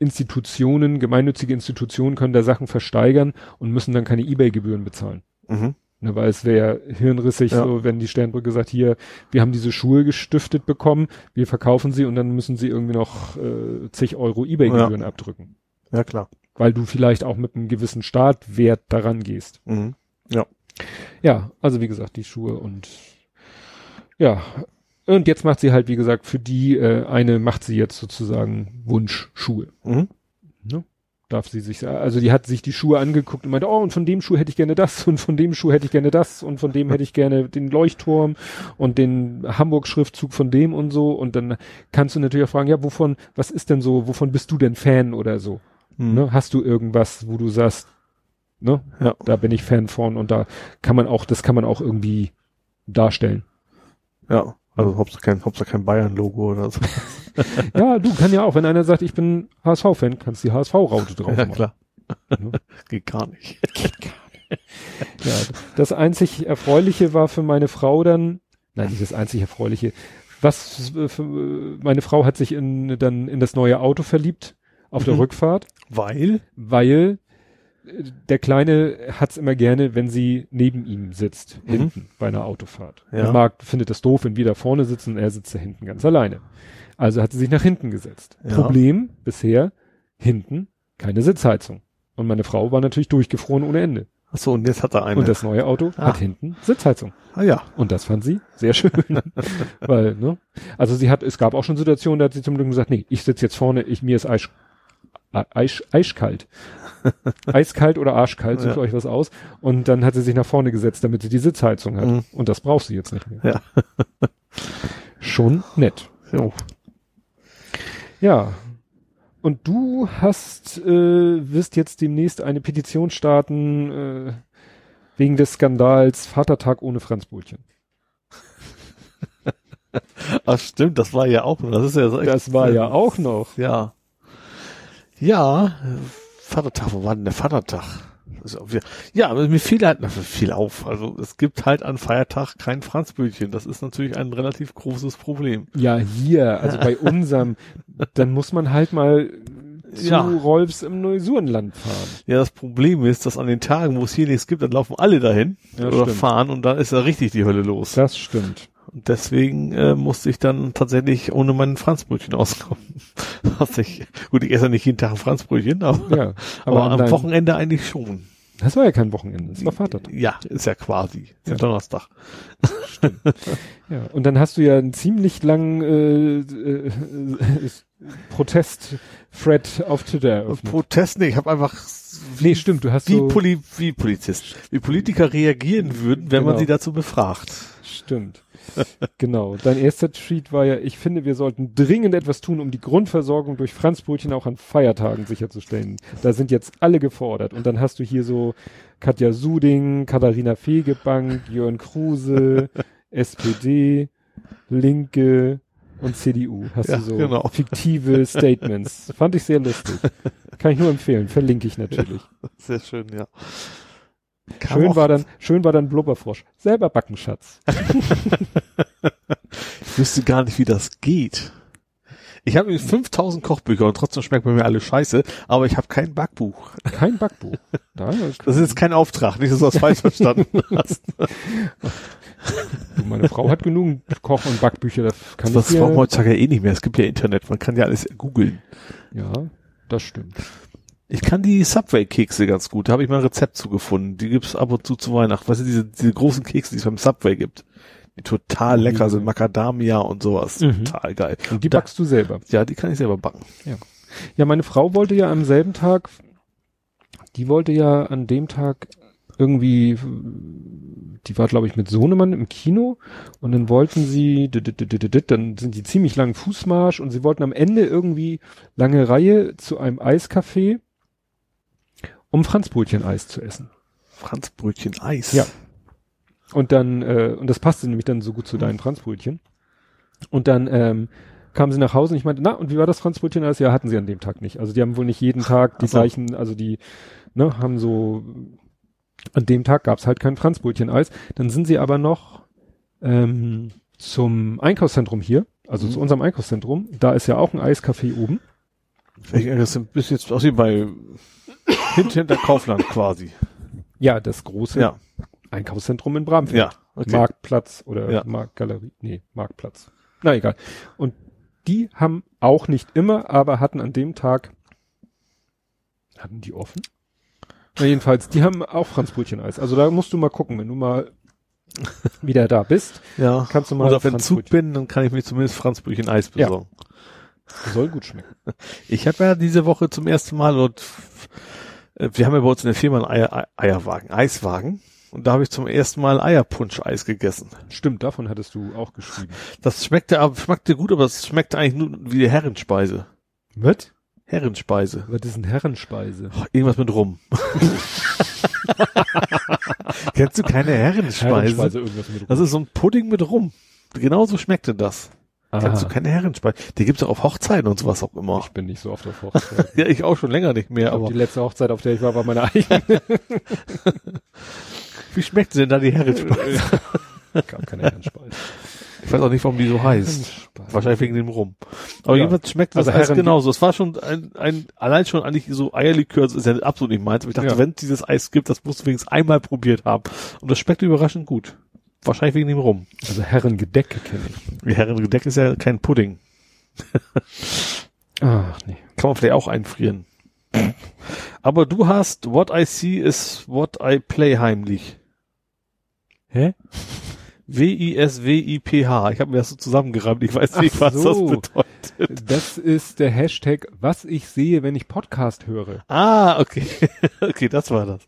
Institutionen, gemeinnützige Institutionen können da Sachen versteigern und müssen dann keine eBay-Gebühren bezahlen. Mhm. Ne, weil es wäre hirnrissig, Ja. so wenn die Sternbrücke sagt, hier, wir haben diese Schuhe gestiftet bekommen, wir verkaufen sie und dann müssen sie irgendwie noch äh, zig Euro Ebay-Gebühren abdrücken. Ja, klar. Weil du vielleicht auch mit einem gewissen Startwert daran gehst. Mhm. Ja, also wie gesagt, die Schuhe und ja. Und jetzt macht sie halt, wie gesagt, für die äh, eine macht sie jetzt sozusagen Wunschschuhe. Mhm. Ne? Darf sie sich, also die hat sich die Schuhe angeguckt und meinte, oh, und von dem Schuh hätte ich gerne das und von dem Schuh hätte ich gerne das und von dem hätte ich gerne den Leuchtturm und den Hamburg-Schriftzug von dem und so. Und dann kannst du natürlich auch fragen, ja, wovon, was ist denn so, wovon bist du denn Fan oder so? Mhm. Ne? Hast du irgendwas, wo du sagst, ne, Ja. da bin ich Fan von und da kann man auch, das kann man auch irgendwie darstellen. Ja. Also Hauptsache kein, Hauptsache kein Bayern-Logo oder so. ja, du kann ja auch, wenn einer sagt, ich bin HSV-Fan, kannst die HSV-Raute drauf ja, machen. klar. Ne? Geht gar nicht. Ja, das einzig Erfreuliche war für meine Frau dann, nein, nicht das einzig Erfreuliche, was für, meine Frau hat sich in, dann in das neue Auto verliebt auf der Mhm. Rückfahrt, Weil? weil der Kleine hat's immer gerne, wenn sie neben ihm sitzt, Mhm. hinten bei einer Autofahrt. Ja. Er mag, findet das doof, wenn wir da vorne sitzen und er sitzt da hinten ganz alleine. Also hat sie sich nach hinten gesetzt. Ja. Problem bisher, hinten keine Sitzheizung. Und meine Frau war natürlich durchgefroren ohne Ende. Ach so, und jetzt hat er eine. Und das neue Auto Ah. hat hinten Sitzheizung. ah ja. Und das fand sie sehr schön. Weil, ne? Also sie hat, es gab auch schon Situationen, da hat sie zum Glück gesagt, nee, ich sitze jetzt vorne, ich, mir ist Eis, Eis, eiskalt. Eiskalt oder arschkalt, sucht Ja. euch was aus. Und dann hat sie sich nach vorne gesetzt, damit sie die Sitzheizung hat. Mhm. Und das braucht sie jetzt nicht mehr. Ja. Schon nett. Jo. Ja. Und du hast, äh, wirst jetzt demnächst eine Petition starten, äh, wegen des Skandals Vatertag ohne Franzbrötchen. Ach stimmt, das war ja auch, das ist ja so Das war ja auch noch. Ja. Ja, Vatertag, wo war denn der Vatertag? Ja, aber mir fiel halt noch viel auf. Also es gibt halt an Feiertag kein Franzbrötchen. Das ist natürlich ein relativ großes Problem. Ja, hier, also bei unserem, dann muss man halt mal zu Ja. Rolfs im Neusurnland fahren. Ja, das Problem ist, dass an den Tagen, wo es hier nichts gibt, dann laufen alle dahin Ja, oder stimmt. fahren und dann ist da richtig die Hölle los. Das stimmt. Und deswegen äh, musste ich dann tatsächlich ohne mein Franzbrötchen auskommen. Was ich, gut, ich esse ja nicht jeden Tag ein Franzbrötchen, aber, Ja, aber, an am Wochenende eigentlich schon. Das war ja kein Wochenende, das war Vatertag. Ja, ist ja quasi. Ist ja. Donnerstag. Ja, und dann hast du ja einen ziemlich langen äh, äh, Protest-Thread auf Twitter eröffnet. Protest, nee, ich habe einfach nee, stimmt, du hast wie, so, Poli wie Polizist, wie Politiker reagieren würden, wenn man Genau. sie dazu befragt. Stimmt. genau. Dein erster Tweet war ja, ich finde, wir sollten dringend etwas tun, um die Grundversorgung durch Franzbrötchen auch an Feiertagen sicherzustellen. Da sind jetzt alle gefordert. Und dann hast du hier so Katja Suding, Katharina Fegebank, Jörn Kruse, SPD, Linke und CDU. Hast Ja, du so genau. fiktive Statements. Fand ich sehr lustig. Kann ich nur empfehlen. Verlinke ich natürlich. Sehr schön, ja. Kam Schön war dann, schön war dann Blubberfrosch. Selber backen, Schatz. Ich wüsste gar nicht, wie das geht. Ich habe 5000 Kochbücher und trotzdem schmeckt bei mir alles scheiße, aber ich habe kein Backbuch. Kein Backbuch. Da, Das ist jetzt kein Auftrag, nicht, dass du das falsch verstanden hast. Meine Frau hat genug Koch- und Backbücher, das kann Das ich braucht man heutzutage ja eh nicht mehr. Es gibt ja Internet, man kann ja alles googeln. Ja, das stimmt. Ich kann die Subway-Kekse ganz gut. Da habe ich mal ein Rezept zugefunden. Die gibt's ab und zu zu Weihnachten. Weißt du, diese, diese großen Kekse, die es beim Subway gibt. Die total lecker sind. Macadamia und sowas. Mhm. Total geil. Und die Da- backst du selber. Ja, die kann ich selber backen. Ja, meine Frau wollte ja am selben Tag, die wollte ja an dem Tag irgendwie, die war glaube ich mit Sohnemann im Kino und dann wollten sie, dann sind die ziemlich langen Fußmarsch und sie wollten am Ende irgendwie lange Reihe zu einem Eiscafé, um Franzbrötchen-Eis zu essen. Franzbrötchen Eis. Ja. Und dann, äh, und das passte nämlich dann so gut zu deinen Franzbrötchen. Und dann ähm, kamen sie nach Hause und ich meinte, na, und wie war das Franzbrötchen? Eis? Ja, hatten sie an dem Tag nicht. Also die haben wohl nicht jeden Tag die Ach so. gleichen, also die, ne, haben so, an dem Tag gab's halt kein Franzbrötchen-Eis. Dann sind sie aber noch ähm, zum Einkaufszentrum hier, also Mhm. zu unserem Einkaufszentrum. Da ist ja auch ein Eiscafé oben. Ich, das sind bis jetzt aus wie bei hinter, hinter Kaufland quasi. Ja, das große Ja. Einkaufszentrum in Bramfeld. Ja. Okay. Marktplatz oder Ja. Marktgalerie, nee, Marktplatz. Na egal. Und die haben auch nicht immer, aber hatten an dem Tag, hatten die offen? Na jedenfalls, die haben auch Franzbrötchen-Eis. Also da musst du mal gucken, wenn du mal wieder da bist, Ja. kannst du mal Oder auf Entzug Franzbrötchen. bin, dann kann ich mir zumindest Franzbrötchen Eis Ja. besorgen. Soll gut schmecken. Ich habe ja diese Woche zum ersten Mal und äh, wir haben ja bei uns in der Firma einen Eier, Ei- Eierwagen, Eiswagen. Und da habe ich zum ersten Mal Eierpunsch-Eis gegessen. Stimmt, davon hattest du auch geschrieben. Das schmeckte, aber- schmeckte gut, aber es schmeckte eigentlich nur wie die Herrenspeise. Was? Herrenspeise. Was ist eine Herrenspeise? Oh, irgendwas mit Rum. Kennst du keine Herrenspeise? irgendwas mit Das ist so ein Pudding mit Rum. Genauso schmeckte das. Aha. du keine Herrenspeise? Die gibt's auch auf Hochzeiten und sowas auch immer. Ich bin nicht so oft auf Hochzeit. Ja, ich auch schon länger nicht mehr, Ich aber die letzte Hochzeit, auf der ich war, war meine eigene. wie schmeckt denn da die Herrenspeise? Gab keine Herrenspeise. Ich weiß auch nicht, warum die so heißt. Wahrscheinlich wegen dem Rum. Aber Ja. jedenfalls schmeckt das Also Eis genauso. Es war schon ein, ein, allein schon eigentlich so Eierlikör, das ist ja absolut nicht meins. Aber ich dachte, Ja. wenn es dieses Eis gibt, das musst du wenigstens einmal probiert haben. Und das schmeckt überraschend gut. Wahrscheinlich wegen dem Rum. Also Herrengedecke kenne ich. Die Herrengedeck ist ja kein Pudding. Ach nee. Kann man vielleicht auch einfrieren. Aber du hast, what I see is what I play heimlich. Hä? W-I-S-W-I-P-H. Ich habe mir das so zusammengerammt. Ich weiß nicht, Ach was so. das bedeutet. Das ist der Hashtag, was ich sehe, wenn ich Podcast höre. Ah, okay. okay, das war das.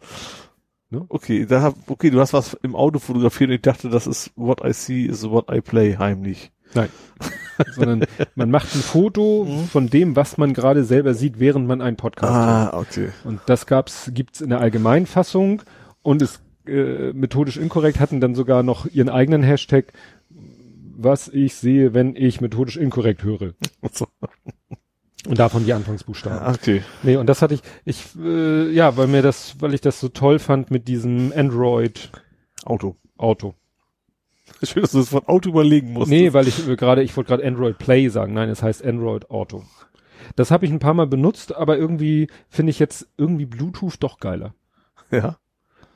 Ne? Okay, da hab, okay, du hast was im Auto fotografiert und ich dachte, das ist what I see is what I play heimlich. Sondern man macht ein Foto Mhm. von dem, was man gerade selber sieht, während man einen Podcast hört. Ah, okay. Und das gab's, gibt's in der Allgemeinfassung und es äh, methodisch inkorrekt hatten dann sogar noch ihren eigenen Hashtag, was ich sehe, wenn ich methodisch inkorrekt höre. Und davon die Anfangsbuchstaben. Ah, Okay. Nee, und das hatte ich, ich, äh, ja, weil mir das, weil ich das so toll fand mit diesem Android-Auto. Auto. Schön, dass du das von Auto überlegen musst. Nee, weil ich äh, gerade, ich wollte gerade Android Play sagen. Nein, es heißt Android Auto. Das habe ich ein paar Mal benutzt, aber irgendwie finde ich jetzt irgendwie Bluetooth doch geiler. Ja.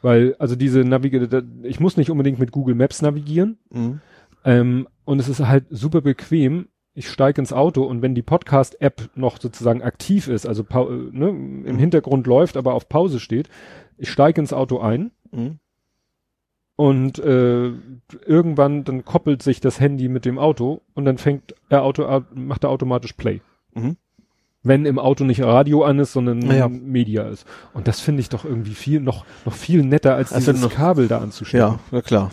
Weil, also diese Navigation, ich muss nicht unbedingt mit Google Maps navigieren. Mhm. Ähm, und es ist halt super bequem. Ich steige ins Auto und wenn die Podcast-App noch sozusagen aktiv ist, also äh, ne, im Hintergrund läuft, aber auf Pause steht, ich steige ins Auto ein Mhm. und äh, irgendwann dann koppelt sich das Handy mit dem Auto und dann fängt er Auto macht er automatisch Play. Mhm. Wenn im Auto nicht Radio an ist, sondern Ja, ja. Media ist. Und das finde ich doch irgendwie viel noch noch viel netter als Also dieses noch- Kabel da anzuschließen. Ja, na klar.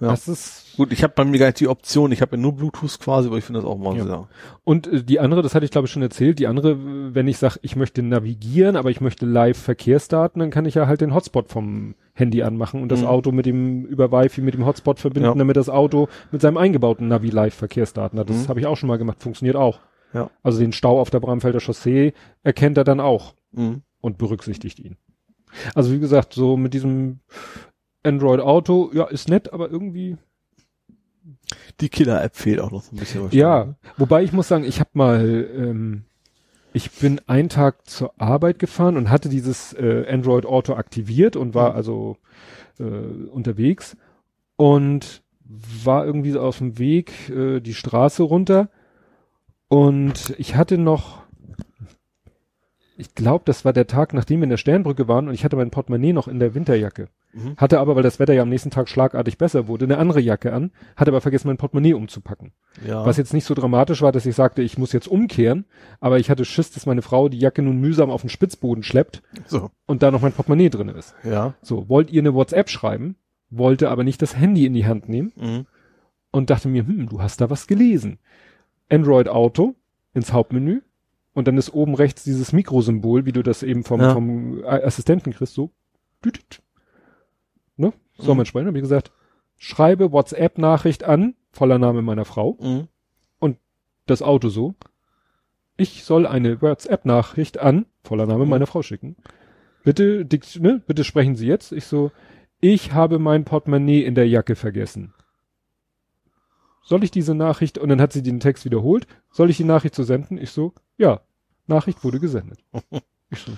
Ja. Das ist Gut, ich habe bei mir gar nicht die Option. Ich habe ja nur Bluetooth quasi, aber ich finde das auch mal Ja. sehr. Und äh, die andere, das hatte ich glaube ich schon erzählt, die andere, wenn ich sage, ich möchte navigieren, aber ich möchte live Verkehrsdaten, dann kann ich ja halt den Hotspot vom Handy anmachen und das Mhm. Auto mit dem über Wi-Fi mit dem Hotspot verbinden, Ja. damit das Auto mit seinem eingebauten Navi live Verkehrsdaten hat. Das Mhm. habe ich auch schon mal gemacht, funktioniert auch. Ja. Also den Stau auf der Bramfelder Chaussee erkennt er dann auch Mhm. und berücksichtigt ihn. Also wie gesagt, so mit diesem Android Auto, ja, ist nett, aber irgendwie Die Killer-App fehlt auch noch so ein bisschen. Ja, wobei ich muss sagen, ich habe mal, ähm, ich bin einen Tag zur Arbeit gefahren und hatte dieses äh, Android Auto aktiviert und war Mhm. also äh, unterwegs und war irgendwie so auf dem Weg äh, die Straße runter und ich hatte noch, ich glaube, das war der Tag, nachdem wir in der Sternbrücke waren und ich hatte mein Portemonnaie noch in der Winterjacke. Mhm. Hatte aber, weil das Wetter ja am nächsten Tag schlagartig besser wurde, eine andere Jacke an, hatte aber vergessen, mein Portemonnaie umzupacken. Ja. Was jetzt nicht so dramatisch war, dass ich sagte, ich muss jetzt umkehren, aber ich hatte Schiss, dass meine Frau die Jacke nun mühsam auf den Spitzboden schleppt so. und da noch mein Portemonnaie drin ist. Ja. So, wollt ihr eine WhatsApp schreiben, wollte aber nicht das Handy in die Hand nehmen Mhm. und dachte mir, hm, du hast da was gelesen. Android Auto ins Hauptmenü und dann ist oben rechts dieses Mikrosymbol, wie du das eben vom, Ja. vom Assistenten kriegst, so. Ne? Soll Mhm. man sprechen? Hab ich gesagt, schreibe WhatsApp-Nachricht an, voller Name meiner Frau, Mhm. das Auto so. Ich soll eine WhatsApp-Nachricht an, voller Name Mhm. meiner Frau schicken. Bitte, ne, bitte sprechen Sie jetzt. Ich so, ich habe mein Portemonnaie in der Jacke vergessen. Soll ich diese Nachricht, und dann hat sie den Text wiederholt, soll ich die Nachricht so senden? Ich so, ja, Nachricht wurde gesendet. Ich so,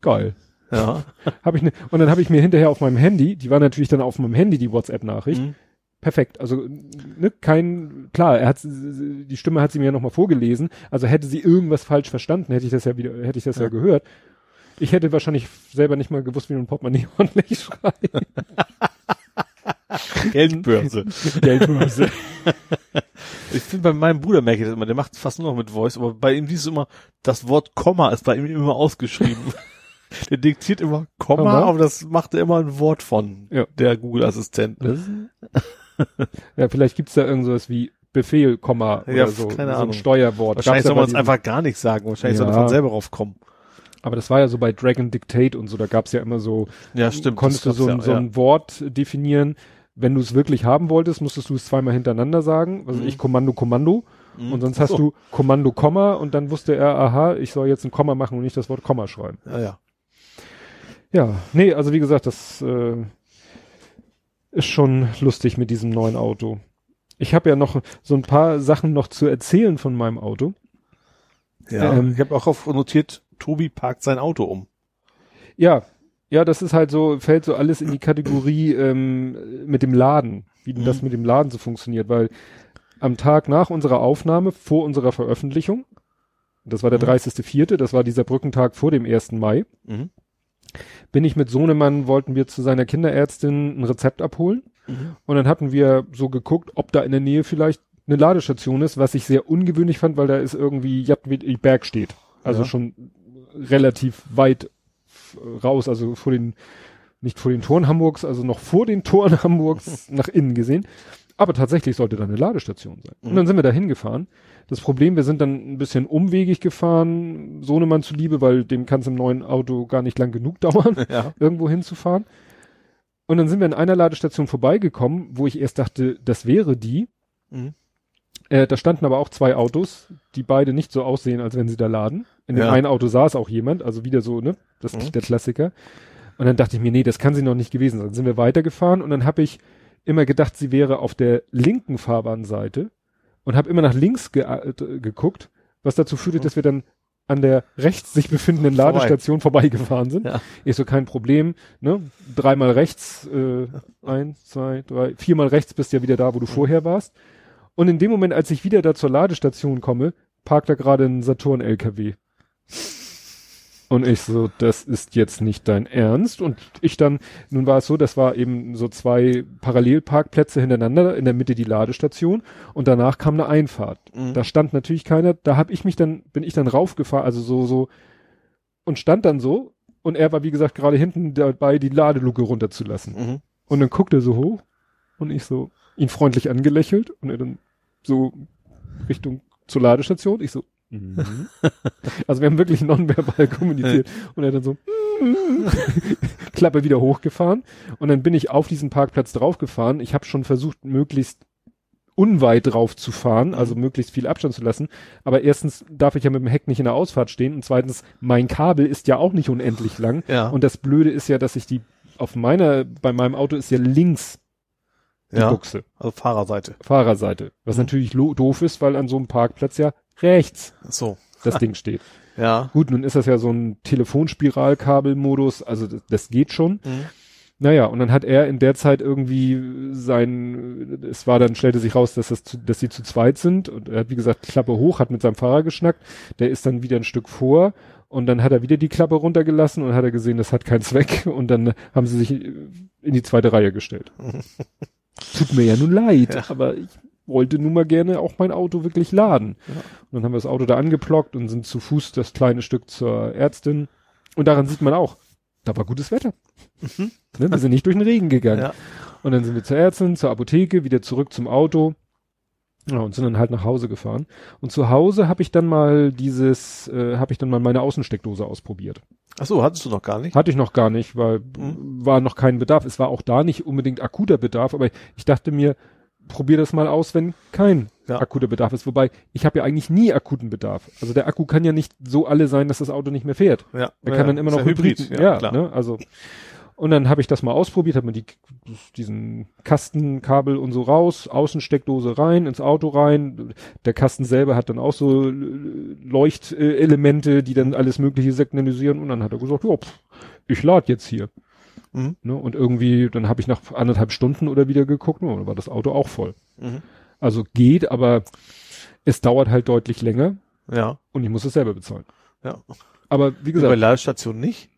geil. Ja. Hab ich ne, und dann habe ich mir hinterher auf meinem Handy, die war natürlich dann auf meinem Handy, die WhatsApp-Nachricht, Mhm. perfekt. Also ne, kein klar, er hat die Stimme hat sie mir ja nochmal vorgelesen. Also hätte sie irgendwas falsch verstanden, hätte ich das ja wieder, hätte ich das ja, Ja. gehört. Ich hätte wahrscheinlich selber nicht mal gewusst, wie man Portemonnaie ordentlich schreibt. Geldbörse. Geldbörse. Ich finde, bei meinem Bruder merke ich das immer, der macht fast nur noch mit Voice, aber bei ihm du immer, das Wort Komma ist bei ihm immer ausgeschrieben. der diktiert immer Komma, Komma. aber das macht er immer ein Wort von, Ja. der Google-Assistent. ja, vielleicht gibt's da irgendwas wie Befehl, Komma oder Ja, so, keine so Ahnung. ein Steuerwort. Wahrscheinlich ja soll man es diesem- einfach gar nicht sagen, wahrscheinlich soll Ja. er von selber drauf kommen. Aber das war ja so bei Dragon Dictate und so, da gab's ja immer so, Ja, stimmt. konntest du so, ein, gab's so ja, ein Wort definieren. Wenn du es wirklich haben wolltest, musstest du es zweimal hintereinander sagen. Also Mhm. ich Kommando, Kommando. Mhm. Und sonst Ach hast so. du Kommando, Komma und dann wusste er, aha, ich soll jetzt ein Komma machen und nicht das Wort Komma schreiben. Ja, ja. Ja, nee, also wie gesagt, das äh, ist schon lustig mit diesem neuen Auto. Ich habe ja noch so ein paar Sachen noch zu erzählen von meinem Auto. ja. Ähm, ich habe auch auf notiert, Tobi parkt sein Auto um. Ja, ja, das ist halt so, fällt so alles in die Kategorie ähm, mit dem Laden, wie denn das Mhm. mit dem Laden so funktioniert, weil am Tag nach unserer Aufnahme, vor unserer Veröffentlichung, das war der Mhm. 30.04., das war dieser Brückentag vor dem 1. Mai, Mhm. bin ich mit Sohnemann, wollten wir zu seiner Kinderärztin ein Rezept abholen. Mhm. Und dann hatten wir so geguckt, ob da in der Nähe vielleicht eine Ladestation ist, was ich sehr ungewöhnlich fand, weil da ist irgendwie Jadwig Berg steht. Also Ja. schon relativ weit raus, also vor den, nicht vor den Toren Hamburgs, also noch vor den Toren Hamburgs nach innen gesehen. Aber tatsächlich sollte da eine Ladestation sein. Und Mhm. dann sind wir da hingefahren. Das Problem, wir sind dann ein bisschen umwegig gefahren, Sohnemann zuliebe, weil dem kann es im neuen Auto gar nicht lang genug dauern Ja. irgendwo hinzufahren. Und dann sind wir an einer Ladestation vorbeigekommen, wo ich erst dachte, das wäre die. Mhm. Äh, da standen aber auch zwei Autos, die beide nicht so aussehen, als wenn sie da laden. In dem Ja. einen Auto saß auch jemand, also wieder so, ne? Das ist Mhm. der Klassiker. Und dann dachte ich mir, nee, das kann sie noch nicht gewesen sein. Dann sind wir weitergefahren und dann habe ich immer gedacht, sie wäre auf der linken Fahrbahnseite und habe immer nach links ge äh, geguckt, was dazu führte, Mhm. dass wir dann an der rechts sich befindenden Vorbei. Ladestation vorbeigefahren sind. Ja. Ich so, kein Problem, ne? Dreimal rechts, äh, eins, zwei, drei, viermal rechts bist ja wieder da, wo du vorher warst. Und in dem Moment, als ich wieder da zur Ladestation komme, parkt da gerade ein Saturn-LKW. Und ich so, das ist jetzt nicht dein Ernst. Und ich dann, nun war es so, das war eben so zwei Parallelparkplätze hintereinander, in der Mitte die Ladestation und danach kam eine Einfahrt. Mhm. Da stand natürlich keiner, da hab ich mich dann, bin ich dann raufgefahren, also so, so, und stand dann so, und er war, wie gesagt, gerade hinten dabei, die Ladeluke runterzulassen. Mhm. Und dann guckt er so hoch, und ich so, ihn freundlich angelächelt, und er dann so Richtung zur Ladestation, ich so, mhm. also wir haben wirklich nonverbal kommuniziert, und er dann so, Klappe wieder hochgefahren, und dann bin ich auf diesen Parkplatz draufgefahren, ich habe schon versucht, möglichst unweit drauf zu fahren, also möglichst viel Abstand zu lassen. Aber erstens darf ich ja mit dem Heck nicht in der Ausfahrt stehen und zweitens, mein Kabel ist ja auch nicht unendlich lang. Ja. Und das Blöde ist ja, dass ich die auf meiner, bei meinem Auto ist ja links die ja. Buchse, Also Fahrerseite. Fahrerseite. Was Mhm. natürlich doof ist, weil an so einem Parkplatz ja rechts Ach So. das Ding steht. Ja. Gut, nun ist das ja so ein Telefonspiralkabelmodus, also das, das geht schon. Mhm. Naja, und dann hat er in der Zeit irgendwie sein, es war dann, stellte sich raus, dass das, zu, dass sie zu zweit sind und er hat, wie gesagt, Klappe hoch, hat mit seinem Fahrer geschnackt, der ist dann wieder ein Stück vor und dann hat er wieder die Klappe runtergelassen und hat er gesehen, das hat keinen Zweck und dann haben sie sich in die zweite Reihe gestellt. Tut mir ja nun leid, Ja. aber ich wollte nun mal gerne auch mein Auto wirklich laden. Ja. Und dann haben wir das Auto da angeplockt und sind zu Fuß das kleine Stück zur Ärztin. Und daran sieht man auch, da war gutes Wetter. Ne, wir sind nicht durch den Regen gegangen. Ja. Und dann sind wir zur Ärztin, zur Apotheke, wieder zurück zum Auto. Ja, und sind dann halt nach Hause gefahren. Und zu Hause habe ich dann mal dieses, äh, habe ich dann mal meine Außensteckdose ausprobiert. Ach so, hattest du noch gar nicht? Hatte ich noch gar nicht, weil Mhm. war noch kein Bedarf. Es war auch da nicht unbedingt akuter Bedarf, aber ich dachte mir, probier das mal aus, wenn kein Ja. akuter Bedarf ist. Wobei, ich habe ja eigentlich nie akuten Bedarf. Also der Akku kann ja nicht so alle sein, dass das Auto nicht mehr fährt. Ja. Er ja, kann dann immer noch ja Hybrid. Ja, Ja, klar. Ne? Also und dann habe ich das mal ausprobiert, habe mir die, diesen Kastenkabel und so raus, Außensteckdose rein, ins Auto rein. Der Kasten selber hat dann auch so äh, Leuchtelemente, die dann alles Mögliche signalisieren. Und dann hat er gesagt, ja, pff, ich lade jetzt hier. Mhm. Ne? Und irgendwie, dann habe ich nach anderthalb Stunden oder wieder geguckt, und dann war das Auto auch voll. Mhm. Also geht, aber es dauert halt deutlich länger Ja. und ich muss es selber bezahlen. Ja. Aber wie Bei gesagt, Ladestation nicht?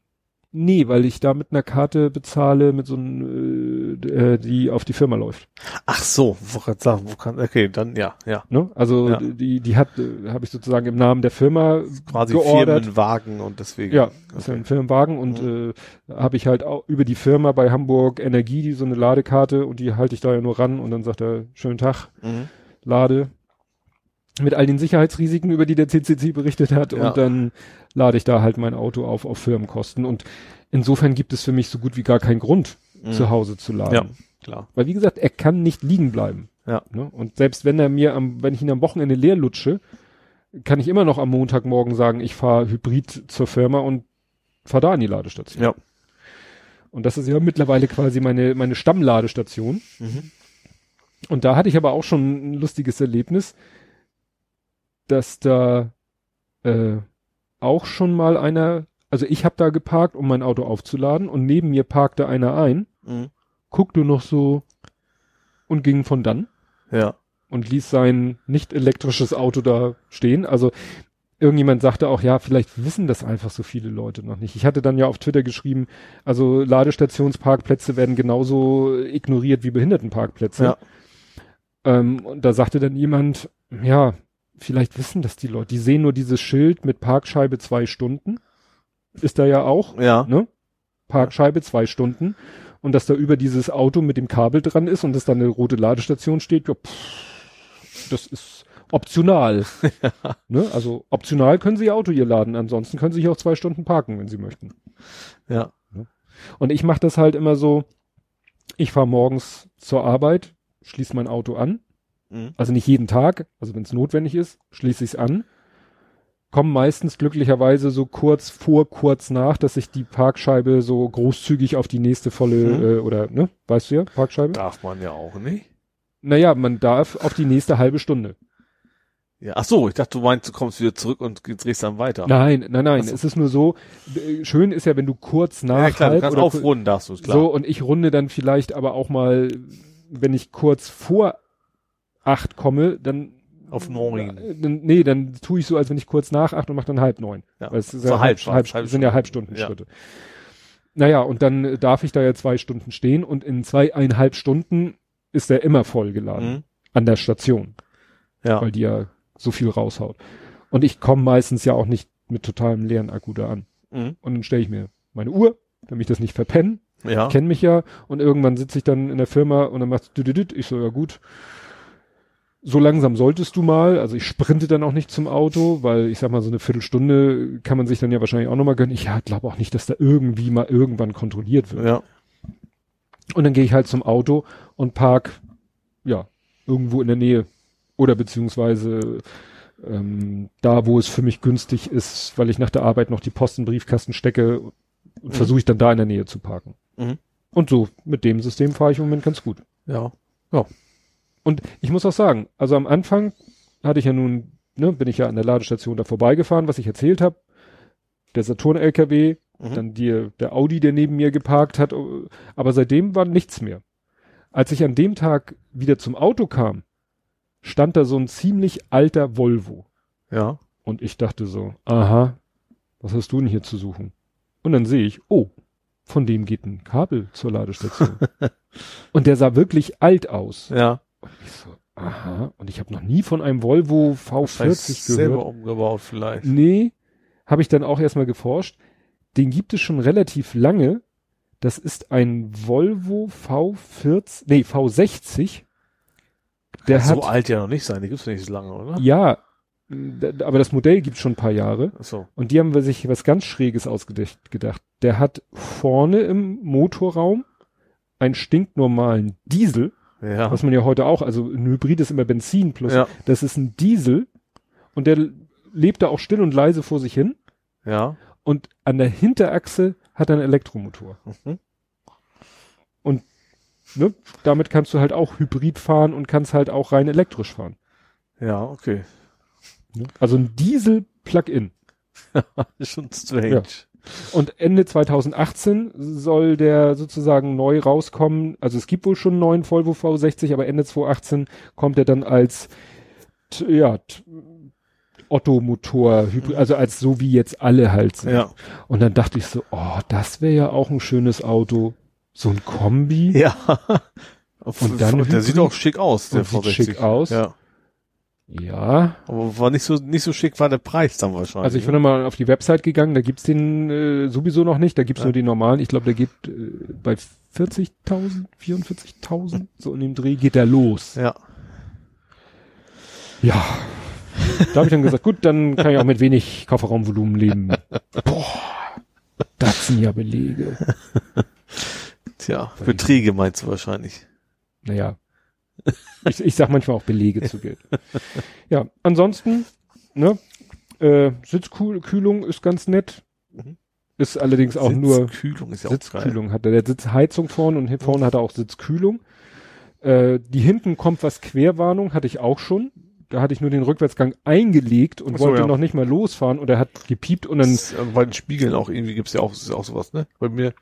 Nee, weil ich da mit einer Karte bezahle, mit so einem, äh, äh, die auf die Firma läuft. Ach so, wo kann sagen, wo kann, okay, dann, ja, ja. Ne? Also Ja. die, die hat, äh, habe ich sozusagen im Namen der Firma Quasi geordert. Firmenwagen und deswegen. Ja, das ist ja okay. ein Firmenwagen und äh, habe ich halt auch über die Firma bei Hamburg Energie, die so eine Ladekarte und die halte ich da ja nur ran und dann sagt er, schönen Tag, Mhm. lade mit all den Sicherheitsrisiken, über die der CCC berichtet hat Ja. und dann lade ich da halt mein Auto auf auf Firmenkosten und insofern gibt es für mich so gut wie gar keinen Grund, Mhm. zu Hause zu laden. Ja, klar. Weil wie gesagt, er kann nicht liegen bleiben. Ja. Ne? Und selbst wenn er mir am, wenn ich ihn am Wochenende leer lutsche, kann ich immer noch am Montagmorgen sagen, ich fahre Hybrid zur Firma und fahre da an die Ladestation. Ja. Und das ist ja mittlerweile quasi meine, meine Stammladestation. Mhm. Und da hatte ich aber auch schon ein lustiges Erlebnis, dass da äh, auch schon mal einer, also ich habe da geparkt, um mein Auto aufzuladen und neben mir parkte einer ein, Mhm. guckte noch so und ging von dann Ja. und ließ sein nicht elektrisches Auto da stehen. Also irgendjemand sagte auch, ja, vielleicht wissen das einfach so viele Leute noch nicht. Ich hatte dann ja auf Twitter geschrieben, also Ladestationsparkplätze werden genauso ignoriert wie Behindertenparkplätze. Ja. Ähm, und da sagte dann jemand, ja, vielleicht wissen das die Leute. Die sehen nur dieses Schild mit Parkscheibe zwei Stunden. Ist da ja auch, Ja. ne? Parkscheibe zwei Stunden. Und dass da über dieses Auto mit dem Kabel dran ist und dass da eine rote Ladestation steht, ja, pff, das ist optional. ne? Also optional können Sie Ihr Auto hier laden, ansonsten können Sie hier auch zwei Stunden parken, wenn Sie möchten. Ja. Und ich mache das halt immer so, ich fahre morgens zur Arbeit, schließe mein Auto an, Mhm. also nicht jeden Tag, also wenn es notwendig ist, schließe ich es an, komme meistens glücklicherweise so kurz vor, kurz nach, dass ich die Parkscheibe so großzügig auf die nächste volle, Mhm. äh, oder, ne, weißt du ja, Parkscheibe? Darf man ja auch nicht. Naja, man darf auf die nächste halbe Stunde. Ja. Ach so, ich dachte, du meinst, du kommst wieder zurück und drehst dann weiter. Nein, nein, nein, so. es ist nur so, äh, schön ist ja, wenn du kurz nach ja, klar, du kannst aufrunden, darfst du, klar. So, und ich runde dann vielleicht aber auch mal, wenn ich kurz vor acht komme, dann Auf neun. Äh, Dann, nee, dann tue ich so, als wenn ich kurz nach acht und mache dann halb neun. Ja. Weil es ist So ja halb- halb, halb, sind ja Stunde. Halbstundenschritte. Naja, und dann äh, darf ich da ja zwei Stunden stehen und in zweieinhalb Stunden ist er immer voll geladen Mhm. an der Station, Ja. weil die ja so viel raushaut. Und ich komme meistens ja auch nicht mit totalem leeren Akku da an. Mhm. Und dann stelle ich mir meine Uhr, damit ich das nicht verpenne, Ja. kenn mich ja und irgendwann sitze ich dann in der Firma und dann macht ich so ja gut. So langsam solltest du mal, also ich sprinte dann auch nicht zum Auto, weil ich sag mal so eine Viertelstunde kann man sich dann ja wahrscheinlich auch nochmal gönnen. Ich ja, glaube auch nicht, dass da irgendwie mal irgendwann kontrolliert wird. Ja. Und dann gehe ich halt zum Auto und park ja irgendwo in der Nähe oder beziehungsweise ähm, da, wo es für mich günstig ist, weil ich nach der Arbeit noch die Post in den Briefkasten stecke und Mhm. versuche ich dann da in der Nähe zu parken. Mhm. Und so, mit dem System fahre ich im Moment ganz gut. Ja. Und ich muss auch sagen, also am Anfang hatte ich ja nun, ne, bin ich ja an der Ladestation da vorbeigefahren, was ich erzählt habe. Der Saturn-LKW, Mhm. Dann die, der Audi, der neben mir geparkt hat, aber seitdem war nichts mehr. Als ich an dem Tag wieder zum Auto kam, stand da so ein ziemlich alter Volvo. Ja. Und ich dachte so, aha, was hast du denn hier zu suchen? Und dann sehe ich, oh, von dem geht ein Kabel zur Ladestation. und der sah wirklich alt aus. Ja. Und ich so, aha. Und ich habe noch nie von einem Volvo V40 gehört. selber umgebaut vielleicht. Nee, habe ich dann auch erstmal geforscht. Den gibt es schon relativ lange. Das ist ein Volvo V40, nee, V60. Der Kann hat, so alt ja noch nicht sein, die gibt's nicht so lange, oder? ja, aber das Modell gibt schon ein paar Jahre. Ach so. Und die haben sich was ganz Schräges ausgedacht. Gedacht. Der hat vorne im Motorraum einen stinknormalen Diesel, Ja. was man ja heute auch, also ein Hybrid ist immer Benzin plus, Ja. das ist ein Diesel und der lebt da auch still und leise vor sich hin Ja. und an der Hinterachse hat er einen Elektromotor. Mhm. Ne? Damit kannst du halt auch Hybrid fahren und kannst halt auch rein elektrisch fahren. Ja, okay. Ne? Also ein Diesel Plug-in. Ist schon strange. Ja. Und Ende 2018 soll der sozusagen neu rauskommen. Also es gibt wohl schon einen neuen Volvo V60, aber Ende 2018 kommt er dann als ja, Otto-Motor, Hybrid, also als so wie jetzt alle halt sind. Ja. Und dann dachte ich so, oh, das wäre ja auch ein schönes Auto. So ein Kombi. Ja. Und dann der Hybrid. sieht auch schick aus, der Und sieht V60. schick aus. Ja. Ja. Aber war nicht so, nicht so schick war der Preis dann wahrscheinlich. Also ich bin mal auf die Website gegangen, da gibt's den äh, sowieso noch nicht, da gibt's Ja. nur den normalen. Ich glaube, der geht äh, bei 40.000, 44.000, so in dem Dreh geht der los. Ja. Ja. Da habe ich dann gesagt, gut, dann kann ich auch mit wenig Kofferraumvolumen leben. Boah, das sind ja Belege. Tja, Beträge meinst du wahrscheinlich. Naja. Ich, ich sag manchmal auch Belege zu Geld. Ja, ansonsten, ne, äh, Sitzkühlung ist ganz nett. Mhm. Ist allerdings auch nur Sitzkühlung ist ja auch Sitzkühlung hat er. Der Sitzheizung vorne und hier vorne hat er auch Sitzkühlung. Äh, die hinten kommt was Querwarnung, hatte ich auch schon. Da hatte ich nur den Rückwärtsgeil eingelegt und so, wollte ja. noch nicht mal losfahren und er hat gepiept und dann, Das, äh, bei den Spiegeln auch irgendwie gibt's ja auch, ist ja auch sowas, ne? Bei mir,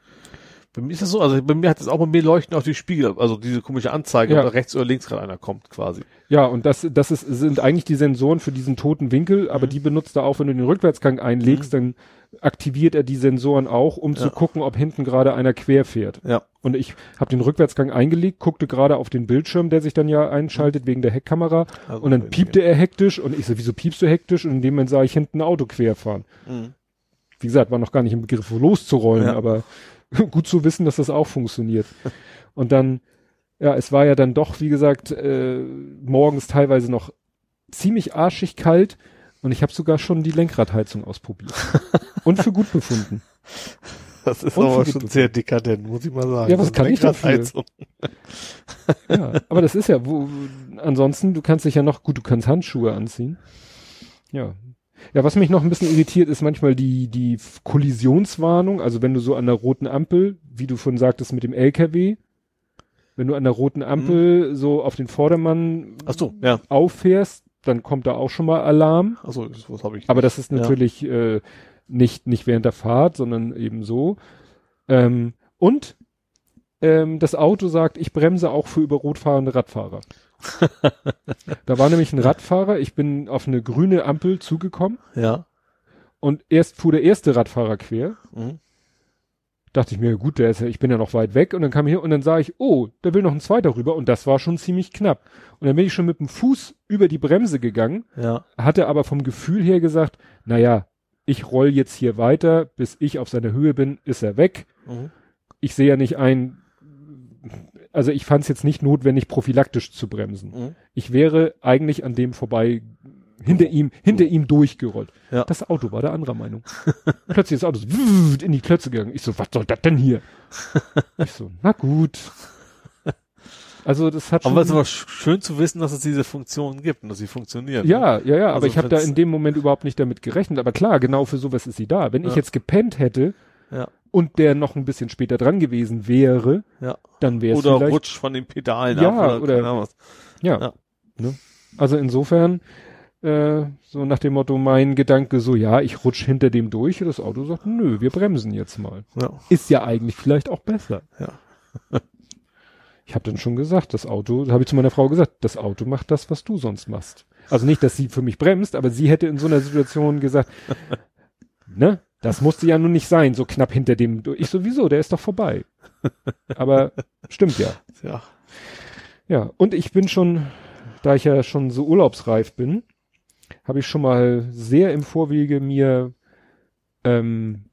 bei mir ist das so, also bei mir hat es auch bei mir leuchten auch die Spiegel, also diese komische Anzeige, Ja. ob da rechts oder links gerade einer kommt, quasi. ja, und das, das ist, sind eigentlich die Sensoren für diesen toten Winkel, aber Mhm. die benutzt er auch, wenn du den Rückwärtsgang einlegst, dann aktiviert er die Sensoren auch, um zu Ja. gucken, ob hinten gerade einer quer fährt. Ja. Und ich habe den Rückwärtsgang eingelegt, guckte gerade auf den Bildschirm, der sich dann ja einschaltet wegen der Heckkamera. Also Und dann piepte er hektisch und ich so, wieso piepst du hektisch? Und in dem Moment sah ich hinten ein Auto querfahren. Mhm. Wie gesagt, war noch gar nicht im Begriff, loszurollen, Ja. aber gut zu wissen, dass das auch funktioniert. Und dann, ja, es war ja dann doch, wie gesagt, äh, morgens teilweise noch ziemlich arschig kalt und ich habe sogar schon die Lenkradheizung ausprobiert. und für gut befunden. Das ist Und aber schon sehr dekadent, muss ich mal sagen. Ja, was So kann ich dafür? Ja, aber das ist ja, wo, ansonsten, du kannst dich ja noch, gut, du kannst Handschuhe anziehen. Ja. Ja, was mich noch ein bisschen irritiert, ist manchmal die, die Kollisionswarnung, also wenn du so an der roten Ampel, wie du von sagtest mit dem LKW, wenn du an der roten Ampel so auf den Vordermann so, ja. auffährst, dann kommt da auch schon mal Alarm. Ach so, das, was habe ich. Aber das ist Ja. natürlich äh, nicht, nicht während der Fahrt, sondern eben so. Ähm, und ähm, das Auto sagt, ich bremse auch für über Rot fahrende Radfahrer. da war nämlich ein Radfahrer, ich bin auf eine grüne Ampel zugekommen ja. und erst fuhr der erste Radfahrer quer. Mhm. Dachte ich mir, gut, der ist ja, ich bin ja noch weit weg und dann kam ich hier und dann sah ich, oh, da will noch ein zweiter rüber und das war schon ziemlich knapp. Und dann bin ich schon mit dem Fuß über die Bremse gegangen Ja. hatte aber vom Gefühl her gesagt, naja, ich roll jetzt hier weiter, bis ich auf seiner Höhe bin, ist er weg. Mhm. Ich sehe ja nicht ein, also ich fand es jetzt nicht notwendig, prophylaktisch zu bremsen. Mhm. Ich wäre eigentlich an dem vorbei, hinter ihm, hinter ihm durchgerollt. Ja. Das Auto war der anderer Meinung. Plötzlich ist das Auto so in die Klötze gegangen. Ich so, was soll das denn hier? ich so, na gut. Also das hat schon, Aber es ist aber sch- schön zu wissen, dass es diese Funktionen gibt und dass sie funktionieren. Ja, ja, ja, aber Also ich habe da in dem Moment überhaupt nicht damit gerechnet. Aber klar, genau für sowas ist sie da. Wenn ich Ja. jetzt gepennt hätte Ja. Und der noch ein bisschen später dran gewesen wäre, Ja. dann wäre es Oder rutscht von den Pedalen Ja, ab oder, oder-. Ja. Ja. Ne? Also insofern, Äh, so nach dem Motto, mein Gedanke so, ja, ich rutsch hinter dem durch. Und das Auto sagt, nö, wir bremsen jetzt mal. Ja. Ist ja eigentlich vielleicht auch besser. Ja. Ich habe dann schon gesagt, das Auto, habe ich zu meiner Frau gesagt, das Auto macht das, was du sonst machst. Also nicht, dass sie für mich bremst, aber sie hätte in so einer Situation gesagt, ne, das musste ja nun nicht sein, so knapp hinter dem. Ich sowieso, der ist doch vorbei. Aber stimmt ja. Ja. Ja, und ich bin schon, da ich ja schon so urlaubsreif bin, habe ich schon mal sehr im Vorwege mir ähm,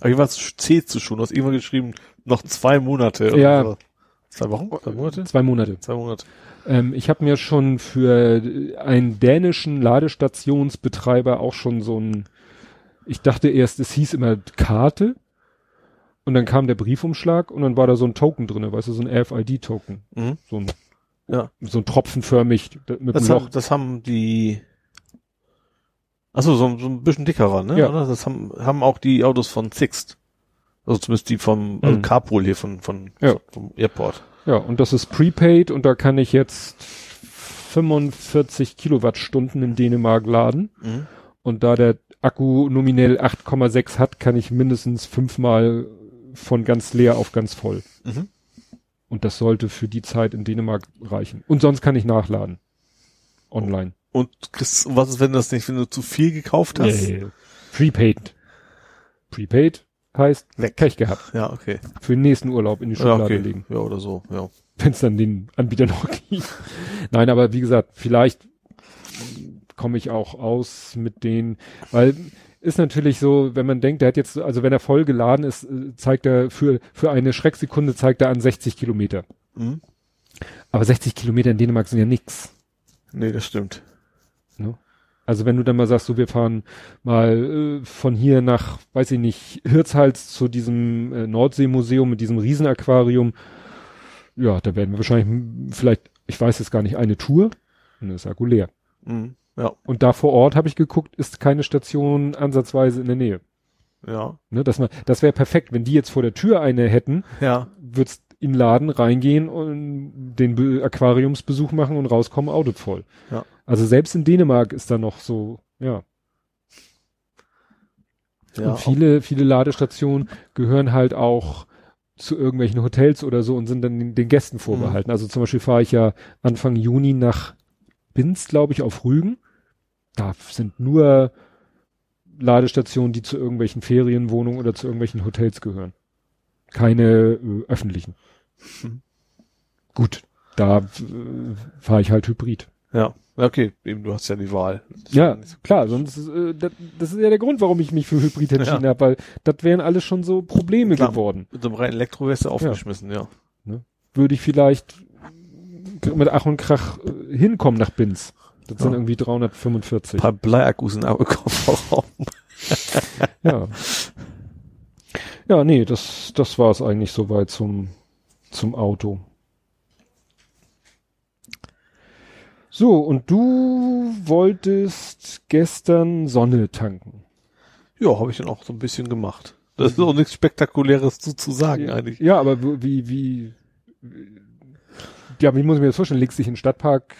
Aber es zählst du schon, du hast irgendwann geschrieben, noch zwei Monate. Ja. Oder so. Zwei Wochen? Zwei Monate? zwei Monate. Zwei Monate. Ähm, ich habe mir schon für einen dänischen Ladestationsbetreiber auch schon so ein, ich dachte erst, es hieß immer Karte und dann kam der Briefumschlag und dann war da so ein Token drinne, weißt du, so ein RFID-Token, Mhm. so ein, Ja. so ein tropfenförmig mit Das, haben, das haben die, achso, so, so ein bisschen dickerer, ne? Ja. Oder? Das haben, haben auch die Autos von Sixt. Also zumindest die vom, also Mhm. Carpool hier von, von, Ja. vom Airport. Ja, und das ist prepaid und da kann ich jetzt 45 Kilowattstunden in Dänemark laden. Mhm. Und da der Akku nominell 8,6 hat, kann ich mindestens fünfmal von ganz leer auf ganz voll. Mhm. Und das sollte für die Zeit in Dänemark reichen. Und sonst kann ich nachladen. Online. Und kriegst, was ist, wenn du das nicht, wenn du zu viel gekauft hast? Nee. Prepaid. Prepaid heißt Weg. Pech gehabt. Ja, okay. Für den nächsten Urlaub in die Ja, Schublade okay. legen. Ja, oder so, ja. Wenn es dann den Anbieter noch gibt. Nein, aber wie gesagt, vielleicht komme ich auch aus mit den, weil ist natürlich so, wenn man denkt, der hat jetzt, also wenn er voll geladen ist, äh, zeigt er für, für eine Schrecksekunde zeigt er an 60 Kilometer. Mhm. Aber 60 Kilometer in Dänemark sind ja nix. Nee, das stimmt. Ne? Also wenn du dann mal sagst, so wir fahren mal äh, von hier nach, weiß ich nicht, Hirtshals zu diesem äh, Nordseemuseum mit diesem Riesenaquarium, ja, da werden wir wahrscheinlich vielleicht, ich weiß jetzt gar nicht, eine Tour und dann ist Akku leer. Mhm. Ja, Und da vor Ort habe ich geguckt, ist keine Station ansatzweise in der Nähe. ja, Ne, dass man, das wäre perfekt, wenn die jetzt vor der Tür eine hätten, ja. würd's in den Laden reingehen und den Be Aquariumsbesuch machen und rauskommen, Auto voll. Ja. Also selbst in Dänemark ist da noch so, ja. ja und viele, viele Ladestationen gehören halt auch zu irgendwelchen Hotels oder so und sind dann den, den Gästen vorbehalten. Also zum Beispiel fahre ich ja Anfang Juni nach Binz, glaube ich, auf Rügen. Da sind nur Ladestationen, die zu irgendwelchen Ferienwohnungen oder zu irgendwelchen Hotels gehören. Keine äh, öffentlichen. Hm. Gut, da äh, fahre ich halt Hybrid. Ja, Ja, okay, eben, du hast ja die Wahl. Ja, so klar, sonst äh, das, das ist ja der Grund, warum ich mich für Hybrid entschieden Ja. habe, weil das wären alles schon so Probleme Klar. geworden. Mit so einem reinen Elektro wärst du aufgeschmissen, ja. Würde ich vielleicht mit Ach und Krach äh, hinkommen nach Binz. Das sind Ja. irgendwie 345. Ein paar Bleiakkus in einem Kofferraum. Ja. Ja, nee, das, das war es eigentlich soweit zum, zum Auto. So, und du wolltest gestern Sonne tanken. Ja, habe ich dann auch so ein bisschen gemacht. Das ist auch nichts Spektakuläres zu, zu sagen ja, eigentlich. Ja, aber wie, wie, ja, wie muss ich mir das vorstellen? Legst dich in den Stadtpark?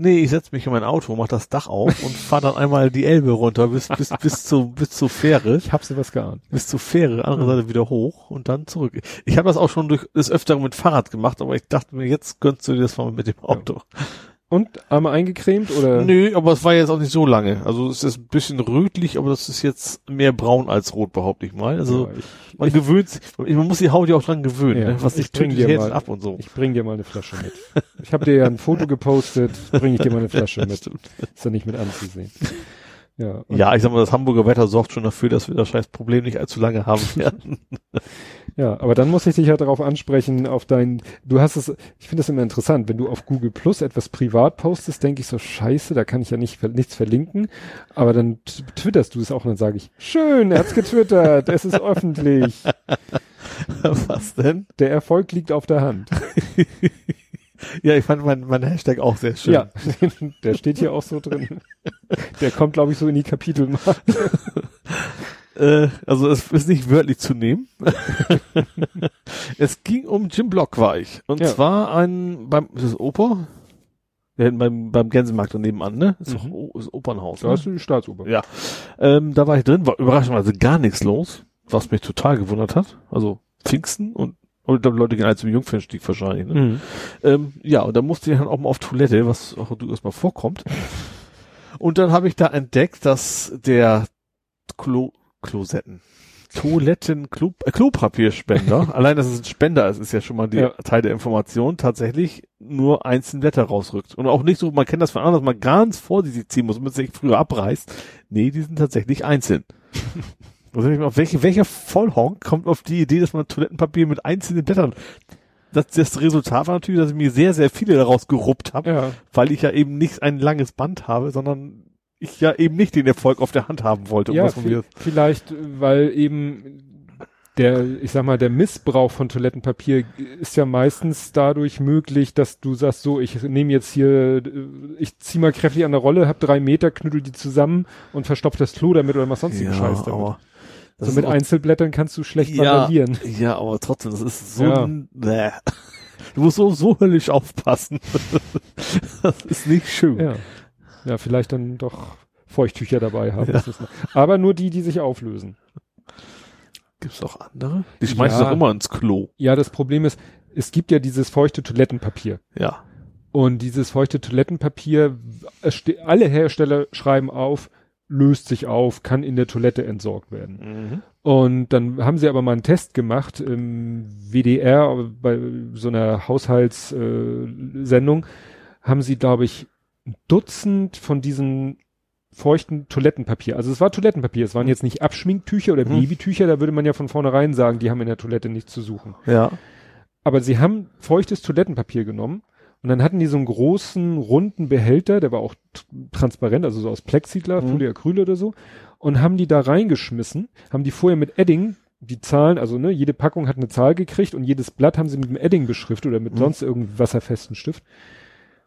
Nee, ich setz mich in mein Auto, mach das Dach auf und fahr dann einmal die Elbe runter bis, bis, bis, zu, bis zur Fähre. Ich hab's dir was geahnt. bis zur Fähre, andere Seite wieder hoch und dann zurück. Ich habe das auch schon durch des Öfteren mit Fahrrad gemacht, aber ich dachte mir, jetzt gönnst du dir das mal mit dem Auto. Und einmal eingecremt oder? Nö, aber es war jetzt auch nicht so lange. Also es ist ein bisschen rötlich, aber das ist jetzt mehr braun als rot, behaupte ich mal. Also Ja, ich, man gewöhnt sich, man muss die Haut ja auch dran gewöhnen, Ja, ne? was ich nicht trinkt, dir mal- ab und so. ich bring dir mal eine Flasche mit. Ich habe dir ja ein Foto gepostet, bring ich dir mal eine Flasche mit. Ist ja nicht mit anzusehen. Ja, Ja, ich sag mal, das Hamburger Wetter sorgt schon dafür, dass wir das scheiß Problem nicht allzu lange haben werden. ja, aber dann muss ich dich ja darauf ansprechen, auf dein, du hast es, ich finde das immer interessant, wenn du auf Google Plus etwas privat postest, denke ich so, scheiße, da kann ich ja nicht, nichts verlinken, aber dann twitterst du es auch und dann sage ich, schön, er hat's getwittert, es ist öffentlich, was denn? der Erfolg liegt auf der Hand. Ja, ich fand mein, mein Hashtag auch sehr schön. Ja, der steht hier auch so drin. Der kommt, glaube ich, so in die Kapitel mal. Äh, also es ist nicht wörtlich zu nehmen. es ging um Jim Block war ich. Und Ja. zwar ein beim ist das Oper? Hätten beim, beim Gänsemarkt daneben an, ne? Ist Mhm. doch ist Opernhaus. Da Ne? hast du die Staatsoper. Ja. Ähm, da war ich drin, war überraschenderweise gar nichts los, was mich total gewundert hat. Also Pfingsten und, und ich glaube, Leute gehen alle zum Jungfernstieg wahrscheinlich. Ne? Mhm. Ähm, ja, und da musste ich dann auch mal auf Toilette, was auch durchaus mal vorkommt. Und dann habe ich da entdeckt, dass der Klo Klosetten. Toiletten, Klo, äh, Klopapierspender, allein dass es ein Spender ist, ist ja schon mal die Ja. Teil der Information, tatsächlich nur einzelne Blätter rausrückt. Und auch nicht so, man kennt das von anderen, dass man ganz vorsichtig ziehen muss, damit es sich früher abreißt. Nee, die sind tatsächlich einzeln. Also mal, welche, welcher Vollhonk kommt auf die Idee, dass man Toilettenpapier mit einzelnen Blättern das, das Resultat war natürlich, dass ich mir sehr, sehr viele daraus geruppt habe, Ja. weil ich ja eben nicht ein langes Band habe, sondern ich ja eben nicht den Erfolg auf der Hand haben wollte. um Ja, vielleicht, weil eben der, ich sag mal, der Missbrauch von Toilettenpapier ist ja meistens dadurch möglich, dass du sagst, so, ich nehme jetzt hier, ich zieh mal kräftig an der Rolle, hab drei Meter, knüttel die zusammen und verstopf das Klo damit oder mach sonstigen Scheiß damit. aber das so mit Einzelblättern kannst du schlecht ja, vandalieren. ja, aber trotzdem, das ist so, Ja. ein- Bäh. du musst so, so höllisch aufpassen. das ist nicht schön. Ja. Ja, vielleicht dann doch Feuchttücher dabei haben. Ja. Aber nur die, die sich auflösen. Gibt's auch andere? Die schmeißt Ja. doch immer ins Klo. Ja, das Problem ist, es gibt ja dieses feuchte Toilettenpapier. Ja. Und dieses feuchte Toilettenpapier, alle Hersteller schreiben auf, löst sich auf, kann in der Toilette entsorgt werden. Mhm. Und dann haben sie aber mal einen Test gemacht im WDR bei so einer Haushaltssendung, äh, haben sie, glaube ich, ein Dutzend von diesen feuchten Toilettenpapier. Also es war Toilettenpapier, es waren jetzt nicht Abschminktücher oder Hm. Babytücher, da würde man ja von vornherein sagen, die haben in der Toilette nichts zu suchen. Ja. Aber sie haben feuchtes Toilettenpapier genommen und dann hatten die so einen großen, runden Behälter, der war auch transparent, also so aus Plexiglas, Mhm. Polyacryl oder so, und haben die da reingeschmissen, haben die vorher mit Edding die Zahlen, also ne, jede Packung hat eine Zahl gekriegt und jedes Blatt haben sie mit dem Edding beschriftet oder mit Mhm. sonst irgendeinem wasserfesten Stift.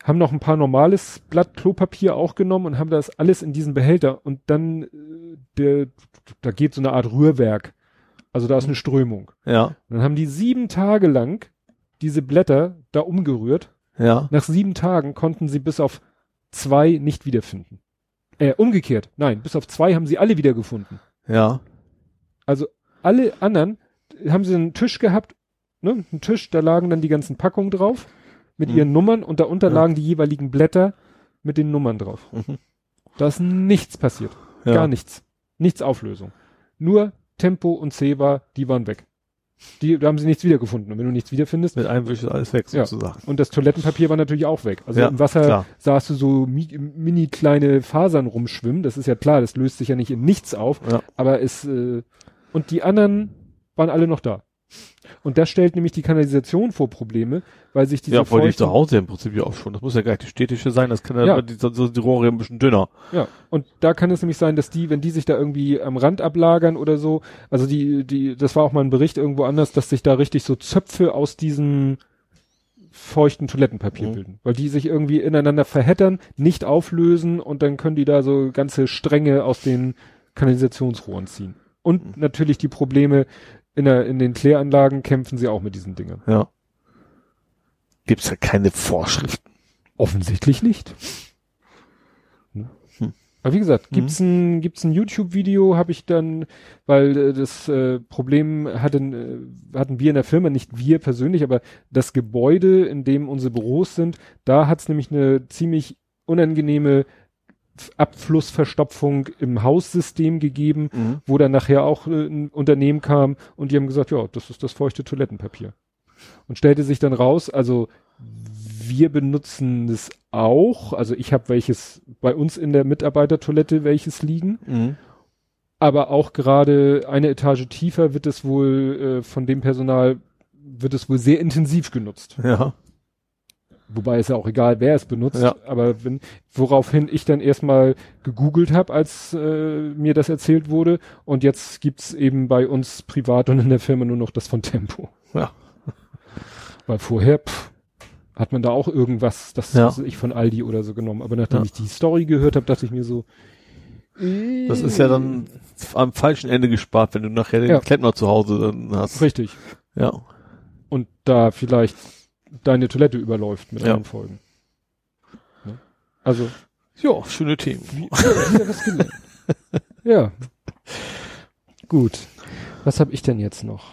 Haben noch ein paar normales Blatt Klopapier auch genommen und haben das alles in diesen Behälter und dann äh, der, da geht so eine Art Rührwerk. Also da ist eine Strömung. Ja. Und dann haben die sieben Tage lang diese Blätter da umgerührt. Ja. Nach sieben Tagen konnten sie bis auf zwei nicht wiederfinden. Äh, umgekehrt. Nein, bis auf zwei haben sie alle wiedergefunden. Ja. Also alle anderen haben sie einen Tisch gehabt, ne, einen Tisch, da lagen dann die ganzen Packungen drauf mit Mhm. ihren Nummern und darunter Ja. lagen die jeweiligen Blätter mit den Nummern drauf. Mhm. Da ist nichts passiert. Ja. Gar nichts. Nichts Auflösung. Nur Tempo und Zebra, die waren weg. Die, da haben sie nichts wiedergefunden. Und wenn du nichts wiederfindest, Mit einem Wisch ist alles weg, Ja. sozusagen. und das Toilettenpapier war natürlich auch weg. Also Ja, im Wasser klar. sahst du so mi mini kleine Fasern rumschwimmen. Das ist ja klar, das löst sich ja nicht in nichts auf. Ja. Aber es, äh, und die anderen waren alle noch da. Und das stellt nämlich die Kanalisation vor Probleme, weil sich diese ja, vor die feuchten- zu Hause im Prinzip ja auch schon. Das muss ja gar nicht die städtische sein, das kann ja, Ja. Die, so, so die Rohre ein bisschen dünner. Ja, und da kann es nämlich sein, dass die, wenn die sich da irgendwie am Rand ablagern oder so, also die, die, das war auch mal ein Bericht irgendwo anders, dass sich da richtig so Zöpfe aus diesem feuchten Toilettenpapier Mhm. bilden, weil die sich irgendwie ineinander verheddern, nicht auflösen und dann können die da so ganze Stränge aus den Kanalisationsrohren ziehen. Und Mhm. natürlich die Probleme in, der, in den Kläranlagen kämpfen sie auch mit diesen Dingen. Ja. Gibt's ja keine Vorschriften. Offensichtlich nicht. Hm. Hm. Aber wie gesagt, gibt's ein gibt's ein YouTube-Video, habe ich dann, weil äh, das äh, Problem hatten äh, hatten wir in der Firma, nicht wir persönlich, aber das Gebäude, in dem unsere Büros sind, da hat's nämlich eine ziemlich unangenehme Abflussverstopfung im Haussystem gegeben, Mhm. wo dann nachher auch äh, ein Unternehmen kam und die haben gesagt, ja, das ist das feuchte Toilettenpapier. Und stellte sich dann raus, also wir benutzen es auch, also ich habe welches bei uns in der Mitarbeitertoilette welches liegen, Mhm. aber auch gerade eine Etage tiefer wird es wohl äh, von dem Personal wird es wohl sehr intensiv genutzt. Ja. Wobei es ja auch egal, wer es benutzt. Ja. Aber wenn, woraufhin ich dann erstmal gegoogelt habe, als äh, mir das erzählt wurde. Und jetzt gibt's eben bei uns privat und in der Firma nur noch das von Tempo. Ja. Weil vorher pff, hat man da auch irgendwas, das Ja. ich von Aldi oder so genommen. Aber nachdem Ja. ich die Story gehört habe, dachte ich mir so, äh, Das ist ja dann am falschen Ende gespart, wenn du nachher den Ja. Klempner zu Hause dann hast. richtig. Ja. Und da vielleicht deine Toilette überläuft mit Ja. anderen Folgen. Also, Ja, schöne Themen. was gelernt. ja. Gut. Was habe ich denn jetzt noch?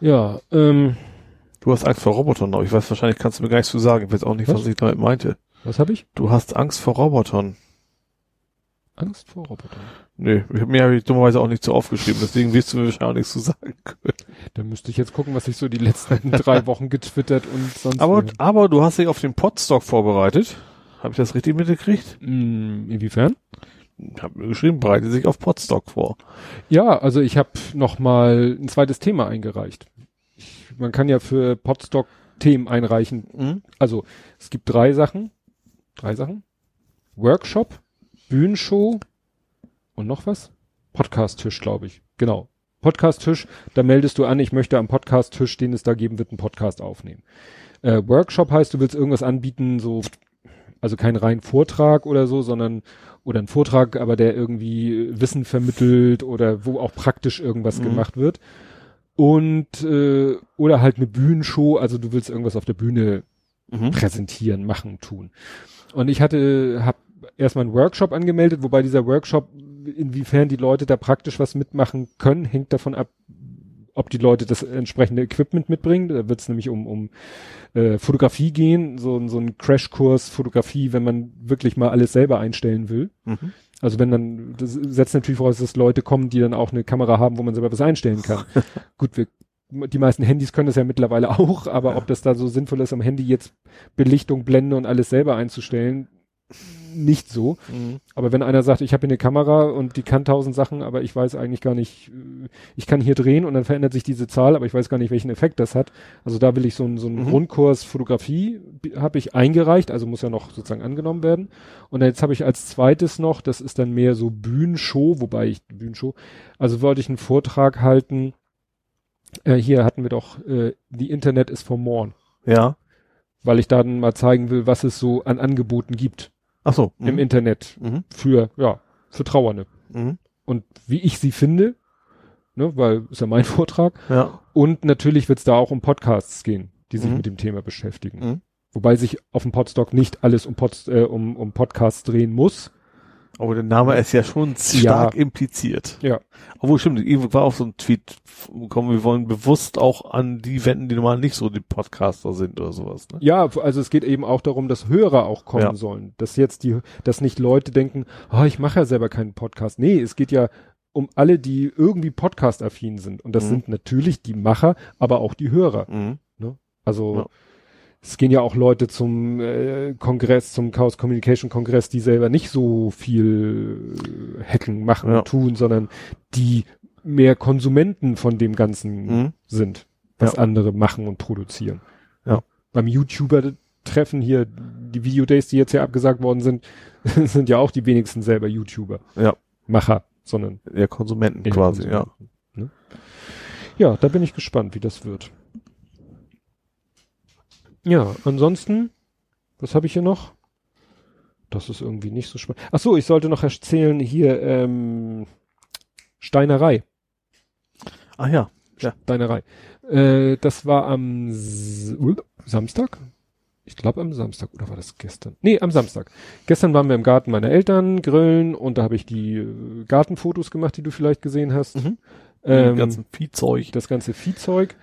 Ja, ähm, Du hast Angst vor Robotern, aber ich weiß, wahrscheinlich kannst du mir gar nichts zu sagen. Ich weiß auch nicht, was, Was? ich damit meinte. was habe ich? Du hast Angst vor Robotern. Angst vor Robotern. Nee, ich hab mir hab ich dummerweise auch nicht so aufgeschrieben, deswegen wirst du mir wahrscheinlich auch nichts zu sagen können. Da müsste ich jetzt gucken, was ich so die letzten drei Wochen getwittert und sonst. Aber, aber du hast dich auf den Podstock vorbereitet. Habe ich das richtig mitgekriegt? Hm, inwiefern? Habe mir geschrieben, bereite sich auf Podstock vor. Ja, also ich habe noch mal ein zweites Thema eingereicht. Ich, man kann ja für Podstock Themen einreichen. Mhm. Also es gibt drei Sachen. Drei Sachen. Workshop, Bühnenshow und noch was? Podcast-Tisch, glaube ich. Genau. Podcast-Tisch, da meldest du an, ich möchte am Podcast-Tisch, den es da geben wird, einen Podcast aufnehmen. Äh, Workshop heißt, du willst irgendwas anbieten, so, also kein rein Vortrag oder so, sondern, oder ein Vortrag, aber der irgendwie Wissen vermittelt oder wo auch praktisch irgendwas Mhm. gemacht wird. Und, äh, oder halt eine Bühnenshow, also du willst irgendwas auf der Bühne Mhm. präsentieren, machen, tun. Und ich hatte, habe erstmal einen Workshop angemeldet, wobei dieser Workshop, inwiefern die Leute da praktisch was mitmachen können, hängt davon ab, ob die Leute das entsprechende Equipment mitbringen. Da wird es nämlich um, um äh, Fotografie gehen, so, ein- so ein Crashkurs Fotografie, wenn man wirklich mal alles selber einstellen will. Mhm. Also wenn dann, das setzt natürlich voraus, dass Leute kommen, die dann auch eine Kamera haben, wo man selber was einstellen kann. Gut, wir, die meisten Handys können das ja mittlerweile auch, aber ob das da so sinnvoll ist, am Handy jetzt Belichtung, Blende und alles selber einzustellen, nicht so. Mhm. Aber wenn einer sagt, ich habe hier eine Kamera und die kann tausend Sachen, aber ich weiß eigentlich gar nicht, äh, ich kann hier drehen und dann verändert sich diese Zahl, aber ich weiß gar nicht, welchen Effekt das hat. Also da will ich so einen so einen Mhm. Grundkurs Fotografie habe ich eingereicht, also muss ja noch sozusagen angenommen werden. Und jetzt habe ich als zweites noch, das ist dann mehr so Bühnenshow, wobei ich Bühnenshow, also wollte ich einen Vortrag halten. Äh, hier hatten wir doch äh, die Internet is for more, Ja. weil ich dann mal zeigen will, was es so an Angeboten gibt Ach so. im Mhm. Internet Mhm. für ja für Trauernde Mhm. und wie ich sie finde, ne, weil ist ja mein Vortrag. Ja. Und natürlich wird es da auch um Podcasts gehen, die sich Mhm. mit dem Thema beschäftigen. Mhm. Wobei sich auf dem Podstock nicht alles um, Pod, äh, um, um Podcasts drehen muss. Aber der Name ist ja schon stark impliziert. Ja. Obwohl, stimmt, irgendwo war auch so ein Tweet gekommen, wir wollen bewusst auch an die wenden, die normal nicht so die Podcaster sind oder sowas. Ne? Ja, also es geht eben auch darum, dass Hörer auch kommen Ja. sollen. Dass jetzt die, dass nicht Leute denken, oh, ich mache ja selber keinen Podcast. Nee, es geht ja um alle, die irgendwie Podcast-affin sind. Und das Mhm. sind natürlich die Macher, aber auch die Hörer. Mhm. Also Ja. Es gehen ja auch Leute zum äh, Kongress, zum Chaos Communication Kongress, die selber nicht so viel äh, hacken, machen Ja. und tun, sondern die mehr Konsumenten von dem Ganzen Mhm. sind, was Ja. andere machen und produzieren. Ja. Beim YouTuber-Treffen hier, die Videodays, die jetzt ja abgesagt worden sind, sind ja auch die wenigsten selber YouTuber. Ja. Macher, sondern Ja, Konsumenten quasi, ja. Konsumenten, Ne? Ja, da bin ich gespannt, wie das wird. Ja, ansonsten, was habe ich hier noch? Das ist irgendwie nicht so spannend. Ach so, ich sollte noch erzählen hier ähm, Steinerei. Ach ja. Steinerei. Äh, das war am S Samstag? Ich glaube am Samstag oder war das gestern? Nee, am Samstag. Gestern waren wir im Garten meiner Eltern grillen und da habe ich die äh, Gartenfotos gemacht, die du vielleicht gesehen hast. Mhm. Ähm, ganzen Viehzeug. das ganze Viehzeug.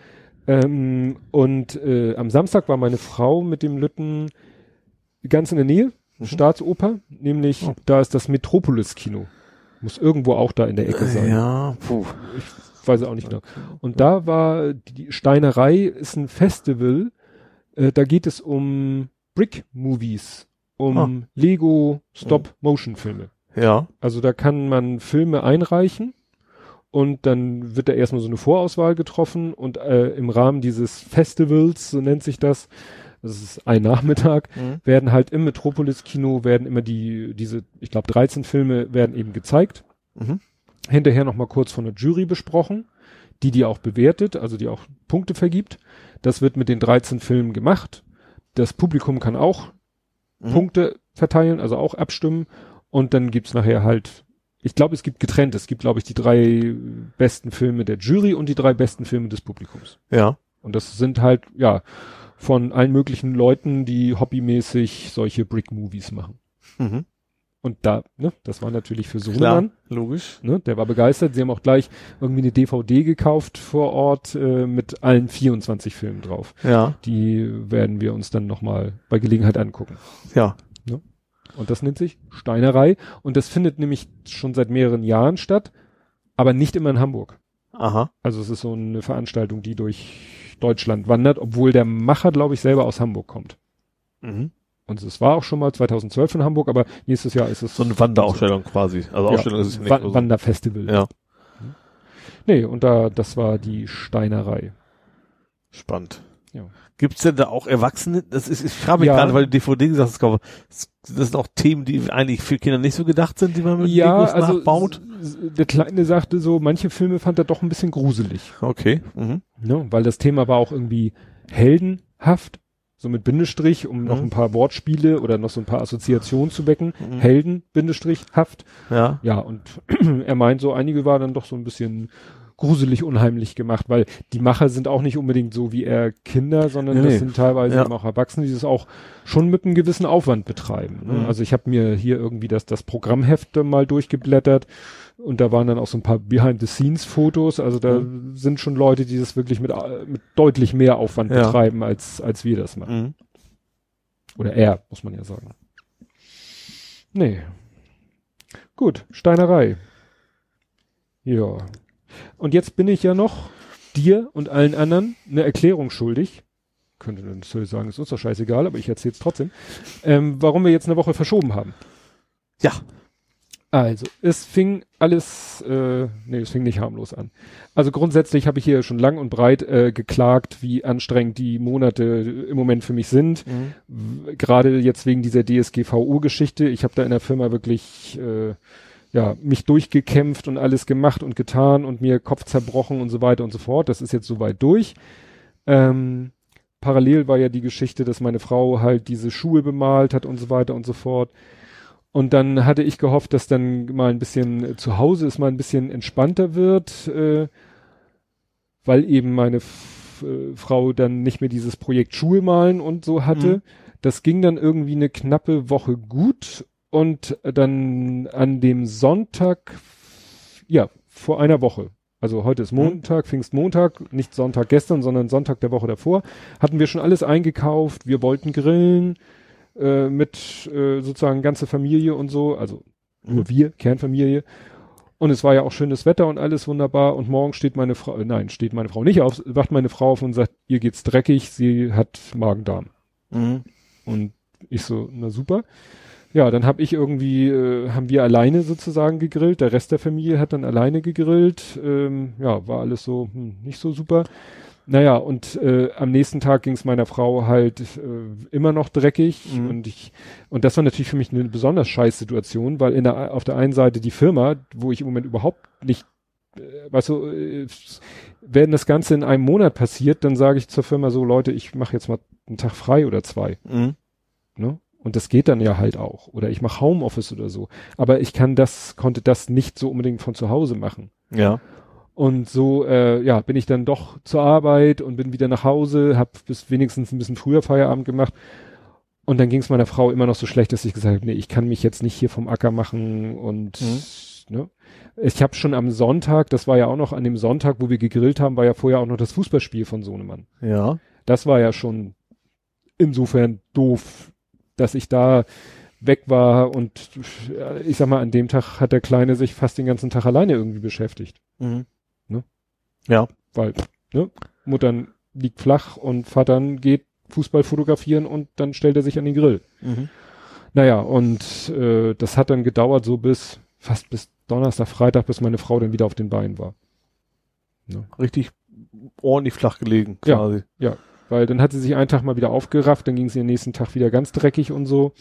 Ähm, und äh, am Samstag war meine Frau mit dem Lütten ganz in der Nähe, Mhm. Staatsoper, nämlich Oh. da ist das Metropolis-Kino. Muss irgendwo auch da in der Ecke sein. Ja, puh. Ich weiß auch nicht genau. Und da war die Steinerei ist ein Festival, äh, da geht es um Brick-Movies, um Ah. Lego Stop-Motion-Filme. Ja. Also da kann man Filme einreichen und dann wird da erstmal so eine Vorauswahl getroffen und äh, im Rahmen dieses Festivals, so nennt sich das, das ist ein Nachmittag, Mhm. werden halt im Metropolis-Kino werden immer die, diese, ich glaube 13 Filme werden eben gezeigt. Mhm. Hinterher nochmal kurz von der Jury besprochen, die die auch bewertet, also die auch Punkte vergibt. Das wird mit den 13 Filmen gemacht. Das Publikum kann auch Mhm. Punkte verteilen, also auch abstimmen. Und dann gibt's nachher halt, ich glaube, es gibt getrennt. Es gibt, glaube ich, die drei besten Filme der Jury und die drei besten Filme des Publikums. Ja. Und das sind halt, ja, von allen möglichen Leuten, die hobbymäßig solche Brick-Movies machen. Mhm. Und da, ne, das war natürlich für Sohnemann, logisch. ne, der war begeistert. Sie haben auch gleich irgendwie eine DVD gekauft vor Ort äh, mit allen 24 Filmen drauf. Ja, Die werden wir uns dann nochmal bei Gelegenheit angucken. ja. Und das nennt sich Steinerei. Und das findet nämlich schon seit mehreren Jahren statt, aber nicht immer in Hamburg. Aha. Also es ist so eine Veranstaltung, die durch Deutschland wandert, obwohl der Macher, glaube ich, selber aus Hamburg kommt. Mhm. Und es war auch schon mal 2012 in Hamburg, aber nächstes Jahr ist es So eine Wanderausstellung quasi. Also Ja, Ausstellung ist es nicht. Wa also- Wanderfestival. ja, Nee, und da, das war die Steinerei. spannend. Ja. Gibt's denn da auch Erwachsene? Das ist, ich frage mich Ja. gerade, weil du DVD gesagt hast, das sind auch Themen, die eigentlich für Kinder nicht so gedacht sind, die man mit Ja, Legos also nachbaut. der Kleine sagte so, manche Filme fand er doch ein bisschen gruselig. Okay. Mhm. Ne? Weil das Thema war auch irgendwie heldenhaft, so mit Bindestrich, um noch Mhm. ein paar Wortspiele oder noch so ein paar Assoziationen zu wecken. Mhm. Helden, Bindestrich, haft. Ja. Ja, und er meint so, einige waren dann doch so ein bisschen gruselig, unheimlich gemacht, weil die Macher sind auch nicht unbedingt so wie er Kinder, sondern Nee, das nee. sind teilweise Ja. auch Erwachsene, die das auch schon mit einem gewissen Aufwand betreiben. Ne? Mhm. Also ich habe mir hier irgendwie das, das Programmheft mal durchgeblättert und da waren dann auch so ein paar Behind-the-Scenes-Fotos. Also da sind schon Leute, die das wirklich mit, äh, mit deutlich mehr Aufwand Ja. betreiben, als, als wir das machen. Mhm. Oder er, muss man ja sagen. Nee. Gut, Steinerei. Ja. Und jetzt bin ich ja noch dir und allen anderen eine Erklärung schuldig. Könnte dann natürlich sagen, ist uns doch scheißegal, aber ich erzähle es trotzdem. Ähm, warum wir jetzt eine Woche verschoben haben. Ja. Also, es fing alles, äh, nee, es fing nicht harmlos an. Also grundsätzlich habe ich hier schon lang und breit äh, geklagt, wie anstrengend die Monate im Moment für mich sind. Mhm. Gerade jetzt wegen dieser DSGVO-Geschichte. Ich habe da in der Firma wirklich äh, ja mich durchgekämpft und alles gemacht und getan und mir Kopf zerbrochen und so weiter und so fort. Das ist jetzt soweit durch. Ähm, parallel war ja die Geschichte, dass meine Frau halt diese Schuhe bemalt hat und so weiter und so fort. Und dann hatte ich gehofft, dass dann mal ein bisschen äh, zu Hause es mal ein bisschen entspannter wird, äh, weil eben meine F äh, Frau dann nicht mehr dieses Projekt Schuhe malen und so hatte. Mhm. Das ging dann irgendwie eine knappe Woche gut und dann an dem Sonntag, ja, vor einer Woche, also heute ist Montag, Pfingstmontag, nicht Sonntag gestern, sondern Sonntag der Woche davor, hatten wir schon alles eingekauft, wir wollten grillen, äh, mit äh, sozusagen ganze Familie und so, also nur wir, Kernfamilie. Und es war ja auch schönes Wetter und alles wunderbar. Und morgen steht meine Frau, äh, nein, steht meine Frau nicht auf, wacht meine Frau auf und sagt, ihr geht's dreckig, sie hat Magen-Darm. Mhm. Und ich so, na super. Ja, dann habe ich irgendwie, äh, haben wir alleine sozusagen gegrillt. Der Rest der Familie hat dann alleine gegrillt. Ähm, ja, war alles so hm, nicht so super. Naja, und äh, am nächsten Tag ging es meiner Frau halt äh, immer noch dreckig Mhm. und ich und das war natürlich für mich eine besonders scheiß Situation, weil in der auf der einen Seite die Firma, wo ich im Moment überhaupt nicht, äh, weißt du, äh, wenn das Ganze in einem Monat passiert, dann sage ich zur Firma so, Leute, ich mache jetzt mal einen Tag frei oder zwei. Mhm. Ne? Und das geht dann ja halt auch. Oder ich mache Homeoffice oder so. Aber ich kann das, konnte das nicht so unbedingt von zu Hause machen. Ja. Und so, äh, ja, bin ich dann doch zur Arbeit und bin wieder nach Hause, habe bis wenigstens ein bisschen früher Feierabend gemacht. Und dann ging es meiner Frau immer noch so schlecht, dass ich gesagt habe, nee, ich kann mich jetzt nicht hier vom Acker machen und ne. Ich habe schon am Sonntag, das war ja auch noch an dem Sonntag, wo wir gegrillt haben, war ja vorher auch noch das Fußballspiel von Sohnemann. Ja. Das war ja schon insofern doof, dass ich da weg war und äh, ich sag mal, an dem Tag hat der Kleine sich fast den ganzen Tag alleine irgendwie beschäftigt. Mhm. Ne? Ja. Weil, ne, Muttern liegt flach und Vatern geht Fußball fotografieren und dann stellt er sich an den Grill. Mhm. Naja, und äh, das hat dann gedauert so bis, fast bis Donnerstag, Freitag, bis meine Frau dann wieder auf den Beinen war. Richtig ordentlich flach gelegen, Ja. quasi. Weil dann hat sie sich einen Tag mal wieder aufgerafft, dann ging sie den nächsten Tag wieder ganz dreckig und so.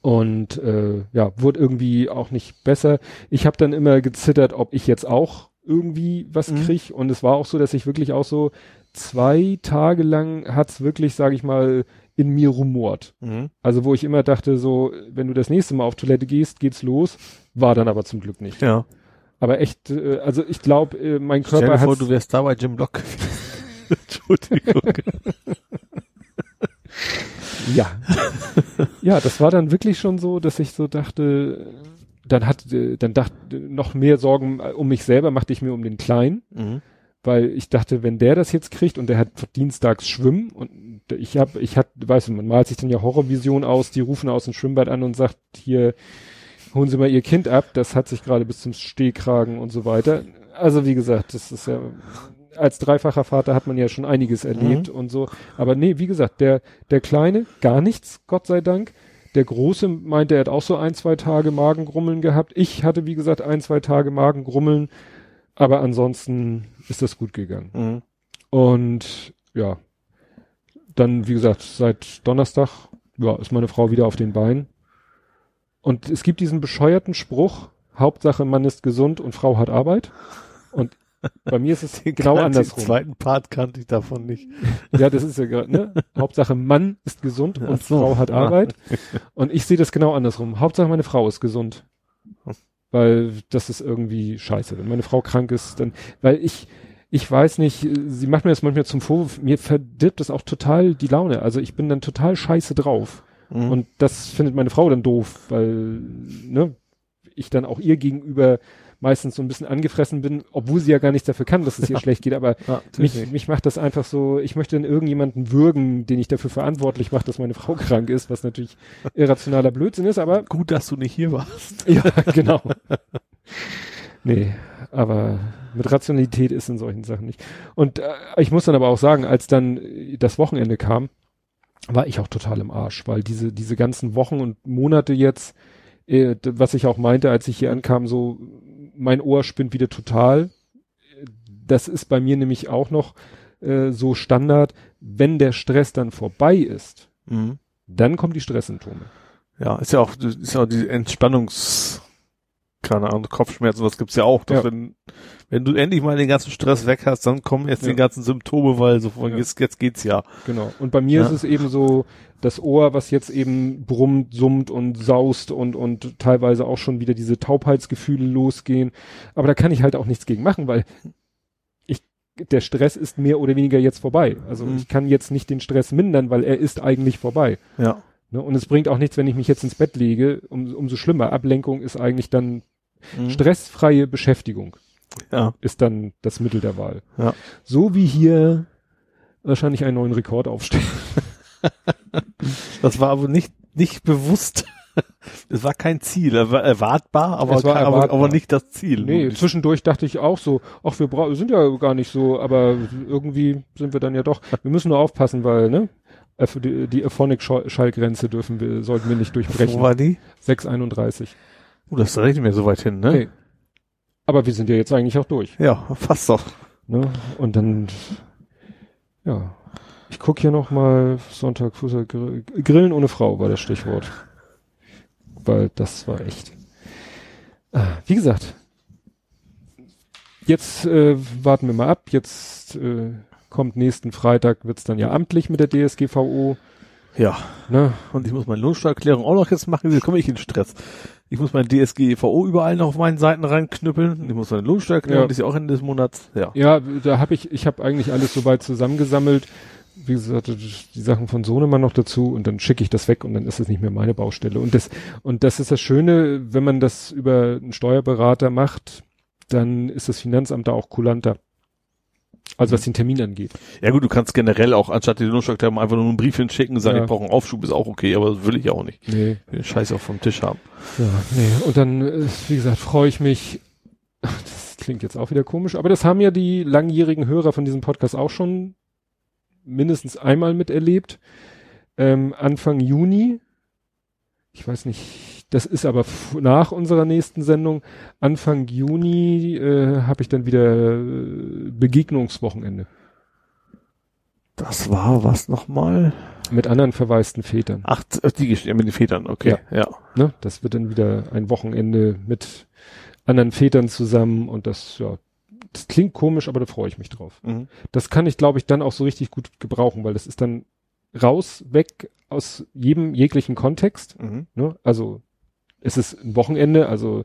Und äh, ja, wurde irgendwie auch nicht besser. Ich habe dann immer gezittert, ob ich jetzt auch irgendwie was Mhm. krieg. Und es war auch so, dass ich wirklich auch so zwei Tage lang hat's wirklich, sage ich mal, in mir rumort. Mhm. Also wo ich immer dachte, so, wenn du das nächste Mal auf Toilette gehst, geht's los. War dann aber zum Glück nicht. Ja. Aber echt, äh, also ich glaube, äh, mein Stell Körper dir vor, hat du wärst da bei Jim Block. Entschuldigung. Ja. ja, das war dann wirklich schon so, dass ich so dachte, dann hat, dann dachte, noch mehr Sorgen um mich selber machte ich mir um den Kleinen, Mhm. weil ich dachte, wenn der das jetzt kriegt und der hat dienstags Schwimmen und ich habe, ich hatte, weißt du, man malt sich dann ja Horrorvision aus, die rufen aus dem Schwimmbad an und sagt, hier, holen Sie mal Ihr Kind ab, das hat sich gerade bis zum Stehkragen und so weiter. Also wie gesagt, das ist ja, als dreifacher Vater hat man ja schon einiges erlebt und so. Aber nee, wie gesagt, der, der Kleine, gar nichts, Gott sei Dank. Der Große meinte, er hat auch so ein, zwei Tage Magengrummeln gehabt. Ich hatte, wie gesagt, ein, zwei Tage Magengrummeln. Aber ansonsten ist das gut gegangen. Mhm. Und ja, dann, wie gesagt, seit Donnerstag, ja, ist meine Frau wieder auf den Beinen. Und es gibt diesen bescheuerten Spruch, Hauptsache Mann ist gesund und Frau hat Arbeit. Und bei mir ist es genau Den andersrum. zweiten Part kannte ich davon nicht. Ja, das ist ja gerade, ne? Hauptsache Mann ist gesund und so. Frau hat Ja. Arbeit. Und ich sehe das genau andersrum. Hauptsache meine Frau ist gesund. Weil das ist irgendwie scheiße. Wenn meine Frau krank ist, dann, weil ich, ich weiß nicht, sie macht mir das manchmal zum Vorwurf, mir verdirbt das auch total die Laune. Also ich bin dann total scheiße drauf. Mhm. Und das findet meine Frau dann doof, weil, ne, ich dann auch ihr gegenüber meistens so ein bisschen angefressen bin, obwohl sie ja gar nichts dafür kann, dass es ihr schlecht geht, aber ja, mich, mich macht das einfach so, ich möchte dann irgendjemanden würgen, den ich dafür verantwortlich mache, dass meine Frau krank ist, was natürlich irrationaler Blödsinn ist, aber Gut, dass du nicht hier warst. ja, genau. Nee, aber mit Rationalität ist in solchen Sachen nicht. Und äh, ich muss dann aber auch sagen, als dann äh, das Wochenende kam, war ich auch total im Arsch, weil diese, diese ganzen Wochen und Monate jetzt, äh, was ich auch meinte, als ich hier ankam, so, mein Ohr spinnt wieder total. Das ist bei mir nämlich auch noch äh, so Standard, wenn der Stress dann vorbei ist, Mhm. dann kommen die Stresssymptome. Ja, ist ja auch, ist ja auch die Entspannungs, keine Ahnung, Kopfschmerzen, was gibt's ja auch. Dass Ja. Wenn, wenn du endlich mal den ganzen Stress weg hast, dann kommen jetzt Ja. die ganzen Symptome, weil so von Ja. jetzt, jetzt geht's ja. Genau. Und bei mir Ja. ist es eben so, das Ohr, was jetzt eben brummt, summt und saust und, und teilweise auch schon wieder diese Taubheitsgefühle losgehen. Aber da kann ich halt auch nichts gegen machen, weil ich, der Stress ist mehr oder weniger jetzt vorbei. Also Mhm. ich kann jetzt nicht den Stress mindern, weil er ist eigentlich vorbei. Ja. Ne? Und es bringt auch nichts, wenn ich mich jetzt ins Bett lege, um, umso schlimmer. Ablenkung ist eigentlich dann Mhm. stressfreie Beschäftigung Ja. ist dann das Mittel der Wahl. Ja. So wie hier wahrscheinlich einen neuen Rekord aufstellen. Das war aber nicht, nicht bewusst. Es war kein Ziel, er war erwartbar, aber, war aber, erwartbar. aber nicht das Ziel. Nee, zwischendurch dachte ich auch so, ach, wir bra- sind ja gar nicht so, aber irgendwie sind wir dann ja doch. Wir müssen nur aufpassen, weil, ne? Die, die Aphonic-Schallgrenze dürfen wir, sollten wir nicht Wo durchbrechen. war die? 631. Oh, das nicht mehr so weit hin, ne? Nee. Aber wir sind ja jetzt eigentlich auch durch. Ja, fast doch. Ne? Und dann, ja. Ich guck hier noch mal Sonntag, Fußball, Grill- Grillen ohne Frau war das Stichwort. Weil das war echt. Ah, Wie gesagt, jetzt äh, warten wir mal ab. Jetzt äh, kommt nächsten Freitag, wird's dann ja amtlich mit der DSGVO. Ja. Ne? Und ich muss meine Lohnsteuererklärung auch noch jetzt machen, jetzt komme ich in Stress. Ich muss mein DSGVO überall noch auf meinen Seiten reinknüppeln. Ich muss meine Lohnsteuererklärung, Ja. die ist ja auch Ende des Monats. Ja. Ja, da habe ich, ich habe eigentlich alles soweit zusammengesammelt. Wie gesagt, die Sachen von Sohnemann noch dazu und dann schicke ich das weg und dann ist es nicht mehr meine Baustelle. Und das, und das ist das Schöne, wenn man das über einen Steuerberater macht, dann ist das Finanzamt da auch kulanter. Also was den Termin angeht. Ja gut, du kannst generell auch anstatt die Lohnsteuererklärung einfach nur einen Brief hinschicken und sagen, Ja. ich brauche einen Aufschub, ist auch okay, aber das will ich auch nicht. Nee. Den Scheiß auch vom Tisch haben. Ja, nee. Und dann, äh, wie gesagt, freue ich mich. Das klingt jetzt auch wieder komisch, aber das haben ja die langjährigen Hörer von diesem Podcast auch schon mindestens einmal miterlebt. Ähm, Anfang Juni, ich weiß nicht, das ist aber nach unserer nächsten Sendung. Anfang Juni äh, habe ich dann wieder äh, Begegnungswochenende Das war was nochmal? mit anderen verwaisten Vätern. Ach, äh, die Geschichte mit den Vätern, okay. Ja. Ne? Das wird dann wieder ein Wochenende mit anderen Vätern zusammen und das, ja, das klingt komisch, aber da freue ich mich drauf. Mhm. Das kann ich, glaube ich, dann auch so richtig gut gebrauchen, weil das ist dann raus, weg aus jedem jeglichen Kontext. Mhm. Ne? Also es ist ein Wochenende, also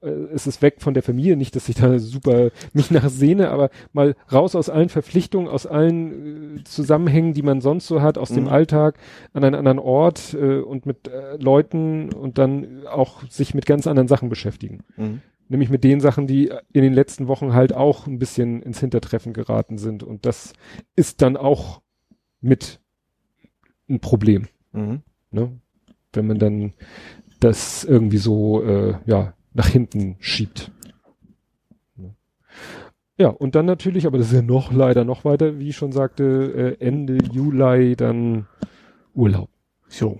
äh, es ist weg von der Familie, nicht, dass ich da super mich nach sehne, aber mal raus aus allen Verpflichtungen, aus allen äh, Zusammenhängen, die man sonst so hat, aus dem Mhm. Alltag an einen anderen Ort äh, und mit äh, Leuten und dann auch sich mit ganz anderen Sachen beschäftigen. Mhm. Nämlich mit den Sachen, die in den letzten Wochen halt auch ein bisschen ins Hintertreffen geraten sind. Und das ist dann auch mit ein Problem, Mhm. ne? Wenn man dann das irgendwie so, äh, ja, nach hinten schiebt. Ja, und dann natürlich, aber das ist ja noch leider noch weiter, wie ich schon sagte, äh, Ende Juli dann Urlaub. Jo.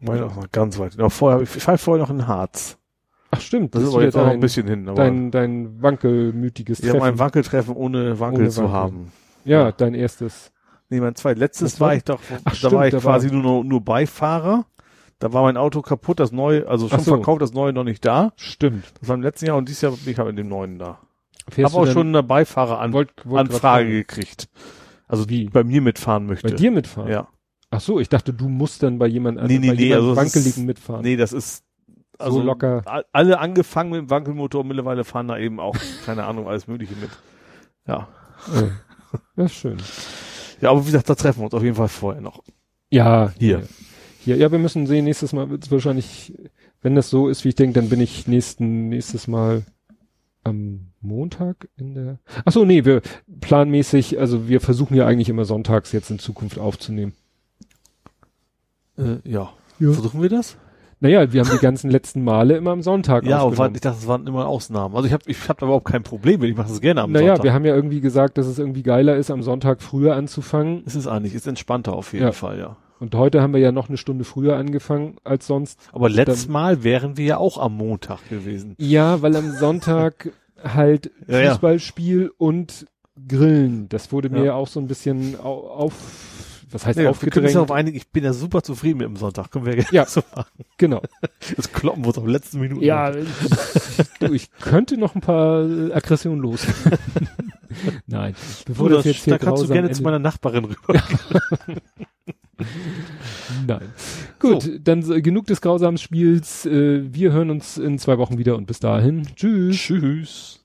Meine auch noch ganz weit. Noch vorher, ich fahre vorher noch in Harz. Ach stimmt, Das ist ist aber jetzt auch noch ein bisschen hin. Aber dein, dein wankelmütiges habe Treffen. ein Wankeltreffen ohne Wankel Ohne zu Wankel. haben. ja, Ja. dein erstes. Nee, mein zweit. Letztes war war das? ich doch, Ach, da stimmt, war ich quasi war- nur, nur Beifahrer. Da war mein Auto kaputt, das neue, also schon so. verkauft, das neue noch nicht da. Stimmt. Das war im letzten Jahr und dieses Jahr bin ich halt in dem neuen da. Habe auch schon eine Beifahreranfrage gekriegt. Also Wie? die bei mir mitfahren möchte. bei dir mitfahren? Ja. Ach so, ich dachte, du musst dann bei jemand Nee, nee, bei nee, also ist- Wankeligen mitfahren. Nee, das ist also So locker. Alle angefangen mit dem Wankelmotor, mittlerweile fahren da eben auch, keine Ahnung, alles Mögliche mit. Ja. Ja. Das ist schön. Ja, aber wie gesagt, da treffen wir uns auf jeden Fall vorher noch. Ja, Hier. Hier, ja, wir müssen sehen, nächstes Mal wird es wahrscheinlich, wenn das so ist, wie ich denke, dann bin ich nächsten, nächstes Mal am Montag in der. Ach so, nee, wir planmäßig, also wir versuchen ja eigentlich immer sonntags jetzt in Zukunft aufzunehmen. Äh, ja. Ja. Versuchen wir das? Naja, wir haben die ganzen letzten Male immer am Sonntag Ja, aber ich dachte, das waren immer Ausnahmen. Also ich habe ich hab da überhaupt kein Problem mit. Ich mache das gerne am naja, Sonntag. wir haben ja irgendwie gesagt, dass es irgendwie geiler ist, am Sonntag früher anzufangen. es ist eigentlich, ist entspannter auf jeden Ja. Fall, ja. Und heute haben wir ja noch eine Stunde früher angefangen als sonst. Aber letztes Mal wären wir ja auch am Montag gewesen. Ja, weil am Sonntag halt Ja, ja. Fußballspiel und Grillen. Das wurde mir Ja. ja auch so ein bisschen au- auf, was heißt wir uns aufgedrängt? darauf einigen, ich bin ja super zufrieden mit dem Sonntag. Können wir gerne Ja. so machen. genau. Das kloppen wir uns auf letzten Minuten. Ja, du, ich könnte noch ein paar Aggressionen los. Nein, bevor Du, das jetzt hier da kannst du gerne zu endet. meiner Nachbarin rüber. Nein. Gut, so. dann genug des grausamen Spiels. Äh, wir hören uns in zwei Wochen wieder und bis dahin. Tschüss. Tschüss.